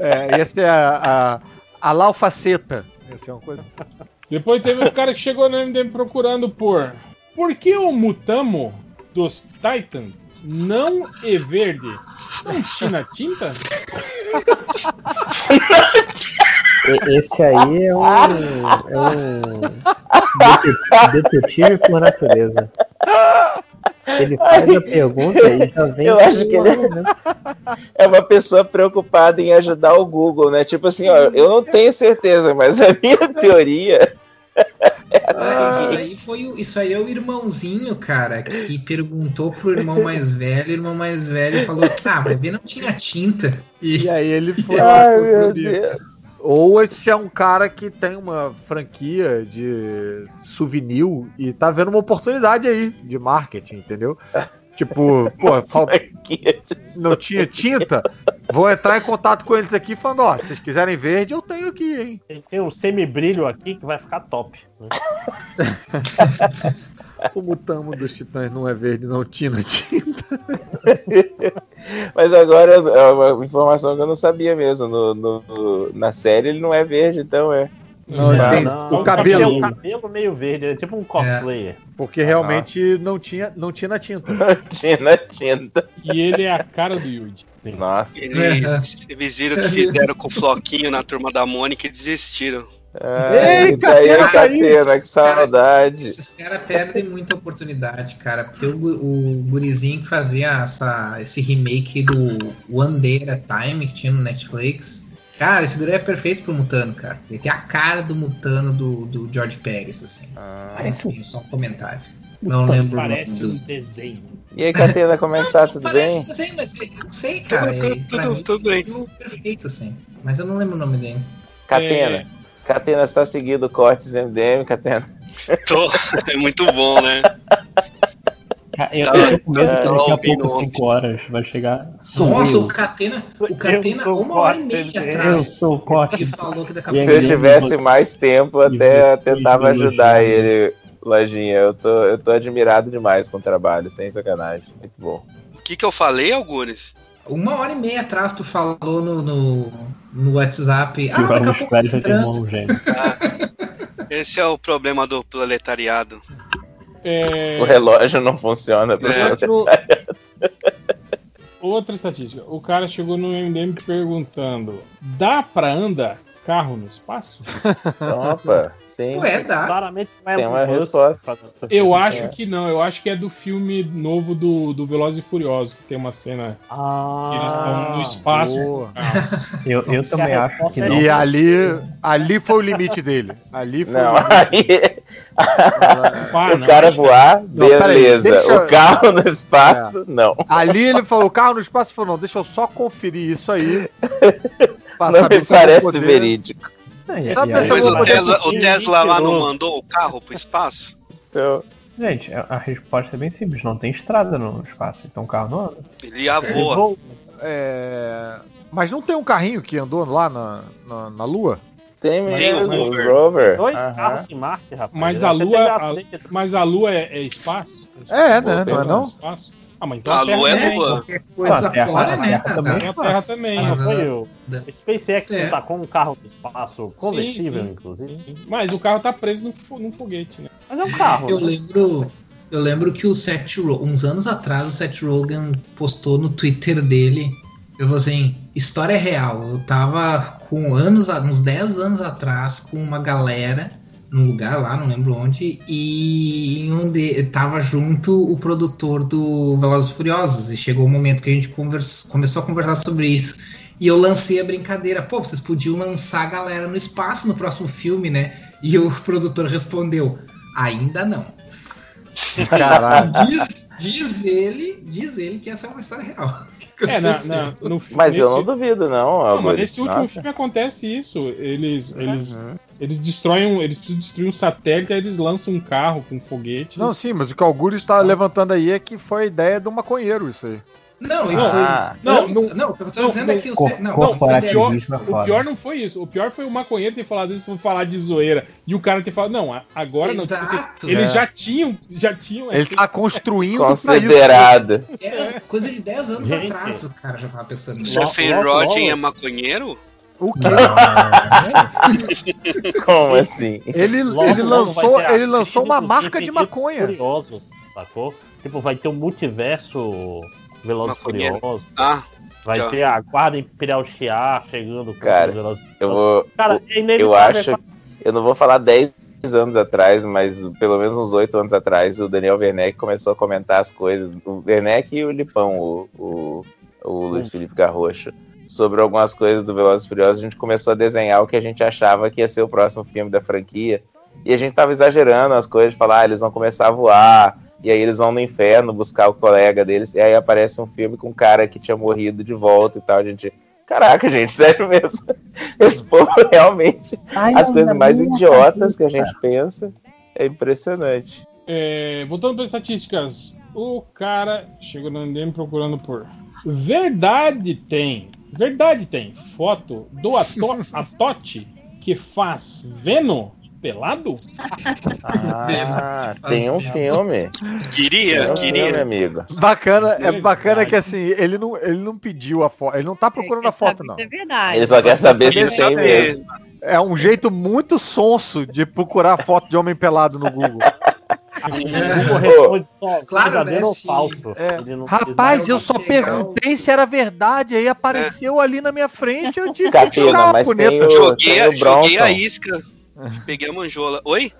É, esse é a, a, a Laufaceta. Essa é uma coisa. Depois teve um cara que chegou no MDM procurando por por que o Mutamo dos Titans não é verde? Não tinha tinta? Esse aí é um, é um detet- detetive por natureza. Ele faz a pergunta e já vem. Eu acho que ele argumento. é uma pessoa preocupada em ajudar o Google, né? Tipo assim, ó, eu não tenho certeza, mas a minha teoria. Ah, isso, aí foi isso aí é o irmãozinho, cara, que perguntou pro irmão mais velho, o irmão mais velho falou, ah, vai ver, não tinha tinta. E aí ele foi. Ai, meu. Deus. Ou esse é um cara que tem uma franquia de souvenir e tá vendo uma oportunidade aí de marketing, entendeu? Tipo, pô, falta... não tinha tinta? Vou entrar em contato com eles aqui falando, ó, se vocês quiserem verde, eu tenho aqui, hein? Tem, tem um semibrilho aqui que vai ficar top. né? [laughs] O mutamo dos titãs não é verde, não tinha tinta. [laughs] Mas agora é uma informação que eu não sabia mesmo. No, no- na série ele não é verde, então é. Não, ele tem o cabelo. É o cabelo meio verde, é tipo um cosplayer. Porque realmente não tinha, não tinha na tinta. [laughs] tinha na tinta. E ele é a cara do Yuji. [laughs] Nossa. Eles, eles viram que fizeram com o Floquinho na turma da Mônica e desistiram. Ai, Ei, tá aí, Catena, Catena, que saudade. Esses caras perdem muita oportunidade, cara. Porque o, o gurizinho que fazia essa, esse remake do One Day at a Time, que tinha no Netflix. Cara, esse guri é perfeito pro Mutano, cara. Ele tem a cara do Mutano do, do George Pérez, assim. Enfim, só um comentário. Não lembro o nome Parece do... um desenho. E aí, Catena, como é que tá? Tudo Parece bem? desenho, mas eu não sei, cara. Tudo- é, pra tudo- mim, tudo bem. é perfeito, assim. Mas eu não lembro o nome dele. Catena. Catena, você tá seguindo cortes MDM, Catena? Tô, [laughs] é muito bom, né? Eu, eu tô com medo que daqui a pouco, ontem. 5 horas, vai chegar. Nossa, o Catena, o Catena, uma hora e meia atrás. Eu sou corte Ele falou que daqui a E pouco. Se eu tivesse mais tempo, até tentava ajudar ele, Lojinha. Eu tô, eu tô admirado demais com o trabalho, sem sacanagem. Muito bom. O que, que eu falei, Algures? Uma hora e meia atrás tu falou no, no, no WhatsApp. Ah, Que daqui a pouco entrando. gêmeo. Esse é o problema do proletariado. É, O relógio não funciona. É. você. [laughs] Outra estatística. O cara chegou no MDM perguntando: dá pra andar carro no espaço? [laughs] Opa, sim. Ué, dá. Claramente não é Tem uma resposta. Eu acho que não, eu acho que é do filme novo do, do Velozes e Furiosos, que tem uma cena Ah, que eles estão no espaço. boa. [laughs] Eu, eu também acho que não. E ali, ali foi o limite dele. Ali foi Não, o limite. aí. Ah, o não, cara voar, Não, beleza. deixa- O carro no espaço, não. Ali ele falou, o carro no espaço falou, não, deixa eu só conferir isso aí. [laughs] Não me parece poder- verídico. Aí- Mas se eu o Tesla, o. Tesla lá não mandou o carro pro espaço? Então, Gente, a resposta é bem simples. Não tem estrada no espaço, então o carro não anda. Ele voa. É, Mas não tem um carrinho que andou lá na, na, na Lua? Tem Tem o mesmo, o Rover. Rover. Dois carros em Marte, rapaz. Mas a Lua, a, mas a Lua é, é espaço? É, né? Tem Não é não? Espaço? Ah, mas então A Terra Lua é também. Lua. Coisa a Terra- fora, a né? Terra Tá- também Tem a Terra também. Ah, foi não. eu. SpaceX É. tá com um carro do espaço conversível, Sim, sim. inclusive. Mas o carro tá preso num, fo- num foguete, né? Mas é um carro. Eu né? lembro, eu lembro que o Seth Rogen, uns anos atrás, o Seth Rogen postou no Twitter dele, eu falou assim, história real. Eu tava com anos, uns 10 anos atrás, com uma galera num lugar lá, não lembro onde, e onde tava junto o produtor do Velozes Furiosos, e chegou o momento que a gente convers- começou a conversar sobre isso. E eu lancei a brincadeira, pô, vocês podiam lançar a galera no espaço no próximo filme, né? E o produtor respondeu, ainda não. Caralho. [laughs] Diz, diz ele, diz ele que essa é uma história real. [laughs] É, na, na- no Mas eu nesse- não duvido, não. Não, mas nesse último Nossa. filme acontece isso. Eles, eles, Uhum. eles destroem, um- eles precisam destruir um satélite, aí eles lançam um carro com um foguete. Não, sim, mas o que o Augusto está levantando aí é que foi a ideia do maconheiro, isso aí. Não, e Ah. foi. Não, Não, não, não, o que eu tô dizendo é que o. Não, não, não, o pior, o pior não foi isso. O pior foi o maconheiro ter falado isso pra falar de zoeira. E o cara ter falado, não, agora não. tipo assim, Exato. eles É. já tinham. Já tinham Ele tá construindo isso. Considerado. Dez- coisa de 10 anos Gente. atrás o cara já tava pensando nisso. Stephen Rodin é maconheiro? O quê? [laughs] Como assim? Ele, Logo, ele lançou, ele lançou uma marca de maconha. Furiosos, sacou? Tipo, vai ter um multiverso Velozes e. Furiosos. Ah, Vai já. ter a Guarda Imperial Shiar chegando com Cara, e Eu vou. Cara, é eu acho. Eu não vou falar 10 anos atrás, mas pelo menos uns 8 anos atrás, o Daniel Werneck começou a comentar as coisas. O Werneck e o Lipão, o, o, o Luiz Felipe Garrocho. Sobre algumas coisas do Velozes e Furiosos, a gente começou a desenhar o que a gente achava que ia ser o próximo filme da franquia. E a gente tava exagerando as coisas, falar, ah, eles vão começar a voar, e aí eles vão no inferno buscar o colega deles, e aí aparece um filme com um cara que tinha morrido de volta e tal. A gente, caraca, gente, [laughs] sério mesmo. Esse povo realmente. Ai, as coisas mais idiotas que a gente pensa. É impressionante. É, voltando para estatísticas, o cara chegou no MDM procurando por verdade tem, verdade tem foto do ato, Atote que faz Venom pelado? Ah, tem um filme. Queria, um filme, queria. amigo. Bacana, é bacana que assim, ele não, ele não pediu a foto, ele não tá procurando a foto, não. É verdade. Ele só quer saber se tem mesmo. É um jeito muito sonso de procurar foto de homem pelado no Google. O Google responde só Claro, né, ou se- falso. É. Rapaz, eu só legal. perguntei se era verdade, aí apareceu ali na minha frente, eu tive que Catena, a puneta. Joguei, tem a, o joguei a isca. [laughs] Peguei a manjola. Oi?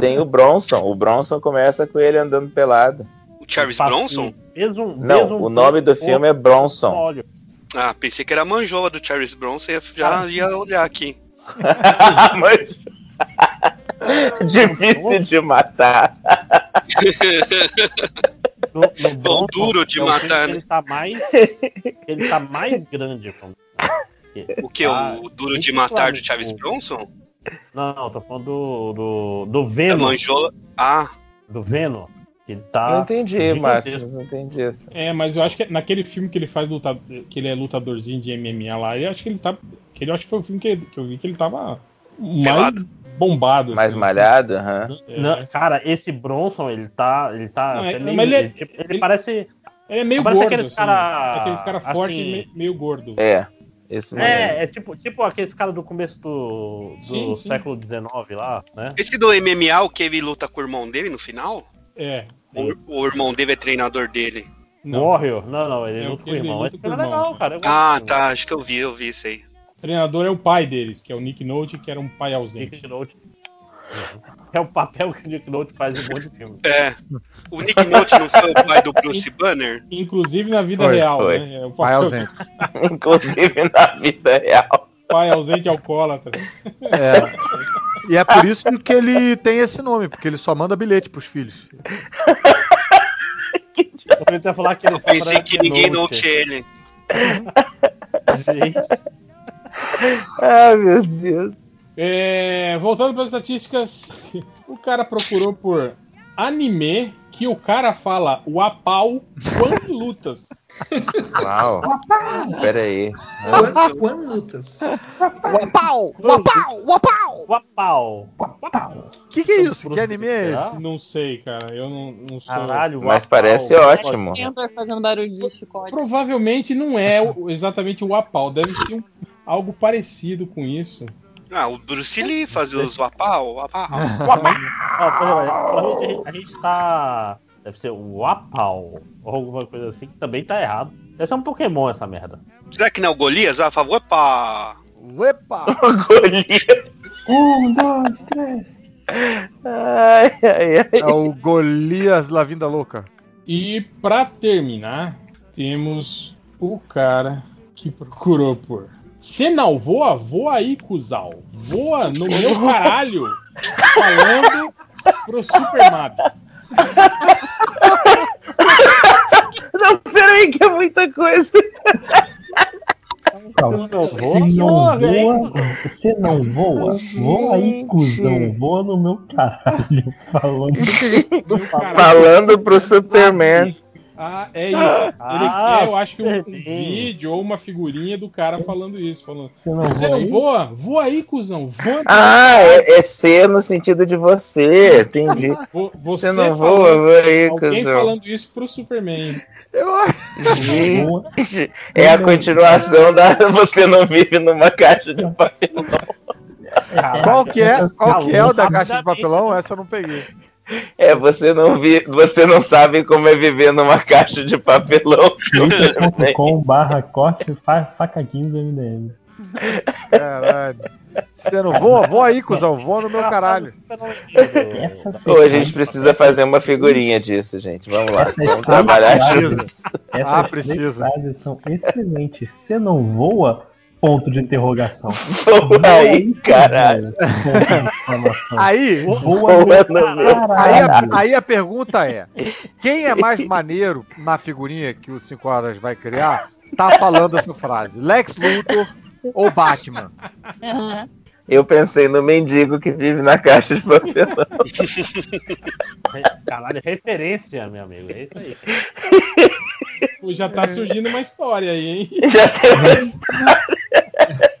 Tem o Bronson. O Bronson começa com ele andando pelado. O Charles Bronson? fez Não, o nome do filme é Bronson. óleo. Ah, pensei que era a manjola do Charles Bronson. ia- Já ia olhar aqui. [laughs] [laughs] Difícil de matar. No, no Bronson, duro de é matar, né? Ele tá mais, ele tá mais grande. como- O que? Ah, o Duro de Matar do Charles o- Bronson? Não, não, tô falando do, do, do Venom. manjola. Ah, Do Venom. Que ele Não tá. entendi, gigantesco. Márcio. Não entendi isso. É, mas eu acho que naquele filme que ele faz luta, que ele é lutadorzinho de MMA lá, eu acho que ele tá. Que ele, eu acho que foi o filme que, que eu vi que ele tava mais Pelado. bombado. Mais assim. malhado? aham. É. Não, cara, esse Bronson, ele tá. Ele tá. Não, é- não, meio- mas ele é- ele ele- parece. Ele é meio gordo. aqueles assim, cara- aqueles cara forte assim- e meio, meio gordo. É, mesmo. É, é tipo, tipo aqueles caras do começo do, do Sim, sim. século XIX lá, né? esse do MMA, o que ele luta com o irmão dele no final? É. O, o irmão dele é treinador dele. Não. Warrior? Não, não, ele É, luta com o irmão. luta Esse com o filme é irmão. legal, cara. eu Ah, tá. Acho que eu vi, eu vi isso aí. O treinador é o pai deles, que é o Nick Note, que era um pai ausente. Nick Note. É o papel que o Nick Note faz em um monte de filme. É. O Nick Note não foi o pai do Bruce Banner? Inclusive na vida Foi, real, foi. né? É o Pai ausente. [laughs] Inclusive na vida real. Pai ausente alcoólatra. É. E é por isso que ele tem esse nome, porque ele só manda bilhete pros filhos. Eu pensei falar que ele Eu pensei que ninguém Note. note ele. Gente, Ai, meu Deus. É, voltando para as estatísticas, o cara procurou por anime que o cara fala Wapau quando lutas. Uau. Pera aí. Quando, lutas? Uapau! Uapau! Uapau! Uapau! O que, que é isso? Que anime é esse? Não sei, cara. Eu não, não sou. Caralho, Mas parece ótimo. Enter fazendo barulho de chicote. Provavelmente não é o- exatamente o Wapau. Deve ser um- algo parecido com isso. Ah, o Bruce Lee fazia os [laughs] wapau, [laughs] wapau. A gente, tá. Deve ser o Wapau ou alguma coisa assim, que também tá errado. Deve ser um Pokémon essa merda. Será que não é o Golias? Ah, fala, opa! Uepa! Golias. Um, dois, três. Ai, ai, ai. É o Golias Lavinda Louca. E pra terminar, temos o cara que procurou por. Senal, voa, voa aí, cuzal. Voa no meu caralho. Falando pro Super Mario. Não, peraí, que é muita coisa. Não, se não voa, você não voa, voa aí, cuzão, voa no meu caralho, falando do Falando pro Superman. Ah, é isso. Ele Ah, quer, eu acho que um, um sim. vídeo ou uma figurinha do cara falando isso. Falando, Você não você voa não aí? voa? Voa aí, cuzão. Voa. Ah, é, é ser no sentido de você, entendi. Vo- Você, Você não falando- voa, voa aí, Alguém cuzão. falando isso pro Superman. Gente, é a continuação da Você não vive numa caixa de papelão. Qual que é? Qual que é o da caixa de papelão? Essa eu não peguei. É, você não, vi, você não sabe como é viver numa caixa de papelão. com barra corte fa- faca 15 MDM. Caralho. Você não voa? Voa aí, cuzão. Voa no meu caralho. Essa Pô, a gente precisa fazer uma figurinha disso, gente. Vamos lá, Essas vamos trabalhar frases-. Essas Ah, precisa. frases são excelentes. Você não voa? Ponto de interrogação. Voa aí, caralho. Aí, aí a pergunta é: quem é mais maneiro na figurinha que o 5 horas vai criar? Tá falando essa frase: Lex Luthor ou Batman? Eu pensei no mendigo que vive na caixa de papelão. [laughs] Caralho, referência, meu amigo. É isso aí. [laughs] Já tá surgindo uma história aí, hein? [laughs] Já tem uma história. [laughs]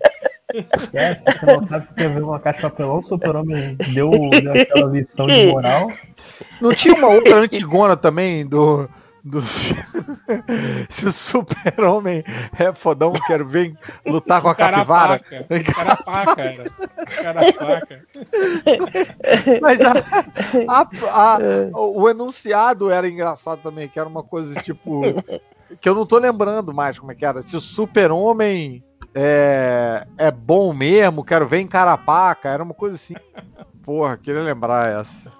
É, se você não sabe o que é ver uma caixa de papelão, o super-homem deu, deu aquela lição de moral. Não tinha uma outra antigona também do. Do... [laughs] Se o super-homem é fodão, quero ver lutar com a capivara. Carapaca. Carapaca, era. Carapaca. Mas a- a- a- o enunciado era engraçado também, que era uma coisa tipo. Que eu não tô lembrando mais como é que era. Se o super-homem é, é bom mesmo, quero ver em Carapaca, era uma coisa assim. Porra, queria lembrar essa.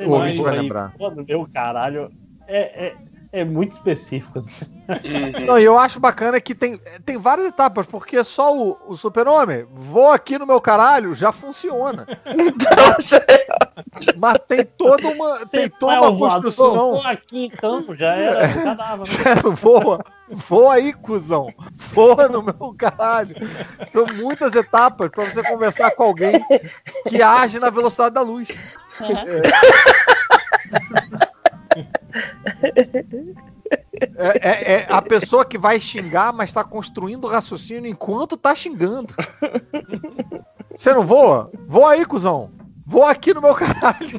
O ouvinte vai lembrar. Do meu caralho. É, é, é muito específico. assim. Não, e eu acho bacana que tem, tem várias etapas, porque só o, o super-homem, vou aqui no meu caralho, já funciona. [laughs] Mas tem toda uma, tem toda é uma um construção. vou aqui então, já era, já dava. né? [laughs] Sério, voa. Voa aí, cuzão. Voa no meu caralho. São muitas etapas pra você conversar com alguém que age na velocidade da luz. É, é- é a pessoa que vai xingar, mas tá construindo o raciocínio enquanto tá xingando. Você não voa? Voa aí, cuzão. Voa aqui no meu caralho.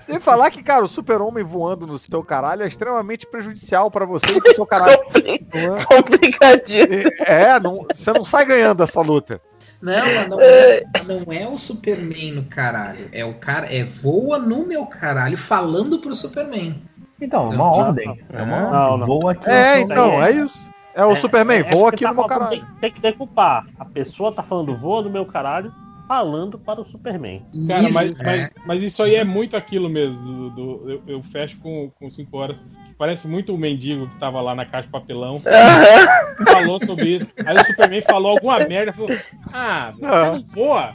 Sem falar que, cara, o super-homem voando no seu caralho é extremamente prejudicial pra você e pro seu caralho. [laughs] Complicadíssimo. É, não- você não sai ganhando essa luta. Não, mas não é, não é o Superman no caralho. É o cara. É voa no meu caralho falando pro Superman. Então, é uma ordem. É uma Não, ordem. não. Voa aqui. É, então, é isso. É o Superman, voa aqui no meu caralho. Tem, tem que decupar. A pessoa tá falando voa no meu caralho, falando para o Superman. Cara, Isso, mas, é. mas, mas isso aí é muito aquilo mesmo. Do, do- eu, eu fecho com 5 horas. Parece muito o mendigo que tava lá na caixa de papelão. [laughs] falou sobre isso. Aí o Superman falou alguma merda. Falou: Ah, você não voa?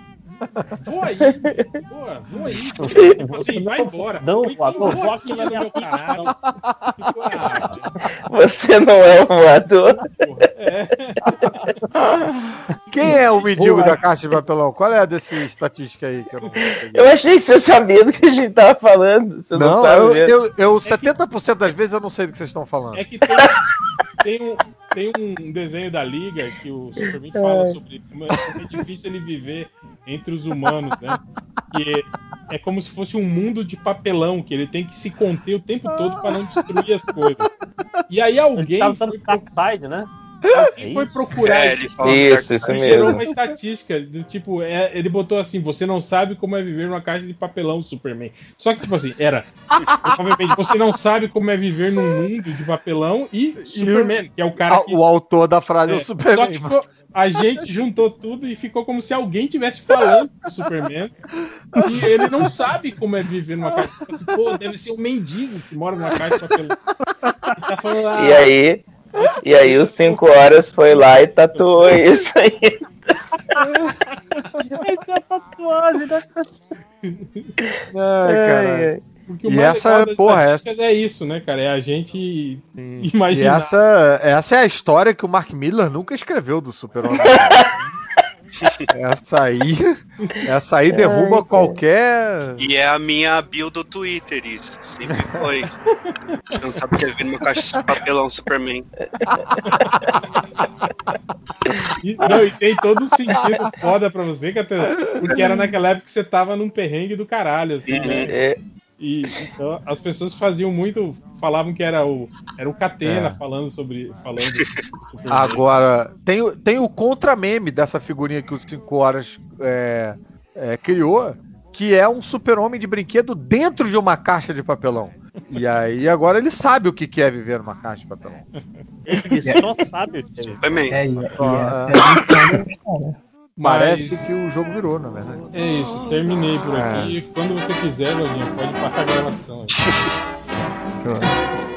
Voa aí. Voa, voa aí. Tipo assim, vai embora. Não, então voador, voa voa aqui meu caralho. Tipo, ah, Você não é um voador. Quem é o mendigo da caixa de papelão? Qual é a desse estatística aí que eu não? Eu achei que você sabia do que a gente tava falando. Você não, Não, sabe eu, eu, eu 70% das vezes eu não sei do que vocês estão falando. É que tem, tem, um, tem um desenho da Liga que o Superman fala sobre como é como é difícil ele viver entre os humanos, né? Que é, é como se fosse um mundo de papelão, que ele tem que se conter o tempo todo para não destruir as coisas. E aí alguém Tava foi, usando Darkseid, né? Alguém foi procurar É, ele fala Isso, isso e gerou mesmo. uma estatística do tipo, é, ele botou assim, você não sabe como é viver numa caixa de papelão, Superman. Só que, tipo assim, era. Provavelmente você não sabe como é viver num mundo de papelão e Superman, que é o cara que. O autor da frase é, É, o só Superman. que ficou- a gente juntou tudo e ficou como se alguém tivesse falando pro Superman e ele não sabe como é viver numa caixa. Assim, Pô, deve ser um mendigo que mora numa caixa de papelão. E tá falando, ah, E aí, E aí os 5 horas foi lá e tatuou isso aí. Essa é tatuagem da Ai, caralho. O E mais essa, porra, estatísticas é isso, né, cara? É a gente E imaginar. essa, essa é a história que o Mark Miller nunca escreveu do Super-Homem. [laughs] [laughs] essa aí, essa aí derruba Ai, qualquer. E é a minha bio do Twitter, isso. Sempre foi. Não sabe o que é vir no caixa de papelão Superman. E, não, e tem todo um sentido foda pra você, Catena, porque era naquela época que você tava num perrengue do caralho, assim, né? E então, as pessoas faziam muito, falavam que era o, era o Catena É. falando sobre. Falando sobre. Agora, tem, o- tem o contra-meme dessa figurinha que o 5 Horas é, é, criou, que é um super-homem de brinquedo dentro de uma caixa de papelão. E aí agora ele sabe o que é viver numa caixa de papelão. Ele só sabe o que é. Superman. É, e, e Ah, essa é história. Parece Mas- que o jogo virou, na verdade. É isso, terminei por aqui. Quando você quiser, Lojinha, pode parar a gravação. [laughs] [laughs]